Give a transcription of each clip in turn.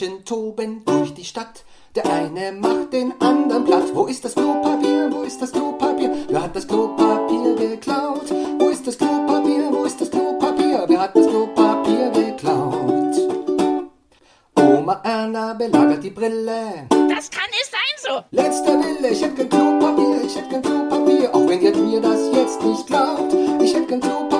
Menschen toben durch die Stadt. Der eine macht den anderen platt. Wo ist das Klopapier? Wo ist das Klopapier? Wer hat das Klopapier geklaut? Wo ist das Klopapier? Wo ist das Klopapier? Wer hat das Klopapier geklaut? Oma Erna belagert die Brille. Das kann nicht sein so. Letzter Wille, ich hätte kein Klopapier, ich hätte kein Klopapier, auch wenn ihr mir das jetzt nicht glaubt. Ich hätte kein Klopapier,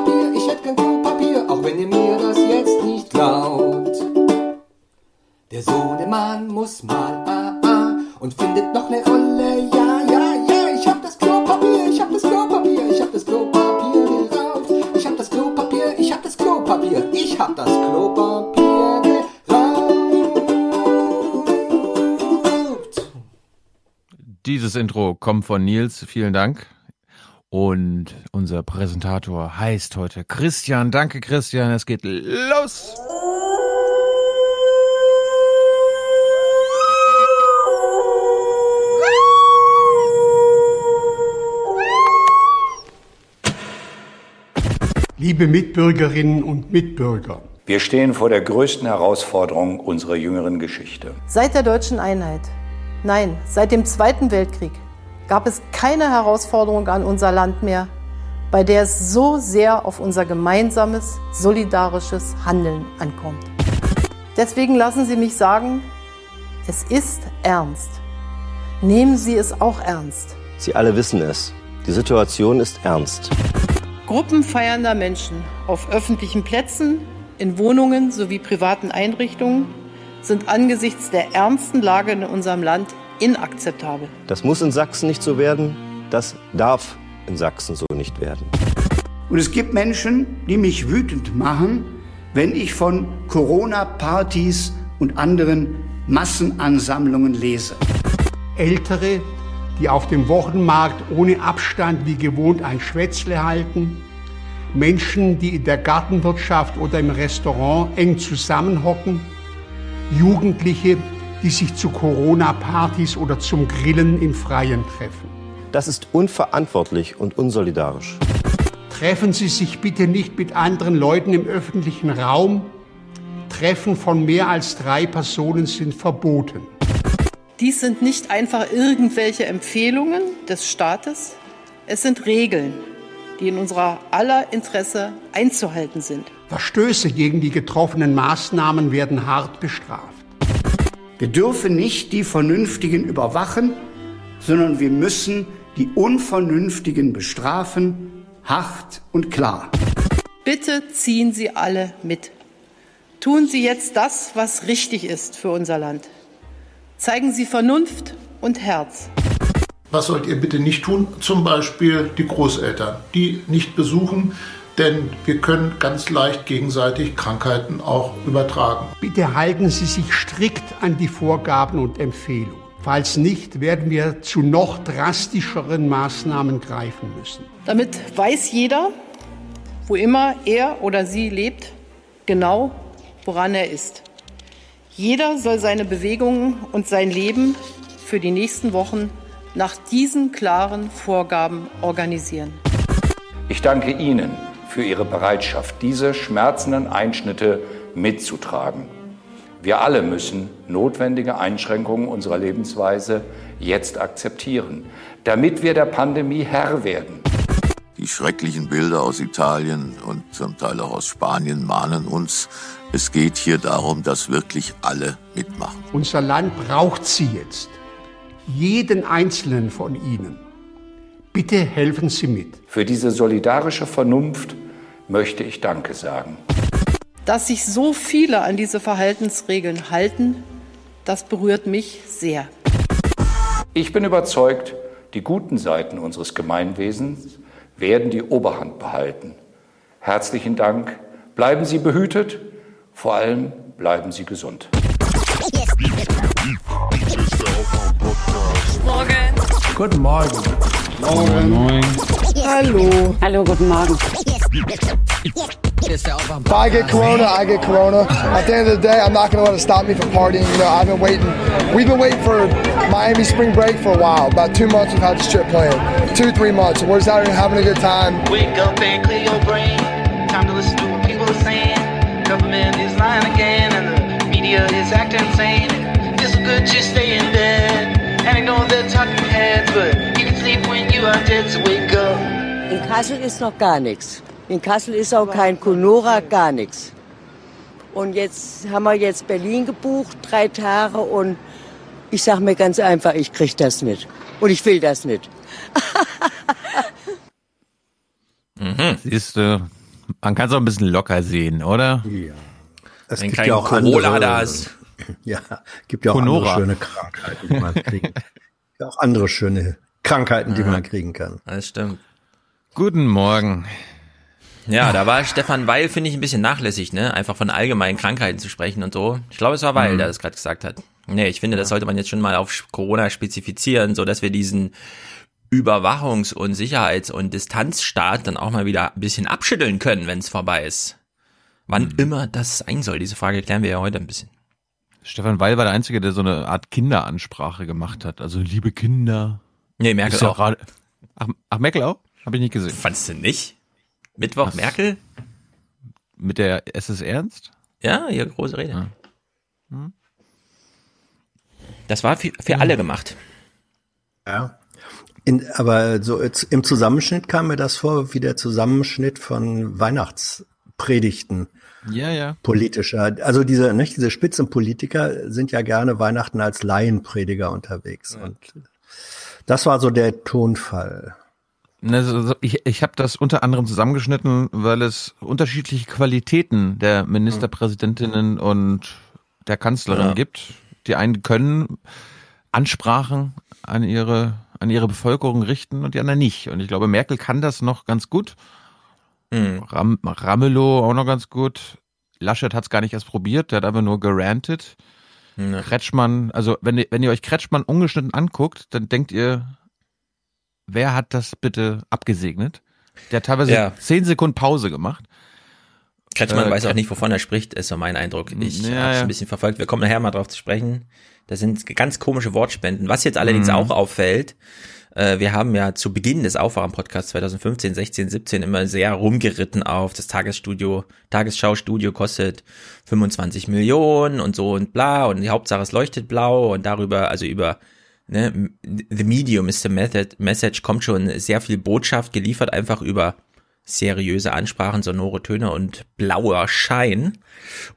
Der Sohnemann muss mal ah ah und findet noch ne Rolle, ja, ja, ja. Ich hab das Klopapier, ich hab das Klopapier, ich hab das Klopapier geraubt. Ich hab das Klopapier, ich hab das Klopapier, ich hab das Klopapier geraubt. Dieses Intro kommt von Nils. Vielen Dank. Und unser Präsentator heißt heute Christian. Danke, Christian. Es geht los. Liebe Mitbürgerinnen und Mitbürger, Wir stehen vor der größten Herausforderung unserer jüngeren Geschichte. Seit der deutschen Einheit, nein, seit dem Zweiten Weltkrieg gab es keine Herausforderung an unser Land mehr, bei der es so sehr auf unser gemeinsames, solidarisches Handeln ankommt. Deswegen lassen Sie mich sagen, es ist ernst. Nehmen Sie es auch ernst. Sie alle wissen es. Die Situation ist ernst. Gruppen feiernder Menschen auf öffentlichen Plätzen, in Wohnungen sowie privaten Einrichtungen sind angesichts der ernsten Lage in unserem Land inakzeptabel. Das muss in Sachsen nicht so werden. Das darf in Sachsen so nicht werden. Und es gibt Menschen, die mich wütend machen, wenn ich von Corona-Partys und anderen Massenansammlungen lese. Ältere, die auf dem Wochenmarkt ohne Abstand wie gewohnt ein Schwätzle halten, Menschen, die in der Gartenwirtschaft oder im Restaurant eng zusammenhocken, Jugendliche, die sich zu Corona-Partys oder zum Grillen im Freien treffen. Das ist unverantwortlich und unsolidarisch. Treffen Sie sich bitte nicht mit anderen Leuten im öffentlichen Raum. Treffen von mehr als drei Personen sind verboten. Dies sind nicht einfach irgendwelche Empfehlungen des Staates, es sind Regeln, die in unserer aller Interesse einzuhalten sind. Verstöße gegen die getroffenen Maßnahmen werden hart bestraft. Wir dürfen nicht die Vernünftigen überwachen, sondern wir müssen die Unvernünftigen bestrafen, hart und klar. Bitte ziehen Sie alle mit. Tun Sie jetzt das, was richtig ist für unser Land. Zeigen Sie Vernunft und Herz. Was sollt ihr bitte nicht tun? Zum Beispiel die Großeltern, die nicht besuchen, denn wir können ganz leicht gegenseitig Krankheiten auch übertragen. Bitte halten Sie sich strikt an die Vorgaben und Empfehlungen. Falls nicht, werden wir zu noch drastischeren Maßnahmen greifen müssen. Damit weiß jeder, wo immer er oder sie lebt, genau, woran er ist. Jeder soll seine Bewegungen und sein Leben für die nächsten Wochen nach diesen klaren Vorgaben organisieren. Ich danke Ihnen für Ihre Bereitschaft, diese schmerzenden Einschnitte mitzutragen. Wir alle müssen notwendige Einschränkungen unserer Lebensweise jetzt akzeptieren, damit wir der Pandemie Herr werden. Die schrecklichen Bilder aus Italien und zum Teil auch aus Spanien mahnen uns, es geht hier darum, dass wirklich alle mitmachen. Unser Land braucht Sie jetzt. Jeden einzelnen von Ihnen. Bitte helfen Sie mit. Für diese solidarische Vernunft möchte ich Danke sagen. Dass sich so viele an diese Verhaltensregeln halten, das berührt mich sehr. Ich bin überzeugt, die guten Seiten unseres Gemeinwesens werden die Oberhand behalten. Herzlichen Dank. Bleiben Sie behütet, vor allem bleiben Sie gesund. Guten Morgen. Morgen. Hallo. Hallo, guten Morgen. If I get corona, I get corona. At the end of the day, I'm not going to let it stop me from partying. You know, I've been waiting. We've been waiting for Miami spring break for a while. About two months we've had this trip planned. Two, three months. We're just out here having a good time. Wake up and clear your brain. Time to listen to what people are saying. Government is lying again, and the media is acting insane. Feels so good just stay in bed. And I know In Kassel ist noch gar nichts. In Kassel ist auch kein Kunora, gar nichts. Und jetzt haben wir jetzt Berlin gebucht, drei Tage und ich sag mir ganz einfach, ich krieg das nicht. Und ich will das nicht. Mhm. Siehst du, man kann es auch ein bisschen locker sehen, oder? Ja. Es Wenn gibt kein ja auch Corona andere, da ist. Ja, gibt ja auch Conora. andere schöne Krankheiten, die man kann. Ja, auch andere schöne Krankheiten, die man kriegen kann. Das stimmt. Guten Morgen. Ja, da war Stefan Weil, finde ich, ein bisschen nachlässig, ne? Einfach von allgemeinen Krankheiten zu sprechen und so. Ich glaube, es war Weil, der das gerade gesagt hat. Nee, ich finde, das sollte man jetzt schon mal auf Corona spezifizieren, so dass wir diesen Überwachungs- und Sicherheits- und Distanzstaat dann auch mal wieder ein bisschen abschütteln können, wenn es vorbei ist. Wann immer das sein soll, diese Frage klären wir ja heute ein bisschen. Stefan Weil war der Einzige, der so eine Art Kinderansprache gemacht hat. Also, liebe Kinder. Nee, Merkel Ist ja auch. gerade- Ach, ach, Merkel auch? Habe ich nicht gesehen. Fandst du nicht? Mittwoch Was? Merkel? Mit der Es ist ernst? Ja, ihre große Rede. Ja. Hm. Das war für, für alle gemacht. Ja. In, aber so jetzt im Zusammenschnitt kam mir das vor wie der Zusammenschnitt von Weihnachtspredigten Ja, ja. politischer. Also diese, nicht, diese Spitzenpolitiker sind ja gerne Weihnachten als Laienprediger unterwegs. Und das war so der Tonfall. Also ich ich habe das unter anderem zusammengeschnitten, weil es unterschiedliche Qualitäten der Ministerpräsidentinnen und der Kanzlerin Ja. gibt. Die einen können Ansprachen an ihre an ihre Bevölkerung richten und die anderen nicht. Und ich glaube, Merkel kann das noch ganz gut. Mhm. Ram, Ramelow auch noch ganz gut. Laschet hat es gar nicht erst probiert, der hat einfach nur gerantet. Ja. Kretschmann, also wenn ihr, wenn ihr euch Kretschmann ungeschnitten anguckt, dann denkt ihr, wer hat das bitte abgesegnet? Der hat teilweise Ja. zehn Sekunden Pause gemacht. Kretschmann Äh, weiß auch nicht, wovon er spricht, ist so mein Eindruck. Ich Ja, habe es ein bisschen verfolgt. Wir kommen nachher mal drauf zu sprechen. Das sind ganz komische Wortspenden. Was jetzt allerdings Mhm. auch auffällt, wir haben ja zu Beginn des Aufwachen-Podcasts 2015, 16, 17 immer sehr rumgeritten auf das Tagesstudio, Tagesschau-Studio kostet 25 Millionen und so und bla und die Hauptsache es leuchtet blau und darüber, also über ne, The Medium is the method, Message kommt schon sehr viel Botschaft geliefert, einfach über seriöse Ansprachen, sonore Töne und blauer Schein.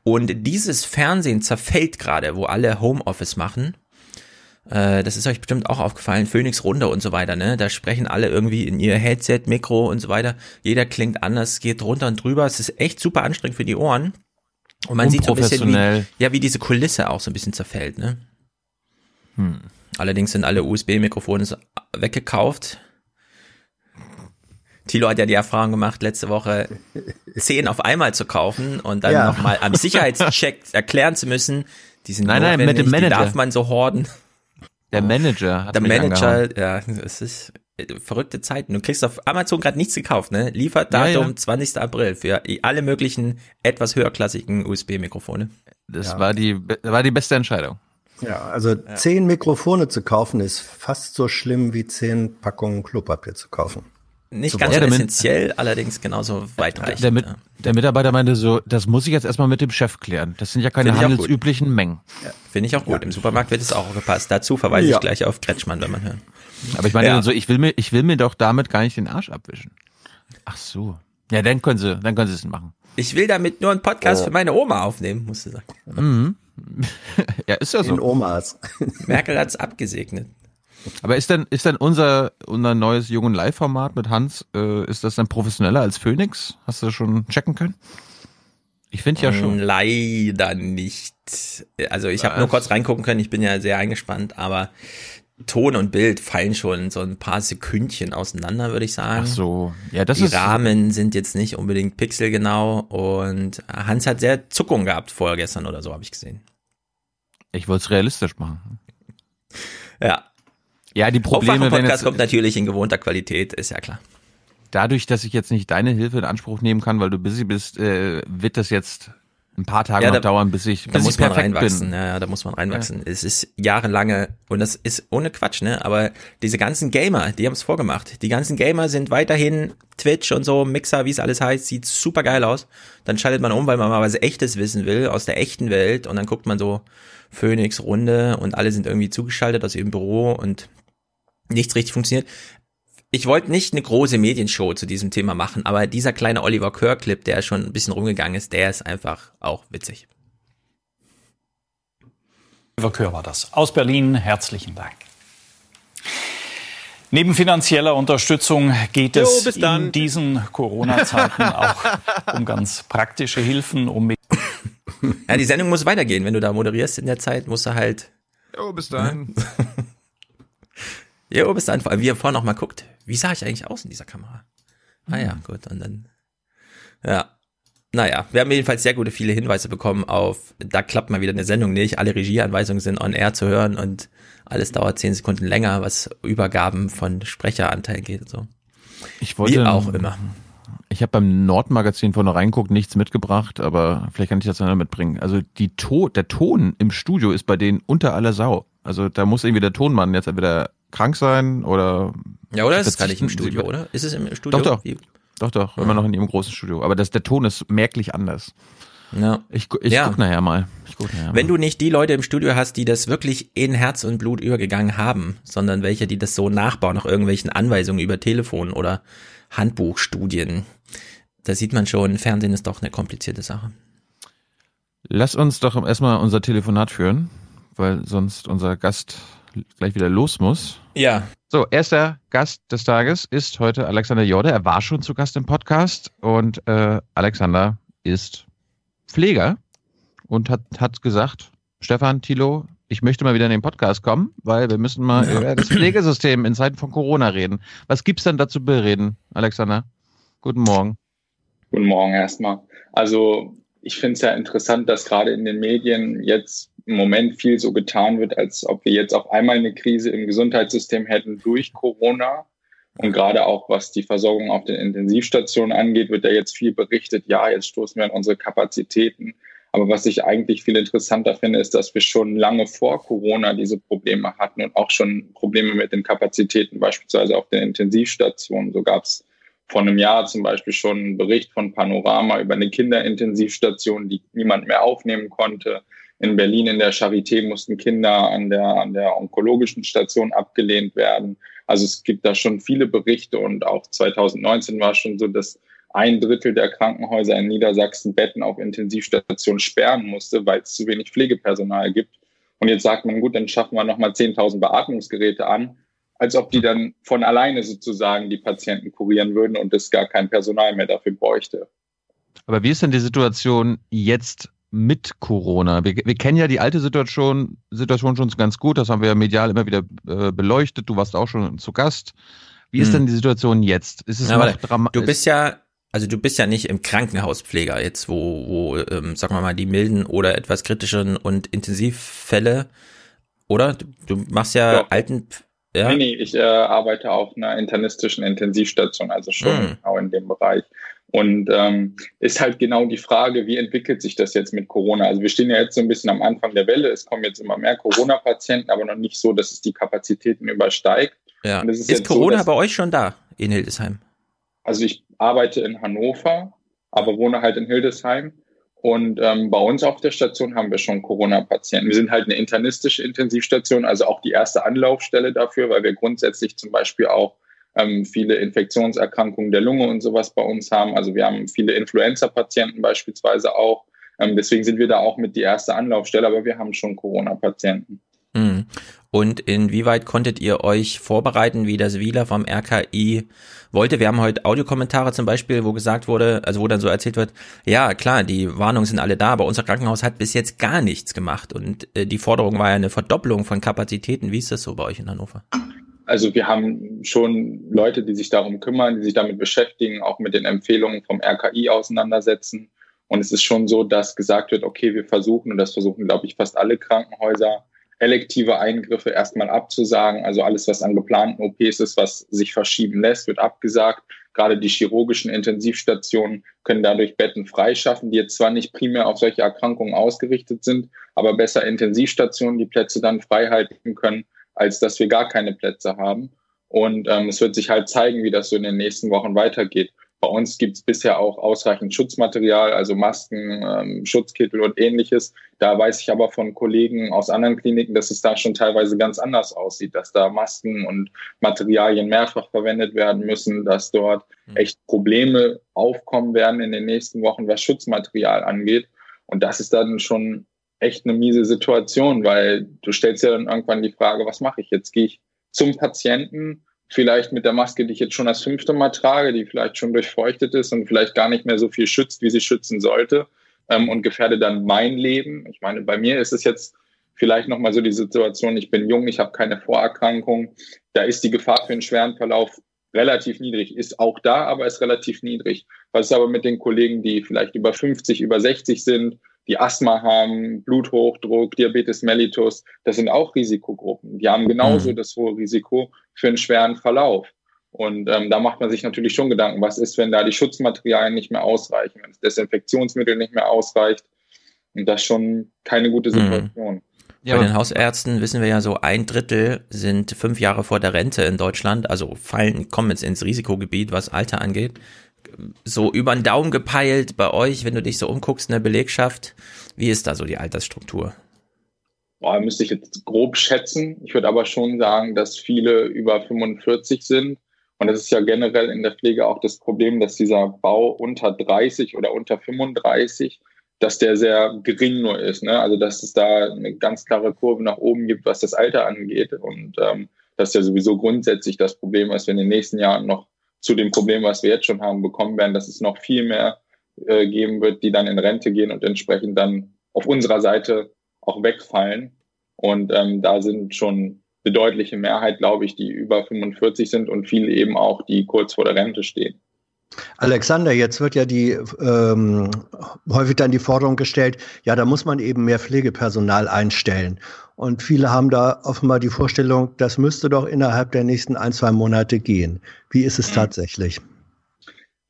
Und dieses Fernsehen zerfällt gerade, wo alle Homeoffice machen. Äh, das ist euch bestimmt auch aufgefallen, Phoenix Runde und so weiter, ne? Da sprechen alle irgendwie in ihr Headset, Mikro und so weiter. Jeder klingt anders, geht runter und drüber. Es ist echt super anstrengend für die Ohren. Und man sieht so ein bisschen, wie, ja, wie diese Kulisse auch so ein bisschen zerfällt, ne? Hm. Allerdings sind alle USB-Mikrofone weggekauft. Tilo hat ja die Erfahrung gemacht, letzte Woche zehn auf einmal zu kaufen und dann Ja. nochmal am Sicherheitscheck erklären zu müssen, die sind Nein, nein, mit dem Manager. die darf man so horden. Der Manager hat Der Manager, angehauen. ja, es ist äh, verrückte Zeiten. Du kriegst auf Amazon gerade nichts gekauft, ne? Lieferdatum Ja, ja. 20. April für alle möglichen etwas höherklassigen USB-Mikrofone. Das Ja. war die war die beste Entscheidung. Ja, also zehn Mikrofone zu kaufen ist fast so schlimm wie zehn Packungen Klopapier zu kaufen. Nicht ganz Ja, essentiell, allerdings genauso weitreichend. Der, mit, ja. der Mitarbeiter meinte so, das muss ich jetzt erstmal mit dem Chef klären. Das sind ja keine handelsüblichen Mengen. Finde ich auch gut. Im Supermarkt wird es auch gepasst. Dazu verweise Ja. ich gleich auf Kretschmann, wenn man hört. Aber ich meine Ja. so, ich will mir, ich will mir doch damit gar nicht den Arsch abwischen. Ach so. Ja, dann können sie, dann können sie es machen. Ich will damit nur einen Podcast Oh. für meine Oma aufnehmen, musste sagen. Mhm. ja, ist ja In so. Omas. Merkel hat's abgesegnet. Aber ist denn, ist denn unser, unser neues jungen Live-Format mit Hans, äh, ist das dann professioneller als Phoenix? Hast du das schon checken können? Ich finde ja Mm, schon. Leider nicht. Also ich habe nur kurz reingucken können, ich bin ja sehr eingespannt, aber Ton und Bild fallen schon so ein paar Sekündchen auseinander, würde ich sagen. Ach so. Ja, das Die ist. Rahmen sind jetzt nicht unbedingt pixelgenau und Hans hat sehr Zuckung gehabt vorgestern oder so, habe ich gesehen. Ich wollte es realistisch machen. Ja. Ja, die Probleme, wenn Podcast jetzt, kommt natürlich in gewohnter Qualität, ist ja klar. dadurch, dass ich jetzt nicht deine Hilfe in Anspruch nehmen kann, weil du busy bist, äh, wird das jetzt ein paar Tage Ja, noch da- dauern, bis ich, Da bis muss ich man reinwachsen, bin. ja, ja, da muss man reinwachsen. Es ist jahrelange, und das ist ohne Quatsch, ne, aber diese ganzen Gamer, die haben es vorgemacht. Die ganzen Gamer sind weiterhin Twitch und so, Mixer, wie es alles heißt, sieht super geil aus. Dann schaltet man um, weil man mal was Echtes wissen will, aus der echten Welt, und dann guckt man so Phoenix Runde und alle sind irgendwie zugeschaltet aus ihrem Büro und nichts richtig funktioniert. Ich wollte nicht eine große Medienshow zu diesem Thema machen, aber dieser kleine Oliver Kerr-Clip, der schon ein bisschen rumgegangen ist, der ist einfach auch witzig. Oliver Kör war das. Aus Berlin, herzlichen Dank. Neben finanzieller Unterstützung geht Jo, es in diesen Corona-Zeiten auch um ganz praktische Hilfen, um Ja, die Sendung muss weitergehen. Wenn du da moderierst in der Zeit, musst du halt. Jo, bis dann. Jo, bis dann. Vor allem, wie ihr vorhin noch mal guckt, wie sah ich eigentlich aus in dieser Kamera? Ah ja, gut. Und dann. Ja. Naja, wir haben jedenfalls sehr gute viele Hinweise bekommen auf, da klappt mal wieder eine Sendung nicht, alle Regieanweisungen sind on air zu hören und alles dauert zehn Sekunden länger, was Übergaben von Sprecheranteil geht und so. Ich wollte, Wie auch immer. Ich habe beim Nordmagazin vorne reinguckt, nichts mitgebracht, aber vielleicht kann ich das dann mitbringen. Also die to der Ton im Studio ist bei denen unter aller Sau. Also da muss irgendwie der Tonmann jetzt entweder krank sein oder. Ja, oder? Ist es gar nicht im Studio, oder? Ist es im Studio? Doch, doch. Doch, doch. Immer noch in ihrem großen Studio. Aber das, der Ton ist merklich anders. Ja. Ich, ich Ja. guck nachher mal. Ich guck nachher Wenn mal. du nicht die Leute im Studio hast, die das wirklich in Herz und Blut übergegangen haben, sondern welche, die das so nachbauen, nach irgendwelchen Anweisungen über Telefon oder Handbuchstudien, da sieht man schon, Fernsehen ist doch eine komplizierte Sache. Lass uns doch erstmal unser Telefonat führen, weil sonst unser Gast gleich wieder los muss. Ja. So, erster Gast des Tages ist heute Alexander Jorde. Er war schon zu Gast im Podcast und äh, Alexander ist Pfleger und hat, hat gesagt, Stefan, Thilo, ich möchte mal wieder in den Podcast kommen, weil wir müssen mal Ja. über das Pflegesystem in Zeiten von Corona reden. Was gibt's denn dazu bereden, Alexander? Guten Morgen. Guten Morgen erstmal. Also ich finde es ja interessant, dass gerade in den Medien jetzt im Moment viel so getan wird, als ob wir jetzt auf einmal eine Krise im Gesundheitssystem hätten durch Corona. Und gerade auch was die Versorgung auf den Intensivstationen angeht, wird da jetzt viel berichtet, ja, jetzt stoßen wir an unsere Kapazitäten. Aber was ich eigentlich viel interessanter finde, ist, dass wir schon lange vor Corona diese Probleme hatten und auch schon Probleme mit den Kapazitäten, beispielsweise auf den Intensivstationen. So gab es vor einem Jahr zum Beispiel schon einen Bericht von Panorama über eine Kinderintensivstation, die niemand mehr aufnehmen konnte. In Berlin in der Charité mussten Kinder an der, an der onkologischen Station abgelehnt werden. Also es gibt da schon viele Berichte und auch 2019 war es schon so, dass ein Drittel der Krankenhäuser in Niedersachsen Betten auf Intensivstationen sperren musste, weil es zu wenig Pflegepersonal gibt. Und jetzt sagt man, gut, dann schaffen wir nochmal 10.000 Beatmungsgeräte an, als ob die dann von alleine sozusagen die Patienten kurieren würden und es gar kein Personal mehr dafür bräuchte. Aber wie ist denn die Situation jetzt mit Corona? Wir, wir kennen ja die alte Situation, Situation schon ganz gut. Das haben wir ja medial immer wieder äh, beleuchtet. Du warst auch schon zu Gast. Wie ist Hm. denn die Situation jetzt? Ist es Ja, noch dramatisch? du bist ja, also du bist ja nicht im Krankenhauspfleger jetzt, wo, wo ähm, sagen wir mal, die milden oder etwas kritischen und Intensivfälle, oder? Du, du machst ja Doch. alten, ja, Nee, nee, ich äh, arbeite auf einer internistischen Intensivstation, also schon Hm. genau in dem Bereich. Und ähm, ist halt genau die Frage, wie entwickelt sich das jetzt mit Corona? Also wir stehen ja jetzt so ein bisschen am Anfang der Welle. Es kommen jetzt immer mehr Corona-Patienten, aber noch nicht so, dass es die Kapazitäten übersteigt. ja. Ist, ist so, Corona dass- bei euch schon da in Hildesheim? Also ich arbeite in Hannover, aber wohne halt in Hildesheim. Und ähm, bei uns auf der Station haben wir schon Corona-Patienten. Wir sind halt eine internistische Intensivstation, also auch die erste Anlaufstelle dafür, weil wir grundsätzlich zum Beispiel auch ähm, viele Infektionserkrankungen der Lunge und sowas bei uns haben. Also wir haben viele Influenza-Patienten beispielsweise auch. Ähm, deswegen sind wir da auch mit die erste Anlaufstelle, aber wir haben schon Corona-Patienten. Hm. Und inwieweit konntet ihr euch vorbereiten, wie das Wieler vom RKI wollte? Wir haben heute Audiokommentare zum Beispiel, wo gesagt wurde, also wo dann so erzählt wird, ja klar, die Warnungen sind alle da, aber unser Krankenhaus hat bis jetzt gar nichts gemacht und äh, die Forderung war ja eine Verdoppelung von Kapazitäten. Wie ist das so bei euch in Hannover? Also wir haben schon Leute, die sich darum kümmern, die sich damit beschäftigen, auch mit den Empfehlungen vom RKI auseinandersetzen. Und es ist schon so, dass gesagt wird, okay, wir versuchen, und das versuchen, glaube ich, fast alle Krankenhäuser, elektive Eingriffe erstmal abzusagen. Also alles, was an geplanten OPs ist, was sich verschieben lässt, wird abgesagt, Gerade die chirurgischen Intensivstationen können dadurch Betten freischaffen, die jetzt zwar nicht primär auf solche Erkrankungen ausgerichtet sind, aber besser Intensivstationen die Plätze dann frei halten können, als dass wir gar keine Plätze haben. Und ähm, es wird sich halt zeigen, wie das so in den nächsten Wochen weitergeht. Bei uns gibt es bisher auch ausreichend Schutzmaterial, also Masken, ähm, Schutzkittel und ähnliches. Da weiß ich aber von Kollegen aus anderen Kliniken, dass es da schon teilweise ganz anders aussieht, dass da Masken und Materialien mehrfach verwendet werden müssen, dass dort hm. echt Probleme aufkommen werden in den nächsten Wochen, was Schutzmaterial angeht. Und das ist dann schon echt eine miese Situation, weil du stellst ja dann irgendwann die Frage, was mache ich jetzt? Gehe ich zum Patienten vielleicht mit der Maske, die ich jetzt schon das fünfte Mal trage, die vielleicht schon durchfeuchtet ist und vielleicht gar nicht mehr so viel schützt, wie sie schützen sollte ähm, und gefährde dann mein Leben. Ich meine, bei mir ist es jetzt vielleicht nochmal so die Situation, ich bin jung, ich habe keine Vorerkrankung, da ist die Gefahr für einen schweren Verlauf relativ niedrig, ist auch da, aber ist relativ niedrig. Was ist aber mit den Kollegen, die vielleicht über 50, über 60 sind, die Asthma haben, Bluthochdruck, Diabetes mellitus, das sind auch Risikogruppen. Die haben genauso mhm. das hohe Risiko für einen schweren Verlauf. Und ähm, da macht man sich natürlich schon Gedanken, was ist, wenn da die Schutzmaterialien nicht mehr ausreichen, wenn das Desinfektionsmittel nicht mehr ausreicht. Und das ist schon keine gute mhm. Situation. Mhm. Ja, Bei den Hausärzten wissen wir ja so, ein Drittel sind fünf Jahre vor der Rente in Deutschland, also fallen, kommen jetzt ins Risikogebiet, was Alter angeht so über den Daumen gepeilt bei euch, wenn du dich so umguckst in der Belegschaft? Wie ist da so die Altersstruktur? Boah, müsste ich jetzt grob schätzen. Ich würde aber schon sagen, dass viele über 45 sind. Und das ist ja generell in der Pflege auch das Problem, dass dieser Bau unter 30 oder unter 35, dass der sehr gering nur ist. Ne? Also dass es da eine ganz klare Kurve nach oben gibt, was das Alter angeht. Und ähm, das ja sowieso grundsätzlich das Problem ist, wenn in den nächsten Jahren noch zu dem Problem, was wir jetzt schon haben, bekommen werden, dass es noch viel mehr äh, geben wird, die dann in Rente gehen und entsprechend dann auf unserer Seite auch wegfallen. Und ähm, da sind schon eine deutliche Mehrheit, glaube ich, die über 45 sind und viele eben auch, die kurz vor der Rente stehen. Alexander, jetzt wird ja die ähm, häufig dann die Forderung gestellt, ja, da muss man eben mehr Pflegepersonal einstellen. Und viele haben da offenbar die Vorstellung, das müsste doch innerhalb der nächsten ein, zwei Monate gehen. Wie ist es mhm. tatsächlich?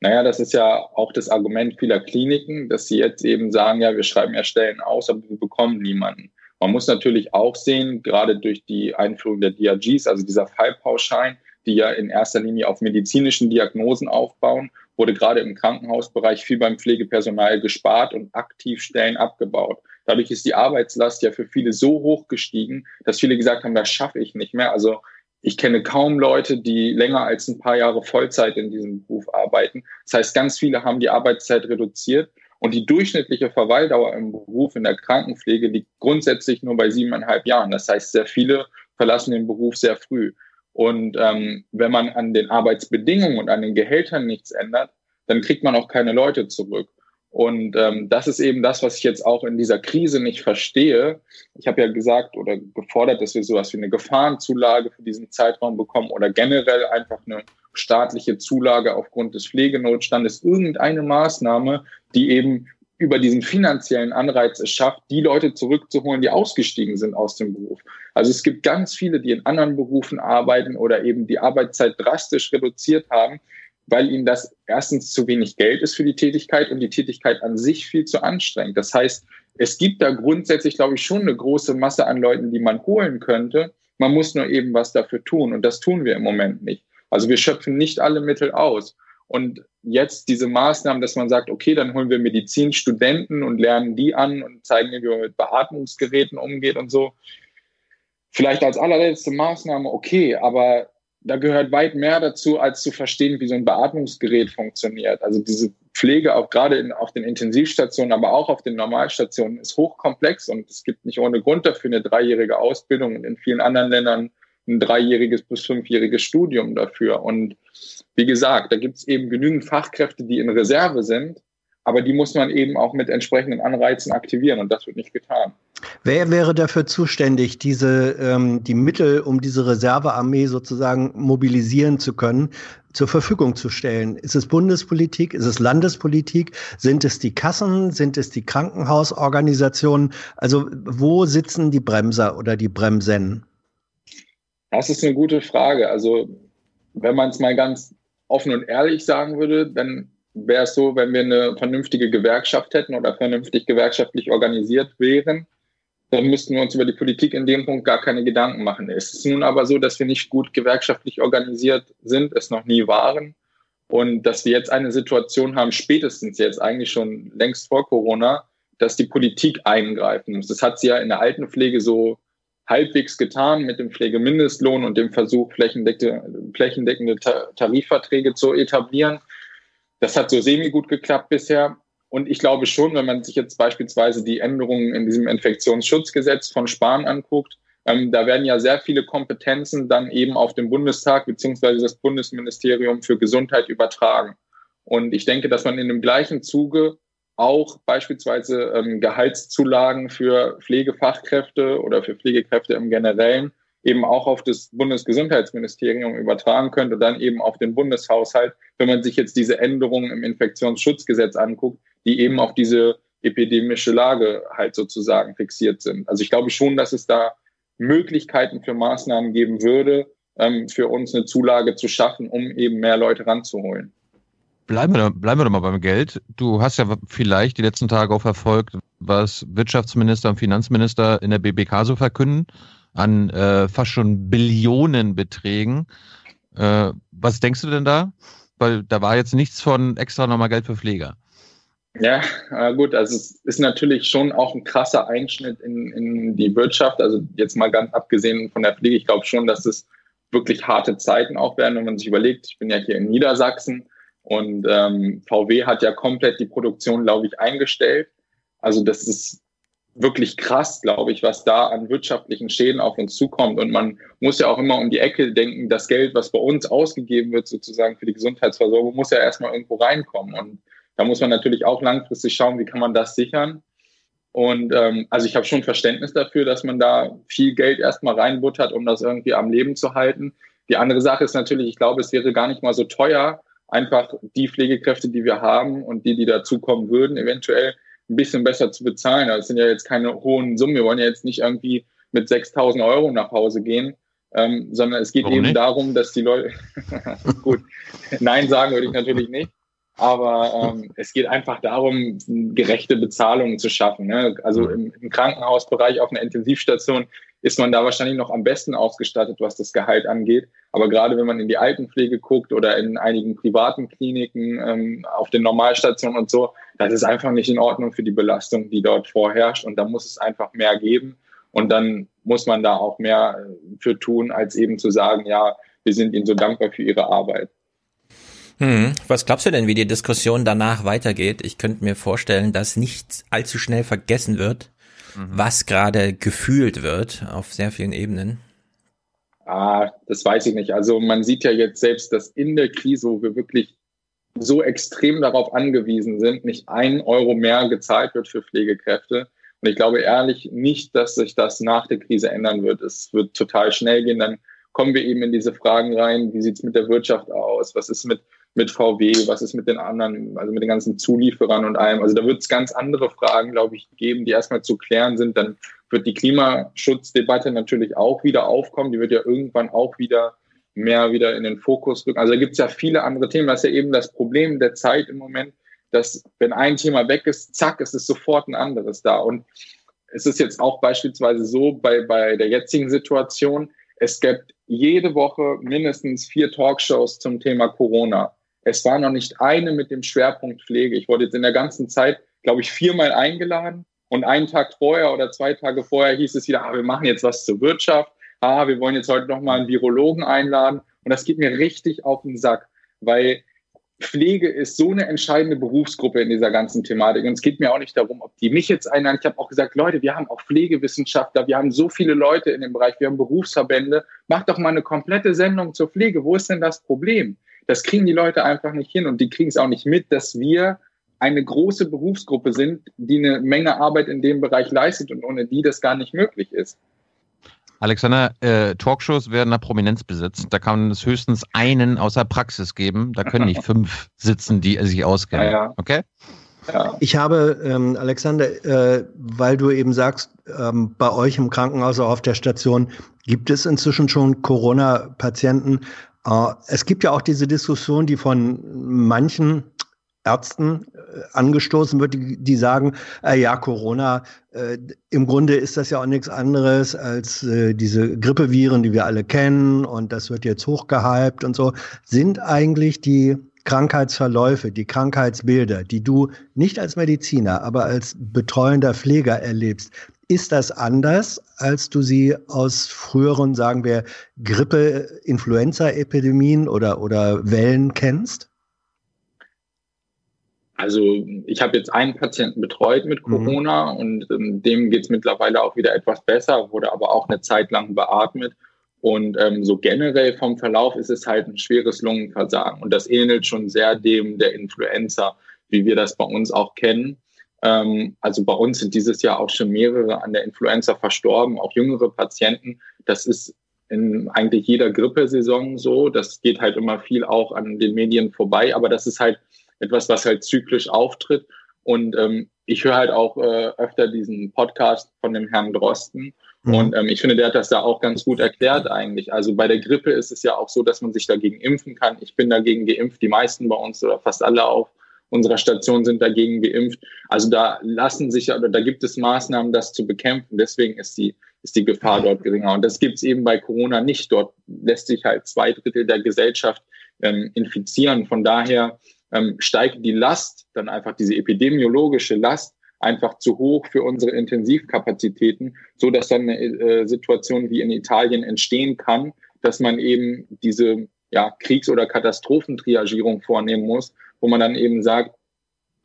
Naja, das ist ja auch das Argument vieler Kliniken, dass sie jetzt eben sagen, ja, wir schreiben ja Stellen aus, aber wir bekommen niemanden. Man muss natürlich auch sehen, gerade durch die Einführung der DRGs, also dieser Fallpauschein, die ja in erster Linie auf medizinischen Diagnosen aufbauen, wurde gerade im Krankenhausbereich viel beim Pflegepersonal gespart und aktiv Stellen abgebaut. Dadurch ist die Arbeitslast ja für viele so hoch gestiegen, dass viele gesagt haben, das schaffe ich nicht mehr. Also ich kenne kaum Leute, die länger als ein paar Jahre Vollzeit in diesem Beruf arbeiten. Das heißt, ganz viele haben die Arbeitszeit reduziert und die durchschnittliche Verweildauer im Beruf in der Krankenpflege liegt grundsätzlich nur bei siebeneinhalb Jahren. Das heißt, sehr viele verlassen den Beruf sehr früh. Und ähm, wenn man an den Arbeitsbedingungen und an den Gehältern nichts ändert, dann kriegt man auch keine Leute zurück. Und ähm, das ist eben das, was ich jetzt auch in dieser Krise nicht verstehe. Ich habe ja gesagt oder gefordert, dass wir sowas wie eine Gefahrenzulage für diesen Zeitraum bekommen oder generell einfach eine staatliche Zulage aufgrund des Pflegenotstandes, irgendeine Maßnahme, die eben über diesen finanziellen Anreiz es schafft, die Leute zurückzuholen, die ausgestiegen sind aus dem Beruf. Also es gibt ganz viele, die in anderen Berufen arbeiten oder eben die Arbeitszeit drastisch reduziert haben, weil ihnen das erstens zu wenig Geld ist für die Tätigkeit und die Tätigkeit an sich viel zu anstrengend. Das heißt, es gibt da grundsätzlich, glaube ich, schon eine große Masse an Leuten, die man holen könnte. Man muss nur eben was dafür tun und das tun wir im Moment nicht. Also wir schöpfen nicht alle Mittel aus. Und jetzt diese Maßnahmen, dass man sagt, okay, dann holen wir Medizinstudenten und lernen die an und zeigen, wie man mit Beatmungsgeräten umgeht und so. Vielleicht als allerletzte Maßnahme okay, aber da gehört weit mehr dazu, als zu verstehen, wie so ein Beatmungsgerät funktioniert. Also diese Pflege auch gerade in, auf den Intensivstationen, aber auch auf den Normalstationen ist hochkomplex und es gibt nicht ohne Grund dafür eine dreijährige Ausbildung und in vielen anderen Ländern ein dreijähriges bis fünfjähriges Studium dafür. Und wie gesagt, da gibt es eben genügend Fachkräfte, die in Reserve sind, aber die muss man eben auch mit entsprechenden Anreizen aktivieren und das wird nicht getan. Wer wäre dafür zuständig, diese ähm, die Mittel, um diese Reservearmee sozusagen mobilisieren zu können, zur Verfügung zu stellen? Ist es Bundespolitik? Ist es Landespolitik? Sind es die Kassen? Sind es die Krankenhausorganisationen? Also wo sitzen die Bremser oder die Bremsen? Das ist eine gute Frage. Also wenn man es mal ganz offen und ehrlich sagen würde, dann wäre es so, wenn wir eine vernünftige Gewerkschaft hätten oder vernünftig gewerkschaftlich organisiert wären, dann müssten wir uns über die Politik in dem Punkt gar keine Gedanken machen. Es ist nun aber so, dass wir nicht gut gewerkschaftlich organisiert sind, es noch nie waren und dass wir jetzt eine Situation haben, spätestens jetzt eigentlich schon längst vor Corona, dass die Politik eingreifen muss. Das hat sie ja in der Altenpflege so halbwegs getan mit dem Pflegemindestlohn und dem Versuch, flächendeckende, flächendeckende Tarifverträge zu etablieren. Das hat so semi gut geklappt bisher. Und ich glaube schon, wenn man sich jetzt beispielsweise die Änderungen in diesem Infektionsschutzgesetz von Spahn anguckt, ähm, da werden ja sehr viele Kompetenzen dann eben auf den Bundestag beziehungsweise das Bundesministerium für Gesundheit übertragen. Und ich denke, dass man in dem gleichen Zuge auch beispielsweise ähm, Gehaltszulagen für Pflegefachkräfte oder für Pflegekräfte im Generellen eben auch auf das Bundesgesundheitsministerium übertragen könnte, dann eben auf den Bundeshaushalt, wenn man sich jetzt diese Änderungen im Infektionsschutzgesetz anguckt, die eben auf diese epidemische Lage halt sozusagen fixiert sind. Also ich glaube schon, dass es da Möglichkeiten für Maßnahmen geben würde, ähm, für uns eine Zulage zu schaffen, um eben mehr Leute ranzuholen. Bleiben wir, bleiben wir doch mal beim Geld. Du hast ja vielleicht die letzten Tage auch verfolgt, was Wirtschaftsminister und Finanzminister in der BBK so verkünden, an äh, fast schon Billionenbeträgen. Äh, was denkst du denn da? Weil da war jetzt nichts von extra nochmal Geld für Pfleger. Ja, äh, gut, also es ist natürlich schon auch ein krasser Einschnitt in, in die Wirtschaft. Also jetzt mal ganz abgesehen von der Pflege, ich glaube schon, dass es wirklich harte Zeiten auch werden, wenn man sich überlegt, ich bin ja hier in Niedersachsen und ähm, VW hat ja komplett die Produktion, glaube ich, eingestellt. Also das ist wirklich krass, glaube ich, was da an wirtschaftlichen Schäden auf uns zukommt. Und man muss ja auch immer um die Ecke denken, das Geld, was bei uns ausgegeben wird, sozusagen für die Gesundheitsversorgung, muss ja erstmal irgendwo reinkommen. Und da muss man natürlich auch langfristig schauen, wie kann man das sichern. Und ähm, also ich habe schon Verständnis dafür, dass man da viel Geld erstmal reinbuttert, um das irgendwie am Leben zu halten. Die andere Sache ist natürlich, ich glaube, es wäre gar nicht mal so teuer, einfach die Pflegekräfte, die wir haben und die, die dazukommen würden, eventuell ein bisschen besser zu bezahlen. Das sind ja jetzt keine hohen Summen. Wir wollen ja jetzt nicht irgendwie mit 6.000 Euro nach Hause gehen, ähm, sondern es geht Warum eben nicht? darum, dass die Leute, gut, nein sagen würde ich natürlich nicht, aber ähm, es geht einfach darum, gerechte Bezahlungen zu schaffen. Ne? Also im, im, Krankenhausbereich auf einer Intensivstation ist man da wahrscheinlich noch am besten ausgestattet, was das Gehalt angeht. Aber gerade wenn man in die Altenpflege guckt oder in einigen privaten Kliniken, ähm, auf den Normalstationen und so, das ist einfach nicht in Ordnung für die Belastung, die dort vorherrscht. Und da muss es einfach mehr geben. Und dann muss man da auch mehr äh, für tun, als eben zu sagen, ja, wir sind Ihnen so dankbar für Ihre Arbeit. Hm. Was glaubst du denn, wie die Diskussion danach weitergeht? Ich könnte mir vorstellen, dass nicht allzu schnell vergessen wird, mhm. was gerade gefühlt wird auf sehr vielen Ebenen. Ah, das weiß ich nicht. Also man sieht ja jetzt selbst, dass in der Krise, wo wir wirklich so extrem darauf angewiesen sind, nicht ein Euro mehr gezahlt wird für Pflegekräfte. Und ich glaube ehrlich nicht, dass sich das nach der Krise ändern wird. Es wird total schnell gehen. Dann kommen wir eben in diese Fragen rein. Wie sieht's mit der Wirtschaft aus? Was ist mit mit VW, was ist mit den anderen, also mit den ganzen Zulieferern und allem. Also da wird es ganz andere Fragen, glaube ich, geben, die erstmal zu klären sind. Dann wird die Klimaschutzdebatte natürlich auch wieder aufkommen. Die wird ja irgendwann auch wieder mehr wieder in den Fokus rücken. Also da gibt es ja viele andere Themen. Das ist ja eben das Problem der Zeit im Moment, dass wenn ein Thema weg ist, zack, ist es sofort ein anderes da. Und es ist jetzt auch beispielsweise so bei, bei der jetzigen Situation, es gibt jede Woche mindestens vier Talkshows zum Thema Corona. Es war noch nicht eine mit dem Schwerpunkt Pflege. Ich wurde jetzt in der ganzen Zeit, glaube ich, viermal eingeladen. Und einen Tag vorher oder zwei Tage vorher hieß es wieder, ah, wir machen jetzt was zur Wirtschaft. Ah, wir wollen jetzt heute noch mal einen Virologen einladen. Und das geht mir richtig auf den Sack, weil Pflege ist so eine entscheidende Berufsgruppe in dieser ganzen Thematik. Und es geht mir auch nicht darum, ob die mich jetzt einladen. Ich habe auch gesagt, Leute, wir haben auch Pflegewissenschaftler, wir haben so viele Leute in dem Bereich, wir haben Berufsverbände. Macht doch mal eine komplette Sendung zur Pflege. Wo ist denn das Problem? Das kriegen die Leute einfach nicht hin und die kriegen es auch nicht mit, dass wir eine große Berufsgruppe sind, die eine Menge Arbeit in dem Bereich leistet und ohne die das gar nicht möglich ist. Alexander, äh, Talkshows werden nach Prominenz besetzt. Da kann es höchstens einen außer Praxis geben. Da können nicht fünf sitzen, die sich auskennen. Ja, ja. Okay? Ja. Ich habe, ähm, Alexander, äh, weil du eben sagst, ähm, bei euch im Krankenhaus, auch auf der Station, gibt es inzwischen schon Corona-Patienten es gibt ja auch diese Diskussion, die von manchen Ärzten äh, angestoßen wird, die, die sagen, äh, ja, Corona, äh, im Grunde ist das ja auch nichts anderes als äh, diese Grippeviren, die wir alle kennen und das wird jetzt hochgehypt und so. Sind eigentlich die Krankheitsverläufe, die Krankheitsbilder, die du nicht als Mediziner, aber als betreuender Pfleger erlebst, ist das anders, als du sie aus früheren, sagen wir, Grippe, Influenza-Epidemien oder, oder Wellen kennst? Also ich habe jetzt einen Patienten betreut mit mhm. Corona mhm. und ähm, dem geht es mittlerweile auch wieder etwas besser, wurde aber auch eine Zeit lang beatmet. Und ähm, so generell vom Verlauf ist es halt ein schweres Lungenversagen. Und das ähnelt schon sehr dem der Influenza, wie wir das bei uns auch kennen. Ähm, also bei uns sind dieses Jahr auch schon mehrere an der Influenza verstorben, auch jüngere Patienten. Das ist in eigentlich jeder Grippesaison so. Das geht halt immer viel auch an den Medien vorbei, aber das ist halt etwas, was halt zyklisch auftritt. Und ähm, ich höre halt auch äh, öfter diesen Podcast von dem Herrn Drosten. Mhm. Und ähm, ich finde, der hat das da auch ganz gut erklärt eigentlich. Also bei der Grippe ist es ja auch so, dass man sich dagegen impfen kann. Ich bin dagegen geimpft. Die meisten bei uns oder fast alle auf unserer Station sind dagegen geimpft. Also da lassen sich oder da gibt es Maßnahmen, das zu bekämpfen. Deswegen ist die, ist die Gefahr dort geringer. Und das gibt es eben bei Corona nicht. Dort lässt sich halt zwei Drittel der Gesellschaft ähm, infizieren. Von daher ähm, steigt die Last, dann einfach diese epidemiologische Last, einfach zu hoch für unsere Intensivkapazitäten, so dass dann eine äh, Situation wie in Italien entstehen kann, dass man eben diese ja, Kriegs- oder Katastrophentriagierung vornehmen muss, wo man dann eben sagt,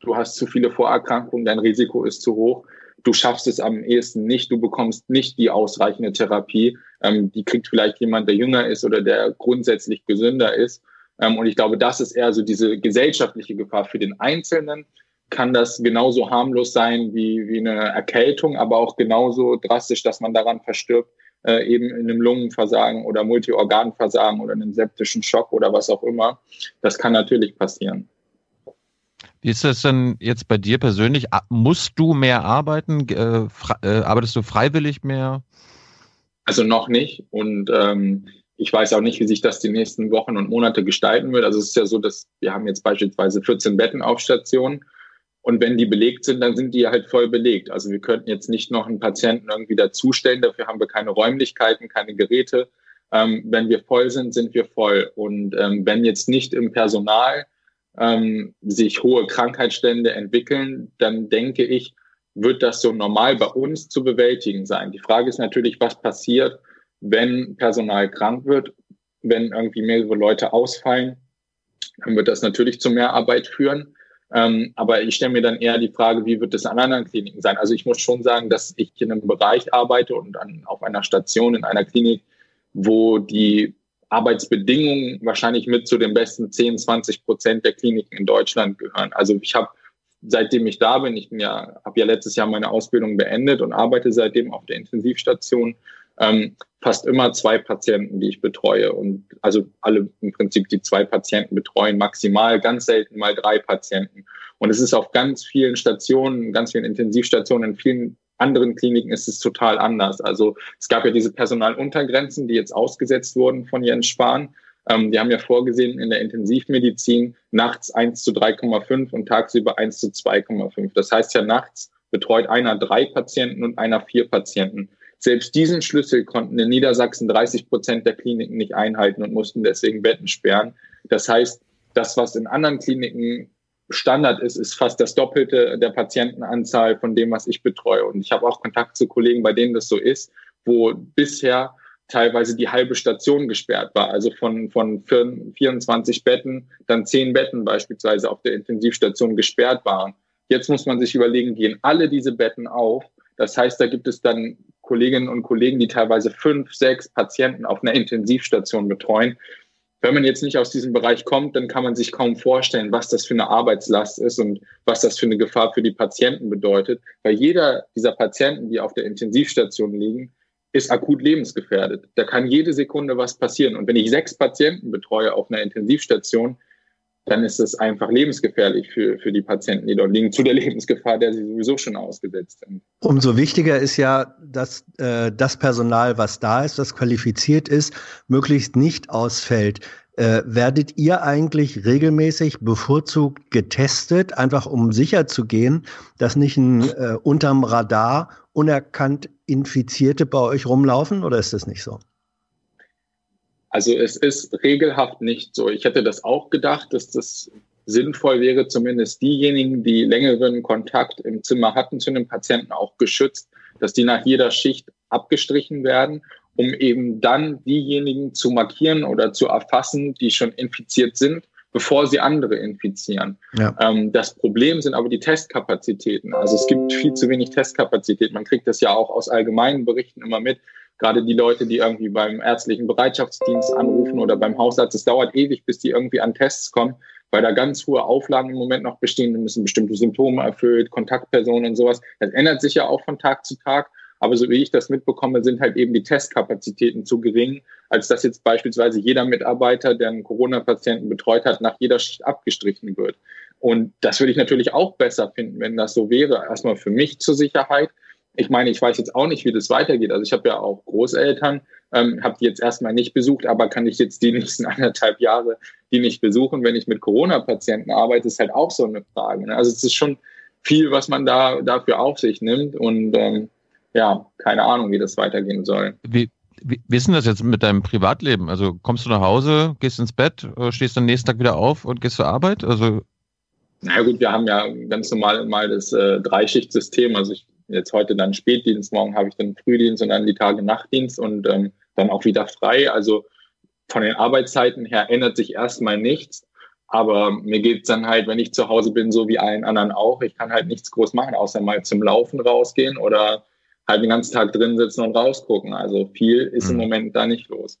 du hast zu viele Vorerkrankungen, dein Risiko ist zu hoch, du schaffst es am ehesten nicht, du bekommst nicht die ausreichende Therapie, ähm, die kriegt vielleicht jemand, der jünger ist oder der grundsätzlich gesünder ist. Ähm, und ich glaube, das ist eher so diese gesellschaftliche Gefahr für den Einzelnen. Kann das genauso harmlos sein wie, wie eine Erkältung, aber auch genauso drastisch, dass man daran verstirbt, äh, eben in einem Lungenversagen oder Multiorganversagen oder einem septischen Schock oder was auch immer. Das kann natürlich passieren. Wie ist das denn jetzt bei dir persönlich? Musst du mehr arbeiten? Äh, äh, arbeitest du freiwillig mehr? Also noch nicht. Und ähm, ich weiß auch nicht, wie sich das die nächsten Wochen und Monate gestalten wird. Also es ist ja so, dass wir haben jetzt beispielsweise 14 Betten auf Station und wenn die belegt sind, dann sind die halt voll belegt. Also wir könnten jetzt nicht noch einen Patienten irgendwie dazustellen, dafür haben wir keine Räumlichkeiten, keine Geräte. Ähm, wenn wir voll sind, sind wir voll. Und ähm, wenn jetzt nicht im Personal ähm, sich hohe Krankheitsstände entwickeln, dann denke ich, wird das so normal bei uns zu bewältigen sein. Die Frage ist natürlich, was passiert, wenn Personal krank wird, wenn irgendwie mehrere Leute ausfallen, dann wird das natürlich zu mehr Arbeit führen. Ähm, aber ich stelle mir dann eher die Frage, wie wird es an anderen Kliniken sein? Also ich muss schon sagen, dass ich in einem Bereich arbeite und an, auf einer Station in einer Klinik, wo die Arbeitsbedingungen wahrscheinlich mit zu den besten 10, 20 Prozent der Kliniken in Deutschland gehören. Also ich habe, seitdem ich da bin, ich bin ja, habe ja letztes Jahr meine Ausbildung beendet und arbeite seitdem auf der Intensivstation ähm, fast immer zwei Patienten, die ich betreue. Und also alle im Prinzip die zwei Patienten betreuen, maximal, ganz selten mal drei Patienten. Und es ist auf ganz vielen Stationen, ganz vielen Intensivstationen, in vielen anderen Kliniken ist es total anders. Also es gab ja diese Personaluntergrenzen, die jetzt ausgesetzt wurden von Jens Spahn. Ähm, die haben ja vorgesehen in der Intensivmedizin nachts 1 zu 3,5 und tagsüber 1 zu 2,5. Das heißt ja nachts betreut einer drei Patienten und einer vier Patienten. Selbst diesen Schlüssel konnten in Niedersachsen 30 Prozent der Kliniken nicht einhalten und mussten deswegen Betten sperren. Das heißt, das, was in anderen Kliniken Standard ist, ist fast das Doppelte der Patientenanzahl von dem, was ich betreue. Und ich habe auch Kontakt zu Kollegen, bei denen das so ist, wo bisher teilweise die halbe Station gesperrt war. Also von, von 24 Betten, dann 10 Betten beispielsweise auf der Intensivstation gesperrt waren. Jetzt muss man sich überlegen, gehen alle diese Betten auf? Das heißt, da gibt es dann Kolleginnen und Kollegen, die teilweise fünf, sechs Patienten auf einer Intensivstation betreuen. Wenn man jetzt nicht aus diesem Bereich kommt, dann kann man sich kaum vorstellen, was das für eine Arbeitslast ist und was das für eine Gefahr für die Patienten bedeutet. Weil jeder dieser Patienten, die auf der Intensivstation liegen, ist akut lebensgefährdet. Da kann jede Sekunde was passieren. Und wenn ich sechs Patienten betreue auf einer Intensivstation, dann ist es einfach lebensgefährlich für, für die Patienten, die dort liegen, zu der Lebensgefahr, der sie sowieso schon ausgesetzt sind. Umso wichtiger ist ja, dass äh, das Personal, was da ist, das qualifiziert ist, möglichst nicht ausfällt. Äh, werdet ihr eigentlich regelmäßig bevorzugt getestet, einfach um sicher zu gehen, dass nicht ein äh, unterm Radar unerkannt Infizierte bei euch rumlaufen oder ist das nicht so? Also es ist regelhaft nicht so. Ich hätte das auch gedacht, dass das sinnvoll wäre, zumindest diejenigen, die längeren Kontakt im Zimmer hatten zu einem Patienten, auch geschützt, dass die nach jeder Schicht abgestrichen werden, um eben dann diejenigen zu markieren oder zu erfassen, die schon infiziert sind, bevor sie andere infizieren. Ja. Ähm, das Problem sind aber die Testkapazitäten. Also es gibt viel zu wenig Testkapazität. Man kriegt das ja auch aus allgemeinen Berichten immer mit. Gerade die Leute, die irgendwie beim ärztlichen Bereitschaftsdienst anrufen oder beim Hausarzt, es dauert ewig, bis die irgendwie an Tests kommen, weil da ganz hohe Auflagen im Moment noch bestehen. Da müssen bestimmte Symptome erfüllt, Kontaktpersonen und sowas. Das ändert sich ja auch von Tag zu Tag. Aber so wie ich das mitbekomme, sind halt eben die Testkapazitäten zu gering, als dass jetzt beispielsweise jeder Mitarbeiter, der einen Corona-Patienten betreut hat, nach jeder Schicht abgestrichen wird. Und das würde ich natürlich auch besser finden, wenn das so wäre. Erstmal für mich zur Sicherheit. Ich meine, ich weiß jetzt auch nicht, wie das weitergeht. Also ich habe ja auch Großeltern, ähm, habe die jetzt erstmal nicht besucht, aber kann ich jetzt die nächsten anderthalb Jahre die nicht besuchen, wenn ich mit Corona-Patienten arbeite, ist halt auch so eine Frage. Ne? Also es ist schon viel, was man da dafür auf sich nimmt und ähm, ja, keine Ahnung, wie das weitergehen soll. Wie, wie, wie ist denn das jetzt mit deinem Privatleben? Also kommst du nach Hause, gehst ins Bett, äh, stehst am nächsten Tag wieder auf und gehst zur Arbeit? Also na gut, wir haben ja ganz normal mal das äh, Dreischichtsystem. Also ich jetzt heute dann Spätdienst, morgen habe ich dann Frühdienst und dann die Tage Nachtdienst und ähm, dann auch wieder frei. Also von den Arbeitszeiten her ändert sich erstmal nichts. Aber mir geht's dann halt, wenn ich zu Hause bin, so wie allen anderen auch. Ich kann halt nichts groß machen, außer mal zum Laufen rausgehen oder halt den ganzen Tag drin sitzen und rausgucken. Also viel ist mhm. im Moment da nicht los.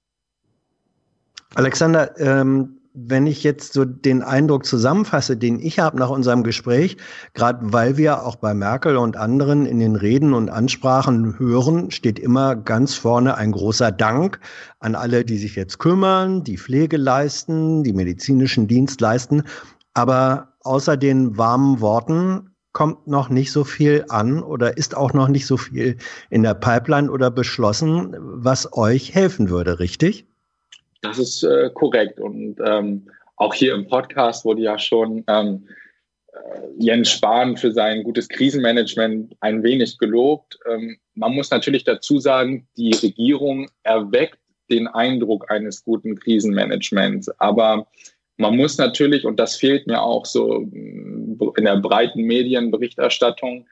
Alexander, ähm, wenn ich jetzt so den Eindruck zusammenfasse, den ich habe nach unserem Gespräch, gerade weil wir auch bei Merkel und anderen in den Reden und Ansprachen hören, steht immer ganz vorne ein großer Dank an alle, die sich jetzt kümmern, die Pflege leisten, die medizinischen Dienst leisten. Aber außer den warmen Worten kommt noch nicht so viel an oder ist auch noch nicht so viel in der Pipeline oder beschlossen, was euch helfen würde, richtig? Das ist äh, korrekt. Und ähm, auch hier im Podcast wurde ja schon ähm, äh, Jens Spahn für sein gutes Krisenmanagement ein wenig gelobt. Ähm, man muss natürlich dazu sagen, die Regierung erweckt den Eindruck eines guten Krisenmanagements. Aber man muss natürlich, und das fehlt mir auch so in der breiten Medienberichterstattung,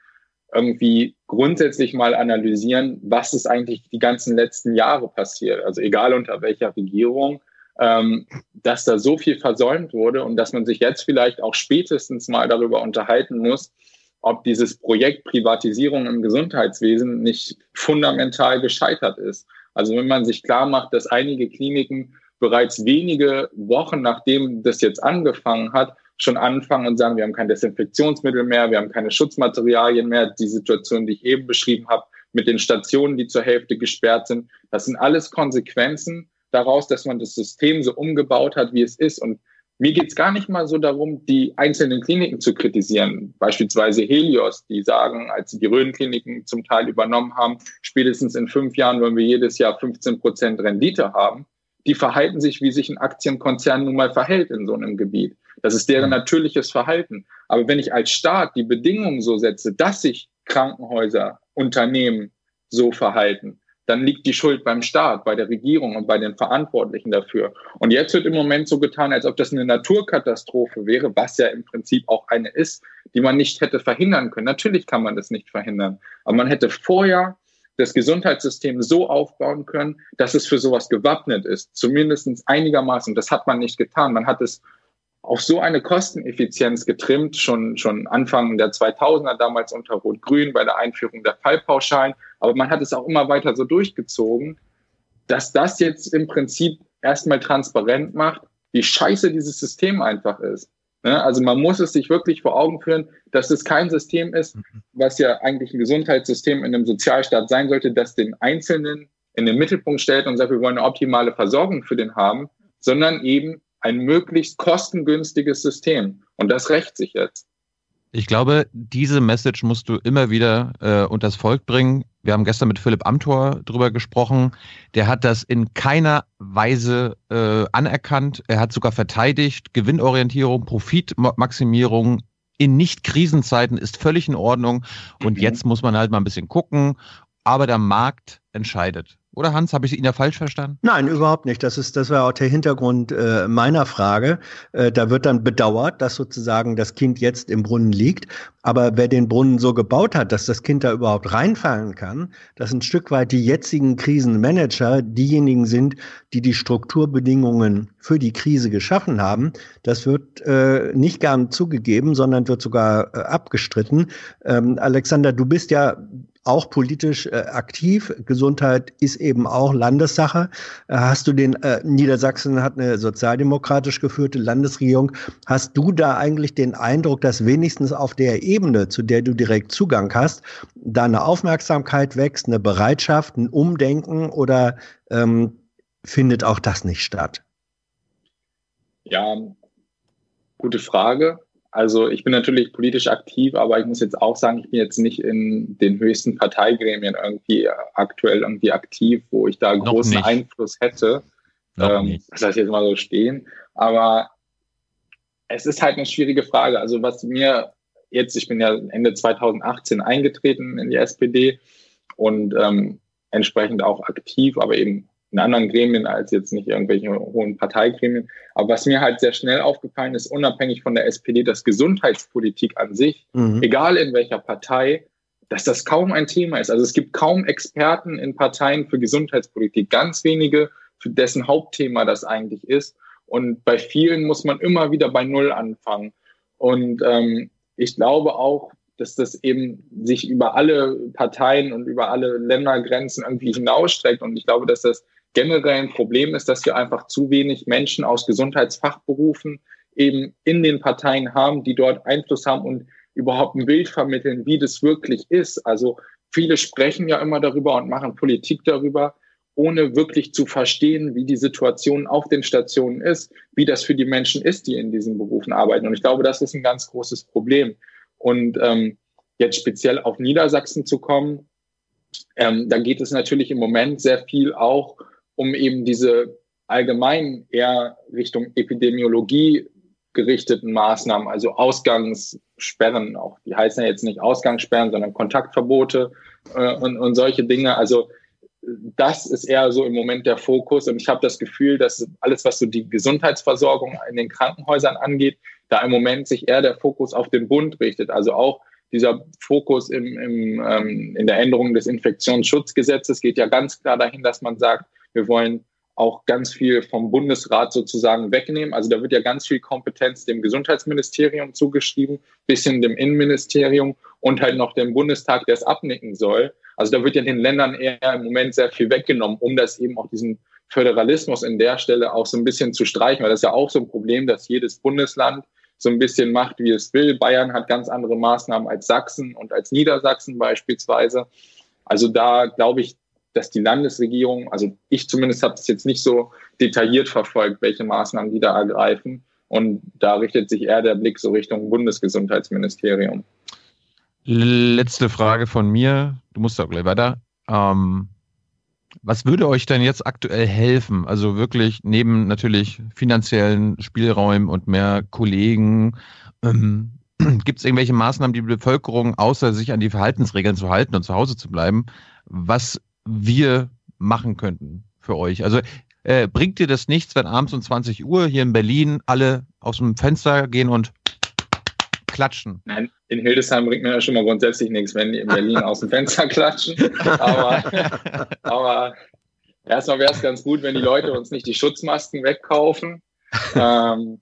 irgendwie grundsätzlich mal analysieren, was ist eigentlich die ganzen letzten Jahre passiert. Also egal unter welcher Regierung, ähm, dass da so viel versäumt wurde und dass man sich jetzt vielleicht auch spätestens mal darüber unterhalten muss, ob dieses Projekt Privatisierung im Gesundheitswesen nicht fundamental gescheitert ist. Also wenn man sich klar macht, dass einige Kliniken bereits wenige Wochen nachdem das jetzt angefangen hat, schon anfangen und sagen, wir haben kein Desinfektionsmittel mehr, wir haben keine Schutzmaterialien mehr, die Situation, die ich eben beschrieben habe, mit den Stationen, die zur Hälfte gesperrt sind, das sind alles Konsequenzen daraus, dass man das System so umgebaut hat, wie es ist. Und mir geht es gar nicht mal so darum, die einzelnen Kliniken zu kritisieren. Beispielsweise Helios, die sagen, als sie die Röhrenkliniken zum Teil übernommen haben, spätestens in fünf Jahren wollen wir jedes Jahr 15 Prozent Rendite haben. Die verhalten sich, wie sich ein Aktienkonzern nun mal verhält in so einem Gebiet. Das ist deren natürliches Verhalten. Aber wenn ich als Staat die Bedingungen so setze, dass sich Krankenhäuser, Unternehmen so verhalten, dann liegt die Schuld beim Staat, bei der Regierung und bei den Verantwortlichen dafür. Und jetzt wird im Moment so getan, als ob das eine Naturkatastrophe wäre, was ja im Prinzip auch eine ist, die man nicht hätte verhindern können. Natürlich kann man das nicht verhindern, aber man hätte vorher das Gesundheitssystem so aufbauen können, dass es für sowas gewappnet ist, zumindest einigermaßen. Das hat man nicht getan. Man hat es auf so eine Kosteneffizienz getrimmt, schon, schon Anfang der 2000er, damals unter Rot-Grün bei der Einführung der Fallpauschalen. Aber man hat es auch immer weiter so durchgezogen, dass das jetzt im Prinzip erstmal transparent macht, wie scheiße dieses System einfach ist. Also man muss es sich wirklich vor Augen führen, dass es kein System ist, was ja eigentlich ein Gesundheitssystem in einem Sozialstaat sein sollte, das den Einzelnen in den Mittelpunkt stellt und sagt, wir wollen eine optimale Versorgung für den haben, sondern eben ein möglichst kostengünstiges System. Und das rächt sich jetzt. Ich glaube, diese Message musst du immer wieder äh, unters Volk bringen. Wir haben gestern mit Philipp Amthor drüber gesprochen. Der hat das in keiner Weise äh, anerkannt. Er hat sogar verteidigt. Gewinnorientierung, Profitmaximierung in Nicht-Krisenzeiten ist völlig in Ordnung. Und mhm. jetzt muss man halt mal ein bisschen gucken. Aber der Markt entscheidet. Oder Hans, habe ich ihn ja falsch verstanden? Nein, überhaupt nicht. Das ist, das war auch der Hintergrund äh, meiner Frage. Äh, da wird dann bedauert, dass sozusagen das Kind jetzt im Brunnen liegt. Aber wer den Brunnen so gebaut hat, dass das Kind da überhaupt reinfallen kann, dass ein Stück weit die jetzigen Krisenmanager diejenigen sind, die die Strukturbedingungen für die Krise geschaffen haben, das wird äh, nicht gern zugegeben, sondern wird sogar äh, abgestritten. Ähm, Alexander, du bist ja auch politisch äh, aktiv. Gesundheit ist eben auch Landessache. Äh, hast du den, äh, Niedersachsen hat eine sozialdemokratisch geführte Landesregierung. Hast du da eigentlich den Eindruck, dass wenigstens auf der Ebene, zu der du direkt Zugang hast, da eine Aufmerksamkeit wächst, eine Bereitschaft, ein Umdenken oder ähm, findet auch das nicht statt? Ja, gute Frage. Also ich bin natürlich politisch aktiv, aber ich muss jetzt auch sagen, ich bin jetzt nicht in den höchsten Parteigremien irgendwie aktuell irgendwie aktiv, wo ich da Noch großen nicht. Einfluss hätte. Ähm, das heißt jetzt mal so stehen. Aber es ist halt eine schwierige Frage. Also was mir jetzt, ich bin ja Ende 2018 eingetreten in die SPD und ähm, entsprechend auch aktiv, aber eben in anderen Gremien als jetzt nicht irgendwelche hohen Parteigremien. Aber was mir halt sehr schnell aufgefallen ist, unabhängig von der SPD, dass Gesundheitspolitik an sich, mhm. egal in welcher Partei, dass das kaum ein Thema ist. Also es gibt kaum Experten in Parteien für Gesundheitspolitik, ganz wenige, für dessen Hauptthema das eigentlich ist. Und bei vielen muss man immer wieder bei Null anfangen. Und ähm, ich glaube auch, dass das eben sich über alle Parteien und über alle Ländergrenzen irgendwie hinausstreckt. Und ich glaube, dass das generell ein Problem ist, dass wir einfach zu wenig Menschen aus Gesundheitsfachberufen eben in den Parteien haben, die dort Einfluss haben und überhaupt ein Bild vermitteln, wie das wirklich ist. Also viele sprechen ja immer darüber und machen Politik darüber, ohne wirklich zu verstehen, wie die Situation auf den Stationen ist, wie das für die Menschen ist, die in diesen Berufen arbeiten. Und ich glaube, das ist ein ganz großes Problem. Und ähm, jetzt speziell auf Niedersachsen zu kommen, ähm, da geht es natürlich im Moment sehr viel auch um eben diese allgemein eher Richtung Epidemiologie gerichteten Maßnahmen, also Ausgangssperren, auch die heißen ja jetzt nicht Ausgangssperren, sondern Kontaktverbote äh, und, und solche Dinge. Also das ist eher so im Moment der Fokus. Und ich habe das Gefühl, dass alles, was so die Gesundheitsversorgung in den Krankenhäusern angeht, da im Moment sich eher der Fokus auf den Bund richtet. Also auch dieser Fokus im, im, ähm, in der Änderung des Infektionsschutzgesetzes geht ja ganz klar dahin, dass man sagt, wir wollen auch ganz viel vom Bundesrat sozusagen wegnehmen. Also da wird ja ganz viel Kompetenz dem Gesundheitsministerium zugeschrieben, bisschen dem Innenministerium und halt noch dem Bundestag, der es abnicken soll. Also da wird ja den Ländern eher im Moment sehr viel weggenommen, um das eben auch diesen Föderalismus in der Stelle auch so ein bisschen zu streichen, weil das ist ja auch so ein Problem, dass jedes Bundesland so ein bisschen macht, wie es will. Bayern hat ganz andere Maßnahmen als Sachsen und als Niedersachsen beispielsweise. Also da glaube ich, dass die Landesregierung, also ich zumindest habe das jetzt nicht so detailliert verfolgt, welche Maßnahmen die da ergreifen. Und da richtet sich eher der Blick so Richtung Bundesgesundheitsministerium. Letzte Frage von mir. Du musst auch gleich weiter. Ähm, was würde euch denn jetzt aktuell helfen? Also wirklich neben natürlich finanziellen Spielräumen und mehr Kollegen, ähm, gibt es irgendwelche Maßnahmen, die Bevölkerung, außer sich an die Verhaltensregeln zu halten und zu Hause zu bleiben, was wir machen könnten für euch? Also äh, bringt dir das nichts, wenn abends um 20 Uhr hier in Berlin alle aus dem Fenster gehen und klatschen? Nein, in Hildesheim bringt mir ja schon mal grundsätzlich nichts, wenn die in Berlin aus dem Fenster klatschen. Aber, aber erstmal wäre es ganz gut, wenn die Leute uns nicht die Schutzmasken wegkaufen. Ähm,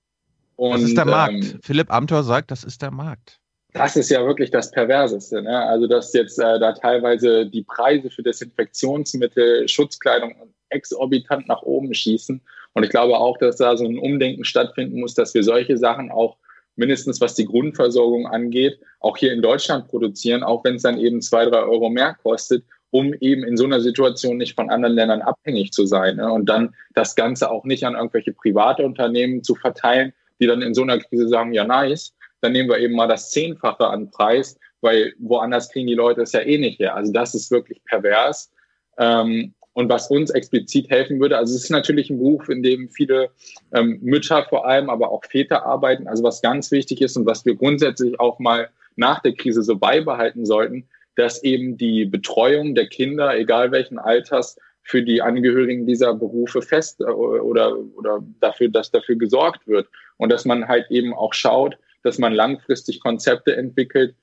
und, das ist der Markt. Ähm, Philipp Amthor sagt, das ist der Markt das ist ja wirklich das Perverseste. Ne? Also, dass jetzt äh, da teilweise die Preise für Desinfektionsmittel, Schutzkleidung exorbitant nach oben schießen. Und ich glaube auch, dass da so ein Umdenken stattfinden muss, dass wir solche Sachen auch mindestens was die Grundversorgung angeht, auch hier in Deutschland produzieren, auch wenn es dann eben zwei, drei Euro mehr kostet, um eben in so einer Situation nicht von anderen Ländern abhängig zu sein. Ne? Und dann das Ganze auch nicht an irgendwelche private Unternehmen zu verteilen, die dann in so einer Krise sagen, ja nice, dann nehmen wir eben mal das Zehnfache an Preis, weil woanders kriegen die Leute es ja eh nicht her. Also das ist wirklich pervers. Ähm, und was uns explizit helfen würde, also es ist natürlich ein Beruf, in dem viele ähm, Mütter vor allem, aber auch Väter arbeiten. Also was ganz wichtig ist und was wir grundsätzlich auch mal nach der Krise so beibehalten sollten, dass eben die Betreuung der Kinder, egal welchen Alters, für die Angehörigen dieser Berufe fest äh, oder, oder dafür, dass dafür gesorgt wird. Und dass man halt eben auch schaut, dass man langfristig Konzepte entwickelt,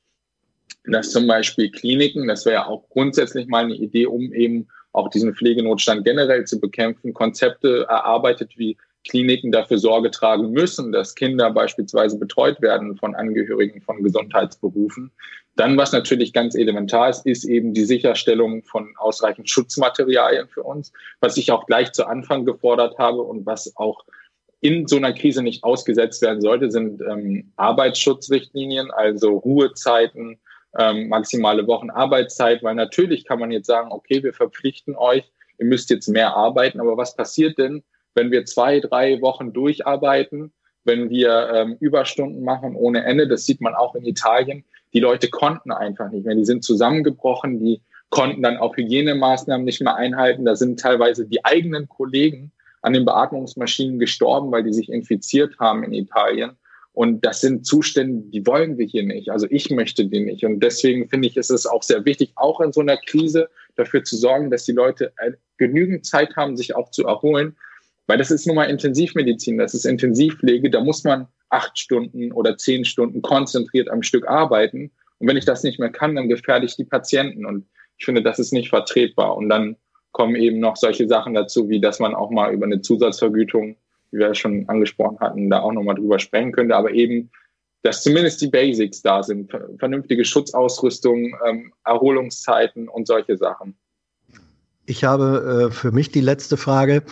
dass zum Beispiel Kliniken, das wäre ja auch grundsätzlich mal eine Idee, um eben auch diesen Pflegenotstand generell zu bekämpfen, Konzepte erarbeitet, wie Kliniken dafür Sorge tragen müssen, dass Kinder beispielsweise betreut werden von Angehörigen von Gesundheitsberufen. Dann, was natürlich ganz elementar ist, ist eben die Sicherstellung von ausreichend Schutzmaterialien für uns, was ich auch gleich zu Anfang gefordert habe und was auch in so einer Krise nicht ausgesetzt werden sollte, sind ähm, Arbeitsschutzrichtlinien, also Ruhezeiten, ähm, maximale Wochenarbeitszeit, weil natürlich kann man jetzt sagen, okay, wir verpflichten euch, ihr müsst jetzt mehr arbeiten, aber was passiert denn, wenn wir zwei, drei Wochen durcharbeiten, wenn wir ähm, Überstunden machen ohne Ende, das sieht man auch in Italien, die Leute konnten einfach nicht mehr, die sind zusammengebrochen, die konnten dann auch Hygienemaßnahmen nicht mehr einhalten, da sind teilweise die eigenen Kollegen an den Beatmungsmaschinen gestorben, weil die sich infiziert haben in Italien. Und das sind Zustände, die wollen wir hier nicht. Also ich möchte die nicht. Und deswegen finde ich, ist es auch sehr wichtig, auch in so einer Krise dafür zu sorgen, dass die Leute äh, genügend Zeit haben, sich auch zu erholen. Weil das ist nun mal Intensivmedizin, das ist Intensivpflege. Da muss man acht Stunden oder zehn Stunden konzentriert am Stück arbeiten. Und wenn ich das nicht mehr kann, dann gefährde ich die Patienten. Und ich finde, das ist nicht vertretbar. Und dann kommen eben noch solche Sachen dazu, wie dass man auch mal über eine Zusatzvergütung wie wir schon angesprochen hatten, da auch nochmal drüber sprechen könnte, aber eben, dass zumindest die Basics da sind, vernünftige Schutzausrüstung, ähm, Erholungszeiten und solche Sachen. Ich habe äh, für mich die letzte Frage.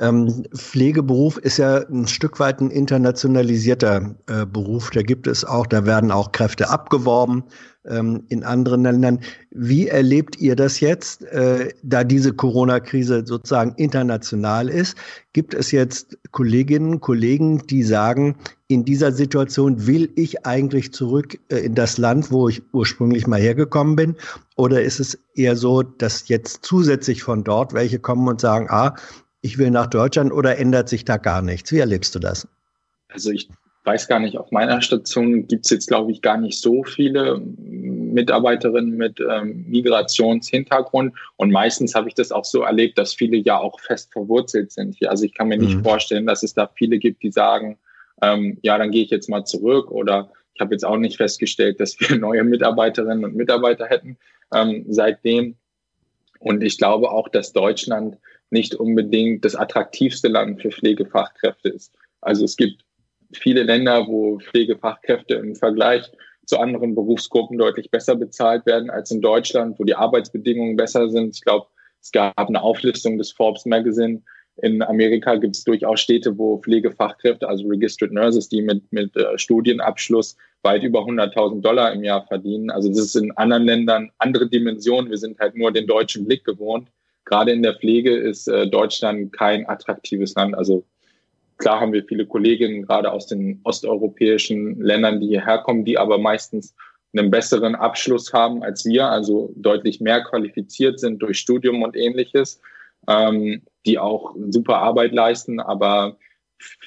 Ähm, Pflegeberuf ist ja ein Stück weit ein internationalisierter äh, Beruf. Da gibt es auch, da werden auch Kräfte abgeworben ähm, in anderen Ländern. Wie erlebt ihr das jetzt, äh, da diese Corona-Krise sozusagen international ist? Gibt es jetzt Kolleginnen, Kollegen, die sagen, in dieser Situation will ich eigentlich zurück äh, in das Land, wo ich ursprünglich mal hergekommen bin? Oder ist es eher so, dass jetzt zusätzlich von dort welche kommen und sagen, ah, ich will nach Deutschland oder ändert sich da gar nichts? Wie erlebst du das? Also ich weiß gar nicht, auf meiner Station gibt es jetzt, glaube ich, gar nicht so viele Mitarbeiterinnen mit ähm, Migrationshintergrund. Und meistens habe ich das auch so erlebt, dass viele ja auch fest verwurzelt sind hier. Also ich kann mir nicht mhm. vorstellen, dass es da viele gibt, die sagen, ähm, ja, dann gehe ich jetzt mal zurück. Oder ich habe jetzt auch nicht festgestellt, dass wir neue Mitarbeiterinnen und Mitarbeiter hätten ähm, seitdem. Und ich glaube auch, dass Deutschland nicht unbedingt das attraktivste Land für Pflegefachkräfte ist. Also es gibt viele Länder, wo Pflegefachkräfte im Vergleich zu anderen Berufsgruppen deutlich besser bezahlt werden als in Deutschland, wo die Arbeitsbedingungen besser sind. Ich glaube, es gab eine Auflistung des Forbes Magazine. In Amerika gibt es durchaus Städte, wo Pflegefachkräfte, also Registered Nurses, die mit, mit äh, Studienabschluss weit über 100.000 Dollar im Jahr verdienen. Also das ist in anderen Ländern andere Dimensionen. Wir sind halt nur den deutschen Blick gewohnt. Gerade in der Pflege ist äh, Deutschland kein attraktives Land. Also Klar haben wir viele Kolleginnen, gerade aus den osteuropäischen Ländern, die hierher kommen, die aber meistens einen besseren Abschluss haben als wir, also deutlich mehr qualifiziert sind durch Studium und ähnliches, ähm, die auch super Arbeit leisten. Aber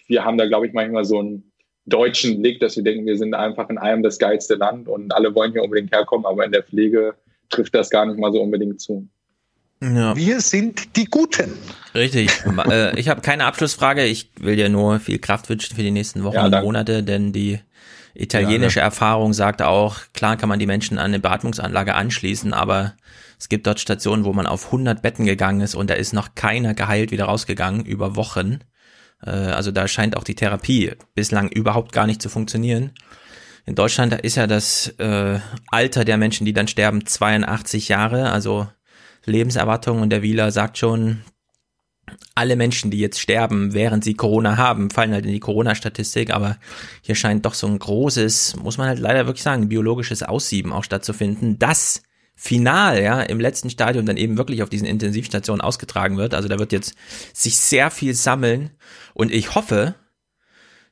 wir haben da, glaube ich, manchmal so einen deutschen Blick, dass wir denken, wir sind einfach in allem das geilste Land und alle wollen hier unbedingt herkommen, aber in der Pflege trifft das gar nicht mal so unbedingt zu. Ja. Wir sind die Guten. Richtig. Äh, ich habe keine Abschlussfrage. Ich will dir nur viel Kraft wünschen für die nächsten Wochen ja, und Monate, denn die italienische ja, Erfahrung sagt auch, klar kann man die Menschen an eine Beatmungsanlage anschließen, aber es gibt dort Stationen, wo man auf 100 Betten gegangen ist und da ist noch keiner geheilt wieder rausgegangen über Wochen. Äh, also da scheint auch die Therapie bislang überhaupt gar nicht zu funktionieren. In Deutschland ist ja das äh, Alter der Menschen, die dann sterben, 82 Jahre. Also Lebenserwartung und der Wieler sagt schon, alle Menschen, die jetzt sterben, während sie Corona haben, fallen halt in die Corona-Statistik, aber hier scheint doch so ein großes, muss man halt leider wirklich sagen, biologisches Aussieben auch stattzufinden, das final, ja, im letzten Stadium dann eben wirklich auf diesen Intensivstationen ausgetragen wird. Also da wird jetzt sich sehr viel sammeln und ich hoffe,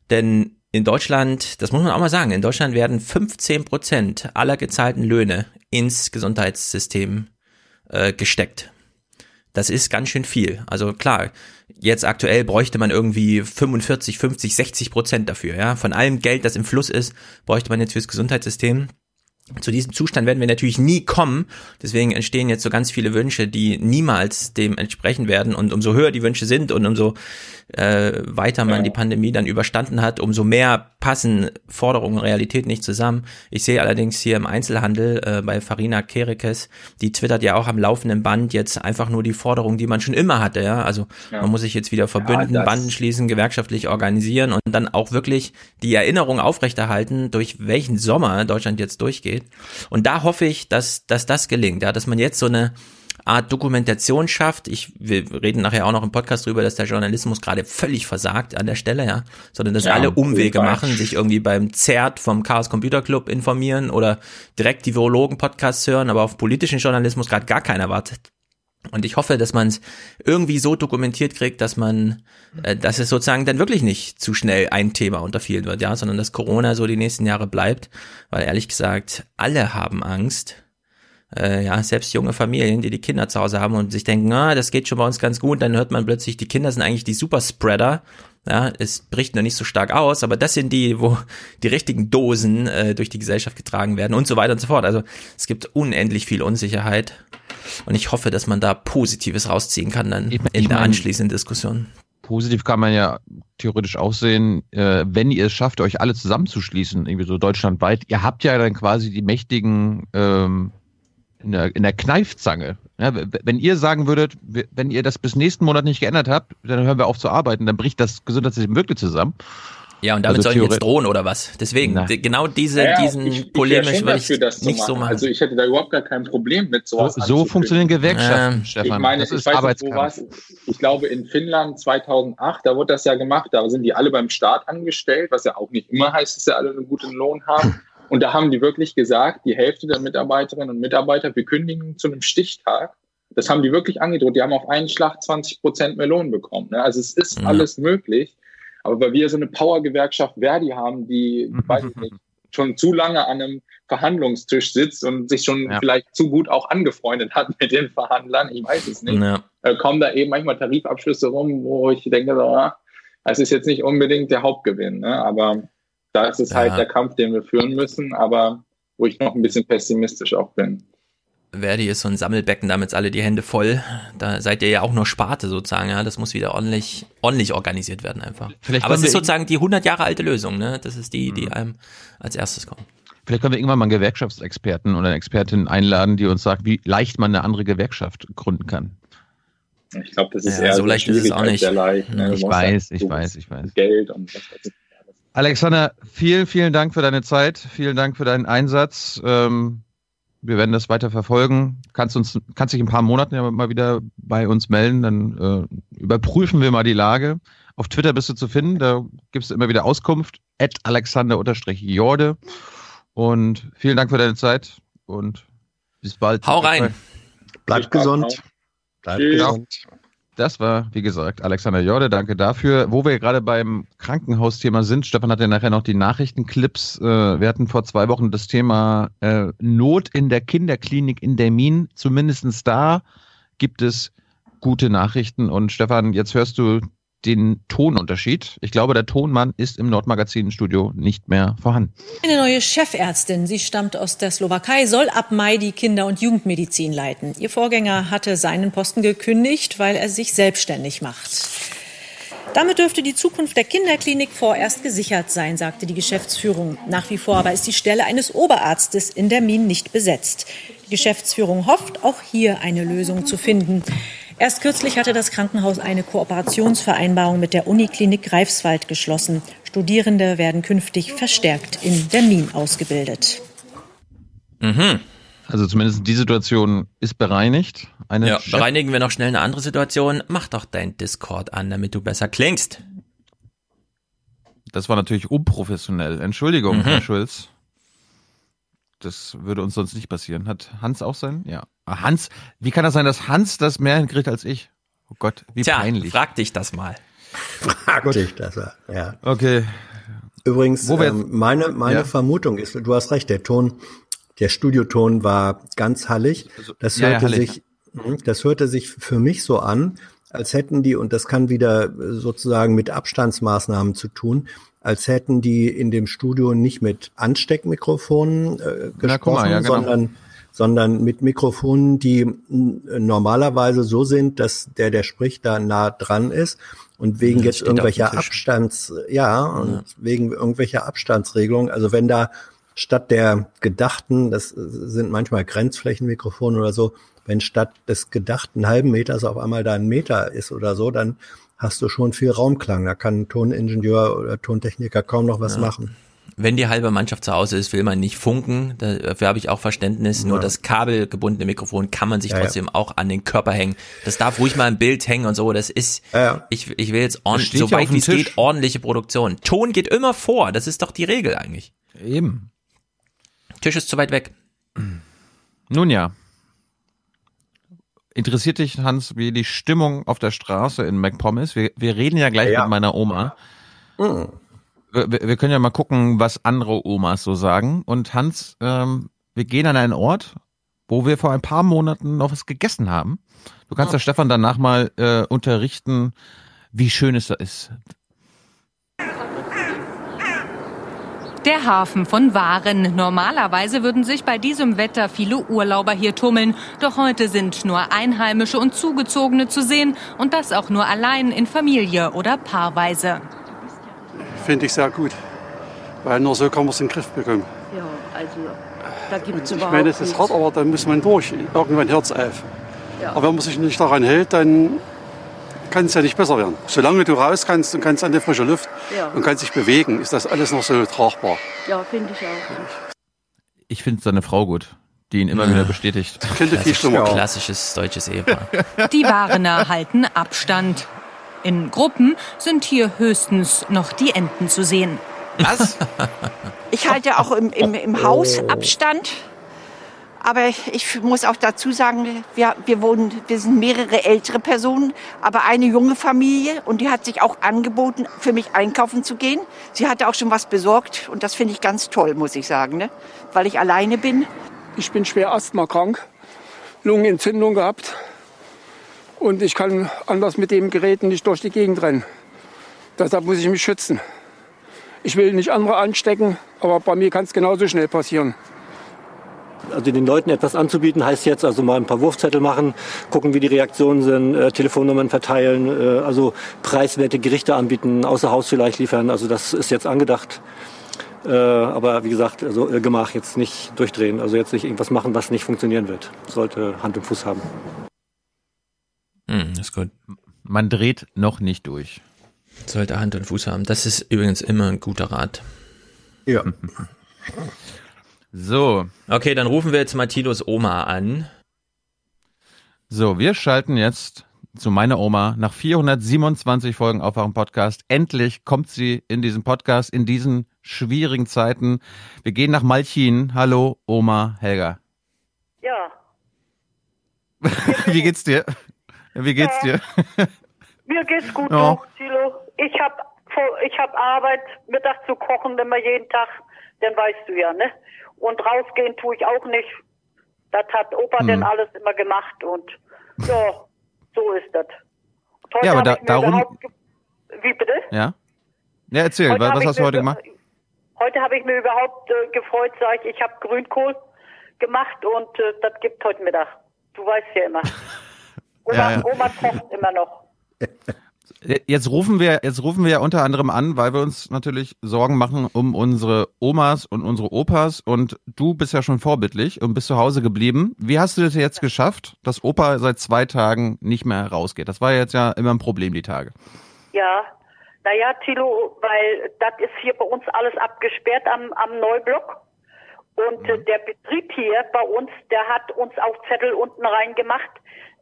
denn in Deutschland, das muss man auch mal sagen, in Deutschland werden 15 Prozent aller gezahlten Löhne ins Gesundheitssystem äh, gesteckt. Das ist ganz schön viel. Also klar, jetzt aktuell bräuchte man irgendwie 45, 50, 60 Prozent dafür. Ja, von allem Geld, das im Fluss ist, bräuchte man jetzt fürs Gesundheitssystem zu diesem Zustand werden wir natürlich nie kommen. Deswegen entstehen jetzt so ganz viele Wünsche, die niemals dem entsprechen werden. Und umso höher die Wünsche sind und umso äh, weiter man die Pandemie dann überstanden hat, umso mehr passen Forderungen und Realität nicht zusammen. Ich sehe allerdings hier im Einzelhandel äh, bei Farina Kerekes, die twittert ja auch am laufenden Band jetzt einfach nur die Forderungen, die man schon immer hatte. Ja, also ja. man muss sich jetzt wieder verbünden, ja, Banden schließen, gewerkschaftlich organisieren und dann auch wirklich die Erinnerung aufrechterhalten, durch welchen Sommer Deutschland jetzt durchgeht. Und da hoffe ich, dass, dass das gelingt, ja, dass man jetzt so eine Art Dokumentation schafft. Ich, wir reden nachher auch noch im Podcast drüber, dass der Journalismus gerade völlig versagt an der Stelle, ja, sondern dass ja, alle Umwege machen, sich irgendwie beim ZERT vom Chaos Computer Club informieren oder direkt die Virologen Podcasts hören, aber auf politischen Journalismus gerade gar keiner wartet. Und ich hoffe, dass man es irgendwie so dokumentiert kriegt, dass man, äh, dass es sozusagen dann wirklich nicht zu schnell ein Thema unter vielen wird, ja, sondern dass Corona so die nächsten Jahre bleibt, weil ehrlich gesagt, alle haben Angst äh, ja, selbst junge Familien, die die Kinder zu Hause haben und sich denken, ah, das geht schon bei uns ganz gut, dann hört man plötzlich, die Kinder sind eigentlich die Superspreader. Ja, es bricht noch nicht so stark aus, aber das sind die, wo die richtigen Dosen äh, durch die Gesellschaft getragen werden und so weiter und so fort. Also es gibt unendlich viel Unsicherheit und ich hoffe, dass man da Positives rausziehen kann dann ich, in der mein, anschließenden Diskussion. Positiv kann man ja theoretisch auch sehen, äh, wenn ihr es schafft, euch alle zusammenzuschließen, irgendwie so deutschlandweit, ihr habt ja dann quasi die mächtigen ähm, in der, in der Kneifzange. Ja, wenn ihr sagen würdet, wenn ihr das bis nächsten Monat nicht geändert habt, dann hören wir auf zu arbeiten, dann bricht das Gesundheitssystem wirklich zusammen. Ja, und damit also sollen jetzt drohen oder was? Deswegen, Na. genau diese, ja, diesen ich, polemisch ich würde ich das nicht so machen. Also ich hätte da überhaupt gar kein Problem mit sowas. So, so funktionieren Gewerkschaften, ähm, Stefan. Ich meine, das ist ich weiß nicht, wo war's. Ich glaube, in Finnland 2008, da wurde das ja gemacht, da sind die alle beim Staat angestellt, was ja auch nicht immer heißt, dass sie alle einen guten Lohn haben. Und da haben die wirklich gesagt, die Hälfte der Mitarbeiterinnen und Mitarbeiter, wir kündigen zu einem Stichtag. Das haben die wirklich angedroht. Die haben auf einen Schlag 20 Prozent mehr Lohn bekommen. Ne? Also es ist ja. alles möglich. Aber weil wir so eine Power-Gewerkschaft Verdi haben, die, weiß ich nicht, schon zu lange an einem Verhandlungstisch sitzt und sich schon ja. vielleicht zu gut auch angefreundet hat mit den Verhandlern, ich weiß es nicht, ja. äh, kommen da eben manchmal Tarifabschlüsse rum, wo ich denke, so, ah, es ist jetzt nicht unbedingt der Hauptgewinn. Ne? Aber das ist halt ja. halt der Kampf, den wir führen müssen, aber wo ich noch ein bisschen pessimistisch auch bin. Verdi ist so ein Sammelbecken, damit alle die Hände voll. Da seid ihr ja auch nur Sparte sozusagen, ja. Das muss wieder ordentlich, ordentlich organisiert werden einfach. Vielleicht Aber es ist sozusagen die 100 Jahre alte Lösung, ne? Das ist die, die mhm. einem als erstes kommt. Vielleicht können wir irgendwann mal einen Gewerkschaftsexperten oder eine Expertin einladen, die uns sagt, wie leicht man eine andere Gewerkschaft gründen kann. Ich glaube, das ist ja, eher so leicht ist es auch nicht. Leicht, ne? Ich weiß, ich weiß, ich weiß. Geld und was weiß ich. Alexander, vielen, vielen Dank für deine Zeit. Vielen Dank für deinen Einsatz. Ähm, wir werden das weiter verfolgen. Kannst uns, kannst dich in ein paar Monaten ja mal wieder bei uns melden. Dann äh, überprüfen wir mal die Lage. Auf Twitter bist du zu finden. Da gibt es immer wieder Auskunft. At Alexander-Jorde. Und vielen Dank für deine Zeit und bis bald. Hau rein. Bleib gesund. Bleib gesund. Das war, wie gesagt, Alexander Jorde, danke dafür. Wo wir gerade beim Krankenhausthema sind, Stefan hat ja nachher noch die Nachrichtenclips. Äh, wir hatten vor zwei Wochen das Thema äh, Not in der Kinderklinik in Dermin. Zumindestens da gibt es gute Nachrichten. Und Stefan, jetzt hörst du den Tonunterschied. Ich glaube, der Tonmann ist im Nordmagazin-Studio nicht mehr vorhanden. Eine neue Chefärztin, sie stammt aus der Slowakei, soll ab Mai die Kinder- und Jugendmedizin leiten. Ihr Vorgänger hatte seinen Posten gekündigt, weil er sich selbstständig macht. Damit dürfte die Zukunft der Kinderklinik vorerst gesichert sein, sagte die Geschäftsführung. Nach wie vor aber ist die Stelle eines Oberarztes in der Min nicht besetzt. Die Geschäftsführung hofft, auch hier eine Lösung zu finden. Erst kürzlich hatte das Krankenhaus eine Kooperationsvereinbarung mit der Uniklinik Greifswald geschlossen. Studierende werden künftig verstärkt in Berlin ausgebildet. Mhm. Also zumindest die Situation ist bereinigt. Eine ja, bereinigen wir noch schnell eine andere Situation. Mach doch dein Discord an, damit du besser klingst. Das war natürlich unprofessionell. Entschuldigung, mhm. Herr Schulz. Das würde uns sonst nicht passieren. Hat Hans auch sein? Ja. Hans, wie kann das sein, dass Hans das mehr hinkriegt als ich? Oh Gott, wie Tja, peinlich. frag dich das mal. Frag Gut. dich das, ja. Okay. Übrigens, ähm, meine, meine Ja. Vermutung ist, du hast recht, der Ton, der Studioton war ganz hallig. Das Ja, ja, hörte hallig. sich, Mhm, das hörte sich für mich so an, als hätten die, und das kann wieder äh, sozusagen mit Abstandsmaßnahmen zu tun, als hätten die in dem Studio nicht mit Ansteckmikrofonen äh, Na, gesprochen, guck mal, ja, genau. sondern sondern mit Mikrofonen, die normalerweise so sind, dass der, der spricht, da nah dran ist und wegen Ja, jetzt auf dem irgendwelcher. Abstands, ja, und Ja. wegen irgendwelcher Abstandsregelungen, also wenn da statt der gedachten, das sind manchmal Grenzflächenmikrofone oder so, wenn statt des gedachten halben Meters auf einmal da ein Meter ist oder so, dann hast du schon viel Raumklang. Da kann ein Toningenieur oder Tontechniker kaum noch was Ja. machen. Wenn die halbe Mannschaft zu Hause ist, will man nicht funken. Dafür habe ich auch Verständnis. Nur Ja. das kabelgebundene Mikrofon kann man sich Ja, ja. trotzdem auch an den Körper hängen. Das darf ruhig mal im Bild hängen und so. Das ist, ich, ich will jetzt ordentlich, ja soweit wie es geht, ordentliche Produktion. Ton geht immer vor. Das ist doch die Regel eigentlich. Eben. Tisch ist zu weit weg. Nun ja. Interessiert dich, Hans, wie die Stimmung auf der Straße in MacPom ist? Wir, wir reden ja gleich Ja. mit meiner Oma. Mhm. Wir, wir können ja mal gucken, was andere Omas so sagen. Und Hans, ähm, wir gehen an einen Ort, wo wir vor ein paar Monaten noch was gegessen haben. Du kannst Ah. ja Stefan danach mal äh, unterrichten, wie schön es da ist. Der Hafen von Waren. Normalerweise würden sich bei diesem Wetter viele Urlauber hier tummeln. Doch heute sind nur Einheimische und Zugezogene zu sehen. Und das auch nur allein in Familie oder paarweise. Finde ich sehr gut. Weil nur so kann man es in den Griff bekommen. Ja, also da gibt es Ich überhaupt meine, es ist hart, aber dann muss man durch. Irgendwann hört es auf. Ja. Aber wenn man sich nicht daran hält, dann kann es ja nicht besser werden. Solange du raus kannst und kannst an die frische Luft Ja. und kannst dich bewegen, ist das alles noch so tragbar. Ja, finde ich auch. Ich finde seine Frau gut, die ihn immer wieder bestätigt. Schlimmer. Klassisches deutsches Ehepaar. Die Warener halten Abstand. In Gruppen sind hier höchstens noch die Enten zu sehen. Was? Ich halte auch im, im, im Haus Abstand. Aber ich muss auch dazu sagen, wir, wir, wohnen, wir sind mehrere ältere Personen, aber eine junge Familie und die hat sich auch angeboten, für mich einkaufen zu gehen. Sie hatte auch schon was besorgt und das finde ich ganz toll, muss ich sagen, ne? weil ich alleine bin. Ich bin schwer asthmakrank, Lungenentzündung gehabt und ich kann anders mit dem Gerät nicht durch die Gegend rennen. Deshalb muss ich mich schützen. Ich will nicht andere anstecken, aber bei mir kann es genauso schnell passieren. Also den Leuten etwas anzubieten, heißt jetzt also mal ein paar Wurfzettel machen, gucken, wie die Reaktionen sind, äh, Telefonnummern verteilen, äh, also preiswerte Gerichte anbieten, außer Haus vielleicht liefern. Also das ist jetzt angedacht. Äh, aber wie gesagt, also Gemach jetzt nicht durchdrehen, also jetzt nicht irgendwas machen, was nicht funktionieren wird. Sollte Hand und Fuß haben. Hm, ist gut. Man dreht noch nicht durch. Sollte Hand und Fuß haben. Das ist übrigens immer ein guter Rat. Ja. So. Okay, dann rufen wir jetzt mal Tilos Oma an. So, wir schalten jetzt zu meiner Oma. Nach 427 Folgen Aufwachen Podcast. Endlich kommt sie in diesen Podcast in diesen schwierigen Zeiten. Wir gehen nach Malchin. Hallo, Oma Helga. Ja, Wie geht's dir? Wie geht's dir? mir geht's gut, Ja. Thilo. Ich hab, vor- ich hab Arbeit, Mittag zu kochen, immer jeden Tag, dann weißt du ja, ne? Und rausgehen tue ich auch nicht. Das hat Opa Hm. denn alles immer gemacht und ja, so ist das. Heute Ja, aber da- darum- Wie bitte? Ja? Ja, erzähl, Heute was, hast du heute ge- gemacht? Heute habe ich mir überhaupt äh, gefreut, sag ich, ich habe Grünkohl gemacht und äh, das gibt heute Mittag. Du weißt ja immer. Oma, Ja. Oma kocht immer noch. Jetzt rufen wir, jetzt rufen wir ja unter anderem an, weil wir uns natürlich Sorgen machen um unsere Omas und unsere Opas und du bist ja schon vorbildlich und bist zu Hause geblieben. Wie hast du das jetzt geschafft, dass Opa seit zwei Tagen nicht mehr rausgeht? Das war jetzt ja immer ein Problem, die Tage. Ja, naja, Thilo, weil das ist hier bei uns alles abgesperrt am, am Neublock. Und äh, der Betrieb hier bei uns, der hat uns auch Zettel unten reingemacht,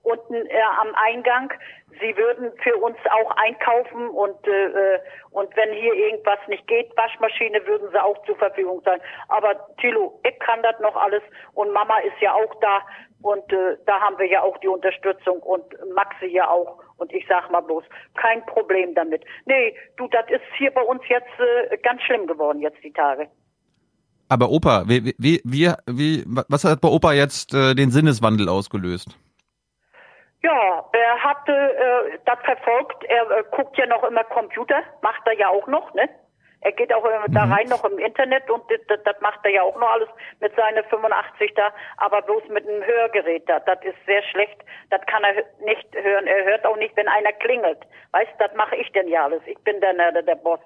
unten äh, am Eingang. Sie würden für uns auch einkaufen und äh, äh, und wenn hier irgendwas nicht geht, Waschmaschine würden sie auch zur Verfügung sein. Aber Thilo, ich kann das noch alles und Mama ist ja auch da und äh, da haben wir ja auch die Unterstützung und Maxi ja auch Und ich sag mal bloß, kein Problem damit. Nee, du, das ist hier bei uns jetzt äh, ganz schlimm geworden jetzt die Tage. Aber Opa, wie, wie, wie, wie, was hat bei Opa jetzt äh, den Sinneswandel ausgelöst? Ja, er hatte äh, das verfolgt. Er äh, guckt ja noch immer Computer, macht er ja auch noch, ne? Er geht auch immer da rein noch im Internet und das, das, macht er ja auch noch alles mit seiner 85 da, aber bloß mit einem Hörgerät da. Das ist sehr schlecht. Das kann er nicht hören. Er hört auch nicht, wenn einer klingelt. Weißt, das mache ich denn ja alles. Ich bin dann der, der Boss.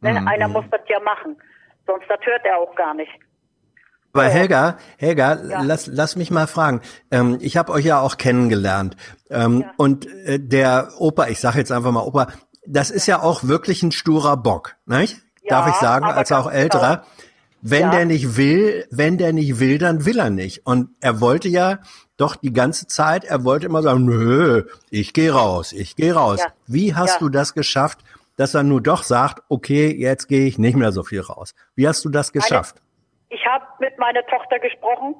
Ne? Mhm. Einer muss das ja machen. Sonst das hört er auch gar nicht. Aber Helga, Helga, Ja. lass, lass mich mal fragen. Ähm, ich habe euch ja auch kennengelernt. Ähm, Und äh, der Opa, ich sage jetzt einfach mal Opa, das ist ja auch wirklich ein sturer Bock, nicht? Darf Ja, ich sagen, als auch ganz älterer. genau. Wenn Ja. der nicht will, wenn der nicht will, dann will er nicht. Und er wollte ja doch die ganze Zeit, er wollte immer sagen, nö, ich gehe raus, ich gehe raus. Ja. Wie hast Ja. du das geschafft, dass er nur doch sagt, okay, jetzt gehe ich nicht mehr so viel raus? Wie hast du das geschafft? Ich habe mit meiner Tochter gesprochen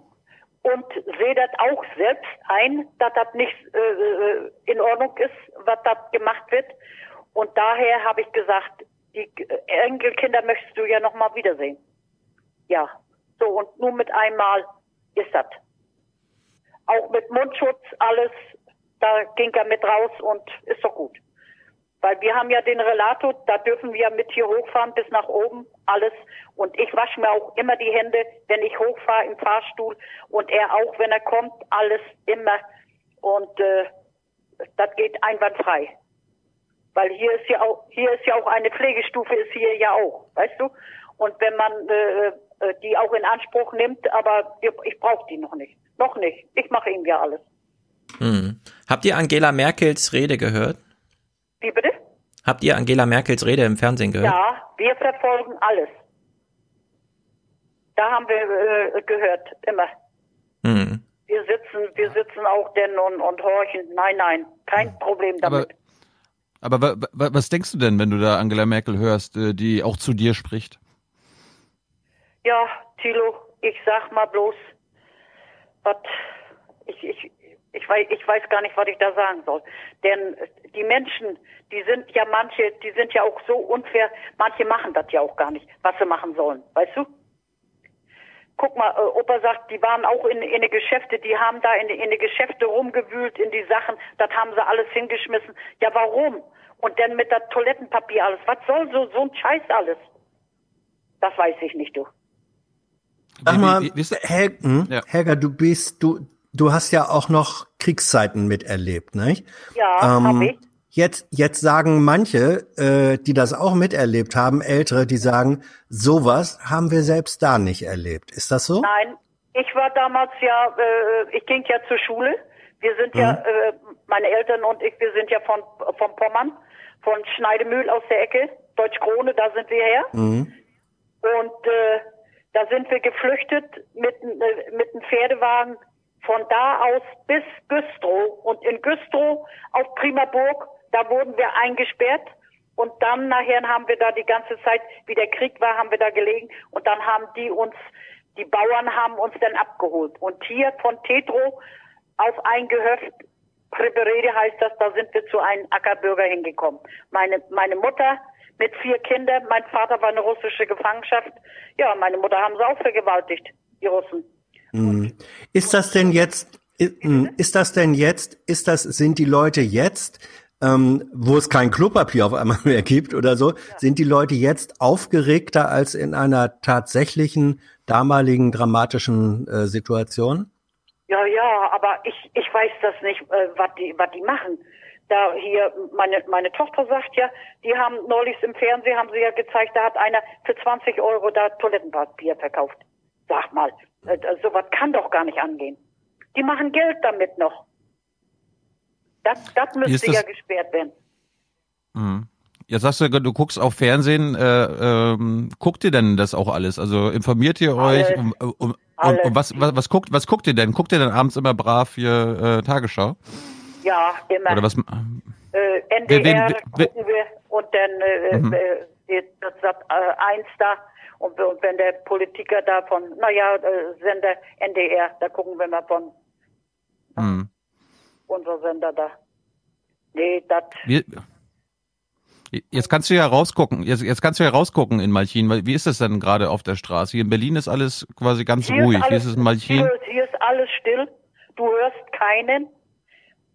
und sehe das auch selbst ein, dass das nicht äh, äh, in Ordnung ist, was da gemacht wird. Und daher habe ich gesagt, die äh, Enkelkinder möchtest du ja noch mal wiedersehen. Ja, so und nur mit einmal ist das. Auch mit Mundschutz, alles, da ging er mit raus und ist doch gut. Weil wir haben ja den Relato, da dürfen wir mit hier hochfahren bis nach oben, alles. Und ich wasche mir auch immer die Hände, wenn ich hochfahre im Fahrstuhl. Und er auch, wenn er kommt, alles immer. Und äh, das geht einwandfrei. Weil hier ist ja auch, hier ist ja auch eine Pflegestufe, ist hier ja auch, weißt du? Und wenn man äh, äh, die auch in Anspruch nimmt, aber ich, ich brauche die noch nicht. Noch nicht. Ich mache ihm ja alles. Hm. Habt ihr Angela Merkels Rede gehört? Wie bitte? Habt ihr Angela Merkels Rede im Fernsehen gehört? Ja, wir verfolgen alles. Da haben wir äh, gehört, immer. Hm. Wir sitzen, wir sitzen auch denn und, und horchen. Nein, nein, kein Problem Aber, damit. aber wa, was denkst du denn, wenn du da Angela Merkel hörst, äh, die auch zu dir spricht? Ja, Thilo, ich sag mal bloß, was, ich, ich, ich weiß, ich weiß gar nicht, was ich da sagen soll. Denn die Menschen, die sind ja manche, die sind ja auch so unfair, manche machen das ja auch gar nicht, was sie machen sollen, weißt du? Guck mal, äh, Opa sagt, die waren auch in, in die Geschäfte, die haben da in, die- in die Geschäfte rumgewühlt, in die Sachen, das haben sie alles hingeschmissen. Ja, warum? Und dann mit der Toilettenpapier alles. Was soll so, so ein Scheiß alles? Das weiß ich nicht, du. Sag mal, Hel hm? Helga, du bist, du, du hast ja auch noch Kriegszeiten miterlebt, nicht? Ja, Ähm, ich. Jetzt, jetzt sagen manche, äh, die das auch miterlebt haben, Ältere, die sagen, sowas haben wir selbst da nicht erlebt. Ist das so? Nein, ich war damals ja, äh, ich ging ja zur Schule. Wir sind ja, äh, meine Eltern und ich, wir sind ja von, von Pommern, von Schneidemühl aus der Ecke, Deutsch Krone, da sind wir her. Mhm. Und äh, da sind wir geflüchtet mit, äh, mit einem Pferdewagen von da aus bis Güstrow. Und in Güstrow auf Primaburg, da wurden wir eingesperrt. Und dann nachher haben wir da die ganze Zeit, wie der Krieg war, haben wir da gelegen. Und dann haben die uns, die Bauern haben uns dann abgeholt. Und hier von Tetro auf ein Gehöft, Priberede heißt das, da sind wir zu einem Ackerbürger hingekommen. Meine, meine Mutter mit vier Kindern, mein Vater war eine russische Gefangenschaft. Ja, meine Mutter haben sie auch vergewaltigt, die Russen. Mhm. Ist das denn jetzt, i- mh, ist das denn jetzt, ist das, sind die Leute jetzt, ähm, wo es kein Klopapier auf einmal mehr gibt oder so, sind die Leute jetzt aufgeregter als in einer tatsächlichen damaligen dramatischen äh, Situation? Ja, ja, aber ich, ich weiß das nicht, äh, was die, was die machen. Da hier, meine, meine Tochter sagt ja, die haben neulich im Fernsehen, haben sie ja gezeigt, da hat einer für 20 Euro da Toilettenpapier verkauft. Sag mal, äh, sowas kann doch gar nicht angehen. Die machen Geld damit noch. Das, das müsste das- ja gesperrt werden. Mhm. Jetzt sagst du, du guckst auf Fernsehen, äh, ähm, guckt ihr denn das auch alles? Also informiert ihr euch? Alles. Um, um, um, Alles. und was, was, was guckt, was guckt ihr denn? Guckt ihr denn abends immer brav hier äh, Tagesschau? Ja, immer. Oder was? Äh, NDR wen- wer- gucken wir und dann äh, Mhm. äh, das Sat äh, 1 da und, und wenn der Politiker da von, naja, äh, Sender NDR, da gucken wir mal von Hm. unser Sender da. Nee, das. Wie, jetzt kannst du ja rausgucken. Jetzt, jetzt kannst du ja rausgucken in Malchin. Weil- Wie ist das denn gerade auf der Straße? Hier in Berlin ist alles quasi ganz Hier ruhig. ist Wie alles, ist es in Malchin? Hier, hier ist alles still. Du hörst keinen.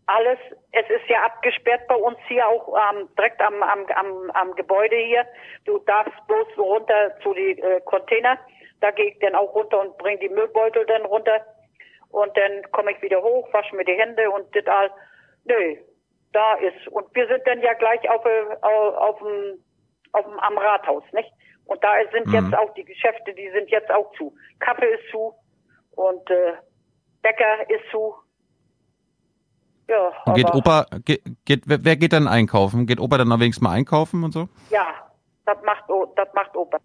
Alles, es ist ja abgesperrt bei uns hier auch ähm, direkt am, am, am, am Gebäude hier. Du darfst bloß runter zu die äh, Container. Da gehe ich dann auch runter und bringe die Müllbeutel dann runter. Und dann komme ich wieder hoch, wasche mir die Hände und das all. Nö, da ist. Und wir sind dann ja gleich auf, äh, auf, auf dem, auf dem, am Rathaus, nicht? Und da sind Mhm. jetzt auch die Geschäfte, die sind jetzt auch zu. Kaffee ist zu und äh, Bäcker ist zu. Ja, Und geht Opa, geht, geht, wer geht dann einkaufen? Geht Opa dann wenigstens mal einkaufen und so? ja, das macht, das macht Opa.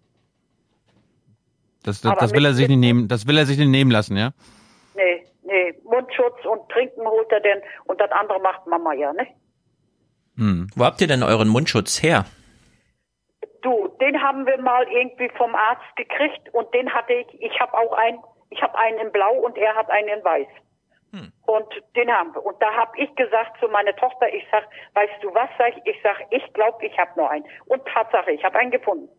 Das, das, das will er sich nicht nehmen, das will er sich nicht nehmen lassen, ja? Nee, nee, Mundschutz und Trinken holt er denn und das andere macht Mama ja, ne? Hm. Wo habt ihr denn euren Mundschutz her? Du, den haben wir mal irgendwie vom Arzt gekriegt und den hatte ich, ich habe auch einen, ich habe einen in blau und er hat einen in weiß. Und den haben wir. Und da habe ich gesagt zu meiner Tochter, ich sag, weißt du was, sag ich, ich sag, ich glaube, ich habe nur einen. Und Tatsache, ich habe einen gefunden.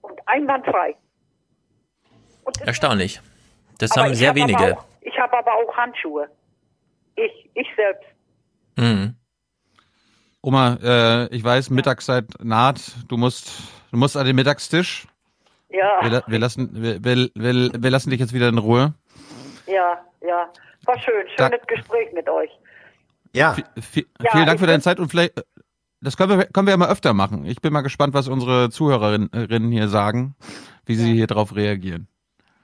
Und einwandfrei. Erstaunlich. Das Aber haben sehr hab wenige. Auch, ich habe aber auch Handschuhe. Ich, ich selbst. Mhm. Oma, äh, ich weiß, Mittagszeit naht. Du musst, du musst an den Mittagstisch. Ja, Wir, wir lassen, wir, wir, wir, wir lassen dich jetzt wieder in Ruhe. ja, ja. War schön, Da- schönes Gespräch mit euch. Ja. Vi- Ja, vielen Dank für deine Zeit und vielleicht, das können wir, können wir ja mal öfter machen. Ich bin mal gespannt, was unsere Zuhörerinnen hier sagen, wie sie hier drauf reagieren.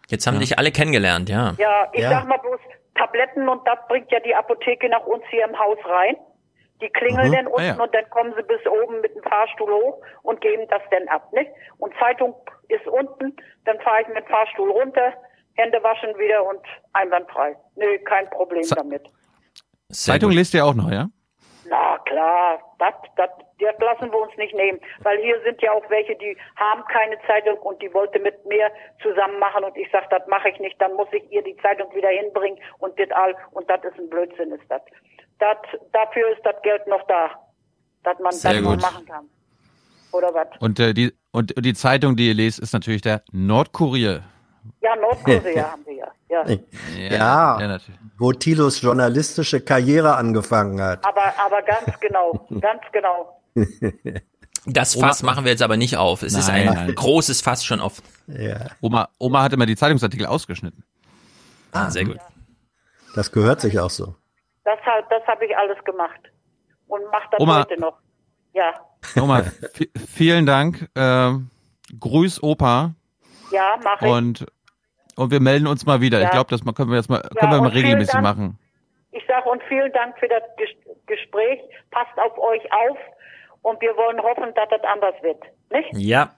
Jetzt haben dich alle kennengelernt, ja. Ja, ich Ja. sag mal bloß, Tabletten und das bringt ja die Apotheke nach uns hier im Haus rein. Die klingeln Mhm. dann unten Ah, ja. und dann kommen sie bis oben mit dem Fahrstuhl hoch und geben das dann ab, nicht? Und Zeitung ist unten, dann fahre ich mit dem Fahrstuhl runter, Hände waschen wieder und einwandfrei. Nö, kein Problem Ze- damit. Zeitung lest ihr auch noch, ja? Na klar, das, das, das lassen wir uns nicht nehmen, weil hier sind ja auch welche, die haben keine Zeitung und die wollte mit mir zusammen machen und ich sag, das mache ich nicht, dann muss ich ihr die Zeitung wieder hinbringen und das all und das ist ein Blödsinn ist das. Das dafür ist das Geld noch da, dass man Sehr das gut. machen kann. Oder was? Und, äh, die, und die Zeitung, die ihr lest, ist natürlich der Nordkurier. Ja, Nordkorea haben wir ja. Ja. Ja, ja, natürlich. wo Tilos journalistische Karriere angefangen hat. Aber aber ganz genau, ganz genau. Das Oma- Fass machen wir jetzt aber nicht auf. Es ist ein Nein, nein. großes Fass schon offen. Ja. Oma, Oma hat immer die Zeitungsartikel ausgeschnitten. Ah, sehr gut. Das gehört sich auch so. Das das habe ich alles gemacht und mach das Oma- heute noch. Ja. Oma, vi- vielen Dank. Ähm, grüß Opa Ja, mach ich. und, und wir melden uns mal wieder. Ja. Ich glaube, das können wir jetzt mal, können wir mal regelmäßig Dank. machen. Ich sage und vielen Dank für das Ges- Gespräch. Passt auf euch auf und wir wollen hoffen, dass das anders wird. Nicht? Ja.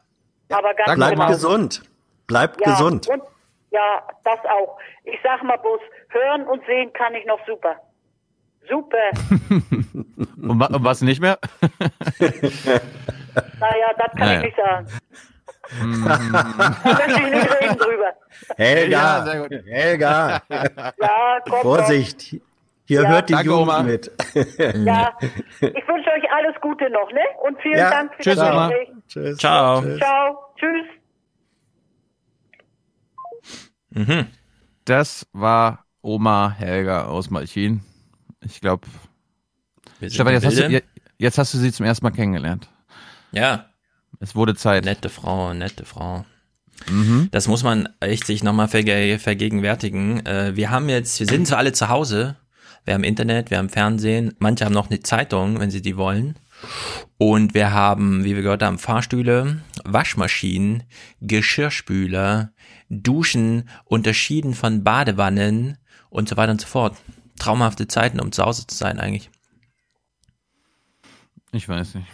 Aber ganz Bleibt genau. gesund. Bleibt ja, gesund. Und, ja, das auch. Ich sag mal bloß, hören und sehen kann ich noch super. Super. Und, wa und was nicht mehr? naja, das kann Naja. ich nicht sagen. Mhm. Da möchte ich nicht reden drüber. Helga, Ja, sehr gut. Helga. Ja, komm, Vorsicht. Hier Ja. hört die Danke, Jugend Oma. mit. Ja, ich wünsche euch alles Gute noch, ne? Und vielen Ja. Dank für Tschüss, das Oma. Gespräch. Tschüss. Ciao. Tschüss. Ciao. Tschüss. Mhm. Das war Oma Helga aus Malchin. Ich glaube, Stefan, jetzt hast, du, Bilde. jetzt hast du sie zum ersten Mal kennengelernt. Ja, Es wurde Zeit. nette Frau, nette Frau. Mhm. Das muss man echt sich nochmal verge vergegenwärtigen. Äh, wir haben jetzt, wir sind zwar alle zu Hause, wir haben Internet, wir haben Fernsehen, manche haben noch eine Zeitung, wenn sie die wollen. Und wir haben, wie wir gehört haben, Fahrstühle, Waschmaschinen, Geschirrspüler, Duschen, unterschieden von Badewannen und so weiter und so fort. Traumhafte Zeiten, um zu Hause zu sein eigentlich. Ich weiß nicht.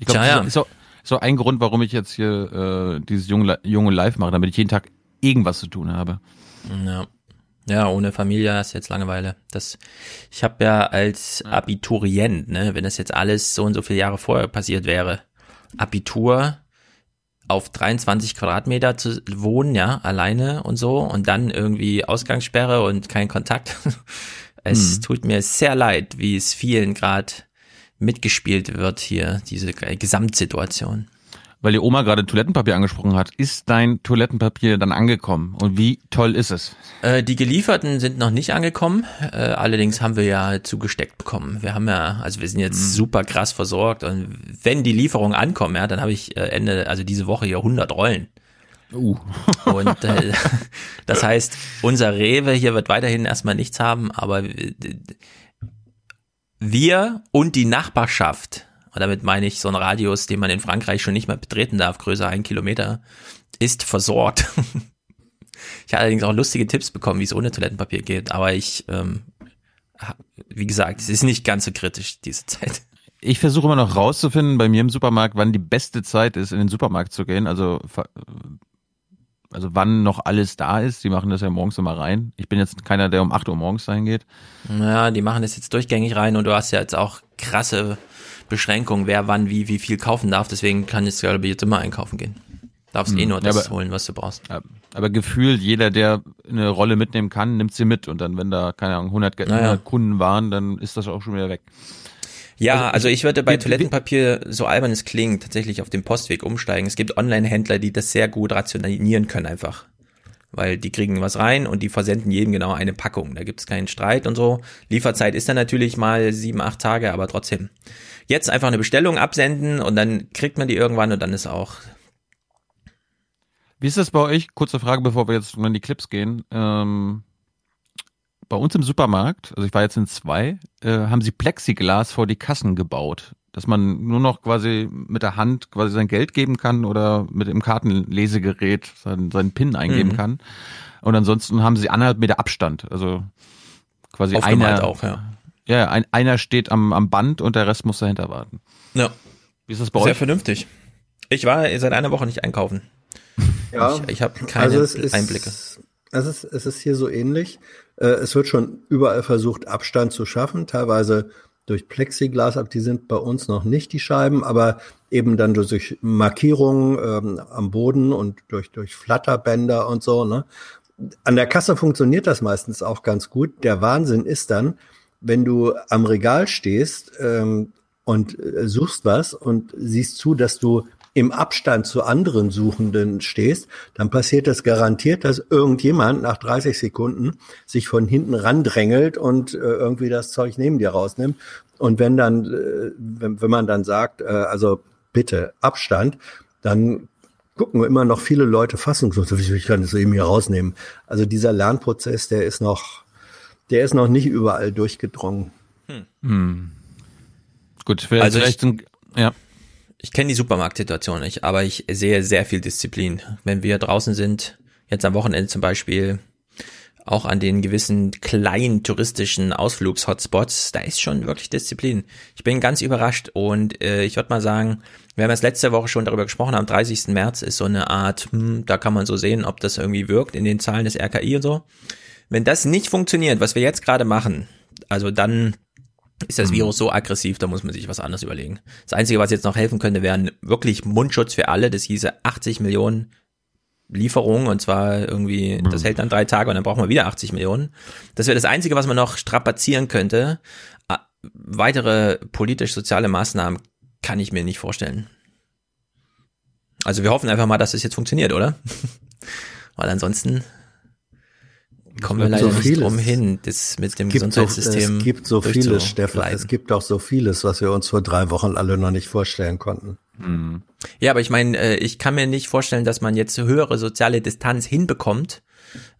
Ich glaube, ja. ist so, so ein Grund, warum ich jetzt hier äh, dieses junge, junge Live mache, damit ich jeden Tag irgendwas zu tun habe. Ja. Ja, ohne Familie ist jetzt Langeweile. Das, ich habe ja als Abiturient, ne, wenn das jetzt alles so und so viele Jahre vorher passiert wäre, Abitur, auf 23 Quadratmeter zu wohnen, ja, alleine und so und dann irgendwie Ausgangssperre und kein Kontakt. Es Hm. tut mir sehr leid, wie es vielen gerade mitgespielt wird hier, diese Gesamtsituation. Weil die Oma gerade Toilettenpapier angesprochen hat. Ist dein Toilettenpapier dann angekommen? Und wie toll ist es? Äh, die gelieferten sind noch nicht angekommen. Äh, allerdings haben wir ja zugesteckt bekommen. Wir haben ja, also wir sind jetzt super krass versorgt und wenn die Lieferungen ankommen, ja, dann habe ich äh, Ende, also diese Woche hier 100 Rollen. Uh. Und äh, das heißt, unser Rewe hier wird weiterhin erstmal nichts haben, aber äh, wir und die Nachbarschaft, und damit meine ich so einen Radius, den man in Frankreich schon nicht mehr betreten darf, größer ein Kilometer, ist versorgt. Ich habe allerdings auch lustige Tipps bekommen, wie es ohne Toilettenpapier geht, aber ich, ähm, wie gesagt, es ist nicht ganz so kritisch, diese Zeit. Ich versuche immer noch rauszufinden bei mir im Supermarkt, wann die beste Zeit ist, in den Supermarkt zu gehen. Also, also wann noch alles da ist. Die machen das ja morgens immer rein. Ich bin jetzt keiner, der um 8 Uhr morgens dahin geht. Naja, die machen das jetzt durchgängig rein und du hast ja jetzt auch krasse Beschränkungen, wer wann wie wie viel kaufen darf. Deswegen kann ich glaube ich jetzt immer einkaufen gehen. Darfst eh Hm, nur ja, das aber- holen, was du brauchst. Ja, Aber gefühlt, jeder, der eine Rolle mitnehmen kann, nimmt sie mit. Und dann, wenn da, keine Ahnung, 100, Ge- Naja. 100 Kunden waren, dann ist das auch schon wieder weg. Ja, also ich würde bei Toilettenpapier, so albern es klingt, tatsächlich auf den Postweg umsteigen. Es gibt Online-Händler, die das sehr gut rationieren können einfach. Weil die kriegen was rein und die versenden jedem genau eine Packung. Da gibt es keinen Streit und so. Lieferzeit ist dann natürlich mal sieben, acht Tage, aber trotzdem. Jetzt einfach eine Bestellung absenden und dann kriegt man die irgendwann und dann ist auch. Wie ist das bei euch? Kurze Frage, bevor wir jetzt mal in die Clips gehen. Ähm, bei uns im Supermarkt, also ich war jetzt in zwei, äh, haben sie Plexiglas vor die Kassen gebaut. Dass man nur noch quasi mit der Hand quasi sein Geld geben kann oder mit dem Kartenlesegerät seinen, seinen PIN eingeben Mhm. kann. Und ansonsten haben sie anderthalb Meter Abstand. Also quasi Aufgemalt einer. auch, ja. Ja, ein, einer steht am, am Band und der Rest muss dahinter warten. Ja. Wie ist das bei Sehr euch? vernünftig. Ich war seit einer Woche nicht einkaufen. Ja, Ich, ich habe keine also es ist, Einblicke. Es ist, es ist hier so ähnlich. Äh, Es wird schon überall versucht, Abstand zu schaffen, teilweise durch Plexiglas, aber die sind bei uns noch nicht die Scheiben, aber eben dann durch Markierungen ähm, am Boden und durch, durch Flatterbänder und so. Ne? An der Kasse funktioniert das meistens auch ganz gut. Der Wahnsinn ist dann, wenn du am Regal stehst ähm, und äh, suchst was und siehst zu, dass du im Abstand zu anderen Suchenden stehst, dann passiert das garantiert, dass irgendjemand nach 30 Sekunden sich von hinten randrängelt und äh, irgendwie das Zeug neben dir rausnimmt. Und wenn dann, äh, wenn, wenn man dann sagt, äh, also bitte Abstand, dann gucken immer noch viele Leute fassungslos, wie ich kann das eben hier rausnehmen. Also dieser Lernprozess, der ist noch, der ist noch nicht überall durchgedrungen. Hm. Gut, vielleicht, Also ich- vielleicht sind, ja. Ich kenne die Supermarktsituation nicht, aber ich sehe sehr viel Disziplin. Wenn wir draußen sind, jetzt am Wochenende zum Beispiel, auch an den gewissen kleinen touristischen Ausflugs-Hotspots, da ist schon wirklich Disziplin. Ich bin ganz überrascht und äh, ich würde mal sagen, wir haben jetzt letzte Woche schon darüber gesprochen, am 30. März ist so eine Art, hm, da kann man so sehen, ob das irgendwie wirkt in den Zahlen des RKI und so. Wenn das nicht funktioniert, was wir jetzt gerade machen, also dann ist das Virus so aggressiv, da muss man sich was anderes überlegen. Das Einzige, was jetzt noch helfen könnte, wären wirklich Mundschutz für alle. Das hieße 80 Millionen Lieferungen und zwar irgendwie, das hält dann drei Tage und dann brauchen wir wieder 80 Millionen. Das wäre das Einzige, was man noch strapazieren könnte. Ah, Weitere politisch-soziale Maßnahmen kann ich mir nicht vorstellen. Also wir hoffen einfach mal, dass es jetzt funktioniert, oder? Weil ansonsten kommen wir leider so nicht vieles. drum hin, das mit dem Es gibt, so, Gesundheitssystem es gibt so vieles, Stefan. Es gibt auch so vieles, was wir uns vor drei Wochen alle noch nicht vorstellen konnten. Ja, aber ich meine, äh, ich kann mir nicht vorstellen, dass man jetzt höhere soziale Distanz hinbekommt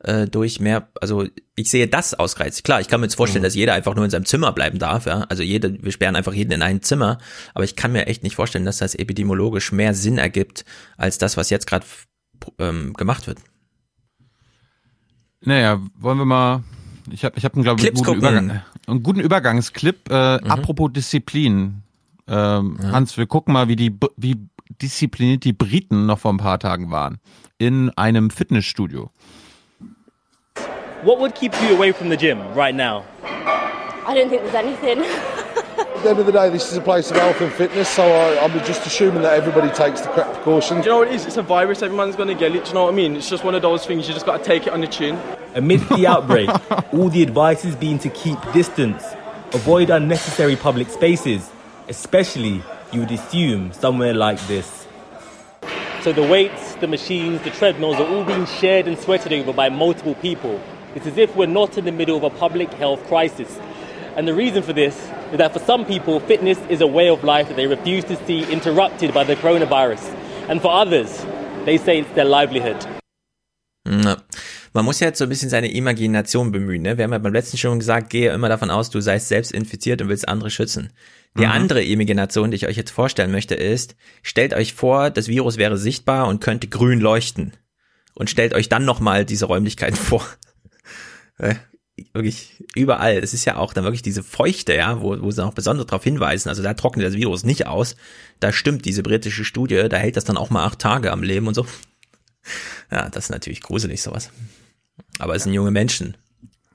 äh, durch mehr, also ich sehe das ausreizt. Klar, ich kann mir jetzt vorstellen, Mhm. dass jeder einfach nur in seinem Zimmer bleiben darf, ja. Also jeder, wir sperren einfach jeden in ein Zimmer, aber ich kann mir echt nicht vorstellen, dass das epidemiologisch mehr Sinn ergibt, als das, was jetzt gerade ähm, gemacht wird. Naja, wollen wir mal. Ich habe, ich hab einen, glaube ich, einen Clips guten. Übergang, einen guten Übergangsclip. Äh, Apropos Disziplin. Ähm, Hans, wir gucken mal, wie die wie diszipliniert die Briten noch vor ein paar Tagen waren. In einem Fitnessstudio. What would keep you away from the gym right now? I don't think there's anything. At the end of the day, this is a place of health and fitness, so I, I'm just assuming that everybody takes the correct precautions. Do you know what it is? It's a virus. Everyone's going to get it. Do you know what I mean? It's just one of those things. You just got to take it on the chin. Amidst the outbreak, all the advice has been to keep distance, avoid unnecessary public spaces, especially, you would assume, somewhere like this. So the weights, the machines, the treadmills are all being shared and sweated over by multiple people. It's as if we're not in the middle of a public health crisis. And the reason for this is that for some people, fitness is a way of life that they refuse to see interrupted by the coronavirus. And for others, they say it's their livelihood. Ja. Man muss ja jetzt so ein bisschen seine Imagination bemühen. Ne? Wir haben ja beim letzten schon gesagt, gehe immer davon aus, du seist selbst infiziert und willst andere schützen. Die Mhm. andere Imagination, die ich euch jetzt vorstellen möchte, ist, stellt euch vor, das Virus wäre sichtbar und könnte grün leuchten. Und stellt euch dann nochmal diese Räumlichkeiten vor. Wirklich überall. Es ist ja auch dann wirklich diese Feuchte, ja, wo, wo sie auch besonders darauf hinweisen. Also da trocknet das Virus nicht aus. Da stimmt diese britische Studie, da hält das dann auch mal acht Tage am Leben und so. Ja, das ist natürlich gruselig, sowas. Aber es sind junge Menschen.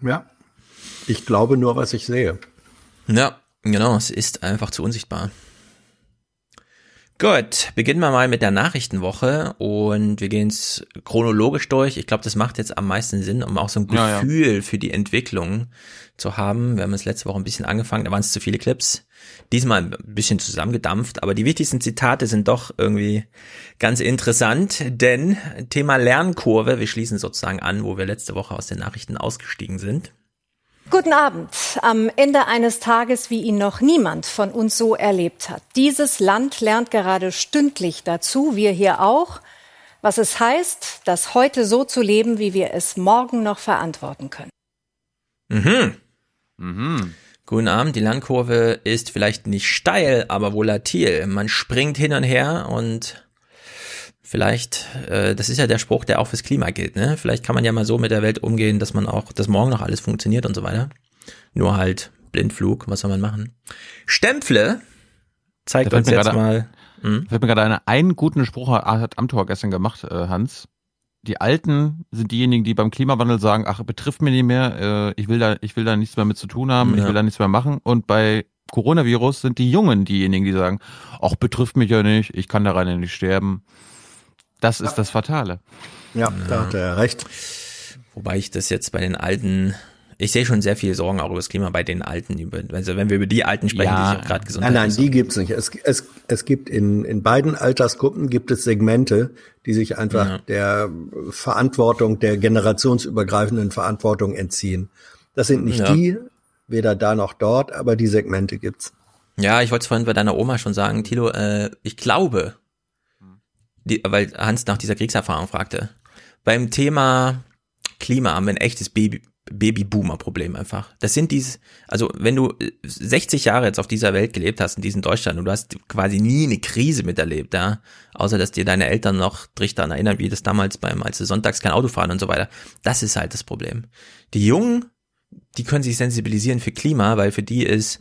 Ja. Ich glaube nur, was ich sehe. Ja, genau, es ist einfach zu unsichtbar. Gut, beginnen wir mal mit der Nachrichtenwoche und wir gehen es chronologisch durch. Ich glaube, das macht jetzt am meisten Sinn, um auch so ein Ja, ja. Gefühl für die Entwicklung zu haben. Wir haben es letzte Woche ein bisschen angefangen, da waren es zu viele Clips. Diesmal ein bisschen zusammengedampft, aber die wichtigsten Zitate sind doch irgendwie ganz interessant, denn Thema Lernkurve, wir schließen sozusagen an, wo wir letzte Woche aus den Nachrichten ausgestiegen sind. Guten Abend. Am Ende eines Tages, wie ihn noch niemand von uns so erlebt hat. Dieses Land lernt gerade stündlich dazu, wir hier auch, was es heißt, das heute so zu leben, wie wir es morgen noch verantworten können. Mhm. Mhm. Guten Abend, die Lernkurve ist vielleicht nicht steil, aber volatil. Man springt hin und her und vielleicht, äh, das ist ja der Spruch, der auch fürs Klima gilt, ne? Vielleicht kann man ja mal so mit der Welt umgehen, dass man auch, dass morgen noch alles funktioniert und so weiter. Nur halt Blindflug, was soll man machen? Stempfle zeigt uns jetzt gerade- mal. Hm? Fällt mir gerade eine, einen guten Spruch hat Amtor gestern gemacht, äh, Hans. Die Alten sind diejenigen, die beim Klimawandel sagen, ach, betrifft mir nicht mehr, äh, ich will da, ich will da nichts mehr mit zu tun haben, ich Ja. will da nichts mehr machen. Und bei Coronavirus sind die Jungen diejenigen, die sagen, ach, betrifft mich ja nicht, ich kann daran ja nicht sterben. Das ist das Fatale. Ja, da hat er recht. Wobei ich das jetzt bei den Alten, ich sehe schon sehr viel Sorgen auch über das Klima bei den Alten. über- Also wenn wir über die Alten sprechen, Ja. die sich auch gerade gesund Nein, nein, die gibt's nicht. Es, es, es gibt in, in beiden Altersgruppen gibt es Segmente, die sich einfach Ja. der Verantwortung, der generationsübergreifenden Verantwortung entziehen. Das sind nicht Ja. die, weder da noch dort, aber die Segmente gibt's. Ja, ich wollte es vorhin bei deiner Oma schon sagen, Tilo, äh, ich glaube, die, weil Hans nach dieser Kriegserfahrung fragte, beim Thema Klima haben wir ein echtes Baby, Babyboomer-Problem einfach. Das sind diese, also wenn du äh, 60 Jahre jetzt auf dieser Welt gelebt hast, in diesem Deutschland, und du hast quasi nie eine Krise miterlebt, ja, außer dass dir deine Eltern noch dich daran erinnern, wie das damals beim, als sie sonntags kein Auto fahren und so weiter. Das ist halt das Problem. Die Jungen, die können sich sensibilisieren für Klima, weil für die ist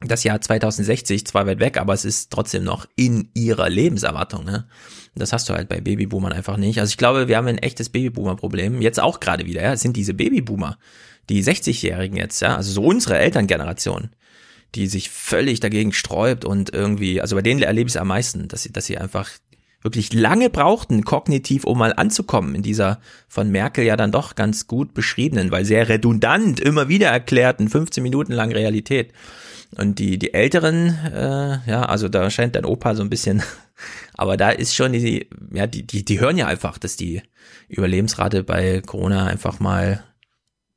das Jahr 2060 zwar weit weg, aber es ist trotzdem noch in ihrer Lebenserwartung. Ne? Das hast du halt bei Babyboomern einfach nicht. Also ich glaube, wir haben ein echtes Babyboomer-Problem. Jetzt auch gerade wieder. Ja, sind diese Babyboomer, die 60-Jährigen jetzt, ja, also so unsere Elterngeneration, die sich völlig dagegen sträubt und irgendwie, also bei denen erlebe ich es am meisten, dass sie, dass sie einfach wirklich lange brauchten, kognitiv, um mal anzukommen in dieser von Merkel ja dann doch ganz gut beschriebenen, weil sehr redundant immer wieder erklärten 15 Minuten lang Realität. Und die, die Älteren, äh, ja, also da scheint dein Opa so ein bisschen, aber da ist schon die, ja, die, die, die hören ja einfach, dass die Überlebensrate bei Corona einfach mal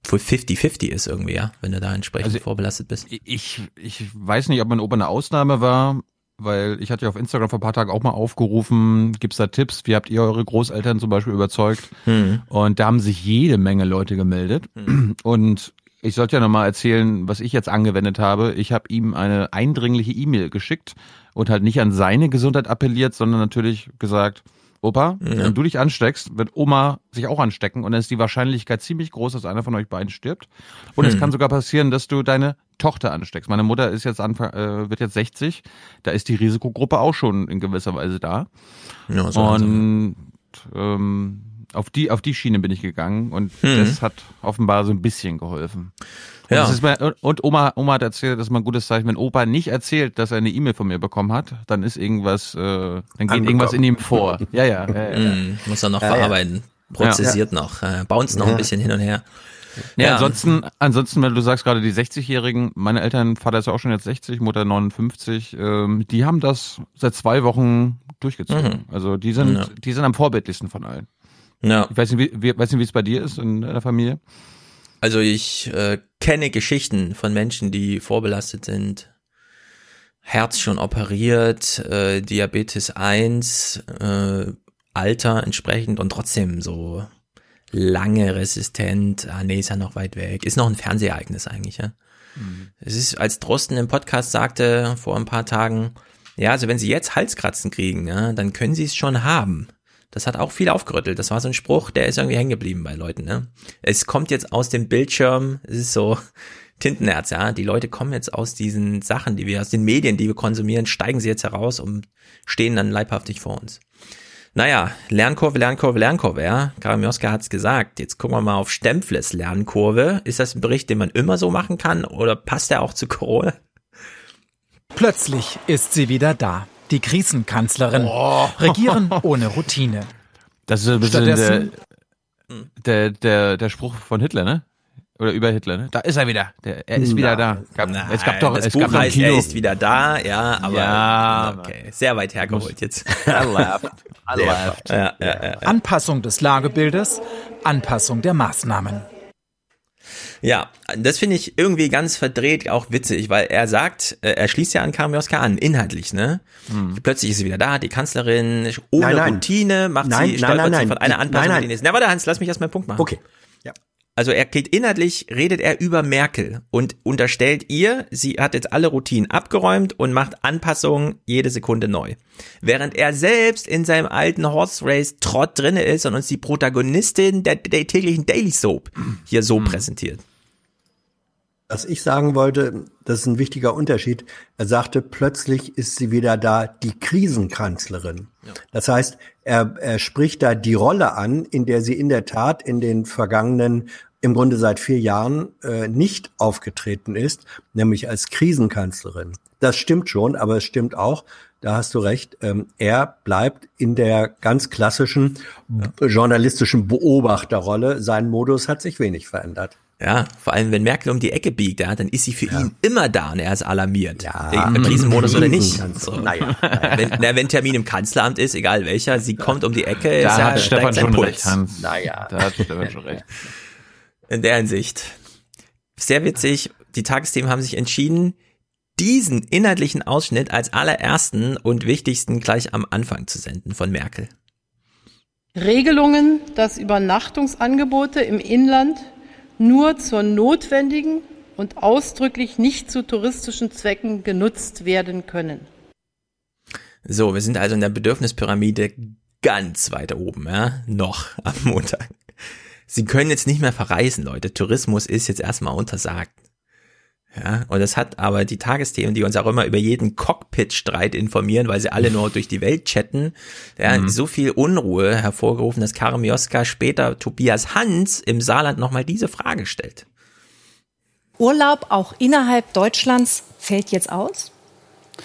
50-50 ist irgendwie, ja, wenn du da entsprechend vorbelastet bist. Ich, ich weiß nicht, ob mein Opa eine Ausnahme war, weil ich hatte ja auf Instagram vor ein paar Tagen auch mal aufgerufen, gibt's da Tipps, wie habt ihr eure Großeltern zum Beispiel überzeugt? Hm. Und da haben sich jede Menge Leute gemeldet. Und ich sollte ja nochmal erzählen, was ich jetzt angewendet habe. Ich habe ihm eine eindringliche E-Mail geschickt und halt nicht an seine Gesundheit appelliert, sondern natürlich gesagt, Opa, Ja. wenn du dich ansteckst, wird Oma sich auch anstecken und dann ist die Wahrscheinlichkeit ziemlich groß, dass einer von euch beiden stirbt. Und es Hm. kann sogar passieren, dass du deine Tochter ansteckst. Meine Mutter ist jetzt Anfang, äh, wird jetzt 60, da ist die Risikogruppe auch schon in gewisser Weise da. Ja, so und ähm, auf die, auf die Schiene bin ich gegangen und Mhm. das hat offenbar so ein bisschen geholfen. Und, Ja. das ist bei, und Oma, Oma hat erzählt, das ist mal ein gutes Zeichen, wenn Opa nicht erzählt, dass er eine E-Mail von mir bekommen hat, dann ist irgendwas, äh, dann geht Angekommen. irgendwas in ihm vor. Ja, ja. ja, ja, ja. Mm, muss er noch Ja, ja. verarbeiten. Prozessiert noch, äh, bounce noch Ja. ein bisschen hin und her. Ja, ansonsten, ansonsten, wenn du sagst gerade die 60-Jährigen, meine Eltern, Vater ist ja auch schon jetzt 60, Mutter 59, ähm, die haben das seit zwei Wochen durchgezogen. Also die sind, Ja. die sind am vorbildlichsten von allen. Ja. Ich weiß nicht, wie, wie, weiß nicht, wie es bei dir ist in deiner Familie. Also ich äh, kenne Geschichten von Menschen, die vorbelastet sind. Herz schon operiert, äh, Diabetes 1, äh, Alter entsprechend und trotzdem so lange resistent. Ah, nee, ist ja noch weit weg. Ist noch ein Fernsehereignis eigentlich, ja. Es ist, als Drosten im Podcast sagte vor ein paar Tagen, ja, also wenn Sie jetzt Halskratzen kriegen, ja, dann können Sie es schon haben. Das hat auch viel aufgerüttelt. Das war so ein Spruch, der ist irgendwie hängen geblieben bei Leuten. Ne? Es kommt jetzt aus dem Bildschirm, es ist so Tintenherz, ja. Die Leute kommen jetzt aus diesen Sachen, die wir, aus den Medien, die wir konsumieren, steigen sie jetzt heraus und stehen dann leibhaftig vor uns. Naja, Lernkurve, Lernkurve, Lernkurve, ja. Karamioska hat's gesagt. Jetzt gucken wir mal auf Stempfles Lernkurve. Ist das ein Bericht, den man immer so machen kann oder passt der auch zu Corona? Plötzlich ist sie wieder da. Die Krisenkanzlerin. Regieren ohne Routine. Das ist ein bisschen Stattdessen- der, der, der, der Spruch von Hitler, ne? Oder über Hitler, ne? Da ist er wieder. Der, er ist wieder da. Gab, es gab doch, das es Buch gab heißt, Kino. er ist wieder da, ja, aber Ja, okay, sehr weit hergeholt jetzt. I laughed. I laughed. Ja, ja. Anpassung des Lagebildes, Anpassung der Maßnahmen. Ja, das finde ich irgendwie ganz verdreht auch witzig, weil er sagt, äh, er schließt ja an Karamioska an, inhaltlich, ne? Plötzlich ist sie wieder da, die Kanzlerin, ohne Nein, nein. Routine, macht Nein, sie, nein, stolpert nein, sie nein. von einer Anpassung nein, in die nächste. Na, warte, Hans, lass mich erst meinen Punkt machen. Okay. Ja. Also er geht inhaltlich, redet er über Merkel und unterstellt ihr, sie hat jetzt alle Routinen abgeräumt und macht Anpassungen jede Sekunde neu. Während er selbst in seinem alten Horse Race Trott drinne ist und uns die Protagonistin der, der täglichen Daily Soap hier so präsentiert. Was ich sagen wollte, das ist ein wichtiger Unterschied. Er sagte, plötzlich ist sie wieder da, die Krisenkanzlerin. Das heißt, er, er spricht da die Rolle an, in der sie in der Tat in den vergangenen, im Grunde seit vier Jahren, äh, nicht aufgetreten ist, nämlich als Krisenkanzlerin. Das stimmt schon, aber es stimmt auch, da hast du recht, ähm, er bleibt in der ganz klassischen b- journalistischen Beobachterrolle. Sein Modus hat sich wenig verändert. Ja, vor allem wenn Merkel um die Ecke biegt, ja, dann ist sie für ihn immer da und er ist alarmiert. Ja, Im Krisenmodus oder nicht. So. Naja, Wenn, na, wenn Termin im Kanzleramt ist, egal welcher, sie kommt um die Ecke, ist Da ja hat Stefan steigt sein schon Puls. recht, Hans. Naja. Da hat Stefan schon recht. In der Hinsicht. Sehr witzig, die Tagesthemen haben sich entschieden, diesen inhaltlichen Ausschnitt als allerersten und wichtigsten gleich am Anfang zu senden von Merkel. Regelungen, dass Übernachtungsangebote im Inland nur zur notwendigen und ausdrücklich nicht zu touristischen Zwecken genutzt werden können. So, wir sind also in der Bedürfnispyramide ganz weit oben, ja, noch am Montag. Sie können jetzt nicht mehr verreisen, Leute. Tourismus ist jetzt erstmal untersagt. Ja, und das hat aber die Tagesthemen, die uns auch immer über jeden Cockpit-Streit informieren, weil sie alle nur durch die Welt chatten, ja, Mhm. so viel Unruhe hervorgerufen, dass Karim Joska später Tobias Hans im Saarland nochmal diese Frage stellt. Urlaub auch innerhalb Deutschlands fällt jetzt aus?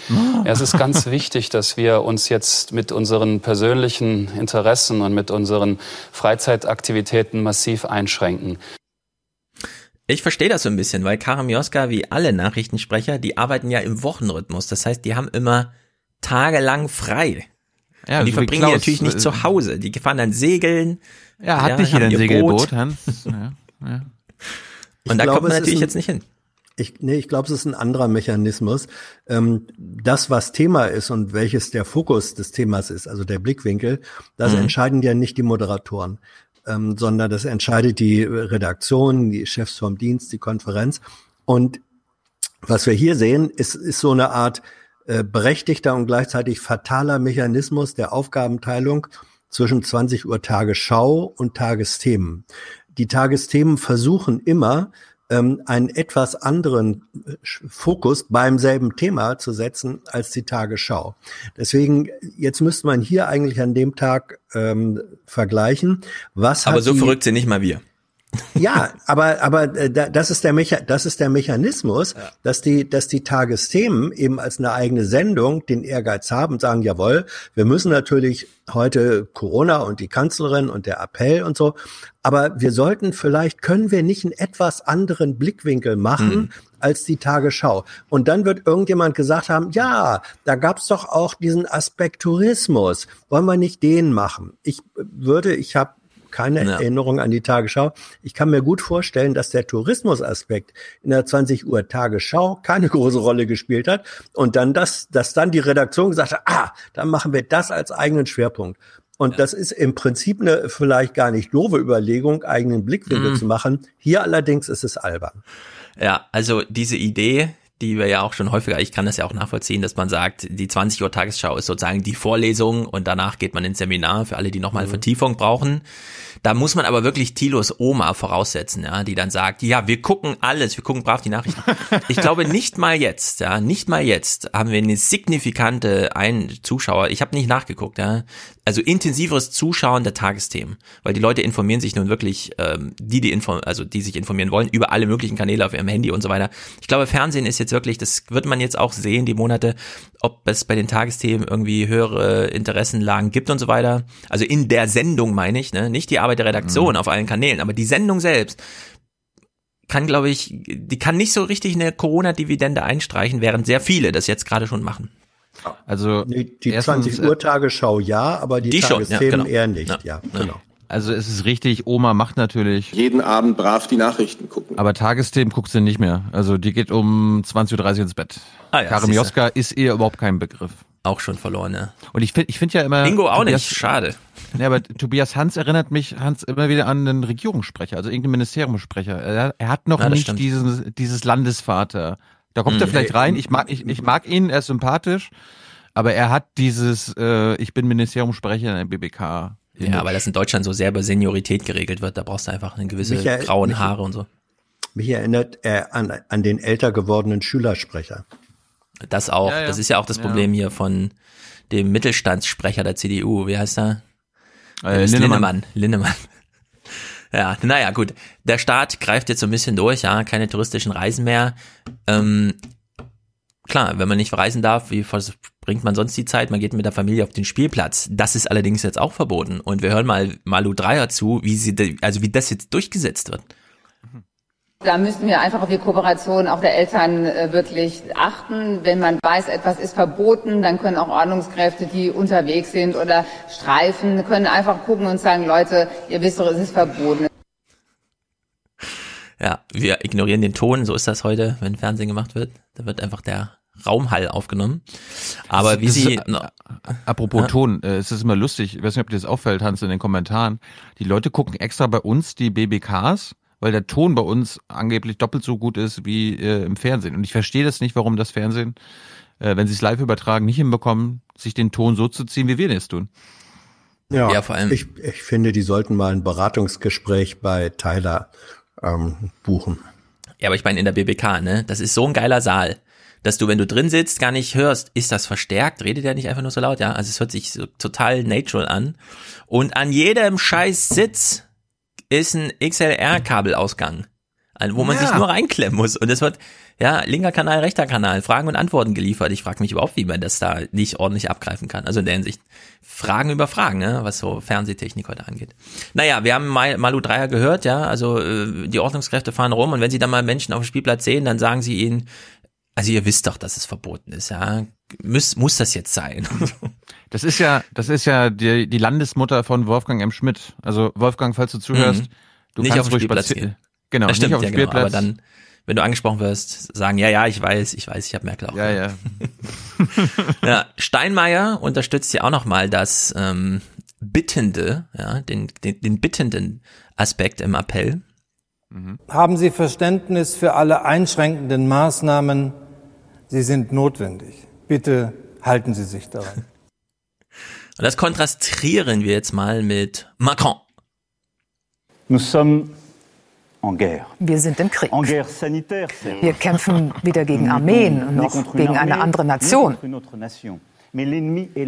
Ja, es ist ganz wichtig, dass wir uns jetzt mit unseren persönlichen Interessen und mit unseren Freizeitaktivitäten massiv einschränken. Ich verstehe das so ein bisschen, weil Karim Joska, wie alle Nachrichtensprecher, die arbeiten ja im Wochenrhythmus. Das heißt, die haben immer tagelang frei. Ja, und die so verbringen die Klaus, natürlich nicht äh, zu Hause. Die fahren dann segeln. Ja, hat nicht jeder ein Segelboot, Boot. Hans. Ja, ja. Und da glaube, kommt man natürlich ein- jetzt nicht hin. Ich, nee, ich glaube, es ist ein anderer Mechanismus. Ähm, das, was Thema ist und welches der Fokus des Themas ist, also der Blickwinkel, das Mhm. entscheiden ja nicht die Moderatoren, ähm, sondern das entscheidet die Redaktion, die Chefs vom Dienst, die Konferenz. Und was wir hier sehen, ist, ist so eine Art äh, berechtigter und gleichzeitig fataler Mechanismus der Aufgabenteilung zwischen 20 Uhr Tagesschau und Tagesthemen. Die Tagesthemen versuchen immer, ähm, einen etwas anderen äh, Fokus beim selben Thema zu setzen als die Tagesschau. Deswegen, jetzt müsste man hier eigentlich an dem Tag ähm, vergleichen, was Aber so verrückt sind nicht mal wir. Ja, aber aber äh, da- das ist der Mecha das ist der Mechanismus, dass die dass die Tagesthemen eben als eine eigene Sendung den Ehrgeiz haben und sagen, jawohl, wir müssen natürlich heute Corona und die Kanzlerin und der Appell und so, aber wir sollten vielleicht können wir nicht einen etwas anderen Blickwinkel machen Mhm. als die Tagesschau. Und dann wird irgendjemand gesagt haben, ja, da gab's doch auch diesen Aspekt Tourismus. Wollen wir nicht den machen? Ich würde, ich habe keine Ja. Erinnerung an die Tagesschau. Ich kann mir gut vorstellen, dass der Tourismusaspekt in der 20 Uhr Tagesschau keine große Rolle gespielt hat und dann das, dass dann die Redaktion gesagt hat, ah, dann machen wir das als eigenen Schwerpunkt. Und das ist im Prinzip eine vielleicht gar nicht doofe Überlegung, eigenen Blickwinkel Mhm. zu machen. Hier allerdings ist es albern. Ja, also diese Idee, die wir ja auch schon häufiger, ich kann das ja auch nachvollziehen, dass man sagt, die 20 Uhr Tagesschau ist sozusagen die Vorlesung und danach geht man ins Seminar für alle, die nochmal Vertiefung brauchen. Da muss man aber wirklich Tilos Oma voraussetzen, ja, die dann sagt, ja, wir gucken alles, wir gucken brav die Nachrichten. Ich glaube nicht mal jetzt, ja, nicht mal jetzt haben wir eine signifikante ein Zuschauer, ich habe nicht nachgeguckt, ja, also intensiveres Zuschauen der Tagesthemen, weil die Leute informieren sich nun wirklich, ähm, die die inform also die sich informieren wollen über alle möglichen Kanäle auf ihrem Handy und so weiter. Ich glaube, Fernsehen ist jetzt wirklich, das wird man jetzt auch sehen, die Monate, ob es bei den Tagesthemen irgendwie höhere Interessenlagen gibt und so weiter. Also in der Sendung meine ich, ne, nicht die Arbeit der Redaktion auf allen Kanälen, aber die Sendung selbst kann, glaube ich, die kann nicht so richtig eine Corona-Dividende einstreichen, während sehr viele das jetzt gerade schon machen. Also Die, die erstens, 20 Uhr Tagesschau ja, aber die, Die schon, ja, Tagesthemen genau. eher nicht. Ja, Ja, genau. Also es ist richtig, Oma macht natürlich. Jeden Abend brav die Nachrichten gucken. Aber Tagesthemen guckt sie nicht mehr. Also die geht um 20.30 Uhr ins Bett. Ah ja, Karim. Joska ist ihr überhaupt kein Begriff. Auch schon verloren, ja. Und ich finde ich find ja immer. Bingo auch Tobias- nicht, schade. Ja, aber Tobias Hans erinnert mich Hans immer wieder an einen Regierungssprecher, also irgendeinen Ministeriumssprecher. Er, er hat noch Ja, das nicht stimmt. dieses, dieses Landesvater. Da kommt er Mhm. vielleicht rein. Ich mag, ich, ich mag ihn, er ist sympathisch, aber er hat dieses, äh, ich bin Ministeriumssprecher in der BBK. Ja, weil das in Deutschland so sehr über Seniorität geregelt wird, da brauchst du einfach eine gewisse Michael- grauen Michael- Haare und so. Mich erinnert er an, an den älter gewordenen Schülersprecher. Das auch. Ja, ja. Das ist ja auch das Ja. Problem hier von dem Mittelstandssprecher der CDU. Wie heißt er? Äh, Das ist Linnemann. Ja, naja, gut. Der Staat greift jetzt so ein bisschen durch, ja, keine touristischen Reisen mehr. Ähm, klar, wenn man nicht reisen darf, wie verbringt man sonst die Zeit? Man geht mit der Familie auf den Spielplatz. Das ist allerdings jetzt auch verboten. Und wir hören mal Malu Dreier zu, wie sie, also wie das jetzt durchgesetzt wird. Da müssen wir einfach auf die Kooperation auch der Eltern äh, wirklich achten. Wenn man weiß, etwas ist verboten, dann können auch Ordnungskräfte, die unterwegs sind oder streifen, können einfach gucken und sagen, Leute, ihr wisst doch, es ist verboten. Ja, wir ignorieren den Ton, so ist das heute, wenn Fernsehen gemacht wird. Da wird einfach der Raumhall aufgenommen. Aber wie das sie. ist, äh, Apropos Ja. Ton, äh, es ist immer lustig, ich weiß nicht, ob dir das auffällt, Hans, in den Kommentaren. Die Leute gucken extra bei uns die BBKs, weil der Ton bei uns angeblich doppelt so gut ist wie äh, im Fernsehen. Und ich verstehe das nicht, warum das Fernsehen, äh, wenn sie es live übertragen, nicht hinbekommen, sich den Ton so zu ziehen, wie wir das tun. Ja, Ja, vor allem- Ich, ich finde, die sollten mal ein Beratungsgespräch bei Tyler ähm, buchen. Ja, aber ich meine in der BBK, ne? Das ist so ein geiler Saal, dass du, wenn du drin sitzt, gar nicht hörst, ist das verstärkt? Redet der nicht einfach nur so laut? Ja, also es hört sich so total natural an. Und an jedem scheiß Sitz ist ein XLR-Kabelausgang, an- wo man Ja. sich nur reinklemmen muss. Und es wird, ja, linker Kanal, rechter Kanal, Fragen und Antworten geliefert. Ich frage mich überhaupt, wie man das da nicht ordentlich abgreifen kann. Also in der Hinsicht, Fragen über Fragen, ne, was so Fernsehtechnik heute angeht. Naja, wir haben Mal- Malu Dreier gehört, ja, also äh, die Ordnungskräfte fahren rum und wenn sie dann mal Menschen auf dem Spielplatz sehen, dann sagen sie ihnen, also ihr wisst doch, dass es verboten ist, ja. Muss, muss das jetzt sein? Das ist ja, das ist ja die, die Landesmutter von Wolfgang M. Schmidt. Also Wolfgang, falls du zuhörst, Mhm. du nicht kannst auf den ruhig Spielplatz gehen. Genau, das stimmt, nicht auf den ja, genau. Spielplatz. Aber dann, wenn du angesprochen wirst, sagen, ja, ja, ich weiß, ich weiß, ich habe Merkel auch. Ja, ja. ja, Steinmeier unterstützt ja auch nochmal das ähm, Bittende, ja, den, den, den bittenden Aspekt im Appell. Haben Sie Verständnis für alle einschränkenden Maßnahmen? Sie sind notwendig. Bitte halten Sie sich daran. Und das kontrastieren wir jetzt mal mit Macron. Nous sommes Wir sind im Krieg. Wir kämpfen wieder gegen Armeen und noch gegen eine andere Nation.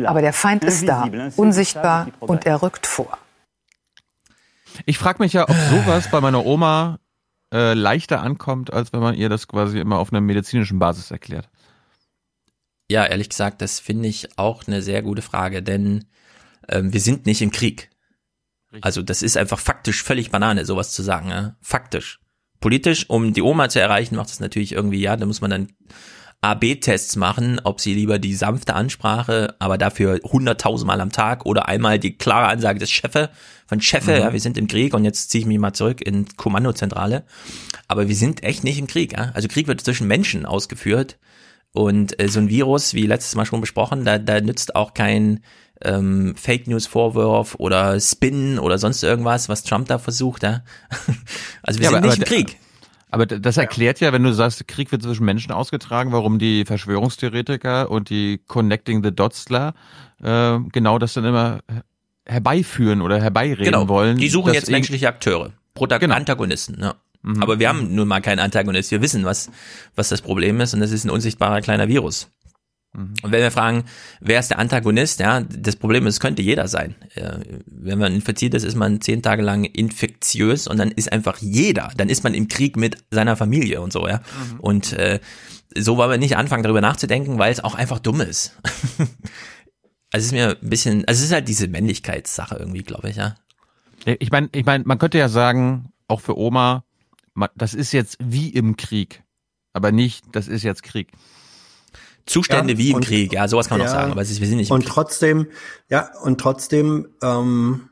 Aber der Feind ist da, unsichtbar und er rückt vor. Ich frage mich ja, ob sowas bei meiner Oma äh, leichter ankommt, als wenn man ihr das quasi immer auf einer medizinischen Basis erklärt. Ja, ehrlich gesagt, das finde ich auch eine sehr gute Frage, denn ähm, wir sind nicht im Krieg. Also das ist einfach faktisch völlig Banane, sowas zu sagen. Ja? Faktisch. Politisch, um die Oma zu erreichen, macht es natürlich irgendwie, ja, da muss man dann A-B-Tests machen, ob sie lieber die sanfte Ansprache, aber dafür hunderttausendmal am Tag oder einmal die klare Ansage des Chefe, von Chefe, mhm. ja, wir sind im Krieg und jetzt ziehe ich mich mal zurück in Kommandozentrale. Aber wir sind echt nicht im Krieg. Ja? Also Krieg wird zwischen Menschen ausgeführt und äh, so ein Virus, wie letztes Mal schon besprochen, da, da nützt auch kein ähm, Fake News Vorwurf oder Spin oder sonst irgendwas, was Trump da versucht. Ja? Also wir ja, sind aber, nicht im Krieg. Aber das erklärt ja, wenn du sagst, Krieg wird zwischen Menschen ausgetragen, warum die Verschwörungstheoretiker und die Connecting the Dotsler äh, genau das dann immer herbeiführen oder herbeireden genau. wollen. Die suchen jetzt menschliche Akteure, Protag genau. Antagonisten. Ja. Mhm. Aber wir haben nun mal keinen Antagonist. Wir wissen, was, was das Problem ist und das ist ein unsichtbarer kleiner Virus. Mhm. Und wenn wir fragen, wer ist der Antagonist, ja, das Problem ist, es könnte jeder sein. Wenn man infiziert ist, ist man zehn Tage lang infektiös und dann ist einfach jeder, dann ist man im Krieg mit seiner Familie und so, ja. Mhm. Und äh, so wollen wir nicht anfangen, darüber nachzudenken, weil es auch einfach dumm ist. also es ist mir ein bisschen, also es ist halt diese Männlichkeitssache irgendwie, glaube ich, ja. Ich meine, ich meine, man könnte ja sagen, auch für Oma, das ist jetzt wie im Krieg, aber nicht, das ist jetzt Krieg. Zustände ja, wie im und, Krieg, ja, sowas kann man ja, auch sagen, aber ist, wir sind nicht Und trotzdem, ja, und trotzdem, ähm,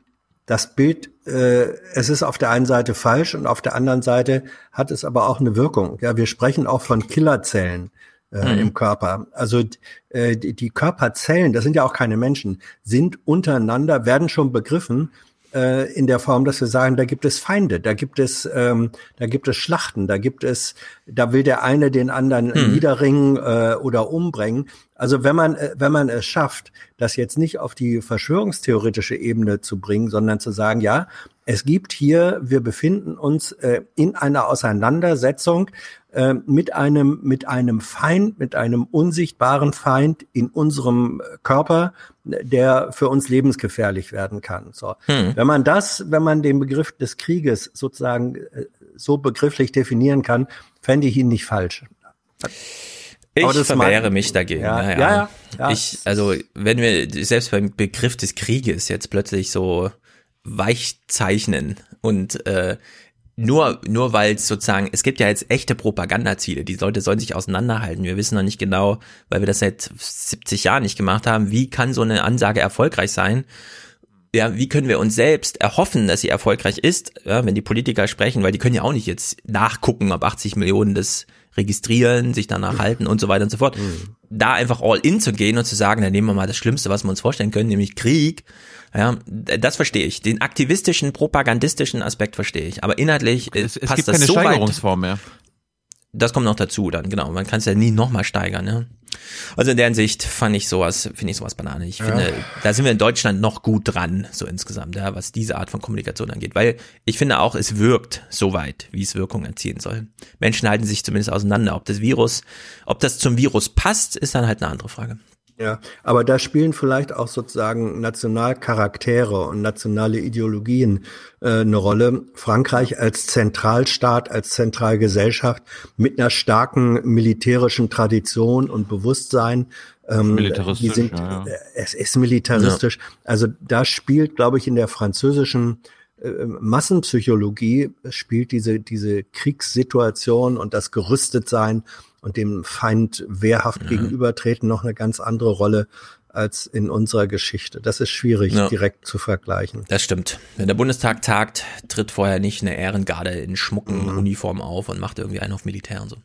das Bild, äh, es ist auf der einen Seite falsch und auf der anderen Seite hat es aber auch eine Wirkung. Ja, wir sprechen auch von Killerzellen äh, mhm. im Körper. Also äh, die, die Körperzellen, das sind ja auch keine Menschen, sind untereinander, werden schon begriffen äh, in der Form, dass wir sagen, da gibt es Feinde, da gibt es, ähm, da gibt es Schlachten, da gibt es, da will der eine den anderen hm. niederringen äh, oder umbringen. Also wenn man, äh, wenn man es schafft, das jetzt nicht auf die verschwörungstheoretische Ebene zu bringen, sondern zu sagen, ja, es gibt hier, wir befinden uns äh, in einer Auseinandersetzung äh, mit einem, mit einem Feind, mit einem unsichtbaren Feind in unserem Körper, der für uns lebensgefährlich werden kann. So. Hm. Wenn man das, wenn man den Begriff des Krieges sozusagen äh, so begrifflich definieren kann, fände ich ihn nicht falsch. Ich verwehre mich dagegen. Ja, ja, ja. ja, Ich, also, wenn wir selbst beim Begriff des Krieges jetzt plötzlich so weich zeichnen und äh, nur, nur weil es sozusagen, es gibt ja jetzt echte Propagandaziele, die Leute sollen sich auseinanderhalten. Wir wissen noch nicht genau, weil wir das seit 70 Jahren nicht gemacht haben, wie kann so eine Ansage erfolgreich sein? Ja, wie können wir uns selbst erhoffen, dass sie erfolgreich ist, ja, wenn die Politiker sprechen, weil die können ja auch nicht jetzt nachgucken, ob 80 Millionen das registrieren, sich danach halten und so weiter und so fort. Mhm. Da einfach all in zu gehen und zu sagen, dann nehmen wir mal das Schlimmste, was wir uns vorstellen können, nämlich Krieg ja, das verstehe ich. Den aktivistischen, propagandistischen Aspekt verstehe ich. Aber inhaltlich es, es passt gibt das keine so Steigerungsform mehr. Das kommt noch dazu dann, genau. Man kann es ja nie nochmal steigern, ne? Also in der Hinsicht fand ich sowas, finde ich sowas Banane. Ich ja. finde, da sind wir in Deutschland noch gut dran, so insgesamt, ja, was diese Art von Kommunikation angeht. Weil ich finde auch, es wirkt so weit, wie es Wirkung erzielen soll. Menschen halten sich zumindest auseinander. Ob das Virus, ob das zum Virus passt, ist dann halt eine andere Frage. Ja, aber da spielen vielleicht auch sozusagen Nationalcharaktere und nationale Ideologien äh, eine Rolle. Frankreich als Zentralstaat, als Zentralgesellschaft mit einer starken militärischen Tradition und Bewusstsein. Ähm, militaristisch, die sind, ja, ja. Äh, es ist militaristisch. Ja. Also da spielt, glaube ich, in der französischen äh, Massenpsychologie spielt diese, diese Kriegssituation und das Gerüstetsein und dem Feind wehrhaft mhm. gegenübertreten noch eine ganz andere Rolle als in unserer Geschichte. Das ist schwierig ja. direkt zu vergleichen. Das stimmt. Wenn der Bundestag tagt, tritt vorher nicht eine Ehrengarde in schmucken mhm. Uniform auf und macht irgendwie einen auf Militär und so.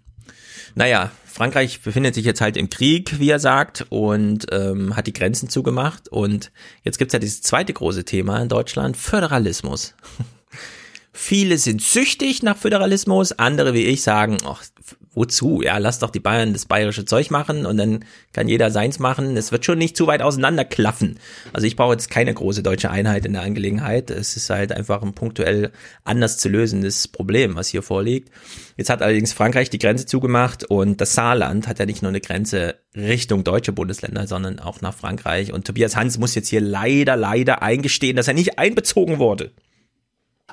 Naja, Frankreich befindet sich jetzt halt im Krieg, wie er sagt, und ähm, hat die Grenzen zugemacht. Und jetzt gibt's ja dieses zweite große Thema in Deutschland, Föderalismus. Viele sind süchtig nach Föderalismus, andere wie ich sagen, ach, wozu? Ja, lass doch die Bayern das bayerische Zeug machen und dann kann jeder seins machen. Es wird schon nicht zu weit auseinanderklaffen. Also ich brauche jetzt keine große deutsche Einheit in der Angelegenheit. Es ist halt einfach ein punktuell anders zu lösendes Problem, was hier vorliegt. Jetzt hat allerdings Frankreich die Grenze zugemacht und das Saarland hat ja nicht nur eine Grenze Richtung deutsche Bundesländer, sondern auch nach Frankreich. Und Tobias Hans muss jetzt hier leider, leider eingestehen, dass er nicht einbezogen wurde.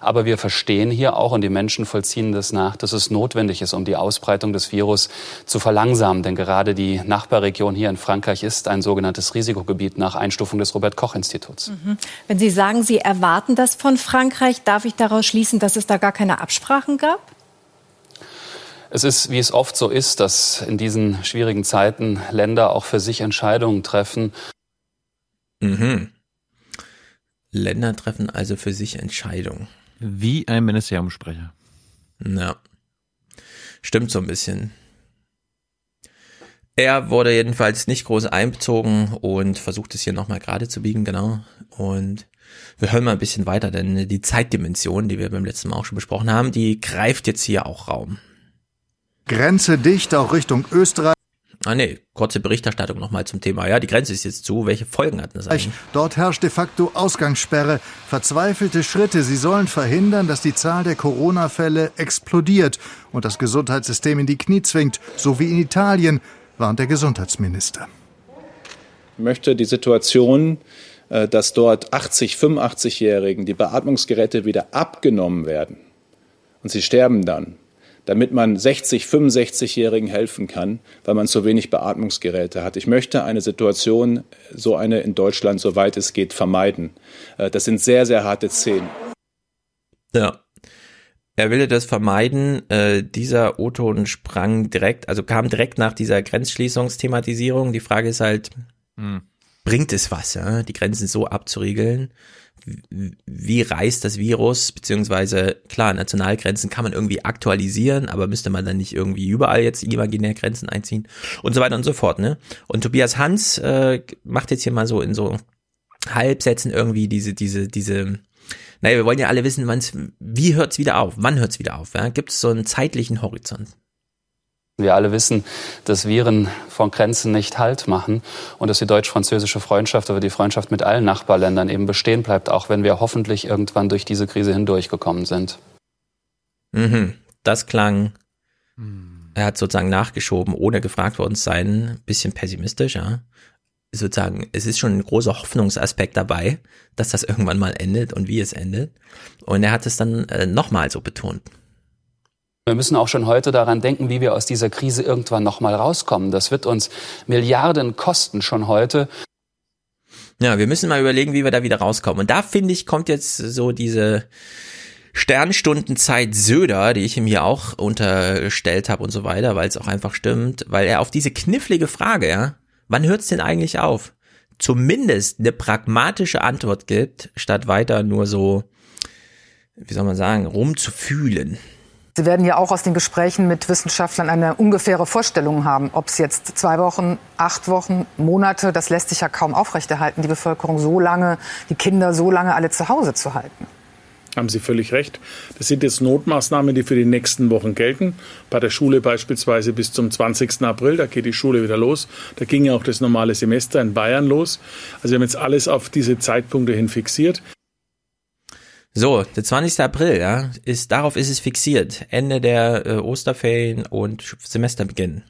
Aber wir verstehen hier auch, und die Menschen vollziehen das nach, dass es notwendig ist, um die Ausbreitung des Virus zu verlangsamen. Denn gerade die Nachbarregion hier in Frankreich ist ein sogenanntes Risikogebiet nach Einstufung des Robert-Koch-Instituts. Mhm. Wenn Sie sagen, Sie erwarten das von Frankreich, darf ich daraus schließen, dass es da gar keine Absprachen gab? Es ist, wie es oft so ist, dass in diesen schwierigen Zeiten Länder auch für sich Entscheidungen treffen. Mhm. Länder treffen also für sich Entscheidungen. Wie ein Ministeriumssprecher. Ja. Stimmt so ein bisschen. Er wurde jedenfalls nicht groß einbezogen und versucht es hier nochmal gerade zu biegen, genau. Und wir hören mal ein bisschen weiter, denn die Zeitdimension, die wir beim letzten Mal auch schon besprochen haben, die greift jetzt hier auch Raum. Grenze dicht auch Richtung Österreich. Ah nee, kurze Berichterstattung nochmal zum Thema. Ja, die Grenze ist jetzt zu. Welche Folgen hat das eigentlich? Dort herrscht de facto Ausgangssperre. Verzweifelte Schritte. Sie sollen verhindern, dass die Zahl der Corona-Fälle explodiert und das Gesundheitssystem in die Knie zwingt, so wie in Italien, warnt der Gesundheitsminister. Ich möchte die Situation, äh, dass dort 80, 85-Jährigen die Beatmungsgeräte wieder abgenommen werden und sie sterben dann, damit man 60, 65-Jährigen helfen kann, weil man zu wenig Beatmungsgeräte hat. Ich möchte eine Situation, so eine in Deutschland, soweit es geht, vermeiden. Äh, das sind sehr, sehr harte Szenen. Ja. Er will das vermeiden. Äh, dieser O-Ton sprang direkt, also kam direkt nach dieser Grenzschließungsthematisierung. Die Frage ist halt, hm. bringt es was, ja? die Grenzen so abzuriegeln? Wie reißt das Virus, beziehungsweise klar, Nationalgrenzen kann man irgendwie aktualisieren, aber müsste man dann nicht irgendwie überall jetzt imaginär Grenzen einziehen und so weiter und so fort, ne? Und Tobias Hans äh, macht jetzt hier mal so in so Halbsätzen irgendwie diese, diese, diese, naja, wir wollen ja alle wissen, wann's, wie hört's wieder auf, wann hört's wieder auf, ja? Gibt es so einen zeitlichen Horizont? Wir alle wissen, dass Viren von Grenzen nicht Halt machen und dass die deutsch-französische Freundschaft, aber die Freundschaft mit allen Nachbarländern eben bestehen bleibt, auch wenn wir hoffentlich irgendwann durch diese Krise hindurchgekommen sind. Mhm, das klang, er hat sozusagen nachgeschoben, ohne gefragt worden zu sein, bisschen pessimistisch, ja. Sozusagen, es ist schon ein großer Hoffnungsaspekt dabei, dass das irgendwann mal endet und wie es endet. Und er hat es dann äh, nochmal so betont. Wir müssen auch schon heute daran denken, wie wir aus dieser Krise irgendwann nochmal rauskommen. Das wird uns Milliarden kosten schon heute. Ja, wir müssen mal überlegen, wie wir da wieder rauskommen. Und da finde ich, kommt jetzt so diese Sternstundenzeit Söder, die ich ihm hier auch unterstellt habe und so weiter, weil es auch einfach stimmt, weil er auf diese knifflige Frage, ja, wann hört es denn eigentlich auf? Zumindest eine pragmatische Antwort gibt, statt weiter nur so, wie soll man sagen, rumzufühlen. Sie werden ja auch aus den Gesprächen mit Wissenschaftlern eine ungefähre Vorstellung haben, ob es jetzt zwei Wochen, acht Wochen, Monate, das lässt sich ja kaum aufrechterhalten, die Bevölkerung so lange, die Kinder so lange alle zu Hause zu halten. Haben Sie völlig recht. Das sind jetzt Notmaßnahmen, die für die nächsten Wochen gelten. Bei der Schule beispielsweise bis zum 20. April, da geht die Schule wieder los. Da ging ja auch das normale Semester in Bayern los. Also wir haben jetzt alles auf diese Zeitpunkte hin fixiert. So, der 20. April, ja, ist, darauf ist es fixiert. Ende der äh, Osterferien und Semesterbeginn.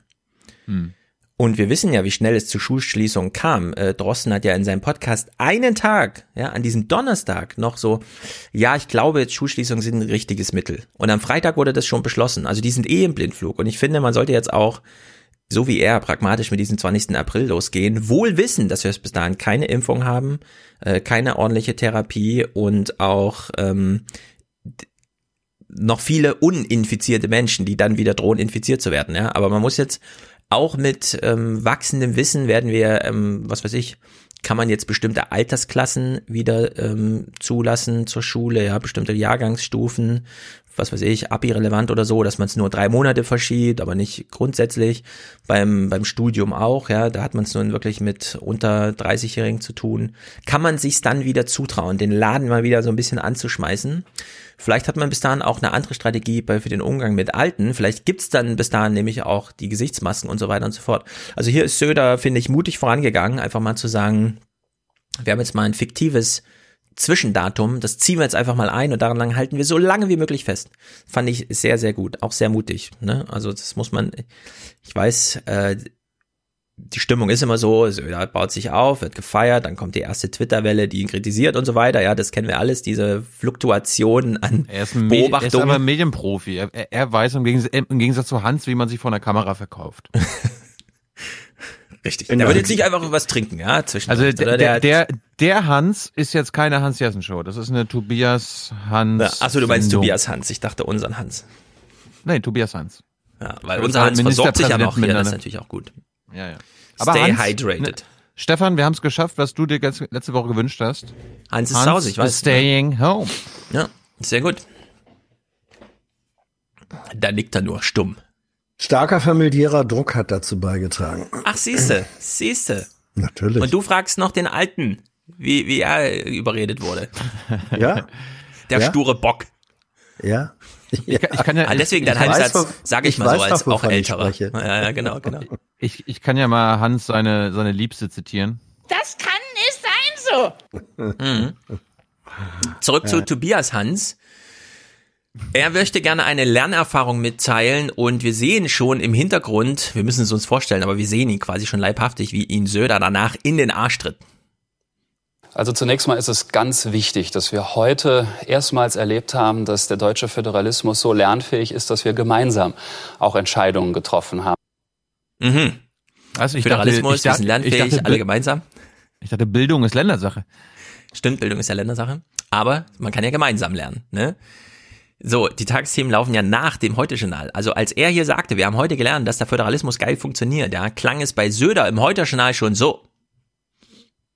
Hm. Und wir wissen ja, wie schnell es zu Schulschließungen kam. Äh, Drosten hat ja in seinem Podcast einen Tag, ja, an diesem Donnerstag noch so, ja, ich glaube, jetzt Schulschließungen sind ein richtiges Mittel. Und am Freitag wurde das schon beschlossen. Also die sind eh im Blindflug. Und ich finde, man sollte jetzt auch so wie er pragmatisch mit diesem 20. April losgehen, wohl wissen, dass wir bis dahin keine Impfung haben, äh, keine ordentliche Therapie und auch ähm, noch viele uninfizierte Menschen, die dann wieder drohen, infiziert zu werden. Ja, aber man muss jetzt auch mit ähm, wachsendem Wissen werden wir, ähm, was weiß ich, kann man jetzt bestimmte Altersklassen wieder ähm, zulassen zur Schule, ja, bestimmte Jahrgangsstufen, was weiß ich, abirrelevant oder so, dass man es nur drei Monate verschiebt, aber nicht grundsätzlich. Beim, beim Studium auch, ja, da hat man es nun wirklich mit unter 30-Jährigen zu tun. Kann man sich dann wieder zutrauen, den Laden mal wieder so ein bisschen anzuschmeißen? Vielleicht hat man bis dahin auch eine andere Strategie bei, für den Umgang mit Alten. Vielleicht gibt's dann bis dahin nämlich auch die Gesichtsmasken und so weiter und so fort. Also hier ist Söder, finde ich, mutig vorangegangen, einfach mal zu sagen, wir haben jetzt mal ein fiktives Zwischendatum, das ziehen wir jetzt einfach mal ein und daran halten wir so lange wie möglich fest. Fand ich sehr, sehr gut, auch sehr mutig. Ne? Also das muss man, ich weiß, äh, die Stimmung ist immer so, Söder baut sich auf, wird gefeiert, dann kommt die erste Twitter-Welle, die ihn kritisiert und so weiter. Ja, das kennen wir alles, diese Fluktuationen an Er ist, ein Beobachtungen. er ist aber ein Medienprofi. Er, er- er weiß im Gegensatz, im Gegensatz zu Hans, wie man sich vor einer Kamera verkauft. Richtig. Der wird jetzt nicht einfach was trinken, ja, zwischen Also der, der, der, der Hans ist jetzt keine Hans-Jessen-Show. Das ist eine Tobias Hans. Achso, du meinst. Tobias Hans. Ich dachte unseren Hans. Nein, Tobias Hans. Ja, weil unser Hans versorgt sich ja noch hier, das ist natürlich auch gut. Ja, ja. Stay Hans, hydrated. Ne, Stefan, wir haben es geschafft, was du dir letzte Woche gewünscht hast. Hans ist zu Hause, ich weiß. Staying home. Ja, sehr gut. Da nickt er nur stumm. Starker familiärer Druck hat dazu beigetragen. Ach, siehste, siehste. Natürlich. Und du fragst noch den Alten, wie, wie er überredet wurde. Ja? Der Ja? sture Bock. Ja. Ich, ich kann ja, Ah, deswegen dein Halbsatz, sage ich, ich mal so als auch älterer. Ja, ja, genau, genau. Ich, ich kann ja mal Hans seine, seine Liebste zitieren. Das kann nicht sein so. Mhm. Zurück zu Ja. Tobias Hans. Er möchte gerne eine Lernerfahrung mitteilen und wir sehen schon im Hintergrund, wir müssen es uns vorstellen, aber wir sehen ihn quasi schon leibhaftig, wie ihn Söder danach in den Arsch tritt. Also zunächst mal ist es ganz wichtig, dass wir heute erstmals erlebt haben, dass der deutsche Föderalismus so lernfähig ist, dass wir gemeinsam auch Entscheidungen getroffen haben. Mhm. Also ich Föderalismus, dachte, ich wir dachte, sind lernfähig, ich dachte, alle gemeinsam. Ich dachte, Bildung ist Ländersache. Stimmt, Bildung ist ja Ländersache. Aber man kann ja gemeinsam lernen. Ne? So, die Tagesthemen laufen ja nach dem Heute-Journal. Also als er hier sagte, wir haben heute gelernt, dass der Föderalismus geil funktioniert, ja, klang es bei Söder im Heute-Journal schon so.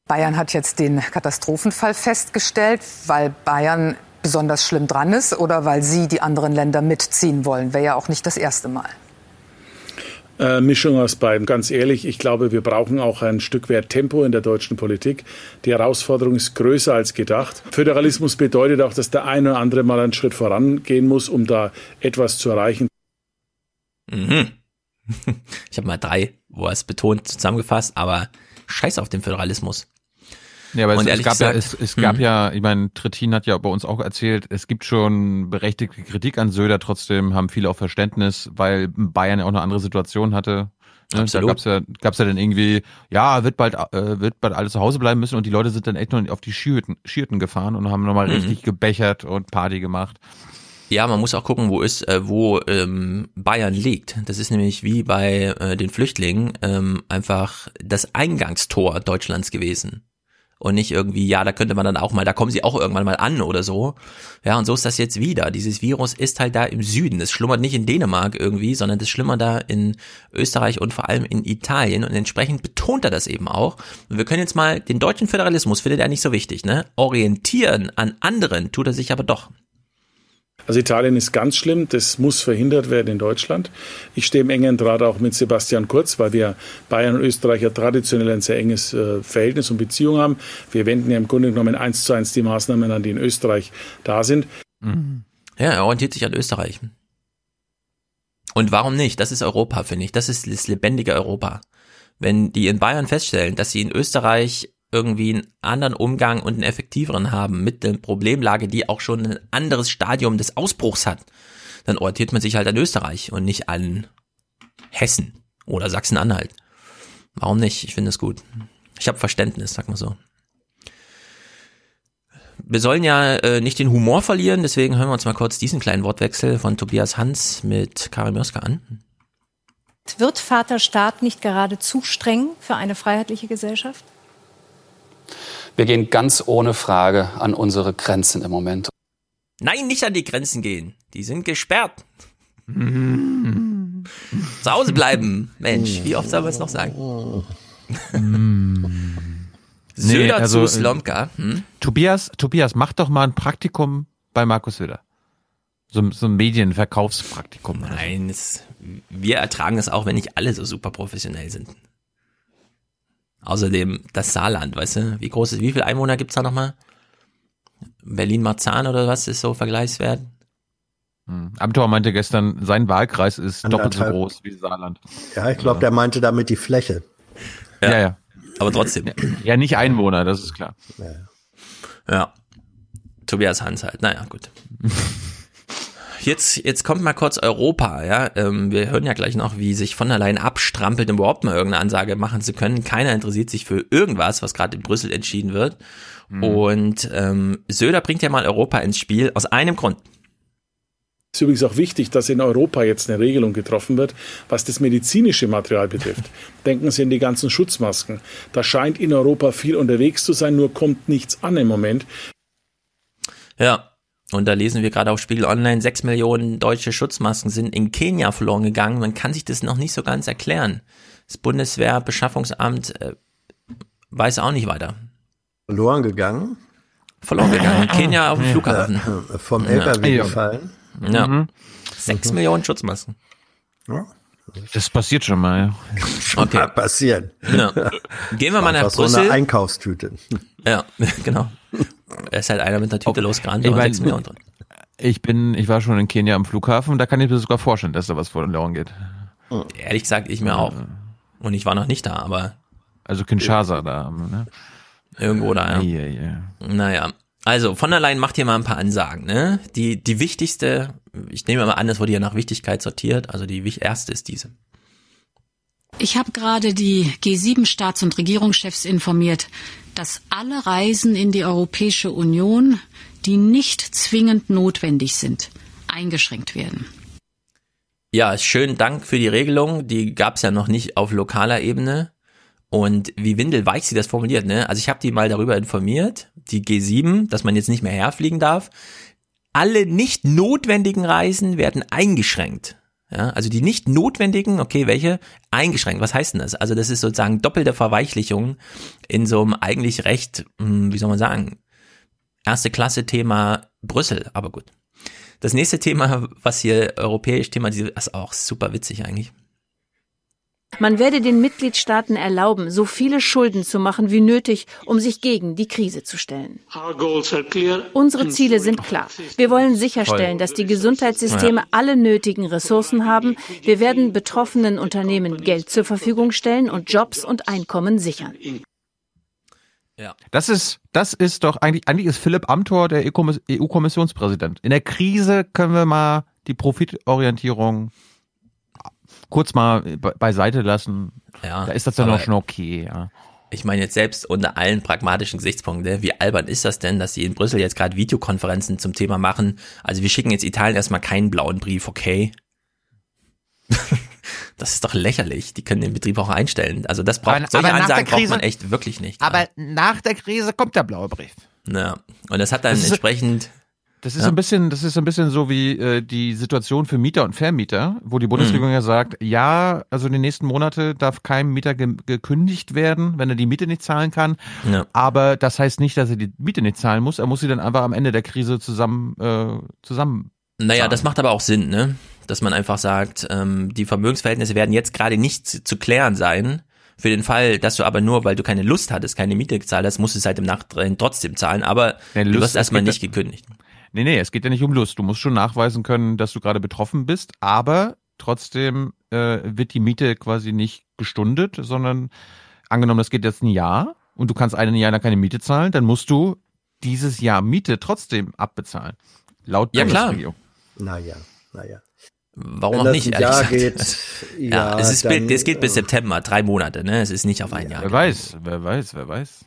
Bayern hat jetzt den Katastrophenfall festgestellt, weil Bayern besonders schlimm dran ist oder weil Sie die anderen Länder mitziehen wollen. Wäre ja auch nicht das erste Mal. Äh, Mischung aus beiden. Ganz ehrlich, ich glaube, wir brauchen auch ein Stück weit Tempo in der deutschen Politik. Die Herausforderung ist größer als gedacht. Föderalismus bedeutet auch, dass der eine oder andere mal einen Schritt vorangehen muss, um da etwas zu erreichen. Mhm. Ich habe mal drei, wo er es betont, zusammengefasst, aber scheiß auf den Föderalismus. Ja, aber es, es gab ja, gesagt- es, es gab ja, ich meine, Trittin hat ja bei uns auch erzählt, es gibt schon berechtigte Kritik an Söder, trotzdem haben viele auch Verständnis, weil Bayern ja auch eine andere Situation hatte. Ne? Absolut. Da gab's ja, gab's ja dann irgendwie, ja, wird bald, äh, wird bald alle zu Hause bleiben müssen und die Leute sind dann echt noch auf die Skihütten, Skihütten gefahren und haben nochmal Mhm. richtig gebechert und Party gemacht. Ja, man muss auch gucken, wo ist, äh, wo ähm, Bayern liegt. Das ist nämlich wie bei äh, den Flüchtlingen ähm, einfach das Eingangstor Deutschlands gewesen. Und nicht irgendwie, ja, da könnte man dann auch mal, da kommen sie auch irgendwann mal an oder so. Ja, und so ist das jetzt wieder. Dieses Virus ist halt da im Süden. Das schlummert nicht in Dänemark irgendwie, sondern das schlummert da in Österreich und vor allem in Italien. Und entsprechend betont er das eben auch. Und wir können jetzt mal, den deutschen Föderalismus findet er nicht so wichtig, ne? Orientieren an anderen tut er sich aber doch. Also Italien ist ganz schlimm, das muss verhindert werden in Deutschland. Ich stehe im engen Draht auch mit Sebastian Kurz, weil wir Bayern und Österreich ja traditionell ein sehr enges äh, Verhältnis und Beziehung haben. Wir wenden ja im Grunde genommen eins zu eins die Maßnahmen an, die in Österreich da sind. Ja, er orientiert sich an Österreich. Und warum nicht? Das ist Europa, finde ich. Das ist das lebendige Europa. Wenn die in Bayern feststellen, dass sie in Österreich irgendwie einen anderen Umgang und einen effektiveren haben mit der Problemlage, die auch schon ein anderes Stadium des Ausbruchs hat, dann orientiert man sich halt an Österreich und nicht an Hessen oder Sachsen-Anhalt. Warum nicht? Ich finde es gut. Ich habe Verständnis, sag mal so. Wir sollen ja äh, nicht den Humor verlieren, deswegen hören wir uns mal kurz diesen kleinen Wortwechsel von Tobias Hans mit Karin Mioska an. Wird Vaterstaat nicht gerade zu streng für eine freiheitliche Gesellschaft? Wir gehen ganz ohne Frage an unsere Grenzen im Moment. Nein, nicht an die Grenzen gehen. Die sind gesperrt. Zu Hause bleiben. Mensch, wie oft soll man es noch sagen? Söder also, zu Slomka. Hm? Tobias, Tobias, mach doch mal ein Praktikum bei Markus Söder. So, so ein Medienverkaufspraktikum. Nein, es, wir ertragen es auch, wenn nicht alle so super professionell sind. Außerdem das Saarland, weißt du? Wie groß ist, wie viele Einwohner gibt's da nochmal? Berlin-Marzahn oder was ist so vergleichswert? Hm. Amthor meinte gestern, sein Wahlkreis ist doppelt so Anderthalb. groß wie Saarland. Ja, ich glaube, der meinte damit die Fläche. Ja, ja. Aber trotzdem. Ja, nicht Einwohner, das ist klar. Ja. Tobias Hans halt. Naja, gut. Jetzt, jetzt kommt mal kurz Europa, ja. Ähm, wir hören ja gleich noch, wie sich von der Leyen abstrampelt, um überhaupt mal irgendeine Ansage machen zu können. Keiner interessiert sich für irgendwas, was gerade in Brüssel entschieden wird. Und ähm, Söder bringt ja mal Europa ins Spiel aus einem Grund. Es ist übrigens auch wichtig, dass in Europa jetzt eine Regelung getroffen wird, was das medizinische Material betrifft. Denken Sie an die ganzen Schutzmasken. Da scheint in Europa viel unterwegs zu sein, nur kommt nichts an im Moment. Ja. Und da lesen wir gerade auf Spiegel Online, sechs Millionen deutsche Schutzmasken sind in Kenia verloren gegangen. Man kann sich das noch nicht so ganz erklären. Das Bundeswehrbeschaffungsamt äh, weiß auch nicht weiter. Verloren gegangen. Verloren gegangen. Kenia auf dem Flughafen. Ja, vom LKW Ja. gefallen. Ja. Mhm. Sechs Millionen Schutzmasken. Ja. Das passiert schon mal. Ja. Okay. Mal passieren. Ja. Gehen wir mal nach Einfach so Brüssel. eine Einkaufstüte. Ja, genau. Er ist halt einer mit einer Tüte losgerannt, Ich aber mein, sechs Millionen drin. Ich bin, ich war schon in Kenia am Flughafen, da kann ich mir sogar vorstellen, dass da was verloren geht. Ehrlich gesagt, ich mir auch. Und ich war noch nicht da, aber. Also Kinshasa da, ne? Irgendwo da, ja. Ja, ja. Naja. Also, von der Leyen macht hier mal ein paar Ansagen, ne? Die, die wichtigste, ich nehme mal an, das wurde ja nach Wichtigkeit sortiert, also die erste ist diese. Ich habe gerade die G7-Staats- und Regierungschefs informiert, dass alle Reisen in die Europäische Union, die nicht zwingend notwendig sind, eingeschränkt werden. Ja, schönen Dank für die Regelung. Die gab es ja noch nicht auf lokaler Ebene. Und wie windelweich sie das formuliert, ne? Also ich habe die mal darüber informiert, die G7, dass man jetzt nicht mehr herfliegen darf. Alle nicht notwendigen Reisen werden eingeschränkt. Ja, also die nicht notwendigen, okay, welche? Eingeschränkt. Was heißt denn das? Also das ist sozusagen doppelte Verweichlichung in so einem eigentlich recht, hm, wie soll man sagen, erste Klasse Thema Brüssel, aber gut. Das nächste Thema, was hier europäisch thematisiert, ist auch super witzig eigentlich. Man werde den Mitgliedstaaten erlauben, so viele Schulden zu machen wie nötig, um sich gegen die Krise zu stellen. Unsere Ziele sind klar. Wir wollen sicherstellen, dass die Gesundheitssysteme Ja. alle nötigen Ressourcen haben. Wir werden betroffenen Unternehmen Geld zur Verfügung stellen und Jobs und Einkommen sichern. Ja. Das ist, das ist doch eigentlich, eigentlich ist Philipp Amthor der EU-Kommissionspräsident. In der Krise können wir mal die Profitorientierung kurz mal be beiseite lassen. Ja, da ist das dann auch schon okay, ja. Ich meine jetzt selbst unter allen pragmatischen Gesichtspunkten, ne, wie albern ist das denn, dass sie in Brüssel jetzt gerade Videokonferenzen zum Thema machen? Also wir schicken jetzt Italien erstmal keinen blauen Brief, okay? das ist doch lächerlich. Die können den Betrieb auch einstellen. Also das braucht, Aber- solche aber Ansagen der braucht Krise- man echt wirklich nicht. Aber nach der Krise kommt der blaue Brief. Ja. Und das hat dann Das entsprechend. Das ist Ja. ein bisschen, das ist ein bisschen so wie äh, die Situation für Mieter und Vermieter, wo die Bundesregierung Mhm. ja sagt, ja, also in den nächsten Monate darf keinem Mieter ge gekündigt werden, wenn er die Miete nicht zahlen kann. Ja. Aber das heißt nicht, dass er die Miete nicht zahlen muss. Er muss sie dann einfach am Ende der Krise zusammen äh, zusammen. Naja, zahlen. das macht aber auch Sinn, ne? Dass man einfach sagt, ähm, die Vermögensverhältnisse werden jetzt gerade nicht zu, zu klären sein. Für den Fall, dass du aber nur, weil du keine Lust hattest, keine Miete gezahlt hast, musst du es halt im Nachhinein trotzdem zahlen, aber Nee, du Lust- wirst erstmal nicht da- gekündigt. Nee, nee, es geht ja nicht um Lust. Du musst schon nachweisen können, dass du gerade betroffen bist, aber trotzdem äh, wird die Miete quasi nicht gestundet, sondern angenommen, das geht jetzt ein Jahr und du kannst ein Jahr lang keine Miete zahlen, dann musst du dieses Jahr Miete trotzdem abbezahlen. Laut Ja, klar. Bundesregierung. Naja, naja. Warum Wenn auch das nicht, Jahr geht, ja, ja, es, ist, dann, es geht bis äh, September, drei Monate, ne? Es ist nicht auf ein Jahr. Wer weiß, wer weiß, wer weiß.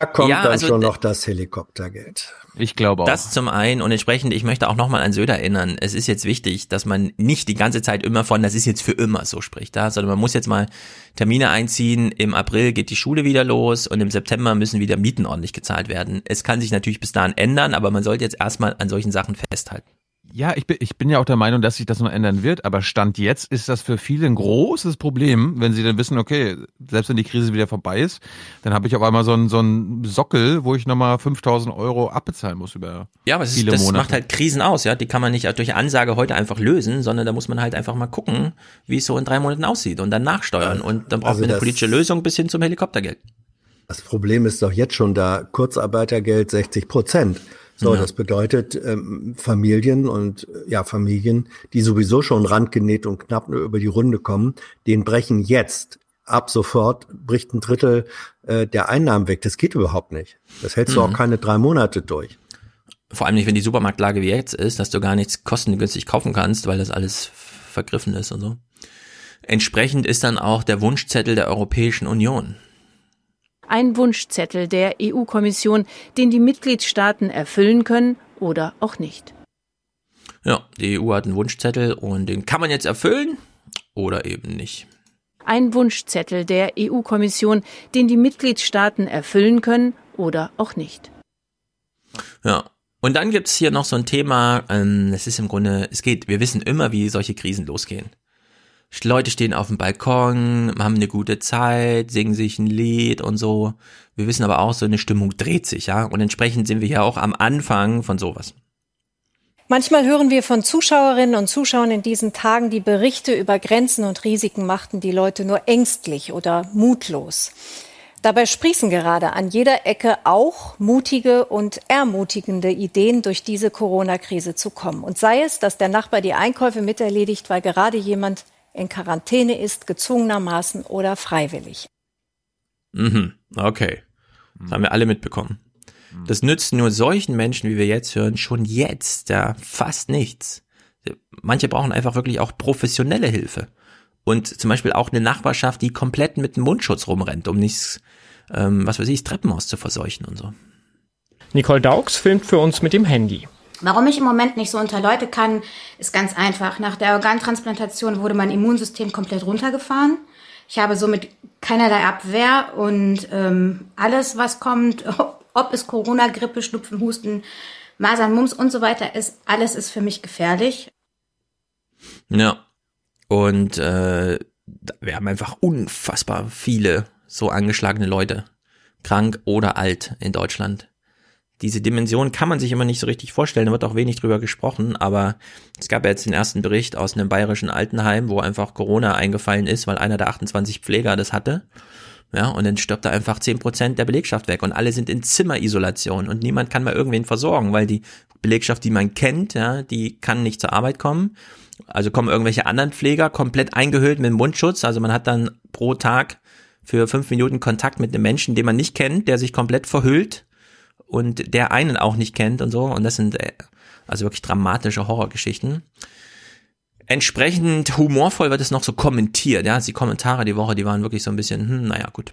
Da kommt Ja, dann also, schon noch das Helikoptergeld. Ich glaube auch. Das zum einen und entsprechend, ich möchte auch nochmal an Söder erinnern, es ist jetzt wichtig, dass man nicht die ganze Zeit immer von, das ist jetzt für immer so spricht, da, sondern man muss jetzt mal Termine einziehen, im April geht die Schule wieder los und im September müssen wieder Mieten ordentlich gezahlt werden. Es kann sich natürlich bis dahin ändern, aber man sollte jetzt erstmal an solchen Sachen festhalten. Ja, ich bin, ich bin ja auch der Meinung, dass sich das noch ändern wird, aber Stand jetzt ist das für viele ein großes Problem, wenn sie dann wissen, okay, selbst wenn die Krise wieder vorbei ist, dann habe ich auf einmal so einen, so einen Sockel, wo ich nochmal 5000 Euro abbezahlen muss über Ja, aber es viele ist, das Monate. macht halt Krisen aus, ja. Die kann man nicht durch Ansage heute einfach lösen, sondern da muss man halt einfach mal gucken, wie es so in drei Monaten aussieht und dann nachsteuern. Und dann braucht Also man eine politische Lösung bis hin zum Helikoptergeld. Das Problem ist doch jetzt schon da, Kurzarbeitergeld 60 Prozent. So, Ja. das bedeutet ähm, Familien und äh, ja Familien, die sowieso schon randgenäht und knapp nur über die Runde kommen, denen brechen jetzt ab sofort bricht ein Drittel äh, der Einnahmen weg. Das geht überhaupt nicht. Das hältst du Mhm. auch keine drei Monate durch. Vor allem nicht, wenn die Supermarktlage wie jetzt ist, dass du gar nichts kostengünstig kaufen kannst, weil das alles vergriffen ist und so. Entsprechend ist dann auch der Wunschzettel der Europäischen Union. Ein Wunschzettel der EU-Kommission, den die Mitgliedstaaten erfüllen können oder auch nicht. Ja, die EU hat einen Wunschzettel und den kann man jetzt erfüllen oder eben nicht. Ein Wunschzettel der EU-Kommission, den die Mitgliedstaaten erfüllen können oder auch nicht. Ja. Und dann gibt's hier noch so ein Thema, ähm, es ist im Grunde, es geht, wir wissen immer, wie solche Krisen losgehen. Leute stehen auf dem Balkon, haben eine gute Zeit, singen sich ein Lied und so. Wir wissen aber auch, so eine Stimmung dreht sich, ja. Und entsprechend sind wir hier auch am Anfang von sowas. Manchmal hören wir von Zuschauerinnen und Zuschauern in diesen Tagen, die Berichte über Grenzen und Risiken machten die Leute nur ängstlich oder mutlos. Dabei sprießen gerade an jeder Ecke auch mutige und ermutigende Ideen, durch diese Corona-Krise zu kommen. Und sei es, dass der Nachbar die Einkäufe miterledigt, weil gerade jemand in Quarantäne ist, gezwungenermaßen oder freiwillig. Mhm, okay. Das haben wir alle mitbekommen. Das nützt nur solchen Menschen, wie wir jetzt hören, schon jetzt ja fast nichts. Manche brauchen einfach wirklich auch professionelle Hilfe. Und zum Beispiel auch eine Nachbarschaft, die komplett mit einem Mundschutz rumrennt, um nichts, ähm, was weiß ich, das Treppenhaus zu verseuchen und so. Nicole Daux filmt für uns mit dem Handy. Warum ich im Moment nicht so unter Leute kann, ist ganz einfach. Nach der Organtransplantation wurde mein Immunsystem komplett runtergefahren. Ich habe somit keinerlei Abwehr und ähm, alles, was kommt, ob es Corona, Grippe, Schnupfen, Husten, Masern, Mumps und so weiter ist, alles ist für mich gefährlich. Ja. Und äh, wir haben einfach unfassbar viele so angeschlagene Leute, krank oder alt in Deutschland. Diese Dimension kann man sich immer nicht so richtig vorstellen, da wird auch wenig drüber gesprochen, aber es gab ja jetzt den ersten Bericht aus einem bayerischen Altenheim, wo einfach Corona eingefallen ist, weil einer der 28 Pfleger das hatte. Ja, und dann stirbt da einfach 10% der Belegschaft weg und alle sind in Zimmerisolation und niemand kann mehr irgendwen versorgen, weil die Belegschaft, die man kennt, ja, die kann nicht zur Arbeit kommen. Also kommen irgendwelche anderen Pfleger komplett eingehüllt mit Mundschutz. Also man hat dann pro Tag für fünf Minuten Kontakt mit einem Menschen, den man nicht kennt, der sich komplett verhüllt und der einen auch nicht kennt und so. Und das sind äh, also wirklich dramatische Horrorgeschichten. Entsprechend humorvoll wird es noch so kommentiert. Ja, die Kommentare die Woche, die waren wirklich so ein bisschen, hm, naja, gut.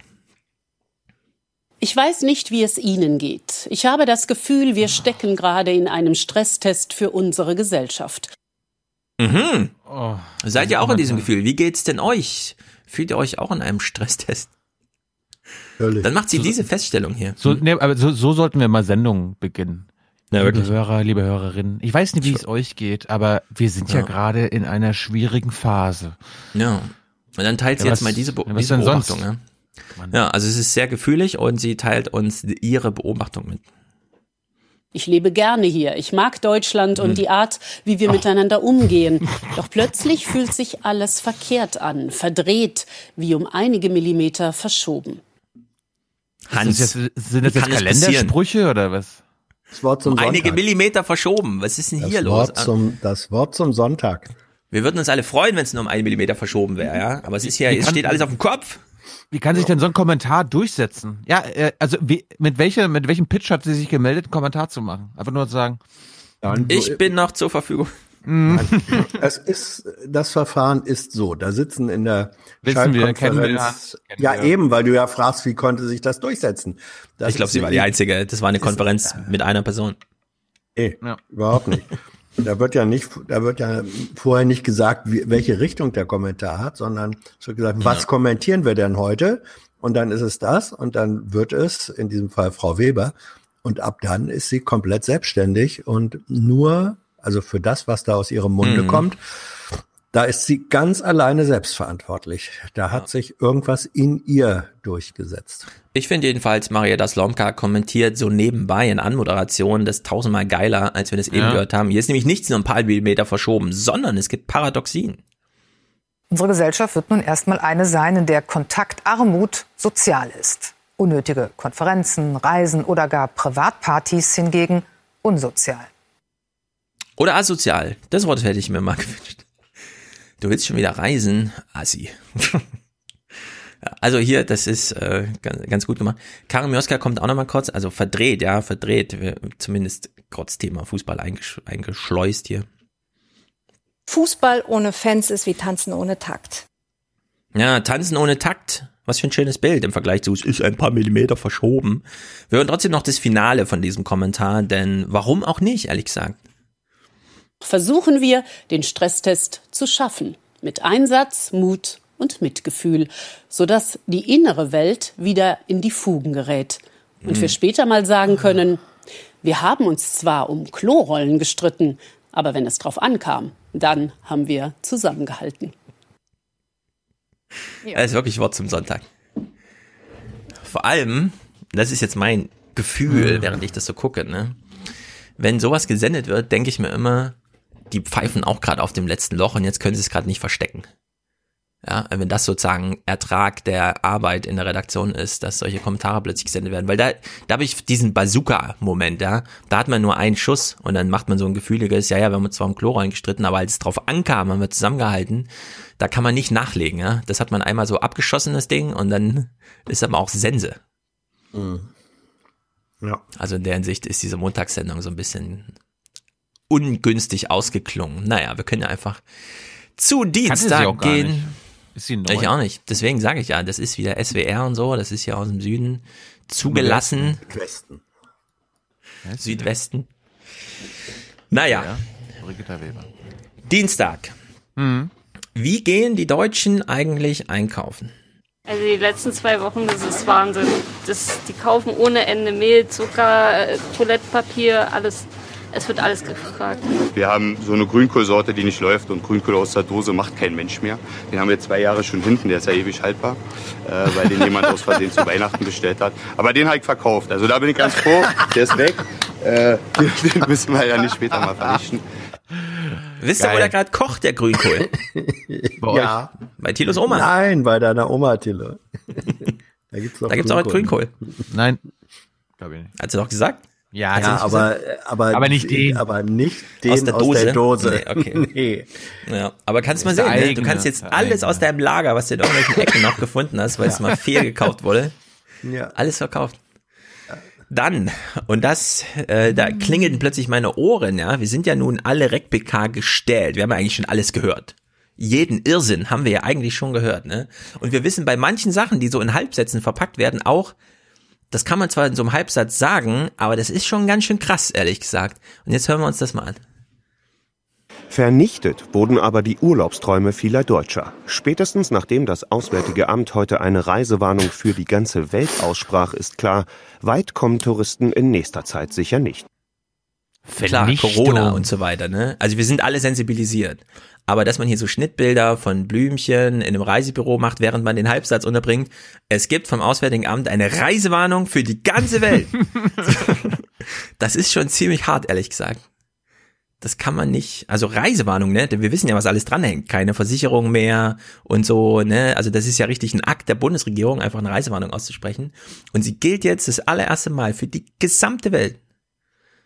Ich weiß nicht, wie es Ihnen geht. Ich habe das Gefühl, wir stecken gerade in einem Stresstest für unsere Gesellschaft. Mhm. Oh, Seid ihr auch in diesem Gefühl? Wie geht's denn euch? Fühlt ihr euch auch in einem Stresstest? Dann macht sie diese Feststellung hier. So, nee, aber so, so sollten wir mal Sendungen beginnen. Ja, liebe wirklich. Hörer, liebe Hörerinnen. Ich weiß nicht, wie es euch geht, aber wir sind ja, Ja. gerade in einer schwierigen Phase. Ja. Und dann teilt sie Ja, jetzt was- mal diese, Be ja, was diese denn sonst? Beobachtung. Ja. ja, also es ist sehr gefühlig und sie teilt uns ihre Beobachtung mit. Ich lebe gerne hier. Ich mag Deutschland Mhm. und die Art, wie wir miteinander umgehen. Doch plötzlich fühlt sich alles verkehrt an, verdreht, wie um einige Millimeter verschoben. Hans, Ist das jetzt, sind das jetzt? Kalendersprüche oder was? Das Wort zum Um einige Sonntag. Millimeter verschoben. Was ist denn Das hier los? Wort zum, das Wort zum Sonntag. Wir würden uns alle freuen, wenn es nur um einen Millimeter verschoben wäre, ja. Aber es ist ja, es steht alles auf dem Kopf. Wie kann sich denn so ein Kommentar durchsetzen? Ja, äh, also wie, mit welcher, mit welchem Pitch hat sie sich gemeldet, einen Kommentar zu machen? Einfach nur zu sagen. Ich bin noch zur Verfügung. Es ist, das Verfahren ist so. Da sitzen in der Wissen wir, kennen wir, Schaltkonferenz- kennen Ja, wir. eben, weil du ja fragst, wie konnte sich das durchsetzen? Das ich glaube, sie war die Einzige. Das war eine Konferenz mit einer Person. Nee, überhaupt nicht. Da wird ja nicht, da wird ja vorher nicht gesagt, wie, welche Richtung der Kommentar hat, sondern es wird gesagt, was Ja. kommentieren wir denn heute? Und dann ist es das und dann wird es, in diesem Fall Frau Weber, und ab dann ist sie komplett selbstständig und nur Also für das, was da aus ihrem Munde Mhm. kommt, da ist sie ganz alleine selbstverantwortlich. Da hat sich irgendwas in ihr durchgesetzt. Ich finde jedenfalls, Maria Slomka kommentiert so nebenbei in Anmoderation das tausendmal geiler, als wir das eben Ja. gehört haben. Hier ist nämlich nichts nur ein paar Millimeter verschoben, sondern es gibt Paradoxien. Unsere Gesellschaft wird nun erstmal eine sein, in der Kontaktarmut sozial ist. Unnötige Konferenzen, Reisen oder gar Privatpartys hingegen unsozial. Oder asozial. Das Wort hätte ich mir mal gewünscht. Du willst schon wieder reisen? Assi. Also hier, das ist äh, ganz, ganz gut gemacht. Karin Mioska kommt auch noch mal kurz, also verdreht, ja, verdreht, zumindest kurz Thema Fußball eingesch eingeschleust hier. Fußball ohne Fans ist wie Tanzen ohne Takt. Ja, tanzen ohne Takt. Was für ein schönes Bild im Vergleich zu, es ist ein paar Millimeter verschoben. Wir hören trotzdem noch das Finale von diesem Kommentar, denn warum auch nicht, ehrlich gesagt. Versuchen wir, den Stresstest zu schaffen. Mit Einsatz, Mut und Mitgefühl, sodass die innere Welt wieder in die Fugen gerät. Und wir Mhm. später mal sagen können, wir haben uns zwar um Klorollen gestritten, aber wenn es drauf ankam, dann haben wir zusammengehalten. Das ist wirklich Wort zum Sonntag. Vor allem, das ist jetzt mein Gefühl, während ich das so gucke, ne? Wenn sowas gesendet wird, denke ich mir immer, die pfeifen auch gerade auf dem letzten Loch und jetzt können sie es gerade nicht verstecken. Ja, wenn das sozusagen Ertrag der Arbeit in der Redaktion ist, dass solche Kommentare plötzlich gesendet werden. Weil da, da habe ich diesen Bazooka-Moment, ja. Da hat man nur einen Schuss und dann macht man so ein gefühliges, ja, ja, wir haben uns zwar um Klo reingestritten, aber als es drauf ankam, haben wir zusammengehalten. Da kann man nicht nachlegen, ja. Das hat man einmal so abgeschossen, das Ding, und dann ist aber auch Sense. Ja. Also in der Hinsicht ist diese Montagssendung so ein bisschen ungünstig ausgeklungen. Naja, wir können ja einfach zu Dienstag gehen. nicht. Ist sie neu? Ich auch nicht. Deswegen sage ich ja, das ist wieder SWR und so, das ist ja aus dem Süden zugelassen. Westen. Südwesten. Naja, Brigitta Weber. Dienstag. Wie gehen die Deutschen eigentlich einkaufen? Also die letzten zwei Wochen, das ist Wahnsinn. Das, die kaufen ohne Ende Mehl, Zucker, äh, Toilettenpapier, alles. Es wird alles gefragt. Wir haben so eine Grünkohlsorte, die nicht läuft und Grünkohl aus der Dose macht kein Mensch mehr. Den haben wir zwei Jahre schon hinten, der ist ja ewig haltbar, äh, weil den jemand aus Versehen zu Weihnachten bestellt hat. Aber den habe ich verkauft, also da bin ich ganz froh, der ist weg. Äh, den müssen wir ja nicht später mal vernichten. Wisst ihr, wo der gerade kocht, der Grünkohl? ja. Bei Tilos Oma. Nein, bei deiner Oma, Tille. da gibt's doch Da gibt's auch Grünkohl. Nein, glaube ich nicht. Hat sie doch gesagt? Ja, Ja, nicht aber, aber, Aber nicht den. Aber nicht den aus der Dose. Dose. Nee, okay. Nee. Ja, aber kannst mal Der sehen, ne? du eigene, kannst jetzt der alles eigene. aus deinem Lager, was du in irgendwelchen Ecken noch gefunden hast, weil es mal fehl gekauft wurde, Ja. alles verkauft. Dann, und das, äh, da klingelten plötzlich meine Ohren, ja. Wir sind ja nun alle RecPK gestellt. Wir haben ja eigentlich schon alles gehört. Jeden Irrsinn haben wir ja eigentlich schon gehört, ne? Und wir wissen bei manchen Sachen, die so in Halbsätzen verpackt werden, auch, das kann man zwar in so einem Halbsatz sagen, aber das ist schon ganz schön krass, ehrlich gesagt. Und jetzt hören wir uns das mal an. Vernichtet wurden aber die Urlaubsträume vieler Deutscher. Spätestens nachdem das Auswärtige Amt heute eine Reisewarnung für die ganze Welt aussprach, ist klar, weit kommen Touristen in nächster Zeit sicher nicht. Klar, Vernichtung. Corona und so weiter, ne? Also wir sind alle sensibilisiert. Aber dass man hier so Schnittbilder von Blümchen in einem Reisebüro macht, während man den Halbsatz unterbringt, es gibt vom Auswärtigen Amt eine Reisewarnung für die ganze Welt. das ist schon ziemlich hart, ehrlich gesagt. Das kann man nicht, also Reisewarnung, ne? Denn wir wissen ja, was alles dranhängt. Keine Versicherung mehr und so, ne? Also das ist ja richtig ein Akt der Bundesregierung, einfach eine Reisewarnung auszusprechen. Und sie gilt jetzt das allererste Mal für die gesamte Welt.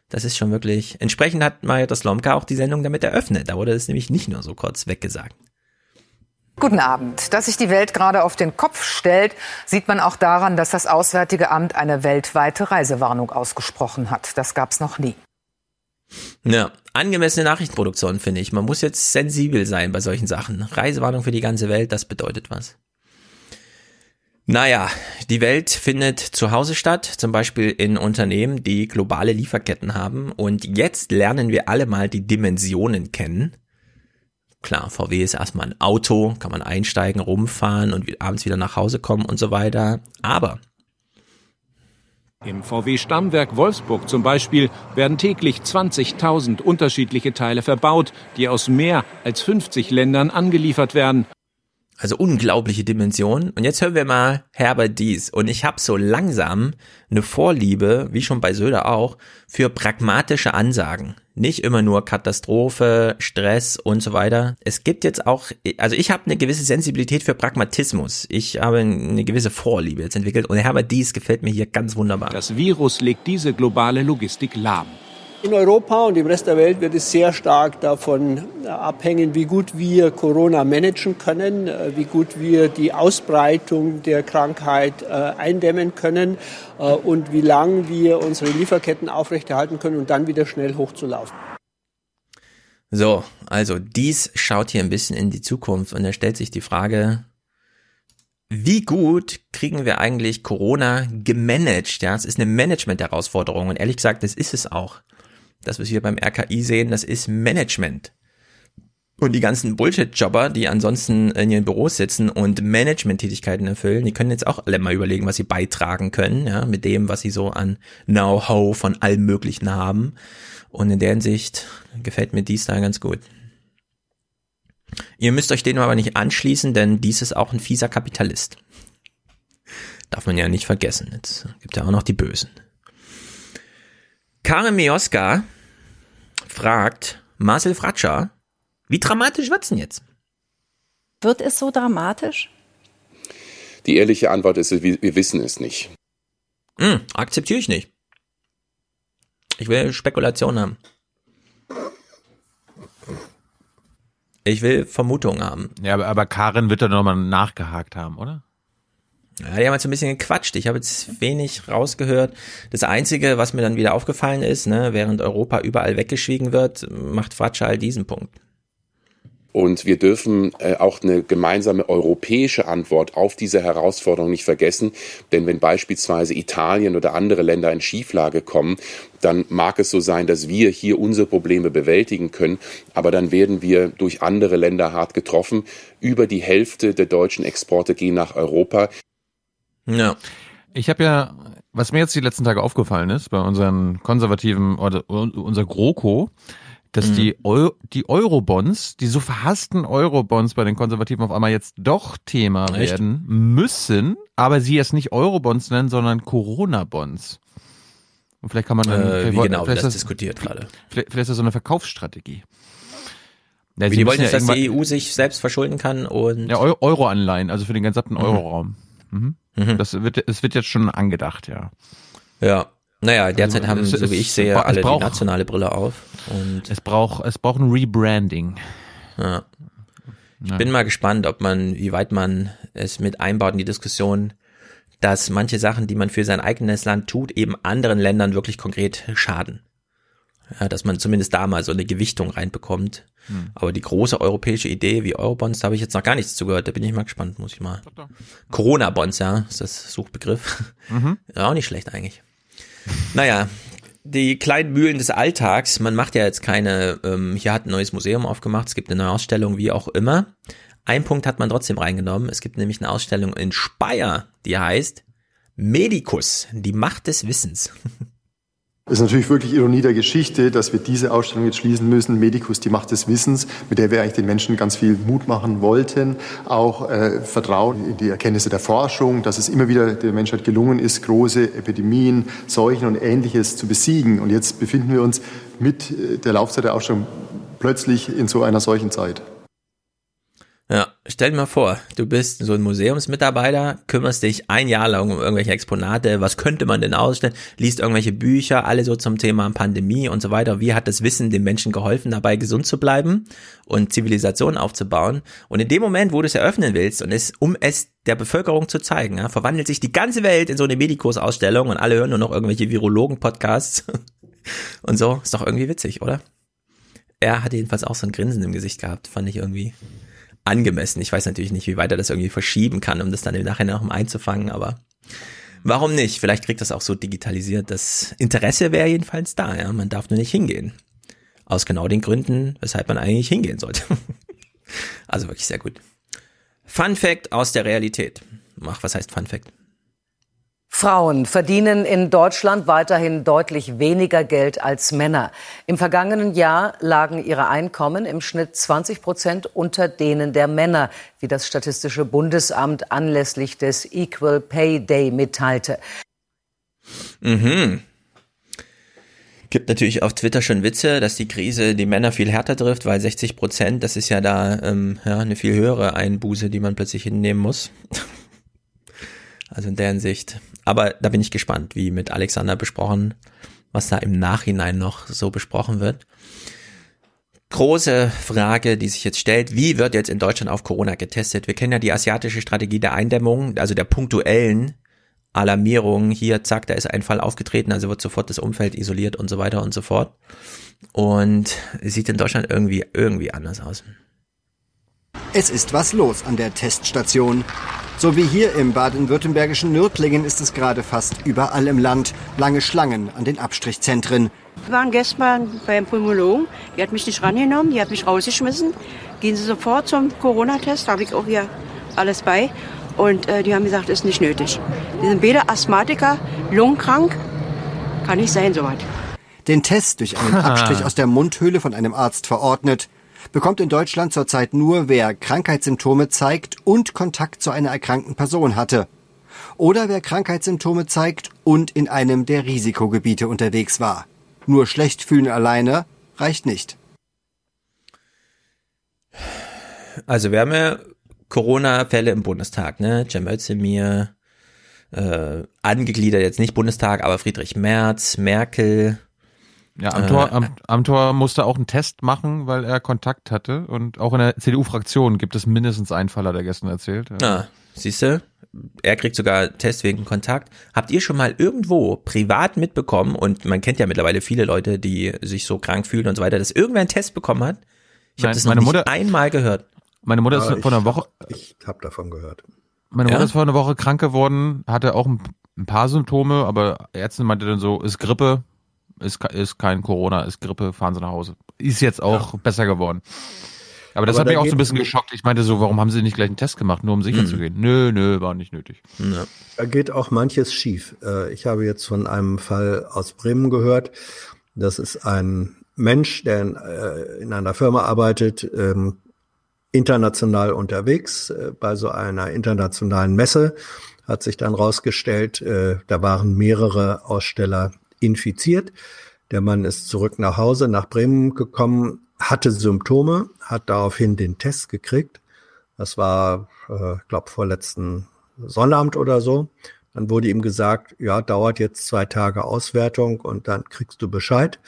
Das ist schon wirklich. Entsprechend hat Marietta Slomka auch die Sendung damit eröffnet. Da wurde es nämlich nicht nur so kurz weggesagt. Guten Abend. Dass sich die Welt gerade auf den Kopf stellt, sieht man auch daran, dass das Auswärtige Amt eine weltweite Reisewarnung ausgesprochen hat. Das gab es noch nie. Ja, angemessene Nachrichtenproduktion, finde ich. Man muss jetzt sensibel sein bei solchen Sachen. Reisewarnung für die ganze Welt, das bedeutet was. Naja, die Welt findet zu Hause statt, zum Beispiel in Unternehmen, die globale Lieferketten haben. Und jetzt lernen wir alle mal die Dimensionen kennen. Klar, VW ist erstmal ein Auto, kann man einsteigen, rumfahren und abends wieder nach Hause kommen und so weiter. Aber Im VW-Stammwerk Wolfsburg zum Beispiel werden täglich 20.000 unterschiedliche Teile verbaut, die aus mehr als 50 Ländern angeliefert werden. Also unglaubliche Dimension. Und jetzt hören wir mal Herbert Dies. Und ich habe so langsam eine Vorliebe, wie schon bei Söder auch, für pragmatische Ansagen. Nicht immer nur Katastrophe, Stress und so weiter. Es gibt jetzt auch, also ich habe eine gewisse Sensibilität für Pragmatismus. Ich habe eine gewisse Vorliebe jetzt entwickelt. Und Herbert Dies gefällt mir hier ganz wunderbar. Das Virus legt diese globale Logistik lahm. In Europa und im Rest der Welt wird es sehr stark davon äh, abhängen, wie gut wir Corona managen können, äh, wie gut wir die Ausbreitung der Krankheit äh, eindämmen können und wie lang wir unsere Lieferketten aufrechterhalten können und dann wieder schnell hochzulaufen. So, also dies schaut hier ein bisschen in die Zukunft und er stellt sich die Frage, wie gut kriegen wir eigentlich Corona gemanagt? Ja, es ist eine Management-Herausforderung und ehrlich gesagt, das ist es auch das, was wir beim RKI sehen, das ist Management. Und die ganzen Bullshit-Jobber, die ansonsten in ihren Büros sitzen und Management-Tätigkeiten erfüllen, die können jetzt auch alle mal überlegen, was sie beitragen können, ja, mit dem, was sie so an Know-how von allem Möglichen haben. Und in der Hinsicht gefällt mir dies da ganz gut. Ihr müsst euch dem aber nicht anschließen, denn dies ist auch ein fieser Kapitalist. Darf man ja nicht vergessen. Jetzt gibt ja auch noch die Bösen. Karin Mioska fragt Marcel Fratscher, wie dramatisch wird's denn jetzt? Wird es so dramatisch? Die ehrliche Antwort ist, wir wissen es nicht. Hm, akzeptiere ich nicht. Ich will Spekulation haben. Ich will Vermutungen haben. Ja, aber, aber Karin wird da nochmal nachgehakt haben, oder? Ja, die haben jetzt ein bisschen gequatscht. Ich habe jetzt wenig rausgehört. Das Einzige, was mir dann wieder aufgefallen ist, ne, während Europa überall weggeschwiegen wird, macht Fratscher all diesen Punkt. Und wir dürfen äh, auch eine gemeinsame europäische Antwort auf diese Herausforderung nicht vergessen. Denn wenn beispielsweise Italien oder andere Länder in Schieflage kommen, dann mag es so sein, dass wir hier unsere Probleme bewältigen können. Aber dann werden wir durch andere Länder hart getroffen. Über die Hälfte der deutschen Exporte gehen nach Europa. Ja. Ich habe ja, was mir jetzt die letzten Tage aufgefallen ist, bei unseren konservativen oder unser GroKo, dass mhm. die, Eu die Eurobonds, die so verhassten Eurobonds bei den Konservativen auf einmal jetzt doch Thema Echt? werden müssen, aber sie jetzt nicht Eurobonds nennen, sondern Corona-Bonds. Und vielleicht kann man dann, äh, wie genau vielleicht das, das diskutiert gerade. Vielleicht, vielleicht ist das so eine Verkaufsstrategie. Ja, die wollen jetzt, dass die EU sich selbst verschulden kann und ja Euro-Anleihen, also für den gesamten mhm. Euroraum. Mhm. Mhm. Das wird, es wird jetzt schon angedacht, ja. Ja. Naja, derzeit also, haben, es, so wie ich sehe, alle braucht, die nationale Brille auf. Und es braucht, es braucht ein Rebranding. Ja. Ich ja. bin mal gespannt, ob man, wie weit man es mit einbaut in die Diskussion, dass manche Sachen, die man für sein eigenes Land tut, eben anderen Ländern wirklich konkret schaden. Ja, dass man zumindest da mal so eine Gewichtung reinbekommt. Hm. Aber die große europäische Idee wie Eurobonds, da habe ich jetzt noch gar nichts zugehört. Da bin ich mal gespannt, muss ich mal. Corona-Bonds, ja, ist das Suchbegriff. Mhm. Ja, auch nicht schlecht eigentlich. naja, die kleinen Mühlen des Alltags. Man macht ja jetzt keine, ähm, hier hat ein neues Museum aufgemacht, es gibt eine neue Ausstellung, wie auch immer. Ein Punkt hat man trotzdem reingenommen. Es gibt nämlich eine Ausstellung in Speyer, die heißt Medicus, die Macht des Wissens. Es ist natürlich wirklich Ironie der Geschichte, dass wir diese Ausstellung jetzt schließen müssen, Medicus, die Macht des Wissens, mit der wir eigentlich den Menschen ganz viel Mut machen wollten, auch äh, Vertrauen in die Erkenntnisse der Forschung, dass es immer wieder der Menschheit gelungen ist, große Epidemien, Seuchen und Ähnliches zu besiegen. Und jetzt befinden wir uns mit äh, der Laufzeit der Ausstellung plötzlich in so einer solchen Zeit. Ja, stell dir mal vor, du bist so ein Museumsmitarbeiter, kümmerst dich ein Jahr lang um irgendwelche Exponate, was könnte man denn ausstellen, liest irgendwelche Bücher, alle so zum Thema Pandemie und so weiter. Wie hat das Wissen den Menschen geholfen, dabei gesund zu bleiben und Zivilisation aufzubauen? Und in dem Moment, wo du es eröffnen willst und es, um es der Bevölkerung zu zeigen, ja, verwandelt sich die ganze Welt in so eine Medikus-Ausstellung und alle hören nur noch irgendwelche Virologen-Podcasts und so. Ist doch irgendwie witzig, oder? Er hat jedenfalls auch so ein Grinsen im Gesicht gehabt, fand ich irgendwie angemessen. Ich weiß natürlich nicht, wie weit er das irgendwie verschieben kann, um das dann im Nachhinein noch einzufangen, aber warum nicht? Vielleicht kriegt das auch so digitalisiert. Das Interesse wäre jedenfalls da, ja. Man darf nur nicht hingehen. Aus genau den Gründen, weshalb man eigentlich hingehen sollte. also wirklich sehr gut. Fun Fact aus der Realität. Ach, was heißt Fun Fact? Frauen verdienen in Deutschland weiterhin deutlich weniger Geld als Männer. Im vergangenen Jahr lagen ihre Einkommen im Schnitt 20 Prozent unter denen der Männer, wie das Statistische Bundesamt anlässlich des Equal Pay Day mitteilte. Mhm. Gibt natürlich auf Twitter schon Witze, dass die Krise die Männer viel härter trifft, weil 60 Prozent, das ist ja da ähm, ja, eine viel höhere Einbuße, die man plötzlich hinnehmen muss. Also in der Hinsicht. Aber da bin ich gespannt, wie mit Alexander besprochen, was da im Nachhinein noch so besprochen wird. Große Frage, die sich jetzt stellt, wie wird jetzt in Deutschland auf Corona getestet? Wir kennen ja die asiatische Strategie der Eindämmung, also der punktuellen Alarmierung. Hier, zack, da ist ein Fall aufgetreten, also wird sofort das Umfeld isoliert und so weiter und so fort. Und sieht in Deutschland irgendwie, irgendwie anders aus. Es ist was los an der Teststation. So wie hier im baden-württembergischen Nürtlingen ist es gerade fast überall im Land. Lange Schlangen an den Abstrichzentren. Wir waren gestern beim Pulmologen. Die hat mich nicht rangenommen, die hat mich rausgeschmissen. Gehen Sie sofort zum Corona-Test, da habe ich auch hier alles bei. Und äh, die haben gesagt, ist nicht nötig. Die sind beide Asthmatiker, lungenkrank. Kann nicht sein soweit. Den Test durch einen Abstrich aus der Mundhöhle von einem Arzt verordnet bekommt in Deutschland zurzeit nur, wer Krankheitssymptome zeigt und Kontakt zu einer erkrankten Person hatte. Oder wer Krankheitssymptome zeigt und in einem der Risikogebiete unterwegs war. Nur schlecht fühlen alleine reicht nicht. Also wir haben ja Corona-Fälle im Bundestag, ne? Cem Özdemir, äh, angegliedert jetzt nicht Bundestag, aber Friedrich Merz, Merkel, ja, am, Tor, am, am Tor musste auch einen Test machen, weil er Kontakt hatte. Und auch in der CDU-Fraktion gibt es mindestens einen Fall, hat er gestern erzählt. Ja. Ah, siehst du? Er kriegt sogar Test wegen Kontakt. Habt ihr schon mal irgendwo privat mitbekommen, und man kennt ja mittlerweile viele Leute, die sich so krank fühlen und so weiter, dass irgendwer einen Test bekommen hat? Ich habe das noch meine nicht Mutter, einmal gehört. Meine Mutter Ja, ist vor einer Woche. Ich habe davon gehört. Meine Ja? Mutter ist vor einer Woche krank geworden, hatte auch ein, ein paar Symptome, aber Ärztin meinte dann so, ist Grippe, ist, ist kein Corona, ist Grippe, fahren Sie nach Hause. Ist jetzt auch besser geworden. Aber das Aber hat mich auch so ein bisschen geschockt. Ich meinte so, warum haben Sie nicht gleich einen Test gemacht, nur um sicher Mhm. zu gehen? Nö, nö, war nicht nötig. Da geht auch manches schief. Äh, Ich habe jetzt von einem Fall aus Bremen gehört. Das ist ein Mensch, der in, äh, in einer Firma arbeitet, ähm, international unterwegs, äh, bei so einer internationalen Messe, hat sich dann rausgestellt, da waren mehrere Aussteller infiziert. Der Mann ist zurück nach Hause, nach Bremen gekommen, hatte Symptome, hat daraufhin den Test gekriegt. Das war, äh, glaube vorletzten Sonnabend oder so. Dann wurde ihm gesagt, ja, dauert jetzt zwei Tage Auswertung und dann kriegst du Bescheid.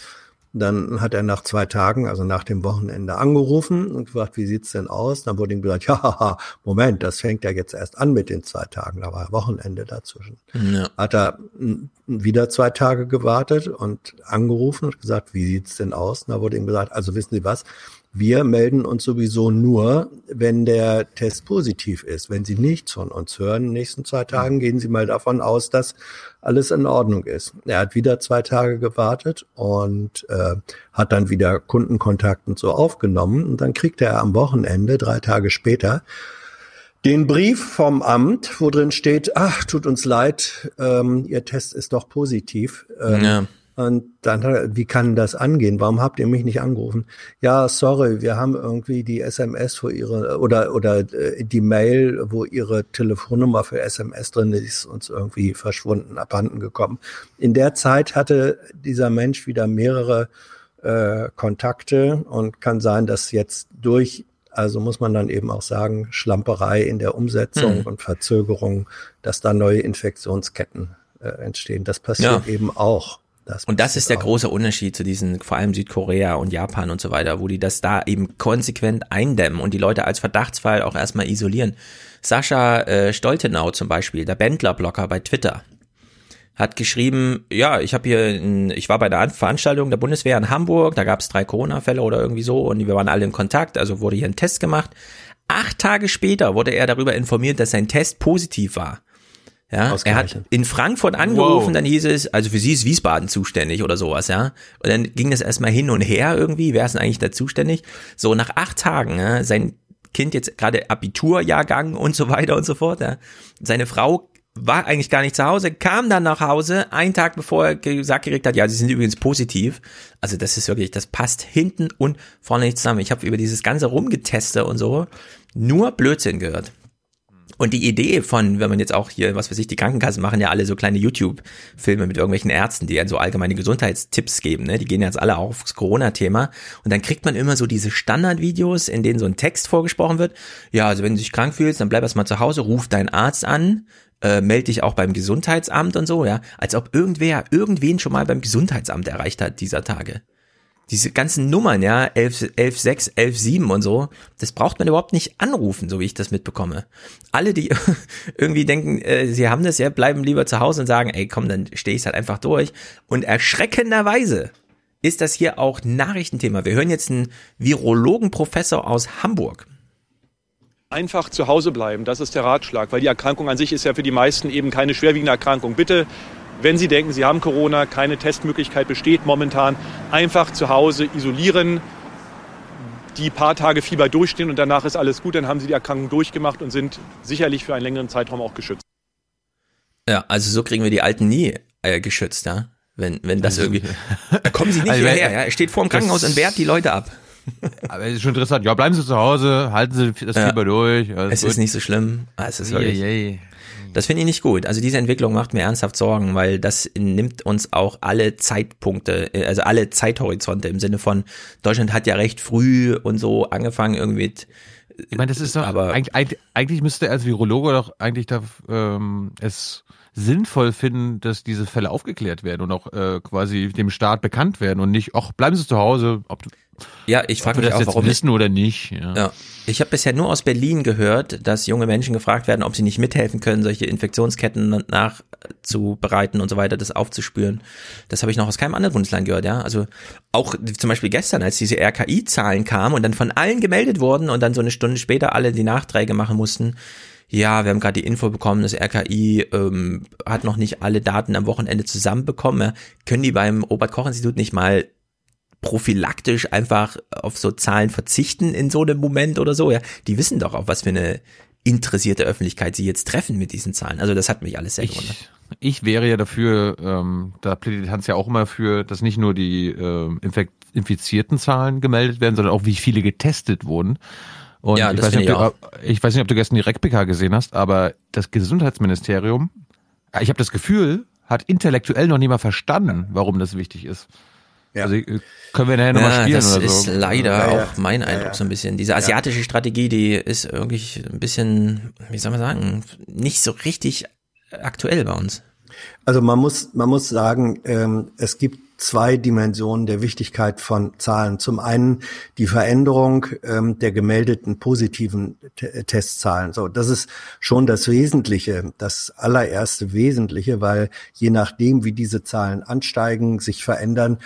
Dann hat er nach zwei Tagen, also nach dem Wochenende, angerufen und gefragt, wie sieht's denn aus? Dann wurde ihm gesagt, ja, Moment, das fängt ja jetzt erst an mit den zwei Tagen. Da war Wochenende dazwischen. Ja. Hat er wieder zwei Tage gewartet und angerufen und gesagt, wie sieht's denn aus? Und da wurde ihm gesagt, also wissen Sie was? Wir melden uns sowieso nur, wenn der Test positiv ist. Wenn Sie nichts von uns hören, in den nächsten zwei Tagen gehen Sie mal davon aus, dass alles in Ordnung ist. Er hat wieder zwei Tage gewartet und äh, hat dann wieder Kundenkontakt und so aufgenommen. Und dann kriegt er am Wochenende, drei Tage später, den Brief vom Amt, wo drin steht, ach, tut uns leid, ähm, Ihr Test ist doch positiv. Ähm, Ja. Und dann, hat er, wie kann das angehen? Warum habt ihr mich nicht angerufen? Ja, sorry, wir haben irgendwie die SMS, wo ihre, oder, oder äh, die Mail, wo ihre Telefonnummer für SMS drin ist, ist uns irgendwie verschwunden, abhanden gekommen. In der Zeit hatte dieser Mensch wieder mehrere äh, Kontakte und kann sein, dass jetzt durch, also muss man dann eben auch sagen, Schlamperei in der Umsetzung Hm. und Verzögerung, dass da neue Infektionsketten äh, entstehen. Das passiert Ja. eben auch. Das Und das ist der auch. große Unterschied zu diesen, vor allem Südkorea und Japan und so weiter, wo die das da eben konsequent eindämmen und die Leute als Verdachtsfall auch erstmal isolieren. Sascha äh, Stoltenau zum Beispiel, der Bändler-Blocker bei Twitter, hat geschrieben, ja, ich habe hier, ich war bei der An- Veranstaltung der Bundeswehr in Hamburg, da gab es drei Corona-Fälle oder irgendwie so und wir waren alle in Kontakt, also wurde hier ein Test gemacht. Acht Tage später wurde er darüber informiert, dass sein Test positiv war. Ja, er hat in Frankfurt angerufen, Wow. dann hieß es, also für sie ist Wiesbaden zuständig oder sowas, ja. Und dann ging das erstmal hin und her irgendwie, wer ist denn eigentlich da zuständig? So, nach acht Tagen, ja, sein Kind jetzt gerade Abiturjahrgang und so weiter und so fort, ja. Seine Frau war eigentlich gar nicht zu Hause, kam dann nach Hause, einen Tag bevor er gesagt gekriegt hat, ja, sie sind übrigens positiv. Also das ist wirklich, das passt hinten und vorne nicht zusammen. Ich habe über dieses ganze Rumgeteste und so nur Blödsinn gehört. Und die Idee von, wenn man jetzt auch hier, was weiß ich, die Krankenkassen machen ja alle so kleine YouTube-Filme mit irgendwelchen Ärzten, die ja so allgemeine Gesundheitstipps geben, ne? Die gehen jetzt alle auch aufs Corona-Thema. Und dann kriegt man immer so diese Standardvideos, in denen so ein Text vorgesprochen wird. Ja, also wenn du dich krank fühlst, dann bleib erst mal zu Hause, ruf deinen Arzt an, äh, melde dich auch beim Gesundheitsamt und so, ja. Als ob irgendwer irgendwen schon mal beim Gesundheitsamt erreicht hat dieser Tage diese ganzen Nummern, ja, 11, 11, 6, 11, 7 und so, das braucht man überhaupt nicht anrufen, so wie ich das mitbekomme. Alle, die irgendwie denken, äh, sie haben das, ja, bleiben lieber zu Hause und sagen, ey, komm, dann stehe ich halt einfach durch. Und erschreckenderweise ist das hier auch Nachrichtenthema. Wir hören jetzt einen Virologenprofessor aus Hamburg. Einfach zu Hause bleiben, das ist der Ratschlag, weil die Erkrankung an sich ist ja für die meisten eben keine schwerwiegende Erkrankung. Bitte wenn Sie denken, Sie haben Corona, keine Testmöglichkeit besteht momentan, einfach zu Hause isolieren, die paar Tage Fieber durchstehen und danach ist alles gut, dann haben Sie die Erkrankung durchgemacht und sind sicherlich für einen längeren Zeitraum auch geschützt. Ja, also so kriegen wir die Alten nie äh, geschützt, ja. Wenn, wenn das irgendwie. Da kommen sie nicht Also, hierher, wenn- ja. Er steht vor dem Krankenhaus und wehrt die Leute ab. Aber es ist schon interessant. Ja, bleiben Sie zu Hause, halten Sie das Ja. Fieber durch. Es gut. ist nicht so schlimm. Ah, Es ist wirklich. Das finde ich nicht gut. Also diese Entwicklung macht mir ernsthaft Sorgen, weil das nimmt uns auch alle Zeitpunkte, äh, also alle Zeithorizonte im Sinne von Deutschland hat ja recht früh und so angefangen irgendwie mit Ich meine, das ist doch, Aber- eigentlich, eigentlich- müsste er als Virologe doch eigentlich da, ähm, es sinnvoll finden, dass diese Fälle aufgeklärt werden und auch äh, quasi dem Staat bekannt werden und nicht, ach, bleiben Sie zu Hause, ob, du- Ja, ich frage mich das auch, jetzt warum wissen oder nicht. Ja. Ja, ich habe bisher nur aus Berlin gehört, dass junge Menschen gefragt werden, ob sie nicht mithelfen können, solche Infektionsketten nachzubereiten und so weiter, das aufzuspüren. Das habe ich noch aus keinem anderen Bundesland gehört, ja. Also auch zum Beispiel gestern, als diese RKI-Zahlen kamen und dann von allen gemeldet wurden und dann so eine Stunde später alle die Nachträge machen mussten. Ja, wir haben gerade die Info bekommen, das RKI ähm, hat noch nicht alle Daten am Wochenende zusammenbekommen. Ja. Können die beim Robert-Koch-Institut nicht mal prophylaktisch einfach auf so Zahlen verzichten in so einem Moment oder so, ja. Die wissen doch auch, was für eine interessierte Öffentlichkeit sie jetzt treffen mit diesen Zahlen. Also das hat mich alles sehr gewundert. Ich wäre ja dafür, ähm, da plädiert Hans ja auch immer für, dass nicht nur die ähm, Infekt infizierten Zahlen gemeldet werden, sondern auch wie viele getestet wurden. Und Ja, ich, weiß nicht, ob du, ich weiß nicht, ob du gestern die RecPK gesehen hast, aber das Gesundheitsministerium, äh, ich habe das Gefühl, hat intellektuell noch nie mal verstanden, warum das wichtig ist. Also äh, können wir nachher nochmal Ja, spielen das oder ist so. leider Ja, ja. auch mein Eindruck so ein bisschen. Diese asiatische Strategie, die ist irgendwie ein bisschen, wie soll man sagen, nicht so richtig aktuell bei uns. Also man muss, man muss sagen, ähm, es gibt zwei Dimensionen der Wichtigkeit von Zahlen. Zum einen die Veränderung ähm, der gemeldeten positiven T Testzahlen. So, das ist schon das Wesentliche, das allererste Wesentliche, weil je nachdem, wie diese Zahlen ansteigen, sich verändern,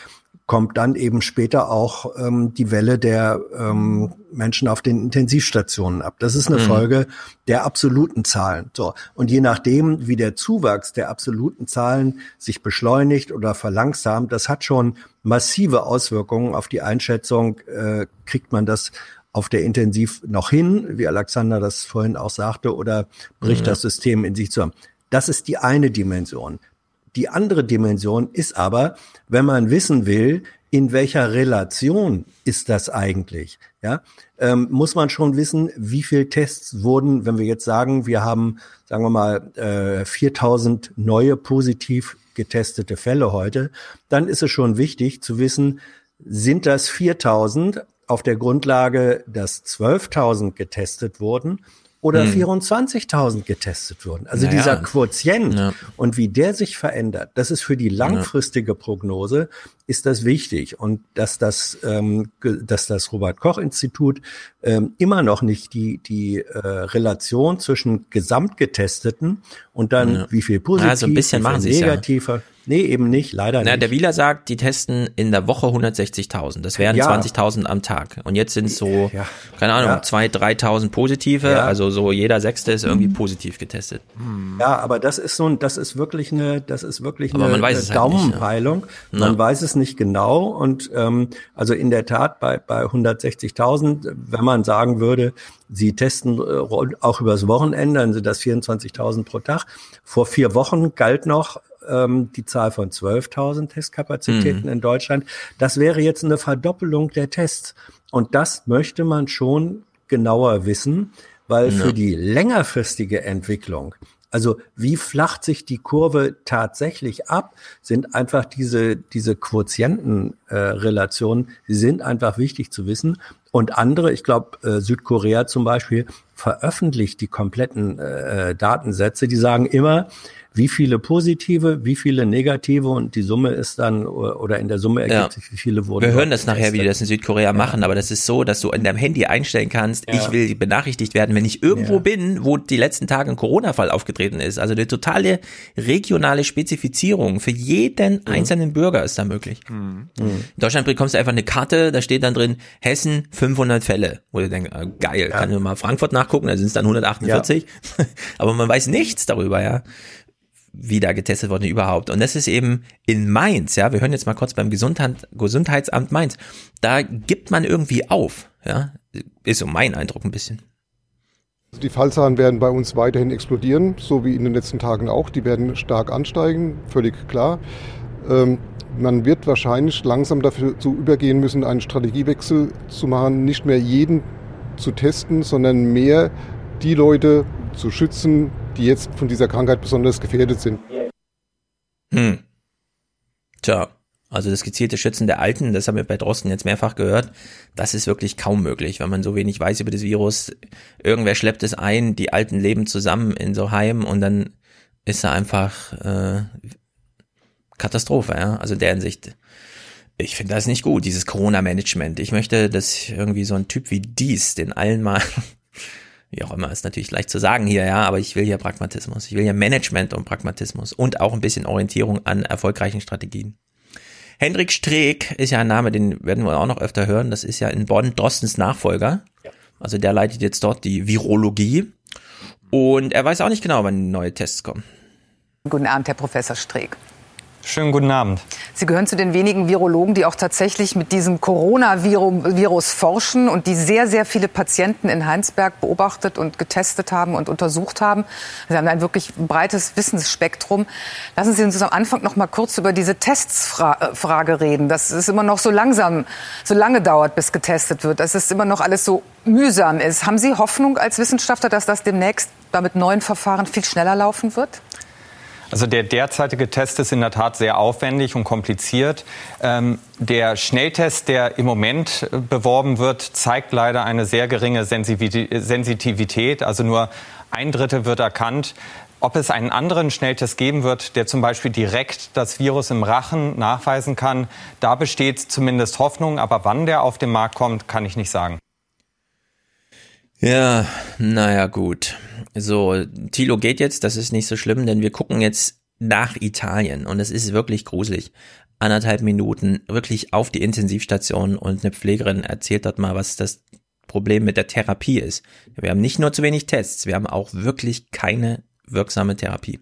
kommt dann eben später auch ähm, die Welle der ähm, Menschen auf den Intensivstationen ab. Das ist eine Mhm. Folge der absoluten Zahlen. So. Und je nachdem, wie der Zuwachs der absoluten Zahlen sich beschleunigt oder verlangsamt, das hat schon massive Auswirkungen auf die Einschätzung, äh, kriegt man das auf der Intensiv noch hin, wie Alexander das vorhin auch sagte, oder bricht Mhm. das System in sich zusammen. Das ist die eine Dimension. Die andere Dimension ist aber, wenn man wissen will, in welcher Relation ist das eigentlich, ja, ähm, muss man schon wissen, wie viel Tests wurden, wenn wir jetzt sagen, wir haben, sagen wir mal, äh, 4000 neue positiv getestete Fälle heute, dann ist es schon wichtig zu wissen, sind das 4000 auf der Grundlage, dass 12.000 getestet wurden oder Hm. 24.000 getestet wurden. Also Naja. dieser Quotient und wie der sich verändert, das ist für die langfristige Prognose ist das wichtig und dass das, ähm, dass das Robert Koch Institut ähm, immer noch nicht die die äh, Relation zwischen Gesamtgetesteten und dann Ja. wie viel positiv, Ja, so ein bisschen wie viel machen sie's ja. Nee, eben nicht, leider Na, nicht. der Wieler sagt, die testen in der Woche 160.000. Das wären Ja. 20.000 am Tag. Und jetzt sind es so, keine Ahnung, Ja. 2.000, 3.000 positive. Ja. Also so jeder Sechste ist irgendwie positiv getestet. Ja, aber das ist so ein, das ist wirklich eine, das ist wirklich Aber eine, man weiß eine es halt nicht, ja. Daumenpeilung. Man Ja. weiß es nicht genau und ähm, also in der Tat bei bei 160.000, wenn man sagen würde, Sie testen äh, auch übers Wochenende, dann sind das 24.000 pro Tag. Vor vier Wochen galt noch ähm, die Zahl von 12.000 Testkapazitäten Mhm. in Deutschland. Das wäre jetzt eine Verdoppelung der Tests. Und das möchte man schon genauer wissen, weil Ja. für die längerfristige Entwicklung, also wie flacht sich die Kurve tatsächlich ab, sind einfach diese, diese Quotientenrelationen, äh, die sind einfach wichtig zu wissen. Und andere, ich glaube, äh, Südkorea zum Beispiel, veröffentlicht die kompletten äh, Datensätze, die sagen immer, wie viele positive, wie viele negative und die Summe ist dann, oder in der Summe ergibt Ja. sich, wie viele wurden. Wir hören das nachher, wie die das in Südkorea machen, aber das ist so, dass du in deinem Handy einstellen kannst, Ja. ich will benachrichtigt werden, wenn ich irgendwo Ja. bin, wo die letzten Tage ein Corona-Fall aufgetreten ist. Also eine totale regionale Spezifizierung für jeden einzelnen Bürger ist da möglich. Mhm. In Deutschland bekommst du einfach eine Karte, da steht dann drin, Hessen 500 Fälle. Wo du denkst, ah, geil, kann ich mal Frankfurt nachgucken, da sind es dann 148. Aber man weiß nichts darüber, ja wie da getestet wurde überhaupt. Und das ist eben in Mainz, ja, wir hören jetzt mal kurz beim Gesundheit, Gesundheitsamt Mainz, da gibt man irgendwie auf, ja, ist so mein Eindruck ein bisschen. Die Fallzahlen werden bei uns weiterhin explodieren, so wie in den letzten Tagen auch. Die werden stark ansteigen, völlig klar. Ähm, man wird wahrscheinlich langsam dafür zu übergehen müssen, einen Strategiewechsel zu machen, nicht mehr jeden zu testen, sondern mehr die Leute zu schützen, die jetzt von dieser Krankheit besonders gefährdet sind. Hm. Tja, also das gezielte Schützen der Alten, das haben wir bei Drosten jetzt mehrfach gehört, das ist wirklich kaum möglich, weil man so wenig weiß über das Virus. Irgendwer schleppt es ein, die Alten leben zusammen in so Heimen und dann ist er einfach äh, Katastrophe, ja. Also in der Hinsicht. Ich finde das nicht gut, dieses Corona-Management. Ich möchte, dass irgendwie so ein Typ wie dies den allen mal, wie auch immer, ist natürlich leicht zu sagen hier, ja, aber ich will hier Pragmatismus. Ich will hier Management und Pragmatismus und auch ein bisschen Orientierung an erfolgreichen Strategien. Hendrik Streeck ist ja ein Name, den werden wir auch noch öfter hören. Das ist ja in Bonn Drostens Nachfolger. Also der leitet jetzt dort die Virologie. Und er weiß auch nicht genau, wann neue Tests kommen. Guten Abend, Herr Professor Streeck. Schönen guten Abend. Sie gehören zu den wenigen Virologen, die auch tatsächlich mit diesem Coronavirus forschen und die sehr, sehr viele Patienten in Heinsberg beobachtet und getestet haben und untersucht haben. Sie haben ein wirklich breites Wissensspektrum. Lassen Sie uns am Anfang noch mal kurz über diese Testsfrage reden. Dass es immer noch so langsam, so lange dauert, bis getestet wird. Dass es immer noch alles so mühsam ist. Haben Sie Hoffnung als Wissenschaftler, dass das demnächst da mit neuen Verfahren viel schneller laufen wird? Also der derzeitige Test ist in der Tat sehr aufwendig und kompliziert. Ähm, der Schnelltest, der im Moment äh, beworben wird, zeigt leider eine sehr geringe Sensitivität. Also nur ein Drittel wird erkannt. Ob es einen anderen Schnelltest geben wird, der zum Beispiel direkt das Virus im Rachen nachweisen kann, da besteht zumindest Hoffnung. Aber wann der auf den Markt kommt, kann ich nicht sagen. Ja, naja, gut. So, Tilo geht jetzt, das ist nicht so schlimm, denn wir gucken jetzt nach Italien und es ist wirklich gruselig. Anderthalb Minuten wirklich auf die Intensivstation und eine Pflegerin erzählt dort mal, was das Problem mit der Therapie ist. Wir haben nicht nur zu wenig Tests, wir haben auch wirklich keine wirksame Therapie.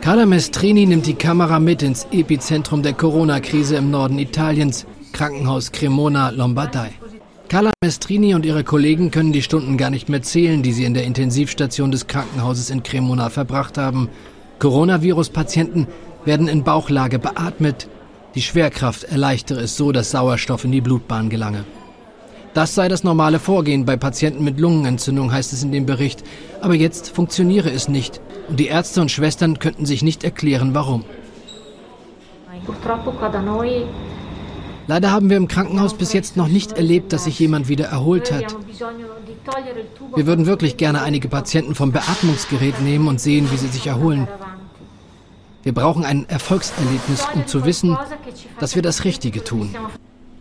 Carla Mestrini nimmt die Kamera mit ins Epizentrum der Corona-Krise im Norden Italiens, Krankenhaus Cremona, Lombardei. Carla Mestrini und ihre Kollegen können die Stunden gar nicht mehr zählen, die sie in der Intensivstation des Krankenhauses in Cremona verbracht haben. Coronavirus-Patienten werden in Bauchlage beatmet. Die Schwerkraft erleichtere es so, dass Sauerstoff in die Blutbahn gelange. Das sei das normale Vorgehen bei Patienten mit Lungenentzündung, heißt es in dem Bericht. Aber jetzt funktioniere es nicht. Und die Ärzte und Schwestern könnten sich nicht erklären, warum. Leider haben wir im Krankenhaus bis jetzt noch nicht erlebt, dass sich jemand wieder erholt hat. Wir würden wirklich gerne einige Patienten vom Beatmungsgerät nehmen und sehen, wie sie sich erholen. Wir brauchen ein Erfolgserlebnis, um zu wissen, dass wir das Richtige tun.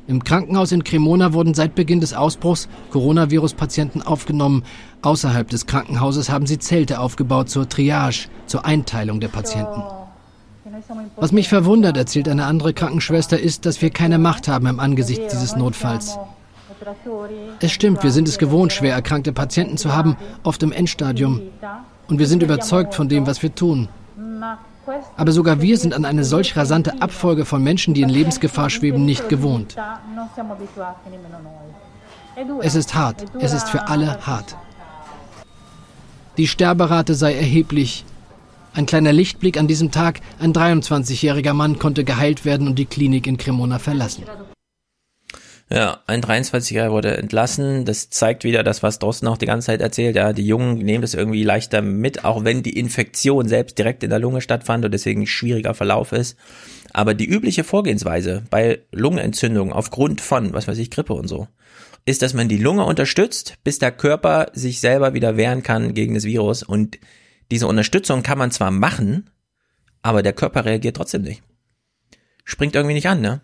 Im Krankenhaus in Cremona wurden seit Beginn des Ausbruchs Coronavirus-Patienten aufgenommen. Außerhalb des Krankenhauses haben sie Zelte aufgebaut zur Triage, zur Einteilung der Patienten. Was mich verwundert, erzählt eine andere Krankenschwester, ist, dass wir keine Macht haben im Angesicht dieses Notfalls. Es stimmt, wir sind es gewohnt, schwer erkrankte Patienten zu haben, oft im Endstadium. Und wir sind überzeugt von dem, was wir tun. Aber sogar wir sind an eine solch rasante Abfolge von Menschen, die in Lebensgefahr schweben, nicht gewohnt. Es ist hart. Es ist für alle hart. Die Sterberate sei erheblich. Ein kleiner Lichtblick an diesem Tag. Ein 23-jähriger Mann konnte geheilt werden und die Klinik in Cremona verlassen. Ja, ein 23er wurde entlassen. Das zeigt wieder das, was Drosten auch die ganze Zeit erzählt. Ja, die Jungen nehmen das irgendwie leichter mit, auch wenn die Infektion selbst direkt in der Lunge stattfand und deswegen schwieriger Verlauf ist. Aber die übliche Vorgehensweise bei Lungenentzündungen aufgrund von, was weiß ich, Grippe und so, ist, dass man die Lunge unterstützt, bis der Körper sich selber wieder wehren kann gegen das Virus. Und diese Unterstützung kann man zwar machen, aber der Körper reagiert trotzdem nicht. Springt irgendwie nicht an, ne?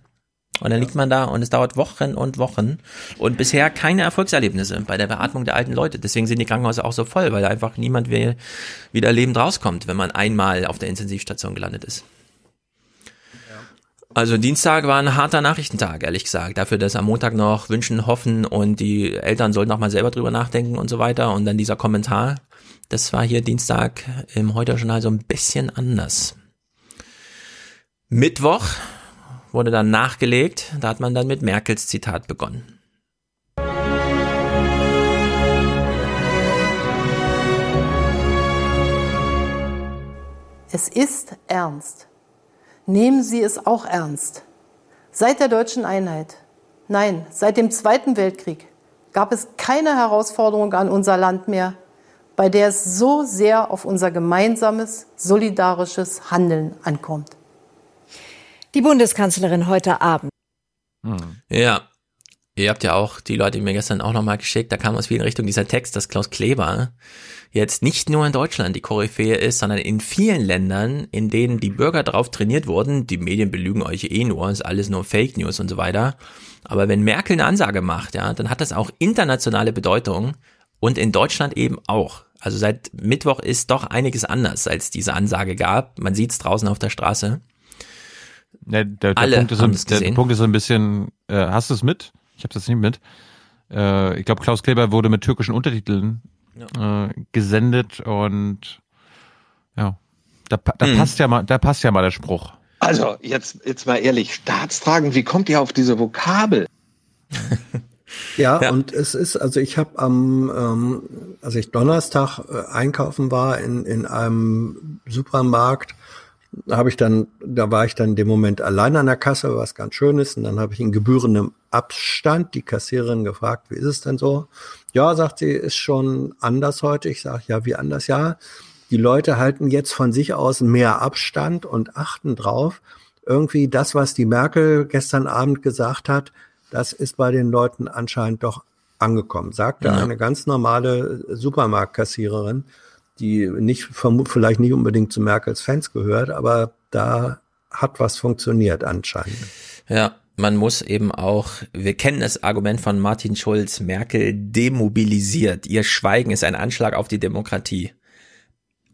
Und dann liegt man da und es dauert Wochen und Wochen und bisher keine Erfolgserlebnisse bei der Beatmung der alten Leute. Deswegen sind die Krankenhäuser auch so voll, weil einfach niemand wieder lebend rauskommt, wenn man einmal auf der Intensivstation gelandet ist. Also Dienstag war ein harter Nachrichtentag, ehrlich gesagt. Dafür, dass am Montag noch wünschen, hoffen und die Eltern sollten noch mal selber drüber nachdenken und so weiter. Und dann dieser Kommentar. Das war hier Dienstag im Heute-Journal so ein bisschen anders. Mittwoch wurde dann nachgelegt. Da hat man dann mit Merkels Zitat begonnen. Es ist ernst. Nehmen Sie es auch ernst. Seit der deutschen Einheit, nein, seit dem Zweiten Weltkrieg gab es keine Herausforderung an unser Land mehr, bei der es so sehr auf unser gemeinsames, solidarisches Handeln ankommt. Die Bundeskanzlerin heute Abend. Hm. Ja, Ihr habt ja auch die Leute mir gestern auch nochmal geschickt, da kam aus vielen Richtungen dieser Text, dass Klaus Kleber jetzt nicht nur in Deutschland die Koryphäe ist, sondern in vielen Ländern, in denen die Bürger darauf trainiert wurden, die Medien belügen euch eh nur, ist alles nur Fake News und so weiter. Aber wenn Merkel eine Ansage macht, ja, dann hat das auch internationale Bedeutung und in Deutschland eben auch. Also seit Mittwoch ist doch einiges anders, als diese Ansage gab. Man sieht es draußen auf der Straße. Ja, der, der, Alle Punkt ist, ein, der Punkt ist ein bisschen, äh, hast du es mit? Ich habe das nicht mit. Äh, ich glaube, Klaus Kleber wurde mit türkischen Untertiteln ja. äh, gesendet und ja, da, da hm. passt ja mal, da passt ja mal der Spruch. Also jetzt jetzt mal ehrlich, Staatstragen, wie kommt ihr auf diese Vokabel? ja, ja, und es ist, also ich habe am, ähm, als ich Donnerstag äh, einkaufen war in, in einem Supermarkt, habe ich dann, da war ich dann in dem Moment allein an der Kasse, was ganz schön ist. Und dann habe ich in gebührendem Abstand die Kassiererin gefragt, wie ist es denn so? Ja, sagt sie, ist schon anders heute. Ich sage, ja, wie anders? Ja, die Leute halten jetzt von sich aus mehr Abstand und achten drauf. Irgendwie das, was die Merkel gestern Abend gesagt hat, das ist bei den Leuten anscheinend doch angekommen, sagte ja. eine ganz normale Supermarktkassiererin die nicht vielleicht nicht unbedingt zu Merkels Fans gehört, aber da hat was funktioniert anscheinend. Ja, man muss eben auch, wir kennen das Argument von Martin Schulz, Merkel demobilisiert. Ihr Schweigen ist ein Anschlag auf die Demokratie.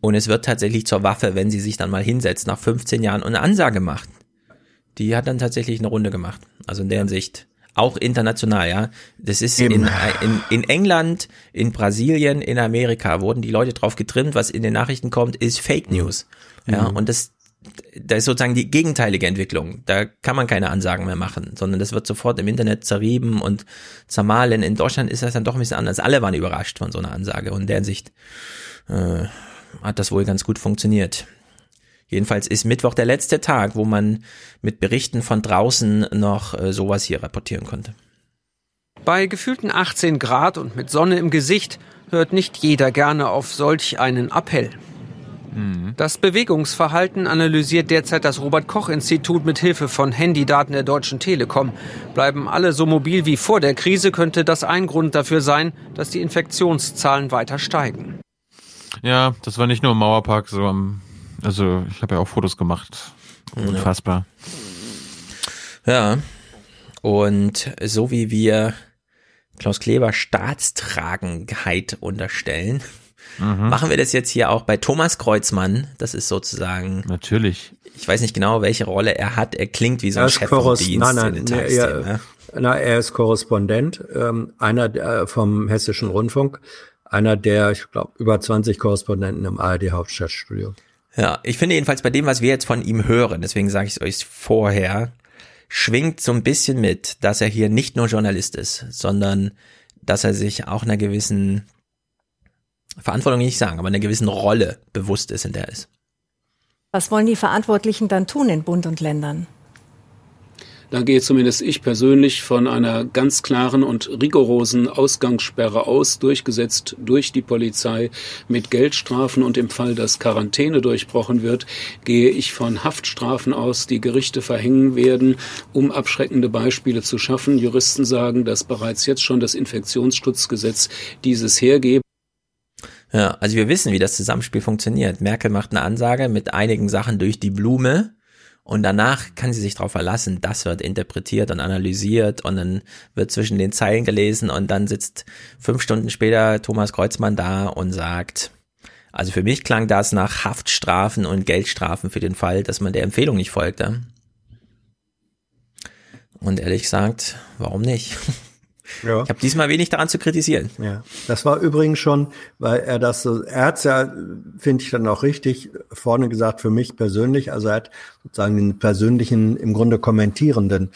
Und es wird tatsächlich zur Waffe, wenn sie sich dann mal hinsetzt, nach 15 Jahren und eine Ansage macht. Die hat dann tatsächlich eine Runde gemacht. Also in deren Sicht auch international, ja. Das ist in, in, in England, in Brasilien, in Amerika wurden die Leute drauf getrimmt, was in den Nachrichten kommt, ist Fake. News. Ja, mhm. und das, da ist sozusagen die gegenteilige Entwicklung. Da kann man keine Ansagen mehr machen, sondern das wird sofort im Internet zerrieben und zermahlen. In Deutschland ist das dann doch ein bisschen anders. Alle waren überrascht von so einer Ansage und in der Hinsicht äh, hat das wohl ganz gut funktioniert. Jedenfalls ist Mittwoch der letzte Tag, wo man mit Berichten von draußen noch äh, sowas hier rapportieren konnte. Bei gefühlten 18 Grad und mit Sonne im Gesicht hört nicht jeder gerne auf solch einen Appell. Mhm. Das Bewegungsverhalten analysiert derzeit das Robert Koch Institut mit Hilfe von Handydaten der Deutschen Telekom. Bleiben alle so mobil wie vor der Krise, könnte das ein Grund dafür sein, dass die Infektionszahlen weiter steigen. Ja, das war nicht nur im Mauerpark so am also ich habe ja auch Fotos gemacht. Unfassbar. Ja. Und so wie wir Klaus Kleber Staatstragenheit unterstellen, mhm. machen wir das jetzt hier auch bei Thomas Kreuzmann. Das ist sozusagen natürlich ich weiß nicht genau, welche Rolle er hat. Er klingt wie so ein Chef vom Dienst nein, nein, in den er, ne? na, er ist Korrespondent, ähm, einer der, vom Hessischen Rundfunk, einer der, ich glaube, über 20 Korrespondenten im ARD Hauptstadtstudio. Ja, ich finde jedenfalls bei dem, was wir jetzt von ihm hören, deswegen sage ich es euch vorher, schwingt so ein bisschen mit, dass er hier nicht nur Journalist ist, sondern dass er sich auch einer gewissen Verantwortung nicht sagen, aber einer gewissen Rolle bewusst ist, in der er ist. Was wollen die Verantwortlichen dann tun in Bund und Ländern? Da gehe zumindest ich persönlich von einer ganz klaren und rigorosen Ausgangssperre aus, durchgesetzt durch die Polizei mit Geldstrafen und im Fall, dass Quarantäne durchbrochen wird, gehe ich von Haftstrafen aus, die Gerichte verhängen werden, um abschreckende Beispiele zu schaffen. Juristen sagen, dass bereits jetzt schon das Infektionsschutzgesetz dieses hergebe. Ja, also wir wissen, wie das Zusammenspiel funktioniert. Merkel macht eine Ansage mit einigen Sachen durch die Blume und danach kann sie sich darauf verlassen, das wird interpretiert und analysiert und dann wird zwischen den Zeilen gelesen und dann sitzt fünf Stunden später Thomas Kreuzmann da und sagt, also für mich klang das nach Haftstrafen und Geldstrafen für den Fall, dass man der Empfehlung nicht folgte. Und ehrlich gesagt, warum nicht? Ja. Ich habe diesmal wenig daran zu kritisieren. Ja, das war übrigens schon, weil er das so, er hat's ja, finde ich dann auch richtig vorne gesagt für mich persönlich. Also er hat sozusagen den persönlichen, im Grunde kommentierenden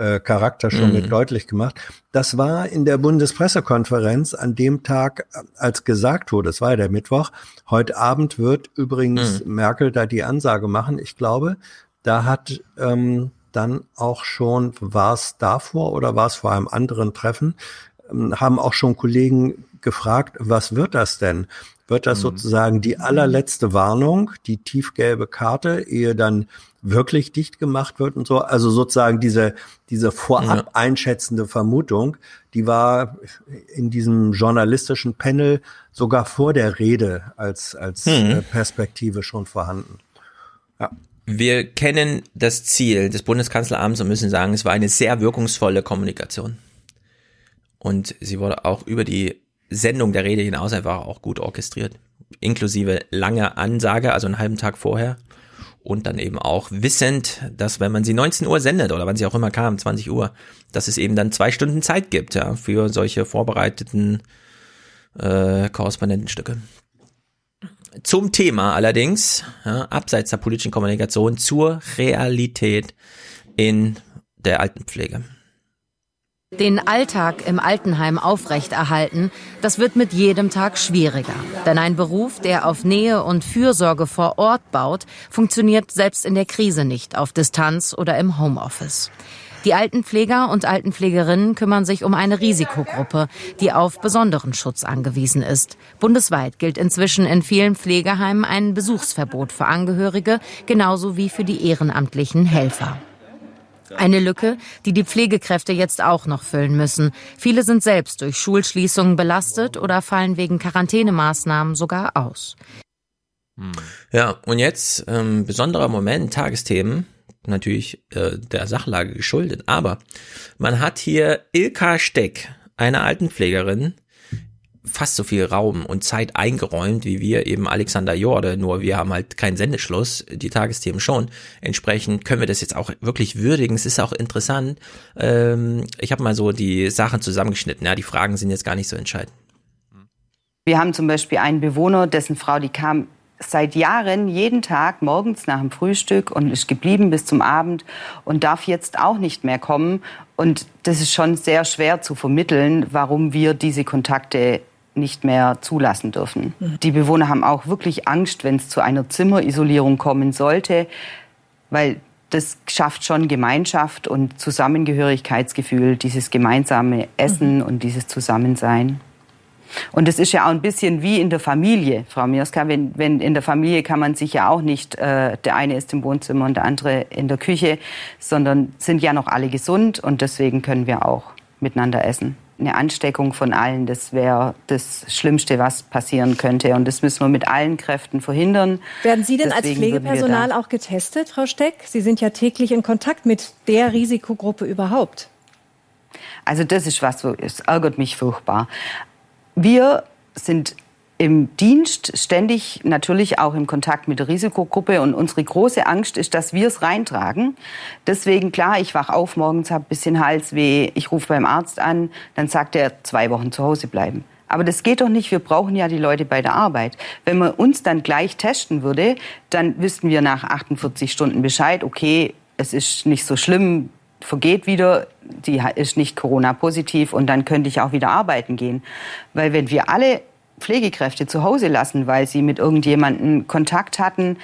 äh, Charakter schon mhm. mit deutlich gemacht. Das war in der Bundespressekonferenz an dem Tag, als gesagt wurde, es war ja der Mittwoch, heute Abend wird übrigens mhm. Merkel da die Ansage machen. Ich glaube, da hat ähm, dann auch schon, war es davor oder war es vor einem anderen Treffen, ähm, haben auch schon Kollegen gefragt, was wird das denn? Wird das mhm. sozusagen die allerletzte Warnung, die tiefgelbe Karte, ehe dann wirklich dicht gemacht wird und so? Also sozusagen diese, diese vorab ja. einschätzende Vermutung, die war in diesem journalistischen Panel sogar vor der Rede als, als mhm. Perspektive schon vorhanden. Ja. Wir kennen das Ziel des Bundeskanzleramts und müssen sagen, es war eine sehr wirkungsvolle Kommunikation. Und sie wurde auch über die Sendung der Rede hinaus einfach auch gut orchestriert. Inklusive langer Ansage, also einen halben Tag vorher. Und dann eben auch wissend, dass wenn man sie 19 Uhr sendet oder wann sie auch immer kam, 20 Uhr, dass es eben dann zwei Stunden Zeit gibt, ja, für solche vorbereiteten äh, Korrespondentenstücke. Zum Thema allerdings, ja, abseits der politischen Kommunikation, zur Realität in der Altenpflege. Den Alltag im Altenheim aufrechterhalten, das wird mit jedem Tag schwieriger. Denn ein Beruf, der auf Nähe und Fürsorge vor Ort baut, funktioniert selbst in der Krise nicht auf Distanz oder im Homeoffice. Die Altenpfleger und Altenpflegerinnen kümmern sich um eine Risikogruppe, die auf besonderen Schutz angewiesen ist. Bundesweit gilt inzwischen in vielen Pflegeheimen ein Besuchsverbot für Angehörige, genauso wie für die ehrenamtlichen Helfer. Eine Lücke, die die Pflegekräfte jetzt auch noch füllen müssen. Viele sind selbst durch Schulschließungen belastet oder fallen wegen Quarantänemaßnahmen sogar aus. Ja, und jetzt ähm, besonderer Moment, Tagesthemen natürlich äh, der Sachlage geschuldet. Aber man hat hier Ilka Steck, eine Altenpflegerin, fast so viel Raum und Zeit eingeräumt, wie wir eben Alexander Jorde, nur wir haben halt keinen Sendeschluss, die Tagesthemen schon. Entsprechend können wir das jetzt auch wirklich würdigen. Es ist auch interessant. Ähm, ich habe mal so die Sachen zusammengeschnitten. Ja, die Fragen sind jetzt gar nicht so entscheidend. Wir haben zum Beispiel einen Bewohner, dessen Frau, die kam seit Jahren jeden Tag morgens nach dem Frühstück und ist geblieben bis zum Abend und darf jetzt auch nicht mehr kommen. Und das ist schon sehr schwer zu vermitteln, warum wir diese Kontakte nicht mehr zulassen dürfen. Mhm. Die Bewohner haben auch wirklich Angst, wenn es zu einer Zimmerisolierung kommen sollte, weil das schafft schon Gemeinschaft und Zusammengehörigkeitsgefühl, dieses gemeinsame Essen mhm. und dieses Zusammensein. Und es ist ja auch ein bisschen wie in der Familie, Frau Mioska. Wenn, wenn in der Familie kann man sich ja auch nicht, äh, der eine ist im Wohnzimmer und der andere in der Küche, sondern sind ja noch alle gesund und deswegen können wir auch miteinander essen. Eine Ansteckung von allen, das wäre das Schlimmste, was passieren könnte. Und das müssen wir mit allen Kräften verhindern. Werden Sie denn Deswegen als Pflegepersonal auch getestet, Frau Steck? Sie sind ja täglich in Kontakt mit der Risikogruppe überhaupt. Also das ist was, es ärgert mich furchtbar. Wir sind im Dienst ständig natürlich auch im Kontakt mit der Risikogruppe und unsere große Angst ist, dass wir es reintragen. Deswegen klar, ich wach auf morgens, habe ein bisschen Halsweh, ich rufe beim Arzt an, dann sagt er zwei Wochen zu Hause bleiben. Aber das geht doch nicht. Wir brauchen ja die Leute bei der Arbeit. Wenn man uns dann gleich testen würde, dann wüssten wir nach 48 Stunden Bescheid, okay, es ist nicht so schlimm, vergeht wieder, die ist nicht Corona-positiv und dann könnte ich auch wieder arbeiten gehen. Weil wenn wir alle Pflegekräfte zu Hause lassen, weil sie mit irgendjemandem Kontakt hatten,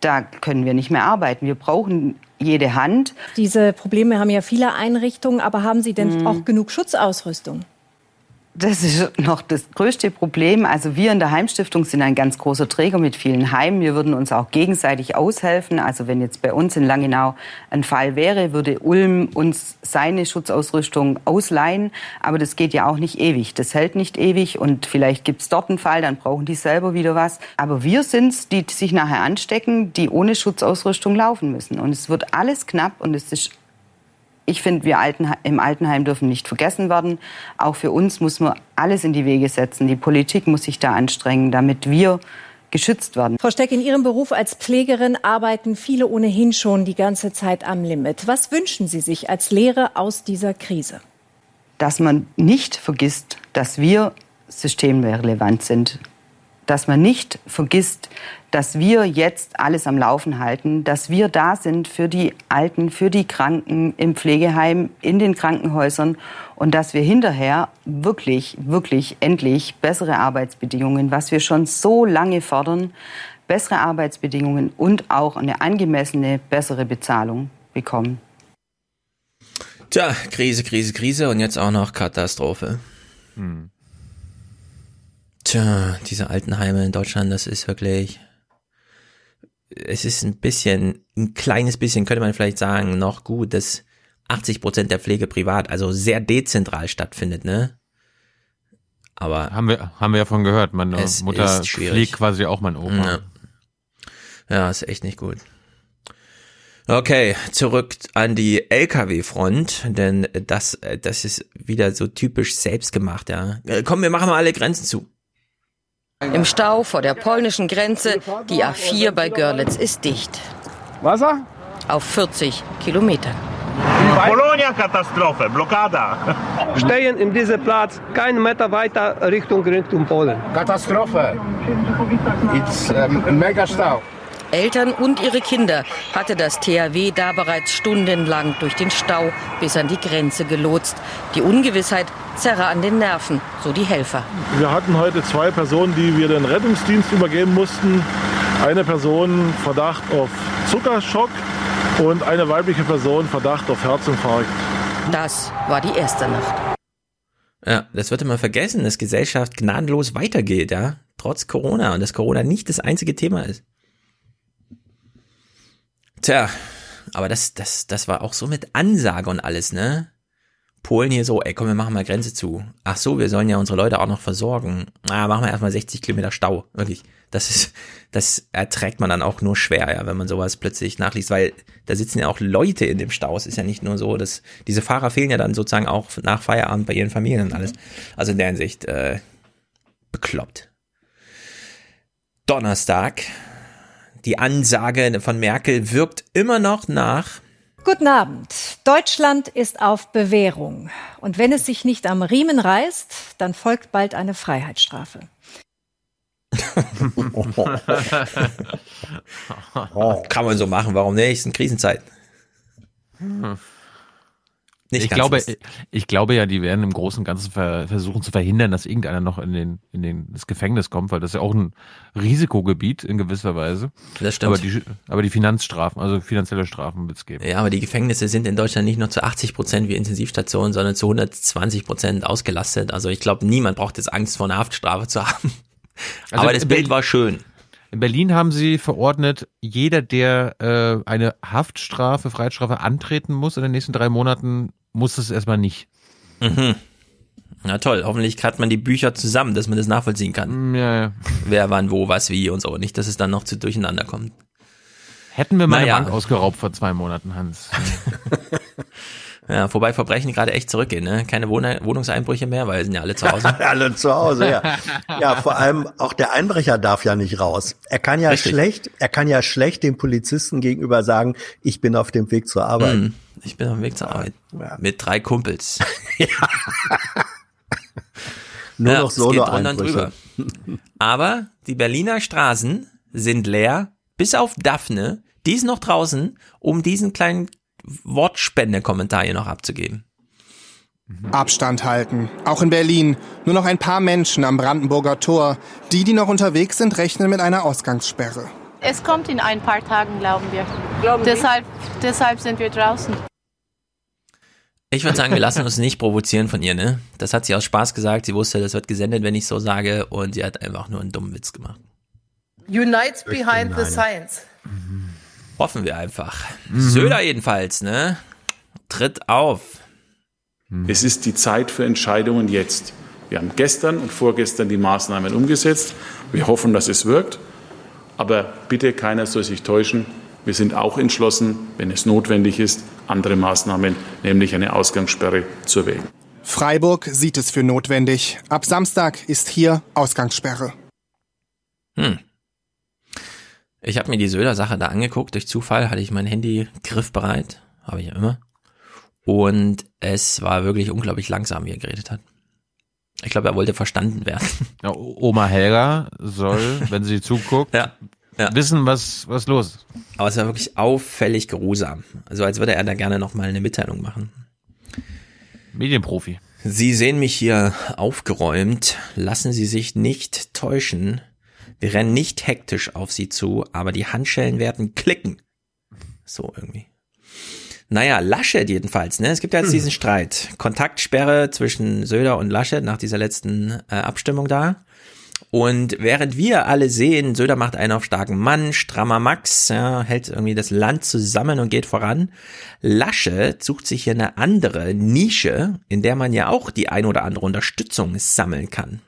da können wir nicht mehr arbeiten. Wir brauchen jede Hand. Diese Probleme haben ja viele Einrichtungen, aber haben Sie denn mhm. auch genug Schutzausrüstung? Das ist noch das größte Problem. Also wir in der Heimstiftung sind ein ganz großer Träger mit vielen Heimen. Wir würden uns auch gegenseitig aushelfen. Also wenn jetzt bei uns in Langenau ein Fall wäre, würde Ulm uns seine Schutzausrüstung ausleihen. Aber das geht ja auch nicht ewig. Das hält nicht ewig und vielleicht gibt es dort einen Fall, dann brauchen die selber wieder was. Aber wir sind es, die sich nachher anstecken, die ohne Schutzausrüstung laufen müssen. Und es wird alles knapp und es ist ich finde, wir Alten, im Altenheim dürfen nicht vergessen werden. Auch für uns muss man alles in die Wege setzen. Die Politik muss sich da anstrengen, damit wir geschützt werden. Frau Steck, in Ihrem Beruf als Pflegerin arbeiten viele ohnehin schon die ganze Zeit am Limit. Was wünschen Sie sich als Lehre aus dieser Krise? Dass man nicht vergisst, dass wir systemrelevant sind. Dass man nicht vergisst, dass wir jetzt alles am Laufen halten, dass wir da sind für die Alten, für die Kranken im Pflegeheim, in den Krankenhäusern und dass wir hinterher wirklich, wirklich endlich bessere Arbeitsbedingungen, was wir schon so lange fordern, bessere Arbeitsbedingungen und auch eine angemessene, bessere Bezahlung bekommen. Tja, Krise, Krise, Krise und jetzt auch noch Katastrophe. Hm. Tja, diese Altenheime in Deutschland, das ist wirklich es ist ein bisschen, ein kleines bisschen könnte man vielleicht sagen, noch gut, dass 80 Prozent der Pflege privat, also sehr dezentral stattfindet, ne? Aber haben wir haben wir ja von gehört, meine Mutter pflegt quasi auch mein Opa. Ja. ja, ist echt nicht gut. Okay, zurück an die LKW-Front, denn das, das ist wieder so typisch selbstgemacht, ja. Komm, wir machen mal alle Grenzen zu. Im Stau vor der polnischen Grenze, die A4 bei Görlitz ist dicht. Wasser? Auf 40 Kilometern. Polonia-Katastrophe, Blockade. Stehen in diesem Platz keinen Meter weiter Richtung Richtung Polen. Katastrophe. It's um, mega Stau. Eltern und ihre Kinder hatte das THW da bereits stundenlang durch den Stau bis an die Grenze gelotst. Die Ungewissheit zerre an den Nerven, so die Helfer. Wir hatten heute zwei Personen, die wir den Rettungsdienst übergeben mussten. Eine Person Verdacht auf Zuckerschock und eine weibliche Person Verdacht auf Herzinfarkt. Das war die erste Nacht. Ja, das wird immer vergessen, dass Gesellschaft gnadenlos weitergeht, ja, trotz Corona und dass Corona nicht das einzige Thema ist. Tja, aber das, das, das war auch so mit Ansage und alles, ne? Polen hier so, ey, komm, wir machen mal Grenze zu. Ach so, wir sollen ja unsere Leute auch noch versorgen. Ah, machen wir erstmal 60 Kilometer Stau. Wirklich. Das ist, das erträgt man dann auch nur schwer, ja, wenn man sowas plötzlich nachliest, weil da sitzen ja auch Leute in dem Stau. Es ist ja nicht nur so, dass diese Fahrer fehlen ja dann sozusagen auch nach Feierabend bei ihren Familien und alles. Also in der Hinsicht, äh, bekloppt. Donnerstag, die Ansage von Merkel wirkt immer noch nach. Guten Abend. Deutschland ist auf Bewährung. Und wenn es sich nicht am Riemen reißt, dann folgt bald eine Freiheitsstrafe. Kann man so machen, warum nicht? Es sind Krisenzeiten. Nicht ich glaube, ich glaube ja, die werden im Großen und Ganzen versuchen zu verhindern, dass irgendeiner noch in den, in den, das Gefängnis kommt, weil das ist ja auch ein Risikogebiet in gewisser Weise. Das stimmt. Aber die, aber die Finanzstrafen, also finanzielle Strafen wird es geben. Ja, aber die Gefängnisse sind in Deutschland nicht nur zu 80 Prozent wie Intensivstationen, sondern zu 120 Prozent ausgelastet. Also ich glaube, niemand braucht jetzt Angst vor einer Haftstrafe zu haben. Also aber das Bild war schön. In Berlin haben sie verordnet, jeder, der äh, eine Haftstrafe, Freiheitsstrafe antreten muss in den nächsten drei Monaten, muss es erstmal nicht. Mhm. Na toll, hoffentlich hat man die Bücher zusammen, dass man das nachvollziehen kann. Mm, ja, ja. Wer wann, wo, was, wie und so. Nicht, dass es dann noch zu durcheinander kommt. Hätten wir meine naja. Bank ausgeraubt vor zwei Monaten, Hans. Ja, wobei Verbrechen gerade echt zurückgehen, ne? Keine Wohn Wohnungseinbrüche mehr, weil sind ja alle zu Hause. alle zu Hause, ja. Ja, vor allem auch der Einbrecher darf ja nicht raus. Er kann ja Richtig. schlecht, er kann ja schlecht dem Polizisten gegenüber sagen, ich bin auf dem Weg zur Arbeit. Mhm. Ich bin auf dem Weg zur Arbeit. Mit drei Kumpels. Nur Ja, noch Solo-Einbrüche. drüber. Aber die Berliner Straßen sind leer, bis auf Daphne. Die ist noch draußen, um diesen kleinen Wortspende-Kommentar hier noch abzugeben. Abstand halten. Auch in Berlin. Nur noch ein paar Menschen am Brandenburger Tor. Die, die noch unterwegs sind, rechnen mit einer Ausgangssperre. Es kommt in ein paar Tagen, glauben wir. deshalb, deshalb sind wir draußen. Ich würde sagen, wir lassen uns nicht provozieren von ihr, ne? Das hat sie aus Spaß gesagt. Sie wusste, das wird gesendet, wenn ich so sage. Und sie hat einfach nur einen dummen Witz gemacht. Unites behind the science. Hoffen wir einfach. Mhm. Söder jedenfalls, ne? Tritt auf. Es ist die Zeit für Entscheidungen jetzt. Wir haben gestern und vorgestern die Maßnahmen umgesetzt. Wir hoffen, dass es wirkt. Aber bitte keiner soll sich täuschen. Wir sind auch entschlossen, wenn es notwendig ist, andere Maßnahmen, nämlich eine Ausgangssperre, zu wählen. Freiburg sieht es für notwendig. Ab Samstag ist hier Ausgangssperre. Hm. Ich habe mir die Söder-Sache da angeguckt. Durch Zufall hatte ich mein Handy griffbereit. Habe ich ja immer. Und es war wirklich unglaublich langsam, wie er geredet hat. Ich glaube, er wollte verstanden werden. Ja, Oma Helga soll, wenn sie zuguckt, ja, wissen, was, was los ist. Aber es war wirklich auffällig geruhsam. Also als würde er da gerne nochmal eine Mitteilung machen. Medienprofi. Sie sehen mich hier aufgeräumt. Lassen Sie sich nicht täuschen. Wir rennen nicht hektisch auf Sie zu, aber die Handschellen werden klicken. So irgendwie. Naja, Laschet jedenfalls, ne? Es gibt ja jetzt diesen Streit. Kontaktsperre zwischen Söder und Laschet nach dieser letzten äh, Abstimmung da. Und während wir alle sehen, Söder macht einen auf starken Mann, strammer Max, ja, hält irgendwie das Land zusammen und geht voran. Laschet sucht sich hier eine andere Nische, in der man ja auch die ein oder andere Unterstützung sammeln kann.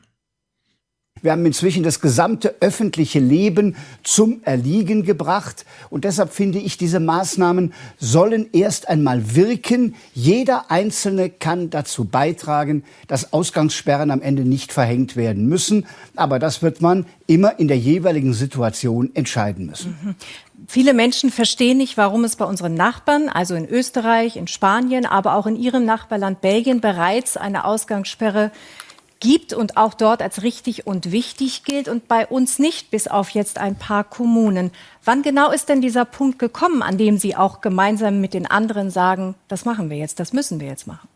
Wir haben inzwischen das gesamte öffentliche Leben zum Erliegen gebracht. Und deshalb finde ich, diese Maßnahmen sollen erst einmal wirken. Jeder Einzelne kann dazu beitragen, dass Ausgangssperren am Ende nicht verhängt werden müssen. Aber das wird man immer in der jeweiligen Situation entscheiden müssen. Viele Menschen verstehen nicht, warum es bei unseren Nachbarn, also in Österreich, in Spanien, aber auch in ihrem Nachbarland Belgien bereits eine Ausgangssperre gibt und auch dort als richtig und wichtig gilt und bei uns nicht, bis auf jetzt ein paar Kommunen. Wann genau ist denn dieser Punkt gekommen, an dem Sie auch gemeinsam mit den anderen sagen, das machen wir jetzt, das müssen wir jetzt machen?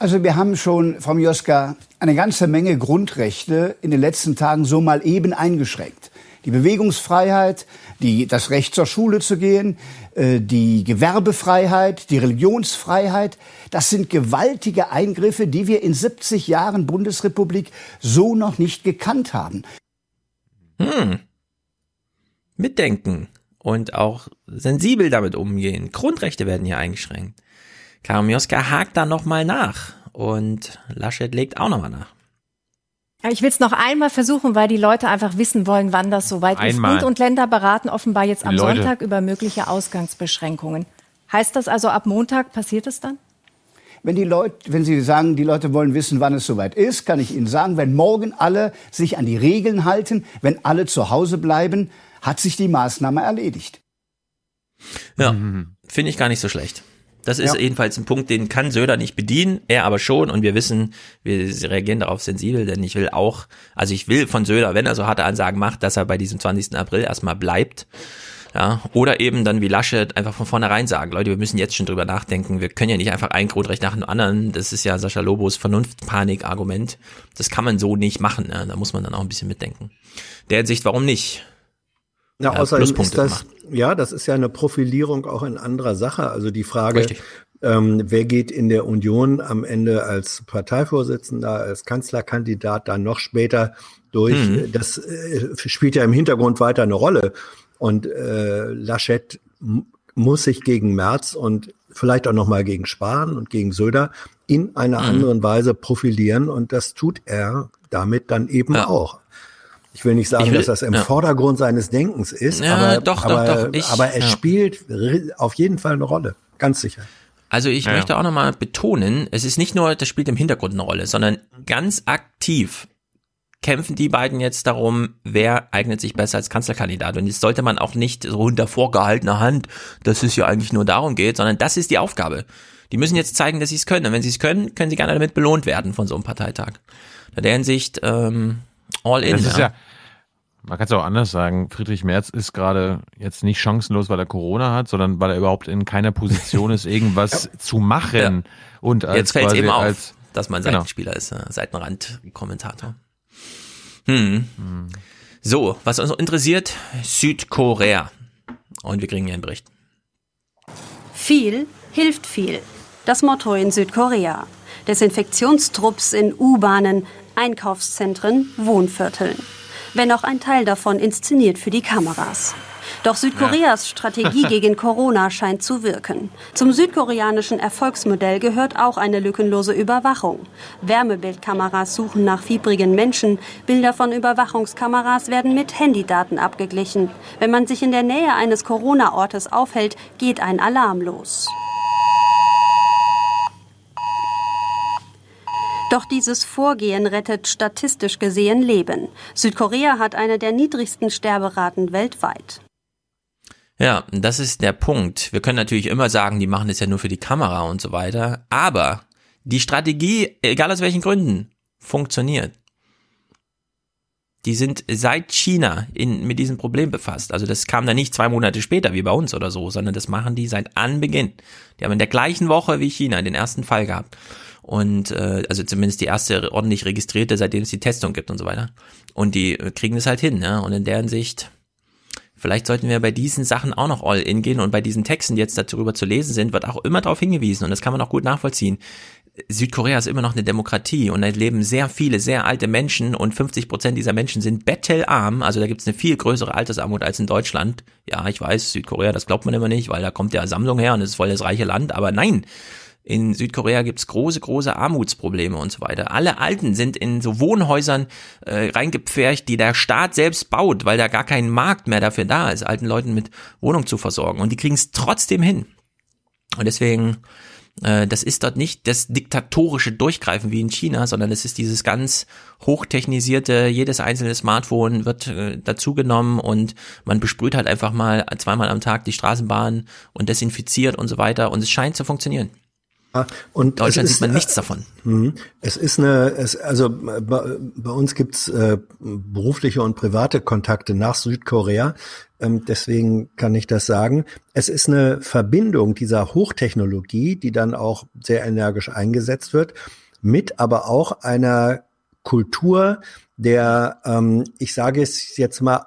Also wir haben schon, Frau Mioska, eine ganze Menge Grundrechte in den letzten Tagen so mal eben eingeschränkt. Die Bewegungsfreiheit, die, das Recht zur Schule zu gehen, die Gewerbefreiheit, die Religionsfreiheit, das sind gewaltige Eingriffe, die wir in 70 Jahren Bundesrepublik so noch nicht gekannt haben. Hm. Mitdenken und auch sensibel damit umgehen. Grundrechte werden hier eingeschränkt. Karamioska hakt da nochmal nach und Laschet legt auch nochmal nach. Ich will es noch einmal versuchen, weil die Leute einfach wissen wollen, wann das soweit Einmal. ist. Bund und Länder beraten offenbar jetzt am Leute. Sonntag über mögliche Ausgangsbeschränkungen. Heißt das also, ab Montag passiert es dann? Wenn die Leute, wenn Sie sagen, die Leute wollen wissen, wann es soweit ist, kann ich Ihnen sagen, wenn morgen alle sich an die Regeln halten, wenn alle zu Hause bleiben, hat sich die Maßnahme erledigt. Ja, finde ich gar nicht so schlecht. Das ist Ja. jedenfalls ein Punkt, den kann Söder nicht bedienen, er aber schon und wir wissen, wir reagieren darauf sensibel, denn ich will auch, also ich will von Söder, wenn er so harte Ansagen macht, dass er bei diesem 20. April erstmal bleibt. Ja, oder eben dann wie Laschet einfach von vornherein sagen, Leute, wir müssen jetzt schon drüber nachdenken. Wir können ja nicht einfach ein Grundrecht nach dem anderen. Das ist ja Sascha Lobos Vernunftpanik-Argument. Das kann man so nicht machen. Ne? Da muss man dann auch ein bisschen mitdenken. Der Hinsicht, warum nicht? Ja, Ja, außerdem ist das, ja, das ist ja eine Profilierung auch in anderer Sache. Also die Frage, Richtig. ähm, wer geht in der Union am Ende als Parteivorsitzender, als Kanzlerkandidat dann noch später durch, Mhm. das äh, spielt ja im Hintergrund weiter eine Rolle. Und äh, Laschet muss sich gegen Merz und vielleicht auch nochmal gegen Spahn und gegen Söder in einer Mhm. anderen Weise profilieren. Und das tut er damit dann eben Ja. auch. Ich will nicht sagen, will- dass das im ja. Vordergrund seines Denkens ist, Ja, aber, doch, doch, aber, doch, ich- aber es ja. spielt auf jeden Fall eine Rolle, ganz sicher. Also ich möchte auch nochmal betonen, es ist nicht nur, das spielt im Hintergrund eine Rolle, sondern ganz aktiv kämpfen die beiden jetzt darum, wer eignet sich besser als Kanzlerkandidat. Und jetzt sollte man auch nicht so unter vorgehaltener Hand, dass es ja eigentlich nur darum geht, sondern das ist die Aufgabe. Die müssen jetzt zeigen, dass sie es können. Und wenn sie es können, können sie gerne damit belohnt werden von so einem Parteitag. In der Hinsicht ähm, all in. Das ist ja, man kann es auch anders sagen. Friedrich Merz ist gerade jetzt nicht chancenlos, weil er Corona hat, sondern weil er überhaupt in keiner Position ist, irgendwas zu machen. Und als Jetzt fällt es eben auf, als, dass man Genau. Seitenspieler ist, äh, Seitenrand-Kommentator. Hm. So, was uns interessiert, Südkorea. Und wir kriegen hier einen Bericht. Viel hilft viel. Das Motto in Südkorea. Desinfektionstrupps in U-Bahnen, Einkaufszentren, Wohnvierteln. Wenn auch ein Teil davon inszeniert für die Kameras. Doch Südkoreas Strategie gegen Corona scheint zu wirken. Zum südkoreanischen Erfolgsmodell gehört auch eine lückenlose Überwachung. Wärmebildkameras suchen nach fiebrigen Menschen. Bilder von Überwachungskameras werden mit Handydaten abgeglichen. Wenn man sich in der Nähe eines Corona-Ortes aufhält, geht ein Alarm los. Doch dieses Vorgehen rettet statistisch gesehen Leben. Südkorea hat eine der niedrigsten Sterberaten weltweit. Ja, das ist der Punkt. Wir können natürlich immer sagen, die machen das ja nur für die Kamera und so weiter. Aber die Strategie, egal aus welchen Gründen, funktioniert. Die sind seit China in, mit diesem Problem befasst. Also das kam dann nicht zwei Monate später wie bei uns oder so, sondern das machen die seit Anbeginn. Die haben in der gleichen Woche wie China den ersten Fall gehabt. Und äh, also zumindest die erste ordentlich registrierte, seitdem es die Testung gibt und so weiter. Und die kriegen es halt hin. Ne? Und in deren Sicht Vielleicht sollten wir bei diesen Sachen auch noch all in gehen und bei diesen Texten, die jetzt darüber zu lesen sind, wird auch immer darauf hingewiesen und das kann man auch gut nachvollziehen. Südkorea ist immer noch eine Demokratie und da leben sehr viele, sehr alte Menschen und 50 Prozent dieser Menschen sind bettelarm, also da gibt es eine viel größere Altersarmut als in Deutschland. Ja, ich weiß, Südkorea, das glaubt man immer nicht, weil da kommt ja Sammlung her und es ist voll das reiche Land, aber nein, in Südkorea gibt's große, große Armutsprobleme und so weiter. Alle Alten sind in so Wohnhäusern äh, reingepfercht, die der Staat selbst baut, weil da gar kein Markt mehr dafür da ist, alten Leuten mit Wohnung zu versorgen. Und die kriegen es trotzdem hin. Und deswegen, äh, das ist dort nicht das diktatorische Durchgreifen wie in China, sondern es ist dieses ganz hochtechnisierte, jedes einzelne Smartphone wird äh, dazugenommen und man besprüht halt einfach mal zweimal am Tag die Straßenbahn und desinfiziert und so weiter. Und es scheint zu funktionieren. Und Deutschland ist, sieht man nichts davon. Mhm. Es ist eine, es, also bei, bei uns gibt's äh, berufliche und private Kontakte nach Südkorea. Ähm, deswegen kann ich das sagen. Es ist eine Verbindung dieser Hochtechnologie, die dann auch sehr energisch eingesetzt wird, mit aber auch einer Kultur der, ähm, ich sage es jetzt mal,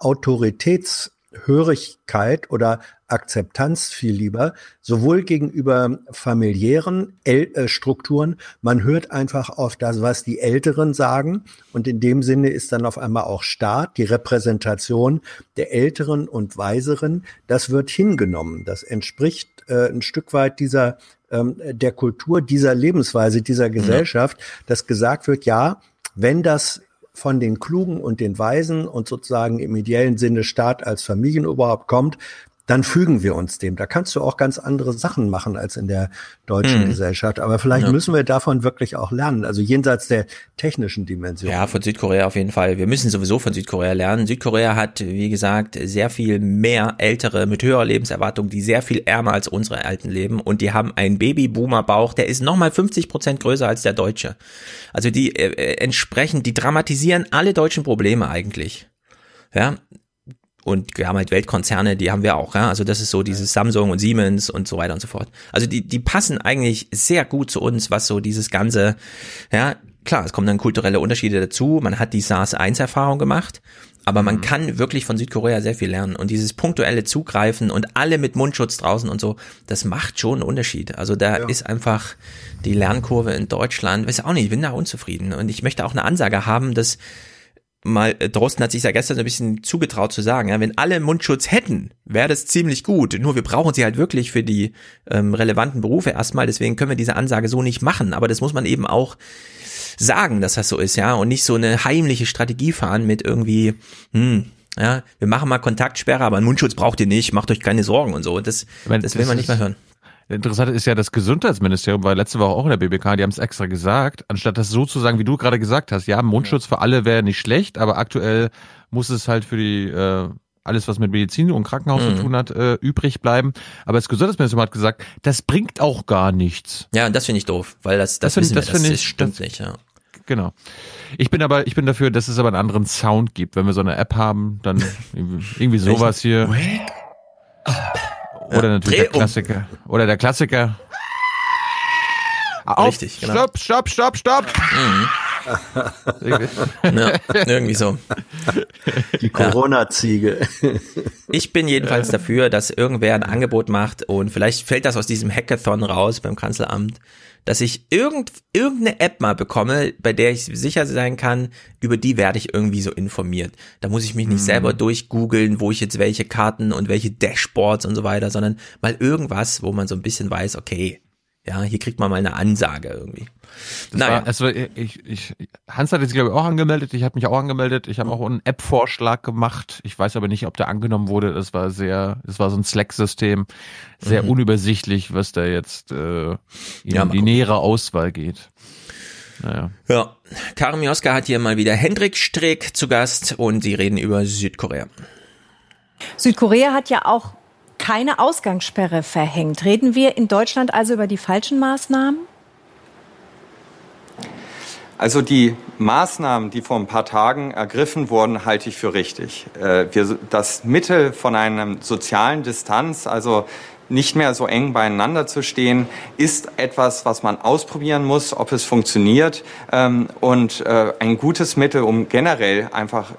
Autoritätshörigkeit oder Akzeptanz viel lieber, sowohl gegenüber familiären El äh, Strukturen, man hört einfach auf das, was die Älteren sagen. Und in dem Sinne ist dann auf einmal auch Staat, die Repräsentation der Älteren und Weiseren, das wird hingenommen. Das entspricht äh, ein Stück weit dieser ähm, der Kultur, dieser Lebensweise, dieser Gesellschaft, dass gesagt wird, ja, wenn das von den Klugen und den Weisen und sozusagen im ideellen Sinne Staat als Familienoberhaupt kommt, dann fügen wir uns dem. Da kannst du auch ganz andere Sachen machen als in der deutschen Hm. Gesellschaft. Aber vielleicht Ja. müssen wir davon wirklich auch lernen, also jenseits der technischen Dimension. Ja, von Südkorea auf jeden Fall. Wir müssen sowieso von Südkorea lernen. Südkorea hat, wie gesagt, sehr viel mehr Ältere mit höherer Lebenserwartung, die sehr viel ärmer als unsere Alten leben. Und die haben einen Babyboomer-Bauch, der ist nochmal 50 Prozent größer als der deutsche. Also die äh, äh, entsprechend, die dramatisieren alle deutschen Probleme eigentlich. Ja, und wir haben halt Weltkonzerne, die haben wir auch, ja. Also das ist so dieses Samsung und Siemens und so weiter und so fort. Also die, die passen eigentlich sehr gut zu uns, was so dieses ganze, ja, klar, es kommen dann kulturelle Unterschiede dazu. Man hat die SARS-1-Erfahrung gemacht, aber man kann wirklich von Südkorea sehr viel lernen. Und dieses punktuelle Zugreifen und alle mit Mundschutz draußen und so, das macht schon einen Unterschied. Also da ist einfach die Lernkurve in Deutschland, weiß auch nicht, ich bin da unzufrieden. Und ich möchte auch eine Ansage haben, dass mal, äh, Drosten hat sich ja gestern so ein bisschen zugetraut zu sagen, ja, wenn alle Mundschutz hätten, wäre das ziemlich gut. Nur wir brauchen sie halt wirklich für die ähm, relevanten Berufe erstmal, deswegen können wir diese Ansage so nicht machen. Aber das muss man eben auch sagen, dass das so ist, ja, und nicht so eine heimliche Strategie fahren mit irgendwie, hm, ja, wir machen mal Kontaktsperre, aber einen Mundschutz braucht ihr nicht, macht euch keine Sorgen und so. Das, das will das man nicht mehr hören. Interessante ist ja, das Gesundheitsministerium war letzte Woche auch in der BBK, die haben es extra gesagt, anstatt das so zu sagen, wie du gerade gesagt hast, ja, Mundschutz für alle wäre nicht schlecht, aber aktuell muss es halt für die äh, alles, was mit Medizin und Krankenhaus Mhm. zu tun hat, äh, übrig bleiben. Aber das Gesundheitsministerium hat gesagt, das bringt auch gar nichts. Ja, und das finde ich doof, weil das, das, find- wissen wir, das, das ich- stimmt das- nicht, ja. Genau. Ich bin aber, ich bin dafür, dass es aber einen anderen Sound gibt. Wenn wir so eine App haben, dann irgendwie irgendwie sowas hier. Oder natürlich dreh der um. Klassiker. Oder der Klassiker. Auf, Richtig, genau. Stopp, stopp, stopp, stopp. Ja, irgendwie so. Die Corona-Ziege. Ich bin jedenfalls dafür, dass irgendwer ein Angebot macht und vielleicht fällt das aus diesem Hackathon raus beim Kanzleramt, dass ich irgend, irgendeine App mal bekomme, bei der ich sicher sein kann, über die werde ich irgendwie so informiert. Da muss ich mich nicht selber durchgoogeln, wo ich jetzt welche Karten und welche Dashboards und so weiter, sondern mal irgendwas, wo man so ein bisschen weiß, okay, ja, hier kriegt man mal eine Ansage irgendwie. Das naja. war, es war, ich, ich, Hans hat jetzt, glaube ich, auch angemeldet. Ich habe mich auch angemeldet. Ich habe auch einen App-Vorschlag gemacht. Ich weiß aber nicht, ob der angenommen wurde. Das war sehr, das war so ein Slack-System. Sehr Mhm. unübersichtlich, was da jetzt äh, in Ja, die gucken. nähere Auswahl geht. Naja. Ja, Karin Mioska hat hier mal wieder Hendrik Streeck zu Gast und sie reden über Südkorea. Südkorea hat ja auch keine Ausgangssperre verhängt. Reden wir in Deutschland also über die falschen Maßnahmen? Also die Maßnahmen, die vor ein paar Tagen ergriffen wurden, halte ich für richtig. Äh, das Mittel von einer sozialen Distanz, also nicht mehr so eng beieinander zu stehen, ist etwas, was man ausprobieren muss, ob es funktioniert ähm, und äh, ein gutes Mittel, um generell einfach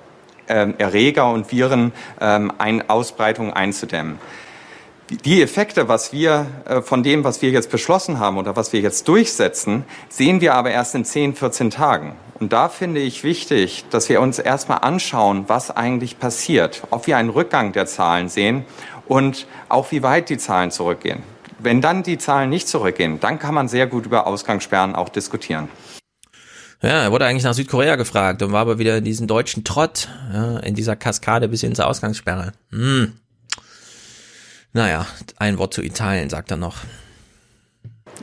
ähm, Erreger und Viren ähm, ein, Ausbreitung einzudämmen. Die Effekte, was wir äh, von dem, was wir jetzt beschlossen haben oder was wir jetzt durchsetzen, sehen wir aber erst in 10, 14 Tagen. Und da finde ich wichtig, dass wir uns erstmal anschauen, was eigentlich passiert, ob wir einen Rückgang der Zahlen sehen und auch wie weit die Zahlen zurückgehen. Wenn dann die Zahlen nicht zurückgehen, dann kann man sehr gut über Ausgangssperren auch diskutieren. Ja, er wurde eigentlich nach Südkorea gefragt und war aber wieder in diesem deutschen Trott, ja, in dieser Kaskade bis hin zur Ausgangssperre. Hm. Naja, ein Wort zu Italien, sagt er noch.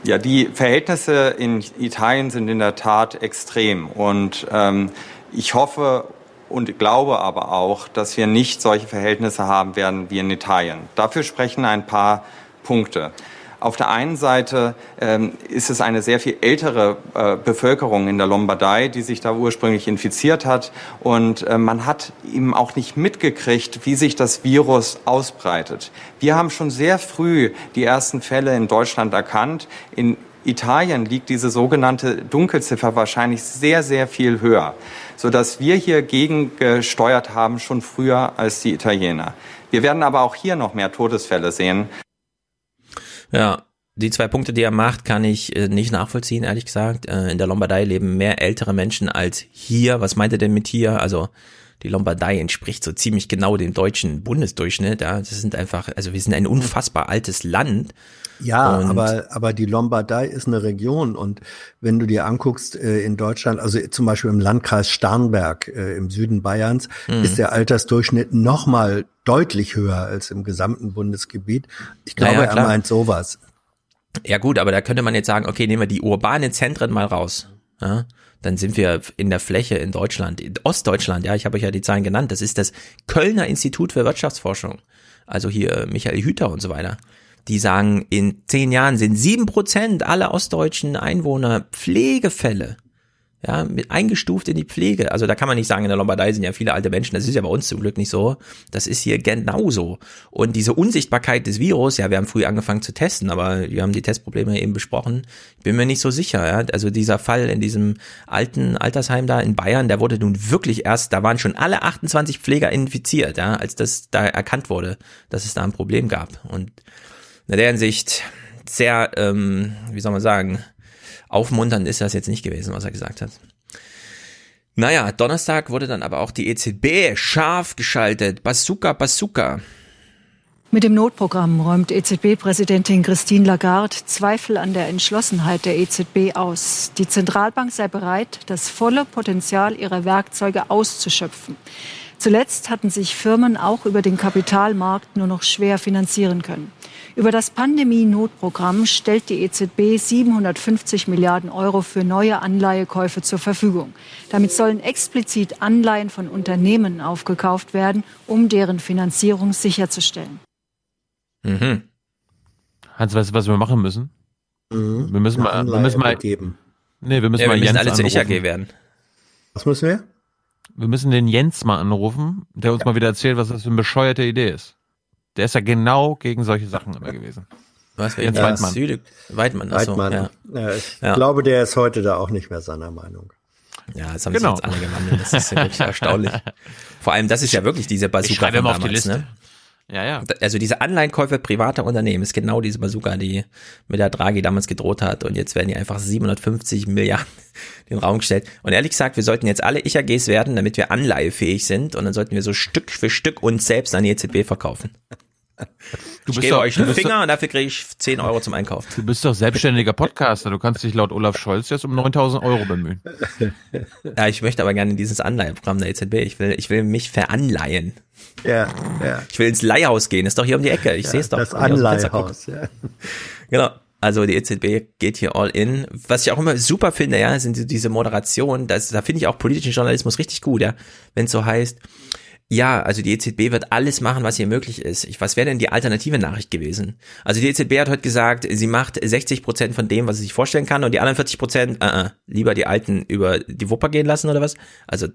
Ja, die Verhältnisse in Italien sind in der Tat extrem. Und ähm, ich hoffe und glaube aber auch, dass wir nicht solche Verhältnisse haben werden wie in Italien. Dafür sprechen ein paar Punkte. Auf der einen Seite ähm, ist es eine sehr viel ältere äh, Bevölkerung in der Lombardei, die sich da ursprünglich infiziert hat. Und äh, man hat eben auch nicht mitgekriegt, wie sich das Virus ausbreitet. Wir haben schon sehr früh die ersten Fälle in Deutschland erkannt. In Italien liegt diese sogenannte Dunkelziffer wahrscheinlich sehr, sehr viel höher, sodass wir hier gegengesteuert haben, schon früher als die Italiener. Wir werden aber auch hier noch mehr Todesfälle sehen. Ja, die zwei Punkte, die er macht, kann ich äh, nicht nachvollziehen, ehrlich gesagt. Äh, in der Lombardei leben mehr ältere Menschen als hier. Was meint er denn mit hier? Also die Lombardei entspricht so ziemlich genau dem deutschen Bundesdurchschnitt. Ja, das sind einfach, also wir sind ein unfassbar altes Land. Ja, Und- aber, aber die Lombardei ist eine Region und wenn du dir anguckst äh, in Deutschland, also zum Beispiel im Landkreis Starnberg äh, im Süden Bayerns, Mhm. ist der Altersdurchschnitt noch mal deutlich höher als im gesamten Bundesgebiet. Ich glaube, Naja, er meint sowas. Ja gut, aber da könnte man jetzt sagen, okay, nehmen wir die urbanen Zentren mal raus. Ja? Dann sind wir in der Fläche in Deutschland, in Ostdeutschland, ja, ich habe euch ja die Zahlen genannt, das ist das Kölner Institut für Wirtschaftsforschung. Also hier Michael Hüter und so weiter. Die sagen, in zehn Jahren sind sieben Prozent aller ostdeutschen Einwohner Pflegefälle. Ja, mit eingestuft in die Pflege. Also da kann man nicht sagen, in der Lombardei sind ja viele alte Menschen. Das ist ja bei uns zum Glück nicht so. Das ist hier genauso. Und diese Unsichtbarkeit des Virus, ja, wir haben früh angefangen zu testen, aber wir haben die Testprobleme eben besprochen. Ich bin mir nicht so sicher. Ja? Also dieser Fall in diesem alten Altersheim da in Bayern, der wurde nun wirklich erst, da waren schon alle 28 Pfleger infiziert, ja, als das da erkannt wurde, dass es da ein Problem gab. Und in der Hinsicht sehr, ähm, wie soll man sagen, aufmunternd ist das jetzt nicht gewesen, was er gesagt hat. Naja, Donnerstag wurde dann aber auch die EZB scharf geschaltet. Bazooka, Bazooka. Mit dem Notprogramm räumt EZB-Präsidentin Christine Lagarde Zweifel an der Entschlossenheit der EZB aus. Die Zentralbank sei bereit, das volle Potenzial ihrer Werkzeuge auszuschöpfen. Zuletzt hatten sich Firmen auch über den Kapitalmarkt nur noch schwer finanzieren können. Über das Pandemie-Notprogramm stellt die EZB 750 Milliarden Euro für neue Anleihekäufe zur Verfügung. Damit sollen explizit Anleihen von Unternehmen aufgekauft werden, um deren Finanzierung sicherzustellen. Mhm. Hans, weißt du, was wir machen müssen? Mhm. Wir müssen mal, wir müssen mal geben. Nee, wir müssen Ja, mal wir müssen Jens alle zur anrufen. IHG werden. Was müssen wir? Wir müssen den Jens mal anrufen, der uns mal wieder erzählt, was das für eine bescheuerte Idee ist. Der ist ja genau gegen solche Sachen immer gewesen. Was Jens ja, Weidmann. Süde, Weidmann, achso, Weidmann. ja. Ja, ich Ja. glaube, der ist heute da auch nicht mehr seiner Meinung. Ja, das haben Genau. sich jetzt alle gewandelt. Das ist ja wirklich erstaunlich. Vor allem, das ist ja wirklich diese Bazooka Ich schreibe von auf die damals, Liste. ne? Ja, ja. Also diese Anleihenkäufe privater Unternehmen ist genau diese Bazooka, die mit der Draghi damals gedroht hat. Und jetzt werden die einfach 750 Milliarden in den Raum gestellt. Und ehrlich gesagt, wir sollten jetzt alle IHGs werden, damit wir anleihefähig sind. Und dann sollten wir so Stück für Stück uns selbst an die EZB verkaufen. Du ich bist gebe doch- euch einen Finger und dafür kriege ich 10 Euro zum Einkauf. Du bist doch selbstständiger Podcaster. Du kannst dich laut Olaf Scholz jetzt um 9000 Euro bemühen. Ja, ich möchte aber gerne in dieses Anleiheprogramm der EZB. Ich will, ich will mich veranleihen. Ja, ja. Ich will ins Leihhaus gehen. Ist doch hier um die Ecke. Ich sehe es doch. Das. Anleihhaus. Ja. Genau. Also die EZB geht hier all in. Was ich auch immer super finde, ja, sind diese Moderationen. Das, da finde ich auch politischen Journalismus richtig gut, ja. Wenn es so heißt, ja, also die EZB wird alles machen, was hier möglich ist. Ich, was wäre denn die alternative Nachricht gewesen? Also die EZB hat heute gesagt, sie macht 60 Prozent von dem, was sie sich vorstellen kann und die anderen 40 Prozent, äh, äh, lieber die Alten über die Wupper gehen lassen oder was? Also,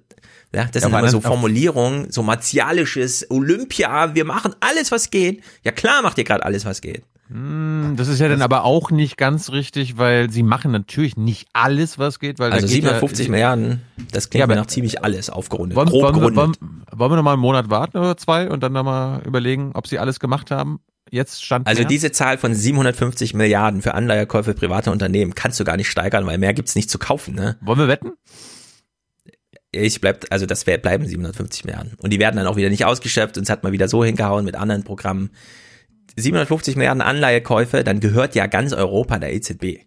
ja, das sind aber immer so Formulierungen, so martialisches Olympia, wir machen alles, was geht. Ja klar macht ihr gerade alles, was geht. Hm, Das ist ja dann aber auch nicht ganz richtig, weil sie machen natürlich nicht alles, was geht. Weil Also geht 750 ja, Milliarden, das klingt Ja, nach ziemlich alles aufgerundet. Wollen, grob wollen, wir, wollen, wollen wir noch mal einen Monat warten oder zwei und dann noch mal überlegen, ob sie alles gemacht haben? Jetzt stand Also mehr? diese Zahl von 750 Milliarden für Anleihekäufe privater Unternehmen kannst du gar nicht steigern, weil mehr gibt's nicht zu kaufen. Ne? Wollen wir wetten? Ich bleib, also das wär, bleiben 750 Milliarden. Und die werden dann auch wieder nicht ausgeschöpft und es hat mal wieder so hingehauen mit anderen Programmen. 750 Milliarden Anleihekäufe, dann gehört ja ganz Europa der EZB.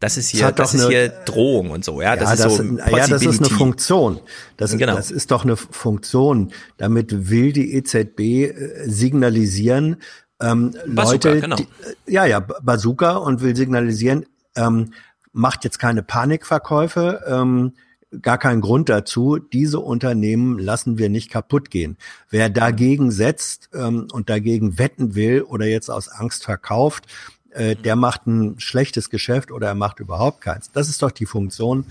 Das ist Das hier, das doch ist eine- hier Drohung und so, ja. Das ist so ja, das ist eine. Funktion. Das, Genau. das ist doch eine Funktion. Damit will die EZB äh, signalisieren, ähm, Bazooka, Leute, genau. die, ja, ja, Bazooka und will signalisieren, ähm, macht jetzt keine Panikverkäufe, ähm, gar keinen Grund dazu. Diese Unternehmen lassen wir nicht kaputt gehen. Wer dagegen setzt ähm, und dagegen wetten will oder jetzt aus Angst verkauft, äh, der macht ein schlechtes Geschäft oder er macht überhaupt keins. Das ist doch die Funktion,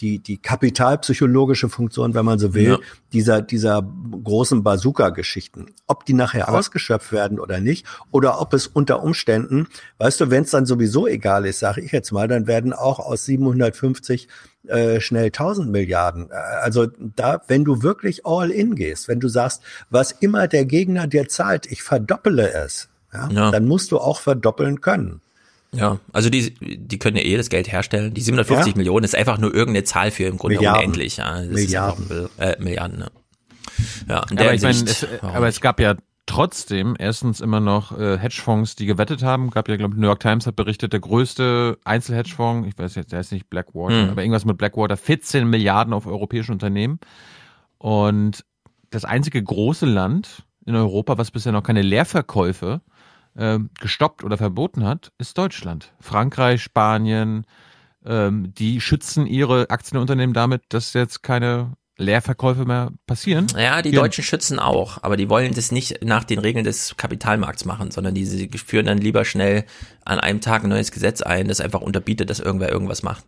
die, die kapitalpsychologische Funktion, wenn man so will, Ja. dieser, dieser großen Bazooka-Geschichten. Ob die nachher ausgeschöpft werden oder nicht, oder ob es unter Umständen, weißt du, wenn es dann sowieso egal ist, sage ich jetzt mal, dann werden auch aus 750 äh, schnell 1000 Milliarden. Äh, Also da, wenn du wirklich all in gehst, wenn du sagst, was immer der Gegner dir zahlt, ich verdoppele es, ja, Ja. dann musst du auch verdoppeln können. Ja, also die, die können ja eh das Geld herstellen. Die 750 Ja. Millionen ist einfach nur irgendeine Zahl für im Grunde Milliarden. unendlich. Ja. Das Milliarden. Ist einfach, äh, Milliarden, ne? Ja, aber ich Hinsicht, es, warum aber es gab ja trotzdem erstens immer noch äh, Hedgefonds, die gewettet haben. Gab ja, glaube ich, New York Times hat berichtet, der größte Einzelhedgefonds, ich weiß jetzt, der ist nicht Blackwater, Hm. aber irgendwas mit Blackwater, 14 Milliarden auf europäische Unternehmen. Und das einzige große Land in Europa, was bisher noch keine Leerverkäufe äh, gestoppt oder verboten hat, ist Deutschland. Frankreich, Spanien, ähm, die schützen ihre Aktienunternehmen damit, dass jetzt keine Leerverkäufe mehr passieren. Ja, die Hier- Deutschen schützen auch, aber die wollen das nicht nach den Regeln des Kapitalmarkts machen, sondern die führen dann lieber schnell an einem Tag ein neues Gesetz ein, das einfach unterbietet, dass irgendwer irgendwas macht.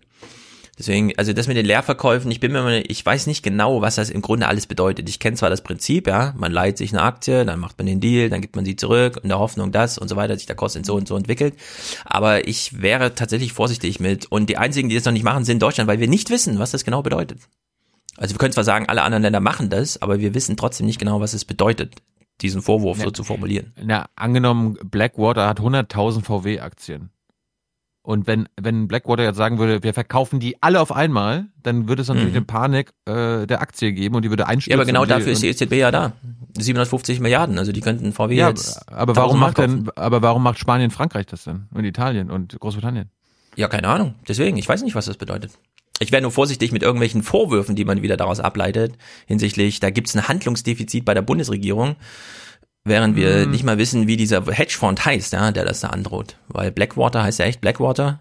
Deswegen, also das mit den Leerverkäufen, ich bin mir, mal- ich weiß nicht genau, was das im Grunde alles bedeutet. Ich kenne zwar das Prinzip, ja, man leiht sich eine Aktie, dann macht man den Deal, dann gibt man sie zurück in der Hoffnung, dass und so weiter sich der Kosten so und so entwickelt. Aber ich wäre tatsächlich vorsichtig mit und die einzigen, die das noch nicht machen, sind Deutschland, weil wir nicht wissen, was das genau bedeutet. Also wir können zwar sagen, alle anderen Länder machen das, aber wir wissen trotzdem nicht genau, was es bedeutet, diesen Vorwurf so zu formulieren. Na, angenommen, Blackwater hat 100.000 VW-Aktien. Und wenn, wenn Blackwater jetzt sagen würde, wir verkaufen die alle auf einmal, dann würde es natürlich Mhm. eine Panik äh, der Aktie geben und die würde einstürzen. Ja, aber genau dafür ist die EZB ja da. 750 Milliarden, also die könnten VW Ja, jetzt. aber warum macht denn, aber warum macht Spanien Frankreich das denn? Und Italien und Großbritannien? Ja, keine Ahnung. Deswegen, ich weiß nicht, was das bedeutet. Ich wäre nur vorsichtig mit irgendwelchen Vorwürfen, die man wieder daraus ableitet, hinsichtlich, da gibt es ein Handlungsdefizit bei der Bundesregierung. Während wir Mhm. nicht mal wissen, wie dieser Hedgefonds heißt, ja, der das da androht. Weil Blackwater heißt ja echt Blackwater.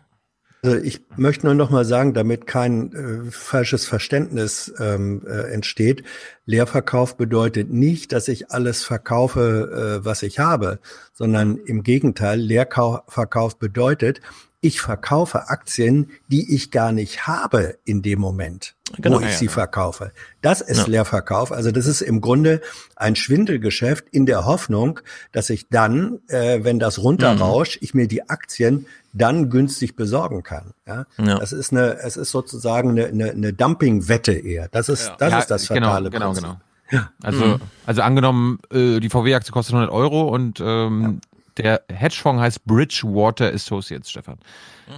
Also ich möchte nur noch mal sagen, damit kein äh, falsches Verständnis ähm, äh, entsteht. Leerverkauf bedeutet nicht, dass ich alles verkaufe, äh, was ich habe, sondern im Gegenteil, Leerverkauf bedeutet, ich verkaufe Aktien, die ich gar nicht habe in dem Moment, Genau, wo ich ja, sie ja. verkaufe. Das ist Ja. Leerverkauf. Also das ist im Grunde ein Schwindelgeschäft in der Hoffnung, dass ich dann, äh, wenn das runterrauscht, ich mir die Aktien dann günstig besorgen kann. Ja? Ja. Das ist eine, es ist sozusagen eine, eine, eine Dumpingwette eher. Das ist, das Ja, ist das genau, fatale genau, Prinzip. genau. Ja. Also, Mhm. also angenommen, äh, die VW-Aktie kostet 100 Euro und ähm, der Hedgefonds heißt Bridgewater Associates, Stefan.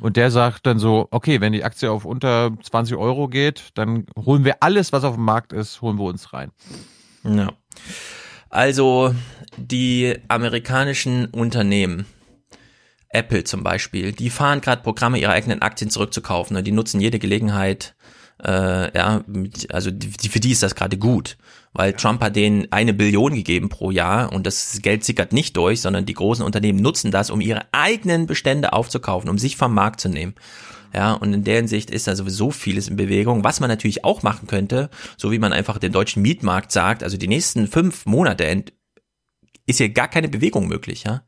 Und der sagt dann so, okay, wenn die Aktie auf unter 20 Euro geht, dann holen wir alles, was auf dem Markt ist, holen wir uns rein. Ja. Also die amerikanischen Unternehmen, Apple zum Beispiel, die fahren gerade Programme, ihre eigenen Aktien zurückzukaufen. Und die nutzen jede Gelegenheit, äh, ja, mit, also die, für die ist das gerade gut, weil Trump hat denen eine Billion gegeben pro Jahr und das Geld sickert nicht durch, sondern die großen Unternehmen nutzen das, um ihre eigenen Bestände aufzukaufen, um sich vom Markt zu nehmen. Ja, und in der Hinsicht ist da sowieso vieles in Bewegung. Was man natürlich auch machen könnte, so wie man einfach dem deutschen Mietmarkt sagt, also die nächsten fünf Monate ist hier gar keine Bewegung möglich, ja.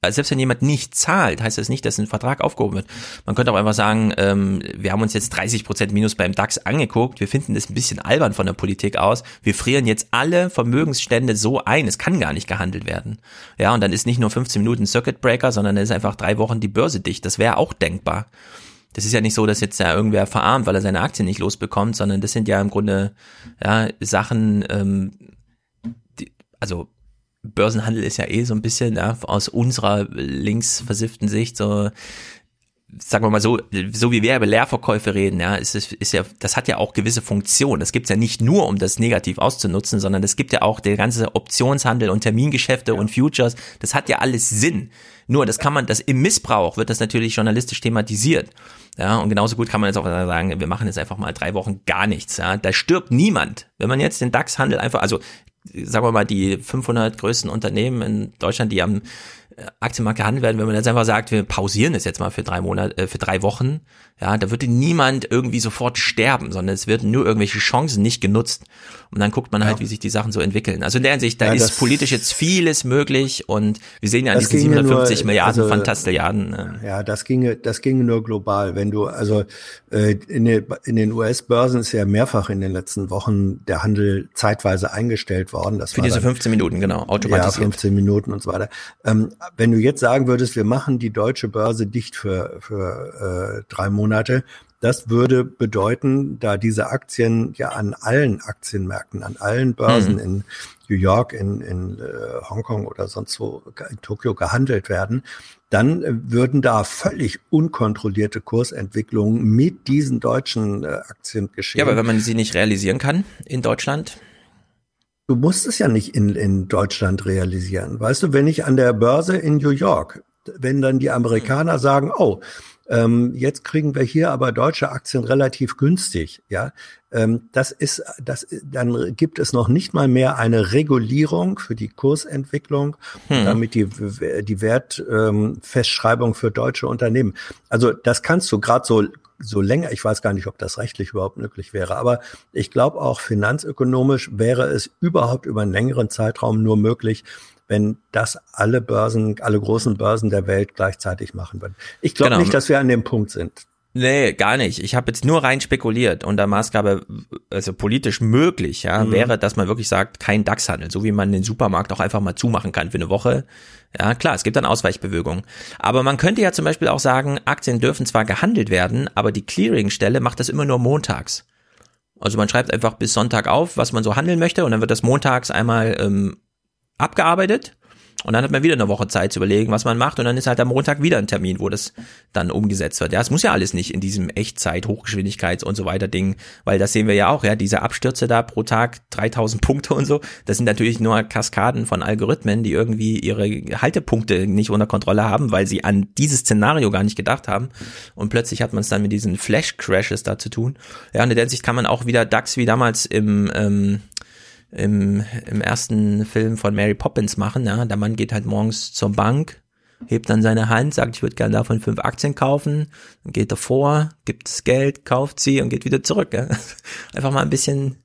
Also selbst wenn jemand nicht zahlt, heißt das nicht, dass ein Vertrag aufgehoben wird. Man könnte auch einfach sagen, ähm, wir haben uns jetzt 30 Prozent Minus beim DAX angeguckt, wir finden das ein bisschen albern von der Politik aus, wir frieren jetzt alle Vermögensstände so ein, es kann gar nicht gehandelt werden. Ja, und dann ist nicht nur 15 Minuten Circuit Breaker, sondern dann ist einfach drei Wochen die Börse dicht. Das wäre auch denkbar. Das ist ja nicht so, dass jetzt da irgendwer verarmt, weil er seine Aktien nicht losbekommt, sondern das sind ja im Grunde ja, Sachen, ähm, die, also Börsenhandel ist ja eh so ein bisschen ja, aus unserer links versifften Sicht so, sagen wir mal so, so wie wir über Leerverkäufe reden, ja, ist, ist ja, das hat ja auch gewisse Funktionen. Das gibt's ja nicht nur, um das negativ auszunutzen, sondern es gibt ja auch der ganze Optionshandel und Termingeschäfte und Futures. Das hat ja alles Sinn. Nur, das kann man, das im Missbrauch wird das natürlich journalistisch thematisiert. Ja, und genauso gut kann man jetzt auch sagen, wir machen jetzt einfach mal drei Wochen gar nichts. Ja, da stirbt niemand. Wenn man jetzt den DAX-Handel einfach, also sagen wir mal die 500 größten Unternehmen in Deutschland, die am äh, Aktienmarkt gehandelt werden, wenn man jetzt einfach sagt, wir pausieren das jetzt mal für drei Monate, äh, für drei Wochen, ja, da würde niemand irgendwie sofort sterben, sondern es werden nur irgendwelche Chancen nicht genutzt. Und dann guckt man halt, wie sich die Sachen so entwickeln. Also in der Hinsicht, da Ja, ist politisch jetzt vieles möglich und wir sehen ja an diesen ginge 750 nur, Milliarden also, Fantastilliarden. Äh, Ja, das ginge, das ginge nur global. Wenn du, also äh, in den, in den US-Börsen ist ja mehrfach in den letzten Wochen der Handel zeitweise eingestellt worden. Das für diese dann- 15 Minuten, genau, Ja, automatisiert. 15 Minuten und so weiter. Ähm, wenn du jetzt sagen würdest, wir machen die deutsche Börse dicht für, für äh, drei Monate, das würde bedeuten, da diese Aktien ja an allen Aktienmärkten, an allen Börsen Mhm. in New York, in, in äh, Hongkong oder sonst wo, in Tokio gehandelt werden, dann äh, würden da völlig unkontrollierte Kursentwicklungen mit diesen deutschen äh, Aktien geschehen. ja, aber wenn man sie nicht realisieren kann in Deutschland, Du musst es ja nicht in, in Deutschland realisieren. Weißt du, wenn ich an der Börse in New York, wenn dann die Amerikaner sagen, oh, ähm, jetzt kriegen wir hier aber deutsche Aktien relativ günstig, ja, ähm, das ist, das, dann gibt es noch nicht mal mehr eine Regulierung für die Kursentwicklung, Hm. damit die, die Wertfestschreibung für deutsche Unternehmen. Also das kannst du gerade so so länger, ich weiß gar nicht, ob das rechtlich überhaupt möglich wäre, aber ich glaube auch finanzökonomisch wäre es überhaupt über einen längeren Zeitraum nur möglich, wenn das alle Börsen, alle großen Börsen der Welt gleichzeitig machen würden. Ich glaube Genau. nicht, dass wir an dem Punkt sind. Nee, gar nicht. Ich habe jetzt nur rein spekuliert unter Maßgabe, also politisch möglich, ja, Mhm. wäre, dass man wirklich sagt, kein DAX-Handel, so wie man den Supermarkt auch einfach mal zumachen kann für eine Woche. Ja, klar, es gibt dann Ausweichbewegungen. Aber man könnte ja zum Beispiel auch sagen, Aktien dürfen zwar gehandelt werden, aber die Clearingstelle macht das immer nur montags. Also man schreibt einfach bis Sonntag auf, was man so handeln möchte, und dann wird das montags einmal ähm, abgearbeitet. Und dann hat man wieder eine Woche Zeit zu überlegen, was man macht. Und dann ist halt am Montag wieder ein Termin, wo das dann umgesetzt wird. Ja, es muss ja alles nicht in diesem Echtzeit, Hochgeschwindigkeits und so weiter Ding, weil das sehen wir ja auch, ja, diese Abstürze da pro Tag, 3000 Punkte und so, das sind natürlich nur Kaskaden von Algorithmen, die irgendwie ihre Haltepunkte nicht unter Kontrolle haben, weil sie an dieses Szenario gar nicht gedacht haben. Und plötzlich hat man es dann mit diesen Flash-Crashes da zu tun. Ja, und in der Hinsicht kann man auch wieder DAX wie damals im, ähm, im, im ersten Film von Mary Poppins machen. Ja? Der Mann geht halt morgens zur Bank, hebt dann seine Hand, sagt, ich würde gerne davon fünf Aktien kaufen, dann geht er vor, gibt das Geld, kauft sie und geht wieder zurück. Ja? Einfach mal ein bisschen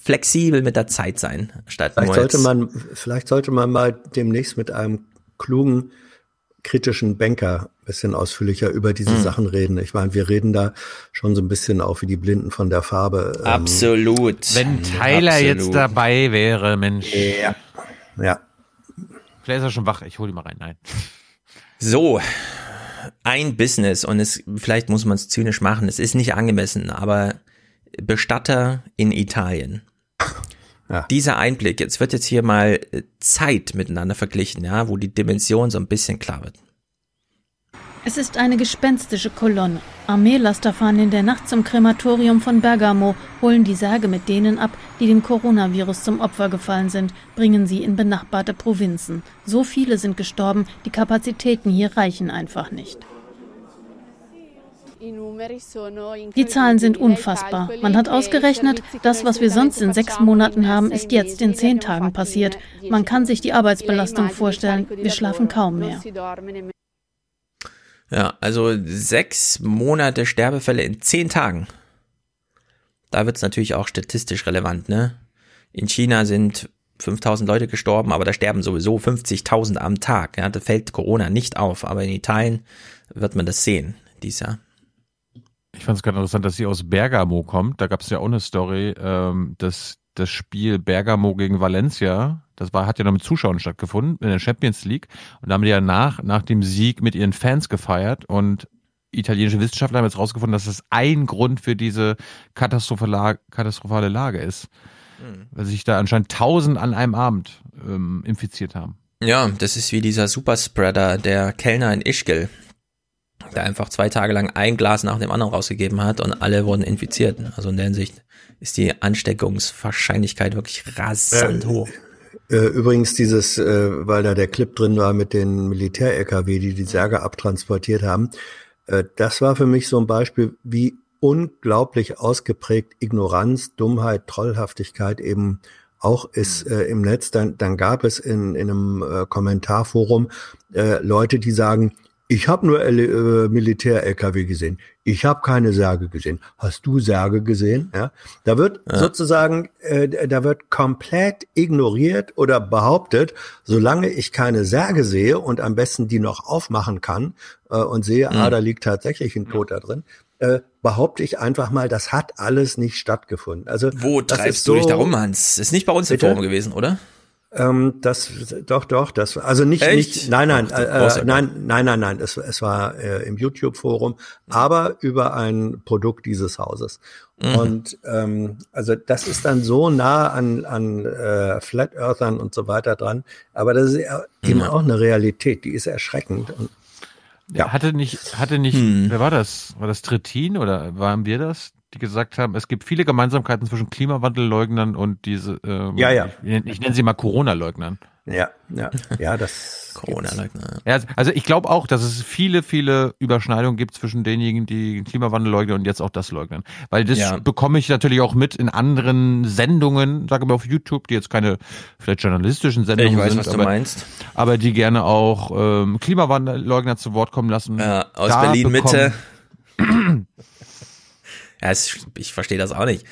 flexibel mit der Zeit sein, statt vielleicht sollte man vielleicht sollte man mal demnächst mit einem klugen kritischen Banker ein bisschen ausführlicher über diese mhm. Sachen reden. Ich meine, wir reden da schon so ein bisschen auch wie die Blinden von der Farbe. Ähm, Absolut. Wenn Tyler Absolut. jetzt dabei wäre, Mensch. Ja. Ja. Vielleicht ist er schon wach. Ich hole ihn mal rein. Nein. So. Ein Business und es, vielleicht muss man es zynisch machen. Es ist nicht angemessen, aber Bestatter in Italien. Ja. Dieser Einblick, jetzt wird jetzt hier mal äh, Zeit miteinander verglichen, ja, wo die Dimension so ein bisschen klar wird. Es ist eine gespenstische Kolonne. Armeelaster fahren in der Nacht zum Krematorium von Bergamo, holen die Särge mit denen ab, die dem Coronavirus zum Opfer gefallen sind, bringen sie in benachbarte Provinzen. So viele sind gestorben, die Kapazitäten hier reichen einfach nicht. Die Zahlen sind unfassbar. Man hat ausgerechnet, das, was wir sonst in sechs Monaten haben, ist jetzt in zehn Tagen passiert. Man kann sich die Arbeitsbelastung vorstellen. Wir schlafen kaum mehr. Ja, also sechs Monate Sterbefälle in zehn Tagen. Da wird es natürlich auch statistisch relevant, ne? In China sind 5000 Leute gestorben, aber da sterben sowieso 50.000 am Tag. Ja, da fällt Corona nicht auf, aber in Italien wird man das sehen, dieser ich fand es ganz interessant, dass sie aus Bergamo kommt. Da gab es ja auch eine Story, ähm, dass das Spiel Bergamo gegen Valencia, das war, hat ja noch mit Zuschauern stattgefunden in der Champions League. Und da haben die ja nach, nach dem Sieg mit ihren Fans gefeiert und italienische Wissenschaftler haben jetzt rausgefunden, dass das ein Grund für diese katastrophale, katastrophale Lage ist. Mhm. Weil sich da anscheinend tausend an einem Abend ähm, infiziert haben. Ja, das ist wie dieser Superspreader, der Kellner in Ischgl der einfach zwei Tage lang ein Glas nach dem anderen rausgegeben hat und alle wurden infiziert. Also in der Hinsicht ist die Ansteckungswahrscheinlichkeit wirklich rasant äh, hoch. Äh, übrigens dieses, äh, weil da der Clip drin war mit den Militär-LKW, die die Särge abtransportiert haben, äh, das war für mich so ein Beispiel, wie unglaublich ausgeprägt Ignoranz, Dummheit, Trollhaftigkeit eben auch ist äh, im Netz. Dann, dann gab es in, in einem äh, Kommentarforum äh, Leute, die sagen, ich habe nur äh, Militär-LKW gesehen. Ich habe keine Särge gesehen. Hast du Särge gesehen? Ja, da wird ja. sozusagen, äh, da wird komplett ignoriert oder behauptet, solange ich keine Särge sehe und am besten die noch aufmachen kann äh, und sehe, mhm. ah, da liegt tatsächlich ein Toter drin, äh, behaupte ich einfach mal, das hat alles nicht stattgefunden. Also wo treibst du so, dich da rum, Hans? Ist nicht bei uns im Forum gewesen, oder? Ähm, das doch doch das also nicht Echt? nicht nein nein äh, äh, nein nein nein nein es, es war äh, im YouTube Forum aber über ein Produkt dieses Hauses mhm. und ähm, also das ist dann so nah an an äh, Flat Earthern und so weiter dran aber das ist eben mhm. auch eine Realität die ist erschreckend und ja. Hatte nicht, hatte nicht, hm. wer war das? War das Trittin oder waren wir das? Die gesagt haben, es gibt viele Gemeinsamkeiten zwischen Klimawandelleugnern und diese, ähm, ja, ja. Ich, ich nenne sie mal Corona-Leugnern. Ja, ja, ja, das. Corona-Leugner. Ja, also ich glaube auch, dass es viele, viele Überschneidungen gibt zwischen denjenigen, die Klimawandel leugnen und jetzt auch das leugnen. Weil das ja. bekomme ich natürlich auch mit in anderen Sendungen, sage mal auf YouTube, die jetzt keine vielleicht journalistischen Sendungen ich weiß, sind, was aber, du meinst. aber die gerne auch ähm, Klimawandelleugner zu Wort kommen lassen. Ja, aus Berlin Mitte. Ja, es, ich verstehe das auch nicht.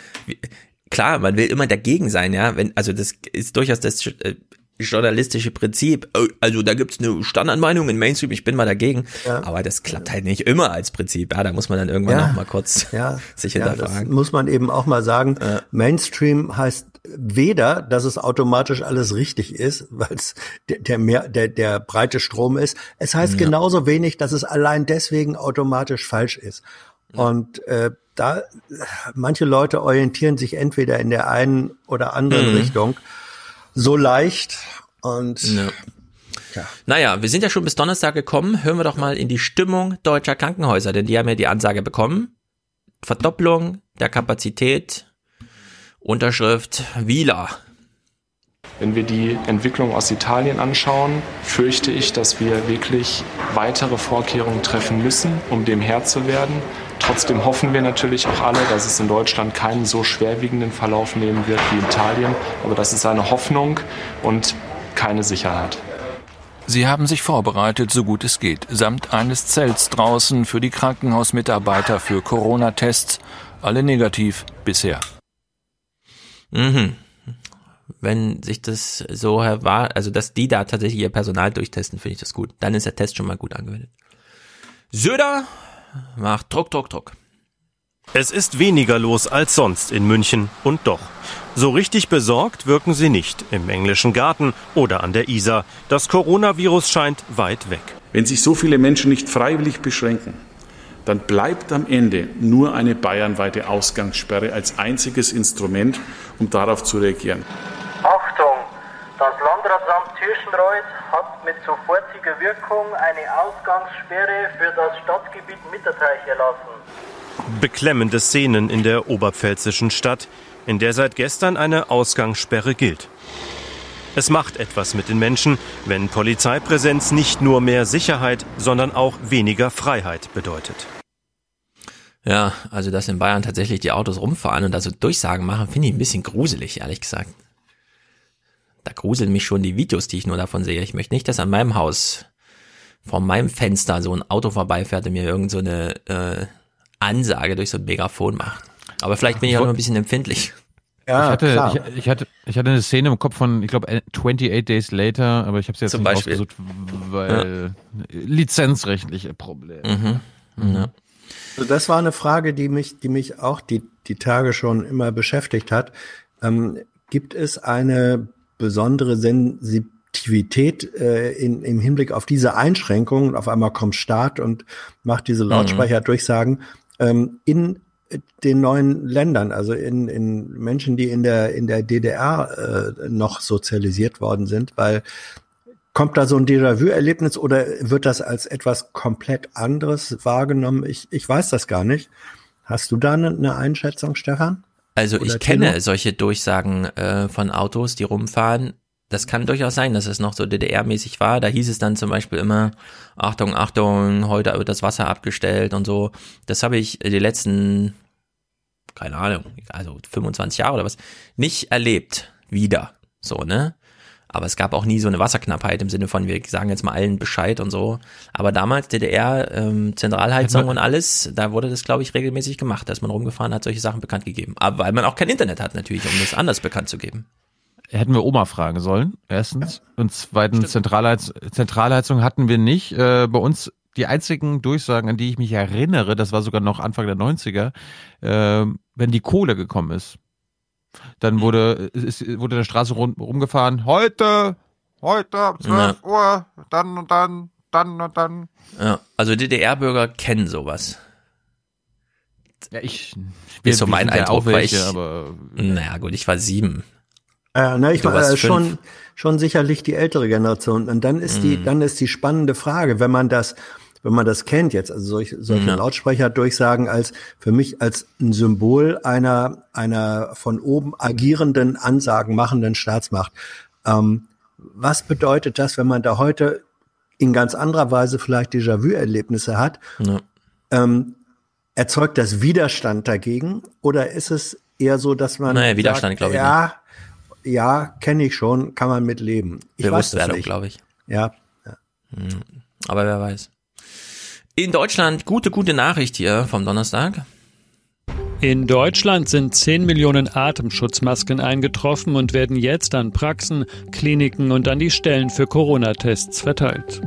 Klar, man will immer dagegen sein, ja. Wenn, also das ist durchaus das äh, journalistische Prinzip. Oh, also da gibt's eine Standardmeinung in Mainstream, ich bin mal dagegen. Ja. Aber das klappt halt nicht immer als Prinzip. Ja, da muss man dann irgendwann ja. noch mal kurz ja. sich hinterfragen. Ja, muss man eben auch mal sagen. Mainstream heißt weder, dass es automatisch alles richtig ist, weil es der, der, mehr, der, der breite Strom ist. Es heißt genauso wenig, dass es allein deswegen automatisch falsch ist. Und äh, da manche Leute orientieren sich entweder in der einen oder anderen mhm. Richtung so leicht und ja. Ja. Naja, wir sind ja schon bis Donnerstag gekommen. Hören wir doch mal in die Stimmung deutscher Krankenhäuser, denn die haben ja die Ansage bekommen. Verdopplung der Kapazität. Unterschrift Wieler. Wenn wir die Entwicklung aus Italien anschauen, fürchte ich, dass wir wirklich weitere Vorkehrungen treffen müssen, um dem Herr zu werden. Trotzdem hoffen wir natürlich auch alle, dass es in Deutschland keinen so schwerwiegenden Verlauf nehmen wird wie in Italien. Aber das ist eine Hoffnung und keine Sicherheit. Sie haben sich vorbereitet, so gut es geht, samt eines Zelts draußen für die Krankenhausmitarbeiter für Corona-Tests. Alle negativ bisher. Mhm. Wenn sich das so war, also dass die da tatsächlich ihr Personal durchtesten, finde ich das gut. Dann ist der Test schon mal gut angewendet. Söder macht Druck, Druck, Druck. Es ist weniger los als sonst in München und doch. So richtig besorgt wirken sie nicht im englischen Garten oder an der Isar. Das Coronavirus scheint weit weg. Wenn sich so viele Menschen nicht freiwillig beschränken, dann bleibt am Ende nur eine bayernweite Ausgangssperre als einziges Instrument, um darauf zu reagieren. Achtung! Das Landratsamt Tirschenreuth mit sofortiger Wirkung eine Ausgangssperre für das Stadtgebiet Mitterteich erlassen. Beklemmende Szenen in der oberpfälzischen Stadt, in der seit gestern eine Ausgangssperre gilt. Es macht etwas mit den Menschen, wenn Polizeipräsenz nicht nur mehr Sicherheit, sondern auch weniger Freiheit bedeutet. Ja, also dass in Bayern tatsächlich die Autos rumfahren und also Durchsagen machen, finde ich ein bisschen gruselig, ehrlich gesagt da gruseln mich schon die Videos, die ich nur davon sehe. Ich möchte nicht, dass an meinem Haus vor meinem Fenster so ein Auto vorbeifährt und mir irgend so eine äh, Ansage durch so ein Megafon macht. Aber vielleicht bin ich auch noch ein bisschen empfindlich. Ja, ich, hatte, ich, ich, hatte, ich hatte eine Szene im Kopf von, ich glaube, 28 Days Later, aber ich habe es jetzt Zum nicht Beispiel. ausgesucht, weil ja. lizenzrechtliche Probleme. Mhm. Ja. Also das war eine Frage, die mich, die mich auch die, die Tage schon immer beschäftigt hat. Ähm, gibt es eine besondere Sensitivität äh, in, im Hinblick auf diese Einschränkungen. Auf einmal kommt Staat und macht diese Mhm. Lautsprecherdurchsagen ähm, in den neuen Ländern, also in, in Menschen, die in der in der DDR äh, noch sozialisiert worden sind, weil kommt da so ein Déjà-vu-Erlebnis oder wird das als etwas komplett anderes wahrgenommen? Ich, ich weiß das gar nicht. Hast du da eine, eine Einschätzung, Stefan? Also Oder ich kenne solche Durchsagen äh, von Autos, die rumfahren. Das kann durchaus sein, dass es noch so DDR-mäßig war. Da hieß es dann zum Beispiel immer, Achtung, Achtung, heute wird das Wasser abgestellt und so. Das habe ich die letzten, keine Ahnung, also 25 Jahre oder was, nicht erlebt. Wieder. So, ne? Aber es gab auch nie so eine Wasserknappheit im Sinne von, wir sagen jetzt mal allen Bescheid und so. Aber damals DDR, ähm, Zentralheizung und alles, da wurde das, glaube ich, regelmäßig gemacht, dass man rumgefahren hat, solche Sachen bekannt gegeben. Aber weil man auch kein Internet hat natürlich, um das anders bekannt zu geben. Hätten wir Oma fragen sollen, erstens. Und zweitens, Zentralheiz Zentralheizung hatten wir nicht. Äh, bei uns die einzigen Durchsagen, an die ich mich erinnere, das war sogar noch Anfang der 90er, äh, wenn die Kohle gekommen ist. Dann wurde, ist, wurde der Straße rum, rumgefahren, heute, heute ab 12 Uhr, dann und dann, dann und dann. Ja, also DDR-Bürger kennen sowas. Ja, ich, ist so mein Eindruck, auch weil welche, ich, aber- naja gut, ich war sieben. Äh, na, ich war äh, schon, schon sicherlich die ältere Generation. Und dann ist die, Mhm. dann ist die spannende Frage, wenn man das, wenn man das kennt jetzt, also solch, solche Ja. Lautsprecherdurchsagen als für mich als ein Symbol einer einer von oben agierenden, Ansagen machenden Staatsmacht. Ähm, was bedeutet das, wenn man da heute in ganz anderer Weise vielleicht Déjà-vu-Erlebnisse hat? Ja. Ähm, erzeugt das Widerstand dagegen oder ist es eher so, dass man Naja, Widerstand, glaube ich ja, ja, kenne ich schon, kann man mit leben. Ich Bewusstwerdung, glaube ich. Ja. Hm. Aber wer weiß. In Deutschland, gute, gute Nachricht hier vom Donnerstag. In Deutschland sind 10 Millionen Atemschutzmasken eingetroffen und werden jetzt an Praxen, Kliniken und an die Stellen für Corona-Tests verteilt.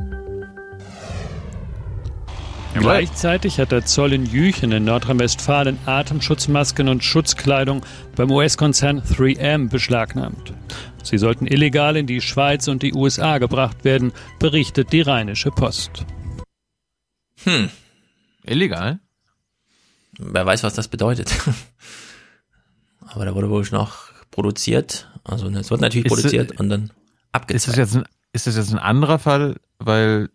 Gleichzeitig hat der Zoll in Jüchen in Nordrhein-Westfalen Atemschutzmasken und Schutzkleidung beim US-Konzern 3M beschlagnahmt. Sie sollten illegal in die Schweiz und die USA gebracht werden, berichtet die Rheinische Post. Hm. Illegal? Wer weiß, was das bedeutet. Aber da wurde wohl noch produziert. Also es wird natürlich Ist, produziert äh, und dann Ist abgezeigt. das, jetzt ein, ist das jetzt ein anderer Fall? Weil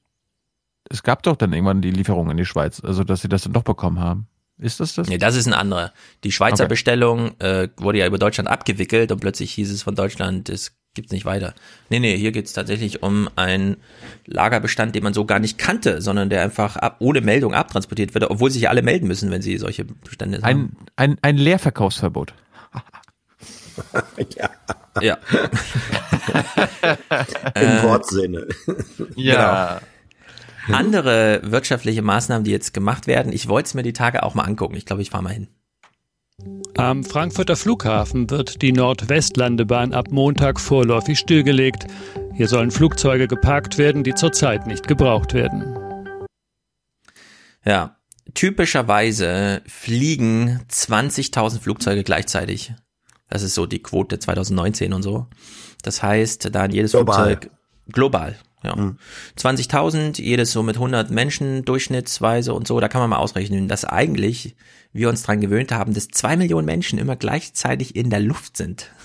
es gab doch dann irgendwann die Lieferung in die Schweiz, also dass sie das dann doch bekommen haben. Ist das das? Nee, das ist ein anderer. Die Schweizer Okay. Bestellung äh, wurde ja über Deutschland abgewickelt und plötzlich hieß es von Deutschland, es gibt's nicht weiter. Nee, nee, hier geht's tatsächlich um einen Lagerbestand, den man so gar nicht kannte, sondern der einfach ab, ohne Meldung abtransportiert wird, obwohl sich alle melden müssen, wenn sie solche Bestände haben. Ein, ein, ein Leerverkaufsverbot. ja. Ja. Im Äh, Wortsinne. Ja. Genau. Andere wirtschaftliche Maßnahmen, die jetzt gemacht werden, ich wollte es mir die Tage auch mal angucken. Ich glaube, ich fahre mal hin. Am Frankfurter Flughafen wird die Nordwestlandebahn ab Montag vorläufig stillgelegt. Hier sollen Flugzeuge geparkt werden, die zurzeit nicht gebraucht werden. Ja, typischerweise fliegen 20.000 Flugzeuge gleichzeitig. Das ist so die Quote 2019 und so. Das heißt, dann jedes Global. Flugzeug global. Ja. 20.000, jedes so mit 100 Menschen durchschnittsweise und so. Da kann man mal ausrechnen, dass eigentlich wir uns dran gewöhnt haben, dass zwei Millionen Menschen immer gleichzeitig in der Luft sind.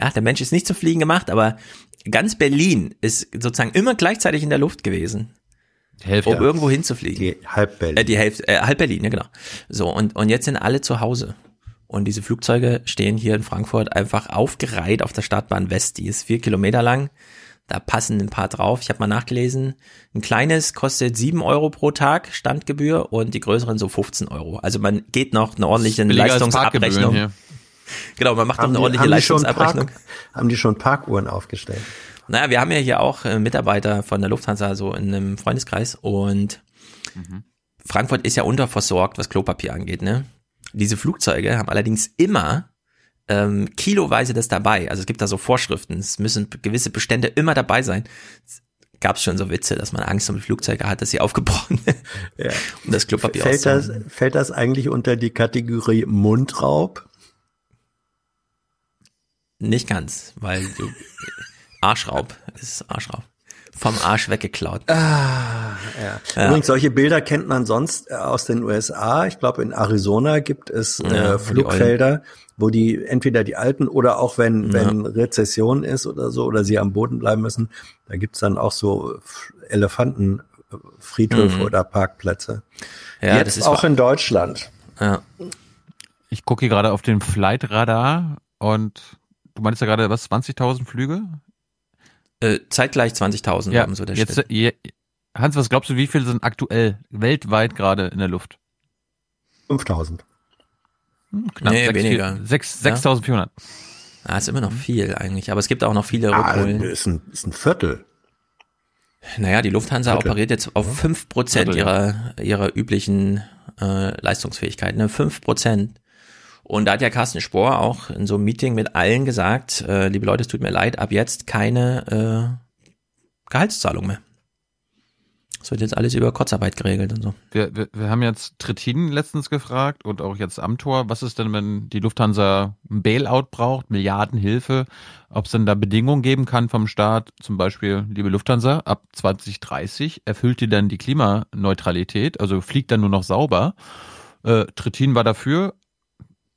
Ja, der Mensch ist nicht zum Fliegen gemacht, aber ganz Berlin ist sozusagen immer gleichzeitig in der Luft gewesen. Hälfte. Um irgendwo hinzufliegen. Die halb Berlin. Äh, die Hälfte, äh, halb Berlin, ja genau. So, und, und jetzt sind alle zu Hause. Und diese Flugzeuge stehen hier in Frankfurt einfach aufgereiht auf der Startbahn West. Die ist vier Kilometer lang. Da passen ein paar drauf. Ich habe mal nachgelesen. Ein kleines kostet sieben Euro pro Tag Standgebühr und die größeren so 15 Euro. Also man geht noch eine ordentliche Leistungsabrechnung. Genau, man macht noch eine die- ordentliche haben Leistungsabrechnung. Park- Haben die schon Parkuhren aufgestellt? Naja, wir haben ja hier auch äh, Mitarbeiter von der Lufthansa so in einem Freundeskreis und Frankfurt ist ja unterversorgt, was Klopapier angeht, ne? Diese Flugzeuge haben allerdings immer ähm, kiloweise das dabei. Also es gibt da so Vorschriften. Es müssen gewisse Bestände immer dabei sein. Gab es schon so Witze, dass man Angst um die Flugzeuge hat, dass sie aufgebrochen Ja. um das Klopapier Fällt das, fällt das eigentlich unter die Kategorie Mundraub? Nicht ganz, weil du Arschraub ist Arschraub. Vom Arsch weggeklaut. Ah, ja. Ja. Übrigens, solche Bilder kennt man sonst äh, aus den USA. Ich glaube, in Arizona gibt es Ja, äh, wo die Flugfelder, wo die entweder die alten oder auch wenn, Ja. wenn Rezession ist oder so, oder sie am Boden bleiben müssen, da gibt's dann auch so Elefantenfriedhöfe Mhm. oder Parkplätze. Ja, Jetzt das ist auch in Deutschland. Ja. Ich gucke hier gerade auf den Flightradar und du meinst ja gerade, was, 20.000 Flüge? Äh, zeitgleich 20.000 Ja, haben so der jetzt, Schnitt. je, Hans, was glaubst du, wie viele sind aktuell weltweit gerade in der Luft? 5000. Knapp Nee, sechs- weniger. sechs- Ja? 6.400. Ah, ist immer noch viel eigentlich, aber es gibt auch noch viele Ah, Rückholen. ist ein, ist ein Viertel. Naja, die Lufthansa Viertel. operiert jetzt auf 5% Viertel, ihrer, ihrer üblichen äh, Leistungsfähigkeit, ne? 5%. Und da hat ja Carsten Spohr auch in so einem Meeting mit allen gesagt, äh, liebe Leute, es tut mir leid, ab jetzt keine äh, Gehaltszahlung mehr. Es wird jetzt alles über Kurzarbeit geregelt und so. Wir, wir, wir haben jetzt Trittin letztens gefragt und auch jetzt Amtor, was ist denn, wenn die Lufthansa ein Bailout braucht, Milliardenhilfe, ob es denn da Bedingungen geben kann vom Staat, zum Beispiel, liebe Lufthansa, ab 2030 erfüllt die dann die Klimaneutralität, also fliegt dann nur noch sauber. Äh, Trittin war dafür,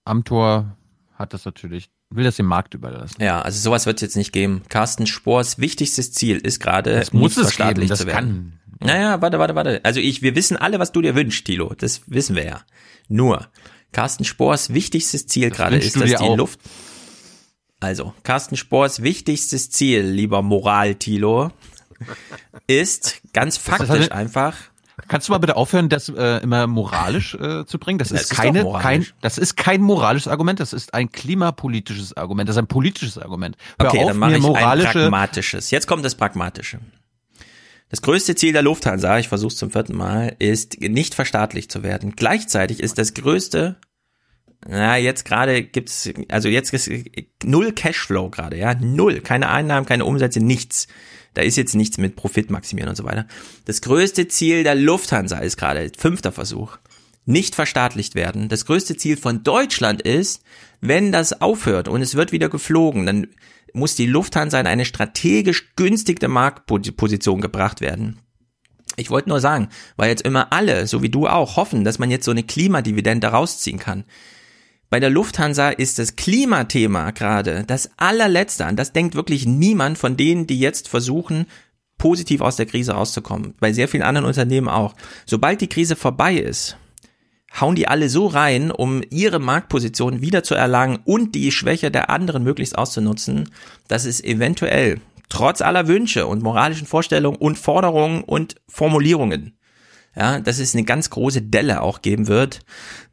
Amtor hat das natürlich, will das dem Markt überlassen. Ja, also sowas wird es jetzt nicht geben. Carsten Spohrs wichtigstes Ziel ist gerade, Das muss es geben, das zu werden. kann. Naja, warte, warte, warte. Also ich, wir wissen alle, was du dir wünschst, Tilo. Das wissen wir ja. Nur, Carsten Spohrs wichtigstes Ziel gerade wünschst ist, dass die auch. Luft. Also, Carsten Spohrs wichtigstes Ziel, lieber Moral-Tilo, ist ganz faktisch einfach. Kannst du mal bitte aufhören, das äh, immer moralisch äh, zu bringen? Das Das ist ist keine, kein, das ist kein moralisches Argument. Das ist ein klimapolitisches Argument. Das ist ein politisches Argument. Hör Okay, auf, dann mache ich ein moralische. pragmatisches. Jetzt kommt das Pragmatische. Das größte Ziel der Lufthansa, ich versuche es zum vierten Mal, ist nicht verstaatlicht zu werden. Gleichzeitig ist das größte, na jetzt gerade gibt's, also jetzt ist null Cashflow gerade, ja, null, keine Einnahmen, keine Umsätze, nichts. Da ist jetzt nichts mit Profit maximieren und so weiter. Das größte Ziel der Lufthansa ist gerade, fünfter Versuch, nicht verstaatlicht werden. Das größte Ziel von Deutschland ist, wenn das aufhört und es wird wieder geflogen, dann muss die Lufthansa in eine strategisch günstigte Marktposition gebracht werden. Ich wollte nur sagen, weil jetzt immer alle, so wie du auch, hoffen, dass man jetzt so eine Klimadividende rausziehen kann. Bei der Lufthansa ist das Klimathema gerade das allerletzte. An das denkt wirklich niemand von denen, die jetzt versuchen, positiv aus der Krise rauszukommen. Bei sehr vielen anderen Unternehmen auch. Sobald die Krise vorbei ist, hauen die alle so rein, um ihre Marktposition wieder zu erlangen und die Schwäche der anderen möglichst auszunutzen, dass es eventuell trotz aller Wünsche und moralischen Vorstellungen und Forderungen und Formulierungen, ja, dass es eine ganz große Delle auch geben wird,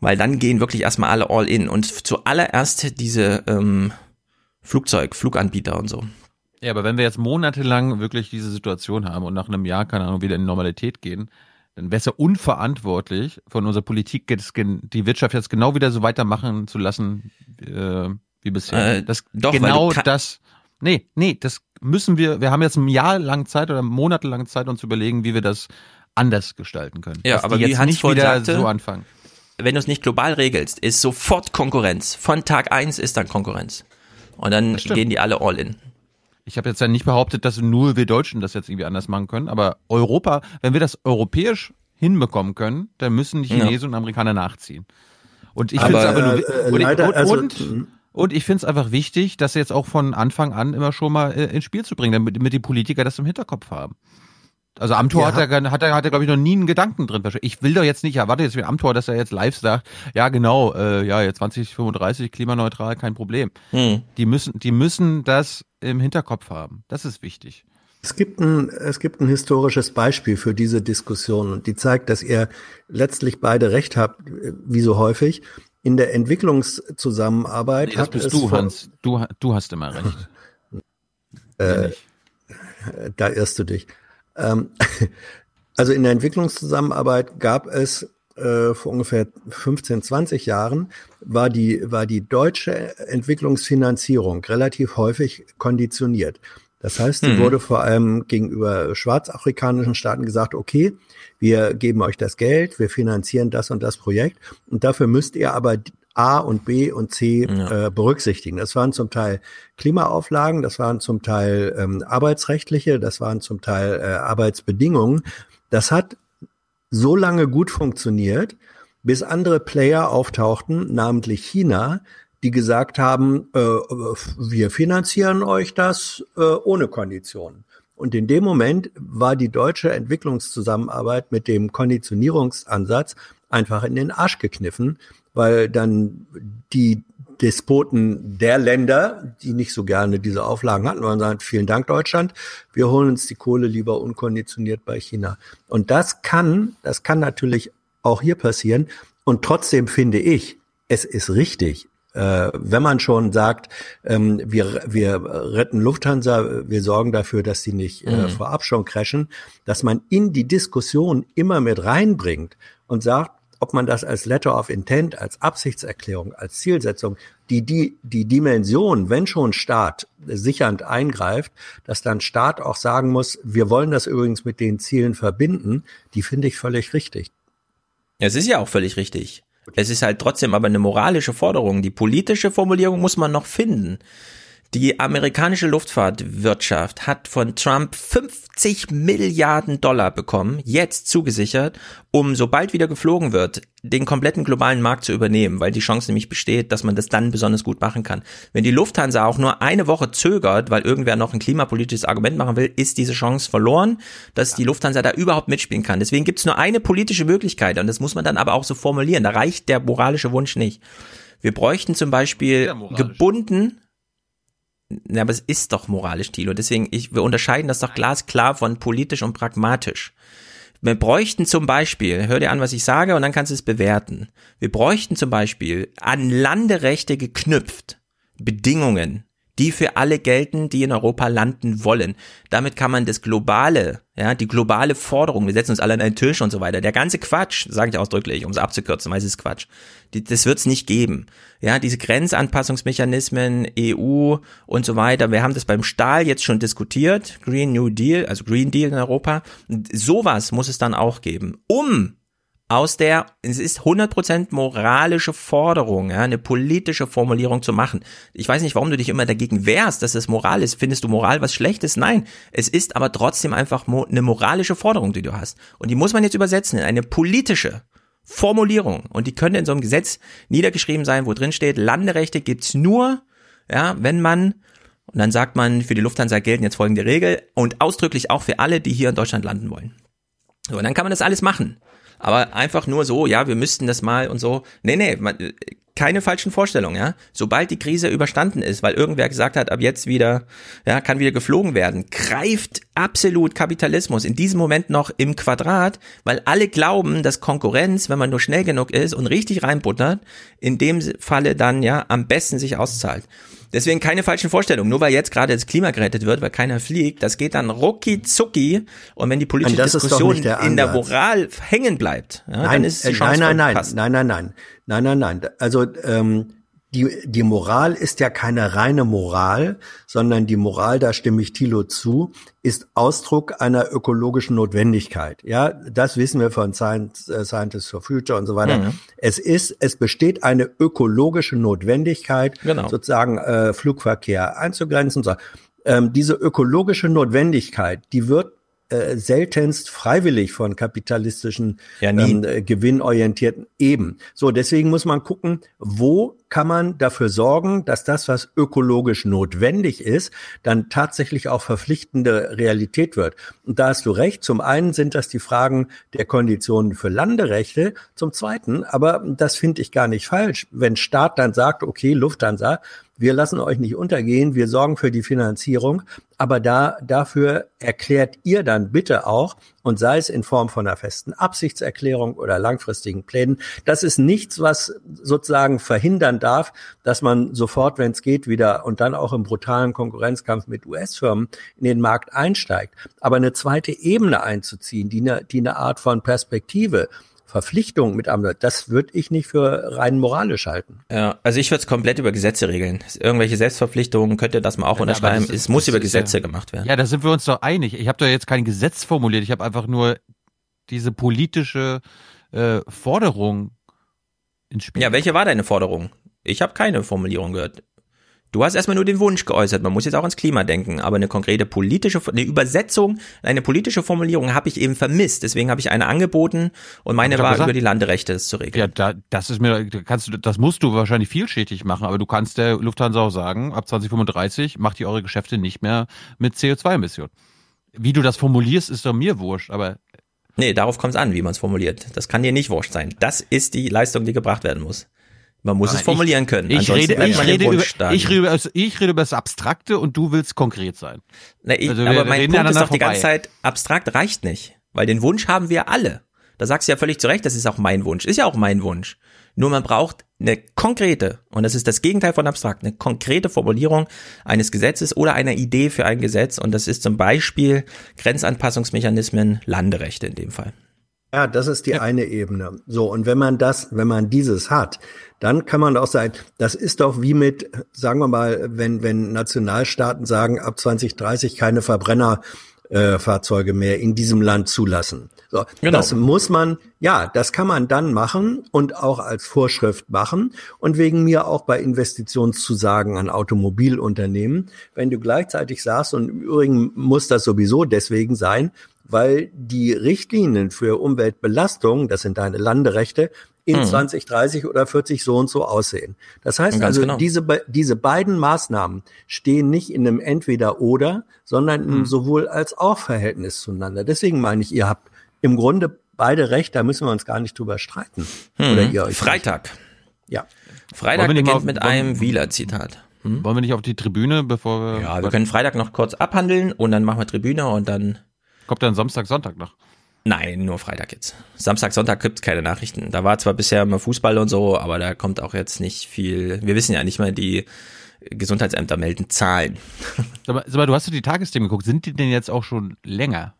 weil dann gehen wirklich erstmal alle all in und zuallererst diese ähm, Flugzeug, Fluganbieter und so. Ja, aber wenn wir jetzt monatelang wirklich diese Situation haben und nach einem Jahr, keine Ahnung, wieder in Normalität gehen, dann wäre es ja unverantwortlich von unserer Politik, die Wirtschaft jetzt genau wieder so weitermachen zu lassen äh, wie bisher. Äh, das doch, genau das. Nee, nee, das müssen wir. Wir haben jetzt ein Jahr lang Zeit oder monatelang Zeit, uns zu überlegen, wie wir das anders gestalten können. Ja, aber die wie jetzt Hans nicht wieder sagte, so anfangen. Wenn du es nicht global regelst, ist sofort Konkurrenz. Von Tag eins ist dann Konkurrenz. Und dann gehen die alle all in. Ich habe jetzt ja nicht behauptet, dass nur wir Deutschen das jetzt irgendwie anders machen können, aber Europa, wenn wir das europäisch hinbekommen können, dann müssen die Ja. Chinesen und Amerikaner nachziehen. Und ich finde es aber nur äh, und, ich- leider, und, also, und, mhm. und ich finde es einfach wichtig, das jetzt auch von Anfang an immer schon mal äh, ins Spiel zu bringen, damit, damit die Politiker das im Hinterkopf haben. Also Amthor Ja. hat er, gar- hat er, hat er glaube ich noch nie einen Gedanken drin. Ich will doch jetzt nicht, erwarte jetzt wie Amthor, dass er jetzt live sagt, ja genau, äh, ja jetzt 2035 klimaneutral, kein Problem. Hm. Die müssen, die müssen das im Hinterkopf haben. Das ist wichtig. Es gibt ein, es gibt ein historisches Beispiel für diese Diskussion und die zeigt, dass ihr letztlich beide recht habt, wie so häufig. In der Entwicklungszusammenarbeit Nee, das hat bist es du, Hans. Du, du hast immer recht. Äh, da irrst du dich. Ähm, also in der Entwicklungszusammenarbeit gab es äh, vor ungefähr 15, 20 Jahren war die, war die deutsche Entwicklungsfinanzierung relativ häufig konditioniert. Das heißt, Mhm. wurde vor allem gegenüber schwarzafrikanischen Staaten gesagt, okay, wir geben euch das Geld, wir finanzieren das und das Projekt und dafür müsst ihr aber A und B und C äh, berücksichtigen. Das waren zum Teil Klimaauflagen, das waren zum Teil ähm, arbeitsrechtliche, das waren zum Teil äh, Arbeitsbedingungen. Das hat so lange gut funktioniert, bis andere Player auftauchten, namentlich China, die gesagt haben, äh, wir finanzieren euch das äh, ohne Konditionen. Und in dem Moment war die deutsche Entwicklungszusammenarbeit mit dem Konditionierungsansatz einfach in den Arsch gekniffen, weil dann die Despoten der Länder, die nicht so gerne diese Auflagen hatten, waren sagen, vielen Dank Deutschland, wir holen uns die Kohle lieber unkonditioniert bei China. Und das kann, das kann natürlich auch hier passieren. Und trotzdem finde ich, es ist richtig, äh, wenn man schon sagt, ähm, wir, wir retten Lufthansa, wir sorgen dafür, dass sie nicht äh, Mhm. vorab schon crashen, dass man in die Diskussion immer mit reinbringt und sagt, ob man das als Letter of Intent, als Absichtserklärung, als Zielsetzung, die, die, die Dimension, wenn schon Staat sichernd eingreift, dass dann Staat auch sagen muss, wir wollen das übrigens mit den Zielen verbinden, die finde ich völlig richtig. Es ist ja auch völlig richtig. Es ist halt trotzdem aber eine moralische Forderung. Die politische Formulierung muss man noch finden. Die amerikanische Luftfahrtwirtschaft hat von Trump 50 Milliarden Dollar bekommen, jetzt zugesichert, um sobald wieder geflogen wird, den kompletten globalen Markt zu übernehmen, weil die Chance nämlich besteht, dass man das dann besonders gut machen kann. Wenn die Lufthansa auch nur eine Woche zögert, weil irgendwer noch ein klimapolitisches Argument machen will, ist diese Chance verloren, dass die Lufthansa da überhaupt mitspielen kann. Deswegen gibt es nur eine politische Möglichkeit und das muss man dann aber auch so formulieren. Da reicht der moralische Wunsch nicht. Wir bräuchten zum Beispiel gebunden ja, aber es ist doch moralisch, Thilo. Deswegen, ich, wir unterscheiden das doch glasklar von politisch und pragmatisch. Wir bräuchten zum Beispiel, hör dir an, was ich sage, und dann kannst du es bewerten. Wir bräuchten zum Beispiel an Landerechte geknüpft Bedingungen, die für alle gelten, die in Europa landen wollen. Damit kann man das globale, ja, die globale Forderung, wir setzen uns alle an einen Tisch und so weiter, der ganze Quatsch, sage ich ausdrücklich, um es abzukürzen, weil es ist Quatsch. Die, das wird es nicht geben. Ja, diese Grenzanpassungsmechanismen, EU und so weiter, wir haben das beim Stahl jetzt schon diskutiert, Green New Deal, also Green Deal in Europa. Sowas muss es dann auch geben, um aus der, es ist 100% moralische Forderung, ja, eine politische Formulierung zu machen. Ich weiß nicht, warum du dich immer dagegen wehrst, dass es Moral ist. Findest du Moral was Schlechtes? Nein. Es ist aber trotzdem einfach mo eine moralische Forderung, die du hast. Und die muss man jetzt übersetzen in eine politische Formulierung. Und die könnte in so einem Gesetz niedergeschrieben sein, wo drin steht, Landerechte gibt's nur, ja, wenn man und dann sagt man, für die Lufthansa gelten jetzt folgende Regel und ausdrücklich auch für alle, die hier in Deutschland landen wollen. So, und dann kann man das alles machen. Aber einfach nur so, ja, wir müssten das mal und so. Nee, nee, man, keine falschen Vorstellungen, ja. Sobald die Krise überstanden ist, weil irgendwer gesagt hat, ab jetzt wieder, ja, kann wieder geflogen werden, greift absolut Kapitalismus in diesem Moment noch im Quadrat, weil alle glauben, dass Konkurrenz, wenn man nur schnell genug ist und richtig reinbuttert, in dem Falle dann ja am besten sich auszahlt. Deswegen keine falschen Vorstellungen. Nur weil jetzt gerade das Klima gerettet wird, weil keiner fliegt, das geht dann rucki zucki. Und wenn die politische Diskussion der in der Moral hängen bleibt, ja, nein, dann ist die äh, Chance nein, nein, nein, nein, nein, nein, nein, nein, nein. Also ähm, die, die Moral ist ja keine reine Moral, sondern die Moral, da stimme ich Thilo zu, ist Ausdruck einer ökologischen Notwendigkeit. Ja, das wissen wir von Science, äh, Scientists for Future und so weiter. Mhm. Es ist, es besteht eine ökologische Notwendigkeit, Genau. sozusagen äh, Flugverkehr einzugrenzen. So. Ähm, diese ökologische Notwendigkeit, die wird äh, seltenst freiwillig von kapitalistischen Ja, ähm, äh, gewinnorientierten eben. So, deswegen muss man gucken, wo kann man dafür sorgen, dass das, was ökologisch notwendig ist, dann tatsächlich auch verpflichtende Realität wird. Und da hast du recht. Zum einen sind das die Fragen der Konditionen für Landerechte. Zum zweiten, aber das finde ich gar nicht falsch, wenn Staat dann sagt, okay, Lufthansa, wir lassen euch nicht untergehen, wir sorgen für die Finanzierung, aber da, dafür erklärt ihr dann bitte auch, und sei es in Form von einer festen Absichtserklärung oder langfristigen Plänen, das ist nichts, was sozusagen verhindern darf, dass man sofort, wenn es geht, wieder und dann auch im brutalen Konkurrenzkampf mit US-Firmen in den Markt einsteigt. Aber eine zweite Ebene einzuziehen, die eine, die eine Art von Perspektive, Verpflichtung mit am, das würde ich nicht für rein moralisch halten. Ja, also ich würde es komplett über Gesetze regeln. Irgendwelche Selbstverpflichtungen könnt ihr das mal auch Ja, unterschreiben. das ist- es muss das über Gesetze ja- gemacht werden. Ja, da sind wir uns doch einig. Ich habe da jetzt kein Gesetz formuliert. Ich habe einfach nur diese politische äh, Forderung ins Spiel. Ja, welche war deine Forderung? Ich habe keine Formulierung gehört. Du hast erstmal nur den Wunsch geäußert, man muss jetzt auch ans Klima denken, aber eine konkrete politische, eine Übersetzung, eine politische Formulierung habe ich eben vermisst. Deswegen habe ich eine angeboten und meine war gesagt. über die Landerechte das zu regeln. Ja, da, das ist mir, kannst du, das musst du wahrscheinlich vielschichtig machen, aber du kannst der Lufthansa auch sagen, ab 2035 macht ihr eure Geschäfte nicht mehr mit CO2-Emissionen. Wie du das formulierst, ist doch mir wurscht, aber Nee, darauf kommt es an, wie man es formuliert. Das kann dir nicht wurscht sein. Das ist die Leistung, die gebracht werden muss. Man muss Aber es formulieren ich, können. Ich Ansonsten rede, ich rede, über, ich, rede über, das- ich rede über das Abstrakte und du willst konkret sein. Na, ich, Also aber mein Punkt ist doch die ganze vorbei. Zeit, abstrakt reicht nicht. Weil den Wunsch haben wir alle. Da sagst du ja völlig zu Recht, das ist auch mein Wunsch. Ist ja auch mein Wunsch. Nur man braucht eine konkrete, und das ist das Gegenteil von abstrakt, eine konkrete Formulierung eines Gesetzes oder einer Idee für ein Gesetz. Und das ist zum Beispiel Grenzanpassungsmechanismen, Landerechte in dem Fall. Ja, das ist die eine Ebene. So, und wenn man das, wenn man dieses hat, dann kann man auch sagen, das ist doch wie mit, sagen wir mal, wenn, wenn Nationalstaaten sagen, ab 2030 keine Verbrenner äh, mehr in diesem Land zulassen. So, Genau. Das muss man, ja, das kann man dann machen und auch als Vorschrift machen und wegen mir auch bei Investitionszusagen an Automobilunternehmen. Wenn du gleichzeitig sagst, und im Übrigen muss das sowieso deswegen sein, weil die Richtlinien für Umweltbelastung, das sind deine Landerechte, in Mhm. 20, 30 oder 40 so und so aussehen. Das heißt also, genau. diese, diese beiden Maßnahmen stehen nicht in einem Entweder-Oder, sondern in einem Mhm. sowohl als auch Verhältnis zueinander. Deswegen meine ich, ihr habt im Grunde beide recht, da müssen wir uns gar nicht drüber streiten. Oder Mhm. ihr euch. Freitag. Ja. Freitag Wollen wir nicht beginnt mal- mit einem Wieler-Zitat. Hm? Wollen wir nicht auf die Tribüne, bevor wir. Ja, wir können Freitag noch kurz abhandeln und dann machen wir Tribüne und dann. Kommt dann Samstag, Sonntag noch? Nein, nur Freitag jetzt. Samstag, Sonntag gibt's keine Nachrichten. Da war zwar bisher immer Fußball und so, aber da kommt auch jetzt nicht viel. Wir wissen ja nicht mal, die Gesundheitsämter melden Zahlen. Sag mal, sag mal, du hast du die Tagesthemen geguckt. Sind die denn jetzt auch schon länger?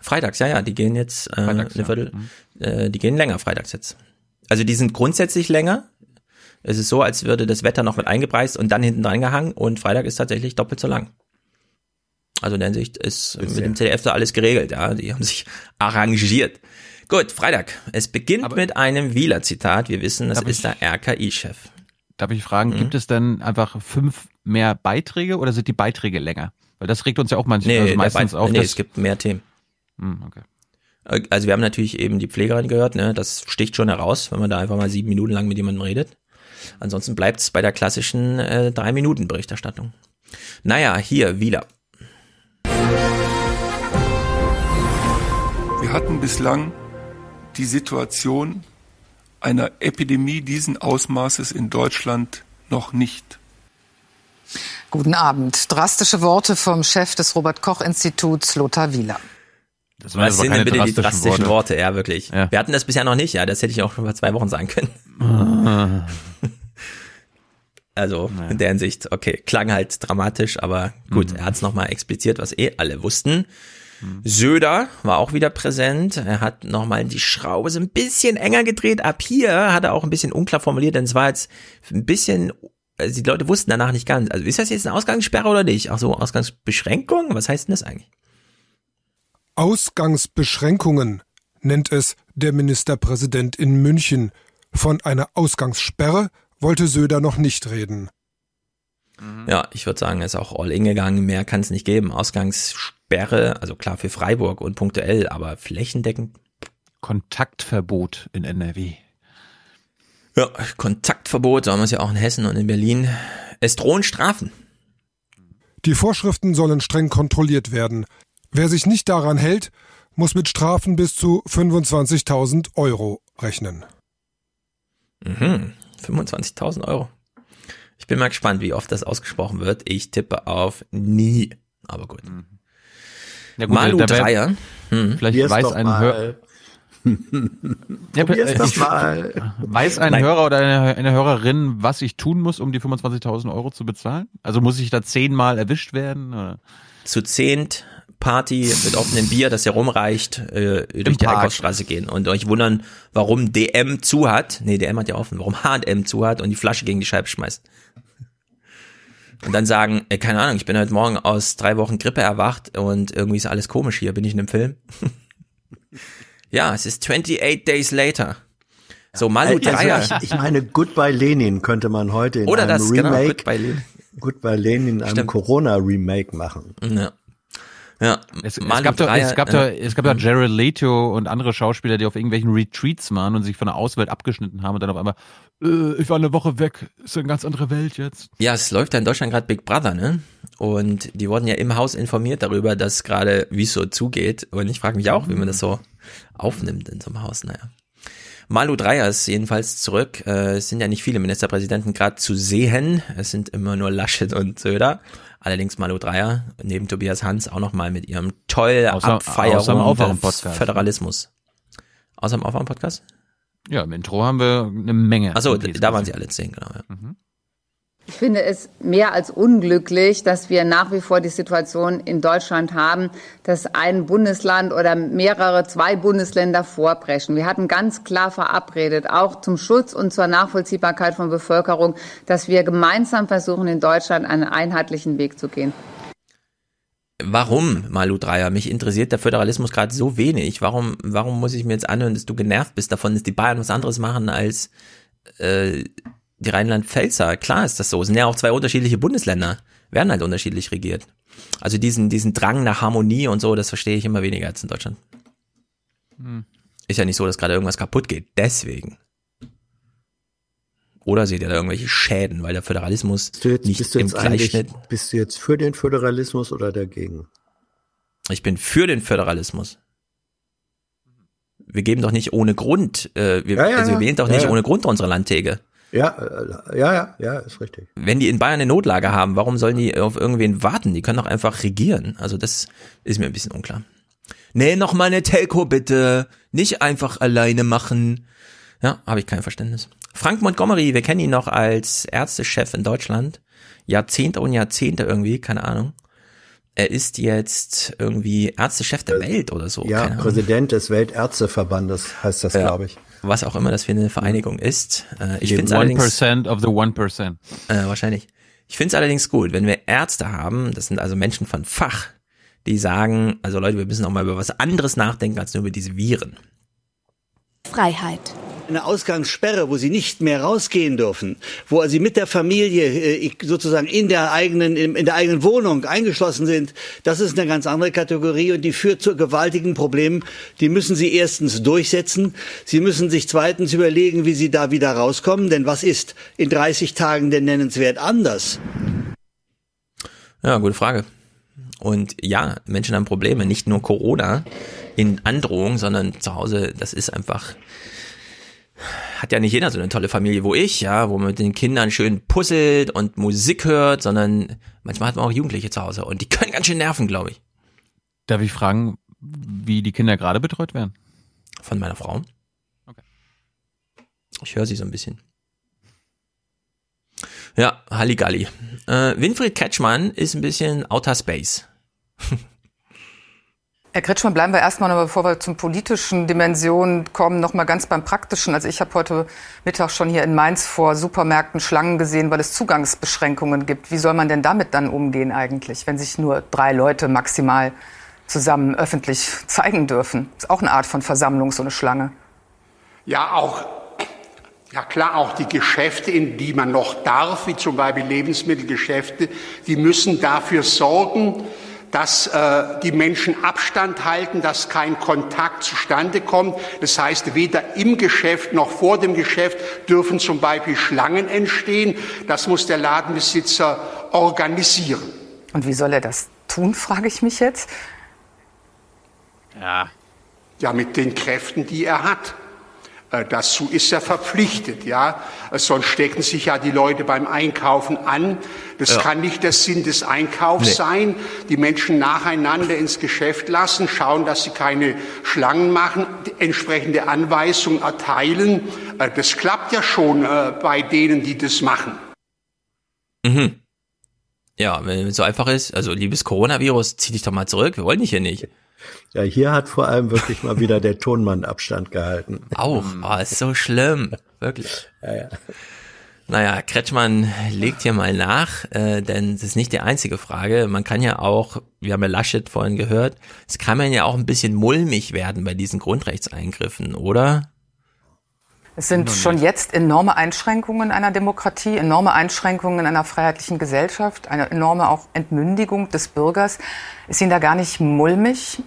Freitags, ja, ja, die gehen jetzt äh, Freitags, eine ja. Viertel, äh, die gehen länger freitags jetzt. Also die sind grundsätzlich länger. Es ist so, als würde das Wetter noch mit eingepreist und dann hinten dran gehangen und Freitag ist tatsächlich doppelt so lang. Also in der Hinsicht ist mit dem ZDF da alles geregelt, ja. Die haben sich arrangiert. Gut, Freitag. Es beginnt mit einem Wieler-Zitat. Wir wissen, das ist der RKI-Chef. Darf ich fragen, Mhm. gibt es denn einfach fünf mehr Beiträge oder sind die Beiträge länger? Weil das regt uns ja auch manchmal Nee, also meistens auf. nee es gibt mehr Themen. Hm, okay. Äh, Also wir haben natürlich eben die Pflegerin gehört, ne? Das sticht schon heraus, wenn man da einfach mal sieben Minuten lang mit jemandem redet. Ansonsten bleibt es bei der klassischen äh, drei Minuten Berichterstattung. Naja, hier Wieler. Wir hatten bislang die Situation einer Epidemie diesen Ausmaßes in Deutschland noch nicht. Guten Abend. Drastische Worte vom Chef des Robert Koch Instituts, Lothar Wieler. Das Was sind denn bitte die drastischen Worte? Worte? Ja, wirklich. Ja. Wir hatten das bisher noch nicht, ja. Das hätte ich auch schon vor zwei Wochen sagen können. also ja. in der Hinsicht, okay, klang halt dramatisch, aber gut, mhm. er hat es nochmal expliziert, was eh alle wussten. Mhm. Söder war auch wieder präsent. Er hat nochmal die Schraube so ein bisschen enger gedreht. Ab hier hat er auch ein bisschen unklar formuliert, denn es war jetzt ein bisschen also die Leute wussten danach nicht ganz. Also ist das jetzt eine Ausgangssperre oder nicht? Ach so, Ausgangsbeschränkung? Was heißt denn das eigentlich? Ausgangsbeschränkungen nennt es der Ministerpräsident in München. Von einer Ausgangssperre wollte Söder noch nicht reden. Ja, ich würde sagen, er ist auch all in gegangen. Mehr kann es nicht geben. Ausgangssperre, also klar für Freiburg und punktuell, aber flächendeckend. Kontaktverbot in NRW. Ja, Kontaktverbot, so haben wir es ja auch in Hessen und in Berlin. Es drohen Strafen. Die Vorschriften sollen streng kontrolliert werden. Wer sich nicht daran hält, muss mit Strafen bis zu 25.000 Euro rechnen. Mhm, 25.000 Euro. Ich bin mal gespannt, wie oft das ausgesprochen wird. Ich tippe auf nie. Aber gut. Ja, gut Malu Dreier. Hm. Vielleicht weiß ein Hörer ja, äh, das mal. Weiß ein Nein. Hörer oder eine, eine, Hörerin, was ich tun muss, um die 25.000 Euro zu bezahlen? Also muss ich da zehnmal erwischt werden? Oder? Zu zehnt Party mit offenem Bier, das ja rumreicht, äh, durch Im die Einkaufsstraße gehen und euch wundern, warum DM zu hat. Nee, DM hat ja offen. Warum H&M zu hat und die Flasche gegen die Scheibe schmeißt. Und dann sagen, äh, keine Ahnung, ich bin heute Morgen aus drei Wochen Grippe erwacht und irgendwie ist alles komisch hier. Bin ich in einem Film? Ja, es ist 28 Days Later. So, Malu also, Dreier. Ich, ich, meine, Goodbye Lenin könnte man heute in Oder einem das, genau, Remake, genau, Goodbye Lenin. Goodbye Lenin in einem Corona-Remake machen. Ja. Ja, es, es gab doch, es gab doch, es gab doch Jared Leto und andere Schauspieler, die auf irgendwelchen Retreats waren und sich von der Außenwelt abgeschnitten haben und dann auf einmal, äh, ich war eine Woche weg, ist eine ganz andere Welt jetzt. Ja, es läuft ja in Deutschland gerade Big Brother, ne? Und die wurden ja im Haus informiert darüber, dass gerade wie es so zugeht. Und ich frage mich auch, wie man das so aufnimmt in so einem Haus, naja. Malu Dreyer ist jedenfalls zurück. Äh, es sind ja nicht viele Ministerpräsidenten gerade zu sehen. Es sind immer nur Laschet und Söder. Allerdings Malu Dreyer neben Tobias Hans auch nochmal mit ihrem toll außer, Abfeierung außer des Föderalismus. Außer im Aufwärm-Podcast? Ja, im Intro haben wir eine Menge. Achso, da waren sie alle zehn, genau. Ja. Mhm. Ich finde es mehr als unglücklich, dass wir nach wie vor die Situation in Deutschland haben, dass ein Bundesland oder mehrere, zwei Bundesländer vorbrechen. Wir hatten ganz klar verabredet, auch zum Schutz und zur Nachvollziehbarkeit von Bevölkerung, dass wir gemeinsam versuchen, in Deutschland einen einheitlichen Weg zu gehen. Warum, Malu Dreier? Mich interessiert der Föderalismus gerade so wenig. Warum, warum muss ich mir jetzt anhören, dass du genervt bist davon, dass die Bayern was anderes machen als äh, die Rheinland-Pfälzer, klar ist das so. Es sind ja auch zwei unterschiedliche Bundesländer, werden halt unterschiedlich regiert. Also diesen, diesen Drang nach Harmonie und so, das verstehe ich immer weniger als in Deutschland. Hm. Ist ja nicht so, dass gerade irgendwas kaputt geht. Deswegen. Oder seht ihr da irgendwelche Schäden, weil der Föderalismus jetzt, nicht im Gleichschnitt. Bist du jetzt für den Föderalismus oder dagegen? Ich bin für den Föderalismus. Wir geben doch nicht ohne Grund, äh, wir, ja, ja, also wir wählen doch nicht ja, ohne Grund unsere Landtäge. Ja, äh, ja, ja, ja, ist richtig. Wenn die in Bayern eine Notlage haben, warum sollen die auf irgendwen warten? Die können doch einfach regieren. Also das ist mir ein bisschen unklar. Nee, noch mal eine Telco bitte. Nicht einfach alleine machen. Ja, habe ich kein Verständnis. Frank Montgomery, wir kennen ihn noch als Ärztechef in Deutschland. Jahrzehnte und Jahrzehnte irgendwie, keine Ahnung. Er ist jetzt irgendwie Ärztechef der Welt oder so. Ja, Präsident des Weltärzteverbandes heißt das, ja. glaube ich was auch immer das für eine Vereinigung ist. Äh, ich finde es allerdings of the 1%. Äh, wahrscheinlich. Ich finde es allerdings gut, wenn wir Ärzte haben, das sind also Menschen von Fach, die sagen, also Leute, wir müssen auch mal über was anderes nachdenken als nur über diese Viren. Freiheit eine Ausgangssperre, wo sie nicht mehr rausgehen dürfen, wo sie mit der Familie äh, sozusagen in der eigenen, in der eigenen Wohnung eingeschlossen sind, das ist eine ganz andere Kategorie und die führt zu gewaltigen Problemen. Die müssen sie erstens durchsetzen. Sie müssen sich zweitens überlegen, wie sie da wieder rauskommen. Denn was ist in 30 Tagen denn nennenswert anders? Ja, gute Frage. Und ja, Menschen haben Probleme, nicht nur Corona in Androhung, sondern zu Hause, das ist einfach, hat ja nicht jeder so eine tolle Familie, wo ich, ja, wo man mit den Kindern schön puzzelt und Musik hört, sondern manchmal hat man auch Jugendliche zu Hause und die können ganz schön nerven, glaube ich. Darf ich fragen, wie die Kinder gerade betreut werden? Von meiner Frau. Okay. Ich höre sie so ein bisschen. Ja, Halligalli. Äh, Winfried Kretschmann ist ein bisschen Outer Space. Herr Kretschmann, bleiben wir erstmal, noch, bevor wir zum politischen Dimensionen kommen, noch mal ganz beim praktischen. Also ich habe heute Mittag schon hier in Mainz vor Supermärkten Schlangen gesehen, weil es Zugangsbeschränkungen gibt. Wie soll man denn damit dann umgehen eigentlich, wenn sich nur drei Leute maximal zusammen öffentlich zeigen dürfen? Das ist auch eine Art von Versammlung, so eine Schlange. Ja, auch ja klar, auch die Geschäfte, in die man noch darf, wie zum Beispiel Lebensmittelgeschäfte, die müssen dafür sorgen, dass äh, die Menschen Abstand halten, dass kein Kontakt zustande kommt. Das heißt, weder im Geschäft noch vor dem Geschäft dürfen zum Beispiel Schlangen entstehen. Das muss der Ladenbesitzer organisieren. Und wie soll er das tun, frage ich mich jetzt. Ja. Ja, mit den Kräften, die er hat. Äh, dazu ist er verpflichtet, ja. Äh, sonst stecken sich ja die Leute beim Einkaufen an. Das ja. kann nicht der Sinn des Einkaufs nee. sein. Die Menschen nacheinander ins Geschäft lassen, schauen, dass sie keine Schlangen machen, entsprechende Anweisungen erteilen. Äh, das klappt ja schon bei denen, die das machen. Mhm. Ja, wenn es so einfach ist, also liebes Coronavirus, zieh dich doch mal zurück, wir wollen dich hier nicht. Ja, hier hat vor allem wirklich mal wieder der Tonmann Abstand gehalten. Auch, oh, ist so schlimm, wirklich. Ja, ja. Naja, Kretschmann legt hier mal nach, äh, denn das ist nicht die einzige Frage. Man kann ja auch, wir haben ja Laschet vorhin gehört, es kann man ja auch ein bisschen mulmig werden bei diesen Grundrechtseingriffen, oder? Es sind schon jetzt enorme Einschränkungen einer Demokratie, enorme Einschränkungen einer freiheitlichen Gesellschaft, eine enorme auch Entmündigung des Bürgers. Ist Ihnen da gar nicht mulmig?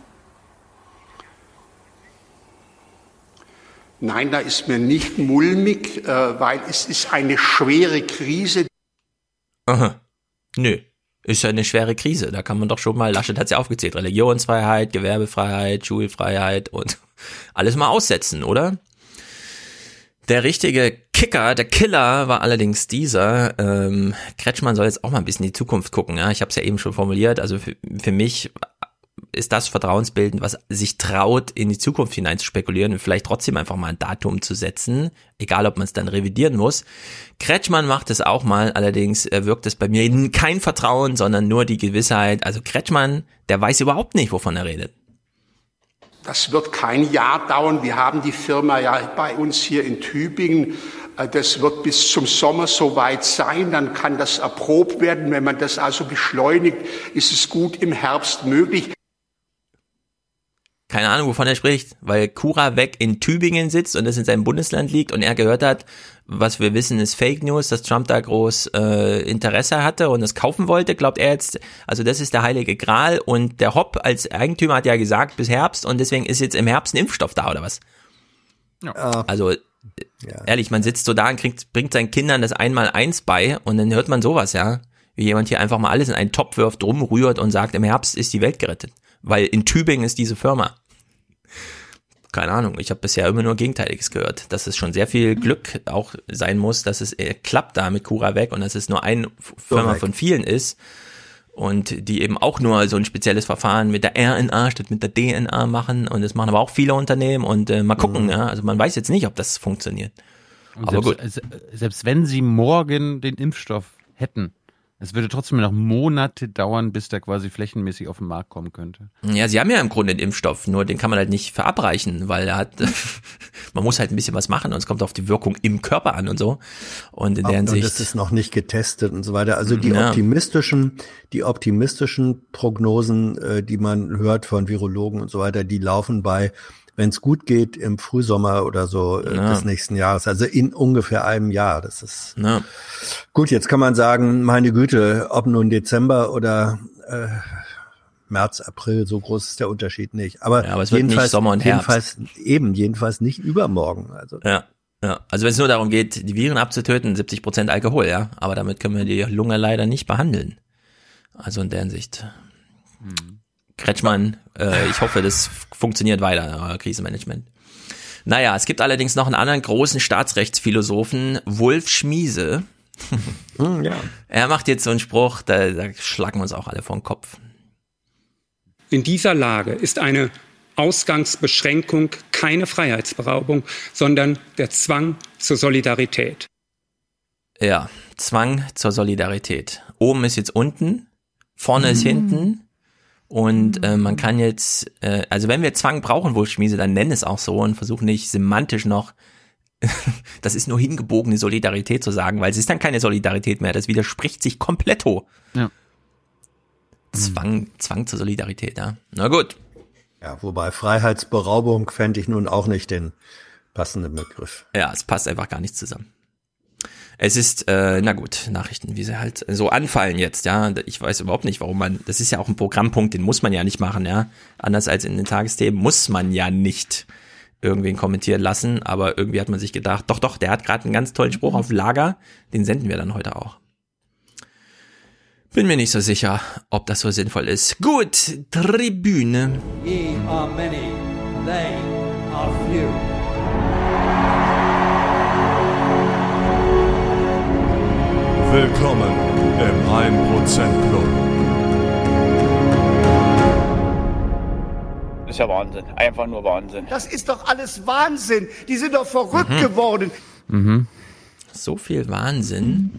Nein, da ist mir nicht mulmig, äh, weil es ist eine schwere Krise. Aha. Nö. Ist ja eine schwere Krise. Da kann man doch schon mal, Laschet hat ja aufgezählt, Religionsfreiheit, Gewerbefreiheit, Schulfreiheit und alles mal aussetzen, oder? Der richtige Kicker, der Killer war allerdings dieser. Ähm, Kretschmann soll jetzt auch mal ein bisschen in die Zukunft gucken. Ja? Ich habe es ja eben schon formuliert. Also für, für mich ist das vertrauensbildend, was sich traut, in die Zukunft hinein zu spekulieren und vielleicht trotzdem einfach mal ein Datum zu setzen, egal ob man es dann revidieren muss. Kretschmann macht es auch mal, allerdings wirkt es bei mir kein Vertrauen, sondern nur die Gewissheit. Also Kretschmann, der weiß überhaupt nicht, wovon er redet. Das wird kein Jahr dauern. Wir haben die Firma ja bei uns hier in Tübingen. Äh, das wird bis zum Sommer soweit sein. Dann kann das erprobt werden. Wenn man das also beschleunigt, ist es gut im Herbst möglich keine Ahnung, wovon er spricht, weil Kura weg in Tübingen sitzt und es in seinem Bundesland liegt und er gehört hat, was wir wissen, ist Fake News, dass Trump da groß äh, Interesse hatte und es kaufen wollte, glaubt er jetzt, also das ist der heilige Gral und der Hopp als Eigentümer hat ja gesagt bis Herbst und deswegen ist jetzt im Herbst ein Impfstoff da oder was? Ja. Also ja. ehrlich, man sitzt so da und kriegt, bringt seinen Kindern das einmal eins bei und dann hört man sowas, ja, wie jemand hier einfach mal alles in einen Topf wirft, rumrührt und sagt, im Herbst ist die Welt gerettet, weil in Tübingen ist diese Firma keine Ahnung, ich habe bisher immer nur Gegenteiliges gehört, dass es schon sehr viel Glück auch sein muss, dass es äh, klappt da mit Cura weg und dass es nur eine Firma von vielen ist und die eben auch nur so ein spezielles Verfahren mit der RNA statt mit der DNA machen und das machen aber auch viele Unternehmen und äh, mal gucken, mhm. ja, also man weiß jetzt nicht, ob das funktioniert. Und aber selbst, gut. Selbst wenn sie morgen den Impfstoff hätten, es würde trotzdem noch Monate dauern, bis der quasi flächenmäßig auf den Markt kommen könnte. Ja, sie haben ja im Grunde den Impfstoff, nur den kann man halt nicht verabreichen, weil er hat, man muss halt ein bisschen was machen und es kommt auf die Wirkung im Körper an und so. Und in der Hinsicht. Und das ist noch nicht getestet und so weiter. Also die ja. optimistischen, die optimistischen Prognosen, äh, die man hört von Virologen und so weiter, die laufen bei wenn es gut geht, im Frühsommer oder so äh, ja. des nächsten Jahres. Also in ungefähr einem Jahr. Das ist ja. gut. Jetzt kann man sagen, meine Güte, ob nun Dezember oder äh, März, April, so groß ist der Unterschied nicht. Aber, ja, aber jedenfalls, Sommer und Herbst. jedenfalls eben, jedenfalls nicht übermorgen. Also ja. Ja, also wenn es nur darum geht, die Viren abzutöten, 70 Prozent Alkohol, ja, aber damit können wir die Lunge leider nicht behandeln. Also in der Hinsicht Kretschmann, äh, ich hoffe, das funktioniert weiter, euer Krisenmanagement. Naja, es gibt allerdings noch einen anderen großen Staatsrechtsphilosophen, Wolf Schmiese. Hm, ja. Er macht jetzt so einen Spruch, da, da schlagen wir uns auch alle vor den Kopf. In dieser Lage ist eine Ausgangsbeschränkung keine Freiheitsberaubung, sondern der Zwang zur Solidarität. Ja, Zwang zur Solidarität. Oben ist jetzt unten, vorne ist hinten. Und äh, man kann jetzt, äh, also wenn wir Zwang brauchen, wohl Schmiese, dann nennen es auch so und versuchen nicht semantisch noch, das ist nur hingebogene Solidarität zu sagen, weil es ist dann keine Solidarität mehr. Das widerspricht sich komplett. Ja. Zwang, Zwang zur Solidarität, ja. Na gut. Ja, wobei Freiheitsberaubung fände ich nun auch nicht den passenden Begriff. Ja, es passt einfach gar nicht zusammen. Es ist, äh, na gut, Nachrichten, wie sie halt so anfallen jetzt, ja. Ich weiß überhaupt nicht, warum man, das ist ja auch ein Programmpunkt, den muss man ja nicht machen, ja. Anders als in den Tagesthemen muss man ja nicht irgendwen kommentieren lassen, aber irgendwie hat man sich gedacht, doch, doch, der hat gerade einen ganz tollen Spruch auf Lager, den senden wir dann heute auch. Bin mir nicht so sicher, ob das so sinnvoll ist. Gut, Tribüne. Ye are many, they are few. Willkommen im 1% Club. Das ist ja Wahnsinn. Einfach nur Wahnsinn. Das ist doch alles Wahnsinn. Die sind doch verrückt Mhm. geworden. Mhm. So viel Wahnsinn.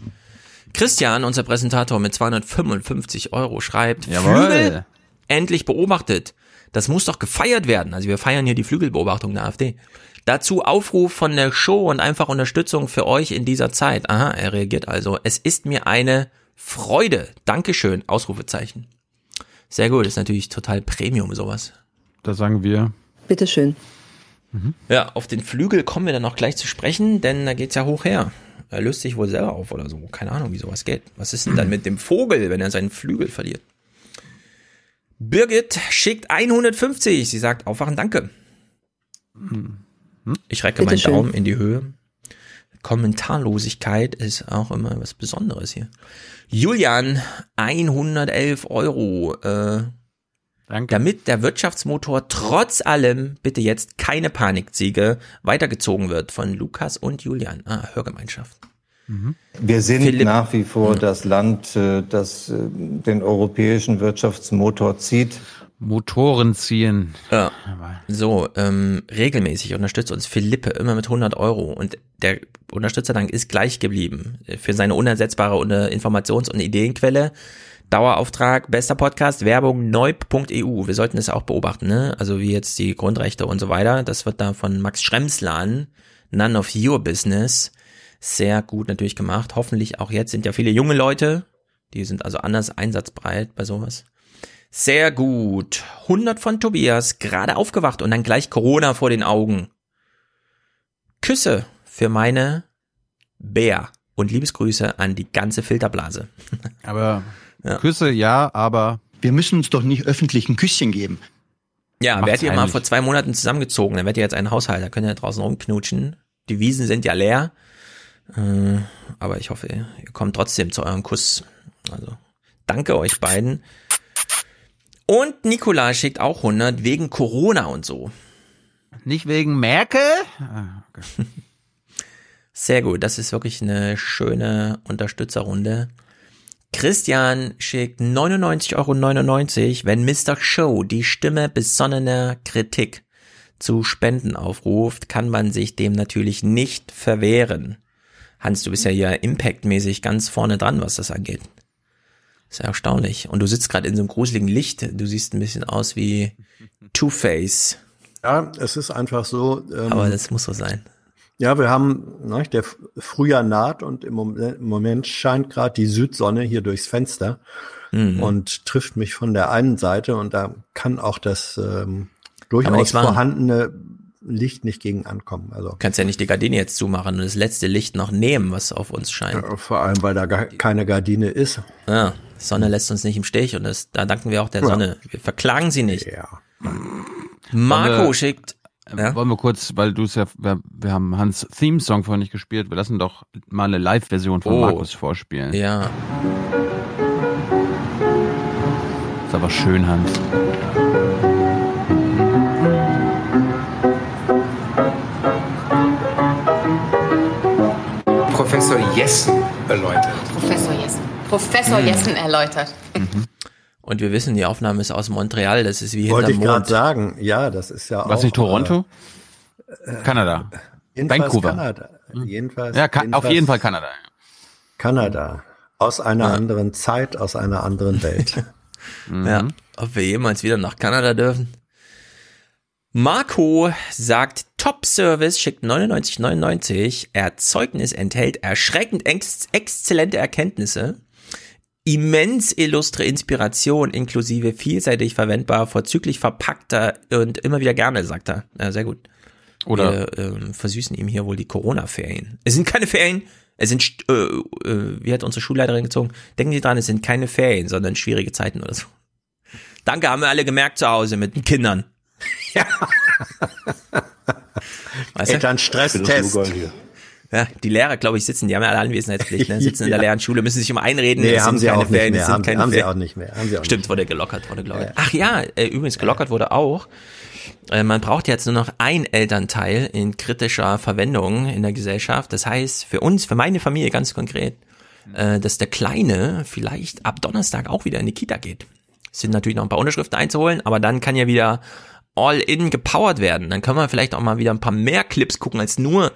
Christian, unser Präsentator mit 255 Euro, schreibt, Jawohl. Flügel endlich beobachtet. Das muss doch gefeiert werden. Also wir feiern hier die Flügelbeobachtung der AfD. Dazu Aufruf von der Show und einfach Unterstützung für euch in dieser Zeit. Aha, er reagiert also. Es ist mir eine Freude. Dankeschön. Ausrufezeichen. Sehr gut. Ist natürlich total Premium sowas. Da sagen wir. Bitteschön. Ja, auf den Flügel kommen wir dann noch gleich zu sprechen, denn da geht's ja hoch her. Er löst sich wohl selber auf oder so. Keine Ahnung, wie sowas geht. Was ist denn dann mit dem Vogel, wenn er seinen Flügel verliert? Birgit schickt 150. Sie sagt, aufwachen, danke. Ich recke meinen Bitteschön. Daumen in die Höhe. Kommentarlosigkeit ist auch immer was Besonderes hier. Julian, 111 Euro. Äh, damit der Wirtschaftsmotor trotz allem bitte jetzt keine Panikziege weitergezogen wird von Lukas und Julian. Ah, Hörgemeinschaft. Wir sind Philipp. nach wie vor das Land, äh, das äh, den europäischen Wirtschaftsmotor zieht. Motoren ziehen. Ja. So, ähm, regelmäßig unterstützt uns Philippe immer mit 100 Euro und der Unterstützerdank ist gleich geblieben für seine unersetzbare Informations- und Ideenquelle. Dauerauftrag, bester Podcast, Werbung, neub.eu. Wir sollten das auch beobachten, ne? Also wie jetzt die Grundrechte und so weiter. Das wird da von Max Schremslan, None of Your Business. Sehr gut natürlich gemacht. Hoffentlich auch jetzt sind ja viele junge Leute. Die sind also anders einsatzbereit bei sowas. Sehr gut. 100 von Tobias, gerade aufgewacht und dann gleich Corona vor den Augen. Küsse für meine Bär und Liebesgrüße an die ganze Filterblase. Aber Küsse ja, aber. Wir müssen uns doch nicht öffentlich ein Küsschen geben. Ja, werdet ihr mal vor zwei Monaten zusammengezogen, dann werdet ihr jetzt einen Haushalt, da könnt ihr draußen rumknutschen. Die Wiesen sind ja leer. Äh, aber ich hoffe, ihr ihr kommt trotzdem zu eurem Kuss. Also, danke euch beiden. Und Nikola schickt auch 100 wegen Corona und so. Nicht wegen Merkel? Ah, okay. Sehr gut, das ist wirklich eine schöne Unterstützerrunde. Christian schickt 99,99 Euro, wenn Mr. Show die Stimme besonnener Kritik zu Spenden aufruft, kann man sich dem natürlich nicht verwehren. Hans, du bist ja hier impactmäßig ganz vorne dran, was das angeht. Ist ja erstaunlich. Und du sitzt gerade in so einem gruseligen Licht. Du siehst ein bisschen aus wie Two-Face. Ja, es ist einfach so. Ähm, Aber das muss so sein. Ja, wir haben, ne, der Frühjahr naht und im Moment, im Moment scheint gerade die Südsonne hier durchs Fenster Mhm. und trifft mich von der einen Seite und da kann auch das ähm, durchaus vorhandene Licht nicht gegen ankommen. Also Du kannst ja nicht die Gardine jetzt zumachen und das letzte Licht noch nehmen, was auf uns scheint. vor allem, weil da gar keine Gardine ist. Ja, Sonne lässt uns nicht im Stich und das, da danken wir auch der Ja. Sonne. Wir verklagen sie nicht. Ja. Marco wir- schickt. äh, Wollen wir kurz, weil du es ja, wir, wir haben Hans Theme-Song vorhin nicht gespielt, wir lassen doch mal eine Live-Version von Oh. Markus vorspielen. Ja. Ist aber schön, Hans. Professor Jessen erläutert. Professor Jessen. Professor Hm. Jessen erläutert. Und wir wissen, die Aufnahme ist aus Montreal, das ist wie Wollte ich gerade sagen. Ja, das ist ja auch. Was nicht Toronto? Kanada. Jedenfalls Vancouver. Kanada. Jedenfalls, Ja, ka- auf jedenfalls jeden Fall Kanada. Kanada. Aus einer anderen Zeit, aus einer anderen Welt. Ja, ob wir jemals wieder nach Kanada dürfen. Marco sagt, Top-Service schickt 99,99. Erzeugnis enthält erschreckend ex exzellente Erkenntnisse. Immens illustre Inspiration inklusive vielseitig verwendbar, vorzüglich verpackter und immer wieder gerne, sagt er. Ja, sehr gut. Oder- Wir ähm, versüßen ihm hier wohl die Corona-Ferien. Es sind keine Ferien, es sind, äh, äh, wie hat unsere Schulleiterin gezogen? Denken Sie dran, es sind keine Ferien, sondern schwierige Zeiten oder so. Danke, haben wir alle gemerkt zu Hause mit den Kindern. Ja. Weißt du? Elternstresstest. Ja, die Lehrer, glaube ich, sitzen, die haben ja alle Anwesenheitspflicht, ne? sitzen in der Ja. leeren Schule, müssen sich um einreden. Nee, haben sie keine auch nicht Ferien, mehr, es sind haben- sie auch nicht mehr, haben sie auch Stimmt, nicht wurde gelockert, wurde gelockert. Ach ja, äh, übrigens gelockert wurde auch. Äh, man braucht jetzt nur noch ein Elternteil in kritischer Verwendung in der Gesellschaft. Das heißt, für uns, für meine Familie ganz konkret, äh, dass der Kleine vielleicht ab Donnerstag auch wieder in die Kita geht. Es sind natürlich noch ein paar Unterschriften einzuholen, aber dann kann ja wieder all in gepowert werden. Dann können wir vielleicht auch mal wieder ein paar mehr Clips gucken als nur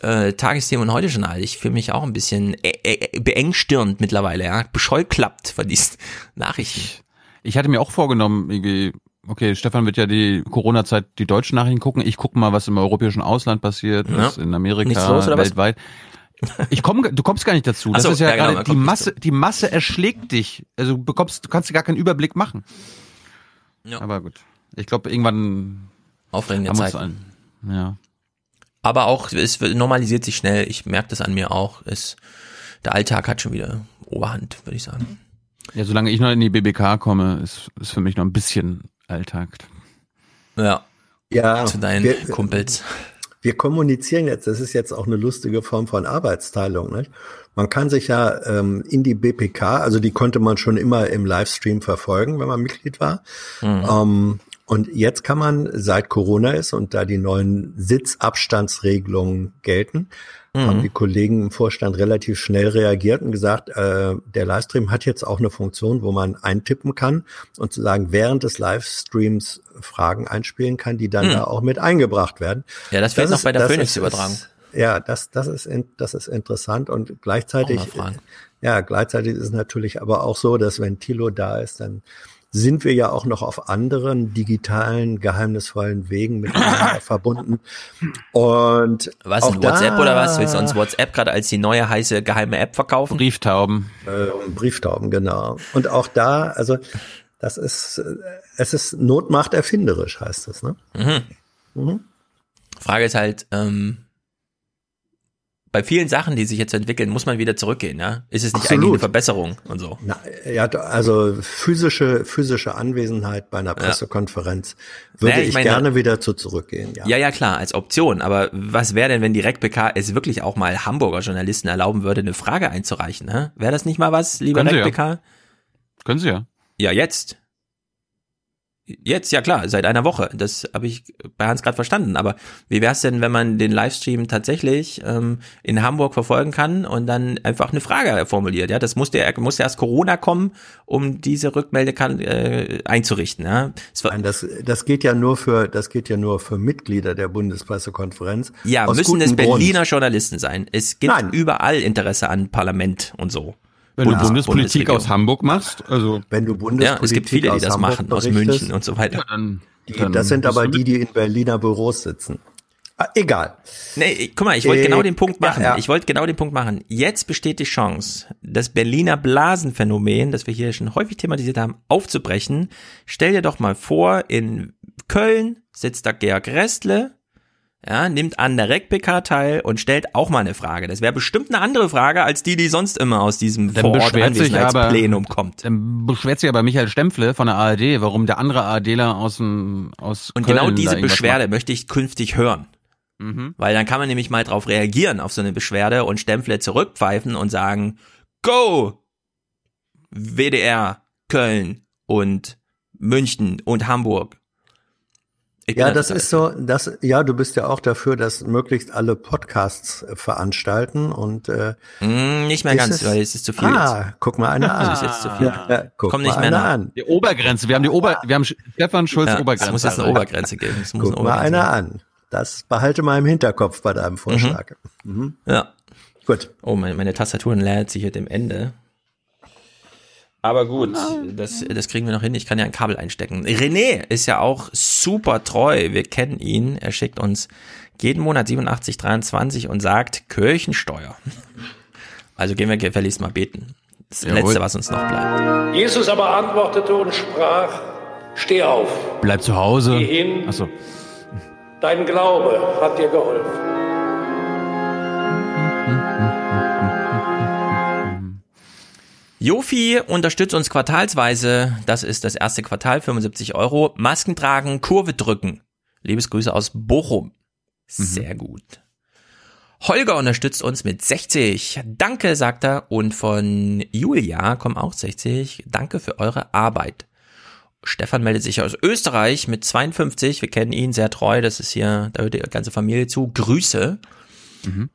äh, Tagesthemen und heute schon alt. Ich fühle mich auch ein bisschen äh, äh, beengstirnt mittlerweile, ja, bescheuklappt von diesen Nachrichten. Ich hatte mir auch vorgenommen, irgendwie, okay, Stefan wird ja die Corona-Zeit die deutschen Nachrichten gucken. Ich gucke mal, was im europäischen Ausland passiert, Ja. was in Amerika, los, oder was? weltweit. Ich komme, du kommst gar nicht dazu. Das so, ist ja, ja, genau, gerade man die Masse, die Masse erschlägt dich. Also du bekommst, du kannst dir gar keinen Überblick machen. Ja. Aber gut. Ich glaube, irgendwann Aufregende Zeiten. Ja. Aber auch, es normalisiert sich schnell. Ich merke das an mir auch. Es, der Alltag hat schon wieder Oberhand, würde ich sagen. Ja, solange ich noch in die BBK komme, ist, ist für mich noch ein bisschen Alltag. Ja. Ja. Zu deinen wir- Kumpels. Wir kommunizieren jetzt, das ist jetzt auch eine lustige Form von Arbeitsteilung. Nicht? Man kann sich ja ähm, in die BPK, also die konnte man schon immer im Livestream verfolgen, wenn man Mitglied war. Mhm. Ähm, und jetzt kann man, seit Corona ist und da die neuen Sitzabstandsregelungen gelten, Mhm. haben die Kollegen im Vorstand relativ schnell reagiert und gesagt, äh, der Livestream hat jetzt auch eine Funktion, wo man eintippen kann und sozusagen während des Livestreams Fragen einspielen kann, die dann Mhm. da auch mit eingebracht werden. Ja, das fehlt noch bei der Phoenix-Übertragung. Ja, das, das ist, in, das ist interessant und gleichzeitig, ja, gleichzeitig ist es natürlich aber auch so, dass wenn Thilo da ist, dann sind wir ja auch noch auf anderen digitalen, geheimnisvollen Wegen miteinander verbunden. Und Was, auch ein WhatsApp da, oder was? Willst du uns WhatsApp gerade als die neue heiße geheime App verkaufen? Brieftauben. Äh, Brieftauben, genau. Und auch da, also das ist, äh, es ist Not macht erfinderisch, heißt es, ne? Mhm. Mhm. Frage ist halt, ähm, bei vielen Sachen, die sich jetzt entwickeln, muss man wieder zurückgehen, ja? Ist es nicht Absolut. eigentlich eine Verbesserung und so? Na, ja, also physische, physische Anwesenheit bei einer Pressekonferenz würde Naja, ich ich, meine- gerne wieder zu zurückgehen, ja. Ja, ja, klar, als Option. Aber was wäre denn, wenn die RecPK es wirklich auch mal Hamburger Journalisten erlauben würde, eine Frage einzureichen? Hä? Wäre das nicht mal was, lieber Können sie ja. RecPK? Können sie ja. Ja, jetzt. Jetzt, ja klar, seit einer Woche. Das habe ich bei Hans gerade verstanden. Aber wie wär's denn, wenn man den Livestream tatsächlich ähm, in Hamburg verfolgen kann und dann einfach eine Frage formuliert? Ja, das musste, musste erst Corona kommen, um diese Rückmelde kann, äh, einzurichten. Ja, es Nein, das, das geht ja nur für, das geht ja nur für Mitglieder der Bundespressekonferenz. ja müssen es gutem Grund. Berliner Journalisten sein. Es gibt Nein. überall Interesse an Parlament und so. Wenn Bundes- du Bundespolitik aus Hamburg machst, also Wenn du Bundespolitik Ja, es gibt viele, die das Hamburg machen, aus München und so weiter. dann, Die, dann das sind aber die, die in Berliner Büros sitzen. Ah, egal. Nee, guck mal, ich wollte Äh, genau den Punkt ja, machen. ja. Ich wollte genau den Punkt machen. Jetzt besteht die Chance, das Berliner Blasenphänomen, das wir hier schon häufig thematisiert haben, aufzubrechen. Stell dir doch mal vor, in Köln sitzt da Georg Restle, ja, nimmt an der RecPK teil und stellt auch mal eine Frage. Das wäre bestimmt eine andere Frage, als die, die sonst immer aus diesem Dann Vorort-Anwesenheitsplenum kommt. dann beschwert sich aber Michael Stempfle von der ARD, warum der andere ARDler aus dem aus Und Köln genau diese Beschwerde möchte ich künftig hören. Mhm. Weil dann kann man nämlich mal drauf reagieren, auf so eine Beschwerde und Stempfle zurückpfeifen und sagen, go! WDR, Köln, und München und Hamburg. Ja, da das ist so, das, ja, du bist ja auch dafür, dass möglichst alle Podcasts äh, veranstalten und äh, Mm, nicht mehr ganz, es- weil es ist zu viel Ah, jetzt. guck mal einer an. Das ist jetzt zu viel. Ja, ja, guck Komm mal nicht mehr einer nach. an. Die Obergrenze. Wir haben die Ober, wir haben Stefan Schulz Ja, es Obergrenze. muss jetzt eine erreicht. Obergrenze geben. Es muss Guck eine mal Obergrenze einer an. Das behalte mal im Hinterkopf bei deinem Vorschlag. Mhm. Ja. Gut. Oh, meine, meine Tastatur lädt sich hier dem Ende. Aber gut, das, das kriegen wir noch hin. Ich kann ja ein Kabel einstecken. René ist ja auch super treu. Wir kennen ihn. Er schickt uns jeden Monat 87,23 und sagt Kirchensteuer. Also gehen wir gefälligst mal beten. Das Jawohl. Letzte, was uns noch bleibt. Jesus aber antwortete und sprach, steh auf, Bleib zu Hause. Geh hin. Achso. dein Glaube hat dir geholfen. Jofi unterstützt uns quartalsweise. Das ist das erste Quartal, 75 Euro. Masken tragen, Kurve drücken. Liebesgrüße aus Bochum. Sehr gut. Holger unterstützt uns mit 60. Danke, sagt er. Und von Julia kommen auch 60. Danke für eure Arbeit. Stefan meldet sich aus Österreich mit 52. Wir kennen ihn sehr treu. Das ist hier, da hört die ganze Familie zu. Grüße.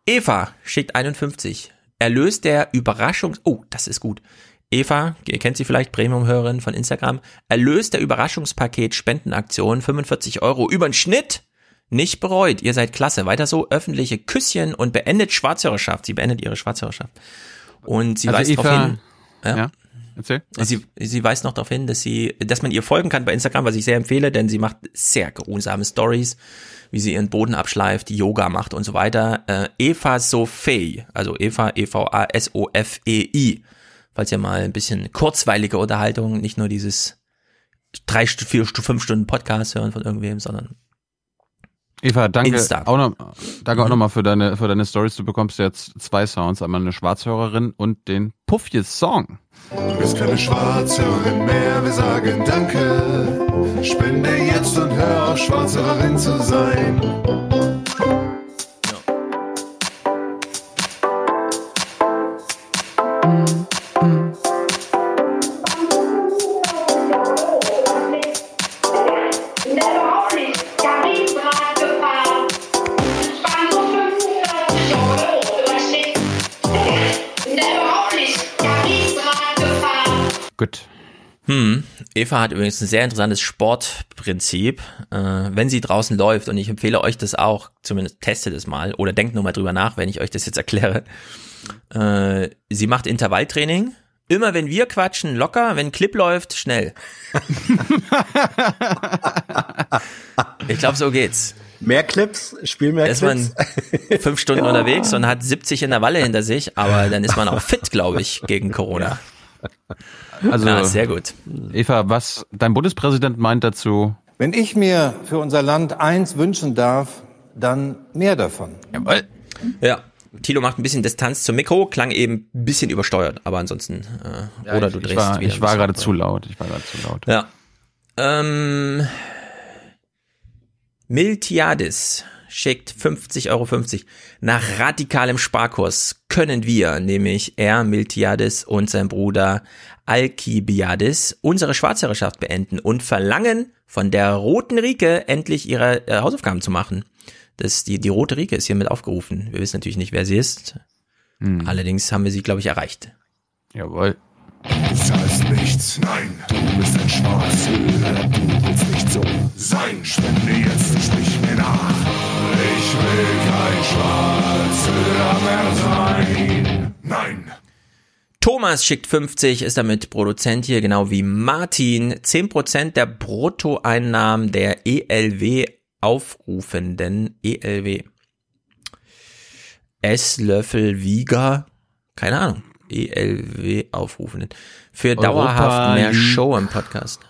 Eva schickt 51. Erlöst der Überraschungs... Oh, das ist gut. Eva, ihr kennt sie vielleicht, Premium-Hörerin von Instagram, erlöst der Überraschungspaket Spendenaktion 45 Euro über den Schnitt. Nicht bereut, ihr seid klasse. Weiter so, öffentliche Küsschen und beendet Schwarzhörerschaft. Sie beendet ihre Schwarzhörerschaft. Und sie Also weist Eva- darauf hin... Ja. Erzähl. Sie, sie weist noch darauf hin, dass sie, dass man ihr folgen kann bei Instagram, was ich sehr empfehle, denn sie macht sehr geruhsame Stories, wie sie ihren Boden abschleift, Yoga macht und so weiter. Äh, Eva Sophie, also Eva E V A S O F E I, falls ihr mal ein bisschen kurzweilige Unterhaltung, nicht nur dieses drei, vier, fünf Stunden Podcast hören von irgendwem, sondern Eva, danke Insta. auch noch, danke auch Mhm. nochmal für deine, für deine Stories. Du bekommst jetzt zwei Sounds, einmal eine Schwarzhörerin und den Puffjes Song. Du bist keine Schwarzhörerin mehr, wir sagen Danke. Spende jetzt und hör auf, Schwarzhörerin zu sein. Gut. Hm, Eva hat übrigens ein sehr interessantes Sportprinzip. Äh, wenn sie draußen läuft, und ich empfehle euch das auch, zumindest testet es mal oder denkt nur mal drüber nach, wenn ich euch das jetzt erkläre. Äh, sie macht Intervalltraining. Immer wenn wir quatschen, locker, wenn Clip läuft, schnell. ich glaube, so geht's. Mehr Clips, spiel mehr Da ist Clips. man fünf Stunden unterwegs und hat 70 Intervalle hinter sich, aber dann ist man auch fit, glaube ich, gegen Corona. Also, Ja, sehr gut. Eva, was dein Bundespräsident meint dazu? Wenn ich mir für unser Land eins wünschen darf, dann mehr davon. Jawohl. Ja. Thilo macht ein bisschen Distanz zum Mikro, klang eben ein bisschen übersteuert, aber ansonsten, äh, Ja, oder ich, du ich drehst war, wieder. ich war gerade zu laut. Ich war gerade zu laut. Ja. Ähm, Miltiadis schickt 50,50 Euro. Nach radikalem Sparkurs können wir, nämlich er, Miltiadis und sein Bruder Alkibiadis, unsere Schwarzherrschaft beenden und verlangen von der Roten Rike endlich ihre äh, Hausaufgaben zu machen. Das, die, die Rote Rike ist hiermit aufgerufen. Wir wissen natürlich nicht, wer sie ist. Allerdings haben wir sie, glaube ich, erreicht. Jawohl. Du zahlst nichts, nein, du bist ein Schwarzhörer, du willst nicht so sein. Spende jetzt, sprich mir nach. Ich will kein Schwarzhörer mehr sein. Nein. Thomas schickt 50, ist damit Produzent hier, genau wie Martin. 10% der Bruttoeinnahmen der ELW aufrufenden ELW. Esslöffel Wieger, keine Ahnung, ELW aufrufenden. Für Europa dauerhaft mehr. Show im Podcast.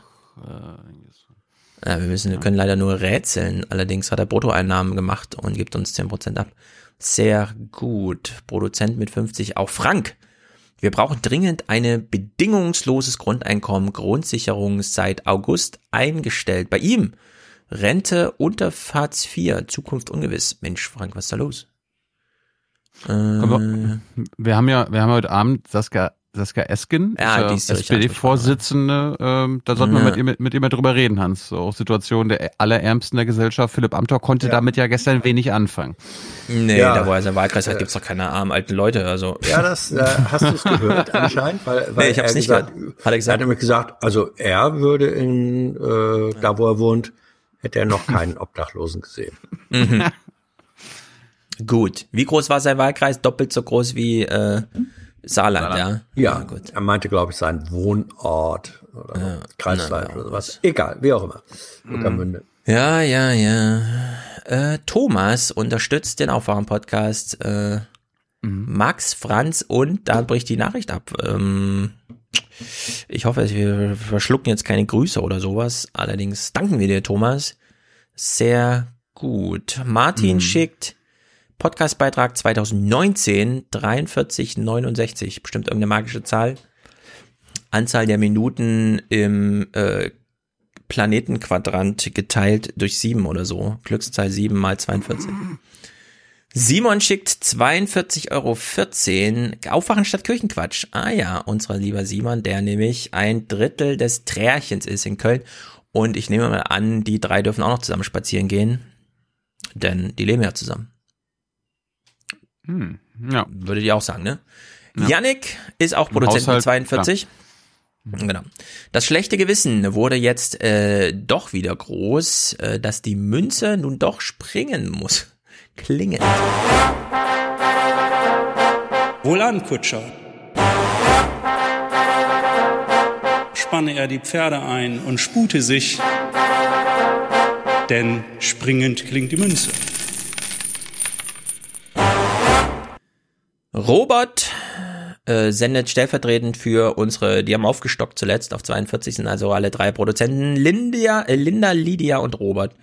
Ja, wir müssen, wir können leider nur rätseln. Allerdings hat er Bruttoeinnahmen gemacht und gibt uns 10% ab. Sehr gut. Produzent mit 50. Auch Frank. Wir brauchen dringend eine bedingungsloses Grundeinkommen, Grundsicherung seit August eingestellt. Bei ihm Rente unter Hartz IV, Zukunft ungewiss. Mensch, Frank, was ist da los? Äh, Aber wir haben ja, wir haben heute Abend Saskia Saskia Esken, Ja, die ist ja SPD-Vorsitzende. Ähm, da sollten wir Ja. mit, ihr, mit, mit ihr mal drüber reden, Hans. So, auch Situation der Allerärmsten der Gesellschaft. Philipp Amthor konnte damit ja gestern wenig anfangen. Nee, Ja. da wo er seinen Wahlkreis hat, gibt's doch keine armen alten Leute. Also Ja, das äh, hast du es gehört anscheinend, weil, weil Nee, ich hab's er nicht gesagt, gehört. Hat er gesagt? Er hat nämlich gesagt, also er würde in äh, da wo er wohnt, hätte er noch keinen Obdachlosen gesehen. Mhm. Gut. Wie groß war sein Wahlkreis? Doppelt so groß wie äh, Saarland, ja? Ja, gut. Er meinte, glaube ich, sein Wohnort oder Kreisleiter oder sowas. Egal, wie auch immer. Ueckermünde. Ja, ja, ja. Äh, Thomas unterstützt den Aufwachen-Podcast. Äh, Max, Franz und da bricht die Nachricht ab. Ähm, ich hoffe, wir verschlucken jetzt keine Grüße oder sowas. Allerdings danken wir dir, Thomas. Sehr gut. Martin schickt Podcastbeitrag 2019 4369. Bestimmt irgendeine magische Zahl. Anzahl der Minuten im äh, Planetenquadrant geteilt durch sieben oder so. Glückszahl sieben mal 42. Simon schickt 42,14 Euro. Aufwachen statt Kirchenquatsch. Ah ja, unser lieber Simon, der nämlich ein Drittel des Trärchens ist in Köln. Und ich nehme mal an, die drei dürfen auch noch zusammen spazieren gehen. Denn die leben ja zusammen. Hm, ja. Würdet ihr auch sagen, ne? Ja. Yannick ist auch Produzent mit Haushalt, 42. Genau. Das schlechte Gewissen wurde jetzt äh, doch wieder groß, äh, dass die Münze nun doch springen muss. Klingend. Wohlan, Kutscher. Spanne er die Pferde ein und spute sich, denn springend klingt die Münze. Robert äh, sendet stellvertretend für unsere, die haben aufgestockt zuletzt auf 42 sind also alle drei Produzenten, Linda, äh, Linda, Lydia und Robert.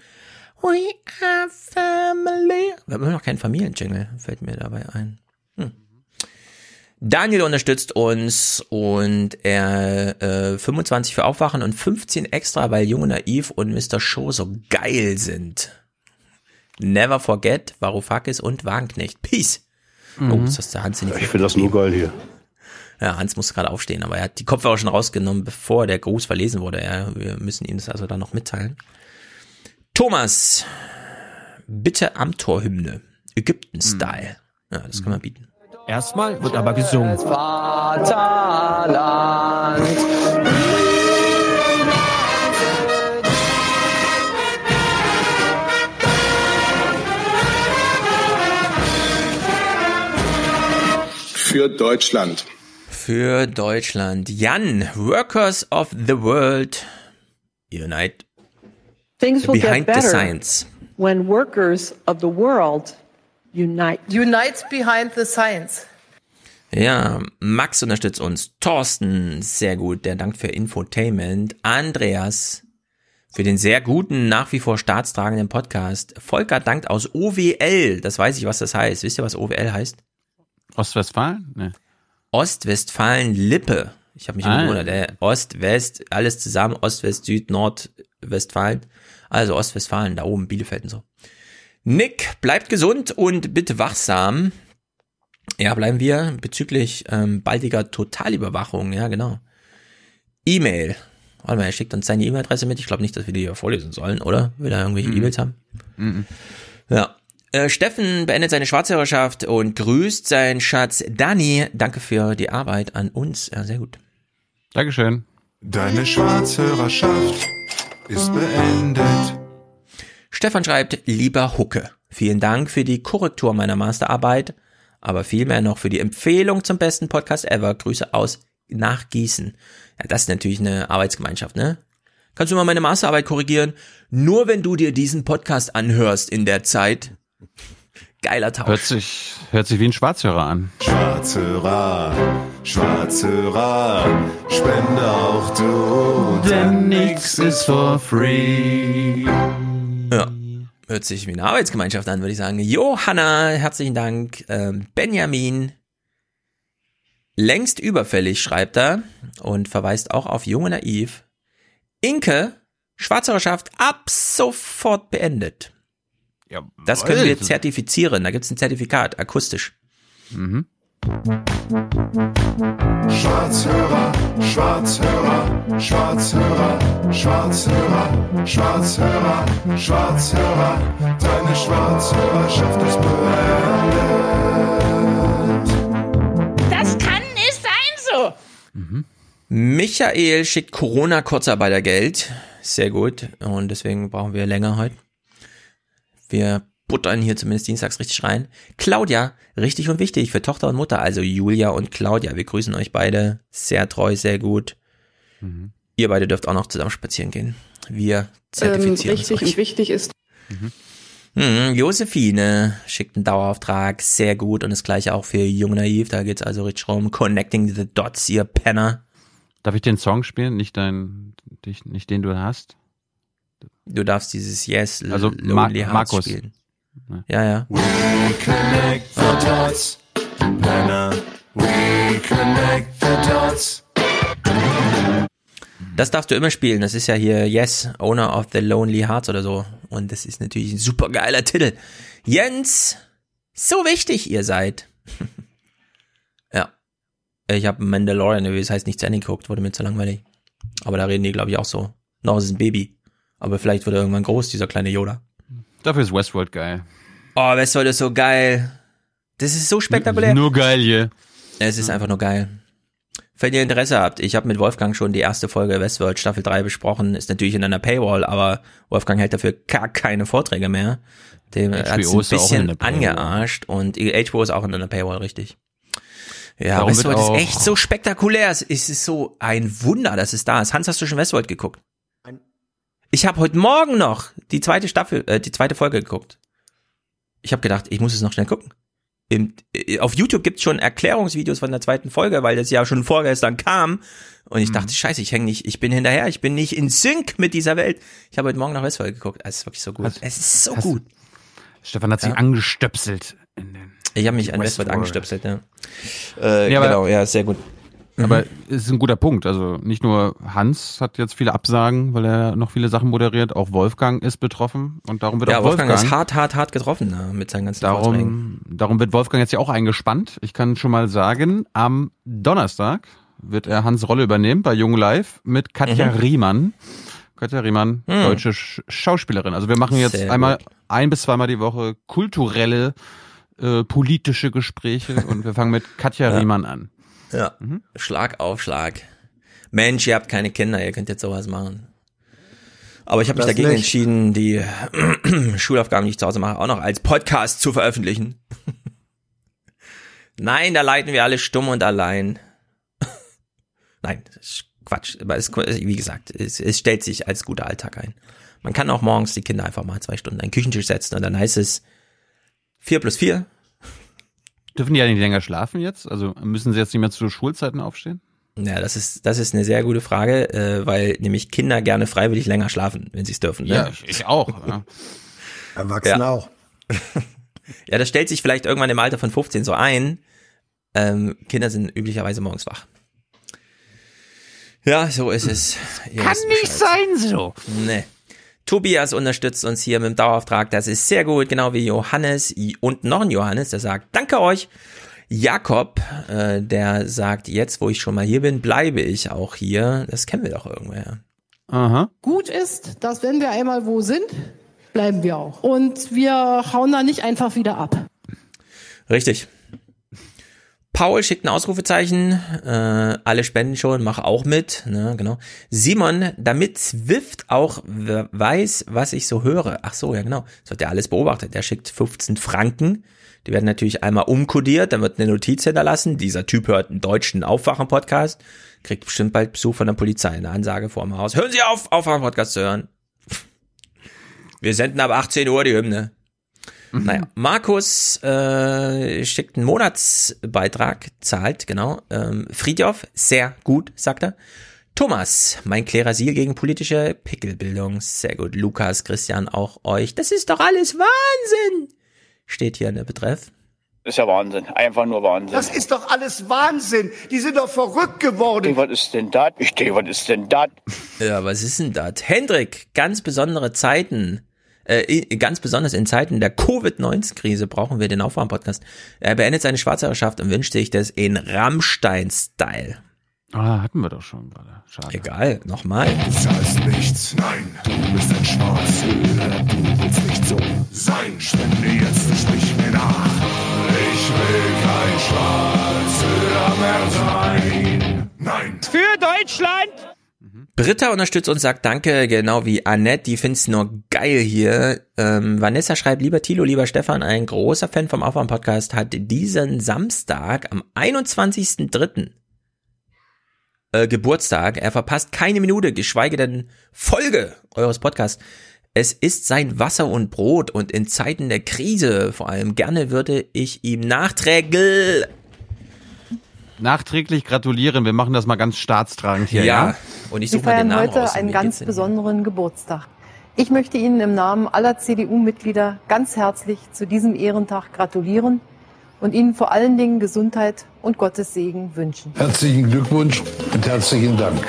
We are family. Wir haben noch keinen Familienjingle, fällt mir dabei ein. Hm. Daniel unterstützt uns und er äh, 25 für Aufwachen und 15 extra, weil Junge Naiv und Mr. Show so geil sind. Never forget, Varoufakis und Wagenknecht. Peace. Oh, Mhm. das ist der Hans in die Ich finde das nur geil hier. Ja, Hans muss gerade aufstehen, aber er hat die Kopfhörer schon rausgenommen, bevor der Gruß verlesen wurde. Ja, wir müssen ihm das also dann noch mitteilen. Thomas, bitte am Torhymne. Ägypten-Style. Ja, das kann man bieten. Erstmal wird aber gesungen. Vaterland. Für Deutschland. Für Deutschland. Jan, Workers of the World Unite Things will Behind get the better Science. when workers of the world unite. Unites behind the science. Ja, Max unterstützt uns. Thorsten, sehr gut. Der dankt für Infotainment. Andreas für den sehr guten, nach wie vor staatstragenden Podcast. Volker dankt aus OWL. Das weiß ich, was das heißt. Wisst ihr, was OWL heißt? Ostwestfalen? Nee. Ostwestfalen-Lippe. Ich habe mich Ah. gewundert. Äh, Ost, West, alles zusammen. Ost, West, Süd, Nord, Westfalen. Also Ostwestfalen, da oben, Bielefeld und so. Nick, bleibt gesund und bitte wachsam. Ja, bleiben wir bezüglich ähm, baldiger Totalüberwachung. Ja, genau. E-Mail. Warte mal, er schickt uns seine E-Mail-Adresse mit. Ich glaube nicht, dass wir die hier vorlesen sollen, oder? Will er irgendwelche E-Mails haben? Mhm. Ja. Äh, Steffen beendet seine Schwarzhörerschaft und grüßt seinen Schatz Dani. Danke für die Arbeit an uns. Ja, sehr gut. Dankeschön. Deine Schwarzhörerschaft ist beendet. Stefan schreibt, lieber Hucke, vielen Dank für die Korrektur meiner Masterarbeit, aber vielmehr noch für die Empfehlung zum besten Podcast ever. Grüße aus nach Gießen. Ja, das ist natürlich eine Arbeitsgemeinschaft, ne? Kannst du mal meine Masterarbeit korrigieren? Nur wenn du dir diesen Podcast anhörst in der Zeit. Geiler Tausch. Hört sich, hört sich wie ein Schwarzhörer an. Schwarzhörer, Schwarzhörer, spende auch du, Denn nix ist for free. Ja. Hört sich wie eine Arbeitsgemeinschaft an, würde ich sagen. Johanna, herzlichen Dank. Ähm, Benjamin, längst überfällig, schreibt er und verweist auch auf Junge Naiv. Inke, Schwarzhörerschaft ab sofort beendet. Das können wir zertifizieren. Da gibt's ein Zertifikat, akustisch. Mhm. Schwarzhörer, Schwarzhörer, Schwarzhörer, Schwarzhörer, Schwarzhörer, Schwarzhörer, deine Schwarzhörerschaft ist beendet. Das kann nicht sein so. Michael schickt Corona-Kurzarbeitergeld. Sehr gut. Und deswegen brauchen wir länger heute. Wir buttern hier zumindest dienstags richtig rein. Claudia, richtig und wichtig für Tochter und Mutter, also Julia und Claudia. Wir grüßen euch beide. Sehr treu, sehr gut. Mhm. Ihr beide dürft auch noch zusammen spazieren gehen. Wir zertifizieren Ähm, richtig euch. und wichtig ist. Mhm, Josephine schickt einen Dauerauftrag, sehr gut. Und das gleiche auch für Jung Naiv. Da geht's also richtig rum. Connecting the Dots, ihr Penner. Darf ich den Song spielen? Nicht dein, nicht den du hast? Du darfst dieses Yes, Also Lonely Ma- Hearts Markus. spielen. Ja, ja. We connect the dots. We connect the dots. Das darfst du immer spielen. Das ist ja hier Yes, Owner of the Lonely Hearts oder so. Und das ist natürlich ein super geiler Titel. Jens, so wichtig ihr seid. ja. Ich habe Mandalorian, das heißt nicht zu Ende geguckt, wurde mir zu langweilig. Aber da reden die, glaube ich, auch so. Noch ist es ein Baby. Aber vielleicht wird er irgendwann groß, dieser kleine Yoda. Dafür ist Westworld geil. Oh, Westworld ist so geil. Das ist so spektakulär. Nur geil hier. Es ist einfach nur geil. Wenn ihr Interesse habt, ich habe mit Wolfgang schon die erste Folge Westworld Staffel 3 besprochen, ist natürlich in einer Paywall, aber Wolfgang hält dafür gar keine Vorträge mehr. Dem hat ein bisschen angearscht und HBO ist auch in einer Paywall, richtig. Ja, Darum Westworld ist echt so spektakulär. Es ist so ein Wunder, dass es da ist. Hans, hast du schon Westworld geguckt? Ich habe heute Morgen noch die zweite Staffel, äh, die zweite Folge geguckt. Ich habe gedacht, ich muss es noch schnell gucken. Im, äh, auf YouTube gibt's schon Erklärungsvideos von der zweiten Folge, weil das ja schon vorgestern kam. Und ich dachte, scheiße, ich häng nicht, ich bin hinterher, ich bin nicht in Sync mit dieser Welt. Ich habe heute Morgen nach Westworld geguckt. Es ist wirklich so gut. Hast- es ist so hast- gut. Stefan hat sich Ja. angestöpselt. In den Ich habe mich an Westworld Westworld. angestöpselt, ja. Äh, Ja, genau, ja, sehr gut. Aber es ist ein guter Punkt. Also nicht nur Hans hat jetzt viele Absagen, weil er noch viele Sachen moderiert, auch Wolfgang ist betroffen und darum wird Ja, auch Wolfgang, Wolfgang, ist hart, hart, hart getroffen ja, mit seinen ganzen Vorträgen. darum, darum wird Wolfgang jetzt ja auch eingespannt. Ich kann schon mal sagen, am Donnerstag wird er Hans Rolle übernehmen bei Jung Live mit Katja Mhm. Riemann. Katja Riemann, Mhm. deutsche Sch Schauspielerin. Also wir machen jetzt Sehr einmal gut. ein bis zweimal die Woche kulturelle, äh, politische Gespräche und wir fangen mit Katja Ja. Riemann an. Ja, Schlag auf Schlag. Mensch, ihr habt keine Kinder, ihr könnt jetzt sowas machen. Aber ich habe mich dagegen nicht. entschieden, die Schulaufgaben, die ich zu Hause mache, auch noch als Podcast zu veröffentlichen. Nein, da leiten wir alle stumm und allein. Nein, das ist Quatsch. Aber es, wie gesagt, es, es stellt sich als guter Alltag ein. Man kann auch morgens die Kinder einfach mal zwei Stunden an den Küchentisch setzen und dann heißt es vier plus vier. Dürfen die ja nicht länger schlafen jetzt? Also müssen sie jetzt nicht mehr zu Schulzeiten aufstehen? Ja, das ist, das ist eine sehr gute Frage, äh, weil nämlich Kinder gerne freiwillig länger schlafen, wenn sie es dürfen. Ne? Ja, ich, auch. Ja. Erwachsene Ja. auch. Ja, das stellt sich vielleicht irgendwann im Alter von 15 so ein. Ähm, Kinder sind üblicherweise morgens wach. Ja, so ist es. Ihr Kann nicht sein so. Nee. Tobias unterstützt uns hier mit dem Dauerauftrag. Das ist sehr gut, genau wie Johannes und noch ein Johannes, der sagt, danke euch. Jakob, äh, der sagt, jetzt wo ich schon mal hier bin, bleibe ich auch hier. Das kennen wir doch irgendwoher. Aha. Gut ist, dass wenn wir einmal wo sind, bleiben wir auch. Und wir hauen da nicht einfach wieder ab. Richtig. Paul schickt ein Ausrufezeichen. Äh, alle spenden schon, mach auch mit. Ne, genau. Simon, damit Swift auch weiß, was ich so höre. Ach so, ja genau. Das wird ja alles beobachtet. Der schickt 15 Franken. Die werden natürlich einmal umkodiert, dann wird eine Notiz hinterlassen. Dieser Typ hört einen deutschen Aufwachen-Podcast. Kriegt bestimmt bald Besuch von der Polizei. Eine Ansage vor dem Haus. Hören Sie auf, Aufwachen-Podcast zu hören. Wir senden ab 18 Uhr die Hymne. Naja, Markus äh, schickt einen Monatsbeitrag, zahlt, genau. Ähm, Friedhoff, sehr gut, sagt er. Thomas, mein Klerasil gegen politische Pickelbildung, sehr gut. Lukas, Christian, auch euch. Das ist doch alles Wahnsinn, steht hier in der Betreff. Ist ja Wahnsinn. Einfach nur Wahnsinn. Das ist doch alles Wahnsinn. Die sind doch verrückt geworden. was ist denn das? Ich denke, was ist denn das? Ja, was ist denn das? Hendrik, ganz besondere Zeiten. Äh, ganz besonders in Zeiten der Covid-19-Krise brauchen wir den Aufwärm-Podcast. Er beendet seine Schwarzherrschaft und wünscht sich das in Rammstein-Style. Ah, hatten wir doch schon gerade. Schade. Egal, nochmal. Du zahlst nichts, nein, du bist ein Schwarzhöhler, du willst nicht so sein. Spende jetzt, sprich mir nach. Ich will kein Schwarzhöhler mehr sein. Nein. Für Deutschland! Britta unterstützt uns, sagt Danke, genau wie Annette, die find's nur geil hier. Ähm, Vanessa schreibt, lieber Tilo, lieber Stefan, ein großer Fan vom Aufwärm-Podcast hat diesen Samstag am 21.03. Äh, Geburtstag. Er verpasst keine Minute, geschweige denn Folge eures Podcasts. Es ist sein Wasser und Brot und in Zeiten der Krise vor allem gerne würde ich ihm nachträgel Nachträglich gratulieren. Wir machen das mal ganz staatstragend hier. Ja, und ich suche mal den feiern Namen heute raus. einen ganz besonderen Geburtstag. Ich möchte Ihnen im Namen aller CDU-Mitglieder ganz herzlich zu diesem Ehrentag gratulieren und Ihnen vor allen Dingen Gesundheit und Gottes Segen wünschen. Herzlichen Glückwunsch und herzlichen Dank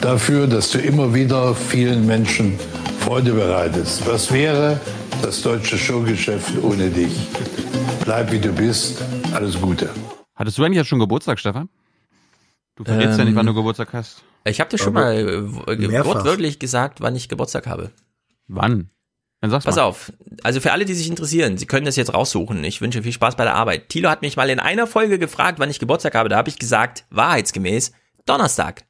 dafür, dass du immer wieder vielen Menschen Freude bereitest. Was wäre das deutsche Showgeschäft ohne dich? Bleib wie du bist. Alles Gute. Hattest du eigentlich jetzt schon Geburtstag, Stefan? Du verrätst ja nicht, wann du Geburtstag hast. Ich habe dir schon mal äh, Mehrfach. wortwörtlich gesagt, wann ich Geburtstag habe. Wann? Dann sag's Pass mal. auf. Also für alle, die sich interessieren, Sie können das jetzt raussuchen. Ich wünsche viel Spaß bei der Arbeit. Thilo hat mich mal in einer Folge gefragt, wann ich Geburtstag habe. Da habe ich gesagt, wahrheitsgemäß, Donnerstag.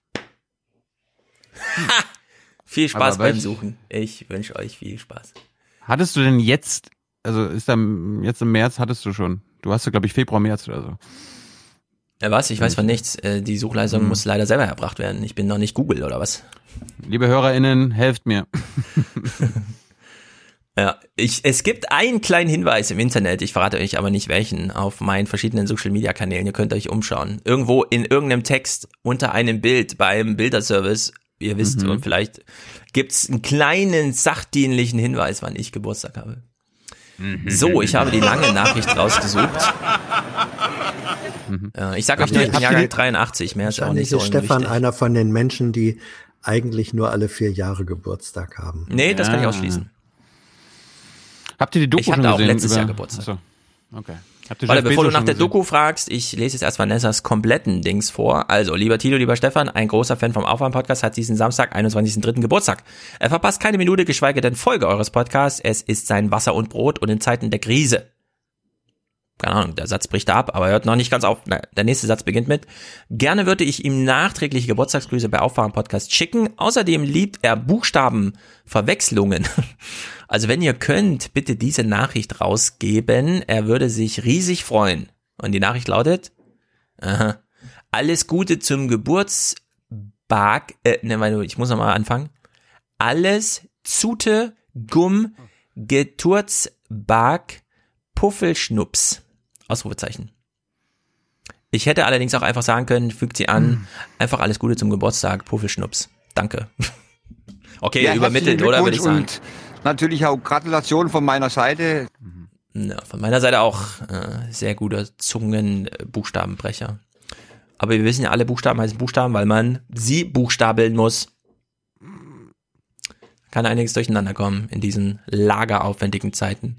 Ha! viel Spaß Aber beim Suchen. Ich wünsche euch viel Spaß. Hattest du denn jetzt, also ist dann jetzt im März hattest du schon. Du hast ja, glaube ich, Februar, März oder so. Ja, was? Ich weiß von nichts. Äh, Die Suchleistung Hm. muss leider selber erbracht werden. Ich bin noch nicht Google oder was? Liebe HörerInnen, helft mir. Ja, ich, es gibt einen kleinen Hinweis im Internet, ich verrate euch aber nicht welchen, auf meinen verschiedenen Social Media Kanälen. Ihr könnt euch umschauen. Irgendwo in irgendeinem Text unter einem Bild bei einem Bilderservice, ihr wisst, Mhm. und vielleicht gibt's einen kleinen sachdienlichen Hinweis, wann ich Geburtstag habe. So, ich habe die lange Nachricht rausgesucht. Äh, ich sag euch nur, ich bin Jahrgang die- 83, mehr ist auch nicht so ist Stefan wichtig. einer von den Menschen, die eigentlich nur alle vier Jahre Geburtstag haben. Nee, das kann ich Ja. ausschließen. Habt ihr die Doku Ich hatte schon auch gesehen? letztes über- Jahr Geburtstag. Achso. Okay. Habt ihr Warte, bevor du nach der gesehen? Doku fragst, ich lese jetzt erst Vanessas kompletten Dings vor. Also, lieber Tilo, lieber Stefan, ein großer Fan vom Aufwärm-Podcast hat diesen Samstag, 21.03. Geburtstag. Er verpasst keine Minute, geschweige denn Folge eures Podcasts. Es ist sein Wasser und Brot und in Zeiten der Krise. Keine Ahnung, der Satz bricht ab, aber hört noch nicht ganz auf. Na, Der nächste Satz beginnt mit, gerne würde ich ihm nachträgliche Geburtstagsgrüße bei Aufwärm-Podcast schicken. Außerdem liebt er Buchstabenverwechslungen. Also wenn ihr könnt, bitte diese Nachricht rausgeben. Er würde sich riesig freuen. Und die Nachricht lautet, aha, alles Gute zum Geburtstag, äh, ne, ich muss nochmal anfangen. Alles Zute, Gumm, Geturzbag, Puffelschnups. Ausrufezeichen. Ich hätte allerdings auch einfach sagen können, fügt sie an, einfach alles Gute zum Geburtstag, Puffelschnups. Danke. Okay, Ja, übermittelt, oder würde ich sagen. Und natürlich auch Gratulation von meiner Seite. Ja, von meiner Seite auch äh, sehr guter Zungenbuchstabenbrecher. Aber wir wissen ja, alle Buchstaben heißen Buchstaben, weil man sie buchstabeln muss. Kann einiges durcheinander kommen in diesen lageraufwendigen Zeiten.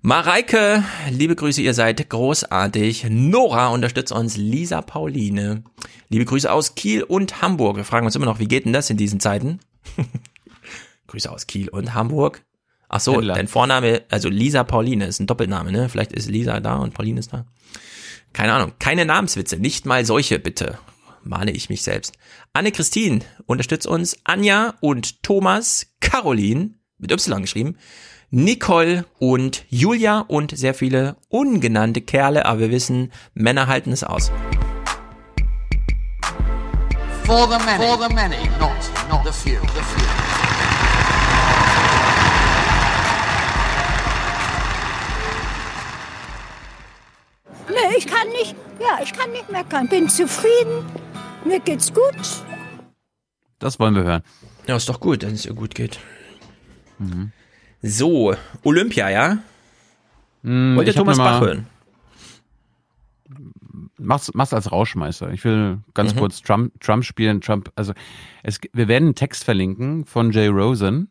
Mareike, liebe Grüße, ihr seid großartig. Nora unterstützt uns, Lisa Pauline. Liebe Grüße aus Kiel und Hamburg. Wir fragen uns immer noch, wie geht denn das in diesen Zeiten? Grüße aus Kiel und Hamburg. Ach so, Händler. dein Vorname, also Lisa Pauline ist ein Doppelname, ne? Vielleicht ist Lisa da und Pauline ist da. Keine Ahnung. Keine Namenswitze, nicht mal solche, bitte. Mahne ich mich selbst. Anne-Christine unterstützt uns. Anja und Thomas, Caroline, mit Y geschrieben, Nicole und Julia und sehr viele ungenannte Kerle, aber wir wissen, Männer halten es aus. For the many, for the many, not, not the few. The few. Nee, ich kann nicht, ja, ich kann nicht meckern. Bin zufrieden. Mir geht's gut. Das wollen wir hören. Ja, ist doch gut, dass es ihr gut geht. So, Olympia, ja? Hm, Wollt ihr Thomas Bach hören? Mach's, mach's als Rauschmeister. Ich will ganz Mhm. kurz Trump, Trump spielen. Trump, also es, wir werden einen Text verlinken von Jay Rosen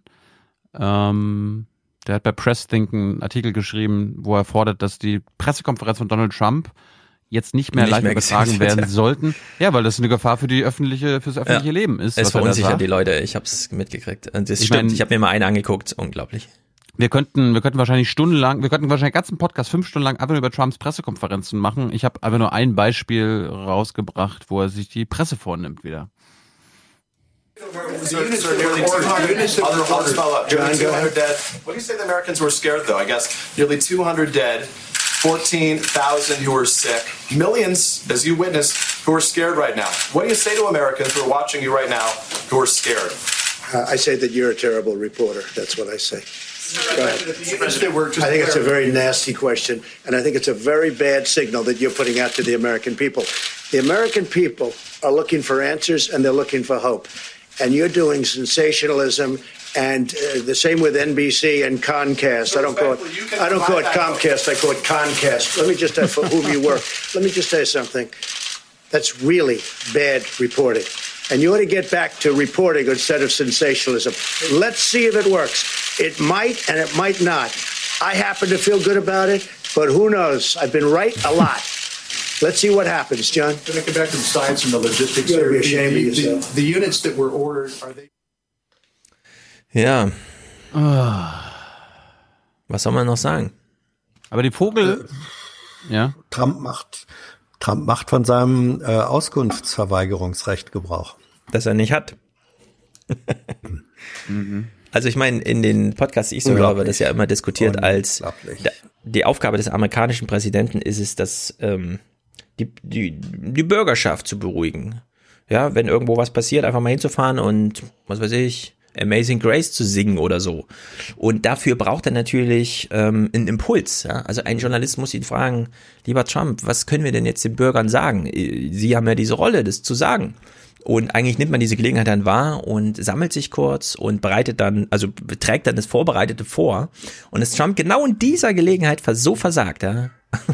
Ähm, der hat bei Press Think einen Artikel geschrieben, wo er fordert, dass die Pressekonferenz von Donald Trump jetzt nicht mehr Nicht live mehr übertragen werden ja. sollten. Ja, weil das eine Gefahr für die öffentliche, fürs öffentliche Ja. Leben ist. Es er verunsichert die Leute, ich hab's mitgekriegt. Und das Ich stimmt, mein- ich habe mir mal einen angeguckt, unglaublich. Wir könnten, wir könnten wahrscheinlich stundenlang, wir könnten wahrscheinlich den ganzen Podcast fünf Stunden lang einfach nur über Trumps Pressekonferenzen machen. Ich habe einfach nur ein Beispiel rausgebracht, wo er sich die Presse vornimmt wieder. John, go ahead. dead. What do you say the Americans were scared, though? I guess nearly 200 dead, 14,000 who are sick, millions, as you witnessed, who are scared right now. What do you say to Americans who are watching you right now who are scared? Uh, I say that you're a terrible reporter. That's what I say. Go ahead. I I think it's a very nasty question, and I think it's a very bad signal that you're putting out to the American people. The American people are looking for answers and they're looking for hope. And you're doing sensationalism and uh, the same with NBC and Comcast. I don't call it I don't call it Comcast, I call it Comcast. Let me just uh, for whom you work. Let me just say something. That's really bad reporting. And you ought to get back to reporting instead of sensationalism. Let's see if it works. It might and it might not. I happen to feel good about it, but who knows? I've been right a lot. Let's see what happens, John. Can I get back to the science and the logistics? You gotta be ashamed the, of the- the units that were ordered, are they? Ja. Was soll man noch sagen? Aber die Vogel, ja. Trump macht, Trump macht von seinem äh, Auskunftsverweigerungsrecht Gebrauch. Das er nicht hat. Also ich meine, in den Podcasts, die ich so höre, Unglaublich. wird das ja immer diskutiert als die Aufgabe des amerikanischen Präsidenten ist es, dass ähm, die, die, die Bürgerschaft zu beruhigen. Ja, wenn irgendwo was passiert, einfach mal hinzufahren und was weiß ich, Amazing Grace zu singen oder so. Und dafür braucht er natürlich ähm, einen Impuls. Ja? Also ein Journalist muss ihn fragen, lieber Trump, was können wir denn jetzt den Bürgern sagen? Sie haben ja diese Rolle, das zu sagen. Und eigentlich nimmt man diese Gelegenheit dann wahr und sammelt sich kurz und bereitet dann, also trägt dann das Vorbereitete vor. Und ist Trump genau in dieser Gelegenheit so versagt, ja.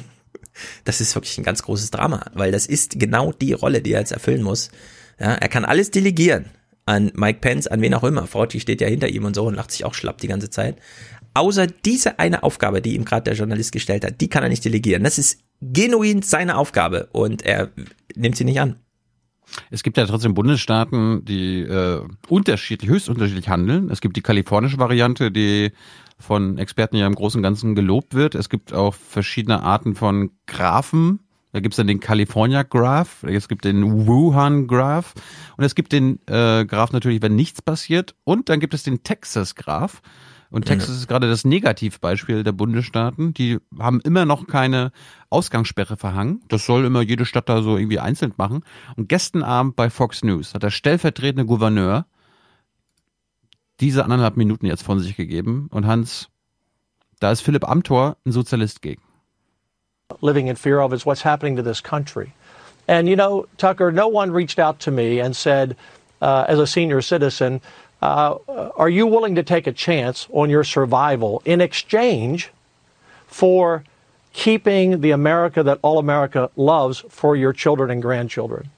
Das ist wirklich ein ganz großes Drama, weil das ist genau die Rolle, die er jetzt erfüllen muss. Ja, er kann alles delegieren an Mike Pence, an wen auch immer. Fauci steht ja hinter ihm und so und lacht sich auch schlapp die ganze Zeit. Außer diese eine Aufgabe, die ihm gerade der Journalist gestellt hat, die kann er nicht delegieren. Das ist genuin seine Aufgabe und er nimmt sie nicht an. Es gibt ja trotzdem Bundesstaaten, die äh, unterschiedlich, höchst unterschiedlich handeln. Es gibt die kalifornische Variante, die von Experten ja im Großen und Ganzen gelobt wird. Es gibt auch verschiedene Arten von Graphen. Da gibt es dann den California Graph, es gibt den Wuhan Graph und es gibt den äh, Graph natürlich, wenn nichts passiert. Und dann gibt es den Texas Graph. Und Texas ist gerade das Negativbeispiel der Bundesstaaten. Die haben immer noch keine Ausgangssperre verhangen. Das soll immer jede Stadt da so irgendwie einzeln machen. Und gestern Abend bei Fox News hat der stellvertretende Gouverneur diese anderthalb Minuten jetzt von sich gegeben. Und Hans, da ist Philipp Amthor ein Sozialist gegen. Living in fear of is what's happening to this country. And you know, Tucker, no one reached out to me and said, uh, as a senior citizen, uh, are you willing to take a chance on your survival in exchange for keeping the America that all America loves for your children and grandchildren?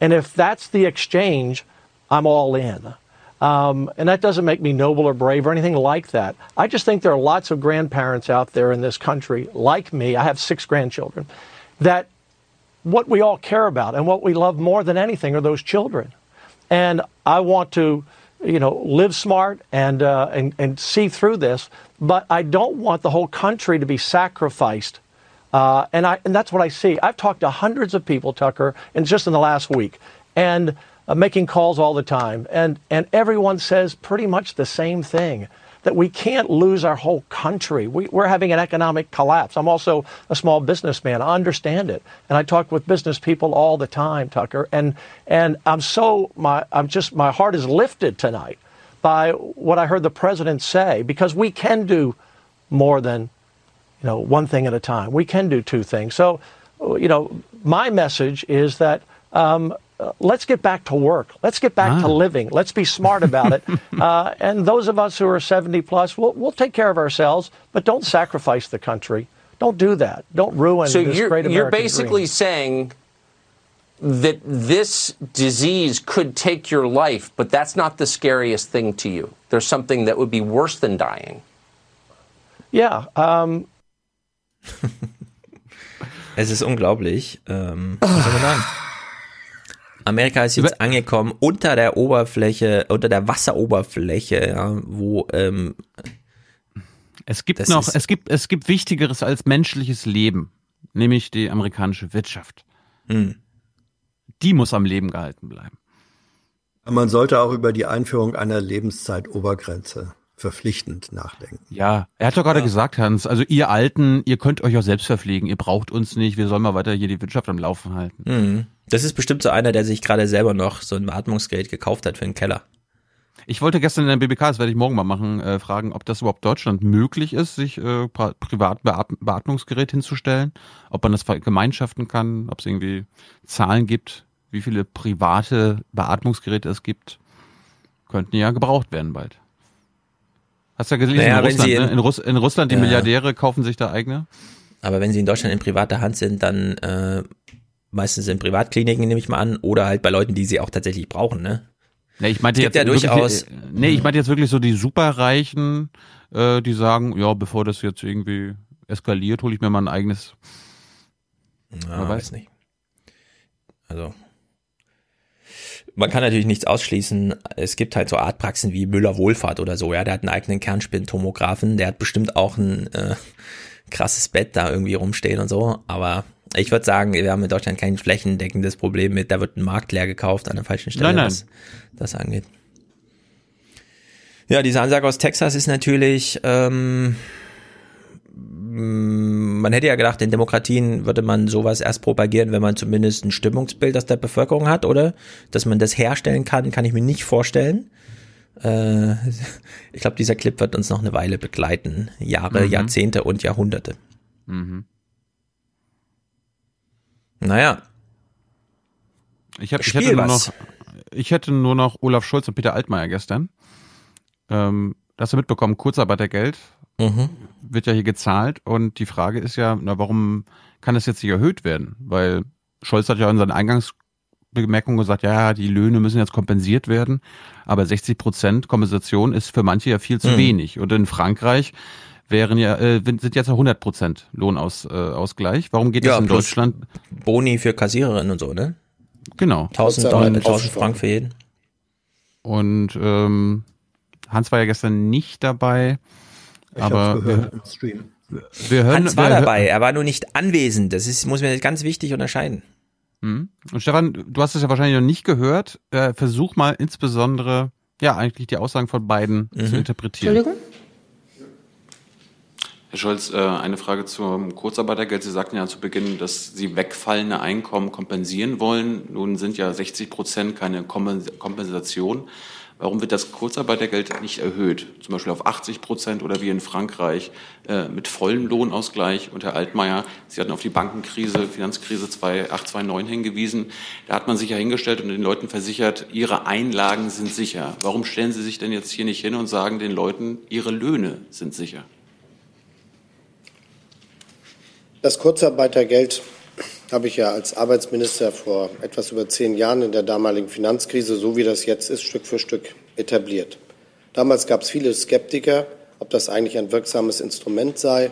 And if that's the exchange, I'm all in. Um, and that doesn't make me noble or brave or anything like that. I just think there are lots of grandparents out there in this country, like me. I have six grandchildren, that what we all care about and what we love more than anything are those children. And I want to, you know, live smart and, uh, and, and see through this, but I don't want the whole country to be sacrificed. Uh, and, I, and that's what I see. I've talked to hundreds of people, Tucker, and just in the last week. And uh, making calls all the time. And, and everyone says pretty much the same thing that we can't lose our whole country. We, we're having an economic collapse. I'm also a small businessman. I understand it. And I talk with business people all the time, Tucker. And, and I'm so, my, I'm just, my heart is lifted tonight by what I heard the president say because we can do more than you know, one thing at a time. We can do two things. So, you know, my message is that um, uh, let's get back to work. Let's get back to living. Let's be smart about it. uh, and those of us who are 70 plus, we'll, we'll take care of ourselves, but don't sacrifice the country. Don't do that. Don't ruin So this you're, great American you're basically dream. saying that this disease could take your life, but that's not the scariest thing to you. There's something that would be worse than dying. Yeah. Um, Es ist unglaublich. Ähm, was soll man sagen? Amerika ist jetzt angekommen unter der Oberfläche, unter der Wasseroberfläche, ja, wo ähm, Es gibt noch, es gibt, es gibt Wichtigeres als menschliches Leben, nämlich die amerikanische Wirtschaft. Hm. Die muss am Leben gehalten bleiben. Man sollte auch über die Einführung einer Lebenszeitobergrenze verpflichtend nachdenken. Ja, er hat doch gerade gesagt, Hans, also ihr Alten, ihr könnt euch auch selbst verpflegen, ihr braucht uns nicht, wir sollen mal weiter hier die Wirtschaft am Laufen halten. Mhm. Das ist bestimmt so einer, der sich gerade selber noch so ein Beatmungsgerät gekauft hat für den Keller. Ich wollte gestern in der BBK, das werde ich morgen mal machen, äh, fragen, ob das überhaupt Deutschland möglich ist, sich äh, pri- privat Beat Beatmungsgerät hinzustellen, ob man das vergemeinschaften kann, ob es irgendwie Zahlen gibt, wie viele private Beatmungsgeräte es gibt. Könnten ja gebraucht werden bald. Hast du ja gelesen, Naja, in, Russland, sie in- ne? in, Russ in Russland, die Ja. Milliardäre kaufen sich da eigene. Aber wenn sie in Deutschland in privater Hand sind, dann äh, meistens in Privatkliniken, nehme ich mal an, oder halt bei Leuten, die sie auch tatsächlich brauchen, ne? Nee, ich meinte jetzt ja wirklich, durchaus- äh, Nee, ich meinte jetzt wirklich so die Superreichen, äh, die sagen, ja, bevor das jetzt irgendwie eskaliert, hole ich mir mal ein eigenes. Ja, weiß nicht. Also man kann natürlich nichts ausschließen. Es gibt halt so Artpraxen wie Müller Wohlfahrt oder so. Ja, der hat einen eigenen Kernspintomographen. Der hat bestimmt auch ein äh, krasses Bett da irgendwie rumstehen und so. Aber ich würde sagen, wir haben in Deutschland kein flächendeckendes Problem mit, da wird ein Markt leer gekauft an der falschen Stelle, Nein, nein. was das angeht. Ja, diese Ansage aus Texas ist natürlich, ähm, mh, man hätte ja gedacht, in Demokratien würde man sowas erst propagieren, wenn man zumindest ein Stimmungsbild aus der Bevölkerung hat, oder? Dass man das herstellen kann, kann ich mir nicht vorstellen. Äh, ich glaube, dieser Clip wird uns noch eine Weile begleiten. Jahre, Mhm. Jahrzehnte und Jahrhunderte. Mhm. Naja. Ich, hab, ich, Spiel hätte nur was. noch, ich hätte nur noch Olaf Scholz und Peter Altmaier gestern. Ähm, da hast du mitbekommen, Kurzarbeitergeld Mhm. wird ja hier gezahlt und die Frage ist ja, na, warum kann das jetzt nicht erhöht werden? Weil Scholz hat ja in seinen Eingangsbemerkungen gesagt, ja, die Löhne müssen jetzt kompensiert werden, aber 60 Prozent Kompensation ist für manche ja viel zu Mhm. wenig. Und in Frankreich wären ja, äh, sind jetzt ja 100 Prozent Lohnausgleich. Äh, Ausgleich. Warum geht das in plus Deutschland? Boni für Kassiererinnen und so, ne? Genau. 1000 Dollar, 1000 Franken für jeden. Und ähm, Hans war ja gestern nicht dabei. Ich aber gehört wir, im Stream. wir hören, Hans war wir, dabei, er war nur nicht anwesend. Das ist, muss man ganz wichtig unterscheiden. Mhm. Und Stefan, du hast es ja wahrscheinlich noch nicht gehört. Äh, versuch mal insbesondere, ja, eigentlich die Aussagen von beiden Mhm. zu interpretieren. Entschuldigung? Herr Scholz, äh, eine Frage zum Kurzarbeitergeld. Sie sagten ja zu Beginn, dass Sie wegfallende Einkommen kompensieren wollen. Nun sind ja 60 Prozent keine Kompens- Kompensation. Warum wird das Kurzarbeitergeld nicht erhöht? Zum Beispiel auf 80 Prozent oder wie in Frankreich äh, mit vollem Lohnausgleich. Und Herr Altmaier, Sie hatten auf die Bankenkrise, Finanzkrise 2008, 2009 hingewiesen. Da hat man sich ja hingestellt und den Leuten versichert, ihre Einlagen sind sicher. Warum stellen Sie sich denn jetzt hier nicht hin und sagen den Leuten, ihre Löhne sind sicher? Das Kurzarbeitergeld habe ich ja als Arbeitsminister vor etwas über zehn Jahren in der damaligen Finanzkrise, so wie das jetzt ist, Stück für Stück etabliert. Damals gab es viele Skeptiker, ob das eigentlich ein wirksames Instrument sei.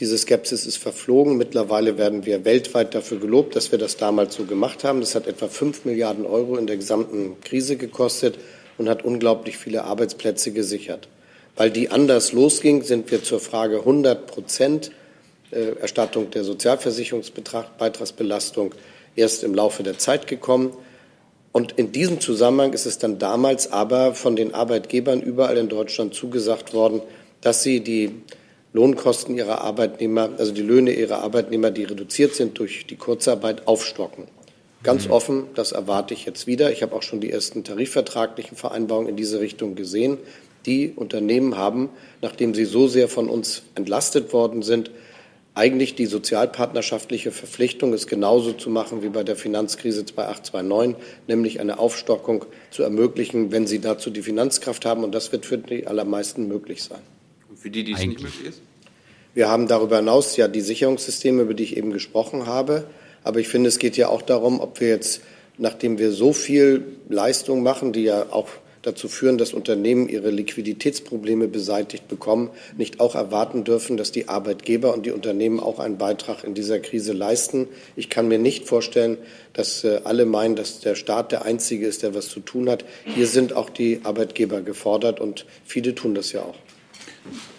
Diese Skepsis ist verflogen. Mittlerweile werden wir weltweit dafür gelobt, dass wir das damals so gemacht haben. Das hat etwa fünf Milliarden Euro in der gesamten Krise gekostet und hat unglaublich viele Arbeitsplätze gesichert. Weil die anders losging, sind wir zur Frage 100 Prozent Erstattung der Sozialversicherungsbeitragsbelastung erst im Laufe der Zeit gekommen. Und in diesem Zusammenhang ist es dann damals aber von den Arbeitgebern überall in Deutschland zugesagt worden, dass sie die Lohnkosten ihrer Arbeitnehmer, also die Löhne ihrer Arbeitnehmer, die reduziert sind durch die Kurzarbeit, aufstocken. Ganz offen, das erwarte ich jetzt wieder. Ich habe auch schon die ersten tarifvertraglichen Vereinbarungen in diese Richtung gesehen. Die Unternehmen haben, nachdem sie so sehr von uns entlastet worden sind, eigentlich die sozialpartnerschaftliche Verpflichtung, es genauso zu machen wie bei der Finanzkrise 2008, 2009, nämlich eine Aufstockung zu ermöglichen, wenn sie dazu die Finanzkraft haben. Und das wird für die allermeisten möglich sein. Und für die, die es nicht möglich ist? Wir haben darüber hinaus ja die Sicherungssysteme, über die ich eben gesprochen habe. Aber ich finde, es geht ja auch darum, ob wir jetzt, nachdem wir so viel Leistung machen, die ja auch dazu führen, dass Unternehmen ihre Liquiditätsprobleme beseitigt bekommen, nicht auch erwarten dürfen, dass die Arbeitgeber und die Unternehmen auch einen Beitrag in dieser Krise leisten. Ich kann mir nicht vorstellen, dass äh, alle meinen, dass der Staat der Einzige ist, der was zu tun hat. Hier sind auch die Arbeitgeber gefordert und viele tun das ja auch.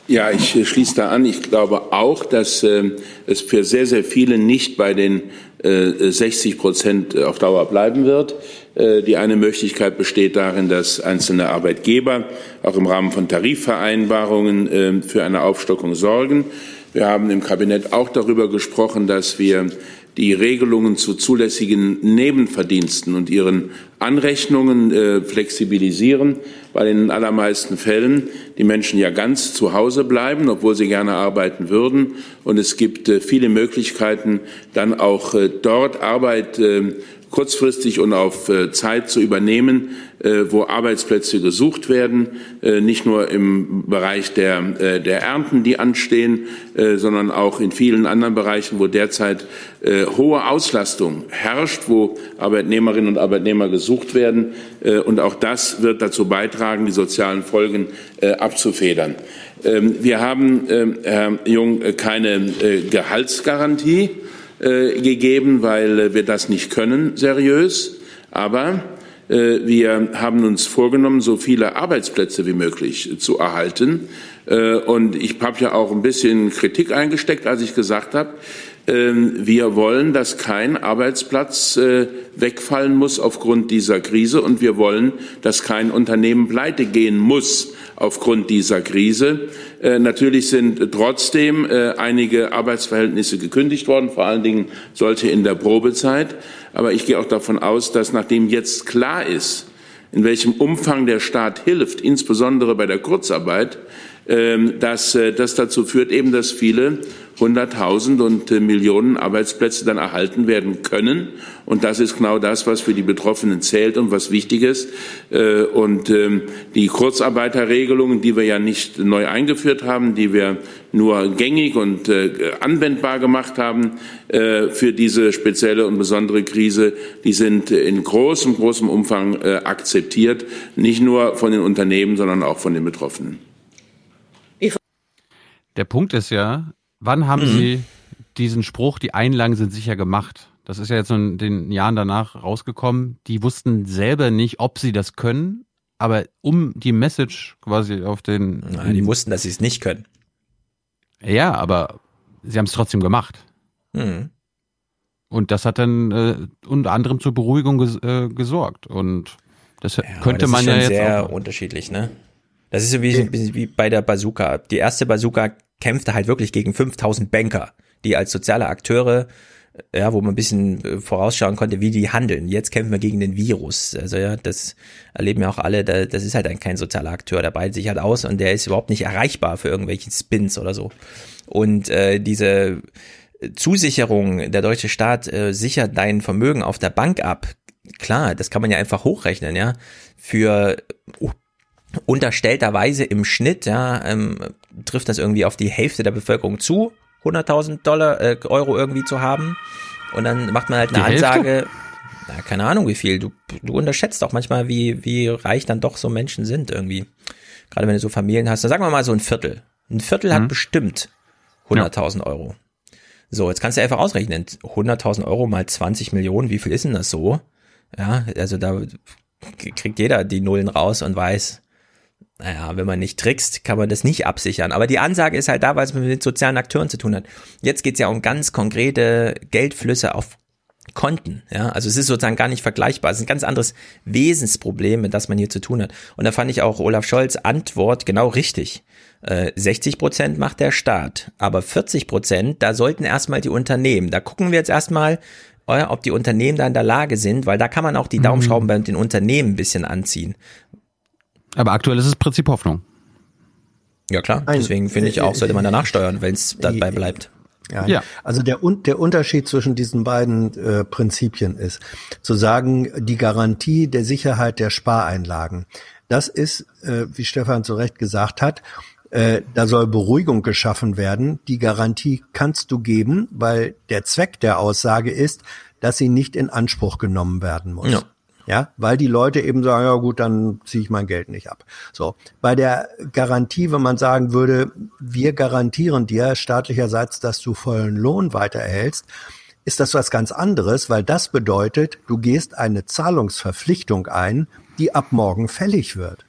Ja, ich äh, schließe da an. Ich glaube auch, dass äh, es für sehr, sehr viele nicht bei den äh, 60 Prozent auf Dauer bleiben wird. Äh, die eine Möglichkeit besteht darin, dass einzelne Arbeitgeber auch im Rahmen von Tarifvereinbarungen äh, für eine Aufstockung sorgen. Wir haben im Kabinett auch darüber gesprochen, dass wir die Regelungen zu zulässigen Nebenverdiensten und ihren Anrechnungen äh, flexibilisieren, weil in den allermeisten Fällen die Menschen ja ganz zu Hause bleiben, obwohl sie gerne arbeiten würden. Und es gibt äh, viele Möglichkeiten, dann auch äh, dort Arbeit äh, kurzfristig und auf äh, Zeit zu übernehmen, äh, wo Arbeitsplätze gesucht werden, äh, nicht nur im Bereich der, der Ernten, die anstehen, sondern auch in vielen anderen Bereichen, wo derzeit hohe Auslastung herrscht, wo Arbeitnehmerinnen und Arbeitnehmer gesucht werden. Und auch das wird dazu beitragen, die sozialen Folgen abzufedern. Ähm, wir haben, ähm, Herr Jung, keine Gehaltsgarantie äh, gegeben, weil äh, wir das nicht können, seriös. Aber äh, wir haben uns vorgenommen, so viele Arbeitsplätze wie möglich zu erhalten. Äh, und ich habe ja auch ein bisschen Kritik eingesteckt, als ich gesagt habe, wir wollen, dass kein Arbeitsplatz äh, wegfallen muss aufgrund dieser Krise und wir wollen, dass kein Unternehmen pleite gehen muss aufgrund dieser Krise. Äh, natürlich sind trotzdem äh, einige Arbeitsverhältnisse gekündigt worden, vor allen Dingen solche in der Probezeit. Aber ich gehe auch davon aus, dass nachdem jetzt klar ist, in welchem Umfang der Staat hilft, insbesondere bei der Kurzarbeit, ähm, dass das dazu führt eben, dass viele hunderttausend und äh, Millionen Arbeitsplätze dann erhalten werden können. Und das ist genau das, was für die Betroffenen zählt und was wichtig ist. Äh, und ähm, die Kurzarbeiterregelungen, die wir ja nicht neu eingeführt haben, die wir nur gängig und äh, anwendbar gemacht haben für diese spezielle und besondere Krise, die sind in großem, großem Umfang akzeptiert, nicht nur von den Unternehmen, sondern auch von den Betroffenen. Der Punkt ist ja, Wann haben mhm. Sie diesen Spruch, die Einlagen sind sicher gemacht? Das ist ja jetzt in den Jahren danach rausgekommen. Die wussten selber nicht, ob sie das können, aber um die Message quasi auf den. Nein, die wussten, dass sie es nicht können. Ja, aber sie haben es trotzdem gemacht. Mhm. Und das hat dann äh, unter anderem zur Beruhigung ges äh, gesorgt. Und das ja, könnte das man ja jetzt. sehr unterschiedlich, ne? Das ist so wie, wie bei der Bazooka. Die erste Bazooka kämpfte halt wirklich gegen 5000 Banker, die als soziale Akteure ja, wo man ein bisschen äh, vorausschauen konnte, wie die handeln. Jetzt kämpfen wir gegen den Virus. Also ja, das erleben ja auch alle. das ist halt ein, kein sozialer Akteur. Der beilt sich halt aus und der ist überhaupt nicht erreichbar für irgendwelche Spins oder so. Und äh, diese Zusicherung, der deutsche Staat äh, sichert dein Vermögen auf der Bank ab. Klar, das kann man ja einfach hochrechnen, ja. Für uh, unterstellterweise im Schnitt, ja, ähm, trifft das irgendwie auf die Hälfte der Bevölkerung zu, 100.000 Dollar, äh, Euro irgendwie zu haben. Und dann macht man halt eine die Ansage, na, keine Ahnung wie viel. Du, du unterschätzt auch manchmal, wie, wie reich dann doch so Menschen sind irgendwie. Gerade wenn du so Familien hast, dann sagen wir mal so ein Viertel. Ein Viertel mhm. hat bestimmt 100.000 ja. Euro. So, jetzt kannst du einfach ausrechnen. 100.000 Euro mal 20 Millionen, wie viel ist denn das so? Ja, also da kriegt jeder die Nullen raus und weiß, naja, wenn man nicht trickst, kann man das nicht absichern. Aber die Ansage ist halt da, weil es mit sozialen Akteuren zu tun hat. Jetzt geht's ja um ganz konkrete Geldflüsse auf Konten. Ja, also es ist sozusagen gar nicht vergleichbar. Es ist ein ganz anderes Wesensproblem, mit das man hier zu tun hat. Und da fand ich auch Olaf Scholz Antwort genau richtig. 60 äh, Prozent macht der Staat, aber 40 Prozent, da sollten erstmal die Unternehmen. Da gucken wir jetzt erstmal, äh, ob die Unternehmen da in der Lage sind, weil da kann man auch die Daumenschrauben mhm. bei den Unternehmen ein bisschen anziehen. Aber aktuell ist es Prinzip Hoffnung. Ja klar, deswegen finde ich auch, sollte man danach steuern, wenn es dabei bleibt. Ja, ja. Also der, der Unterschied zwischen diesen beiden äh, Prinzipien ist, zu sagen, die Garantie der Sicherheit der Spareinlagen, das ist, äh, wie Stefan zu Recht gesagt hat, Äh, da soll Beruhigung geschaffen werden. Die Garantie kannst du geben, weil der Zweck der Aussage ist, dass sie nicht in Anspruch genommen werden muss. Ja. Ja, weil die Leute eben sagen, ja gut, dann ziehe ich mein Geld nicht ab. So. Bei der Garantie, wenn man sagen würde, wir garantieren dir staatlicherseits, dass du vollen Lohn weiter erhältst, ist das was ganz anderes, weil das bedeutet, du gehst eine Zahlungsverpflichtung ein, die ab morgen fällig wird.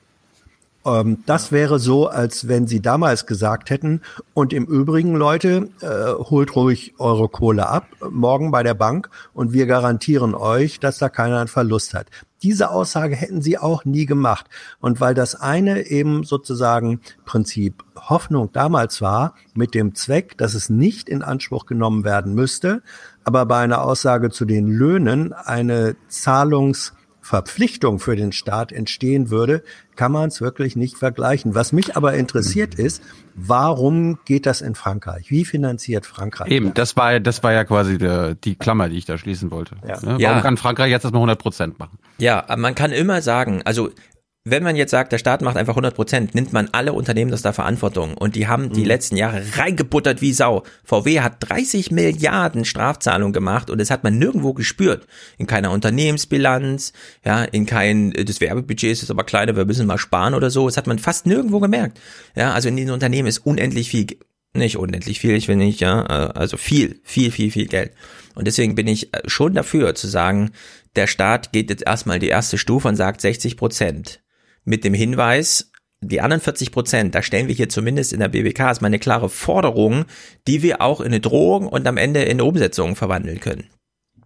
Ähm, das wäre so, als wenn Sie damals gesagt hätten, und im Übrigen, Leute, äh, holt ruhig eure Kohle ab, morgen bei der Bank, und wir garantieren euch, dass da keiner einen Verlust hat. Diese Aussage hätten Sie auch nie gemacht. Und weil das eine eben sozusagen Prinzip Hoffnung damals war, mit dem Zweck, dass es nicht in Anspruch genommen werden müsste, aber bei einer Aussage zu den Löhnen eine Zahlungs Verpflichtung für den Staat entstehen würde, kann man es wirklich nicht vergleichen. Was mich aber interessiert ist, warum geht das in Frankreich? Wie finanziert Frankreich? Eben, das war, das war ja quasi der, die Klammer, die ich da schließen wollte. Ja. Ne? Warum Ja. kann Frankreich jetzt erstmal 100 Prozent machen? Ja, man kann immer sagen, also wenn man jetzt sagt, der Staat macht einfach 100 Prozent, nimmt man alle Unternehmen das da Verantwortung. Und die haben die letzten Jahre reingebuttert wie Sau. VW hat 30 Milliarden Strafzahlungen gemacht und das hat man nirgendwo gespürt. In keiner Unternehmensbilanz, ja, in kein, das Werbebudget ist aber kleiner, wir müssen mal sparen oder so. Das hat man fast nirgendwo gemerkt. Ja, also in diesen Unternehmen ist unendlich viel, nicht unendlich viel, ich will nicht, ja, äh, also viel, viel, viel, viel Geld. Und deswegen bin ich äh, schon dafür zu sagen, der Staat geht jetzt erstmal die erste Stufe und sagt 60 Prozent. Mit dem Hinweis, die anderen 40 Prozent, da stellen wir hier zumindest in der BBK ist mal eine klare Forderung, die wir auch in eine Drohung und am Ende in eine Umsetzung verwandeln können.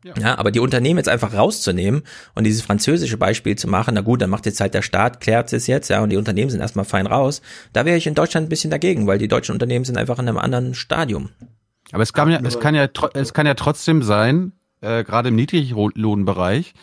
Ja. aber die Unternehmen jetzt einfach rauszunehmen und dieses französische Beispiel zu machen, na gut, dann macht jetzt halt der Staat, klärt es jetzt, ja, und die Unternehmen sind erstmal fein raus. Da wäre ich in Deutschland ein bisschen dagegen, weil die deutschen Unternehmen sind einfach in einem anderen Stadium. Aber es kann ja, es kann ja, es kann ja trotzdem sein, äh, gerade im Niedriglohnbereich,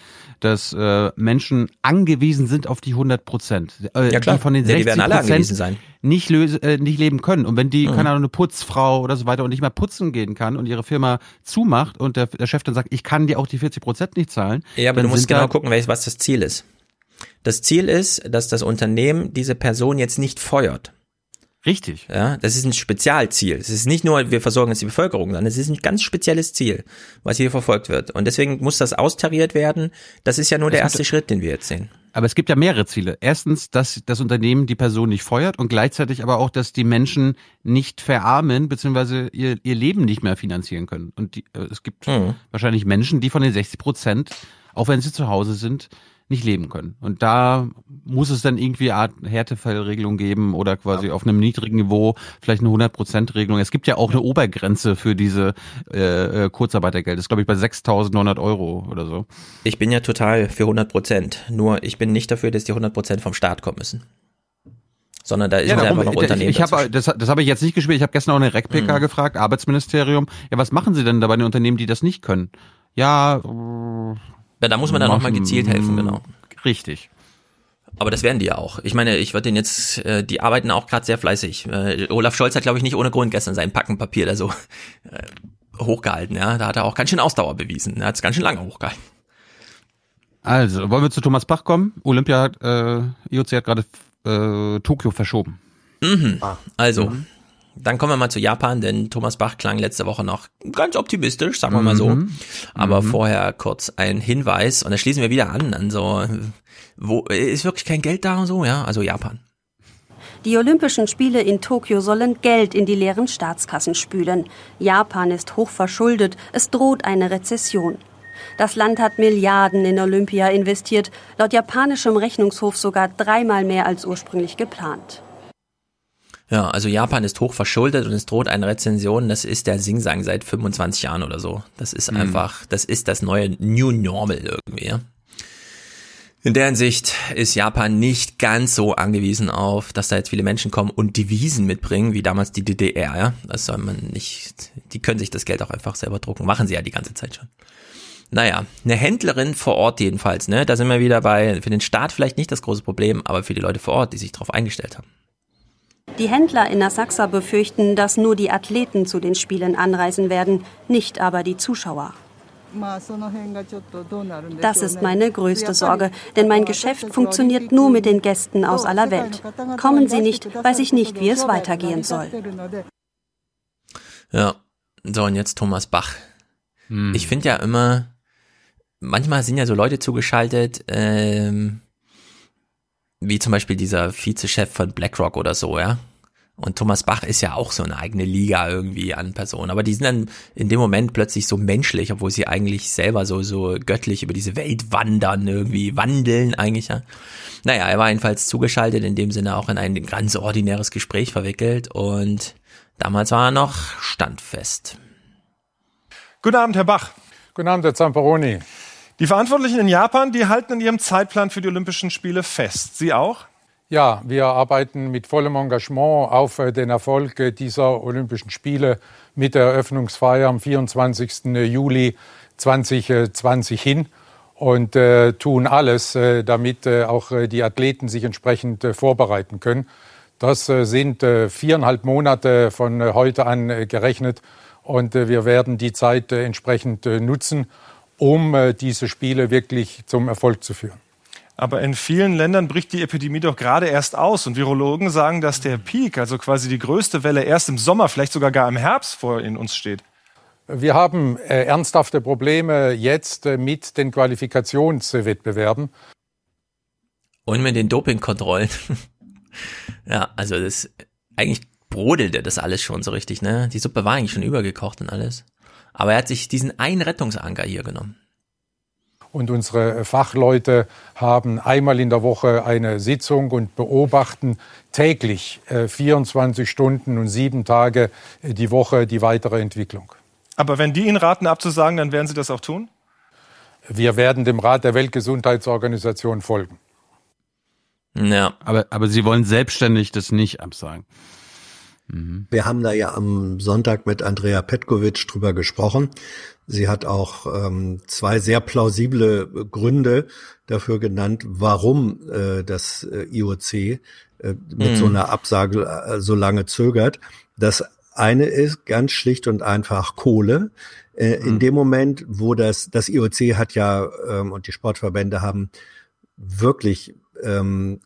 dass äh, Menschen angewiesen sind auf die 100 Prozent. Äh, Ja, klar. Die von den Ja, die 60 werden alle angewiesen sein. Nicht, löse, äh, nicht leben können. Und wenn die, Mhm. keine Ahnung, eine Putzfrau oder so weiter und nicht mehr putzen gehen kann und ihre Firma zumacht und der, der Chef dann sagt, ich kann dir auch die 40 Prozent nicht zahlen. Ja, aber du musst genau da- gucken, welches, was das Ziel ist. Das Ziel ist, dass das Unternehmen diese Person jetzt nicht feuert. Richtig. Ja, das ist ein Spezialziel. Es ist nicht nur, wir versorgen jetzt die Bevölkerung, sondern es ist ein ganz spezielles Ziel, was hier verfolgt wird. Und deswegen muss das austariert werden. Das ist ja nur der Es gibt- erste Schritt, den wir jetzt sehen. Aber es gibt ja mehrere Ziele. Erstens, dass das Unternehmen die Person nicht feuert und gleichzeitig aber auch, dass die Menschen nicht verarmen beziehungsweise ihr, ihr Leben nicht mehr finanzieren können. Und die, äh, es gibt Mhm. wahrscheinlich Menschen, die von den 60 Prozent, auch wenn sie zu Hause sind, nicht leben können. Und da muss es dann irgendwie eine Art Härtefallregelung geben oder quasi auf einem niedrigen Niveau vielleicht eine 100%-Regelung. Es gibt ja auch eine Obergrenze für diese äh, äh, Kurzarbeitergeld. Das ist, glaube ich, bei 6.900 Euro oder so. Ich bin ja total für 100 Prozent. Nur ich bin nicht dafür, dass die 100 Prozent vom Staat kommen müssen. Sondern da ist Ja, darum, einfach noch Unternehmen. ich habe dazwischen. das, das habe ich jetzt nicht gespielt. Ich habe gestern auch eine REC-PK Mhm. gefragt, Arbeitsministerium. Ja, was machen Sie denn da bei den Unternehmen, die das nicht können? Ja, ja, da muss man dann nochmal gezielt helfen, genau. Richtig. Aber das werden die ja auch. Ich meine, ich würde den jetzt, äh, die arbeiten auch gerade sehr fleißig. Äh, Olaf Scholz hat, glaube ich, nicht ohne Grund gestern sein Packenpapier da so äh, hochgehalten. Ja, da hat er auch ganz schön Ausdauer bewiesen. Er hat es ganz schön lange hochgehalten. Also, wollen wir zu Thomas Bach kommen? Olympia hat, äh, IOC hat gerade äh, Tokio verschoben. Mhm. Also, dann kommen wir mal zu Japan, denn Thomas Bach klang letzte Woche noch ganz optimistisch, sagen wir mal so. Mhm. Aber Mhm. vorher kurz ein Hinweis und da schließen wir wieder an, an so, wo ist wirklich kein Geld da und so, ja? Also Japan. Die Olympischen Spiele in Tokio sollen Geld in die leeren Staatskassen spülen. Japan ist hochverschuldet, es droht eine Rezession. Das Land hat Milliarden in Olympia investiert, laut japanischem Rechnungshof sogar dreimal mehr als ursprünglich geplant. Ja, also Japan ist hoch verschuldet und es droht eine Rezension. Das ist der Singsang seit 25 Jahren oder so. Das ist Mhm. einfach, das ist das neue New Normal irgendwie. Ja? In der Hinsicht ist Japan nicht ganz so angewiesen auf, dass da jetzt viele Menschen kommen und Devisen mitbringen, wie damals die DDR. Ja? Das soll man nicht, die können sich das Geld auch einfach selber drucken. Machen sie ja die ganze Zeit schon. Naja, eine Händlerin vor Ort jedenfalls, ne? Da sind wir wieder bei, für den Staat vielleicht nicht das große Problem, aber für die Leute vor Ort, die sich darauf eingestellt haben. Die Händler in Asakusa befürchten, dass nur die Athleten zu den Spielen anreisen werden, nicht aber die Zuschauer. Das ist meine größte Sorge, denn mein Geschäft funktioniert nur mit den Gästen aus aller Welt. Kommen sie nicht, weiß ich nicht, wie es weitergehen soll. Ja, so und jetzt Thomas Bach. Hm. Ich finde ja immer, manchmal sind ja so Leute zugeschaltet, ähm, wie zum Beispiel dieser Vizechef von BlackRock oder so, ja. Und Thomas Bach ist ja auch so eine eigene Liga irgendwie an Personen. Aber die sind dann in dem Moment plötzlich so menschlich, obwohl sie eigentlich selber so, so göttlich über diese Welt wandern, irgendwie wandeln eigentlich, ja. Naja, er war jedenfalls zugeschaltet, in dem Sinne auch in ein ganz ordinäres Gespräch verwickelt und damals war er noch standfest. Guten Abend, Herr Bach. Guten Abend, Herr Zamperoni. Die Verantwortlichen in Japan, die halten an ihrem Zeitplan für die Olympischen Spiele fest. Sie auch? Ja, wir arbeiten mit vollem Engagement auf äh, den Erfolg äh, dieser Olympischen Spiele mit der Eröffnungsfeier am 24. Juli 2020 hin und äh, tun alles, äh, damit äh, auch äh, die Athleten sich entsprechend vorbereiten können. Das sind viereinhalb Monate von heute an gerechnet und wir werden die Zeit entsprechend nutzen, um diese Spiele wirklich zum Erfolg zu führen. Aber in vielen Ländern bricht die Epidemie doch gerade erst aus. Und Virologen sagen, dass der Peak, also quasi die größte Welle, erst im Sommer, vielleicht sogar gar im Herbst vor in uns steht. Wir haben äh, ernsthafte Probleme jetzt äh, mit den Qualifikationswettbewerben. Und mit den Dopingkontrollen. ja, also das eigentlich brodelte das alles schon so richtig, ne? Die Suppe war eigentlich schon übergekocht und alles. Aber er hat sich diesen einen Rettungsanker hier genommen. Und unsere Fachleute haben einmal in der Woche eine Sitzung und beobachten täglich äh, 24 Stunden und sieben Tage äh, die Woche die weitere Entwicklung. Aber wenn die Ihnen raten, abzusagen, dann werden Sie das auch tun? Wir werden dem Rat der Weltgesundheitsorganisation folgen. Ja. Aber, aber Sie wollen selbstständig das nicht absagen. Mhm. Wir haben da ja am Sonntag mit Andrea Petkovic drüber gesprochen. Sie hat auch ähm, zwei sehr plausible Gründe dafür genannt, warum äh, das äh, IOC äh, mit mhm. so einer Absage äh, so lange zögert. Das eine ist ganz schlicht und einfach Kohle. Äh, mhm. In dem Moment, wo das, das IOC hat ja ähm, und die Sportverbände haben wirklich ähm,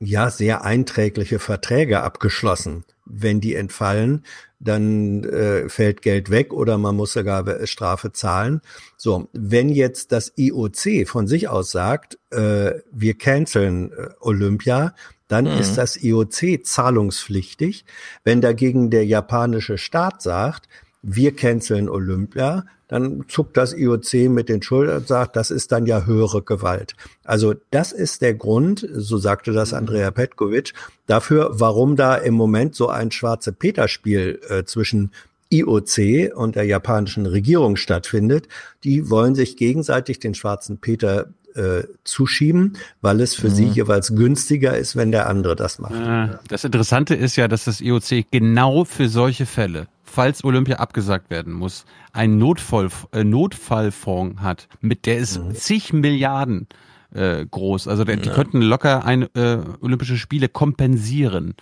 ja sehr einträgliche Verträge abgeschlossen. Wenn die entfallen, dann äh, fällt Geld weg oder man muss sogar Strafe zahlen. So, wenn jetzt das IOC von sich aus sagt, äh, wir canceln äh, Olympia, dann mhm. ist das IOC zahlungspflichtig. Wenn dagegen der japanische Staat sagt, wir canceln Olympia, dann zuckt das IOC mit den Schultern und sagt, das ist dann ja höhere Gewalt. Also das ist der Grund, so sagte das Andrea Petkovic, dafür, warum da im Moment so ein schwarze Peter-Spiel äh, zwischen IOC und der japanischen Regierung stattfindet. Die wollen sich gegenseitig den schwarzen Peter äh, zuschieben, weil es für mhm. sie jeweils günstiger ist, wenn der andere das macht. Äh, das Interessante ist ja, dass das IOC genau für solche Fälle falls Olympia abgesagt werden muss, einen Notfall, äh, Notfallfonds hat, mit der ist mhm. zig Milliarden äh, groß. Also der, die könnten locker ein, äh, Olympische Spiele kompensieren.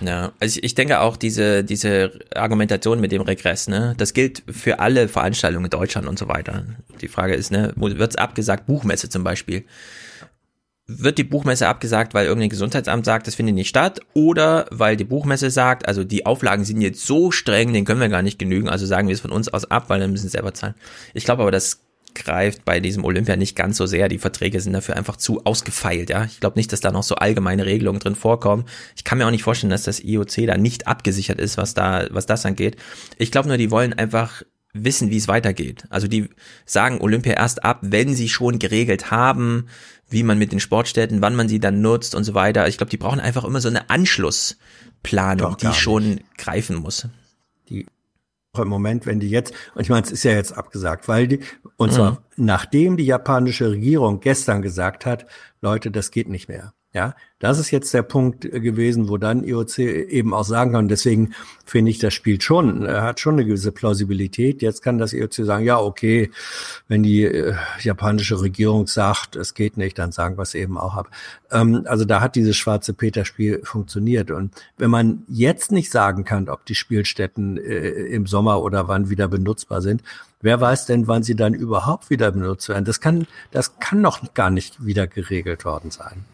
Ja, also ich, ich denke auch diese, diese Argumentation mit dem Regress, ne, das gilt für alle Veranstaltungen in Deutschland und so weiter. Die Frage ist, ne, wird es abgesagt, Buchmesse zum Beispiel wird die Buchmesse abgesagt, weil irgendein Gesundheitsamt sagt, das findet nicht statt, oder weil die Buchmesse sagt, also die Auflagen sind jetzt so streng, den können wir gar nicht genügen, also sagen wir es von uns aus ab, weil dann müssen sie selber zahlen. Ich glaube aber, das greift bei diesem Olympia nicht ganz so sehr. Die Verträge sind dafür einfach zu ausgefeilt, ja. Ich glaube nicht, dass da noch so allgemeine Regelungen drin vorkommen. Ich kann mir auch nicht vorstellen, dass das IOC da nicht abgesichert ist, was da, was das angeht. Ich glaube nur, die wollen einfach wissen, wie es weitergeht. Also die sagen Olympia erst ab, wenn sie schon geregelt haben, wie man mit den Sportstätten, wann man sie dann nutzt und so weiter. Ich glaube, die brauchen einfach immer so eine Anschlussplanung, die schon nicht. greifen muss. Die im Moment, wenn die jetzt, und ich meine, es ist ja jetzt abgesagt, weil die, und zwar mhm. nachdem die japanische Regierung gestern gesagt hat, Leute, das geht nicht mehr. Ja, das ist jetzt der Punkt äh, gewesen, wo dann IOC eben auch sagen kann, deswegen finde ich, das spielt schon, er hat schon eine gewisse Plausibilität. Jetzt kann das IOC sagen, ja, okay, wenn die äh, japanische Regierung sagt, es geht nicht, dann sagen wir es eben auch ab. Ähm, also da hat dieses schwarze Peter-Spiel funktioniert. Und wenn man jetzt nicht sagen kann, ob die Spielstätten äh, im Sommer oder wann wieder benutzbar sind, wer weiß denn, wann sie dann überhaupt wieder benutzt werden? Das kann, das kann noch gar nicht wieder geregelt worden sein.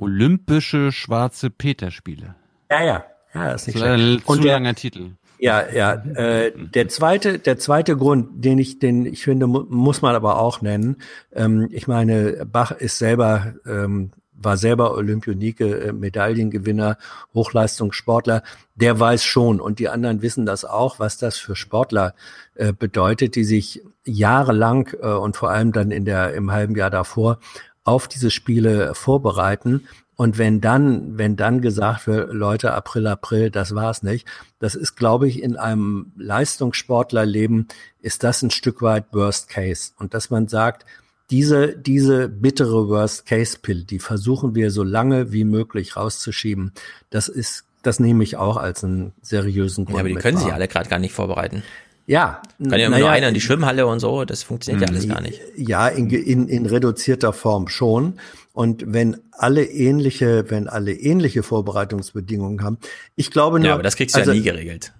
Olympische Schwarze Peter-Spiele. Ja, ja, ja, ist nicht ein schlecht. zu Und der, langer Titel. ja, ja. Äh, der zweite, der zweite Grund, den ich, den ich finde, mu muss man aber auch nennen. Ähm, ich meine, Bach ist selber, ähm, war selber Olympionike, äh, Medaillengewinner, Hochleistungssportler. Der weiß schon und die anderen wissen das auch, was das für Sportler äh, bedeutet, die sich jahrelang äh, und vor allem dann in der im halben Jahr davor auf diese Spiele vorbereiten. Und wenn dann, wenn dann gesagt wird, Leute, April, April, das war's nicht, das ist, glaube ich, in einem Leistungssportlerleben ist das ein Stück weit Worst Case. Und dass man sagt, diese, diese bittere Worst Case Pill, die versuchen wir so lange wie möglich rauszuschieben. Das ist, das nehme ich auch als einen seriösen Grund. Ja, aber die können sich wahr. alle gerade gar nicht vorbereiten. Ja, Kann ja immer naja, nur einer in die Schwimmhalle und so, das funktioniert ja alles gar nicht. Ja, in, in, in reduzierter Form schon. Und wenn alle ähnliche, wenn alle ähnliche Vorbereitungsbedingungen haben, ich glaube nur. Ja, aber das kriegst du also, ja nie geregelt.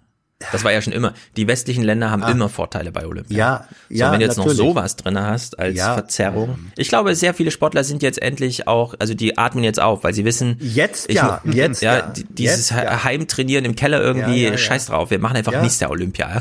Das war ja schon immer. Die westlichen Länder haben Ah. immer Vorteile bei Olympia. Ja, so, ja, wenn du jetzt natürlich. noch sowas drin hast als Ja. Verzerrung. Ich glaube, sehr viele Sportler sind jetzt endlich auch, also die atmen jetzt auf, weil sie wissen. Jetzt ich, ja, jetzt ja. ja. die- Dieses Jetzt ja. Heimtrainieren im Keller irgendwie, Ja, ja, ja. scheiß drauf. Wir machen einfach Ja. Mr. Olympia.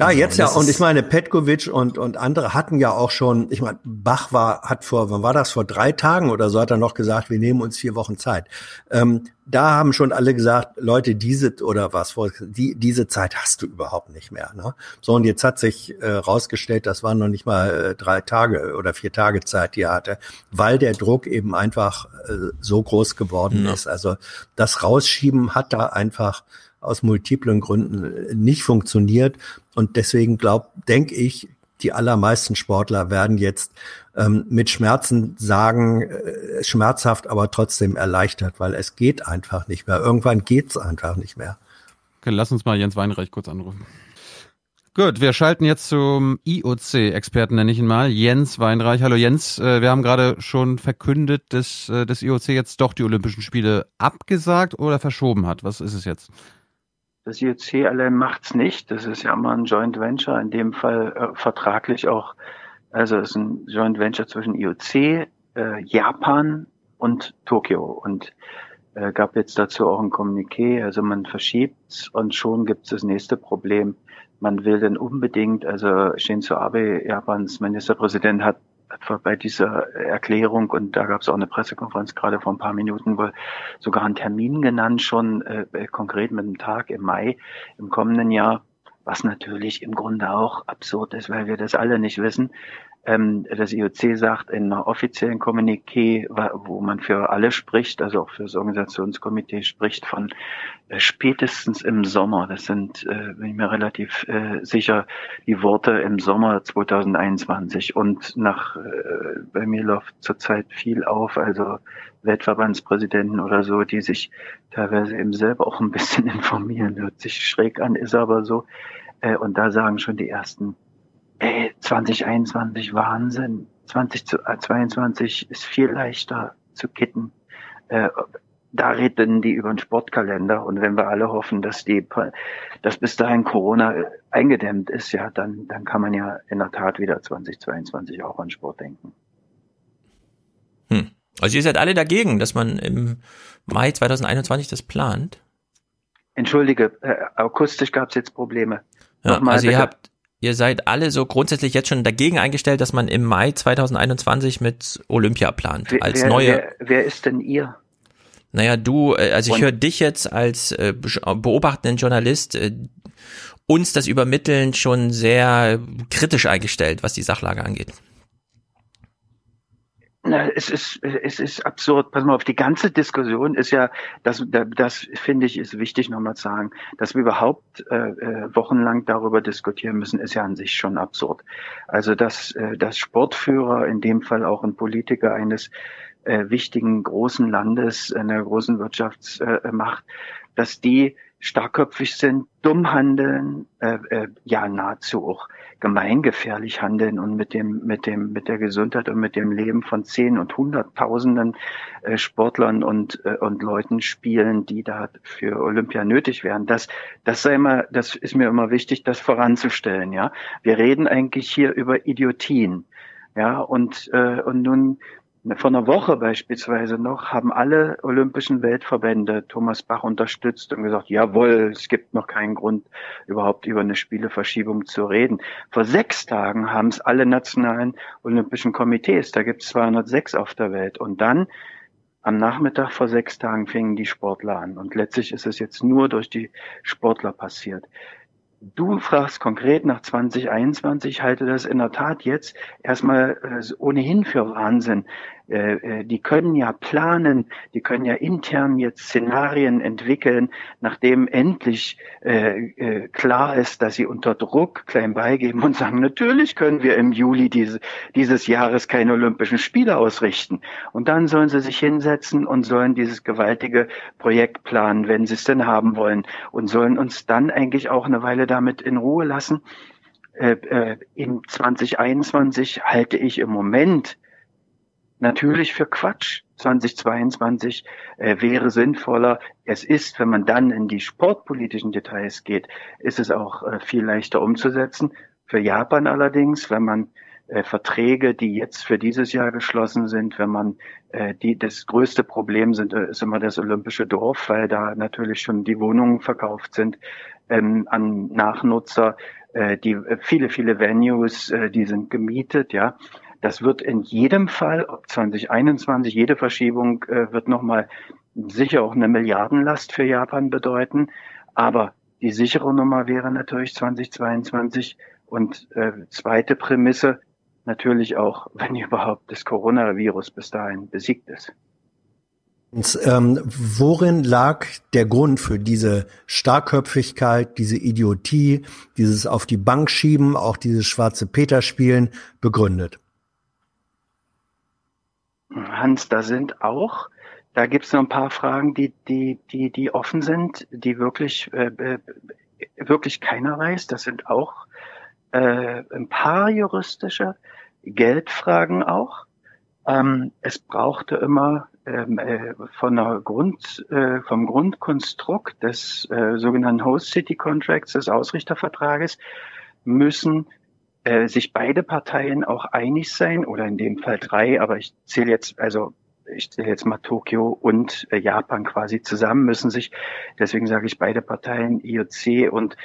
Ja. Also, jetzt ja. Und ich meine, Petkovic und, und andere hatten ja auch schon, ich meine, Bach war, hat vor, wann war das? Vor drei Tagen oder so hat er noch gesagt, wir nehmen uns vier Wochen Zeit. Ähm, da haben schon alle gesagt, Leute, diese oder was, die, diese Zeit hast du überhaupt nicht mehr. Ne? So, und jetzt hat sich äh, rausgestellt, das waren noch nicht mal äh, drei Tage oder vier Tage Zeit, die er hatte, weil der Druck eben einfach äh, so groß geworden Ja. ist. Also das Rausschieben hat da einfach aus multiplen Gründen äh, nicht funktioniert. Und deswegen glaub, denke ich, die allermeisten Sportler werden jetzt ähm, mit Schmerzen sagen, äh, schmerzhaft, aber trotzdem erleichtert, weil es geht einfach nicht mehr. Irgendwann geht's einfach nicht mehr. Okay, lass uns mal Jens Weinreich kurz anrufen. Gut, wir schalten jetzt zum IOC-Experten, nenne ich ihn mal, Jens Weinreich. Hallo Jens, äh, wir haben gerade schon verkündet, dass äh, das IOC jetzt doch die Olympischen Spiele abgesagt oder verschoben hat. Was ist es jetzt? Das IOC allein macht's nicht. Das ist ja immer ein Joint Venture, in dem Fall äh, vertraglich auch. Also es ist ein Joint Venture zwischen IOC, äh, Japan und Tokio. Und äh, gab jetzt dazu auch ein Kommuniqué. Also man verschiebt und schon gibt's das nächste Problem. Man will denn unbedingt, also Shinzo Abe, Japans Ministerpräsident, hat hat bei dieser Erklärung und da gab es auch eine Pressekonferenz gerade vor ein paar Minuten wohl sogar einen Termin genannt schon äh, konkret mit einem Tag im Mai im kommenden Jahr, was natürlich im Grunde auch absurd ist, weil wir das alle nicht wissen. Ähm, das IOC sagt in einer offiziellen Kommuniqué, wo man für alle spricht, also auch für das Organisationskomitee spricht von äh, spätestens im Sommer. Das sind, äh, bin ich mir relativ äh, sicher, die Worte im Sommer 2021. Und nach äh, bei mir läuft zurzeit viel auf, also Weltverbandspräsidenten oder so, die sich teilweise eben selber auch ein bisschen informieren. Hört sich schräg an, ist aber so. Äh, und da sagen schon die ersten, ey, 2021 Wahnsinn. 2022 ist viel leichter zu kitten. Äh, da reden die über den Sportkalender und wenn wir alle hoffen, dass die, dass bis dahin Corona eingedämmt ist, ja, dann, dann kann man ja in der Tat wieder 2022 auch an Sport denken. Hm. Also ihr seid alle dagegen, dass man im Mai 2021 das plant? Entschuldige, äh, akustisch gab es jetzt Probleme. Ja, Nochmal also ihr habt, ihr seid alle so grundsätzlich jetzt schon dagegen eingestellt, dass man im Mai 2021 mit Olympia plant. Wer, als neue. wer, wer ist denn ihr? Naja, du, äh, also ich höre dich jetzt als äh, besch- beobachtenden Journalist äh, uns das Übermitteln schon sehr kritisch eingestellt, was die Sachlage angeht. Na, es ist, es ist absurd. Pass mal auf, die ganze Diskussion ist ja, das, das finde ich, ist wichtig nochmal zu sagen, dass wir überhaupt äh, äh, wochenlang darüber diskutieren müssen, ist ja an sich schon absurd. Also, dass, äh, dass Sportführer, in dem Fall auch ein Politiker eines äh, wichtigen großen Landes, einer großen Wirtschaftsmacht, dass die starkköpfig sind, dumm handeln, äh, äh, ja nahezu auch gemeingefährlich handeln und mit dem mit dem mit der Gesundheit und mit dem Leben von zehn und hunderttausenden äh, Sportlern und äh, und Leuten spielen, die da für Olympia nötig wären. Das das sei immer, das ist mir immer wichtig, das voranzustellen. Ja, wir reden eigentlich hier über Idiotien. Ja, und, äh, und nun vor einer Woche beispielsweise noch haben alle olympischen Weltverbände Thomas Bach unterstützt und gesagt, jawohl, es gibt noch keinen Grund, überhaupt über eine Spieleverschiebung zu reden. Vor sechs Tagen haben es alle nationalen olympischen Komitees, da gibt es 206 auf der Welt. Und dann am Nachmittag vor sechs Tagen fingen die Sportler an. Und letztlich ist es jetzt nur durch die Sportler passiert. Du fragst konkret nach 2021, ich halte das in der Tat jetzt erstmal äh, ohnehin für Wahnsinn, die können ja planen, die können ja intern jetzt Szenarien entwickeln, nachdem endlich äh, äh, klar ist, dass sie unter Druck klein beigeben und sagen, natürlich können wir im Juli diese, dieses Jahres keine Olympischen Spiele ausrichten. Und dann sollen sie sich hinsetzen und sollen dieses gewaltige Projekt planen, wenn sie es denn haben wollen und sollen uns dann eigentlich auch eine Weile damit in Ruhe lassen. Äh, äh, in 2021 halte ich im Moment natürlich für Quatsch. 2022 äh, wäre sinnvoller. Es ist, wenn man dann in die sportpolitischen Details geht, ist es auch äh, viel leichter umzusetzen. Für Japan allerdings, wenn man äh, Verträge, die jetzt für dieses Jahr geschlossen sind, wenn man äh, die das größte Problem sind, äh, ist immer das olympische Dorf, weil da natürlich schon die Wohnungen verkauft sind ähm, an Nachnutzer. Äh, die äh, viele viele Venues, äh, die sind gemietet, ja. Das wird in jedem Fall, ob 2021, jede Verschiebung äh, wird nochmal sicher auch eine Milliardenlast für Japan bedeuten. Aber die sichere Nummer wäre natürlich 2022. Und äh, zweite Prämisse, natürlich auch, wenn überhaupt das Coronavirus bis dahin besiegt ist. Und, ähm, worin lag der Grund für diese Starkköpfigkeit, diese Idiotie, dieses auf die Bank schieben, auch dieses schwarze Peter spielen begründet? Hans, da sind auch, da gibt es noch ein paar Fragen, die, die, die, die offen sind, die wirklich, äh, äh, wirklich keiner weiß. Das sind auch äh, ein paar juristische Geldfragen auch. Ähm, es brauchte immer ähm, äh, von der Grund, äh, vom Grundkonstrukt des äh, sogenannten Host City Contracts, des Ausrichtervertrages, müssen äh, sich beide Parteien auch einig sein, oder in dem Fall drei, aber ich zähle jetzt, also ich zähle jetzt mal Tokio und äh, Japan quasi zusammen, müssen sich, deswegen sage ich beide Parteien, IOC und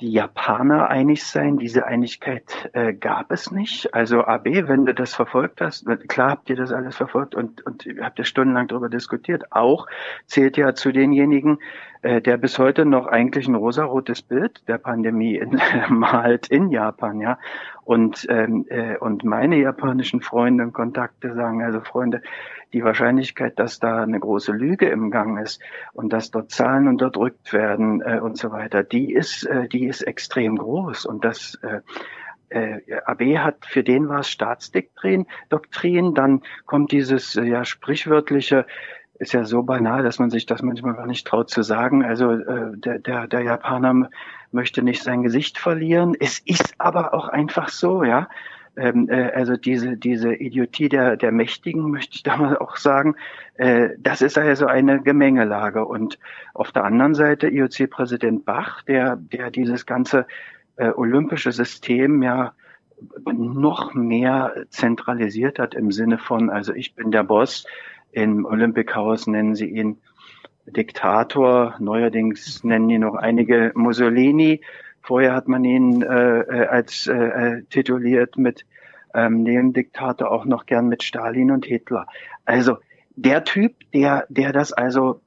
die Japaner einig sein. Diese Einigkeit äh, gab es nicht. Also AB, wenn du das verfolgt hast, klar habt ihr das alles verfolgt und, und habt ihr stundenlang darüber diskutiert, auch zählt ja zu denjenigen, der bis heute noch eigentlich ein rosarotes Bild der Pandemie in, malt in Japan, ja. Und, ähm, äh, und meine japanischen Freunde und Kontakte sagen, also Freunde, die Wahrscheinlichkeit, dass da eine große Lüge im Gang ist und dass dort Zahlen unterdrückt werden äh, und so weiter, die ist, äh, die ist extrem groß. Und das äh, äh, AB hat, für den war es Staatsdoktrin, Doktrin, dann kommt dieses äh, ja sprichwörtliche, ist ja so banal, dass man sich das manchmal gar nicht traut zu sagen. Also äh, der, der, der Japaner möchte nicht sein Gesicht verlieren. Es ist aber auch einfach so, ja ähm, äh, also diese, diese Idiotie der, der Mächtigen, möchte ich da mal auch sagen, äh, das ist also eine Gemengelage. Und auf der anderen Seite IOC-Präsident Bach, der, der dieses ganze äh, olympische System ja noch mehr zentralisiert hat im Sinne von, also ich bin der Boss, im Olympic House nennen sie ihn Diktator, neuerdings nennen ihn noch einige Mussolini, Vorher hat man ihn äh, äh, als äh, äh, tituliert mit ähm, dem Diktator auch noch gern mit Stalin und Hitler. Also der Typ, der, der das also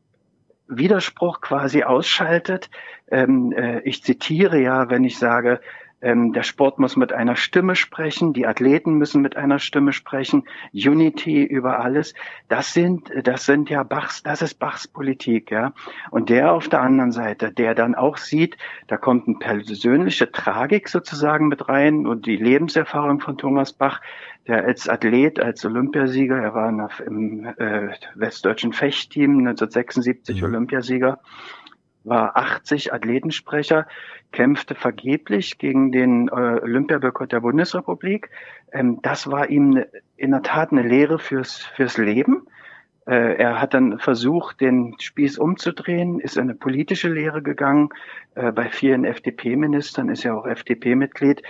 Widerspruch quasi ausschaltet. Ähm, äh, ich zitiere ja, wenn ich sage, Ähm, der Sport muss mit einer Stimme sprechen, die Athleten müssen mit einer Stimme sprechen, Unity über alles. Das sind, das sind ja Bachs, das ist Bachs Politik, ja. Und der auf der anderen Seite, der dann auch sieht, da kommt eine persönliche Tragik sozusagen mit rein und die Lebenserfahrung von Thomas Bach, der als Athlet, als Olympiasieger, er war im äh, westdeutschen Fechtteam 1976 mhm. Olympiasieger, war 80 Athletensprecher, kämpfte vergeblich gegen den äh, Olympiaboykott der Bundesrepublik. Ähm, das war ihm in der Tat eine Lehre fürs, fürs Leben. Äh, er hat dann versucht, den Spieß umzudrehen, ist in eine politische Lehre gegangen. Äh, bei vielen FDP-Ministern ist er auch FDP-Mitglied,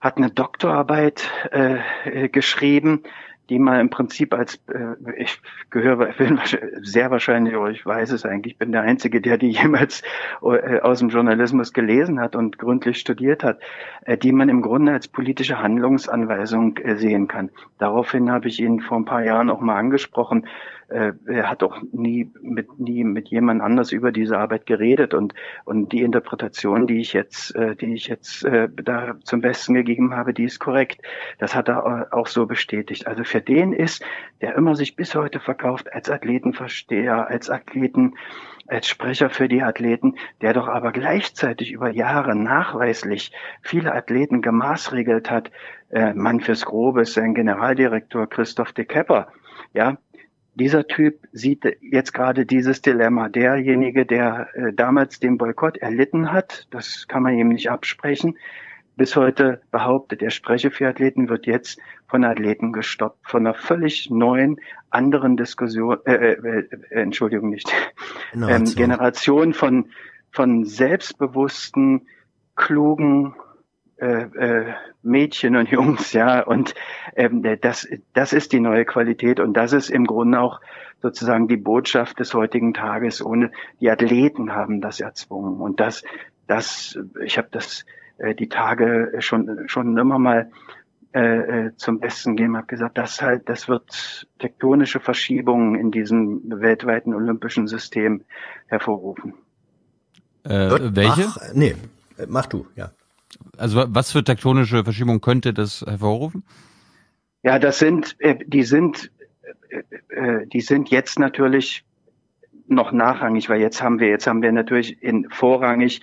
hat eine Doktorarbeit äh, geschrieben, die man im Prinzip als, äh, ich gehöre, bin sehr wahrscheinlich, oder ich weiß es eigentlich, bin der Einzige, der die jemals äh, aus dem Journalismus gelesen hat und gründlich studiert hat, äh, die man im Grunde als politische Handlungsanweisung äh, sehen kann. Daraufhin habe ich ihn vor ein paar Jahren auch mal angesprochen, äh, er hat auch nie mit nie mit jemand anders über diese Arbeit geredet und und die Interpretation, die ich jetzt äh, die ich jetzt äh, da zum Besten gegeben habe, die ist korrekt. Das hat er auch so bestätigt. Also für den ist, der immer sich bis heute verkauft als Athletenversteher, als Athleten als Sprecher für die Athleten, der doch aber gleichzeitig über Jahre nachweislich viele Athleten gemaßregelt hat. Äh, Mann fürs Grobe ist sein Generaldirektor Christoph de Kepper. Ja, dieser Typ sieht jetzt gerade dieses Dilemma. Derjenige, der äh, damals den Boykott erlitten hat, das kann man ihm nicht absprechen, bis heute behauptet, er spreche für Athleten, wird jetzt von Athleten gestoppt, von einer völlig neuen, anderen Diskussion, äh, äh, äh Entschuldigung nicht, Generation, ähm, Generation von, von selbstbewussten, klugen, äh, äh, Mädchen und Jungs, ja, und ähm, das, das ist die neue Qualität und das ist im Grunde auch sozusagen die Botschaft des heutigen Tages. Ohne die Athleten haben das erzwungen und das, das, ich habe das äh, die Tage schon schon immer mal äh, äh zum Besten gegeben, habe gesagt, das halt, das wird tektonische Verschiebungen in diesem weltweiten olympischen System hervorrufen. Äh, welche? Mach, nee, mach du, ja. Also was für tektonische Verschiebungen könnte das hervorrufen? Ja, das sind, äh, die sind, äh, die sind jetzt natürlich noch nachrangig, weil jetzt haben wir, jetzt haben wir natürlich in vorrangig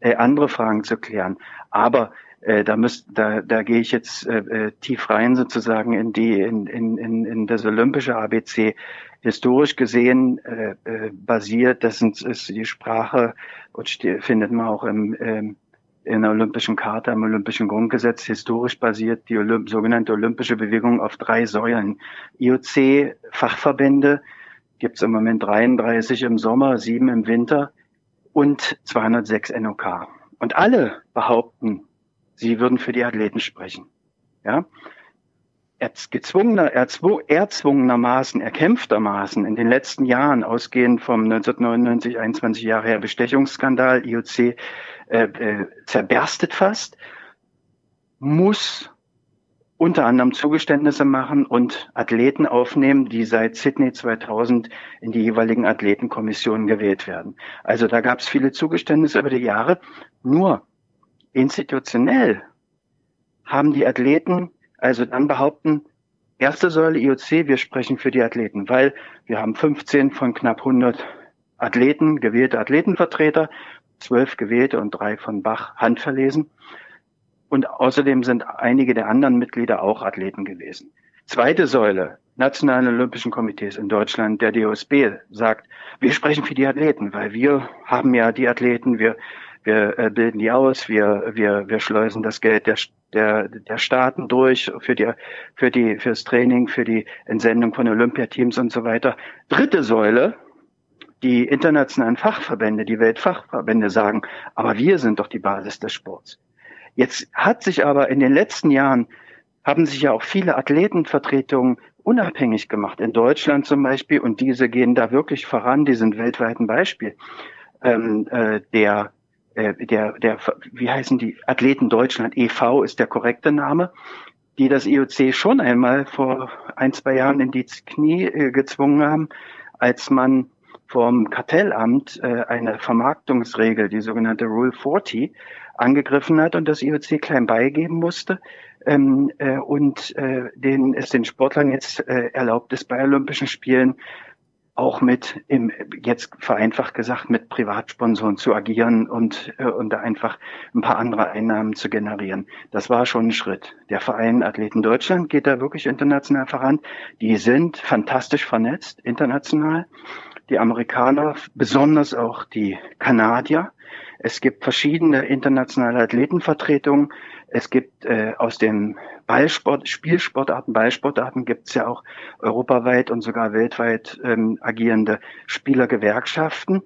äh, andere Fragen zu klären. Aber äh, da müsst, da, da gehe ich jetzt äh, tief rein sozusagen in die, in, in, in, in das olympische ABC. Historisch gesehen äh, äh, basiert, das ist die Sprache und findet man auch im, ähm, in der Olympischen Charta, im Olympischen Grundgesetz historisch basiert die Olymp sogenannte Olympische Bewegung auf drei Säulen. IOC-Fachverbände gibt es im Moment 33 im Sommer, sieben im Winter und 206 NOK. Und alle behaupten, sie würden für die Athleten sprechen. Ja? Gezwungener, erzwungenermaßen, erkämpftermaßen in den letzten Jahren, ausgehend vom 1999, 21 Jahre her Bestechungsskandal, IOC äh, äh, zerberstet fast, muss unter anderem Zugeständnisse machen und Athleten aufnehmen, die seit Sydney 2000 in die jeweiligen Athletenkommissionen gewählt werden. Also da gab es viele Zugeständnisse über die Jahre. Nur institutionell haben die Athleten also dann behaupten, erste Säule IOC, wir sprechen für die Athleten, weil wir haben 15 von knapp 100 Athleten, gewählte Athletenvertreter zwölf gewählte und drei von Bach handverlesen. Und außerdem sind einige der anderen Mitglieder auch Athleten gewesen. Zweite Säule, Nationalen Olympischen Komitees in Deutschland, der DOSB, sagt, wir sprechen für die Athleten, weil wir haben ja die Athleten, wir, wir äh, bilden die aus, wir, wir, wir schleusen das Geld der, der, der Staaten durch für die, für die, fürs Training, für die Entsendung von Olympiateams und so weiter. Dritte Säule, die internationalen Fachverbände, die Weltfachverbände sagen, aber wir sind doch die Basis des Sports. Jetzt hat sich aber in den letzten Jahren haben sich ja auch viele Athletenvertretungen unabhängig gemacht. In Deutschland zum Beispiel, und diese gehen da wirklich voran, die sind weltweit ein Beispiel. Ähm, äh, der, äh, der, der, wie heißen die? Athleten Deutschland e.V. ist der korrekte Name, die das IOC schon einmal vor ein, zwei Jahren in die Knie äh, gezwungen haben, als man vom Kartellamt äh, eine Vermarktungsregel, die sogenannte Rule 40, angegriffen hat und das IOC klein beigeben musste ähm, äh, und äh, den, es den Sportlern jetzt äh, erlaubt ist, bei Olympischen Spielen auch mit, im, jetzt vereinfacht gesagt, mit Privatsponsoren zu agieren und, äh, und da einfach ein paar andere Einnahmen zu generieren. Das war schon ein Schritt. Der Verein Athleten Deutschland geht da wirklich international voran. Die sind fantastisch vernetzt, international. Die Amerikaner, besonders auch die Kanadier. Es gibt verschiedene internationale Athletenvertretungen. Es gibt äh, aus den Ballsport, Spielsportarten, Ballsportarten gibt es ja auch europaweit und sogar weltweit ähm, agierende Spielergewerkschaften.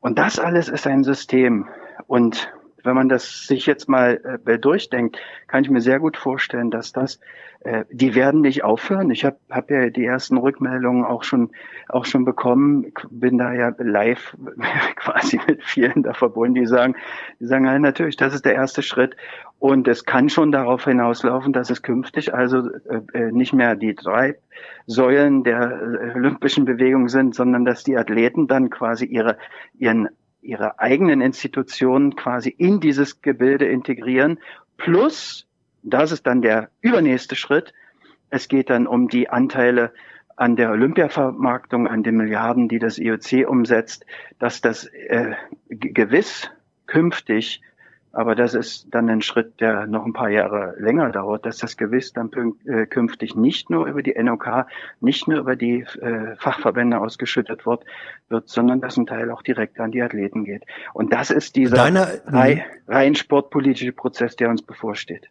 Und das alles ist ein System. Und wenn man das sich jetzt mal äh, durchdenkt, kann ich mir sehr gut vorstellen, dass das, äh, die werden nicht aufhören. Ich habe hab ja die ersten Rückmeldungen auch schon, auch schon bekommen, bin da ja live quasi mit vielen da verbunden, die sagen, die sagen, ja, natürlich, das ist der erste Schritt. Und es kann schon darauf hinauslaufen, dass es künftig also äh, äh nicht mehr die drei Säulen der äh, olympischen Bewegung sind, sondern dass die Athleten dann quasi ihre, ihren ihre eigenen Institutionen quasi in dieses Gebilde integrieren. Plus, das ist dann der übernächste Schritt, es geht dann um die Anteile an der Olympiavermarktung, an den Milliarden, die das IOC umsetzt, dass das äh, gewiss künftig aber das ist dann ein Schritt, der noch ein paar Jahre länger dauert, dass das gewiss dann äh, künftig nicht nur über die NOK, nicht nur über die äh, Fachverbände ausgeschüttet wird, wird, sondern dass ein Teil auch direkt an die Athleten geht. Und das ist dieser Deine, rein, rein sportpolitische Prozess, der uns bevorsteht.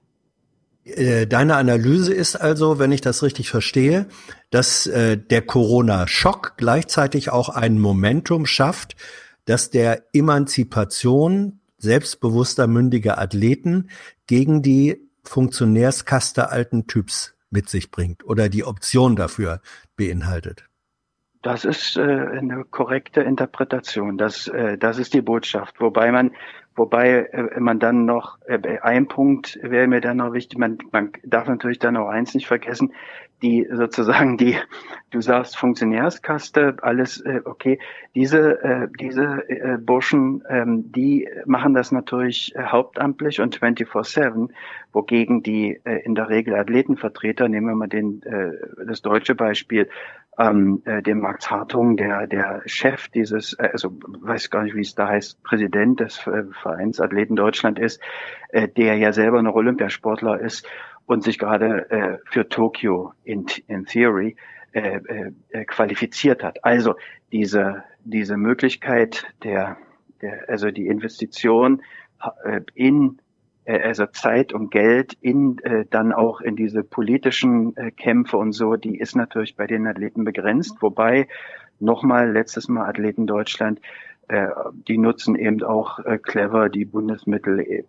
Äh, deine Analyse ist also, wenn ich das richtig verstehe, dass äh, der Corona-Schock gleichzeitig auch ein Momentum schafft, dass der Emanzipation selbstbewusster, mündiger Athleten gegen die Funktionärskaste alten Typs mit sich bringt oder die Option dafür beinhaltet. Das ist äh, eine korrekte Interpretation. Das, äh, das ist die Botschaft. Wobei man, wobei äh, man dann noch, äh, ein Punkt wäre mir dann noch wichtig, man, man darf natürlich dann auch eins nicht vergessen, die sozusagen die, du sagst Funktionärskaste, alles äh, okay. Diese äh, diese äh, Burschen, ähm, die machen das natürlich äh, hauptamtlich und 24/7, wogegen die äh, in der Regel Athletenvertreter, nehmen wir mal den äh, das deutsche Beispiel, ähm, äh, dem Max Hartung, der der Chef dieses, äh, also weiß gar nicht, wie es da heißt, Präsident des äh, Vereins Athleten Deutschland ist, äh, der ja selber noch Olympiasportler ist und sich gerade äh, für Tokio in, in Theory äh, äh, äh, qualifiziert hat. Also diese, diese Möglichkeit der, der also die Investition äh, in äh, also Zeit und Geld in äh, dann auch in diese politischen äh, Kämpfe und so, die ist natürlich bei den Athleten begrenzt. Wobei nochmal letztes Mal Athleten Deutschland, äh, die nutzen eben auch äh, clever die Bundesmittel äh,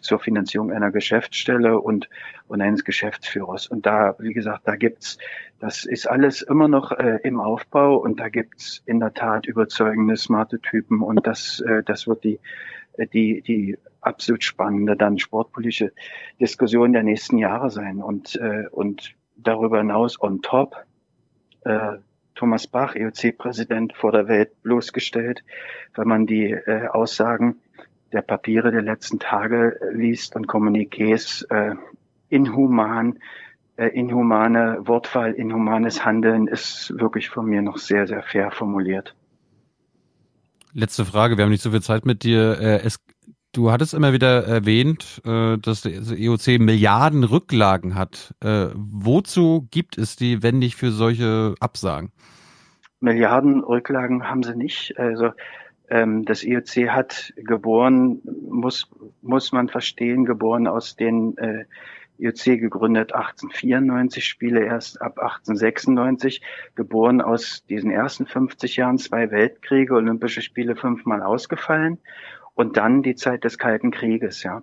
zur Finanzierung einer Geschäftsstelle und, und eines Geschäftsführers. Und da, wie gesagt, da gibt's, das ist alles immer noch äh, im Aufbau und da gibt's in der Tat überzeugende, smarte Typen und das, äh, das wird die, die, die absolut spannende dann sportpolitische Diskussion der nächsten Jahre sein und, äh, und darüber hinaus on top, äh, Thomas Bach, EOC-Präsident, vor der Welt bloßgestellt, wenn man die äh, Aussagen der Papiere der letzten Tage äh, liest und Kommuniqués, äh, inhuman, äh, inhumane Wortwahl, inhumanes Handeln ist wirklich von mir noch sehr, sehr fair formuliert. Letzte Frage, wir haben nicht so viel Zeit mit dir. Äh, es, du hattest immer wieder erwähnt, äh, dass der EOC Milliarden Rücklagen hat. Wozu gibt es die, wenn nicht für solche Absagen? Milliarden Rücklagen haben sie nicht. Also ähm, das IOC hat geboren, muss, muss man verstehen, geboren aus den äh, IOC gegründet 1894, Spiele erst ab 1896, geboren aus diesen ersten 50 Jahren, zwei Weltkriege, Olympische Spiele fünfmal ausgefallen und dann die Zeit des Kalten Krieges, ja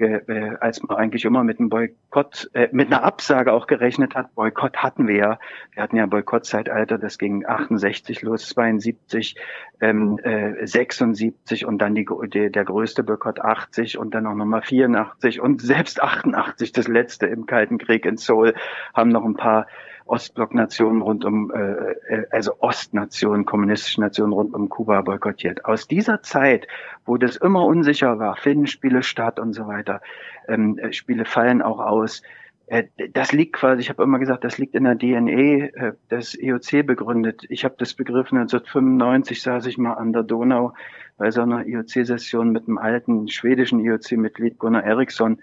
äh, als man eigentlich immer mit einem Boykott, äh, mit einer Absage auch gerechnet hat. Boykott hatten wir ja. Wir hatten ja Boykottzeitalter, das ging 68 los, 72, ähm, äh, 76 und dann die, die, der größte Boykott 80 und dann auch nochmal 84 und selbst 88, das letzte im Kalten Krieg in Seoul, haben noch ein paar Ostblocknationen rund um, äh, äh, also Ostnationen, kommunistische Nationen rund um Kuba boykottiert. Aus dieser Zeit, wo das immer unsicher war, finden Spiele statt und so weiter, ähm, äh, Spiele fallen auch aus. Äh, das liegt quasi, ich habe immer gesagt, das liegt in der DNA äh, des IOC begründet. Ich habe das begriffen 1995 saß ich mal an der Donau bei so einer IOC-Session mit einem alten schwedischen IOC-Mitglied Gunnar Eriksson.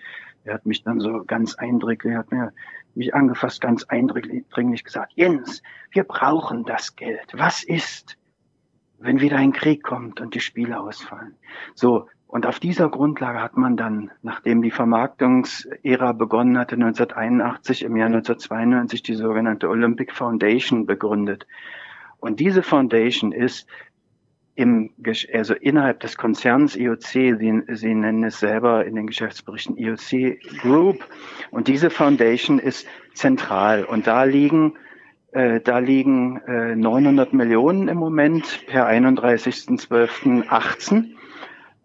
Er hat mich dann so ganz eindringlich, hat mir mich angefasst, ganz eindringlich gesagt, Jens, wir brauchen das Geld. Was ist, wenn wieder ein Krieg kommt und die Spiele ausfallen? So. Und auf dieser Grundlage hat man dann, nachdem die Vermarktungsära begonnen hatte, 1981, im Jahr 1992 die sogenannte Olympic Foundation begründet. Und diese Foundation ist im, also innerhalb des Konzerns IOC, Sie, Sie nennen es selber in den Geschäftsberichten IOC Group. Und diese Foundation ist zentral. Und da liegen, äh, da liegen äh, 900 Millionen im Moment per 31.12.18.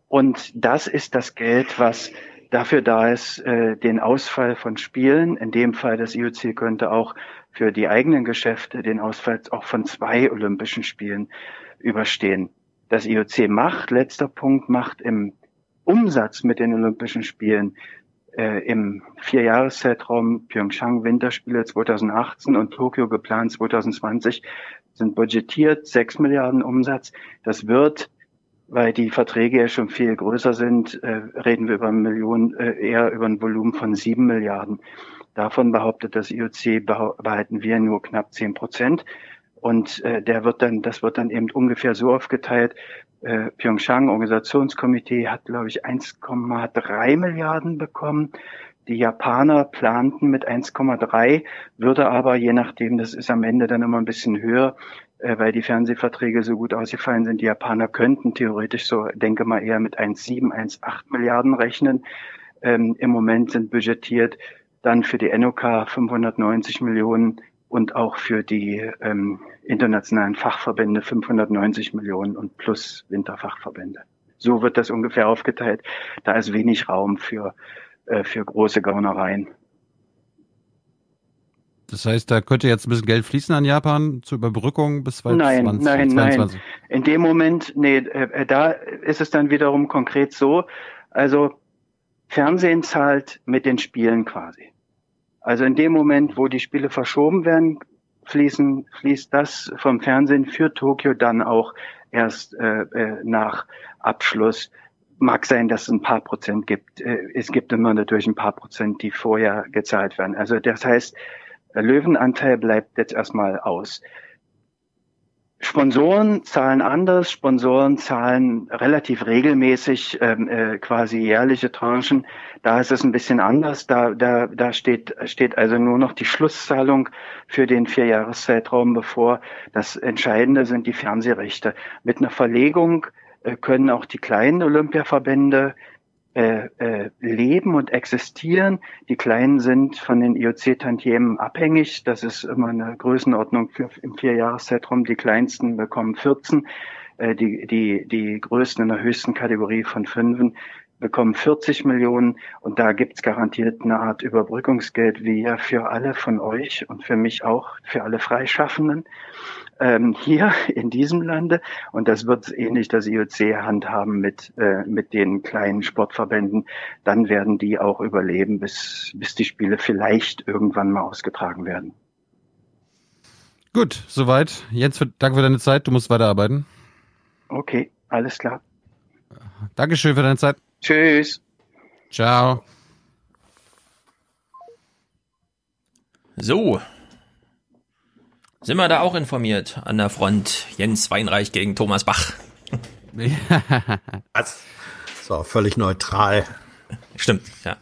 Und das ist das Geld, was dafür da ist, äh, den Ausfall von Spielen, in dem Fall das IOC könnte auch für die eigenen Geschäfte den Ausfall auch von zwei Olympischen Spielen überstehen das IOC macht, letzter Punkt, macht im Umsatz mit den Olympischen Spielen äh, im Vierjahreszeitraum Pyeongchang Winterspiele 2018 und Tokio geplant 2020 sind budgetiert 6 Milliarden Umsatz. Das wird, weil die Verträge ja schon viel größer sind, äh, reden wir über Millionen, äh, eher über ein Volumen von 7 Milliarden. Davon behauptet das IOC, behalten wir nur knapp 10 Prozent. Und äh, der wird dann, das wird dann eben ungefähr so aufgeteilt. Äh, Pyeongchang Organisationskomitee hat, glaube ich, 1,3 Milliarden bekommen. Die Japaner planten mit 1,3, würde aber, je nachdem, das ist am Ende dann immer ein bisschen höher, äh, weil die Fernsehverträge so gut ausgefallen sind. Die Japaner könnten theoretisch so, denke mal, eher mit 1,7, 1,8 Milliarden rechnen. Ähm, Im Moment sind budgetiert dann für die NOK 590 Millionen und auch für die ähm, internationalen Fachverbände 590 Millionen und plus Winterfachverbände. So wird das ungefähr aufgeteilt. Da ist wenig Raum für, äh, für große Gaunereien. Das heißt, da könnte jetzt ein bisschen Geld fließen an Japan zur Überbrückung bis 2022? Nein, nein, nein. In dem Moment, nee, äh, da ist es dann wiederum konkret so, also Fernsehen zahlt mit den Spielen quasi. Also in dem Moment, wo die Spiele verschoben werden, fließen, fließt das vom Fernsehen für Tokio dann auch erst äh, äh, nach Abschluss. Mag sein, dass es ein paar Prozent gibt. Äh, es gibt immer natürlich ein paar Prozent, die vorher gezahlt werden. Also das heißt, Löwenanteil bleibt jetzt erstmal aus. Sponsoren zahlen anders. Sponsoren zahlen relativ regelmäßig ähm, äh, quasi jährliche Tranchen. Da ist es ein bisschen anders. Da, da, da steht, steht also nur noch die Schlusszahlung für den Vierjahreszeitraum bevor. Das Entscheidende sind die Fernsehrechte. Mit einer Verlegung äh, können auch die kleinen Olympiaverbände äh, äh, leben und existieren. Die Kleinen sind von den IOC-Tantiemen abhängig. Das ist immer eine Größenordnung für, im Vierjahreszeitraum. Die kleinsten bekommen 14, äh, die, die, die größten in der höchsten Kategorie von fünfen bekommen 40 Millionen und da gibt's garantiert eine Art Überbrückungsgeld, wie ja für alle von euch und für mich auch, für alle Freischaffenden ähm, hier in diesem Lande. Und das wird ähnlich das IOC handhaben mit, äh, mit den kleinen Sportverbänden. Dann werden die auch überleben, bis, bis die Spiele vielleicht irgendwann mal ausgetragen werden. Gut, soweit. Jens, danke für deine Zeit. Du musst weiterarbeiten. Okay, alles klar. Dankeschön für deine Zeit. Tschüss. Ciao. So, sind wir da auch informiert an der Front? Jens Weinreich gegen Thomas Bach. das war völlig neutral. Stimmt, ja.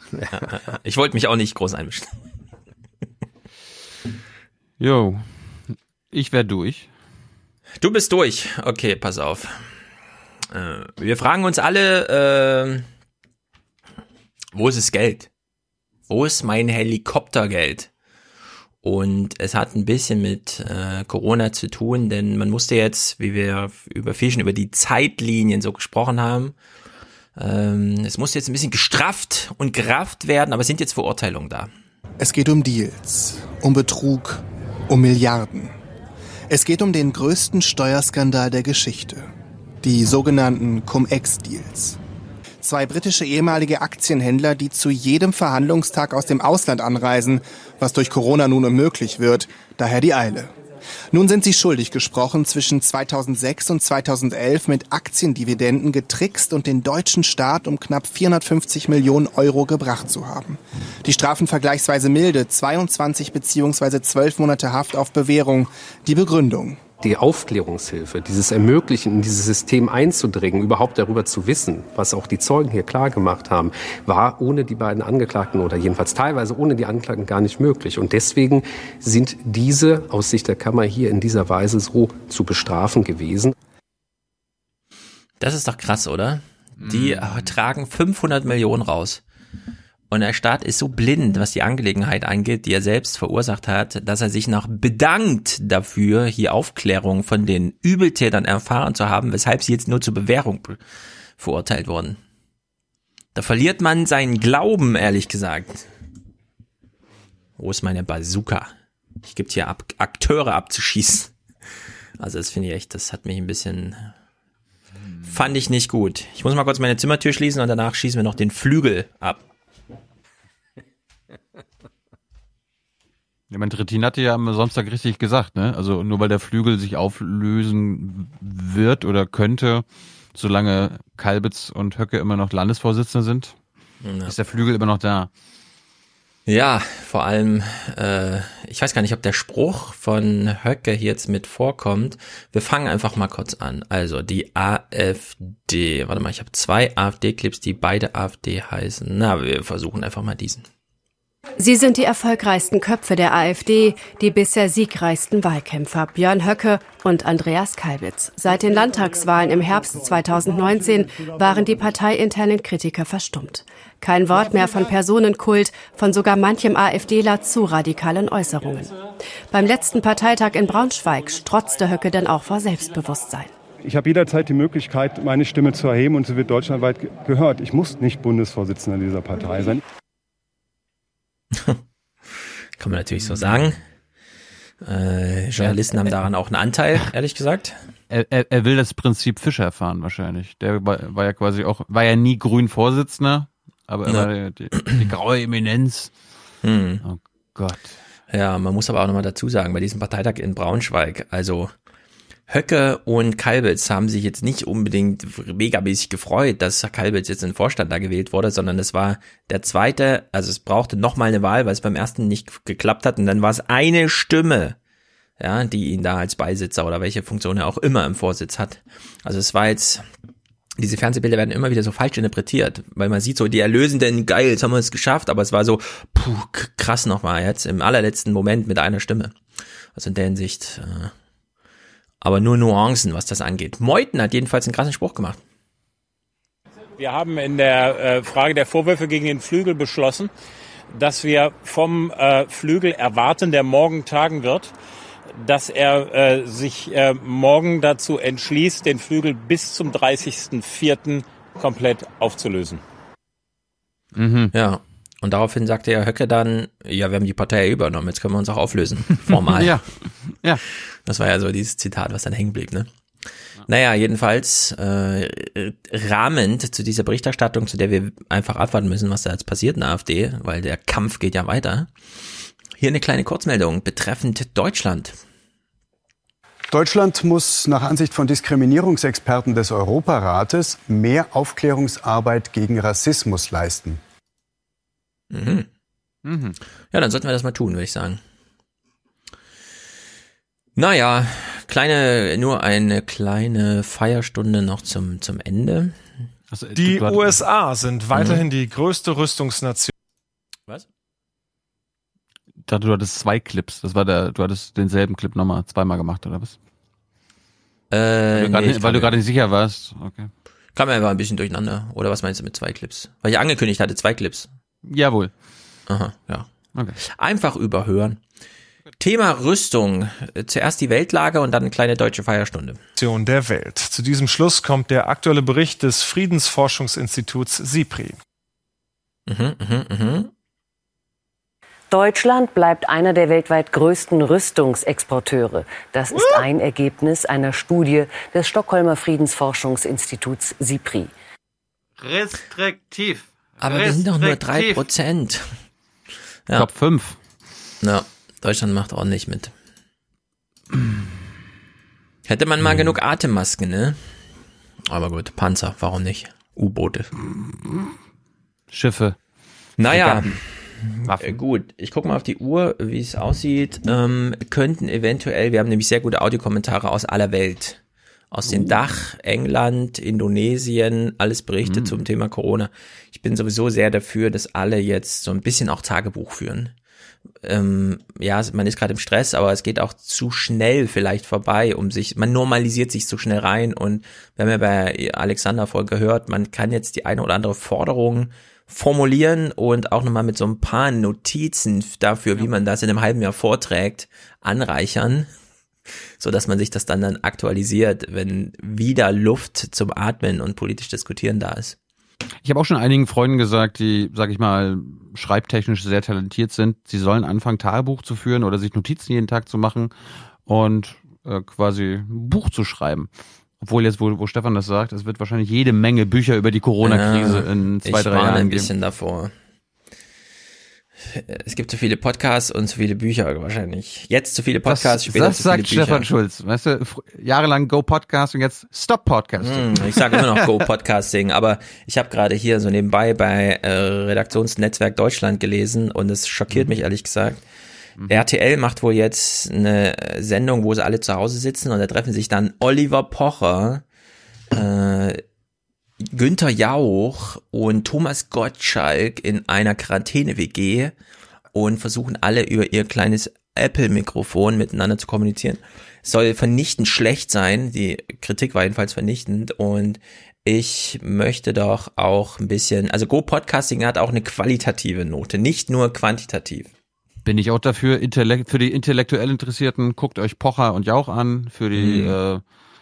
Ich wollte mich auch nicht groß einmischen. Jo, ich wär durch. Du bist durch. Okay, pass auf. Äh, wir fragen uns alle, äh, wo ist das Geld? Wo ist mein Helikoptergeld? Und es hat ein bisschen mit äh, Corona zu tun, denn man musste jetzt, wie wir über Fischen, über die Zeitlinien so gesprochen haben, ähm, es musste jetzt ein bisschen gestrafft und gerafft werden, aber es sind jetzt Verurteilungen da. Es geht um Deals, um Betrug, Um Milliarden. Es geht um den größten Steuerskandal der Geschichte. Die sogenannten Cum-Ex-Deals. Zwei britische ehemalige Aktienhändler, die zu jedem Verhandlungstag aus dem Ausland anreisen, was durch Corona nun unmöglich wird, daher die Eile. Nun sind sie schuldig gesprochen, zwischen 2006 und 2011 mit Aktiendividenden getrickst und den deutschen Staat um knapp 450 Millionen Euro gebracht zu haben. Die Strafen vergleichsweise milde, 22 bzw. 12 Monate Haft auf Bewährung. Die Begründung die Aufklärungshilfe, dieses Ermöglichen, in dieses System einzudringen, überhaupt darüber zu wissen, was auch die Zeugen hier klar gemacht haben, war ohne die beiden Angeklagten oder jedenfalls teilweise ohne die Anklagten gar nicht möglich. Und deswegen sind diese aus Sicht der Kammer hier in dieser Weise so zu bestrafen gewesen. Das ist doch krass, oder? Die Mhm. tragen 500 Millionen raus. Und der Staat ist so blind, was die Angelegenheit angeht, die er selbst verursacht hat, dass er sich noch bedankt dafür, hier Aufklärung von den Übeltätern erfahren zu haben, weshalb sie jetzt nur zur Bewährung be- verurteilt wurden. Da verliert man seinen Glauben, ehrlich gesagt. Wo ist meine Bazooka? Ich gibt hier ab Akteure abzuschießen. Also das finde ich echt, das hat mich ein bisschen fand ich nicht gut. Ich muss mal kurz meine Zimmertür schließen und danach schießen wir noch den Flügel ab. Ja, mein Trittin hatte ja am Samstag richtig gesagt, ne? Also nur weil der Flügel sich auflösen wird oder könnte, solange Kalbitz und Höcke immer noch Landesvorsitzende sind, Ja. ist der Flügel immer noch da. Ja, vor allem, äh, ich weiß gar nicht, ob der Spruch von Höcke hier jetzt mit vorkommt. Wir fangen einfach mal kurz an. Also die AfD, warte mal, ich habe zwei AfD-Clips, die beide AfD heißen. Na, wir versuchen einfach mal diesen. Sie sind die erfolgreichsten Köpfe der AfD, die bisher siegreichsten Wahlkämpfer Björn Höcke und Andreas Kalbitz. Seit den Landtagswahlen im Herbst 2019 waren die parteiinternen Kritiker verstummt. Kein Wort mehr von Personenkult, von sogar manchem AfDler zu radikalen Äußerungen. Beim letzten Parteitag in Braunschweig strotzte Höcke denn auch vor Selbstbewusstsein. Ich habe jederzeit die Möglichkeit, meine Stimme zu erheben und sie wird deutschlandweit ge- gehört. Ich muss nicht Bundesvorsitzender dieser Partei sein. Kann man natürlich so sagen. Äh, Journalisten haben daran auch einen Anteil, ehrlich gesagt. Er, er, er will das Prinzip Fischer erfahren wahrscheinlich. Der war, war ja quasi auch, war ja nie grün Vorsitzender, aber er Ja. war die, die graue Eminenz. Hm. Oh Gott. Ja, man muss aber auch nochmal dazu sagen, bei diesem Parteitag in Braunschweig, also Höcke und Kalbitz haben sich jetzt nicht unbedingt megamäßig gefreut, dass Kalbitz jetzt in den Vorstand da gewählt wurde, sondern es war der zweite, also es brauchte nochmal eine Wahl, weil es beim ersten nicht geklappt hat und dann war es eine Stimme, ja, die ihn da als Beisitzer oder welche Funktion er auch immer im Vorsitz hat. Also es war jetzt, diese Fernsehbilder werden immer wieder so falsch interpretiert, weil man sieht so, die Erlösenden, geil, jetzt haben wir es geschafft, aber es war so, puh, krass nochmal jetzt, im allerletzten Moment mit einer Stimme. Also in der Hinsicht, äh, aber nur Nuancen, was das angeht. Meuthen hat jedenfalls einen krassen Spruch gemacht. Wir haben in der äh, Frage der Vorwürfe gegen den Flügel beschlossen, dass wir vom äh, Flügel erwarten, der morgen tagen wird, dass er äh, sich morgen dazu entschließt, den Flügel bis zum 30.04. komplett aufzulösen. Mhm. Ja. Und daraufhin sagte ja Höcke dann, ja, wir haben die Partei ja übernommen, jetzt können wir uns auch auflösen. Formal. Ja. Ja. Das war ja so dieses Zitat, was dann hängen blieb, ne? Naja, jedenfalls äh, rahmend zu dieser Berichterstattung, zu der wir einfach abwarten müssen, was da jetzt passiert in der AfD, weil der Kampf geht ja weiter. Hier eine kleine Kurzmeldung betreffend Deutschland. Deutschland muss nach Ansicht von Diskriminierungsexperten des Europarates mehr Aufklärungsarbeit gegen Rassismus leisten. Mhm. Mhm. Ja, dann sollten wir das mal tun, würde ich sagen. Naja, kleine, nur eine kleine Feierstunde noch zum, zum Ende. Also, Die USA sind weiterhin Mhm. die größte Rüstungsnation. Was? Ich dachte, du hattest zwei Clips. Das war der, du hattest denselben Clip nochmal zweimal gemacht, oder was? Äh, Weil du gerade nee, nicht- weil du gerade nicht sicher warst. Okay. Kam mir einfach ein bisschen durcheinander. Oder was meinst du mit zwei Clips? Weil ich angekündigt hatte, zwei Clips. Jawohl. Aha, ja. Okay. Einfach überhören. Thema Rüstung. Zuerst die Weltlage und dann eine kleine deutsche Feierstunde. der Welt. Zu diesem Schluss kommt der aktuelle Bericht des Friedensforschungsinstituts SIPRI. Mhm, mhm, mhm. Deutschland bleibt einer der weltweit größten Rüstungsexporteure. Das ist ein Ergebnis einer Studie des Stockholmer Friedensforschungsinstituts SIPRI. Restriktiv. Aber wir sind doch nur drei. Prozent. Ich glaube fünf. Ja, Deutschland macht ordentlich mit. Hätte man mal genug Atemmasken, ne? Aber gut, Panzer, warum nicht? U-Boote. Schiffe. Naja, Waffen. äh, gut. Ich gucke mal auf die Uhr, wie es aussieht. Ähm, könnten eventuell, wir haben nämlich sehr gute Audiokommentare aus aller Welt. Aus dem Dach, England, Indonesien, alles berichtet zum Thema Corona. Ich bin sowieso sehr dafür, dass alle jetzt so ein bisschen auch Tagebuch führen. Ähm, ja, man ist gerade im Stress, aber es geht auch zu schnell vielleicht vorbei, um sich, man normalisiert sich so schnell rein und wir haben ja bei Alexander vorher gehört, man kann jetzt die eine oder andere Forderung formulieren und auch nochmal mit so ein paar Notizen dafür, wie man das in einem halben Jahr vorträgt, anreichern, so dass man sich das dann dann aktualisiert, wenn wieder Luft zum Atmen und politisch diskutieren da ist. Ich habe auch schon einigen Freunden gesagt, die, sag ich mal, schreibtechnisch sehr talentiert sind, sie sollen anfangen, Tagebuch zu führen oder sich Notizen jeden Tag zu machen und äh, quasi ein Buch zu schreiben. Obwohl jetzt, wo, wo Stefan das sagt, es wird wahrscheinlich jede Menge Bücher über die Corona-Krise Ja, in zwei, ich drei warne Jahren ein geben. bisschen davor. Es gibt zu viele Podcasts und zu viele Bücher wahrscheinlich. Jetzt zu viele Podcasts, das, später das zu viele sagt Bücher. Stefan Schulz. Weißt du, jahrelang Go Podcast und jetzt Stop Podcasting. Hm, ich sage immer noch Go Podcasting, aber ich habe gerade hier so nebenbei bei äh, Redaktionsnetzwerk Deutschland gelesen und es schockiert mich ehrlich gesagt. RTL macht wohl jetzt eine Sendung, wo sie alle zu Hause sitzen und da treffen sich dann Oliver Pocher, äh, Günther Jauch und Thomas Gottschalk in einer Quarantäne-WG und versuchen alle über ihr kleines Apple-Mikrofon miteinander zu kommunizieren. Es soll vernichtend schlecht sein, die Kritik war jedenfalls vernichtend und ich möchte doch auch ein bisschen, also Go Podcasting hat auch eine qualitative Note, nicht nur quantitativ. Bin ich auch dafür, Intellekt, für die intellektuell Interessierten, guckt euch Pocher und Jauch an. Für die, Mhm. äh,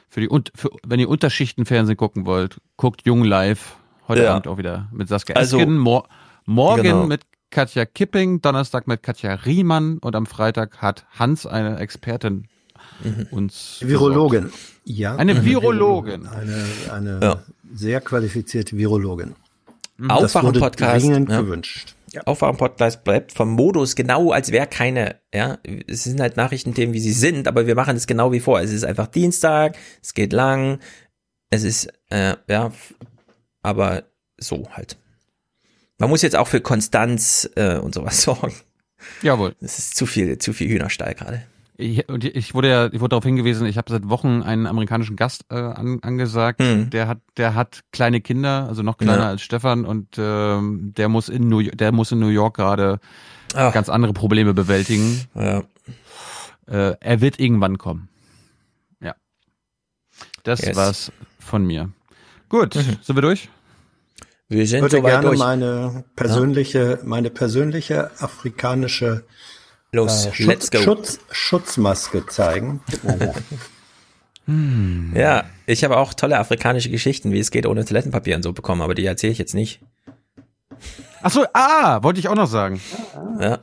für die, und für, wenn ihr Unterschichtenfernsehen gucken wollt, guckt Jung Live. Heute Ja. Abend auch wieder mit Saskia Also- Esken. Mor morgen Genau. mit Katja Kipping, Donnerstag mit Katja Riemann und am Freitag hat Hans eine Expertin Mhm. uns. Virologin. Ja. Eine Virologin. Eine, eine Ja. sehr qualifizierte Virologin. Mhm. Aufwachen-Podcast. Dringend ja. gewünscht. Aufwachen-Podcast bleibt vom Modus genau, als wäre keine, ja. Es sind halt Nachrichtenthemen, wie sie sind, aber wir machen es genau wie vor. Es ist einfach Dienstag, es geht lang, es ist, äh, ja, aber so halt. Man muss jetzt auch für Konstanz äh, und sowas sorgen. Jawohl. Es ist zu viel, zu viel Hühnerstall gerade. Ich, und ich wurde ja, ich wurde darauf hingewiesen, ich habe seit Wochen einen amerikanischen Gast äh, an, angesagt, Hm. der hat, der hat kleine Kinder, also noch kleiner Ja. als Stefan und ähm, der muss in New, der muss in New York gerade ganz andere Probleme bewältigen. Ja. Äh, er wird irgendwann kommen. Ja. Das Yes. war's von mir. Gut, sind wir durch? Wir Ich sind würde soweit gerne durch. meine persönliche, meine persönliche afrikanische Los, äh, let's go. Schutz, Schutzmaske zeigen. Ja, ich habe auch tolle afrikanische Geschichten, wie es geht, ohne Toilettenpapier und so bekommen, aber die erzähle ich jetzt nicht. Ach so, ah, wollte ich auch noch sagen. Ja.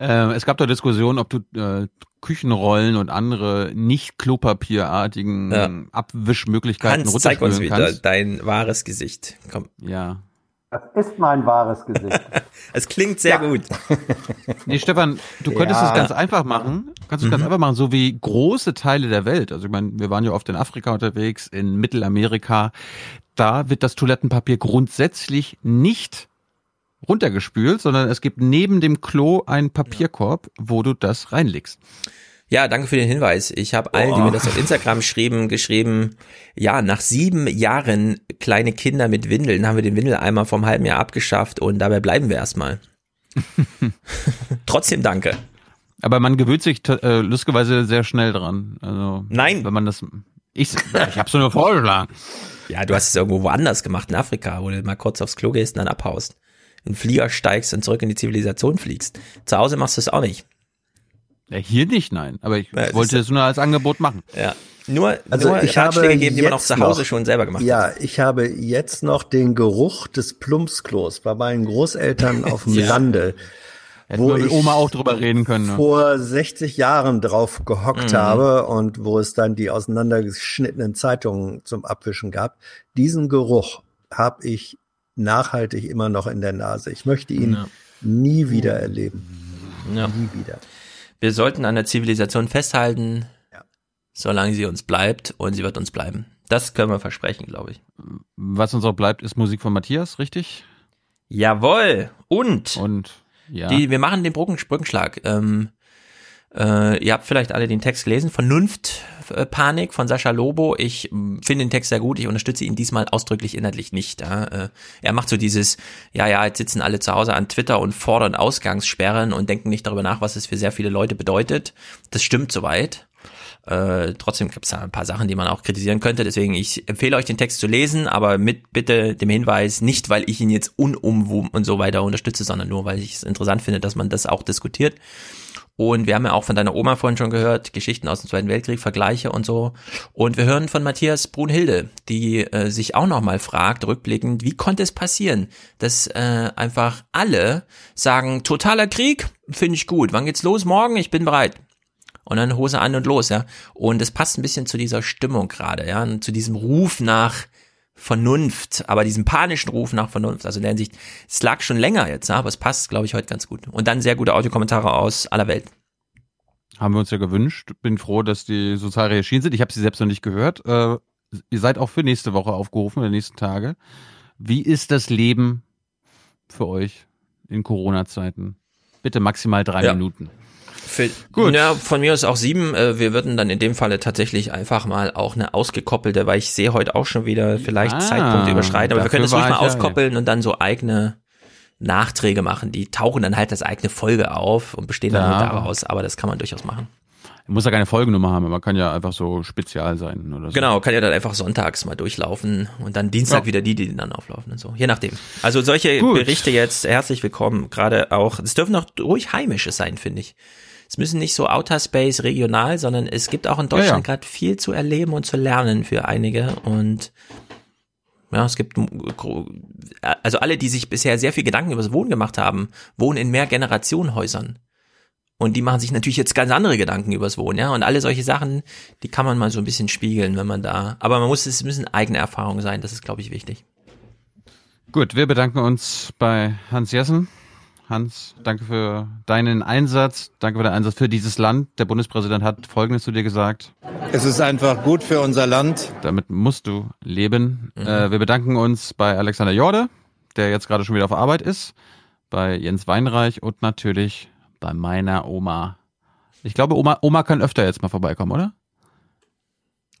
Äh, es gab da Diskussionen, ob du äh, Küchenrollen und andere nicht klopapierartigen Ja. Abwischmöglichkeiten Hans, zeig uns wieder kannst. dein wahres Gesicht. Komm. Ja. Das ist mein wahres Gesicht. Es klingt sehr gut. Nee, Stefan, du könntest Ja. es ganz einfach machen. Kannst du es ganz Mhm. einfach machen, so wie große Teile der Welt. Also ich meine, wir waren ja oft in Afrika unterwegs, in Mittelamerika. Da wird das Toilettenpapier grundsätzlich nicht runtergespült, sondern es gibt neben dem Klo einen Papierkorb, wo du das reinlegst. Ja, danke für den Hinweis. Ich habe allen, die mir das auf Instagram schrieben, geschrieben, ja, nach sieben Jahren kleine Kinder mit Windeln haben wir den Windeleimer vom halben Jahr abgeschafft und dabei bleiben wir erstmal. Trotzdem danke. Aber man gewöhnt sich äh, lustigerweise sehr schnell dran. Also, Nein. Wenn man das. Ich, ich hab's nur vorgeschlagen. Ja, du hast es irgendwo woanders gemacht, in Afrika, wo du mal kurz aufs Klo gehst und dann abhaust. In den Flieger steigst und zurück in die Zivilisation fliegst. Zu Hause machst du es auch nicht. Ja, hier nicht, nein. Aber ich Ja, wollte es nur als Angebot machen. Ja. Nur, Also nur ich habe Ratschläge geben, die man auch jetzt zu Hause noch- schon selber gemacht hat. Ja, ich habe jetzt noch den Geruch des Plumpsklos bei meinen Großeltern auf dem Ja. Lande. Hätten wir mit Oma auch drüber reden können. Ne? vor 60 Jahren drauf gehockt Mhm. habe und wo es dann die auseinandergeschnittenen Zeitungen zum Abwischen gab. Diesen Geruch habe ich nachhaltig immer noch in der Nase. Ich möchte ihn Ja. nie wieder erleben. Ja. Nie wieder. Wir sollten an der Zivilisation festhalten, solange sie uns bleibt und sie wird uns bleiben. Das können wir versprechen, glaube ich. Was uns auch bleibt, ist Musik von Matthias, richtig? Jawohl. Und, und ja. die, wir machen den Brücken, Brückenschlag. Ähm, äh, ihr habt vielleicht alle den Text gelesen, Vernunft, äh, Panik von Sascha Lobo. Ich ähm, finde den Text sehr gut. Ich unterstütze ihn diesmal ausdrücklich inhaltlich nicht. Ja? Äh, er macht so dieses, ja, ja, jetzt sitzen alle zu Hause an Twitter und fordern Ausgangssperren und denken nicht darüber nach, was es für sehr viele Leute bedeutet. Das stimmt soweit. Äh, trotzdem gibt es da ein paar Sachen, die man auch kritisieren könnte. Deswegen, ich empfehle euch den Text zu lesen, aber mit bitte dem Hinweis, nicht weil ich ihn jetzt unumwoben und so weiter unterstütze, sondern nur, weil ich es interessant finde, dass man das auch diskutiert. Und wir haben ja auch von deiner Oma vorhin schon gehört, Geschichten aus dem Zweiten Weltkrieg, Vergleiche und so. Und wir hören von Matthias Brunhilde, die äh, sich auch nochmal fragt, rückblickend, wie konnte es passieren, dass äh, einfach alle sagen, totaler Krieg, finde ich gut, wann geht's los? Morgen, ich bin bereit. Und dann Hose an und los, ja. Und es passt ein bisschen zu dieser Stimmung gerade, ja, und zu diesem Ruf nach Vernunft, aber diesem panischen Ruf nach Vernunft. Also in der Hinsicht, es lag schon länger jetzt, ja, aber es passt, glaube ich, heute ganz gut. Und dann sehr gute Audiokommentare aus aller Welt. Haben wir uns ja gewünscht. Bin froh, dass die sozial erschienen sind. Ich habe sie selbst noch nicht gehört. Äh, ihr seid auch für nächste Woche aufgerufen, in den nächsten Tage. Wie ist das Leben für euch in Corona-Zeiten? Bitte maximal drei Ja. Minuten. Für, Gut. Ja, von mir aus auch sieben. Äh, Wir würden dann in dem Falle tatsächlich einfach mal auch eine ausgekoppelte, weil ich sehe heute auch schon wieder vielleicht Ah, Zeitpunkte überschreiten, aber wir können das ruhig mal ich ja- auskoppeln und dann so eigene Nachträge machen. Die tauchen dann halt als eigene Folge auf und bestehen dann Ja. nur daraus, aber das kann man durchaus machen. Muss ja keine Folgennummer haben, man kann ja einfach so spezial sein oder so. Genau, kann ja dann einfach sonntags mal durchlaufen und dann Dienstag Ja. wieder die, die dann auflaufen und so. Je nachdem. Also solche Gut. Berichte jetzt herzlich willkommen. Gerade auch, es dürfen auch ruhig heimische sein, finde ich. Es müssen nicht so Outer Space regional, sondern es gibt auch in Ja, ja. Deutschland gerade viel zu erleben und zu lernen für einige und ja, es gibt also alle, die sich bisher sehr viel Gedanken über das Wohnen gemacht haben, wohnen in mehr Generationenhäusern. Und die machen sich natürlich jetzt ganz andere Gedanken übers Wohnen, ja. Und alle solche Sachen, die kann man mal so ein bisschen spiegeln, wenn man da. Aber man muss, es müssen eigene Erfahrungen sein, das ist, glaube ich, wichtig. Gut, wir bedanken uns bei Hans Jessen. Hans, danke für deinen Einsatz, danke für deinen Einsatz für dieses Land. Der Bundespräsident hat Folgendes zu dir gesagt. Es ist einfach gut für unser Land. Damit musst du leben. Äh, wir bedanken uns bei Alexander Jorde, der jetzt gerade schon wieder auf Arbeit ist, bei Jens Weinreich und natürlich bei meiner Oma. Ich glaube, Oma, Oma kann öfter jetzt mal vorbeikommen, oder?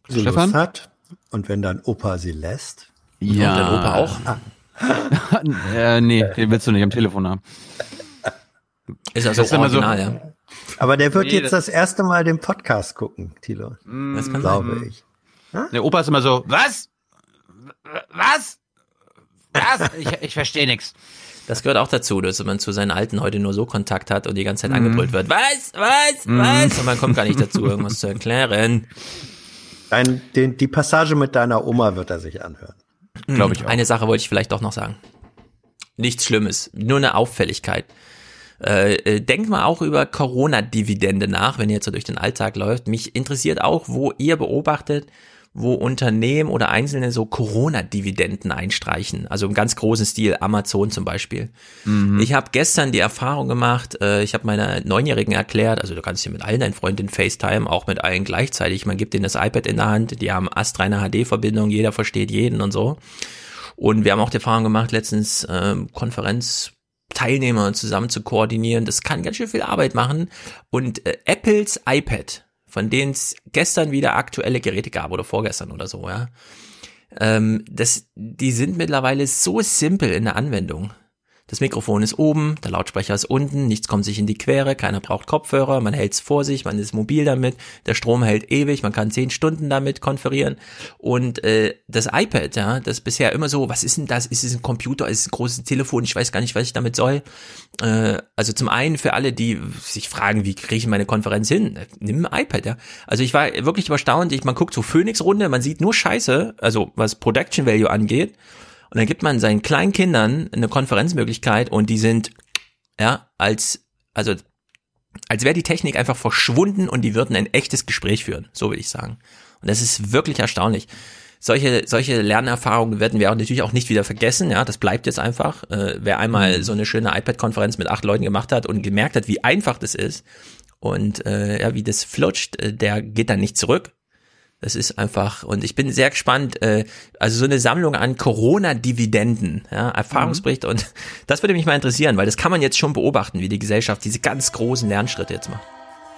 So Stefan? Lust hat. Und wenn dein Opa sie lässt. Ja. Und dein Opa auch? äh, nee, den willst du nicht am Telefon haben. Ist also Das ist immer so- original, ja. Aber der wird Nee, jetzt das- das erste Mal den Podcast gucken, Thilo. Das kann glaube sein. ich. Der Opa ist immer so, was? Was? Was? Ich, ich verstehe nichts. Das gehört auch dazu, dass man zu seinen Alten heute nur so Kontakt hat und die ganze Zeit Mhm. angebrüllt wird. Was? Was? Mhm. Was? Und man kommt gar nicht dazu, irgendwas zu erklären. Dein, den, die Passage mit deiner Oma wird er sich anhören. Glaube ich auch. Eine Sache wollte ich vielleicht doch noch sagen. Nichts Schlimmes, nur eine Auffälligkeit. Äh, äh, denkt mal auch über Corona-Dividende nach, wenn ihr jetzt so durch den Alltag läuft. Mich interessiert auch, wo ihr beobachtet, wo Unternehmen oder Einzelne so Corona-Dividenden einstreichen. Also im ganz großen Stil, Amazon zum Beispiel. Mhm. Ich habe gestern die Erfahrung gemacht, äh, ich habe meiner Neunjährigen erklärt, also du kannst hier mit allen deinen Freundinnen FaceTime, auch mit allen gleichzeitig. Man gibt denen das iPad in der Hand, die haben astreine HD-Verbindung, jeder versteht jeden und so. Und wir haben auch die Erfahrung gemacht, letztens ähm, Konferenzteilnehmer zusammen zu koordinieren. Das kann ganz schön viel Arbeit machen. Und äh, Apples iPad, von denen es gestern wieder aktuelle Geräte gab oder vorgestern oder so, ja. Ähm, das, die sind mittlerweile so simpel in der Anwendung. Das Mikrofon ist oben, der Lautsprecher ist unten, nichts kommt sich in die Quere, keiner braucht Kopfhörer, man hält's vor sich, man ist mobil damit, der Strom hält ewig, man kann zehn Stunden damit konferieren. Und äh, das iPad, ja, das bisher immer so, was ist denn das? Ist es ein Computer? Ist es ein großes Telefon? Ich weiß gar nicht, was ich damit soll. Äh, also zum einen für alle, die sich fragen, wie kriege ich meine Konferenz hin? Nimm ein iPad, ja. Also ich war wirklich überstaunt. Ich, man guckt so Phoenix-Runde, man sieht nur Scheiße, also was Production Value angeht. Und dann gibt man seinen kleinen Kindern eine Konferenzmöglichkeit und die sind ja als Also als wäre die Technik einfach verschwunden und die würden ein echtes Gespräch führen, so will ich sagen. Und das ist wirklich erstaunlich. Solche, solche Lernerfahrungen werden wir auch natürlich auch nicht wieder vergessen, ja, das bleibt jetzt einfach. Äh, wer einmal so eine schöne iPad-Konferenz mit acht Leuten gemacht hat und gemerkt hat, wie einfach das ist und äh, ja, wie das flutscht, äh, der geht dann nicht zurück. Das ist einfach, und ich bin sehr gespannt, äh, also so eine Sammlung an Corona-Dividenden, ja, Erfahrungsbericht mhm. und das würde mich mal interessieren, weil das kann man jetzt schon beobachten, wie die Gesellschaft diese ganz großen Lernschritte jetzt macht.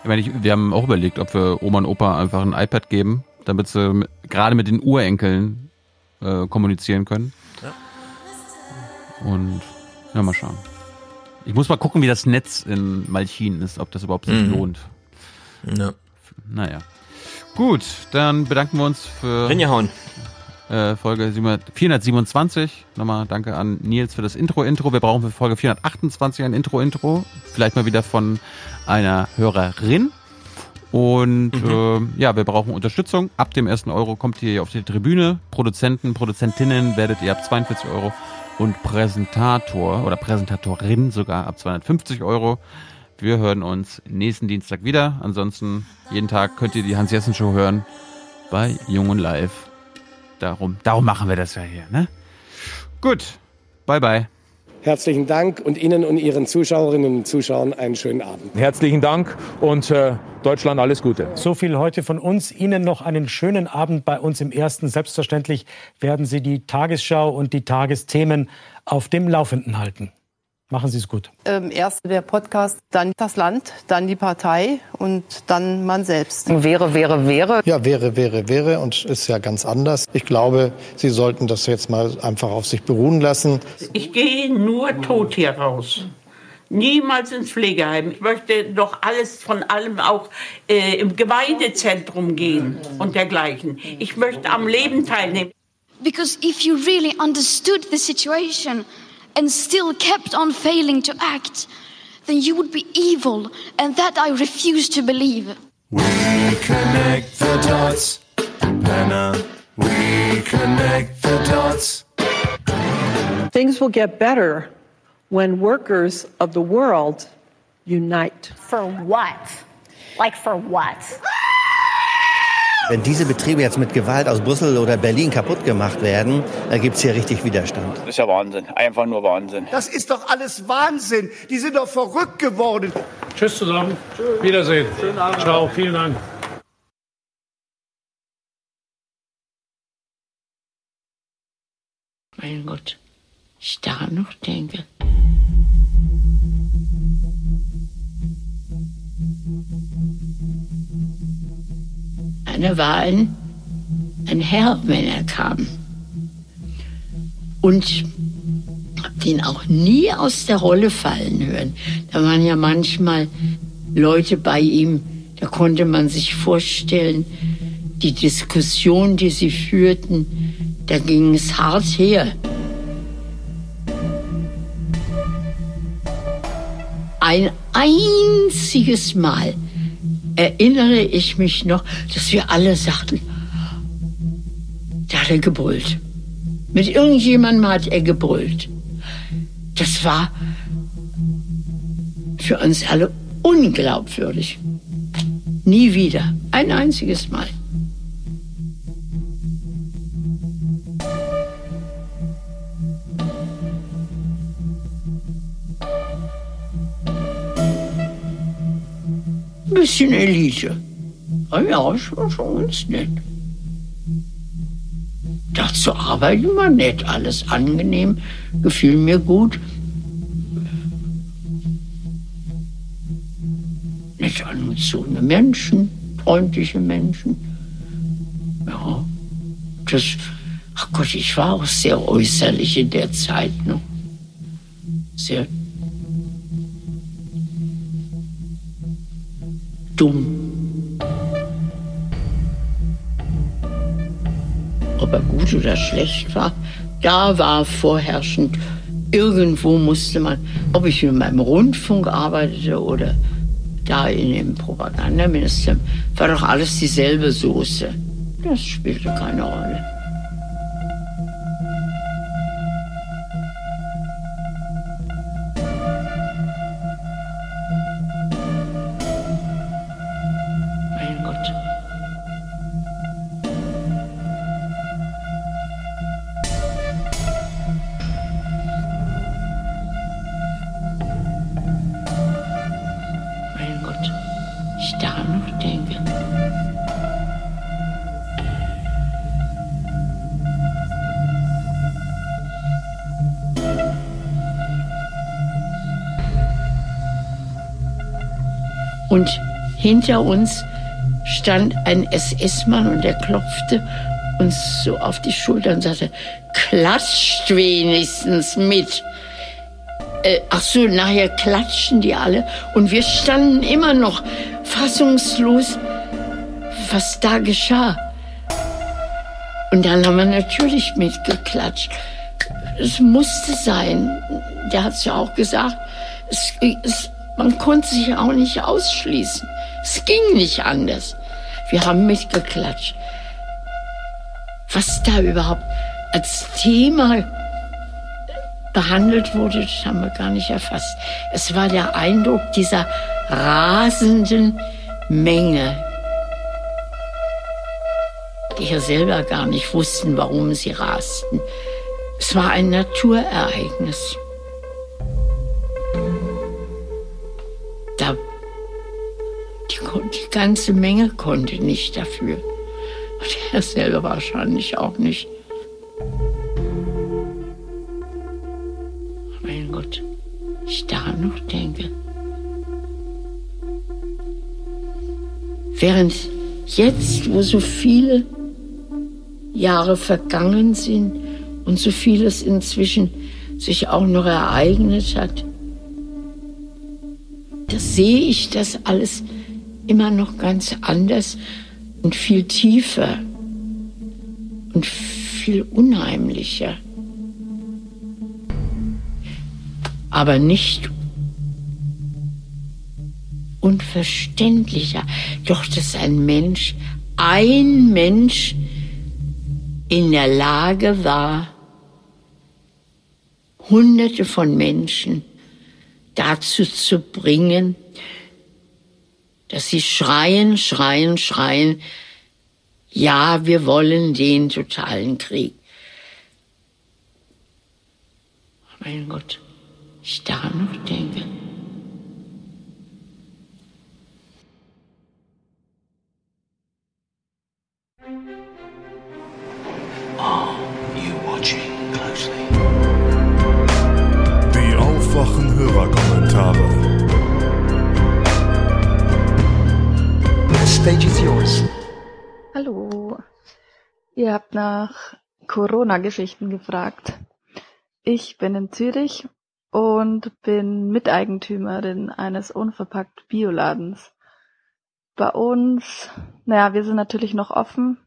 Ich meine, ich, wir haben auch überlegt, ob wir Oma und Opa einfach ein iPad geben, damit sie gerade mit den Urenkeln äh, kommunizieren können. Ja. Und ja, mal schauen. Ich muss mal gucken, wie das Netz in Malchin ist, ob das überhaupt sich mhm. lohnt. Ja. Naja. Gut, dann bedanken wir uns für Rinjahauen. Äh, Folge 427. Nochmal danke an Nils für das Intro-Intro. Wir brauchen für Folge 428 ein Intro-Intro. Vielleicht mal wieder von einer Hörerin. Und mhm. äh, ja, wir brauchen Unterstützung. Ab dem ersten Euro kommt ihr auf die Tribüne. Produzenten, Produzentinnen werdet ihr ab 42 Euro und Präsentator oder Präsentatorin sogar ab 250 Euro. Wir hören uns nächsten Dienstag wieder. Ansonsten jeden Tag könnt ihr die Hans-Jessen-Show hören bei Jung und Live. Darum, darum machen wir das ja hier. Ne? Gut, bye bye. Herzlichen Dank und Ihnen und Ihren Zuschauerinnen und Zuschauern einen schönen Abend. Herzlichen Dank und äh, Deutschland alles Gute. So viel heute von uns. Ihnen noch einen schönen Abend bei uns im Ersten. Selbstverständlich werden Sie die Tagesschau und die Tagesthemen auf dem Laufenden halten. Machen Sie es gut. Ähm, erst der Podcast, dann das Land, dann die Partei und dann man selbst. Wäre, wäre, wäre. Ja, wäre, wäre, wäre und ist ja ganz anders. Ich glaube, Sie sollten das jetzt mal einfach auf sich beruhen lassen. Ich gehe nur tot hier raus. Niemals ins Pflegeheim. Ich möchte doch alles von allem auch äh, im Gemeindezentrum gehen und dergleichen. Ich möchte am Leben teilnehmen. Because if you really understood the situation, and still kept on failing to act, then you would be evil, and that I refuse to believe. We connect the dots, Penna. We connect the dots. Things will get better when workers of the world unite. For what? Like for what? Wenn diese Betriebe jetzt mit Gewalt aus Brüssel oder Berlin kaputt gemacht werden, dann gibt es hier richtig Widerstand. Das ist ja Wahnsinn. Einfach nur Wahnsinn. Das ist doch alles Wahnsinn. Die sind doch verrückt geworden. Tschüss zusammen. Tschüss. Wiedersehen. Schönen Abend. Ciao. Vielen Dank. Mein Gott, ich da noch denke. Da war ein, ein Herr, wenn er kam. Und habe den auch nie aus der Rolle fallen hören. Da waren ja manchmal Leute bei ihm, da konnte man sich vorstellen, die Diskussion, die sie führten, da ging es hart her. Ein einziges Mal erinnere ich mich noch, dass wir alle sagten, da hat er gebrüllt. Mit irgendjemandem hat er gebrüllt. Das war für uns alle unglaubwürdig. Nie wieder. Ein einziges Mal. Bisschen Elite. Aber ja, war schon ganz nett. Dazu arbeiten war nett, alles angenehm, gefiel mir gut. Nett angezogene Menschen, freundliche Menschen. Ja, das, ach Gott, ich war auch sehr äußerlich in der Zeit noch. Sehr dumm. Ob er gut oder schlecht war, da war vorherrschend. Irgendwo musste man, ob ich in meinem Rundfunk arbeitete oder da in dem Propagandaministerium, war doch alles dieselbe Soße. Das spielte keine Rolle. Hinter uns stand ein SS-Mann und der klopfte uns so auf die Schulter und sagte, klatscht wenigstens mit. Äh, ach so, nachher klatschten die alle und wir standen immer noch fassungslos, was da geschah. Und dann haben wir natürlich mitgeklatscht. Es musste sein. Der hat es ja auch gesagt. Es, es, man konnte sich auch nicht ausschließen. Es ging nicht anders. Wir haben mitgeklatscht. Was da überhaupt als Thema behandelt wurde, das haben wir gar nicht erfasst. Es war der Eindruck dieser rasenden Menge, die ja selber gar nicht wussten, warum sie rasten. Es war ein Naturereignis. Die, ganze Menge konnte nicht dafür. Und er selber wahrscheinlich auch nicht. Mein Gott, ich daran noch denke. Während jetzt, wo so viele Jahre vergangen sind und so vieles inzwischen sich auch noch ereignet hat, da sehe ich das alles immer noch ganz anders und viel tiefer und viel unheimlicher. Aber nicht unverständlicher. Doch, dass ein Mensch, ein Mensch in der Lage war, Hunderte von Menschen dazu zu bringen, dass sie schreien, schreien, schreien, ja, wir wollen den totalen Krieg. Mein Gott, ich daran noch denke. Are you watching closely? Die aufwachen Hörerkommentare. Stage is yours. Hallo. Ihr habt nach Corona-Geschichten gefragt. Ich bin in Zürich und bin Miteigentümerin eines unverpackt Bioladens. Bei uns, naja, wir sind natürlich noch offen.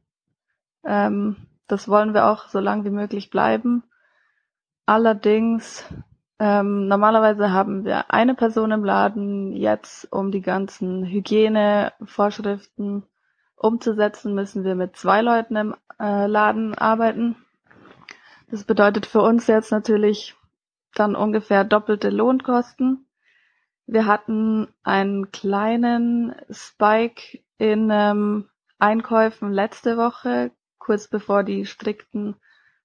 Ähm, das wollen wir auch so lange wie möglich bleiben. Allerdings, ähm, normalerweise haben wir eine Person im Laden. Jetzt, um die ganzen Hygienevorschriften umzusetzen, müssen wir mit zwei Leuten im äh, Laden arbeiten. Das bedeutet für uns jetzt natürlich dann ungefähr doppelte Lohnkosten. Wir hatten einen kleinen Spike in ähm, Einkäufen letzte Woche, kurz bevor die strikten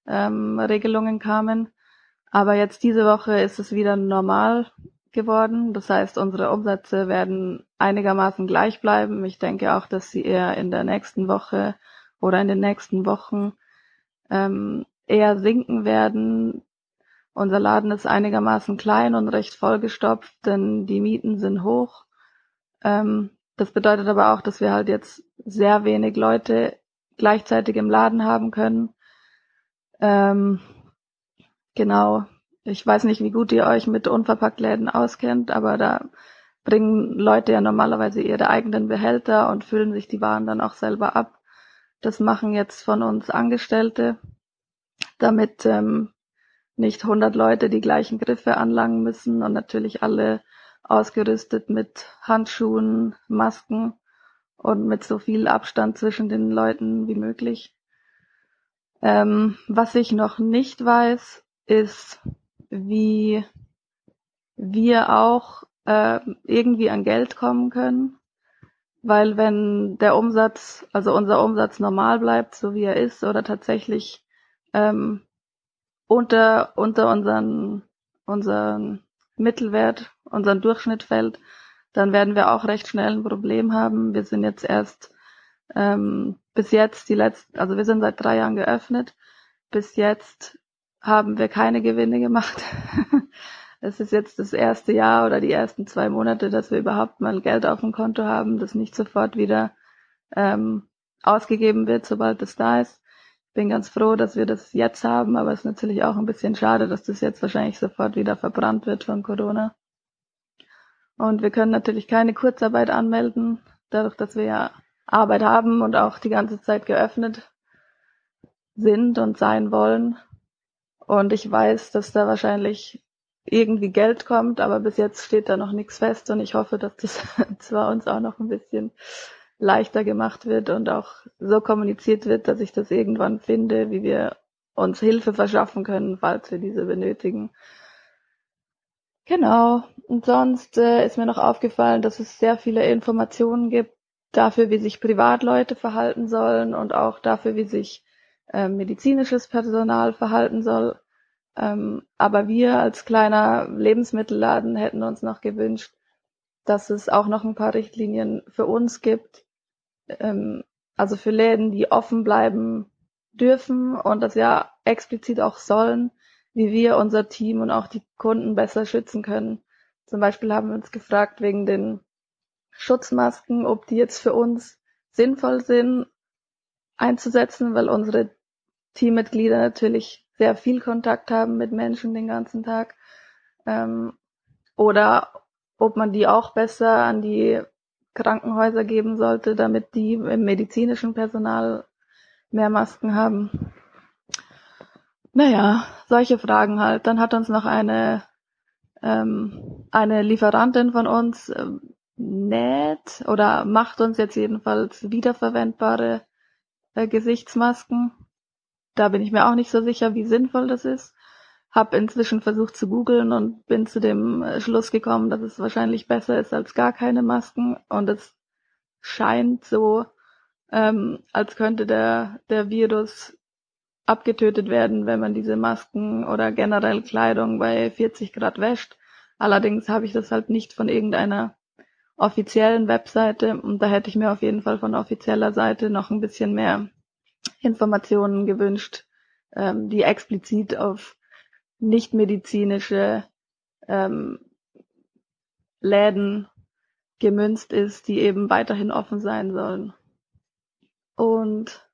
ähm, Regelungen kamen. Aber jetzt diese Woche ist es wieder normal geworden. Das heißt, unsere Umsätze werden einigermaßen gleich bleiben. Ich denke auch, dass sie eher in der nächsten Woche oder in den nächsten Wochen ähm, eher sinken werden. Unser Laden ist einigermaßen klein und recht vollgestopft, denn die Mieten sind hoch. Ähm, das bedeutet aber auch, dass wir halt jetzt sehr wenig Leute gleichzeitig im Laden haben können. Ähm, genau. Ich weiß nicht, wie gut ihr euch mit Unverpacktläden auskennt, aber da bringen Leute ja normalerweise ihre eigenen Behälter und füllen sich die Waren dann auch selber ab. Das machen jetzt von uns Angestellte, damit ähm, nicht 100 Leute die gleichen Griffe anlangen müssen und natürlich alle ausgerüstet mit Handschuhen, Masken und mit so viel Abstand zwischen den Leuten wie möglich. Ähm, was ich noch nicht weiß, ist, wie wir auch äh, irgendwie an Geld kommen können. Weil wenn der Umsatz, also unser Umsatz normal bleibt, so wie er ist, oder tatsächlich ähm, unter, unter unseren, unseren Mittelwert, unseren Durchschnitt fällt, dann werden wir auch recht schnell ein Problem haben. Wir sind jetzt erst ähm, bis jetzt die letzten, also wir sind seit drei Jahren geöffnet. Bis jetzt haben wir keine Gewinne gemacht. es ist jetzt das erste Jahr oder die ersten zwei Monate, dass wir überhaupt mal Geld auf dem Konto haben, das nicht sofort wieder ähm, ausgegeben wird, sobald es da ist. Ich bin ganz froh, dass wir das jetzt haben, aber es ist natürlich auch ein bisschen schade, dass das jetzt wahrscheinlich sofort wieder verbrannt wird von Corona. Und wir können natürlich keine Kurzarbeit anmelden, dadurch, dass wir ja Arbeit haben und auch die ganze Zeit geöffnet sind und sein wollen. Und ich weiß, dass da wahrscheinlich irgendwie Geld kommt, aber bis jetzt steht da noch nichts fest und ich hoffe, dass das zwar uns auch noch ein bisschen leichter gemacht wird und auch so kommuniziert wird, dass ich das irgendwann finde, wie wir uns Hilfe verschaffen können, falls wir diese benötigen. Genau. Und sonst äh, ist mir noch aufgefallen, dass es sehr viele Informationen gibt dafür, wie sich Privatleute verhalten sollen und auch dafür, wie sich äh, medizinisches Personal verhalten soll. Ähm, aber wir als kleiner Lebensmittelladen hätten uns noch gewünscht, dass es auch noch ein paar Richtlinien für uns gibt, ähm, also für Läden, die offen bleiben dürfen und das ja explizit auch sollen, wie wir unser Team und auch die Kunden besser schützen können. Zum Beispiel haben wir uns gefragt wegen den Schutzmasken, ob die jetzt für uns sinnvoll sind einzusetzen, weil unsere Teammitglieder natürlich sehr viel Kontakt haben mit Menschen den ganzen Tag. Ähm, oder ob man die auch besser an die Krankenhäuser geben sollte, damit die im medizinischen Personal mehr Masken haben. Naja, solche Fragen halt. Dann hat uns noch eine, ähm, eine Lieferantin von uns ähm, näht oder macht uns jetzt jedenfalls wiederverwendbare äh, Gesichtsmasken. Da bin ich mir auch nicht so sicher, wie sinnvoll das ist. Hab inzwischen versucht zu googeln und bin zu dem äh, Schluss gekommen, dass es wahrscheinlich besser ist als gar keine Masken. Und es scheint so, ähm, als könnte der, der Virus abgetötet werden, wenn man diese Masken oder generell Kleidung bei 40 Grad wäscht. Allerdings habe ich das halt nicht von irgendeiner offiziellen Webseite und da hätte ich mir auf jeden Fall von offizieller Seite noch ein bisschen mehr Informationen gewünscht, ähm, die explizit auf nichtmedizinische ähm, Läden gemünzt ist, die eben weiterhin offen sein sollen. Und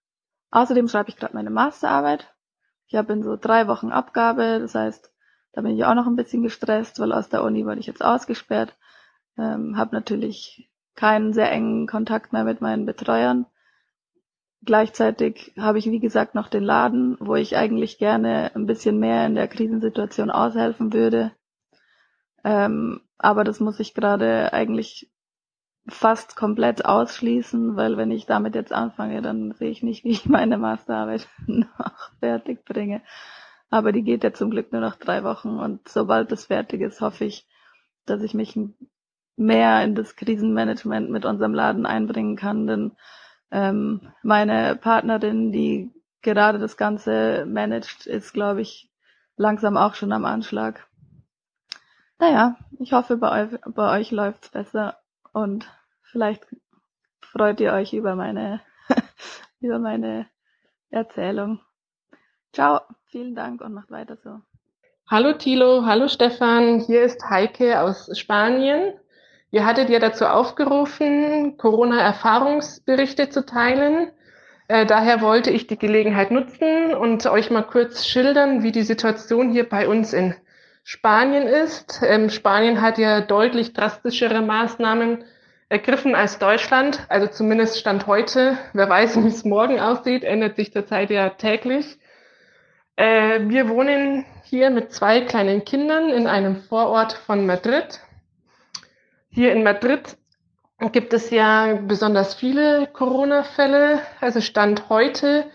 außerdem schreibe ich gerade meine Masterarbeit. Ich habe in so drei Wochen Abgabe, das heißt, da bin ich auch noch ein bisschen gestresst, weil aus der Uni wurde ich jetzt ausgesperrt. Ähm, habe natürlich keinen sehr engen Kontakt mehr mit meinen Betreuern. Gleichzeitig habe ich, wie gesagt, noch den Laden, wo ich eigentlich gerne ein bisschen mehr in der Krisensituation aushelfen würde. Ähm, aber das muss ich gerade eigentlich fast komplett ausschließen, weil wenn ich damit jetzt anfange, dann sehe ich nicht, wie ich meine Masterarbeit noch fertig bringe. Aber die geht ja zum Glück nur noch drei Wochen und sobald das fertig ist, hoffe ich, dass ich mich mehr in das Krisenmanagement mit unserem Laden einbringen kann, denn ähm, meine Partnerin, die gerade das Ganze managt, ist, glaube ich, langsam auch schon am Anschlag. Naja, ich hoffe, bei euch, bei euch läuft's besser und vielleicht freut ihr euch über meine, über meine Erzählung. Ciao, vielen Dank und macht weiter so. Hallo Thilo, hallo Stefan, hier ist Heike aus Spanien. Ihr hattet ja dazu aufgerufen, Corona-Erfahrungsberichte zu teilen. Äh, daher wollte ich die Gelegenheit nutzen und euch mal kurz schildern, wie die Situation hier bei uns in Spanien ist. Ähm, Spanien hat ja deutlich drastischere Maßnahmen ergriffen als Deutschland, also zumindest Stand heute. Wer weiß, wie es morgen aussieht, ändert sich derzeit ja täglich. Äh, wir wohnen hier mit zwei kleinen Kindern in einem Vorort von Madrid. Hier in Madrid gibt es ja besonders viele Corona-Fälle. Also Stand heute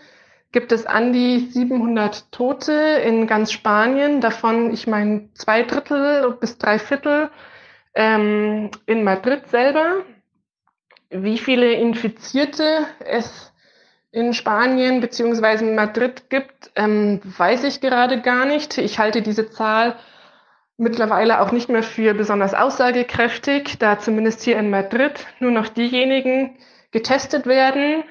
gibt es an die 700 Tote in ganz Spanien. Davon, ich meine, zwei Drittel bis drei Viertel ähm, in Madrid selber. Wie viele Infizierte es in Spanien beziehungsweise in Madrid gibt, ähm, weiß ich gerade gar nicht. Ich halte diese Zahl mittlerweile auch nicht mehr für besonders aussagekräftig, da zumindest hier in Madrid nur noch diejenigen getestet werden,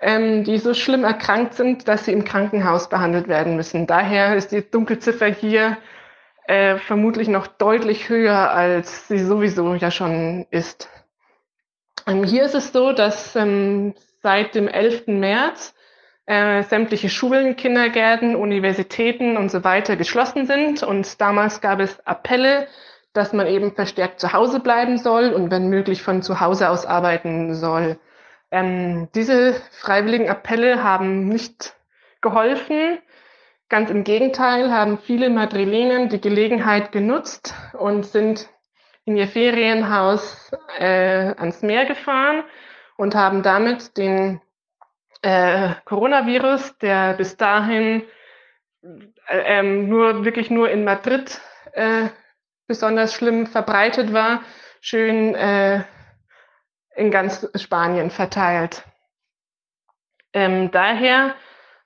ähm, die so schlimm erkrankt sind, dass sie im Krankenhaus behandelt werden müssen. Daher ist die Dunkelziffer hier äh, vermutlich noch deutlich höher, als sie sowieso ja schon ist. Ähm, hier ist es so, dass ähm, seit dem 11. März äh, sämtliche Schulen, Kindergärten, Universitäten und so weiter geschlossen sind. Und damals gab es Appelle, dass man eben verstärkt zu Hause bleiben soll und wenn möglich von zu Hause aus arbeiten soll. Ähm, diese freiwilligen Appelle haben nicht geholfen. Ganz im Gegenteil haben viele Madrilenen die Gelegenheit genutzt und sind in ihr Ferienhaus äh, ans Meer gefahren und haben damit den äh, Coronavirus, der bis dahin äh, ähm, nur wirklich nur in Madrid äh, besonders schlimm verbreitet war, schön äh, in ganz Spanien verteilt. Ähm, daher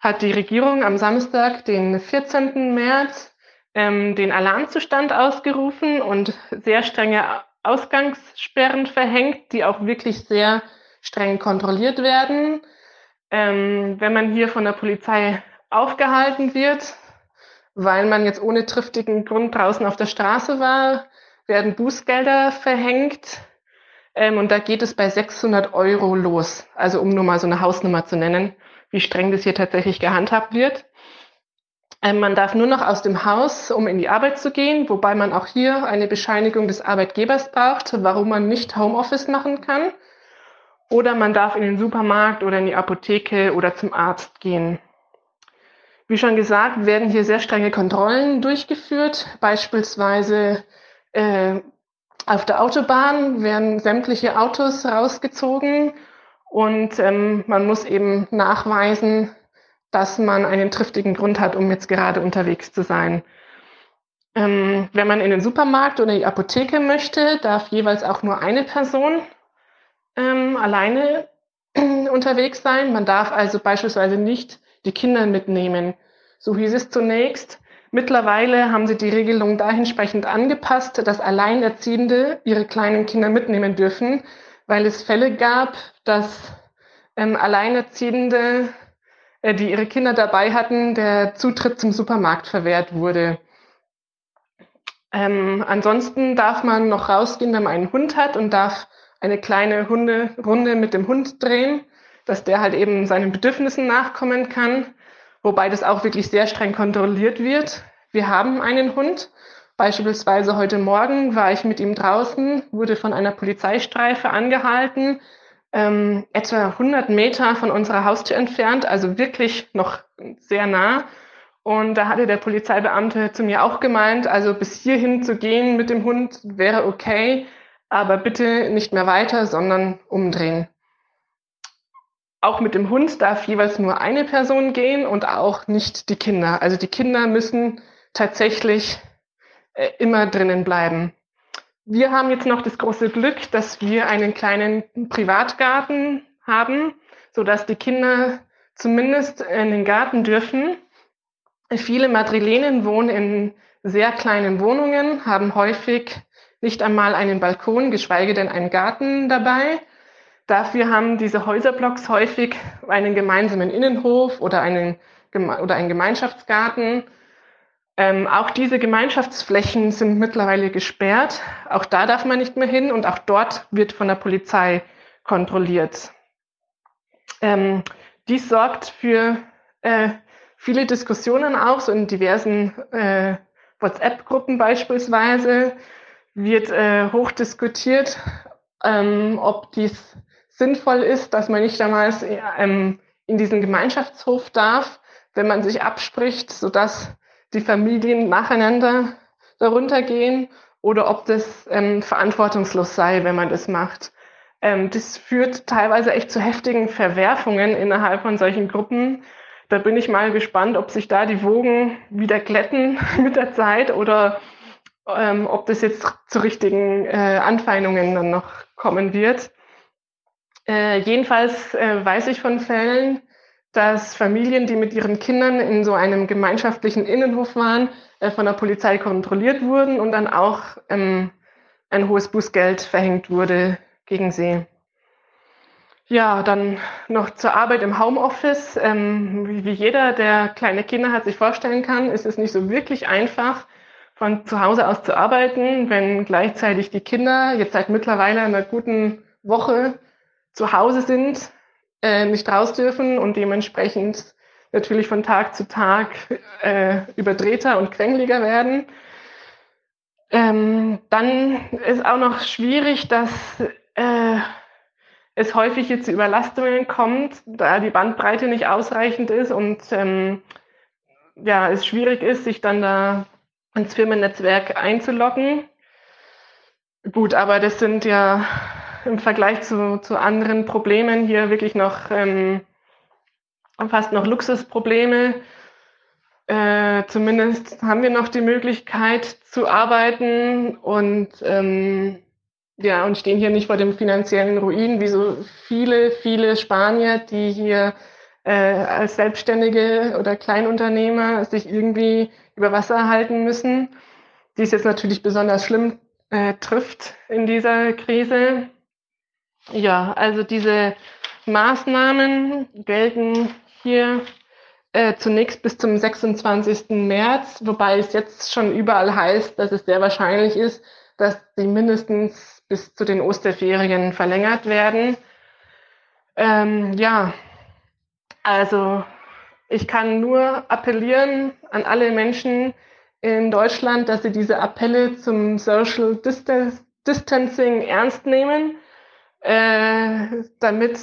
hat die Regierung am Samstag, den 14. März, ähm, den Alarmzustand ausgerufen und sehr strenge Ausgangssperren verhängt, die auch wirklich sehr streng kontrolliert werden. Ähm, wenn man hier von der Polizei aufgehalten wird, weil man jetzt ohne triftigen Grund draußen auf der Straße war, werden Bußgelder verhängt. Ähm, und da geht es bei 600 Euro los. Also um nur mal so eine Hausnummer zu nennen, wie streng das hier tatsächlich gehandhabt wird. Ähm, man darf nur noch aus dem Haus, um in die Arbeit zu gehen, wobei man auch hier eine Bescheinigung des Arbeitgebers braucht, warum man nicht Homeoffice machen kann. Oder man darf in den Supermarkt oder in die Apotheke oder zum Arzt gehen. Wie schon gesagt, werden hier sehr strenge Kontrollen durchgeführt. Beispielsweise äh, auf der Autobahn werden sämtliche Autos rausgezogen und ähm, man muss eben nachweisen, dass man einen triftigen Grund hat, um jetzt gerade unterwegs zu sein. Ähm, wenn man in den Supermarkt oder die Apotheke möchte, darf jeweils auch nur eine Person ähm, alleine unterwegs sein. Man darf also beispielsweise nicht die Kinder mitnehmen. So hieß es zunächst. Mittlerweile haben sie die Regelung dahinsprechend angepasst, dass Alleinerziehende ihre kleinen Kinder mitnehmen dürfen, weil es Fälle gab, dass ähm, Alleinerziehende, äh, die ihre Kinder dabei hatten, der Zutritt zum Supermarkt verwehrt wurde. Ähm, ansonsten darf man noch rausgehen, wenn man einen Hund hat und darf eine kleine Hunderunde mit dem Hund drehen, dass der halt eben seinen Bedürfnissen nachkommen kann, wobei das auch wirklich sehr streng kontrolliert wird. Wir haben einen Hund. Beispielsweise heute Morgen war ich mit ihm draußen, wurde von einer Polizeistreife angehalten, ähm, etwa 100 Meter von unserer Haustür entfernt, also wirklich noch sehr nah. Und da hatte der Polizeibeamte zu mir auch gemeint, also bis hierhin zu gehen mit dem Hund wäre okay, aber bitte nicht mehr weiter, sondern umdrehen. Auch mit dem Hund darf jeweils nur eine Person gehen und auch nicht die Kinder. Also die Kinder müssen tatsächlich äh, immer drinnen bleiben. Wir haben jetzt noch das große Glück, dass wir einen kleinen Privatgarten haben, so dass die Kinder zumindest in den Garten dürfen. Viele Madrilenen wohnen in sehr kleinen Wohnungen, haben häufig nicht einmal einen Balkon, geschweige denn einen Garten dabei. Dafür haben diese Häuserblocks häufig einen gemeinsamen Innenhof oder einen, oder einen Gemeinschaftsgarten. Ähm, auch diese Gemeinschaftsflächen sind mittlerweile gesperrt. Auch da darf man nicht mehr hin und auch dort wird von der Polizei kontrolliert. Ähm, dies sorgt für äh, viele Diskussionen auch, so in diversen äh, WhatsApp-Gruppen beispielsweise, wird äh, hoch diskutiert, ähm, ob dies sinnvoll ist, dass man nicht damals ähm, in diesen Gemeinschaftshof darf, wenn man sich abspricht, sodass die Familien nacheinander darunter gehen oder ob das ähm, verantwortungslos sei, wenn man das macht. Ähm, das führt teilweise echt zu heftigen Verwerfungen innerhalb von solchen Gruppen. Da bin ich mal gespannt, ob sich da die Wogen wieder glätten mit der Zeit oder ähm, ob das jetzt zu richtigen äh, Anfeindungen dann noch kommen wird. Äh, jedenfalls äh, weiß ich von Fällen, dass Familien, die mit ihren Kindern in so einem gemeinschaftlichen Innenhof waren, äh, von der Polizei kontrolliert wurden und dann auch ähm, ein hohes Bußgeld verhängt wurde gegen sie. Ja, dann noch zur Arbeit im Homeoffice. Ähm, wie, wie jeder, der kleine Kinder hat, sich vorstellen kann, ist es nicht so wirklich einfach, von zu Hause aus zu arbeiten, wenn gleichzeitig die Kinder jetzt seit mittlerweile einer guten Woche zu Hause sind, äh, nicht raus dürfen und dementsprechend natürlich von Tag zu Tag äh, überdrehter und quengeliger werden. Ähm, dann ist auch noch schwierig, dass äh, es häufig hier zu Überlastungen kommt, da die Bandbreite nicht ausreichend ist und ähm, ja, es schwierig ist, sich dann da ins Firmennetzwerk einzuloggen. Gut, aber das sind ja im Vergleich zu, zu anderen Problemen hier wirklich noch ähm, fast noch Luxusprobleme. Äh, zumindest haben wir noch die Möglichkeit zu arbeiten und ähm, ja und stehen hier nicht vor dem finanziellen Ruin, wie so viele, viele Spanier, die hier äh, als Selbstständige oder Kleinunternehmer sich irgendwie über Wasser halten müssen, die es jetzt natürlich besonders schlimm äh, trifft in dieser Krise. Ja, also diese Maßnahmen gelten hier äh, zunächst bis zum 26. März, wobei es jetzt schon überall heißt, dass es sehr wahrscheinlich ist, dass sie mindestens bis zu den Osterferien verlängert werden. Ähm, ja, also ich kann nur appellieren an alle Menschen in Deutschland, dass sie diese Appelle zum Social Distancing ernst nehmen, äh, damit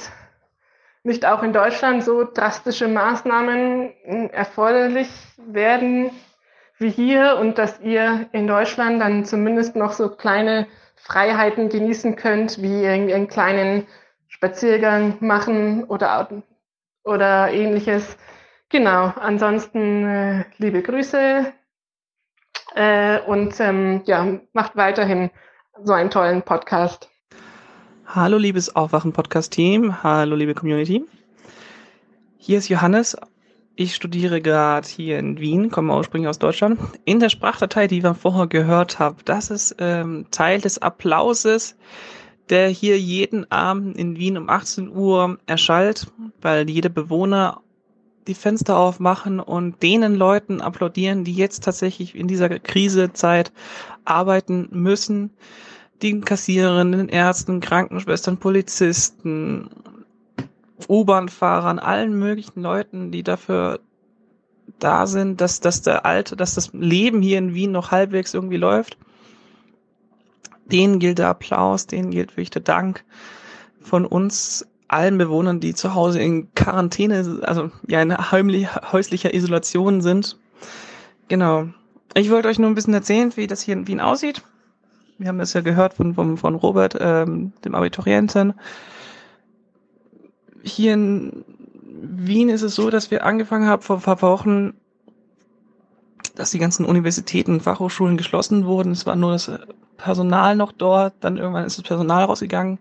nicht auch in Deutschland so drastische Maßnahmen erforderlich werden wie hier und dass ihr in Deutschland dann zumindest noch so kleine Freiheiten genießen könnt, wie einen kleinen Spaziergang machen oder oder ähnliches. Genau, ansonsten äh, liebe Grüße äh, und ähm, ja, macht weiterhin so einen tollen Podcast. Hallo liebes Aufwachen-Podcast-Team, hallo liebe Community. Hier ist Johannes. Ich studiere gerade hier in Wien, komme ursprünglich aus Deutschland. In der Sprachdatei, die wir vorher gehört haben, das ist ähm, Teil des Applauses der hier jeden Abend in Wien um 18 Uhr erschallt, weil jede Bewohner die Fenster aufmachen und denen Leuten applaudieren, die jetzt tatsächlich in dieser Krisezeit arbeiten müssen. Den Kassiererinnen, Ärzten, Krankenschwestern, Polizisten, U-Bahn-Fahrern, allen möglichen Leuten, die dafür da sind, dass, dass der alte, dass das Leben hier in Wien noch halbwegs irgendwie läuft denen gilt der Applaus, denen gilt wirklich der Dank von uns allen Bewohnern, die zu Hause in Quarantäne, also ja in häuslicher Isolation sind. Genau. Ich wollte euch nur ein bisschen erzählen, wie das hier in Wien aussieht. Wir haben das ja gehört von, von, von Robert, ähm, dem Abiturienten. Hier in Wien ist es so, dass wir angefangen haben vor ein paar Wochen, dass die ganzen Universitäten Fachhochschulen geschlossen wurden. Es war nur das Personal noch dort, dann irgendwann ist das Personal rausgegangen.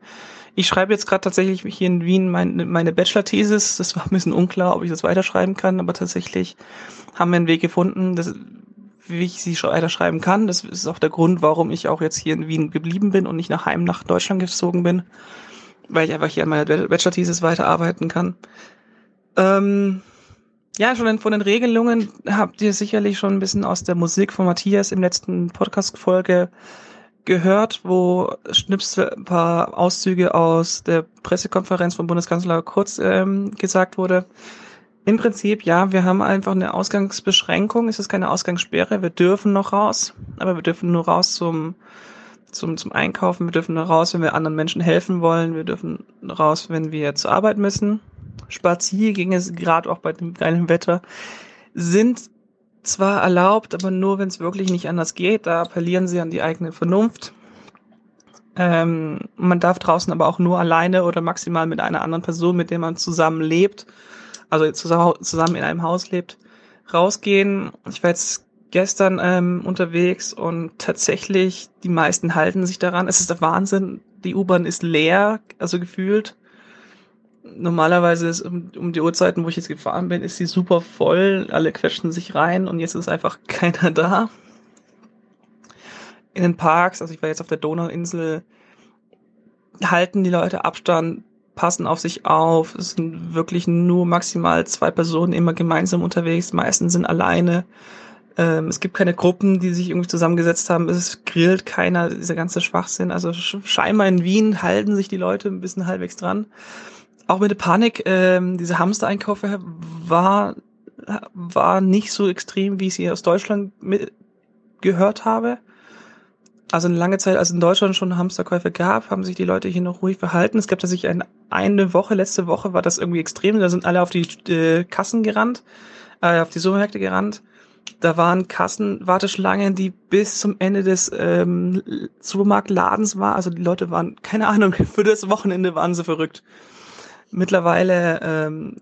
Ich schreibe jetzt gerade tatsächlich hier in Wien meine, meine Bachelor-Thesis. Das war ein bisschen unklar, ob ich das weiterschreiben kann, aber tatsächlich haben wir einen Weg gefunden, dass, wie ich sie weiterschreiben kann. Das ist auch der Grund, warum ich auch jetzt hier in Wien geblieben bin und nicht nach Heim nach Deutschland gezogen bin, weil ich einfach hier an meiner Bachelor-Thesis weiterarbeiten kann. Ähm, ja, schon von den Regelungen habt ihr sicherlich schon ein bisschen aus der Musik von Matthias im letzten Podcast-Folge gehört, wo Schnipsel ein paar Auszüge aus der Pressekonferenz von Bundeskanzler Kurz ähm, gesagt wurde. Im Prinzip, ja, wir haben einfach eine Ausgangsbeschränkung. Es ist keine Ausgangssperre. Wir dürfen noch raus, aber wir dürfen nur raus zum, zum, zum Einkaufen. Wir dürfen nur raus, wenn wir anderen Menschen helfen wollen. Wir dürfen raus, wenn wir zur Arbeit müssen. Spaziergänge, gerade auch bei dem geilen Wetter, sind zwar erlaubt, aber nur, wenn es wirklich nicht anders geht. Da appellieren sie an die eigene Vernunft. Ähm, man darf draußen aber auch nur alleine oder maximal mit einer anderen Person, mit der man zusammen lebt, also zusammen in einem Haus lebt, rausgehen. Ich war jetzt gestern ähm, unterwegs und tatsächlich die meisten halten sich daran. Es ist der Wahnsinn. Die U-Bahn ist leer, also gefühlt normalerweise ist um, um, die Uhrzeiten, wo ich jetzt gefahren bin, ist sie super voll. Alle quetschen sich rein und jetzt ist einfach keiner da. In den Parks, also ich war jetzt auf der Donauinsel, halten die Leute Abstand, passen auf sich auf. Es sind wirklich nur maximal zwei Personen immer gemeinsam unterwegs. Die meisten sind alleine. Ähm, es gibt keine Gruppen, die sich irgendwie zusammengesetzt haben. Es grillt keiner, dieser ganze Schwachsinn. Also scheinbar in Wien halten sich die Leute ein bisschen halbwegs dran. Auch mit der Panik, ähm, diese Hamster-Einkäufe war, war nicht so extrem, wie ich sie aus Deutschland mit gehört habe. Also eine lange Zeit, als in Deutschland schon Hamsterkäufe gab, haben sich die Leute hier noch ruhig verhalten. Es gab tatsächlich ein, eine Woche, letzte Woche war das irgendwie extrem. Da sind alle auf die äh, Kassen gerannt, äh, auf die Supermärkte gerannt. Da waren Kassenwarteschlangen, die bis zum Ende des ähm, Supermarktladens war. Also die Leute waren, keine Ahnung, für das Wochenende waren sie verrückt. Mittlerweile ähm,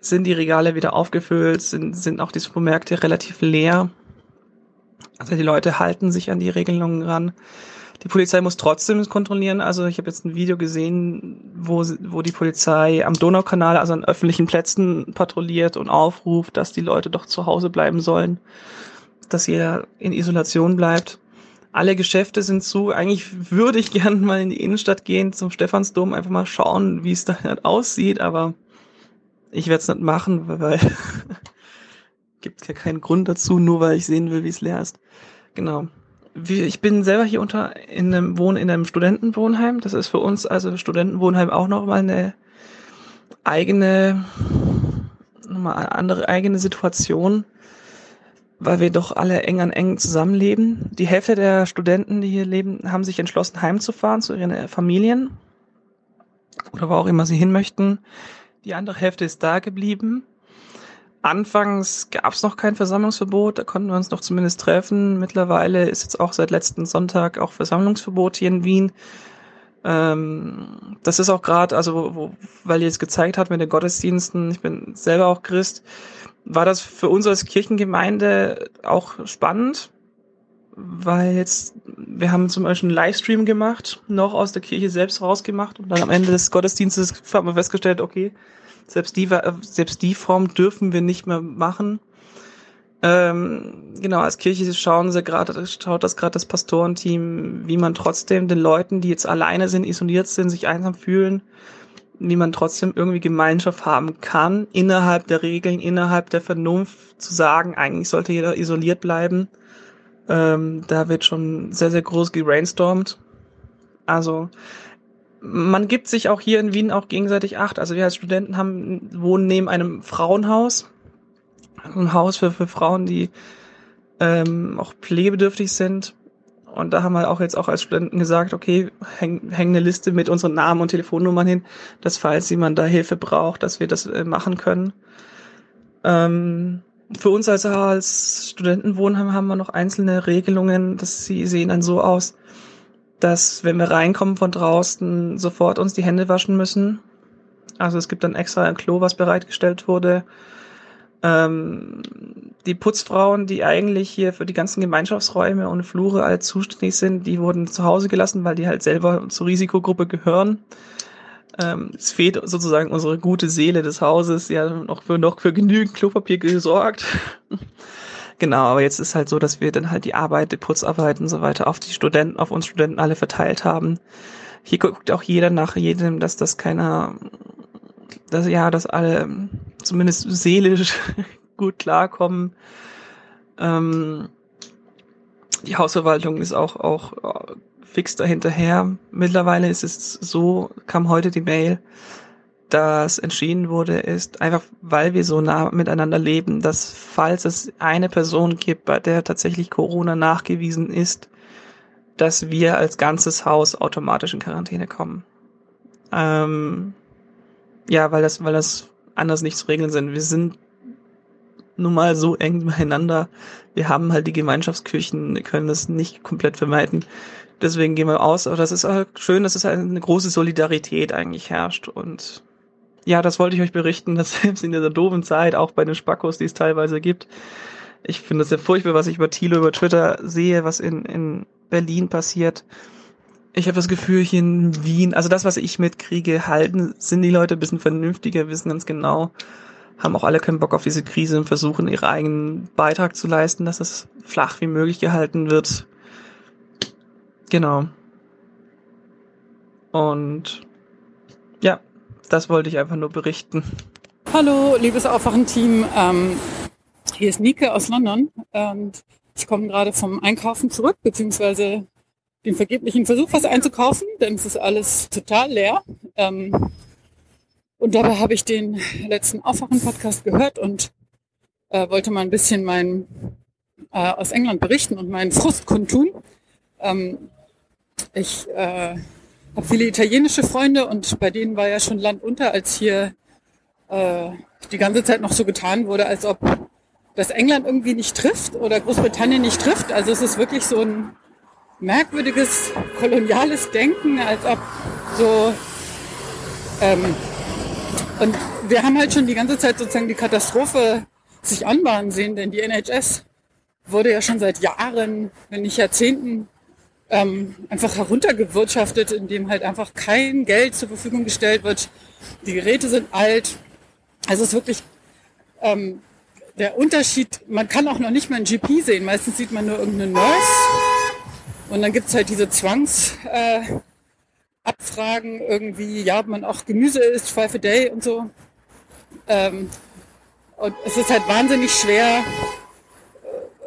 sind die Regale wieder aufgefüllt, sind, sind auch die Supermärkte relativ leer. Also die Leute halten sich an die Regelungen ran. Die Polizei muss trotzdem kontrollieren. Also ich habe jetzt ein Video gesehen, wo, wo die Polizei am Donaukanal, also an öffentlichen Plätzen patrouilliert und aufruft, dass die Leute doch zu Hause bleiben sollen, dass jeder in Isolation bleibt. Alle Geschäfte sind zu. Eigentlich würde ich gerne mal in die Innenstadt gehen, zum Stephansdom, einfach mal schauen, wie es da aussieht, aber ich werde es nicht machen, weil gibt ja keinen Grund dazu, nur weil ich sehen will, wie es leer ist. Genau. Ich bin selber hier unter in einem Wohn in einem Studentenwohnheim. Das ist für uns also Studentenwohnheim auch nochmal eine eigene, nochmal andere eigene Situation, weil wir doch alle eng an eng zusammenleben. Die Hälfte der Studenten, die hier leben, haben sich entschlossen, heimzufahren zu ihren Familien oder wo auch immer sie hin möchten. Die andere Hälfte ist da geblieben Anfangs gab es noch kein Versammlungsverbot, da konnten wir uns noch zumindest treffen. Mittlerweile ist jetzt auch seit letzten Sonntag auch Versammlungsverbot hier in Wien. Ähm, das ist auch gerade, also weil ihr es gezeigt habt mit den Gottesdiensten, ich bin selber auch Christ, war das für uns als Kirchengemeinde auch spannend, weil jetzt, wir haben zum Beispiel einen Livestream gemacht, noch aus der Kirche selbst rausgemacht und dann am Ende des Gottesdienstes haben wir festgestellt, okay, selbst die, selbst die Form dürfen wir nicht mehr machen. Ähm, genau, als Kirche schauen sie gerade, schaut das gerade das Pastorenteam, wie man trotzdem den Leuten, die jetzt alleine sind, isoliert sind, sich einsam fühlen, wie man trotzdem irgendwie Gemeinschaft haben kann, innerhalb der Regeln, innerhalb der Vernunft zu sagen, eigentlich sollte jeder isoliert bleiben. Ähm, da wird schon sehr, sehr groß gebrainstormt. Also man gibt sich auch hier in Wien auch gegenseitig Acht. Also wir als Studenten haben, wohnen neben einem Frauenhaus. Ein Haus für, für Frauen, die ähm, auch pflegebedürftig sind. Und da haben wir auch jetzt auch als Studenten gesagt, okay, hängen häng eine Liste mit unseren Namen und Telefonnummern hin, dass falls jemand da Hilfe braucht, dass wir das äh, machen können. Ähm, für uns als, als Studentenwohnheim haben wir noch einzelne Regelungen, dass sie sehen dann so aus, dass wenn wir reinkommen von draußen, sofort uns die Hände waschen müssen. Also es gibt dann extra ein Klo, was bereitgestellt wurde. Ähm, die Putzfrauen, die eigentlich hier für die ganzen Gemeinschaftsräume und Flure als zuständig sind, die wurden zu Hause gelassen, weil die halt selber zur Risikogruppe gehören. Ähm, es fehlt sozusagen unsere gute Seele des Hauses, ja noch für, noch für genügend Klopapier gesorgt. Genau, aber jetzt ist halt so, dass wir dann halt die Arbeit, die Putzarbeit und so weiter auf die Studenten, auf uns Studenten alle verteilt haben. Hier guckt auch jeder nach jedem, dass das keiner, dass ja, dass alle zumindest seelisch gut klarkommen. Ähm, die Hausverwaltung ist auch, auch äh, fix dahinterher. Mittlerweile ist es so, kam heute die Mail, das entschieden wurde, ist einfach, weil wir so nah miteinander leben, dass falls es eine Person gibt, bei der tatsächlich Corona nachgewiesen ist, dass wir als ganzes Haus automatisch in Quarantäne kommen. Ähm, ja, weil das, weil das anders nicht zu regeln sind. Wir sind nun mal so eng beieinander. Wir haben halt die Gemeinschaftsküchen, können das nicht komplett vermeiden. Deswegen gehen wir aus. Aber das ist auch schön, dass es eine große Solidarität eigentlich herrscht und ja, das wollte ich euch berichten, dass selbst in dieser doofen Zeit, auch bei den Spackos, die es teilweise gibt, ich finde es sehr furchtbar, was ich über Thilo über Twitter sehe, was in, in Berlin passiert. Ich habe das Gefühl, hier in Wien, also das, was ich mitkriege, halten, sind die Leute ein bisschen vernünftiger, wissen ganz genau, haben auch alle keinen Bock auf diese Krise und versuchen, ihren eigenen Beitrag zu leisten, dass es flach wie möglich gehalten wird. Genau. Und ja, das wollte ich einfach nur berichten. Hallo, liebes Aufwachen-Team. Ähm, Hier ist Nike aus London und ich komme gerade vom Einkaufen zurück, beziehungsweise den vergeblichen Versuch, was einzukaufen, denn es ist alles total leer. Ähm, und dabei habe ich den letzten Aufwachen-Podcast gehört und äh, wollte mal ein bisschen mein, äh, aus England berichten und meinen Frust kundtun. Ähm, ich äh, habe viele italienische Freunde und bei denen war ja schon Land unter, als hier äh, die ganze Zeit noch so getan wurde, als ob das England irgendwie nicht trifft oder Großbritannien nicht trifft. Also es ist wirklich so ein merkwürdiges koloniales Denken, als ob so ähm, und wir haben halt schon die ganze Zeit sozusagen die Katastrophe sich anbahnen sehen, denn die NHS wurde ja schon seit Jahren, wenn nicht Jahrzehnten, ähm, einfach heruntergewirtschaftet, indem halt einfach kein Geld zur Verfügung gestellt wird. Die Geräte sind alt. Also es ist wirklich ähm, der Unterschied, man kann auch noch nicht mal einen GP sehen. Meistens sieht man nur irgendeine Nurse. Und dann gibt's halt diese Zwangs... Äh, irgendwie, ja, ob man auch Gemüse isst, five a day und so. Ähm, und es ist halt wahnsinnig schwer,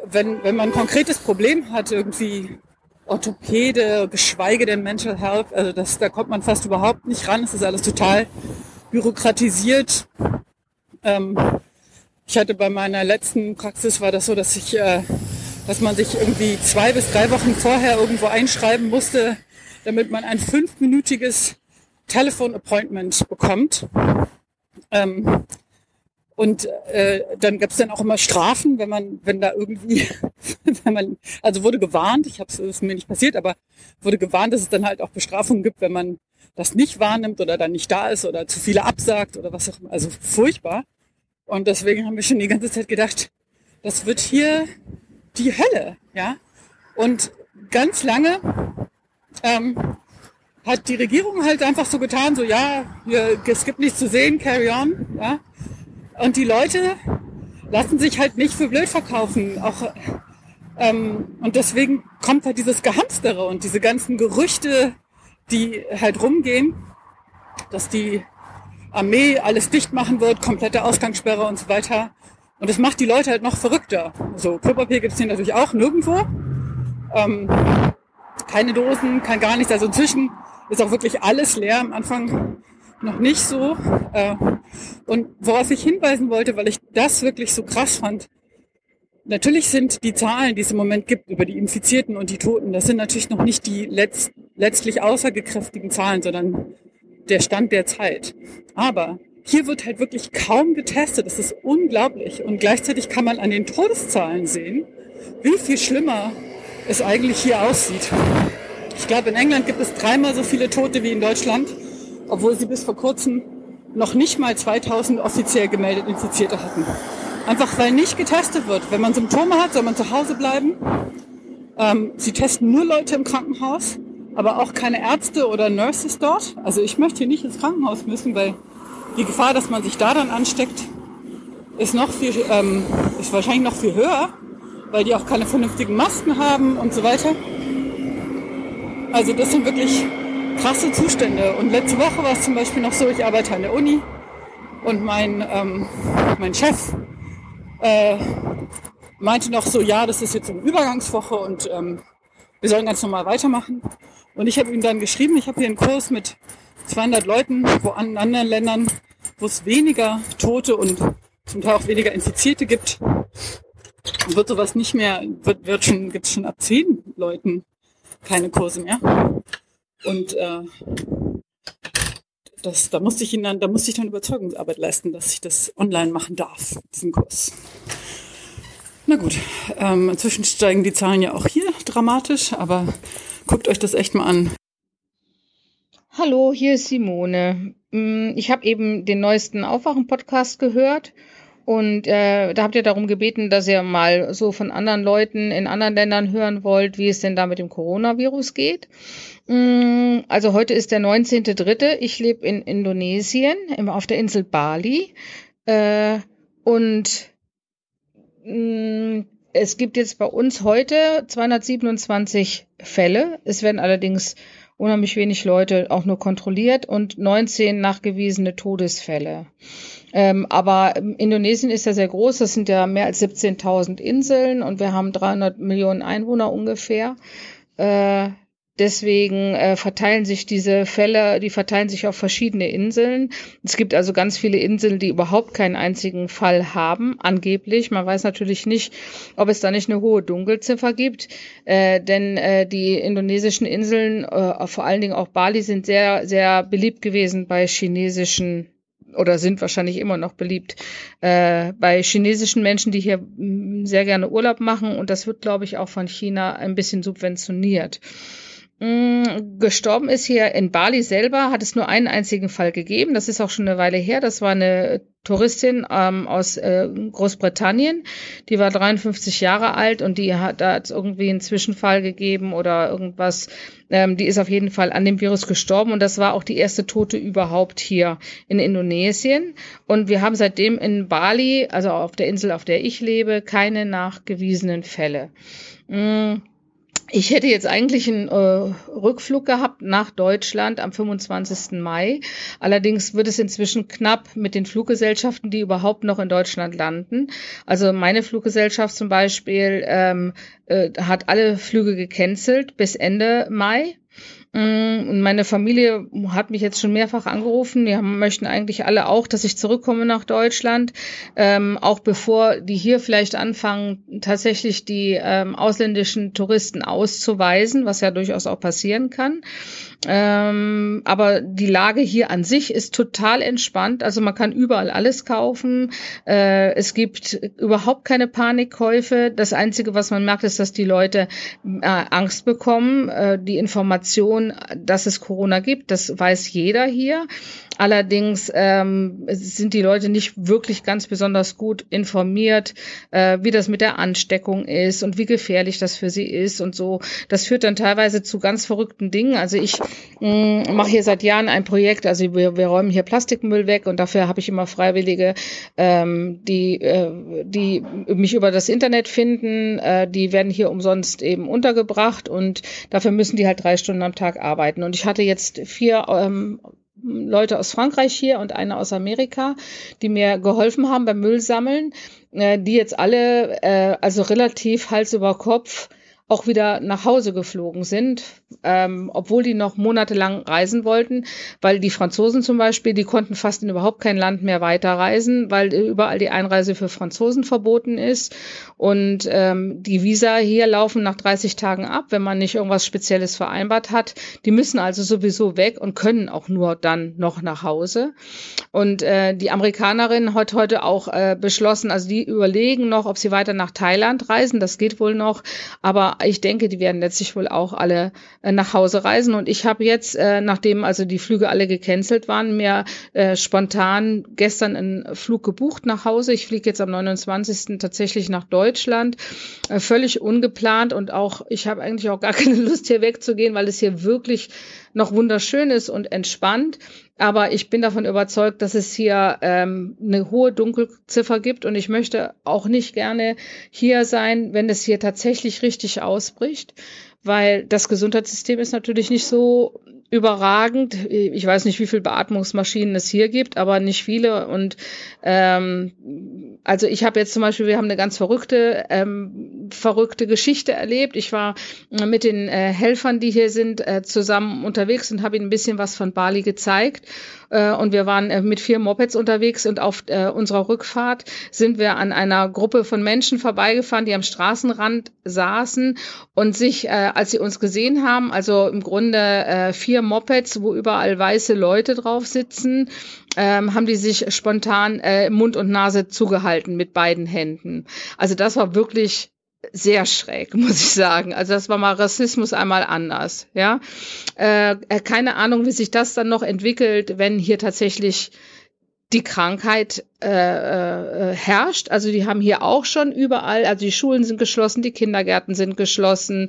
wenn, wenn man ein konkretes Problem hat, irgendwie Orthopäde, geschweige denn Mental Health, also das, da kommt man fast überhaupt nicht ran. Es ist alles total bürokratisiert. Ähm, ich hatte bei meiner letzten Praxis war das so, dass ich, äh, dass man sich irgendwie zwei bis drei Wochen vorher irgendwo einschreiben musste, damit man ein fünfminütiges Telefon-Appointment bekommt. Ähm, und äh, dann gab es dann auch immer Strafen, wenn man, wenn da irgendwie, wenn man, also wurde gewarnt, ich habe es mir nicht passiert, aber wurde gewarnt, dass es dann halt auch Bestrafungen gibt, wenn man das nicht wahrnimmt oder dann nicht da ist oder zu viele absagt oder was auch immer. Also furchtbar. Und deswegen haben wir schon die ganze Zeit gedacht, das wird hier die Hölle, ja. Und ganz lange ähm, hat die Regierung halt einfach so getan, so ja, hier, es gibt nichts zu sehen, carry on. Ja? Und die Leute lassen sich halt nicht für blöd verkaufen. Auch, ähm, und deswegen kommt halt dieses Gehamstere und diese ganzen Gerüchte, die halt rumgehen, dass die Armee alles dicht machen wird, komplette Ausgangssperre und so weiter. Und das macht die Leute halt noch verrückter. So, Klopapier gibt es hier natürlich auch nirgendwo. Ähm, keine Dosen, kein gar nichts. Also inzwischen ist auch wirklich alles leer. Am Anfang noch nicht so. Äh, und worauf ich hinweisen wollte, weil ich das wirklich so krass fand, natürlich sind die Zahlen, die es im Moment gibt über die Infizierten und die Toten, das sind natürlich noch nicht die letzt, letztlich aussagekräftigen Zahlen, sondern der Stand der Zeit. Aber hier wird halt wirklich kaum getestet. Das ist unglaublich. Und gleichzeitig kann man an den Todeszahlen sehen, wie viel schlimmer es eigentlich hier aussieht. Ich glaube, in England gibt es dreimal so viele Tote wie in Deutschland, obwohl sie bis vor kurzem noch nicht mal 2000 offiziell gemeldet Infizierte hatten. Einfach weil nicht getestet wird. Wenn man Symptome hat, soll man zu Hause bleiben. Ähm, sie testen nur Leute im Krankenhaus, aber auch keine Ärzte oder Nurses dort. Also ich möchte hier nicht ins Krankenhaus müssen, weil die Gefahr, dass man sich da dann ansteckt, ist noch viel, ähm, ist wahrscheinlich noch viel höher weil die auch keine vernünftigen Masken haben und so weiter. Also das sind wirklich krasse Zustände. Und letzte Woche war es zum Beispiel noch so, ich arbeite an der Uni und mein, ähm, mein Chef äh, meinte noch so, ja, das ist jetzt eine Übergangswoche und ähm, wir sollen ganz normal weitermachen. Und ich habe ihm dann geschrieben, ich habe hier einen Kurs mit 200 Leuten, wo an anderen Ländern, wo es weniger Tote und zum Teil auch weniger Infizierte gibt, wird sowas nicht mehr, wird, wird schon, gibt's schon ab zehn Leuten keine Kurse mehr. Und äh, das, da musste ich ihn dann, da musste ich dann Überzeugungsarbeit leisten, dass ich das online machen darf, diesen Kurs. Na gut, ähm, inzwischen steigen die Zahlen ja auch hier dramatisch, aber guckt euch das echt mal an. Hallo, hier ist Simone. Mm, ich habe eben den neuesten Aufwachen-Podcast gehört und äh, da habt ihr darum gebeten, dass ihr mal so von anderen Leuten in anderen Ländern hören wollt, wie es denn da mit dem Coronavirus geht. Mm, also heute ist der 19.3. Ich lebe in Indonesien, auf der Insel Bali. Äh, und mm, es gibt jetzt bei uns heute 227 Fälle. Es werden allerdings unheimlich wenig Leute auch nur kontrolliert und 19 nachgewiesene Todesfälle. Ähm, aber Indonesien ist ja sehr groß, das sind ja mehr als 17.000 Inseln und wir haben 300 Millionen Einwohner ungefähr. Äh, Deswegen äh, verteilen sich diese Fälle, die verteilen sich auf verschiedene Inseln. Es gibt also ganz viele Inseln, die überhaupt keinen einzigen Fall haben, angeblich. Man weiß natürlich nicht, ob es da nicht eine hohe Dunkelziffer gibt, äh, denn äh, die indonesischen Inseln, äh, vor allen Dingen auch Bali, sind sehr, sehr beliebt gewesen bei chinesischen oder sind wahrscheinlich immer noch beliebt äh, bei chinesischen Menschen, die hier mm, sehr gerne Urlaub machen. Und das wird, glaube ich, auch von China ein bisschen subventioniert. Mm, gestorben ist hier in Bali selber, hat es nur einen einzigen Fall gegeben. Das ist auch schon eine Weile her. Das war eine Touristin ähm, aus äh, Großbritannien. Die war 53 Jahre alt und die hat da irgendwie einen Zwischenfall gegeben oder irgendwas. Ähm, die ist auf jeden Fall an dem Virus gestorben und das war auch die erste Tote überhaupt hier in Indonesien. Und wir haben seitdem in Bali, also auf der Insel, auf der ich lebe, keine nachgewiesenen Fälle. Mm. Ich hätte jetzt eigentlich einen äh, Rückflug gehabt nach Deutschland am 25. Mai. Allerdings wird es inzwischen knapp mit den Fluggesellschaften, die überhaupt noch in Deutschland landen. Also meine Fluggesellschaft zum Beispiel ähm, äh, hat alle Flüge gecancelt bis Ende Mai. Mm, und meine Familie hat mich jetzt schon mehrfach angerufen. Die haben, möchten eigentlich alle auch, dass ich zurückkomme nach Deutschland. Ähm, auch bevor die hier vielleicht anfangen, tatsächlich die ähm, ausländischen Touristen auszuweisen, was ja durchaus auch passieren kann. Ähm, aber die Lage hier an sich ist total entspannt. Also man kann überall alles kaufen. Äh, es gibt überhaupt keine Panikkäufe. Das Einzige, was man merkt, ist, dass die Leute äh, Angst bekommen. Äh, die Information, dass es Corona gibt, das weiß jeder hier. Allerdings ähm, sind die Leute nicht wirklich ganz besonders gut informiert, äh, wie das mit der Ansteckung ist und wie gefährlich das für sie ist und so. Das führt dann teilweise zu ganz verrückten Dingen. Also ich mm, mache hier seit Jahren ein Projekt, also wir, wir räumen hier Plastikmüll weg und dafür habe ich immer Freiwillige, ähm, die, äh, die mich über das Internet finden. Äh, die werden hier umsonst eben untergebracht und dafür müssen die halt drei Stunden am Tag arbeiten. Und ich hatte jetzt vier ähm, Leute aus Frankreich hier und eine aus Amerika, die mir geholfen haben beim Müllsammeln, äh, die jetzt alle äh, also relativ Hals über Kopf auch wieder nach Hause geflogen sind, ähm, obwohl die noch monatelang reisen wollten, weil die Franzosen zum Beispiel, die konnten fast in überhaupt kein Land mehr weiterreisen, weil überall die Einreise für Franzosen verboten ist. Und ähm, die Visa hier laufen nach 30 Tagen ab, wenn man nicht irgendwas Spezielles vereinbart hat. Die müssen also sowieso weg und können auch nur dann noch nach Hause. Und äh, die Amerikanerin hat heute auch äh, beschlossen, also die überlegen noch, ob sie weiter nach Thailand reisen. Das geht wohl noch, aber ich denke, die werden letztlich wohl auch alle äh, nach Hause reisen. Und ich habe jetzt, äh, nachdem also die Flüge alle gecancelt waren, mir äh, spontan gestern einen Flug gebucht nach Hause. Ich fliege jetzt am 29. tatsächlich nach Deutschland, äh, völlig ungeplant und auch, ich habe eigentlich auch gar keine Lust hier wegzugehen, weil es hier wirklich noch wunderschön ist und entspannt. Aber ich bin davon überzeugt, dass es hier ähm, eine hohe Dunkelziffer gibt und ich möchte auch nicht gerne hier sein, wenn es hier tatsächlich richtig ausbricht, weil das Gesundheitssystem ist natürlich nicht so überragend. Ich weiß nicht, wie viele Beatmungsmaschinen es hier gibt, aber nicht viele. Und ähm, also ich habe jetzt zum Beispiel, wir haben eine ganz verrückte, ähm, verrückte Geschichte erlebt. Ich war mit den äh, Helfern, die hier sind, äh, zusammen unterwegs und habe ihnen ein bisschen was von Bali gezeigt. Äh, und wir waren äh, mit vier Mopeds unterwegs und auf äh, unserer Rückfahrt sind wir an einer Gruppe von Menschen vorbeigefahren, die am Straßenrand saßen und sich, als sie uns gesehen haben, also im Grunde vier Mopeds, wo überall weiße Leute drauf sitzen, ähm, haben die sich spontan Mund und Nase zugehalten mit beiden Händen. Also das war wirklich sehr schräg, muss ich sagen. Also das war mal Rassismus einmal anders, ja. Äh, äh, keine Ahnung, wie sich das dann noch entwickelt, wenn hier tatsächlich die Krankheit äh, äh, herrscht. Also die haben hier auch schon überall, also die Schulen sind geschlossen, die Kindergärten sind geschlossen.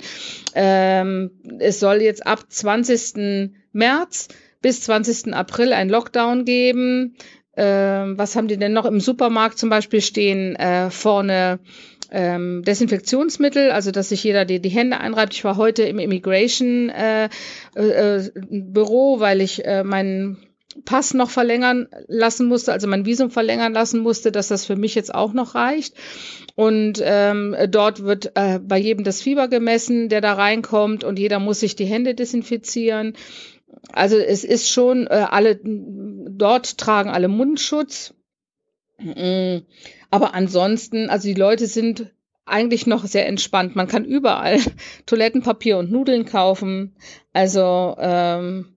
Ähm, es soll jetzt ab 20. März bis 20. April ein Lockdown geben. Ähm, was haben die denn noch im Supermarkt zum Beispiel stehen äh, vorne ähm, Desinfektionsmittel, also dass sich jeder die, die Hände einreibt. Ich war heute im Immigration äh, äh, Büro, weil ich äh, meinen Pass noch verlängern lassen musste, also mein Visum verlängern lassen musste, dass das für mich jetzt auch noch reicht. Und ähm, dort wird äh, bei jedem das Fieber gemessen, der da reinkommt, und jeder muss sich die Hände desinfizieren. Also es ist schon, äh, alle dort tragen alle Mundschutz. Mm. Aber ansonsten, also die Leute sind eigentlich noch sehr entspannt. Man kann überall Toilettenpapier und Nudeln kaufen. Also ähm,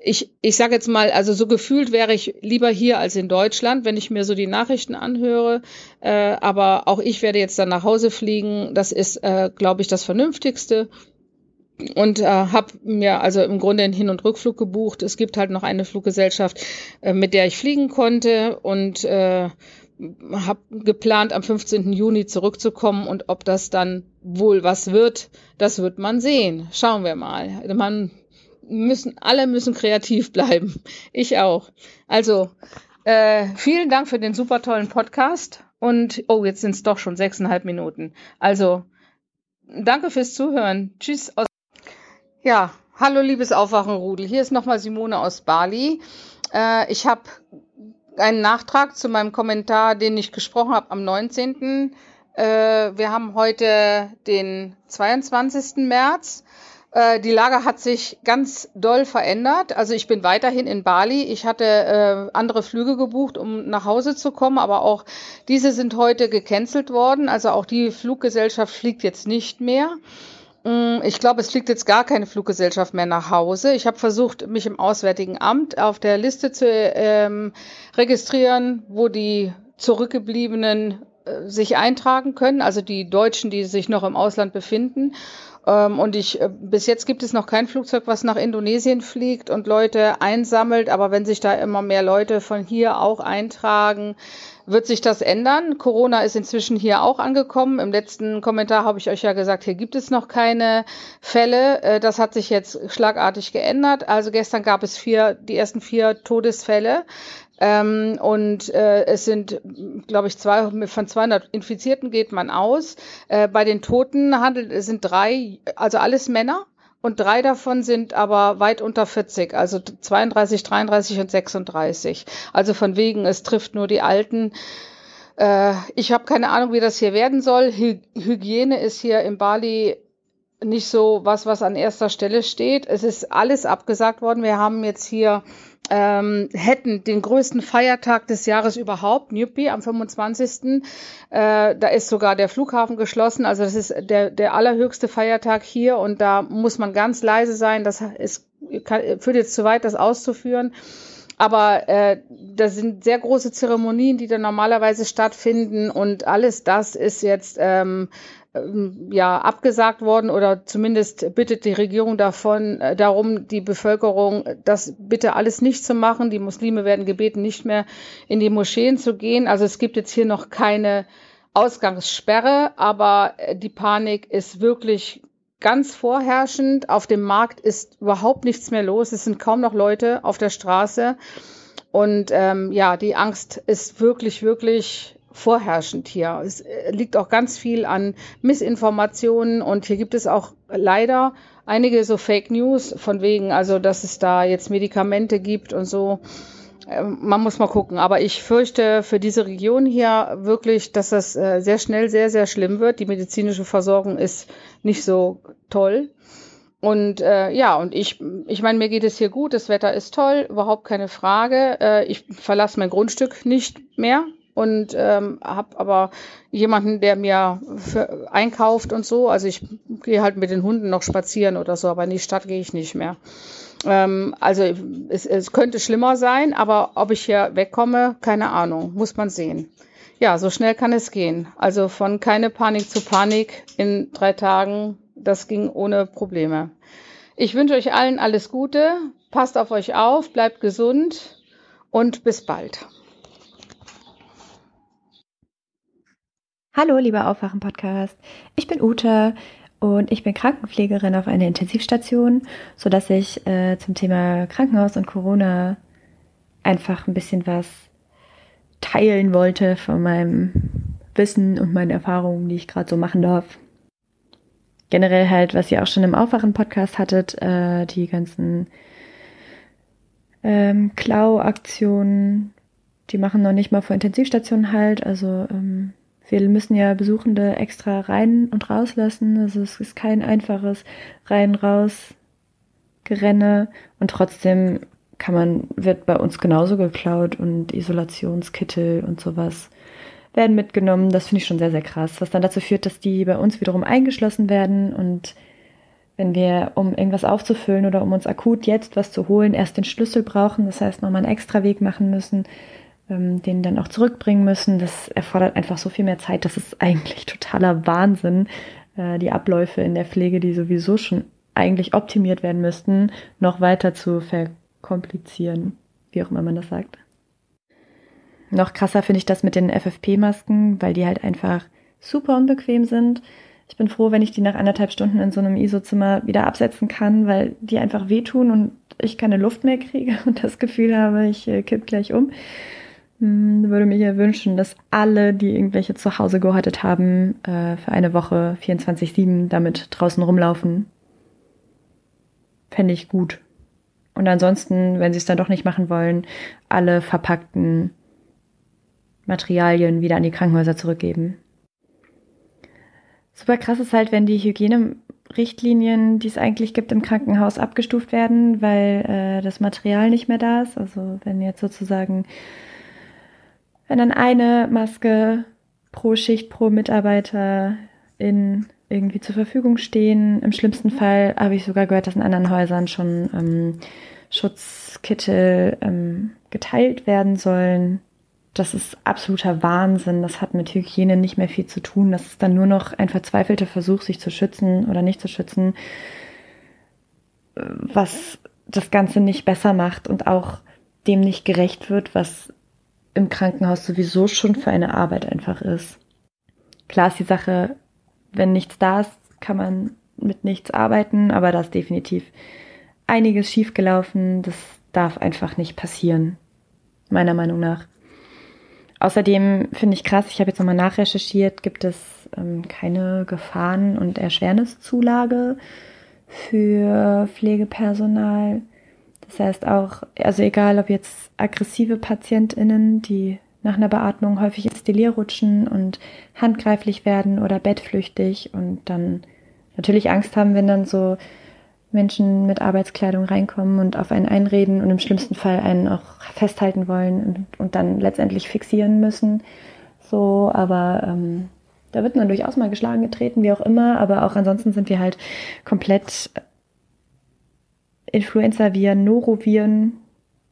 ich, ich sage jetzt mal, also so gefühlt wäre ich lieber hier als in Deutschland, wenn ich mir so die Nachrichten anhöre. Äh, aber auch ich werde jetzt dann nach Hause fliegen. Das ist, äh, glaube ich, das Vernünftigste. Und äh, habe mir also im Grunde einen Hin- und Rückflug gebucht. Es gibt halt noch eine Fluggesellschaft, äh, mit der ich fliegen konnte und äh, habe geplant, am 15. Juni zurückzukommen und ob das dann wohl was wird, das wird man sehen. Schauen wir mal. Man müssen, alle müssen kreativ bleiben. Ich auch. Also, äh, vielen Dank für den super tollen Podcast. Und, oh, jetzt sind es doch schon sechseinhalb Minuten. Also, danke fürs Zuhören. Tschüss. Aus ja, hallo liebes Aufwachenrudel. Hier ist nochmal Simone aus Bali. Äh, ich habe einen Nachtrag zu meinem Kommentar, den ich gesprochen habe am 19. Äh, wir haben heute den 22. März. Äh, die Lage hat sich ganz doll verändert. Also ich bin weiterhin in Bali. Ich hatte äh, andere Flüge gebucht, um nach Hause zu kommen, aber auch diese sind heute gecancelt worden. Also auch die Fluggesellschaft fliegt jetzt nicht mehr. Mm, ich glaube, es fliegt jetzt gar keine Fluggesellschaft mehr nach Hause. Ich habe versucht, mich im Auswärtigen Amt auf der Liste zu ähm, registrieren, wo die zurückgebliebenen äh, sich eintragen können, also die Deutschen, die sich noch im Ausland befinden. Ähm, und ich, äh, bis jetzt gibt es noch kein Flugzeug, was nach Indonesien fliegt und Leute einsammelt. Aber wenn sich da immer mehr Leute von hier auch eintragen, wird sich das ändern. Corona ist inzwischen hier auch angekommen. Im letzten Kommentar habe ich euch ja gesagt, hier gibt es noch keine Fälle. Äh, das hat sich jetzt schlagartig geändert. Also gestern gab es vier, die ersten vier Todesfälle. Ähm, und äh, es sind, glaube ich, zwei, von 200 Infizierten geht man aus. Äh, bei den Toten handelt, sind drei, also alles Männer. Und drei davon sind aber weit unter 40, also 32, 33 und 36. Also von wegen, es trifft nur die Alten. Äh, ich habe keine Ahnung, wie das hier werden soll. Hy Hygiene ist hier in Bali nicht so was, was an erster Stelle steht. Es ist alles abgesagt worden. Wir haben jetzt hier ähm, hätten den größten Feiertag des Jahres überhaupt, Newpi, am 25. Äh, da ist sogar der Flughafen geschlossen. Also das ist der, der allerhöchste Feiertag hier und da muss man ganz leise sein. Das ist, kann, führt jetzt zu weit, das auszuführen. Aber äh, das sind sehr große Zeremonien, die da normalerweise stattfinden und alles das ist jetzt ähm, ja abgesagt worden oder zumindest bittet die Regierung davon äh, darum, die Bevölkerung das bitte alles nicht zu machen. Die Muslime werden gebeten, nicht mehr in die Moscheen zu gehen. Also es gibt jetzt hier noch keine Ausgangssperre, aber äh, die Panik ist wirklich ganz vorherrschend. Auf dem Markt ist überhaupt nichts mehr los. Es sind kaum noch Leute auf der Straße. Und ähm, ja, die Angst ist wirklich, wirklich vorherrschend hier. Es äh, liegt auch ganz viel an Missinformationen und hier gibt es auch leider einige so Fake News von wegen, also dass es da jetzt Medikamente gibt und so. Ähm, man muss mal gucken, aber ich fürchte für diese Region hier wirklich, dass das äh, sehr schnell sehr, sehr schlimm wird. Die medizinische Versorgung ist nicht so toll. Und äh, ja, und ich, ich meine, mir geht es hier gut, das Wetter ist toll, überhaupt keine Frage. Äh, ich verlasse mein Grundstück nicht mehr, und ähm, habe aber jemanden, der mir für, einkauft und so. Also ich gehe halt mit den Hunden noch spazieren oder so, aber in die Stadt gehe ich nicht mehr. Ähm, also es, es könnte schlimmer sein, aber ob ich hier wegkomme, keine Ahnung, muss man sehen. Ja, so schnell kann es gehen. Also von keine Panik zu Panik in drei Tagen, das ging ohne Probleme. Ich wünsche euch allen alles Gute, passt auf euch auf, bleibt gesund und bis bald. Hallo, lieber Aufwachen-Podcast. Ich bin Ute und ich bin Krankenpflegerin auf einer Intensivstation, sodass ich äh, zum Thema Krankenhaus und Corona einfach ein bisschen was teilen wollte von meinem Wissen und meinen Erfahrungen, die ich gerade so machen darf. Generell halt, was ihr auch schon im Aufwachen-Podcast hattet, äh, die ganzen ähm, Klau-Aktionen, die machen noch nicht mal vor Intensivstationen halt. Also ähm, wir müssen ja Besuchende extra rein und rauslassen. Also es ist kein einfaches rein raus Gerenne und trotzdem kann man wird bei uns genauso geklaut und Isolationskittel und sowas werden mitgenommen. Das finde ich schon sehr sehr krass, was dann dazu führt, dass die bei uns wiederum eingeschlossen werden und wenn wir, um irgendwas aufzufüllen oder um uns akut jetzt was zu holen, erst den Schlüssel brauchen, das heißt nochmal einen extra Weg machen müssen, ähm, den dann auch zurückbringen müssen. Das erfordert einfach so viel mehr Zeit. Das ist eigentlich totaler Wahnsinn. Äh, die Abläufe in der Pflege, die sowieso schon eigentlich optimiert werden müssten, noch weiter zu verkomplizieren, wie auch immer man das sagt. Noch krasser finde ich das mit den FFP-Masken, weil die halt einfach super unbequem sind. Ich bin froh, wenn ich die nach anderthalb Stunden in so einem ISO-Zimmer wieder absetzen kann, weil die einfach wehtun und ich keine Luft mehr kriege und das Gefühl habe, ich äh, kipp gleich um. Hm, würde mir ja wünschen, dass alle, die irgendwelche zu Hause gehortet haben, äh, für eine Woche 24-7 damit draußen rumlaufen. Fände ich gut. Und ansonsten, wenn sie es dann doch nicht machen wollen, alle verpackten Materialien wieder an die Krankenhäuser zurückgeben. Super krass ist halt, wenn die Hygienerichtlinien, die es eigentlich gibt im Krankenhaus, abgestuft werden, weil äh, das Material nicht mehr da ist. Also wenn jetzt sozusagen wenn dann eine Maske pro Schicht, pro Mitarbeiter in irgendwie zur Verfügung stehen. Im schlimmsten Fall habe ich sogar gehört, dass in anderen Häusern schon ähm, Schutzkittel ähm, geteilt werden sollen. Das ist absoluter Wahnsinn. Das hat mit Hygiene nicht mehr viel zu tun. Das ist dann nur noch ein verzweifelter Versuch, sich zu schützen oder nicht zu schützen, was das Ganze nicht besser macht und auch dem nicht gerecht wird, was im Krankenhaus sowieso schon für eine Arbeit einfach ist. Klar ist die Sache, wenn nichts da ist, kann man mit nichts arbeiten, aber da ist definitiv einiges schiefgelaufen. Das darf einfach nicht passieren, meiner Meinung nach. Außerdem finde ich krass, ich habe jetzt nochmal nachrecherchiert, gibt es ähm, keine Gefahren- und Erschwerniszulage für Pflegepersonal. Das heißt auch, also egal ob jetzt aggressive PatientInnen, die nach einer Beatmung häufig ins Delir rutschen und handgreiflich werden oder bettflüchtig und dann natürlich Angst haben, wenn dann so Menschen mit Arbeitskleidung reinkommen und auf einen einreden und im schlimmsten Fall einen auch festhalten wollen und, und dann letztendlich fixieren müssen. So, aber ähm, da wird man durchaus mal geschlagen getreten, wie auch immer, aber auch ansonsten sind wir halt komplett Influenza-Viren, Noroviren,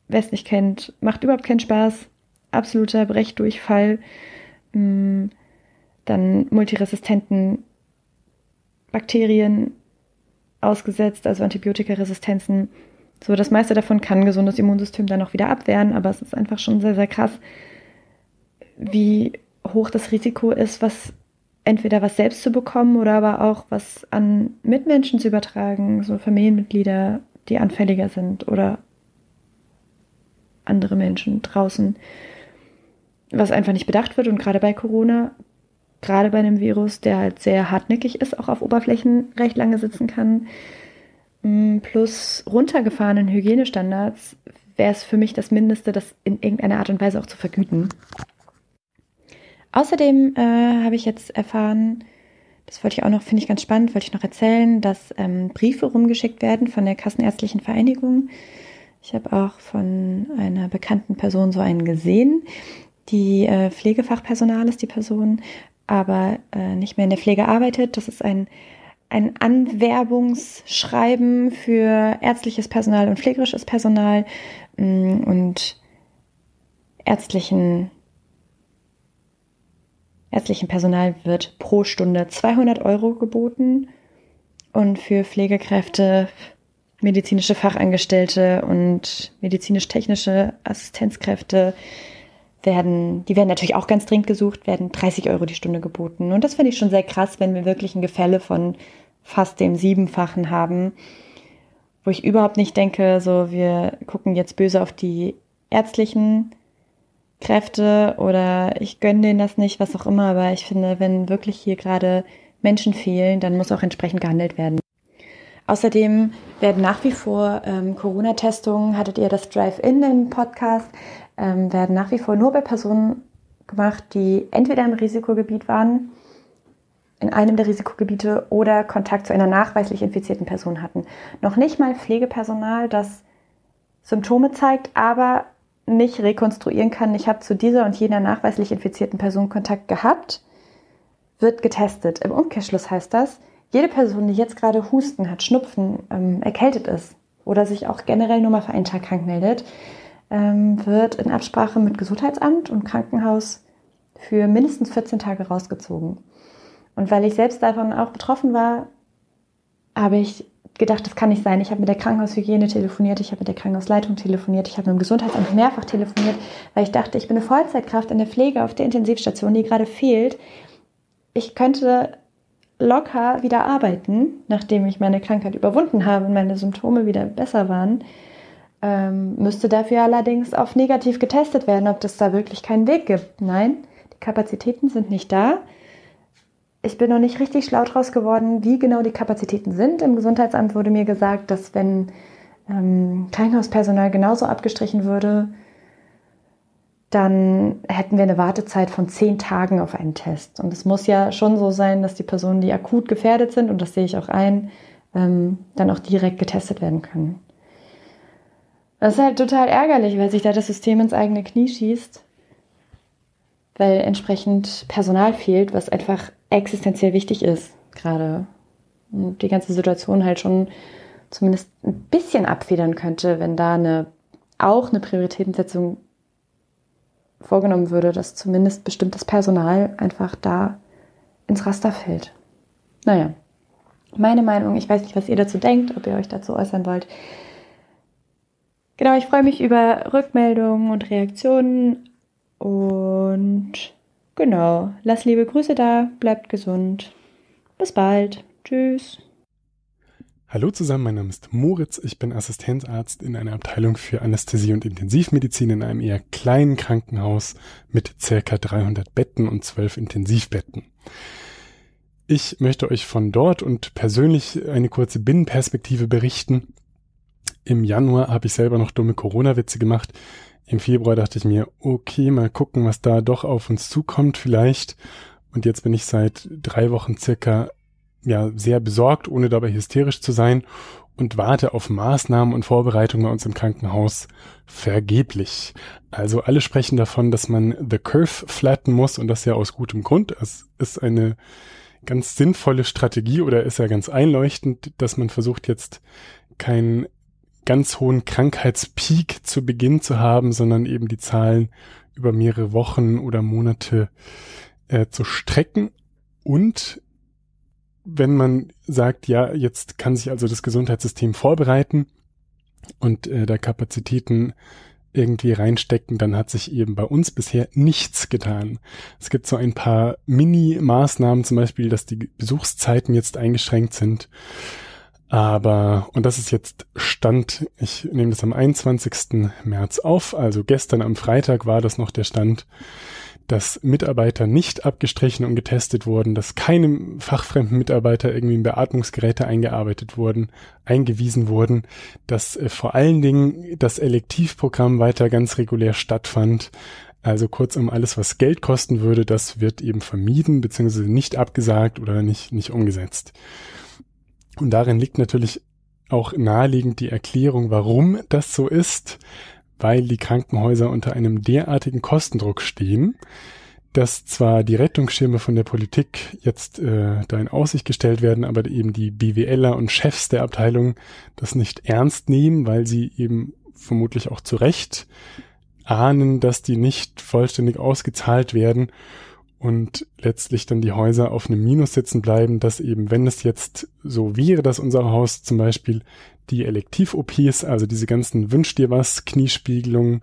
wer es nicht kennt, macht überhaupt keinen Spaß. Absoluter Brechdurchfall. Mm, dann multiresistenten Bakterien ausgesetzt, also Antibiotikaresistenzen. So, das meiste davon kann ein gesundes Immunsystem dann auch wieder abwehren, aber es ist einfach schon sehr, sehr krass, wie hoch das Risiko ist, was entweder was selbst zu bekommen oder aber auch was an Mitmenschen zu übertragen, so Familienmitglieder, die anfälliger sind oder andere Menschen draußen, was einfach nicht bedacht wird und gerade bei Corona, gerade bei einem Virus, der halt sehr hartnäckig ist, auch auf Oberflächen recht lange sitzen kann, mm, plus runtergefahrenen Hygienestandards, wäre es für mich das Mindeste, das in irgendeiner Art und Weise auch zu vergüten. Außerdem äh, habe ich jetzt erfahren, das wollte ich auch noch, finde ich ganz spannend, wollte ich noch erzählen, dass ähm, Briefe rumgeschickt werden von der Kassenärztlichen Vereinigung. Ich habe auch von einer bekannten Person so einen gesehen. Die äh, Pflegefachpersonal ist die Person, aber äh, nicht mehr in der Pflege arbeitet. Das ist ein, ein Anwerbungsschreiben für ärztliches Personal und pflegerisches Personal mh, mm, und ärztlichen ärztlichen Personal wird pro Stunde 200 Euro geboten und für Pflegekräfte, medizinische Fachangestellte und medizinisch-technische Assistenzkräfte werden, die werden natürlich auch ganz dringend gesucht, werden 30 Euro die Stunde geboten. Und das finde ich schon sehr krass, wenn wir wirklich ein Gefälle von fast dem Siebenfachen haben, wo ich überhaupt nicht denke, so wir gucken jetzt böse auf die ärztlichen Kräfte oder ich gönne denen das nicht, was auch immer. Aber ich finde, wenn wirklich hier gerade Menschen fehlen, dann muss auch entsprechend gehandelt werden. Außerdem werden nach wie vor ähm, Corona-Testungen, hattet ihr das Drive-In im Podcast, ähm, werden nach wie vor nur bei Personen gemacht, die entweder im Risikogebiet waren, in einem der Risikogebiete oder Kontakt zu einer nachweislich infizierten Person hatten. Noch nicht mal Pflegepersonal, das Symptome zeigt, aber nicht rekonstruieren kann, ich habe zu dieser und jener nachweislich infizierten Person Kontakt gehabt, wird getestet. Im Umkehrschluss heißt das, jede Person, die jetzt gerade Husten hat, Schnupfen, ähm, erkältet ist oder sich auch generell nur mal für einen Tag krank meldet, ähm, wird in Absprache mit Gesundheitsamt und Krankenhaus für mindestens 14 Tage rausgezogen. Und weil ich selbst davon auch betroffen war, habe ich gedacht, das kann nicht sein. Ich habe mit der Krankenhaushygiene telefoniert, ich habe mit der Krankenhausleitung telefoniert, ich habe mit dem Gesundheitsamt mehrfach telefoniert, weil ich dachte, ich bin eine Vollzeitkraft in der Pflege auf der Intensivstation, die gerade fehlt. Ich könnte locker wieder arbeiten, nachdem ich meine Krankheit überwunden habe und meine Symptome wieder besser waren. Ähm, müsste dafür allerdings auf negativ getestet werden, ob es da wirklich keinen Weg gibt. Nein, die Kapazitäten sind nicht da. Ich bin noch nicht richtig schlau draus geworden, wie genau die Kapazitäten sind. Im Gesundheitsamt wurde mir gesagt, dass wenn ähm, Krankenhauspersonal genauso abgestrichen würde, dann hätten wir eine Wartezeit von zehn Tagen auf einen Test. Und es muss ja schon so sein, dass die Personen, die akut gefährdet sind, und das sehe ich auch ein, ähm, dann auch direkt getestet werden können. Das ist halt total ärgerlich, weil sich da das System ins eigene Knie schießt, weil entsprechend Personal fehlt, was einfach existenziell wichtig ist gerade. Und die ganze Situation halt schon zumindest ein bisschen abfedern könnte, wenn da eine, auch eine Prioritätensetzung vorgenommen würde, dass zumindest bestimmtes Personal einfach da ins Raster fällt. Naja, meine Meinung, ich weiß nicht, was ihr dazu denkt, ob ihr euch dazu äußern wollt. Genau, ich freue mich über Rückmeldungen und Reaktionen und genau, lasst liebe Grüße da, bleibt gesund. Bis bald. Tschüss. Hallo zusammen, mein Name ist Moritz. Ich bin Assistenzarzt in einer Abteilung für Anästhesie und Intensivmedizin in einem eher kleinen Krankenhaus mit circa 300 Betten und 12 Intensivbetten. Ich möchte euch von dort und persönlich eine kurze Binnenperspektive berichten. Im Januar habe ich selber noch dumme Corona-Witze gemacht. Im Februar dachte ich mir, okay, mal gucken, was da doch auf uns zukommt vielleicht. Und jetzt bin ich seit drei Wochen circa ja sehr besorgt, ohne dabei hysterisch zu sein und warte auf Maßnahmen und Vorbereitungen bei uns im Krankenhaus vergeblich. Also alle sprechen davon, dass man the curve flatten muss und das ja aus gutem Grund. Es ist eine ganz sinnvolle Strategie oder ist ja ganz einleuchtend, dass man versucht jetzt keinen ganz hohen Krankheitspeak zu Beginn zu haben, sondern eben die Zahlen über mehrere Wochen oder Monate äh, zu strecken und wenn man sagt, ja, jetzt kann sich also das Gesundheitssystem vorbereiten und äh, da Kapazitäten irgendwie reinstecken, dann hat sich eben bei uns bisher nichts getan. Es gibt so ein paar Mini-Maßnahmen, zum Beispiel, dass die Besuchszeiten jetzt eingeschränkt sind. Aber, und das ist jetzt Stand, ich nehme das am 21. März auf, also gestern am Freitag war das noch der Stand, dass Mitarbeiter nicht abgestrichen und getestet wurden, dass keine fachfremden Mitarbeiter irgendwie in Beatmungsgeräte eingearbeitet wurden, eingewiesen wurden, dass äh, vor allen Dingen das Elektivprogramm weiter ganz regulär stattfand. Also kurzum, alles, was Geld kosten würde, das wird eben vermieden, beziehungsweise nicht abgesagt oder nicht, nicht umgesetzt. Und darin liegt natürlich auch naheliegend die Erklärung, warum das so ist weil die Krankenhäuser unter einem derartigen Kostendruck stehen, dass zwar die Rettungsschirme von der Politik jetzt äh, da in Aussicht gestellt werden, aber eben die BWLer und Chefs der Abteilung das nicht ernst nehmen, weil sie eben vermutlich auch zu Recht ahnen, dass die nicht vollständig ausgezahlt werden und letztlich dann die Häuser auf einem Minus sitzen bleiben, dass eben, wenn es jetzt so wäre, dass unser Haus zum Beispiel die Elektiv-OPs, also diese ganzen Wünsch dir was, Kniespiegelung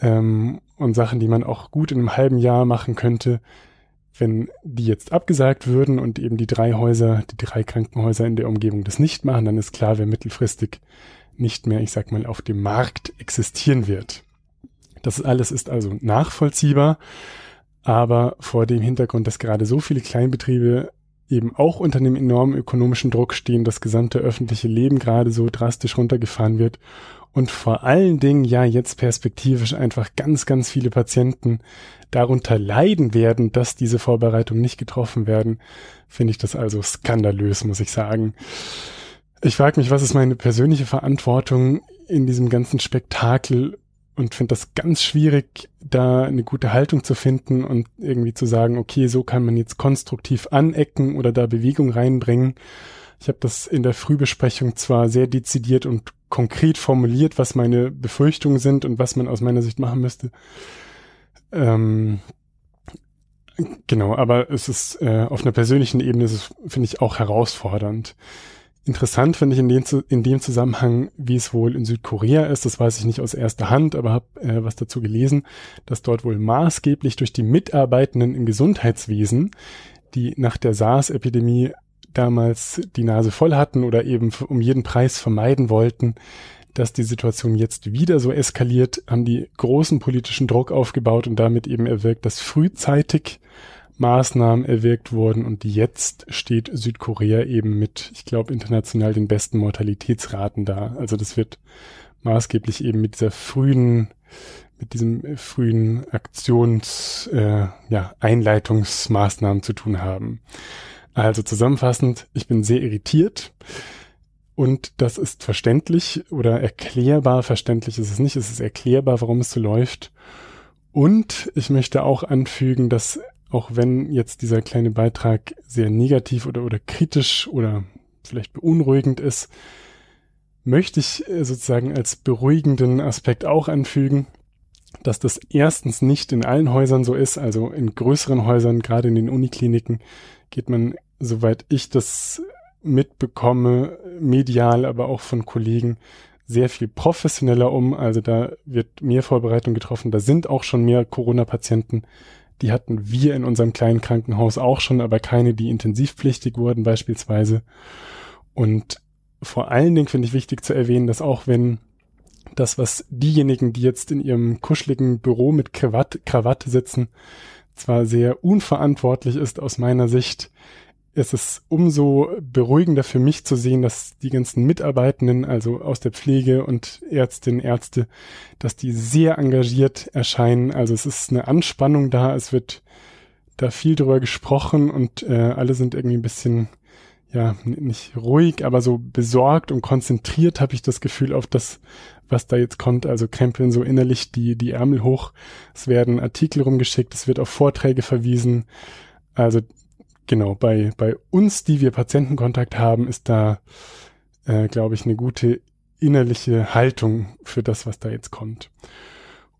ähm, und Sachen, die man auch gut in einem halben Jahr machen könnte, wenn die jetzt abgesagt würden und eben die drei Häuser, die drei Krankenhäuser in der Umgebung das nicht machen, dann ist klar, wer mittelfristig nicht mehr, ich sag mal, auf dem Markt existieren wird. Das alles ist also nachvollziehbar, aber vor dem Hintergrund, dass gerade so viele Kleinbetriebe eben auch unter einem enormen ökonomischen Druck stehen, das gesamte öffentliche Leben gerade so drastisch runtergefahren wird und vor allen Dingen ja jetzt perspektivisch einfach ganz, ganz viele Patienten darunter leiden werden, dass diese Vorbereitungen nicht getroffen werden, finde ich das also skandalös, muss ich sagen. Ich frage mich, was ist meine persönliche Verantwortung in diesem ganzen Spektakel und finde das ganz schwierig, da eine gute Haltung zu finden und irgendwie zu sagen, okay, so kann man jetzt konstruktiv anecken oder da Bewegung reinbringen. Ich habe das in der Frühbesprechung zwar sehr dezidiert und konkret formuliert, was meine Befürchtungen sind und was man aus meiner Sicht machen müsste. Ähm, genau, aber es ist äh, auf einer persönlichen Ebene, finde ich, auch herausfordernd. Interessant finde ich in dem, in dem Zusammenhang, wie es wohl in Südkorea ist. Das weiß ich nicht aus erster Hand, aber habe äh, was dazu gelesen, dass dort wohl maßgeblich durch die Mitarbeitenden im Gesundheitswesen, die nach der SARS-Epidemie damals die Nase voll hatten oder eben um jeden Preis vermeiden wollten, dass die Situation jetzt wieder so eskaliert, haben die großen politischen Druck aufgebaut und damit eben erwirkt, dass frühzeitig Maßnahmen erwirkt wurden und jetzt steht Südkorea eben mit, ich glaube, international den besten Mortalitätsraten da. Also das wird maßgeblich eben mit dieser frühen, mit diesem frühen Aktions, äh, ja, Einleitungsmaßnahmen zu tun haben. Also zusammenfassend, ich bin sehr irritiert und das ist verständlich oder erklärbar. Verständlich ist es nicht, es ist erklärbar, warum es so läuft. Und ich möchte auch anfügen, dass auch wenn jetzt dieser kleine Beitrag sehr negativ oder, oder kritisch oder vielleicht beunruhigend ist, möchte ich äh, sozusagen als beruhigenden Aspekt auch anfügen, dass das erstens nicht in allen Häusern so ist, also in größeren Häusern, gerade in den Unikliniken, geht man, soweit ich das mitbekomme, medial, aber auch von Kollegen, sehr viel professioneller um. Also da wird mehr Vorbereitung getroffen. Da sind auch schon mehr Corona-Patienten die hatten wir in unserem kleinen Krankenhaus auch schon, aber keine, die intensivpflichtig wurden beispielsweise. Und vor allen Dingen finde ich wichtig zu erwähnen, dass auch wenn das, was diejenigen, die jetzt in ihrem kuscheligen Büro mit Krawatte, sitzen, zwar sehr unverantwortlich ist aus meiner Sicht, es ist umso beruhigender für mich zu sehen, dass die ganzen Mitarbeitenden, also aus der Pflege und Ärztinnen, Ärzte, dass die sehr engagiert erscheinen. Also es ist eine Anspannung da, es wird da viel drüber gesprochen und äh, alle sind irgendwie ein bisschen, ja, nicht ruhig, aber so besorgt und konzentriert habe ich das Gefühl auf das, was da jetzt kommt. Also krempeln so innerlich die, die Ärmel hoch. Es werden Artikel rumgeschickt, es wird auf Vorträge verwiesen. Also genau, bei, bei uns, die wir Patientenkontakt haben, ist da, äh, glaube ich, eine gute innerliche Haltung für das, was da jetzt kommt.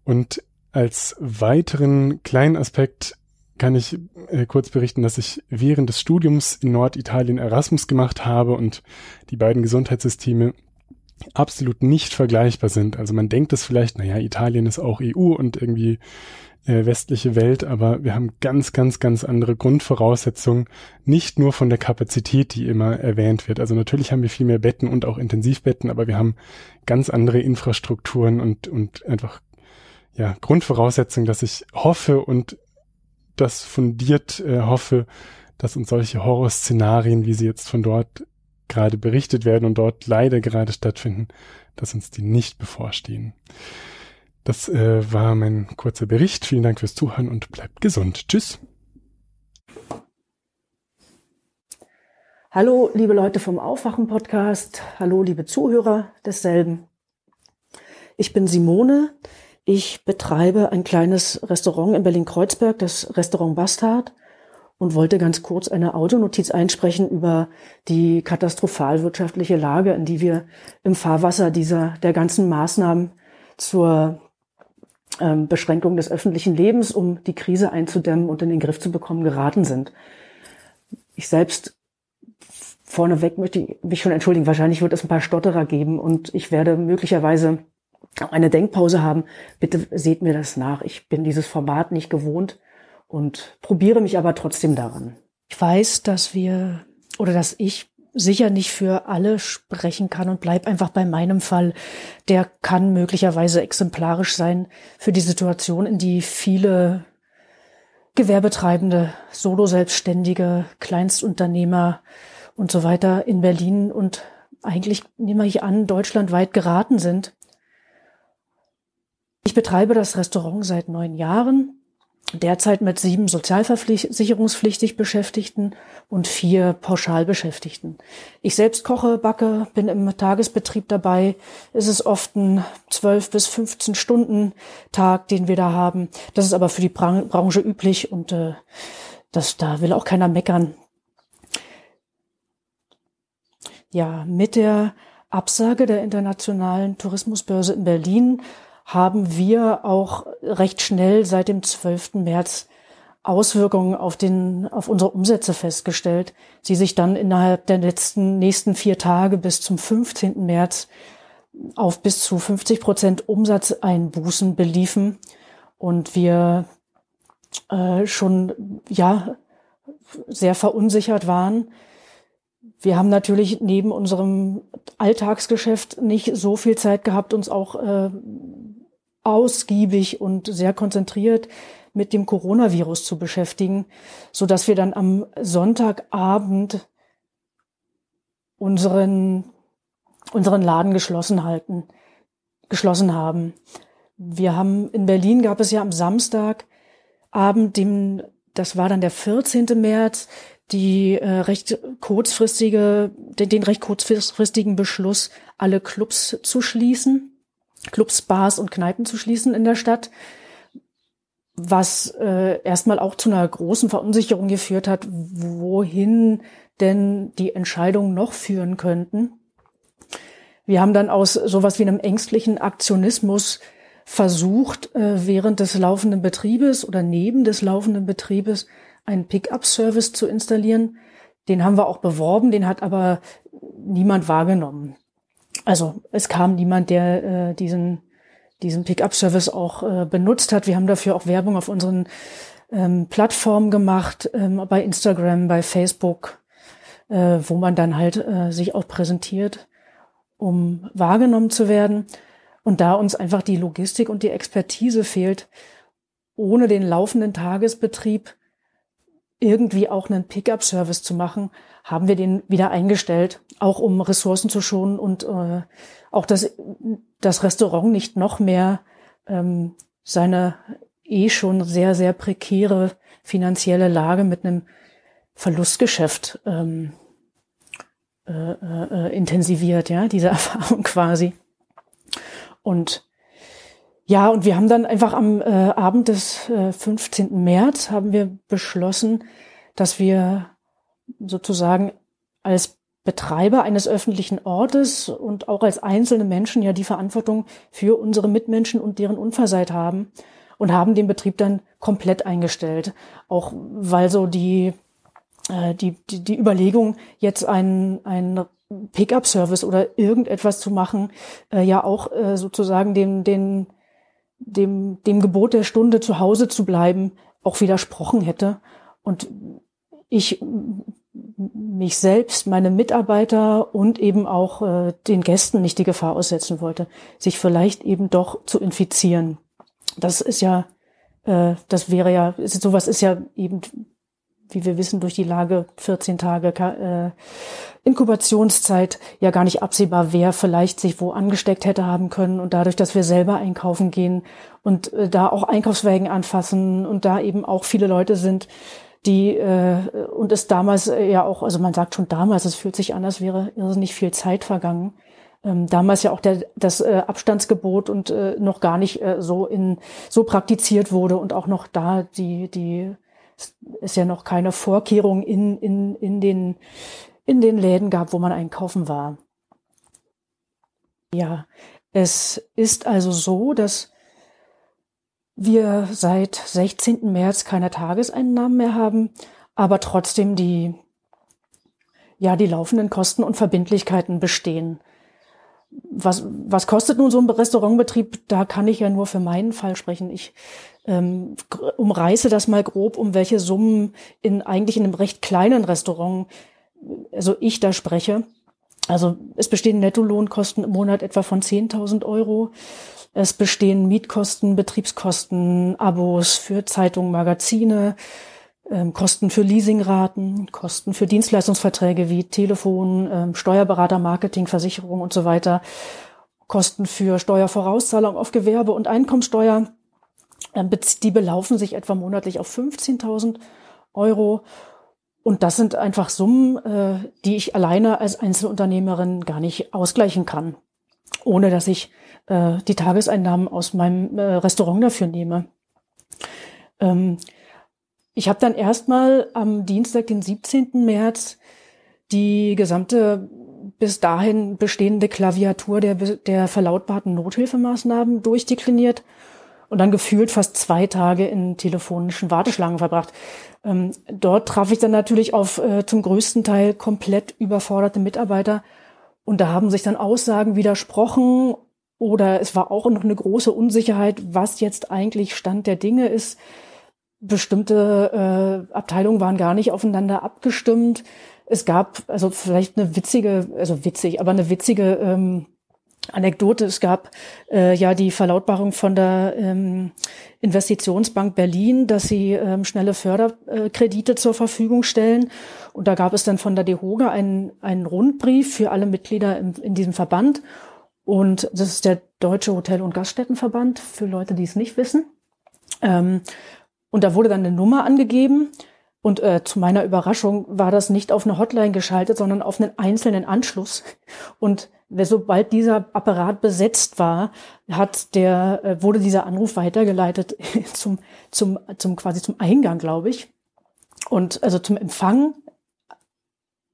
Und als weiteren kleinen Aspekt kann ich äh, kurz berichten, dass ich während des Studiums in Norditalien Erasmus gemacht habe und die beiden Gesundheitssysteme absolut nicht vergleichbar sind. Also man denkt es vielleicht, naja, Italien ist auch EU und irgendwie äh, westliche Welt, aber wir haben ganz, ganz, ganz andere Grundvoraussetzungen, nicht nur von der Kapazität, die immer erwähnt wird. Also natürlich haben wir viel mehr Betten und auch Intensivbetten, aber wir haben ganz andere Infrastrukturen und, und einfach ja, Grundvoraussetzungen, dass ich hoffe und das fundiert äh, hoffe, dass uns solche Horrorszenarien, wie sie jetzt von dort gerade berichtet werden und dort leider gerade stattfinden, dass uns die nicht bevorstehen. Das äh, war mein kurzer Bericht. Vielen Dank fürs Zuhören und bleibt gesund. Tschüss. Hallo, liebe Leute vom Aufwachen-Podcast. Hallo, liebe Zuhörer desselben. Ich bin Simone. Ich betreibe ein kleines Restaurant in Berlin-Kreuzberg, das Restaurant Bastard, und wollte ganz kurz eine Audionotiz einsprechen über die katastrophal wirtschaftliche Lage, in die wir im Fahrwasser dieser, der ganzen Maßnahmen zur ähm, Beschränkung des öffentlichen Lebens, um die Krise einzudämmen und in den Griff zu bekommen, geraten sind. Ich selbst vorneweg möchte ich mich schon entschuldigen. Wahrscheinlich wird es ein paar Stotterer geben und ich werde möglicherweise eine Denkpause haben. Bitte seht mir das nach. Ich bin dieses Format nicht gewohnt und probiere mich aber trotzdem daran. Ich weiß, dass wir oder dass ich sicher nicht für alle sprechen kann und bleib einfach bei meinem Fall. Der kann möglicherweise exemplarisch sein für die Situation, in die viele Gewerbetreibende, Solo-Selbstständige, Kleinstunternehmer und so weiter in Berlin und eigentlich, nehme ich an, deutschlandweit geraten sind. Ich betreibe das Restaurant seit neun Jahren derzeit mit sieben sozialversicherungspflichtig Beschäftigten und vier Pauschalbeschäftigten. Ich selbst koche, backe, bin im Tagesbetrieb dabei. Es ist oft ein 12 bis 15 Stunden Tag, den wir da haben. Das ist aber für die Branche üblich und äh, das, da will auch keiner meckern. Ja, mit der Absage der internationalen Tourismusbörse in Berlin haben wir auch recht schnell seit dem 12. März Auswirkungen auf den, auf unsere Umsätze festgestellt, die sich dann innerhalb der letzten, nächsten vier Tage bis zum 15. März auf bis zu 50 Prozent Umsatzeinbußen beliefen und wir äh, schon, ja, sehr verunsichert waren. Wir haben natürlich neben unserem Alltagsgeschäft nicht so viel Zeit gehabt, uns auch äh, ausgiebig und sehr konzentriert mit dem Coronavirus zu beschäftigen, so dass wir dann am Sonntagabend unseren unseren Laden geschlossen halten, geschlossen haben. Wir haben in Berlin gab es ja am Samstagabend, dem das war dann der 14. März, die äh, recht kurzfristige, den, den recht kurzfristigen Beschluss, alle Clubs zu schließen. Clubs, Bars und Kneipen zu schließen in der Stadt, was äh, erstmal auch zu einer großen Verunsicherung geführt hat, wohin denn die Entscheidungen noch führen könnten. Wir haben dann aus sowas wie einem ängstlichen Aktionismus versucht, äh, während des laufenden Betriebes oder neben des laufenden Betriebes einen Pickup-Service zu installieren. Den haben wir auch beworben, den hat aber niemand wahrgenommen. Also es kam niemand, der äh, diesen, diesen Pickup-Service auch äh, benutzt hat. Wir haben dafür auch Werbung auf unseren ähm, Plattformen gemacht, ähm, bei Instagram, bei Facebook, äh, wo man dann halt äh, sich auch präsentiert, um wahrgenommen zu werden. Und da uns einfach die Logistik und die Expertise fehlt, ohne den laufenden Tagesbetrieb irgendwie auch einen Pickup-Service zu machen, haben wir den wieder eingestellt, auch um Ressourcen zu schonen und äh, auch das, das Restaurant nicht noch mehr ähm, seine eh schon sehr, sehr prekäre finanzielle Lage mit einem Verlustgeschäft ähm, äh, äh, intensiviert, ja, diese Erfahrung quasi. Und ja, und wir haben dann einfach am äh, Abend des äh, 15. März haben wir beschlossen, dass wir sozusagen als Betreiber eines öffentlichen Ortes und auch als einzelne Menschen ja die Verantwortung für unsere Mitmenschen und deren Unverseit haben und haben den Betrieb dann komplett eingestellt. Auch weil so die, äh, die, die, die Überlegung, jetzt einen, einen Pickup-Service oder irgendetwas zu machen, äh, ja auch äh, sozusagen dem, den, dem, dem Gebot der Stunde zu Hause zu bleiben, auch widersprochen hätte. Und ich mich selbst, meine Mitarbeiter und eben auch äh, den Gästen nicht die Gefahr aussetzen wollte, sich vielleicht eben doch zu infizieren. Das ist ja, äh, das wäre ja, sowas ist ja eben, wie wir wissen, durch die Lage 14 Tage äh, Inkubationszeit ja gar nicht absehbar, wer vielleicht sich wo angesteckt hätte haben können. Und dadurch, dass wir selber einkaufen gehen und äh, da auch Einkaufswägen anfassen und da eben auch viele Leute sind, die äh, und es damals äh, ja auch, also man sagt schon damals, es fühlt sich an, als wäre irrsinnig viel Zeit vergangen. Ähm, damals ja auch der, das äh, Abstandsgebot und äh, noch gar nicht äh, so in so praktiziert wurde und auch noch da die die ist ja noch keine Vorkehrung in in in den in den Läden gab, wo man einkaufen war. Ja, es ist also so, dass wir seit 16. März keine Tageseinnahmen mehr haben, aber trotzdem die, ja, die laufenden Kosten und Verbindlichkeiten bestehen. Was, was kostet nun so ein Restaurantbetrieb? Da kann ich ja nur für meinen Fall sprechen. Ich ähm, umreiße das mal grob, um welche Summen in eigentlich in einem recht kleinen Restaurant also ich da spreche. Also es bestehen Nettolohnkosten im Monat etwa von 10.000 Euro. Es bestehen Mietkosten, Betriebskosten, Abos für Zeitungen, Magazine, ähm, Kosten für Leasingraten, Kosten für Dienstleistungsverträge wie Telefon, ähm, Steuerberater, Marketing, Versicherung und so weiter, Kosten für Steuervorauszahlung auf Gewerbe und Einkommensteuer. Ähm, die belaufen sich etwa monatlich auf 15.000 Euro. Und das sind einfach Summen, äh, die ich alleine als Einzelunternehmerin gar nicht ausgleichen kann, ohne dass ich äh, die Tageseinnahmen aus meinem äh, Restaurant dafür nehme. Ähm, ich habe dann erstmal am Dienstag, den 17. März, die gesamte bis dahin bestehende Klaviatur der, der verlautbarten Nothilfemaßnahmen durchdekliniert und dann gefühlt fast zwei Tage in telefonischen Warteschlangen verbracht. Ähm, dort traf ich dann natürlich auf äh, zum größten Teil komplett überforderte Mitarbeiter und da haben sich dann Aussagen widersprochen oder es war auch noch eine große Unsicherheit, was jetzt eigentlich Stand der Dinge ist bestimmte äh, Abteilungen waren gar nicht aufeinander abgestimmt. Es gab also vielleicht eine witzige, also witzig, aber eine witzige ähm, Anekdote. Es gab äh, ja die Verlautbarung von der ähm, Investitionsbank Berlin, dass sie ähm, schnelle Förderkredite zur Verfügung stellen. Und da gab es dann von der DEHOGA einen, einen Rundbrief für alle Mitglieder in, in diesem Verband. Und das ist der Deutsche Hotel- und Gaststättenverband, für Leute, die es nicht wissen. Ähm, und da wurde dann eine Nummer angegeben. Und äh, zu meiner Überraschung war das nicht auf eine Hotline geschaltet, sondern auf einen einzelnen Anschluss. Und sobald dieser Apparat besetzt war, hat der, äh, wurde dieser Anruf weitergeleitet zum, zum, zum quasi zum Eingang, glaube ich. Und also zum Empfang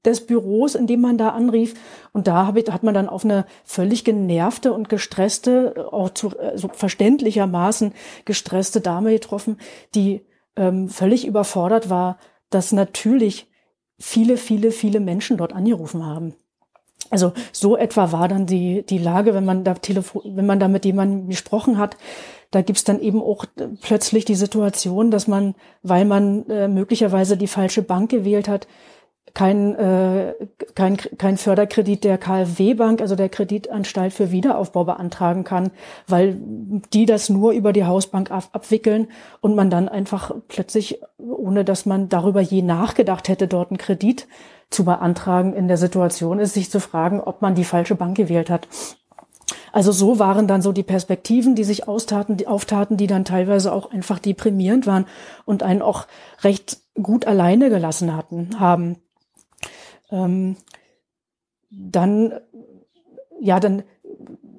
des Büros, in dem man da anrief. Und da hab ich, hat man dann auf eine völlig genervte und gestresste, auch zu also verständlichermaßen gestresste Dame getroffen, die ähm, völlig überfordert war, dass natürlich viele, viele, viele Menschen dort angerufen haben. Also so etwa war dann die, die Lage, wenn man da Telefon, wenn man da mit jemandem gesprochen hat. Da gibt's dann eben auch plötzlich die Situation, dass man, weil man äh, möglicherweise die falsche Bank gewählt hat, kein, äh, kein, kein Förderkredit der KfW Bank, also der Kreditanstalt für Wiederaufbau beantragen kann, weil die das nur über die Hausbank ab abwickeln und man dann einfach plötzlich, ohne dass man darüber je nachgedacht hätte, dort einen Kredit zu beantragen, in der Situation ist, sich zu fragen, ob man die falsche Bank gewählt hat. Also so waren dann so die Perspektiven, die sich austaten, die auftaten, die dann teilweise auch einfach deprimierend waren und einen auch recht gut alleine gelassen hatten, haben ähm, dann, ja, dann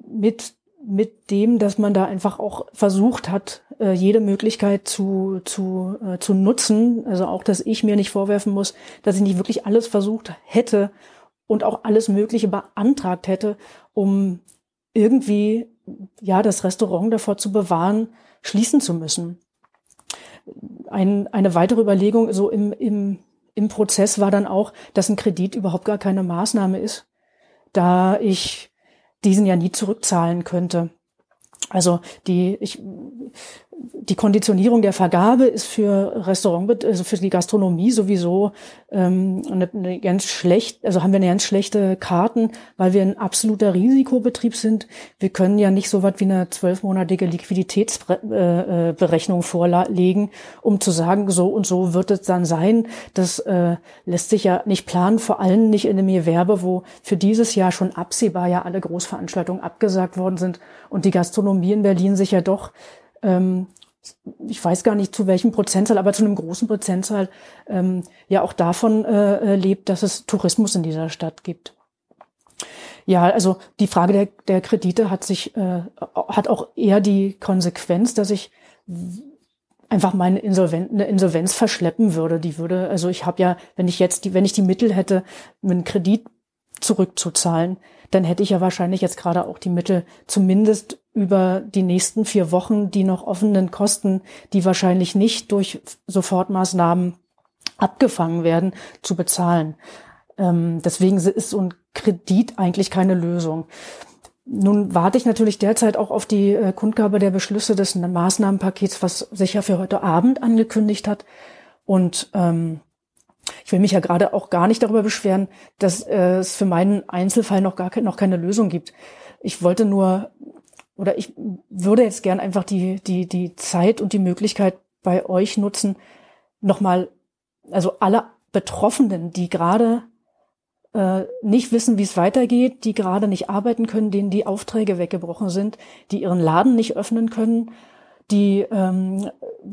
mit, mit dem, dass man da einfach auch versucht hat, äh, jede Möglichkeit zu, zu, äh, zu nutzen. Also auch, dass ich mir nicht vorwerfen muss, dass ich nicht wirklich alles versucht hätte und auch alles Mögliche beantragt hätte, um irgendwie, ja, das Restaurant davor zu bewahren, schließen zu müssen. Ein, eine weitere Überlegung, so im, im, im Prozess war dann auch, dass ein Kredit überhaupt gar keine Maßnahme ist, da ich diesen ja nie zurückzahlen könnte. Also die, ich, die Konditionierung der Vergabe ist für Restaurant, also für die Gastronomie sowieso ähm, eine, eine ganz schlecht, also haben wir eine ganz schlechte Karten, weil wir ein absoluter Risikobetrieb sind. Wir können ja nicht so was wie eine zwölfmonatige Liquiditätsberechnung vorlegen, um zu sagen, so und so wird es dann sein. Das äh, lässt sich ja nicht planen, vor allem nicht in einem Gewerbe, wo für dieses Jahr schon absehbar ja alle Großveranstaltungen abgesagt worden sind und die Gastronomie in Berlin sich ja doch ähm, ich weiß gar nicht zu welchem Prozentzahl, aber zu einem großen Prozentzahl ähm, ja auch davon äh, äh, lebt, dass es Tourismus in dieser Stadt gibt. Ja, also die Frage der, der Kredite hat sich äh, hat auch eher die Konsequenz, dass ich einfach meine Insolvenz, eine Insolvenz verschleppen würde. Die würde, also ich habe ja, wenn ich jetzt die, wenn ich die Mittel hätte, einen Kredit zurückzuzahlen, dann hätte ich ja wahrscheinlich jetzt gerade auch die Mittel zumindest über die nächsten vier Wochen die noch offenen Kosten, die wahrscheinlich nicht durch Sofortmaßnahmen abgefangen werden, zu bezahlen. Ähm, deswegen ist so ein Kredit eigentlich keine Lösung. Nun warte ich natürlich derzeit auch auf die äh, Kundgabe der Beschlüsse des Maßnahmenpakets, was sich ja für heute Abend angekündigt hat. Und ähm, ich will mich ja gerade auch gar nicht darüber beschweren, dass äh, es für meinen Einzelfall noch gar ke noch keine Lösung gibt. Ich wollte nur oder ich würde jetzt gern einfach die die die Zeit und die Möglichkeit bei euch nutzen, nochmal, also alle Betroffenen, die gerade äh, nicht wissen, wie es weitergeht, die gerade nicht arbeiten können, denen die Aufträge weggebrochen sind, die ihren Laden nicht öffnen können, die ähm,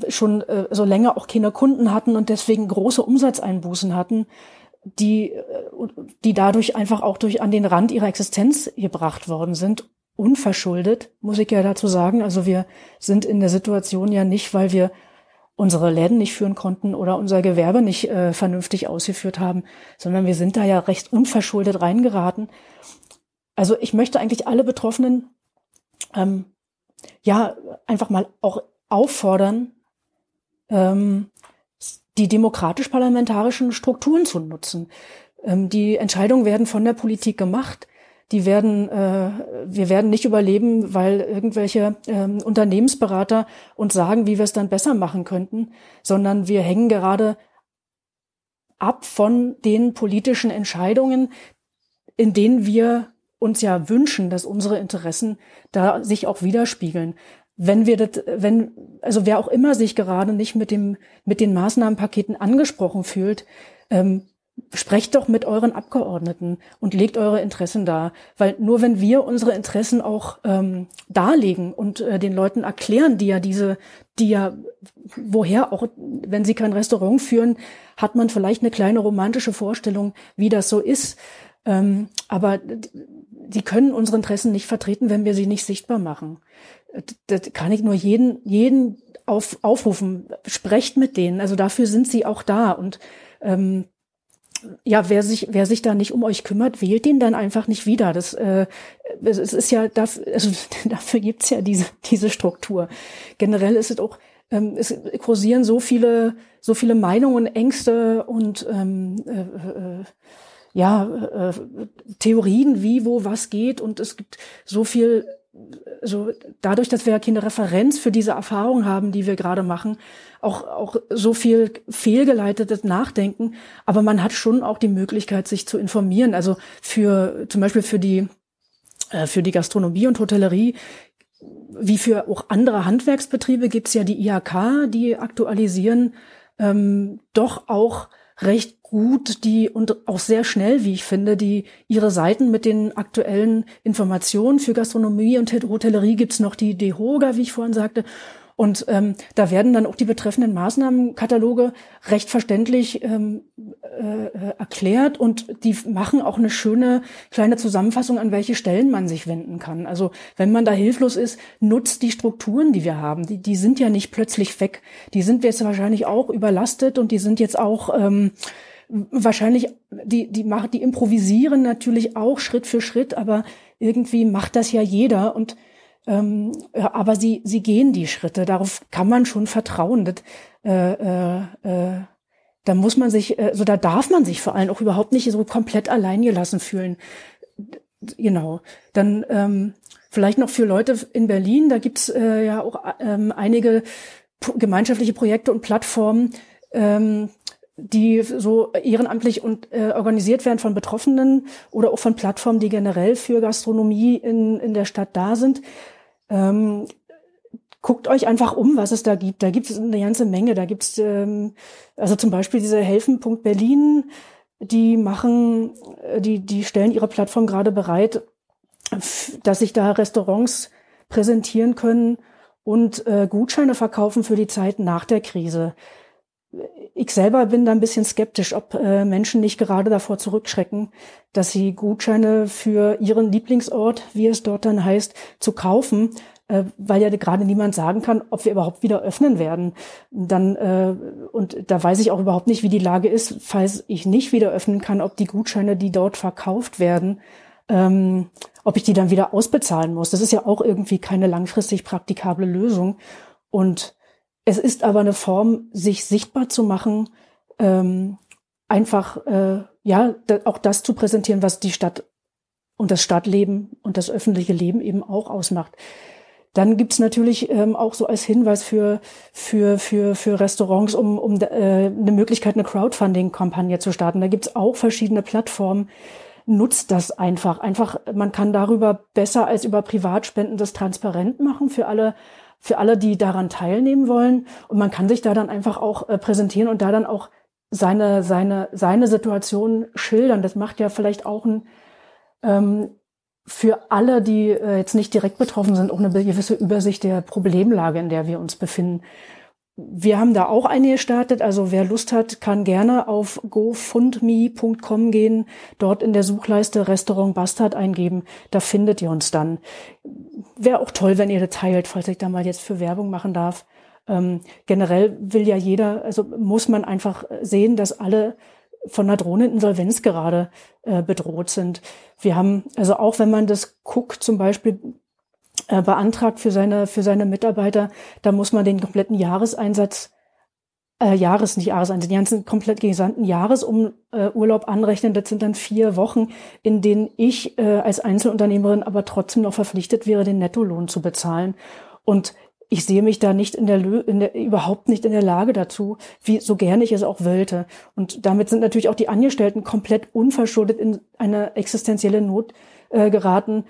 schon äh, so länger auch keine Kunden hatten und deswegen große Umsatzeinbußen hatten, die, äh, die dadurch einfach auch durch an den Rand ihrer Existenz gebracht worden sind, unverschuldet, muss ich ja dazu sagen. Also wir sind in der Situation ja nicht, weil wir unsere Läden nicht führen konnten oder unser Gewerbe nicht äh, vernünftig ausgeführt haben, sondern wir sind da ja recht unverschuldet reingeraten. Also ich möchte eigentlich alle Betroffenen ähm, ja einfach mal auch auffordern, ähm, die demokratisch-parlamentarischen Strukturen zu nutzen. Ähm, die Entscheidungen werden von der Politik gemacht. Die werden, äh, wir werden nicht überleben, weil irgendwelche ähm, Unternehmensberater uns sagen, wie wir es dann besser machen könnten, sondern wir hängen gerade ab von den politischen Entscheidungen, in denen wir uns ja wünschen, dass unsere Interessen da sich auch widerspiegeln. Wenn wir das, wenn, also wer auch immer sich gerade nicht mit dem, mit den Maßnahmenpaketen angesprochen fühlt, ähm, sprecht doch mit euren Abgeordneten und legt eure Interessen dar. Weil nur wenn wir unsere Interessen auch ähm, darlegen und äh, den Leuten erklären, die ja diese, die ja, woher auch, wenn sie kein Restaurant führen, hat man vielleicht eine kleine romantische Vorstellung, wie das so ist. Ähm, aber die können unsere Interessen nicht vertreten, wenn wir sie nicht sichtbar machen. Das kann ich nur jeden, jeden auf, aufrufen. Sprecht mit denen. Also dafür sind sie auch da. Und ähm, ja, wer sich, wer sich da nicht um euch kümmert, wählt den dann einfach nicht wieder. Das, äh, es ist ja, dafür, also dafür gibt's ja diese, diese Struktur. Generell ist es auch, ähm, es kursieren so viele, so viele Meinungen, Ängste und ähm, äh, äh, ja, äh, Theorien, wie, wo, was geht. Und es gibt so viel, so dadurch, dass wir ja keine Referenz für diese Erfahrung haben, die wir gerade machen, auch, auch so viel fehlgeleitetes Nachdenken. Aber man hat schon auch die Möglichkeit, sich zu informieren. Also für, zum Beispiel für die, äh, für die Gastronomie und Hotellerie wie für auch andere Handwerksbetriebe gibt's ja die IHK, die aktualisieren ähm, doch auch recht gut die und auch sehr schnell, wie ich finde, die ihre Seiten mit den aktuellen Informationen für Gastronomie und Hotellerie gibt's noch die DEHOGA, wie ich vorhin sagte. Und ähm, da werden dann auch die betreffenden Maßnahmenkataloge recht verständlich ähm, äh, erklärt und die machen auch eine schöne kleine Zusammenfassung, an welche Stellen man sich wenden kann. Also wenn man da hilflos ist, nutzt die Strukturen, die wir haben. Die, die sind ja nicht plötzlich weg. Die sind jetzt wahrscheinlich auch überlastet und die sind jetzt auch ähm, wahrscheinlich, die, die machen, die improvisieren natürlich auch Schritt für Schritt, aber irgendwie macht das ja jeder und ähm, aber sie, sie gehen die Schritte. Darauf kann man schon vertrauen. Das, äh, äh, äh, da muss man sich, äh, so da darf man sich vor allem auch überhaupt nicht so komplett allein gelassen fühlen. Genau. Dann ähm, vielleicht noch für Leute in Berlin, da gibt's äh, ja auch ähm, einige gemeinschaftliche Projekte und Plattformen, ähm, die so ehrenamtlich und äh, organisiert werden von Betroffenen oder auch von Plattformen, die generell für Gastronomie in, in der Stadt da sind. Ähm, guckt euch einfach um, was es da gibt. Da gibt es eine ganze Menge. Da gibt es ähm, also zum Beispiel diese Helfen.Berlin, Berlin, die machen, äh, die, die stellen ihre Plattform gerade bereit, dass sich da Restaurants präsentieren können und äh, Gutscheine verkaufen für die Zeit nach der Krise. Ich selber bin da ein bisschen skeptisch, ob äh, Menschen nicht gerade davor zurückschrecken, dass sie Gutscheine für ihren Lieblingsort, wie es dort dann heißt, zu kaufen, äh, weil ja gerade niemand sagen kann, ob wir überhaupt wieder öffnen werden. Dann äh, und da weiß ich auch überhaupt nicht, wie die Lage ist, falls ich nicht wieder öffnen kann, ob die Gutscheine, die dort verkauft werden, ähm, ob ich die dann wieder ausbezahlen muss. Das ist ja auch irgendwie keine langfristig praktikable Lösung. Und es ist aber eine Form, sich sichtbar zu machen, ähm, einfach äh, ja auch das zu präsentieren, was die Stadt und das Stadtleben und das öffentliche Leben eben auch ausmacht. dann gibt's natürlich ähm, auch so als Hinweis für, für, für, für Restaurants, um, um äh, eine Möglichkeit, eine Crowdfunding-Kampagne zu starten. Da gibt's auch verschiedene Plattformen. Nutzt das einfach. Einfach, man kann darüber besser als über Privatspenden das transparent machen für alle, für alle, die daran teilnehmen wollen. Und man kann sich da dann einfach auch äh, präsentieren und da dann auch seine, seine, seine Situation schildern. Das macht ja vielleicht auch ein, ähm, für alle, die äh, jetzt nicht direkt betroffen sind, auch eine gewisse Übersicht der Problemlage, in der wir uns befinden. Wir haben da auch eine gestartet. Also wer Lust hat, kann gerne auf gofundme.com gehen, dort in der Suchleiste Restaurant Bastard eingeben. Da findet ihr uns dann. Wäre auch toll, wenn ihr das teilt, falls ich da mal jetzt für Werbung machen darf. Ähm, generell will ja jeder, also muss man einfach sehen, dass alle von einer Drohneninsolvenz gerade äh, bedroht sind. Wir haben, also auch wenn man das guckt, zum Beispiel äh, beantragt für seine, für seine Mitarbeiter, da muss man den kompletten Jahreseinsatz, äh, Jahres, nicht Jahreseinsatz, den ganzen komplett gesamten Jahresurlaub äh, anrechnen. Das sind dann vier Wochen, in denen ich äh, als Einzelunternehmerin aber trotzdem noch verpflichtet wäre, den Nettolohn zu bezahlen. Und ich sehe mich da nicht in der, in der, überhaupt nicht in der Lage dazu, wie so gerne ich es auch wollte. Und damit sind natürlich auch die Angestellten komplett unverschuldet in eine existenzielle Not äh, geraten,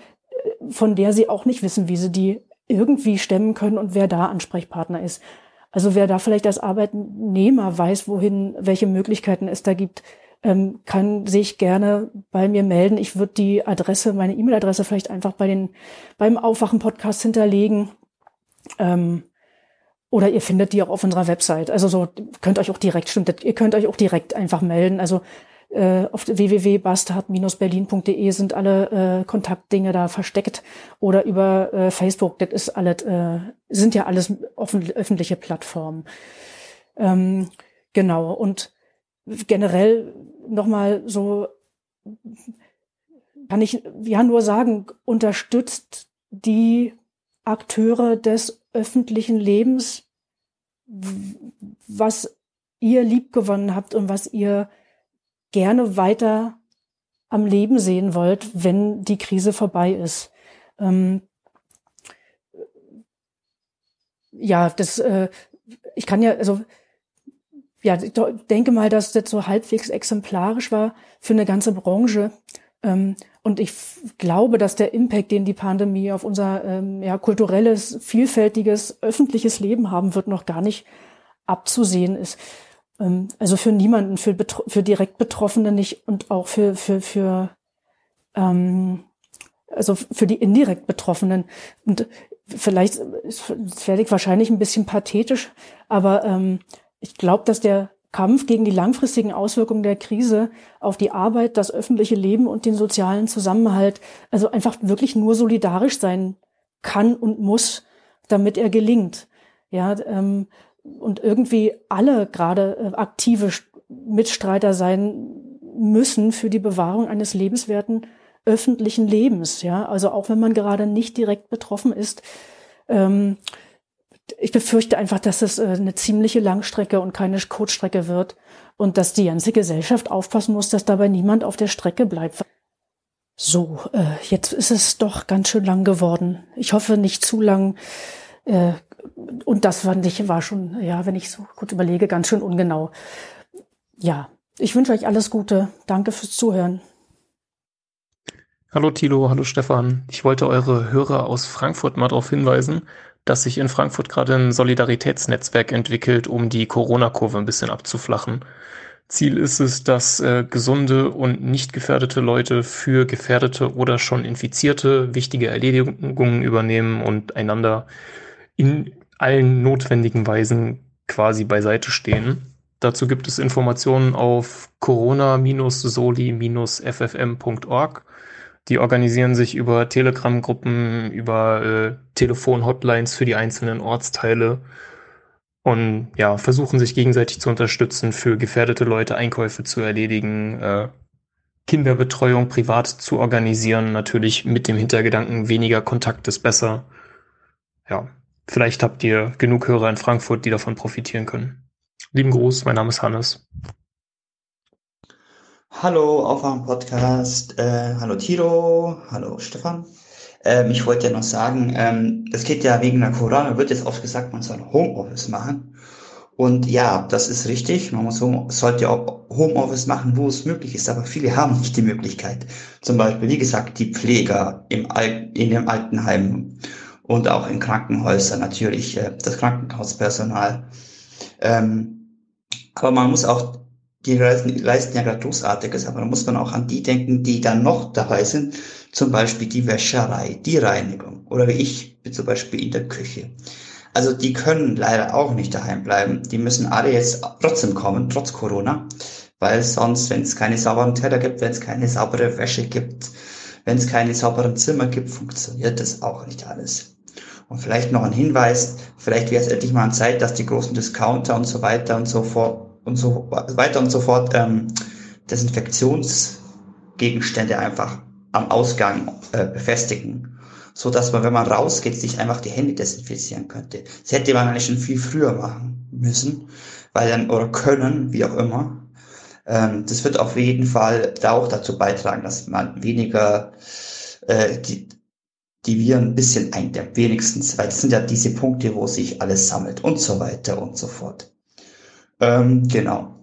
von der sie auch nicht wissen, wie sie die irgendwie stemmen können und wer da Ansprechpartner ist. Also wer da vielleicht als Arbeitnehmer weiß, wohin, welche Möglichkeiten es da gibt, ähm, kann sich gerne bei mir melden. Ich würde die Adresse, meine E-Mail-Adresse vielleicht einfach bei den, beim Aufwachen-Podcast hinterlegen ähm, oder ihr findet die auch auf unserer Website. Also so könnt euch auch direkt, stimmt, ihr könnt euch auch direkt einfach melden. Also auf www.bastard-berlin.de sind alle äh, Kontaktdinge da versteckt oder über äh, Facebook. Das ist alles, äh, sind ja alles offen, öffentliche Plattformen. Ähm, genau. Und generell nochmal so kann ich ja nur sagen, unterstützt die Akteure des öffentlichen Lebens, was ihr liebgewonnen habt und was ihr gerne weiter am Leben sehen wollt, wenn die Krise vorbei ist. Ähm, ja, das, äh, ich kann ja, also, ja, denke mal, dass das so halbwegs exemplarisch war für eine ganze Branche. Ähm, und ich glaube, dass der Impact, den die Pandemie auf unser ähm, ja, kulturelles, vielfältiges, öffentliches Leben haben wird, noch gar nicht abzusehen ist. Ähm, also für niemanden, für, für direkt Betroffene nicht und auch für, für, für ähm, also für die indirekt Betroffenen. Und vielleicht werde ich wahrscheinlich ein bisschen pathetisch, aber ähm, ich glaube, dass der Kampf gegen die langfristigen Auswirkungen der Krise auf die Arbeit, das öffentliche Leben und den sozialen Zusammenhalt, also einfach wirklich nur solidarisch sein kann und muss, damit er gelingt. Ja, ähm, und irgendwie alle gerade äh, aktive Mitstreiter sein müssen für die Bewahrung eines lebenswerten öffentlichen Lebens. Ja, also auch wenn man gerade nicht direkt betroffen ist. Ähm, ich befürchte einfach, dass es äh, eine ziemliche Langstrecke und keine Kurzstrecke wird und dass die ganze Gesellschaft aufpassen muss, dass dabei niemand auf der Strecke bleibt. So, äh, jetzt ist es doch ganz schön lang geworden. Ich hoffe nicht zu lang. Und das fand ich war schon, ja, wenn ich so gut überlege, ganz schön ungenau. Ja, ich wünsche euch alles Gute. Danke fürs Zuhören. Hallo Thilo, hallo Stefan. Ich wollte eure Hörer aus Frankfurt mal darauf hinweisen, dass sich in Frankfurt gerade ein Solidaritätsnetzwerk entwickelt, um die Corona-Kurve ein bisschen abzuflachen. Ziel ist es, dass äh, gesunde und nicht gefährdete Leute für gefährdete oder schon Infizierte wichtige Erledigungen übernehmen und einander in allen notwendigen Weisen quasi beiseite stehen. Dazu gibt es Informationen auf corona-soli-ffm.org die organisieren sich über Telegram-Gruppen, über äh, Telefon-Hotlines für die einzelnen Ortsteile und ja, versuchen sich gegenseitig zu unterstützen, für gefährdete Leute Einkäufe zu erledigen, äh, Kinderbetreuung privat zu organisieren, natürlich mit dem Hintergedanken, weniger Kontakt ist besser. Ja, vielleicht habt ihr genug Hörer in Frankfurt, die davon profitieren können. Lieben Gruß, mein Name ist Hannes. Hallo, Aufwachen Podcast. Äh, hallo Tiro, hallo Stefan. Ähm, ich wollte ja noch sagen, ähm, das geht ja wegen der Corona, wird jetzt oft gesagt, man soll Homeoffice machen. Und ja, das ist richtig. Man muss, sollte auch Homeoffice machen, wo es möglich ist. Aber viele haben nicht die Möglichkeit. Zum Beispiel, wie gesagt, die Pfleger im Al in dem Altenheim und auch in Krankenhäusern natürlich, äh, das Krankenhauspersonal. Ähm, aber man muss auch, die leisten, leisten ja gerade Großartiges, aber da muss man auch an die denken, die dann noch dabei sind. Zum Beispiel die Wäscherei, die Reinigung. Oder wie ich zum Beispiel in der Küche. Also die können leider auch nicht daheim bleiben. Die müssen alle jetzt trotzdem kommen, trotz Corona. Weil sonst, wenn es keine sauberen Teller gibt, wenn es keine saubere Wäsche gibt, wenn es keine sauberen Zimmer gibt, funktioniert das auch nicht alles. Und vielleicht noch ein Hinweis, vielleicht wäre es endlich mal an Zeit, dass die großen Discounter und so weiter und so fort und so weiter und so fort ähm, Desinfektionsgegenstände einfach am Ausgang äh, befestigen, so dass man, wenn man rausgeht, sich einfach die Hände desinfizieren könnte. Das hätte man eigentlich schon viel früher machen müssen, weil dann oder können, wie auch immer. Ähm, das wird auf jeden Fall da auch dazu beitragen, dass man weniger äh, die, die wir ein bisschen eindämmt, wenigstens, weil das sind ja diese Punkte, wo sich alles sammelt und so weiter und so fort. Ähm, genau.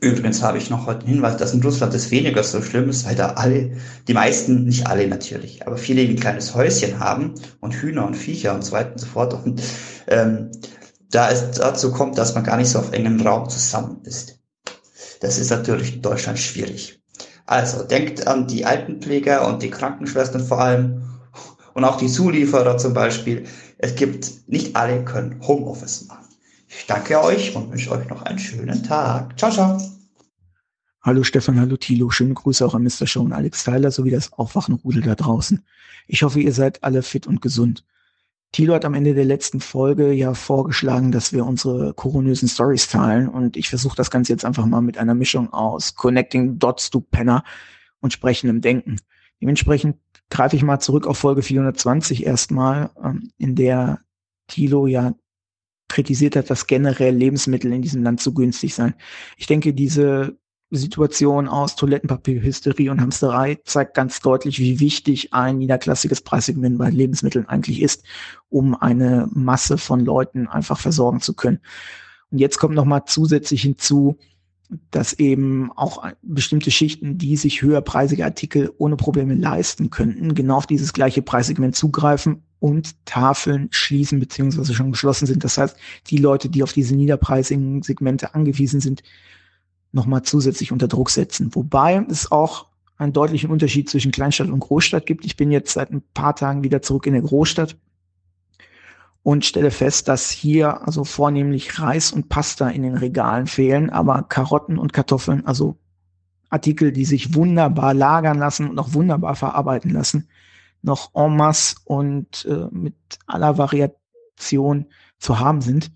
Übrigens habe ich noch heute einen Hinweis, dass in Russland das weniger so schlimm ist, weil da alle, die meisten, nicht alle natürlich, aber viele ein kleines Häuschen haben und Hühner und Viecher und so weiter und so fort. Und ähm, da es dazu kommt, dass man gar nicht so auf engem Raum zusammen ist. Das ist natürlich in Deutschland schwierig. Also denkt an die Altenpfleger und die Krankenschwestern vor allem und auch die Zulieferer zum Beispiel. Es gibt, nicht alle können Homeoffice machen. Ich danke euch und wünsche euch noch einen schönen Tag. Ciao, ciao. Hallo Stefan, hallo Thilo, schöne Grüße auch an Mr. Show und Alex Tyler sowie das Aufwachenrudel da draußen. Ich hoffe, ihr seid alle fit und gesund. Thilo hat am Ende der letzten Folge ja vorgeschlagen, dass wir unsere koronösen Stories teilen und ich versuche das Ganze jetzt einfach mal mit einer Mischung aus Connecting Dots to Penner und sprechendem Denken. Dementsprechend greife ich mal zurück auf Folge 420 erstmal, ähm, in der Thilo ja kritisiert hat, dass generell Lebensmittel in diesem Land zu günstig seien. Ich denke, diese Situation aus Toilettenpapierhysterie und Hamsterei zeigt ganz deutlich, wie wichtig ein niederklassiges Preissegment bei Lebensmitteln eigentlich ist, um eine Masse von Leuten einfach versorgen zu können. Und jetzt kommt noch mal zusätzlich hinzu, dass eben auch bestimmte Schichten, die sich höherpreisige Artikel ohne Probleme leisten könnten, genau auf dieses gleiche Preissegment zugreifen und Tafeln schließen beziehungsweise schon geschlossen sind. Das heißt, die Leute, die auf diese niederpreisigen Segmente angewiesen sind, nochmal zusätzlich unter Druck setzen. Wobei es auch einen deutlichen Unterschied zwischen Kleinstadt und Großstadt gibt. Ich bin jetzt seit ein paar Tagen wieder zurück in der Großstadt und stelle fest, dass hier also vornehmlich Reis und Pasta in den Regalen fehlen, aber Karotten und Kartoffeln, also Artikel, die sich wunderbar lagern lassen und auch wunderbar verarbeiten lassen, noch en masse und äh, mit aller Variation zu haben sind.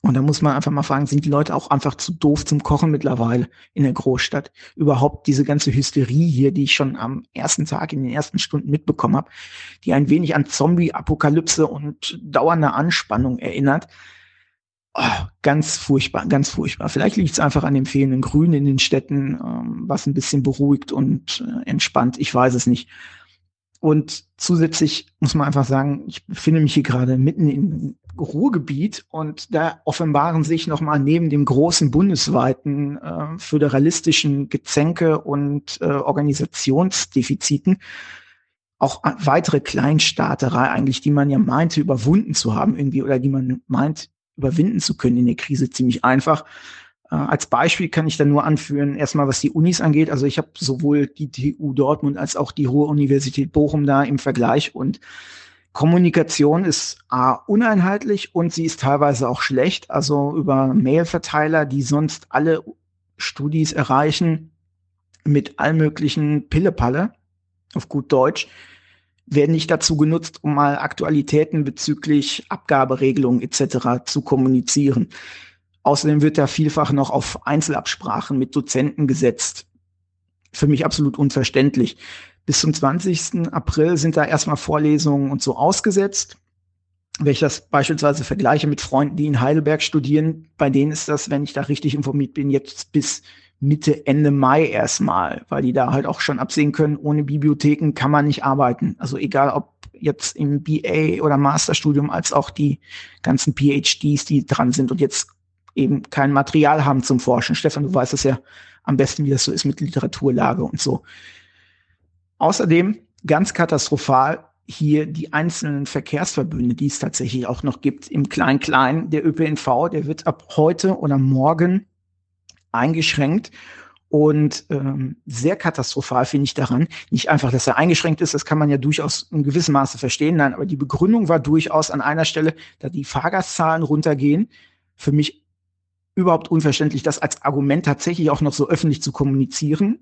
Und da muss man einfach mal fragen, sind die Leute auch einfach zu doof zum Kochen mittlerweile in der Großstadt? Überhaupt diese ganze Hysterie hier, die ich schon am ersten Tag in den ersten Stunden mitbekommen habe, die ein wenig an Zombie-Apokalypse und dauernde Anspannung erinnert. Oh, ganz furchtbar, ganz furchtbar. Vielleicht liegt es einfach an dem fehlenden Grün in den Städten, ähm, was ein bisschen beruhigt und äh, entspannt. Ich weiß es nicht. Und zusätzlich muss man einfach sagen, ich befinde mich hier gerade mitten im Ruhrgebiet und da offenbaren sich nochmal neben dem großen bundesweiten äh, föderalistischen Gezänke und äh, Organisationsdefiziten auch weitere Kleinstaaterei eigentlich, die man ja meinte überwunden zu haben irgendwie oder die man meint überwinden zu können in der Krise ziemlich einfach. Äh, als Beispiel kann ich dann nur anführen, erstmal was die Unis angeht. Also ich habe sowohl die TU Dortmund als auch die Ruhr-Universität Bochum da im Vergleich und Kommunikation ist A, uneinheitlich und sie ist teilweise auch schlecht. Also über Mailverteiler, die sonst alle Studis erreichen, mit all möglichen Pillepalle, auf gut Deutsch, werden nicht dazu genutzt, um mal Aktualitäten bezüglich Abgaberegelungen etc. zu kommunizieren. Außerdem wird da vielfach noch auf Einzelabsprachen mit Dozenten gesetzt. Für mich absolut unverständlich. Bis zum 20. April sind da erstmal Vorlesungen und so ausgesetzt. Wenn ich das beispielsweise vergleiche mit Freunden, die in Heidelberg studieren, bei denen ist das, wenn ich da richtig informiert bin, jetzt bis Mitte, Ende Mai erstmal, weil die da halt auch schon absehen können, ohne Bibliotheken kann man nicht arbeiten. Also egal ob jetzt im BA oder Masterstudium als auch die ganzen PhDs, die dran sind und jetzt eben kein Material haben zum Forschen. Stefan, du weißt es ja am besten, wie das so ist mit Literaturlage und so. Außerdem ganz katastrophal hier die einzelnen Verkehrsverbünde, die es tatsächlich auch noch gibt im Klein-Klein. Der ÖPNV, der wird ab heute oder morgen eingeschränkt. Und ähm, sehr katastrophal finde ich daran, nicht einfach, dass er eingeschränkt ist, das kann man ja durchaus in gewissem Maße verstehen, nein, aber die Begründung war durchaus an einer Stelle, da die Fahrgastzahlen runtergehen, für mich überhaupt unverständlich, das als Argument tatsächlich auch noch so öffentlich zu kommunizieren,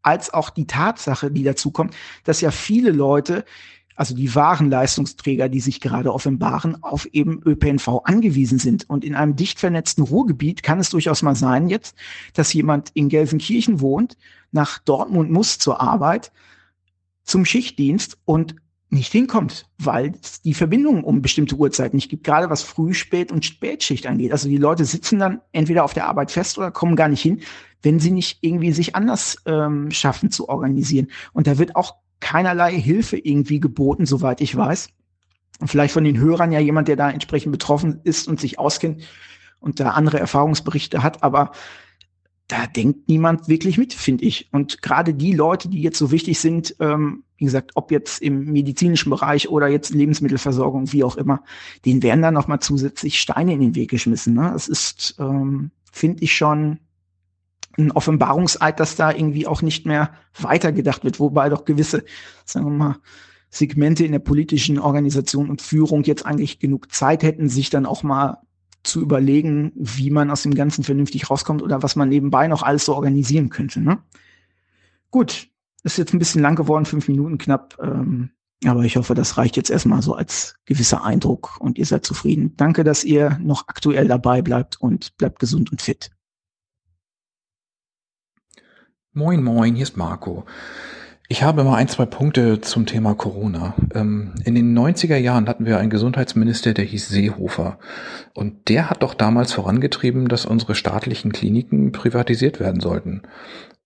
als auch die Tatsache, die dazu kommt, dass ja viele Leute also die wahren Leistungsträger, die sich gerade offenbaren, auf eben ÖPNV angewiesen sind. Und in einem dicht vernetzten Ruhrgebiet kann es durchaus mal sein jetzt, dass jemand in Gelsenkirchen wohnt, nach Dortmund muss zur Arbeit, zum Schichtdienst und nicht hinkommt, weil es die Verbindung um bestimmte Uhrzeiten nicht gibt, gerade was Früh-, Spät- und Spätschicht angeht. Also die Leute sitzen dann entweder auf der Arbeit fest oder kommen gar nicht hin, wenn sie nicht irgendwie sich anders ähm, schaffen zu organisieren. Und da wird auch keinerlei Hilfe irgendwie geboten, soweit ich weiß. Und vielleicht von den Hörern ja jemand, der da entsprechend betroffen ist und sich auskennt und da andere Erfahrungsberichte hat, aber da denkt niemand wirklich mit, finde ich. Und gerade die Leute, die jetzt so wichtig sind, ähm, wie gesagt, ob jetzt im medizinischen Bereich oder jetzt Lebensmittelversorgung, wie auch immer, denen werden dann nochmal zusätzlich Steine in den Weg geschmissen. Ne? Das ist, ähm, finde ich schon ein Offenbarungseid, dass da irgendwie auch nicht mehr weitergedacht wird, wobei doch gewisse, sagen wir mal, Segmente in der politischen Organisation und Führung jetzt eigentlich genug Zeit hätten, sich dann auch mal zu überlegen, wie man aus dem Ganzen vernünftig rauskommt oder was man nebenbei noch alles so organisieren könnte. Ne? Gut, ist jetzt ein bisschen lang geworden, fünf Minuten knapp. Ähm, aber ich hoffe, das reicht jetzt erstmal so als gewisser Eindruck und ihr seid zufrieden. Danke, dass ihr noch aktuell dabei bleibt und bleibt gesund und fit. Moin, moin, hier ist Marco. Ich habe mal ein, zwei Punkte zum Thema Corona. Ähm, in den 90er Jahren hatten wir einen Gesundheitsminister, der hieß Seehofer. Und der hat doch damals vorangetrieben, dass unsere staatlichen Kliniken privatisiert werden sollten.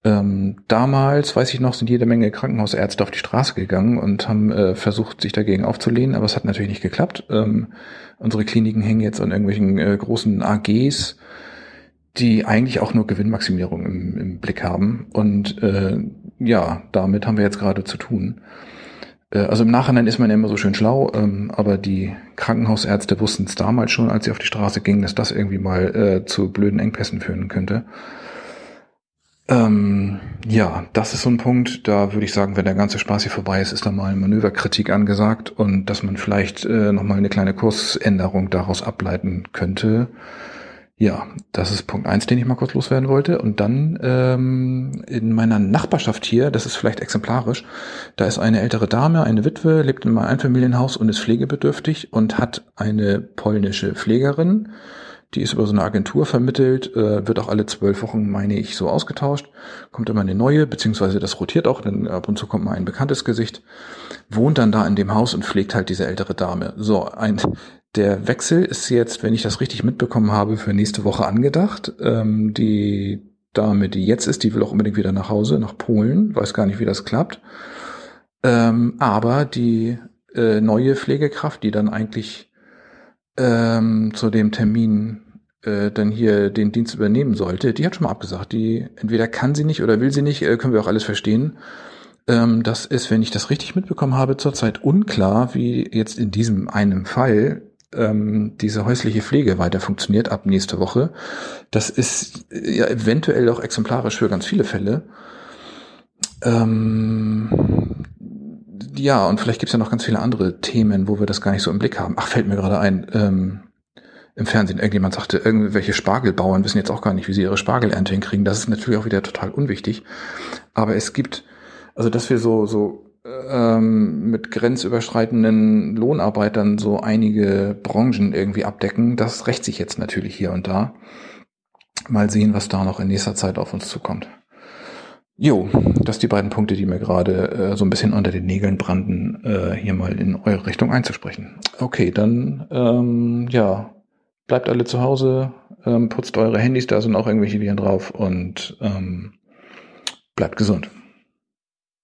Ähm, damals, weiß ich noch, sind jede Menge Krankenhausärzte auf die Straße gegangen und haben äh, versucht, sich dagegen aufzulehnen, aber es hat natürlich nicht geklappt. Ähm, unsere Kliniken hängen jetzt an irgendwelchen äh, großen AGs die eigentlich auch nur Gewinnmaximierung im, im Blick haben. Und äh, ja, damit haben wir jetzt gerade zu tun. Äh, also im Nachhinein ist man ja immer so schön schlau, ähm, aber die Krankenhausärzte wussten es damals schon, als sie auf die Straße gingen, dass das irgendwie mal äh, zu blöden Engpässen führen könnte. Ähm, ja, das ist so ein Punkt, da würde ich sagen, wenn der ganze Spaß hier vorbei ist, ist da mal Manöverkritik angesagt und dass man vielleicht äh, nochmal eine kleine Kursänderung daraus ableiten könnte. Ja, das ist Punkt eins, den ich mal kurz loswerden wollte. Und dann ähm, in meiner Nachbarschaft hier, das ist vielleicht exemplarisch, da ist eine ältere Dame, eine Witwe, lebt in einem Einfamilienhaus und ist pflegebedürftig und hat eine polnische Pflegerin. Die ist über so eine Agentur vermittelt, äh, wird auch alle zwölf Wochen, meine ich, so ausgetauscht. Kommt immer eine neue, beziehungsweise das rotiert auch, dann ab und zu kommt mal ein bekanntes Gesicht. Wohnt dann da in dem Haus und pflegt halt diese ältere Dame. So, ein der Wechsel ist jetzt, wenn ich das richtig mitbekommen habe, für nächste Woche angedacht. Ähm, die Dame, die jetzt ist, die will auch unbedingt wieder nach Hause, nach Polen. Weiß gar nicht, wie das klappt. Ähm, aber die äh, neue Pflegekraft, die dann eigentlich ähm, zu dem Termin äh, dann hier den Dienst übernehmen sollte, die hat schon mal abgesagt. Die entweder kann sie nicht oder will sie nicht, äh, können wir auch alles verstehen. Ähm, das ist, wenn ich das richtig mitbekommen habe, zurzeit unklar, wie jetzt in diesem einen Fall ähm, diese häusliche Pflege weiter funktioniert ab nächste Woche. Das ist ja eventuell auch exemplarisch für ganz viele Fälle. Ähm, ja, und vielleicht gibt's ja noch ganz viele andere Themen, wo wir das gar nicht so im Blick haben. Ach, fällt mir gerade ein. Ähm, im Fernsehen irgendjemand sagte, irgendwelche Spargelbauern wissen jetzt auch gar nicht, wie sie ihre Spargelernte hinkriegen. Das ist natürlich auch wieder total unwichtig. Aber es gibt, also dass wir so, so ähm, mit grenzüberschreitenden Lohnarbeitern so einige Branchen irgendwie abdecken. Das rächt sich jetzt natürlich hier und da. Mal sehen, was da noch in nächster Zeit auf uns zukommt. Jo, das die beiden Punkte, die mir gerade äh, so ein bisschen unter den Nägeln brannten, äh, hier mal in eure Richtung einzusprechen. Okay, dann ähm, ja, bleibt alle zu Hause, ähm, putzt eure Handys, da sind auch irgendwelche Viren drauf und ähm, bleibt gesund.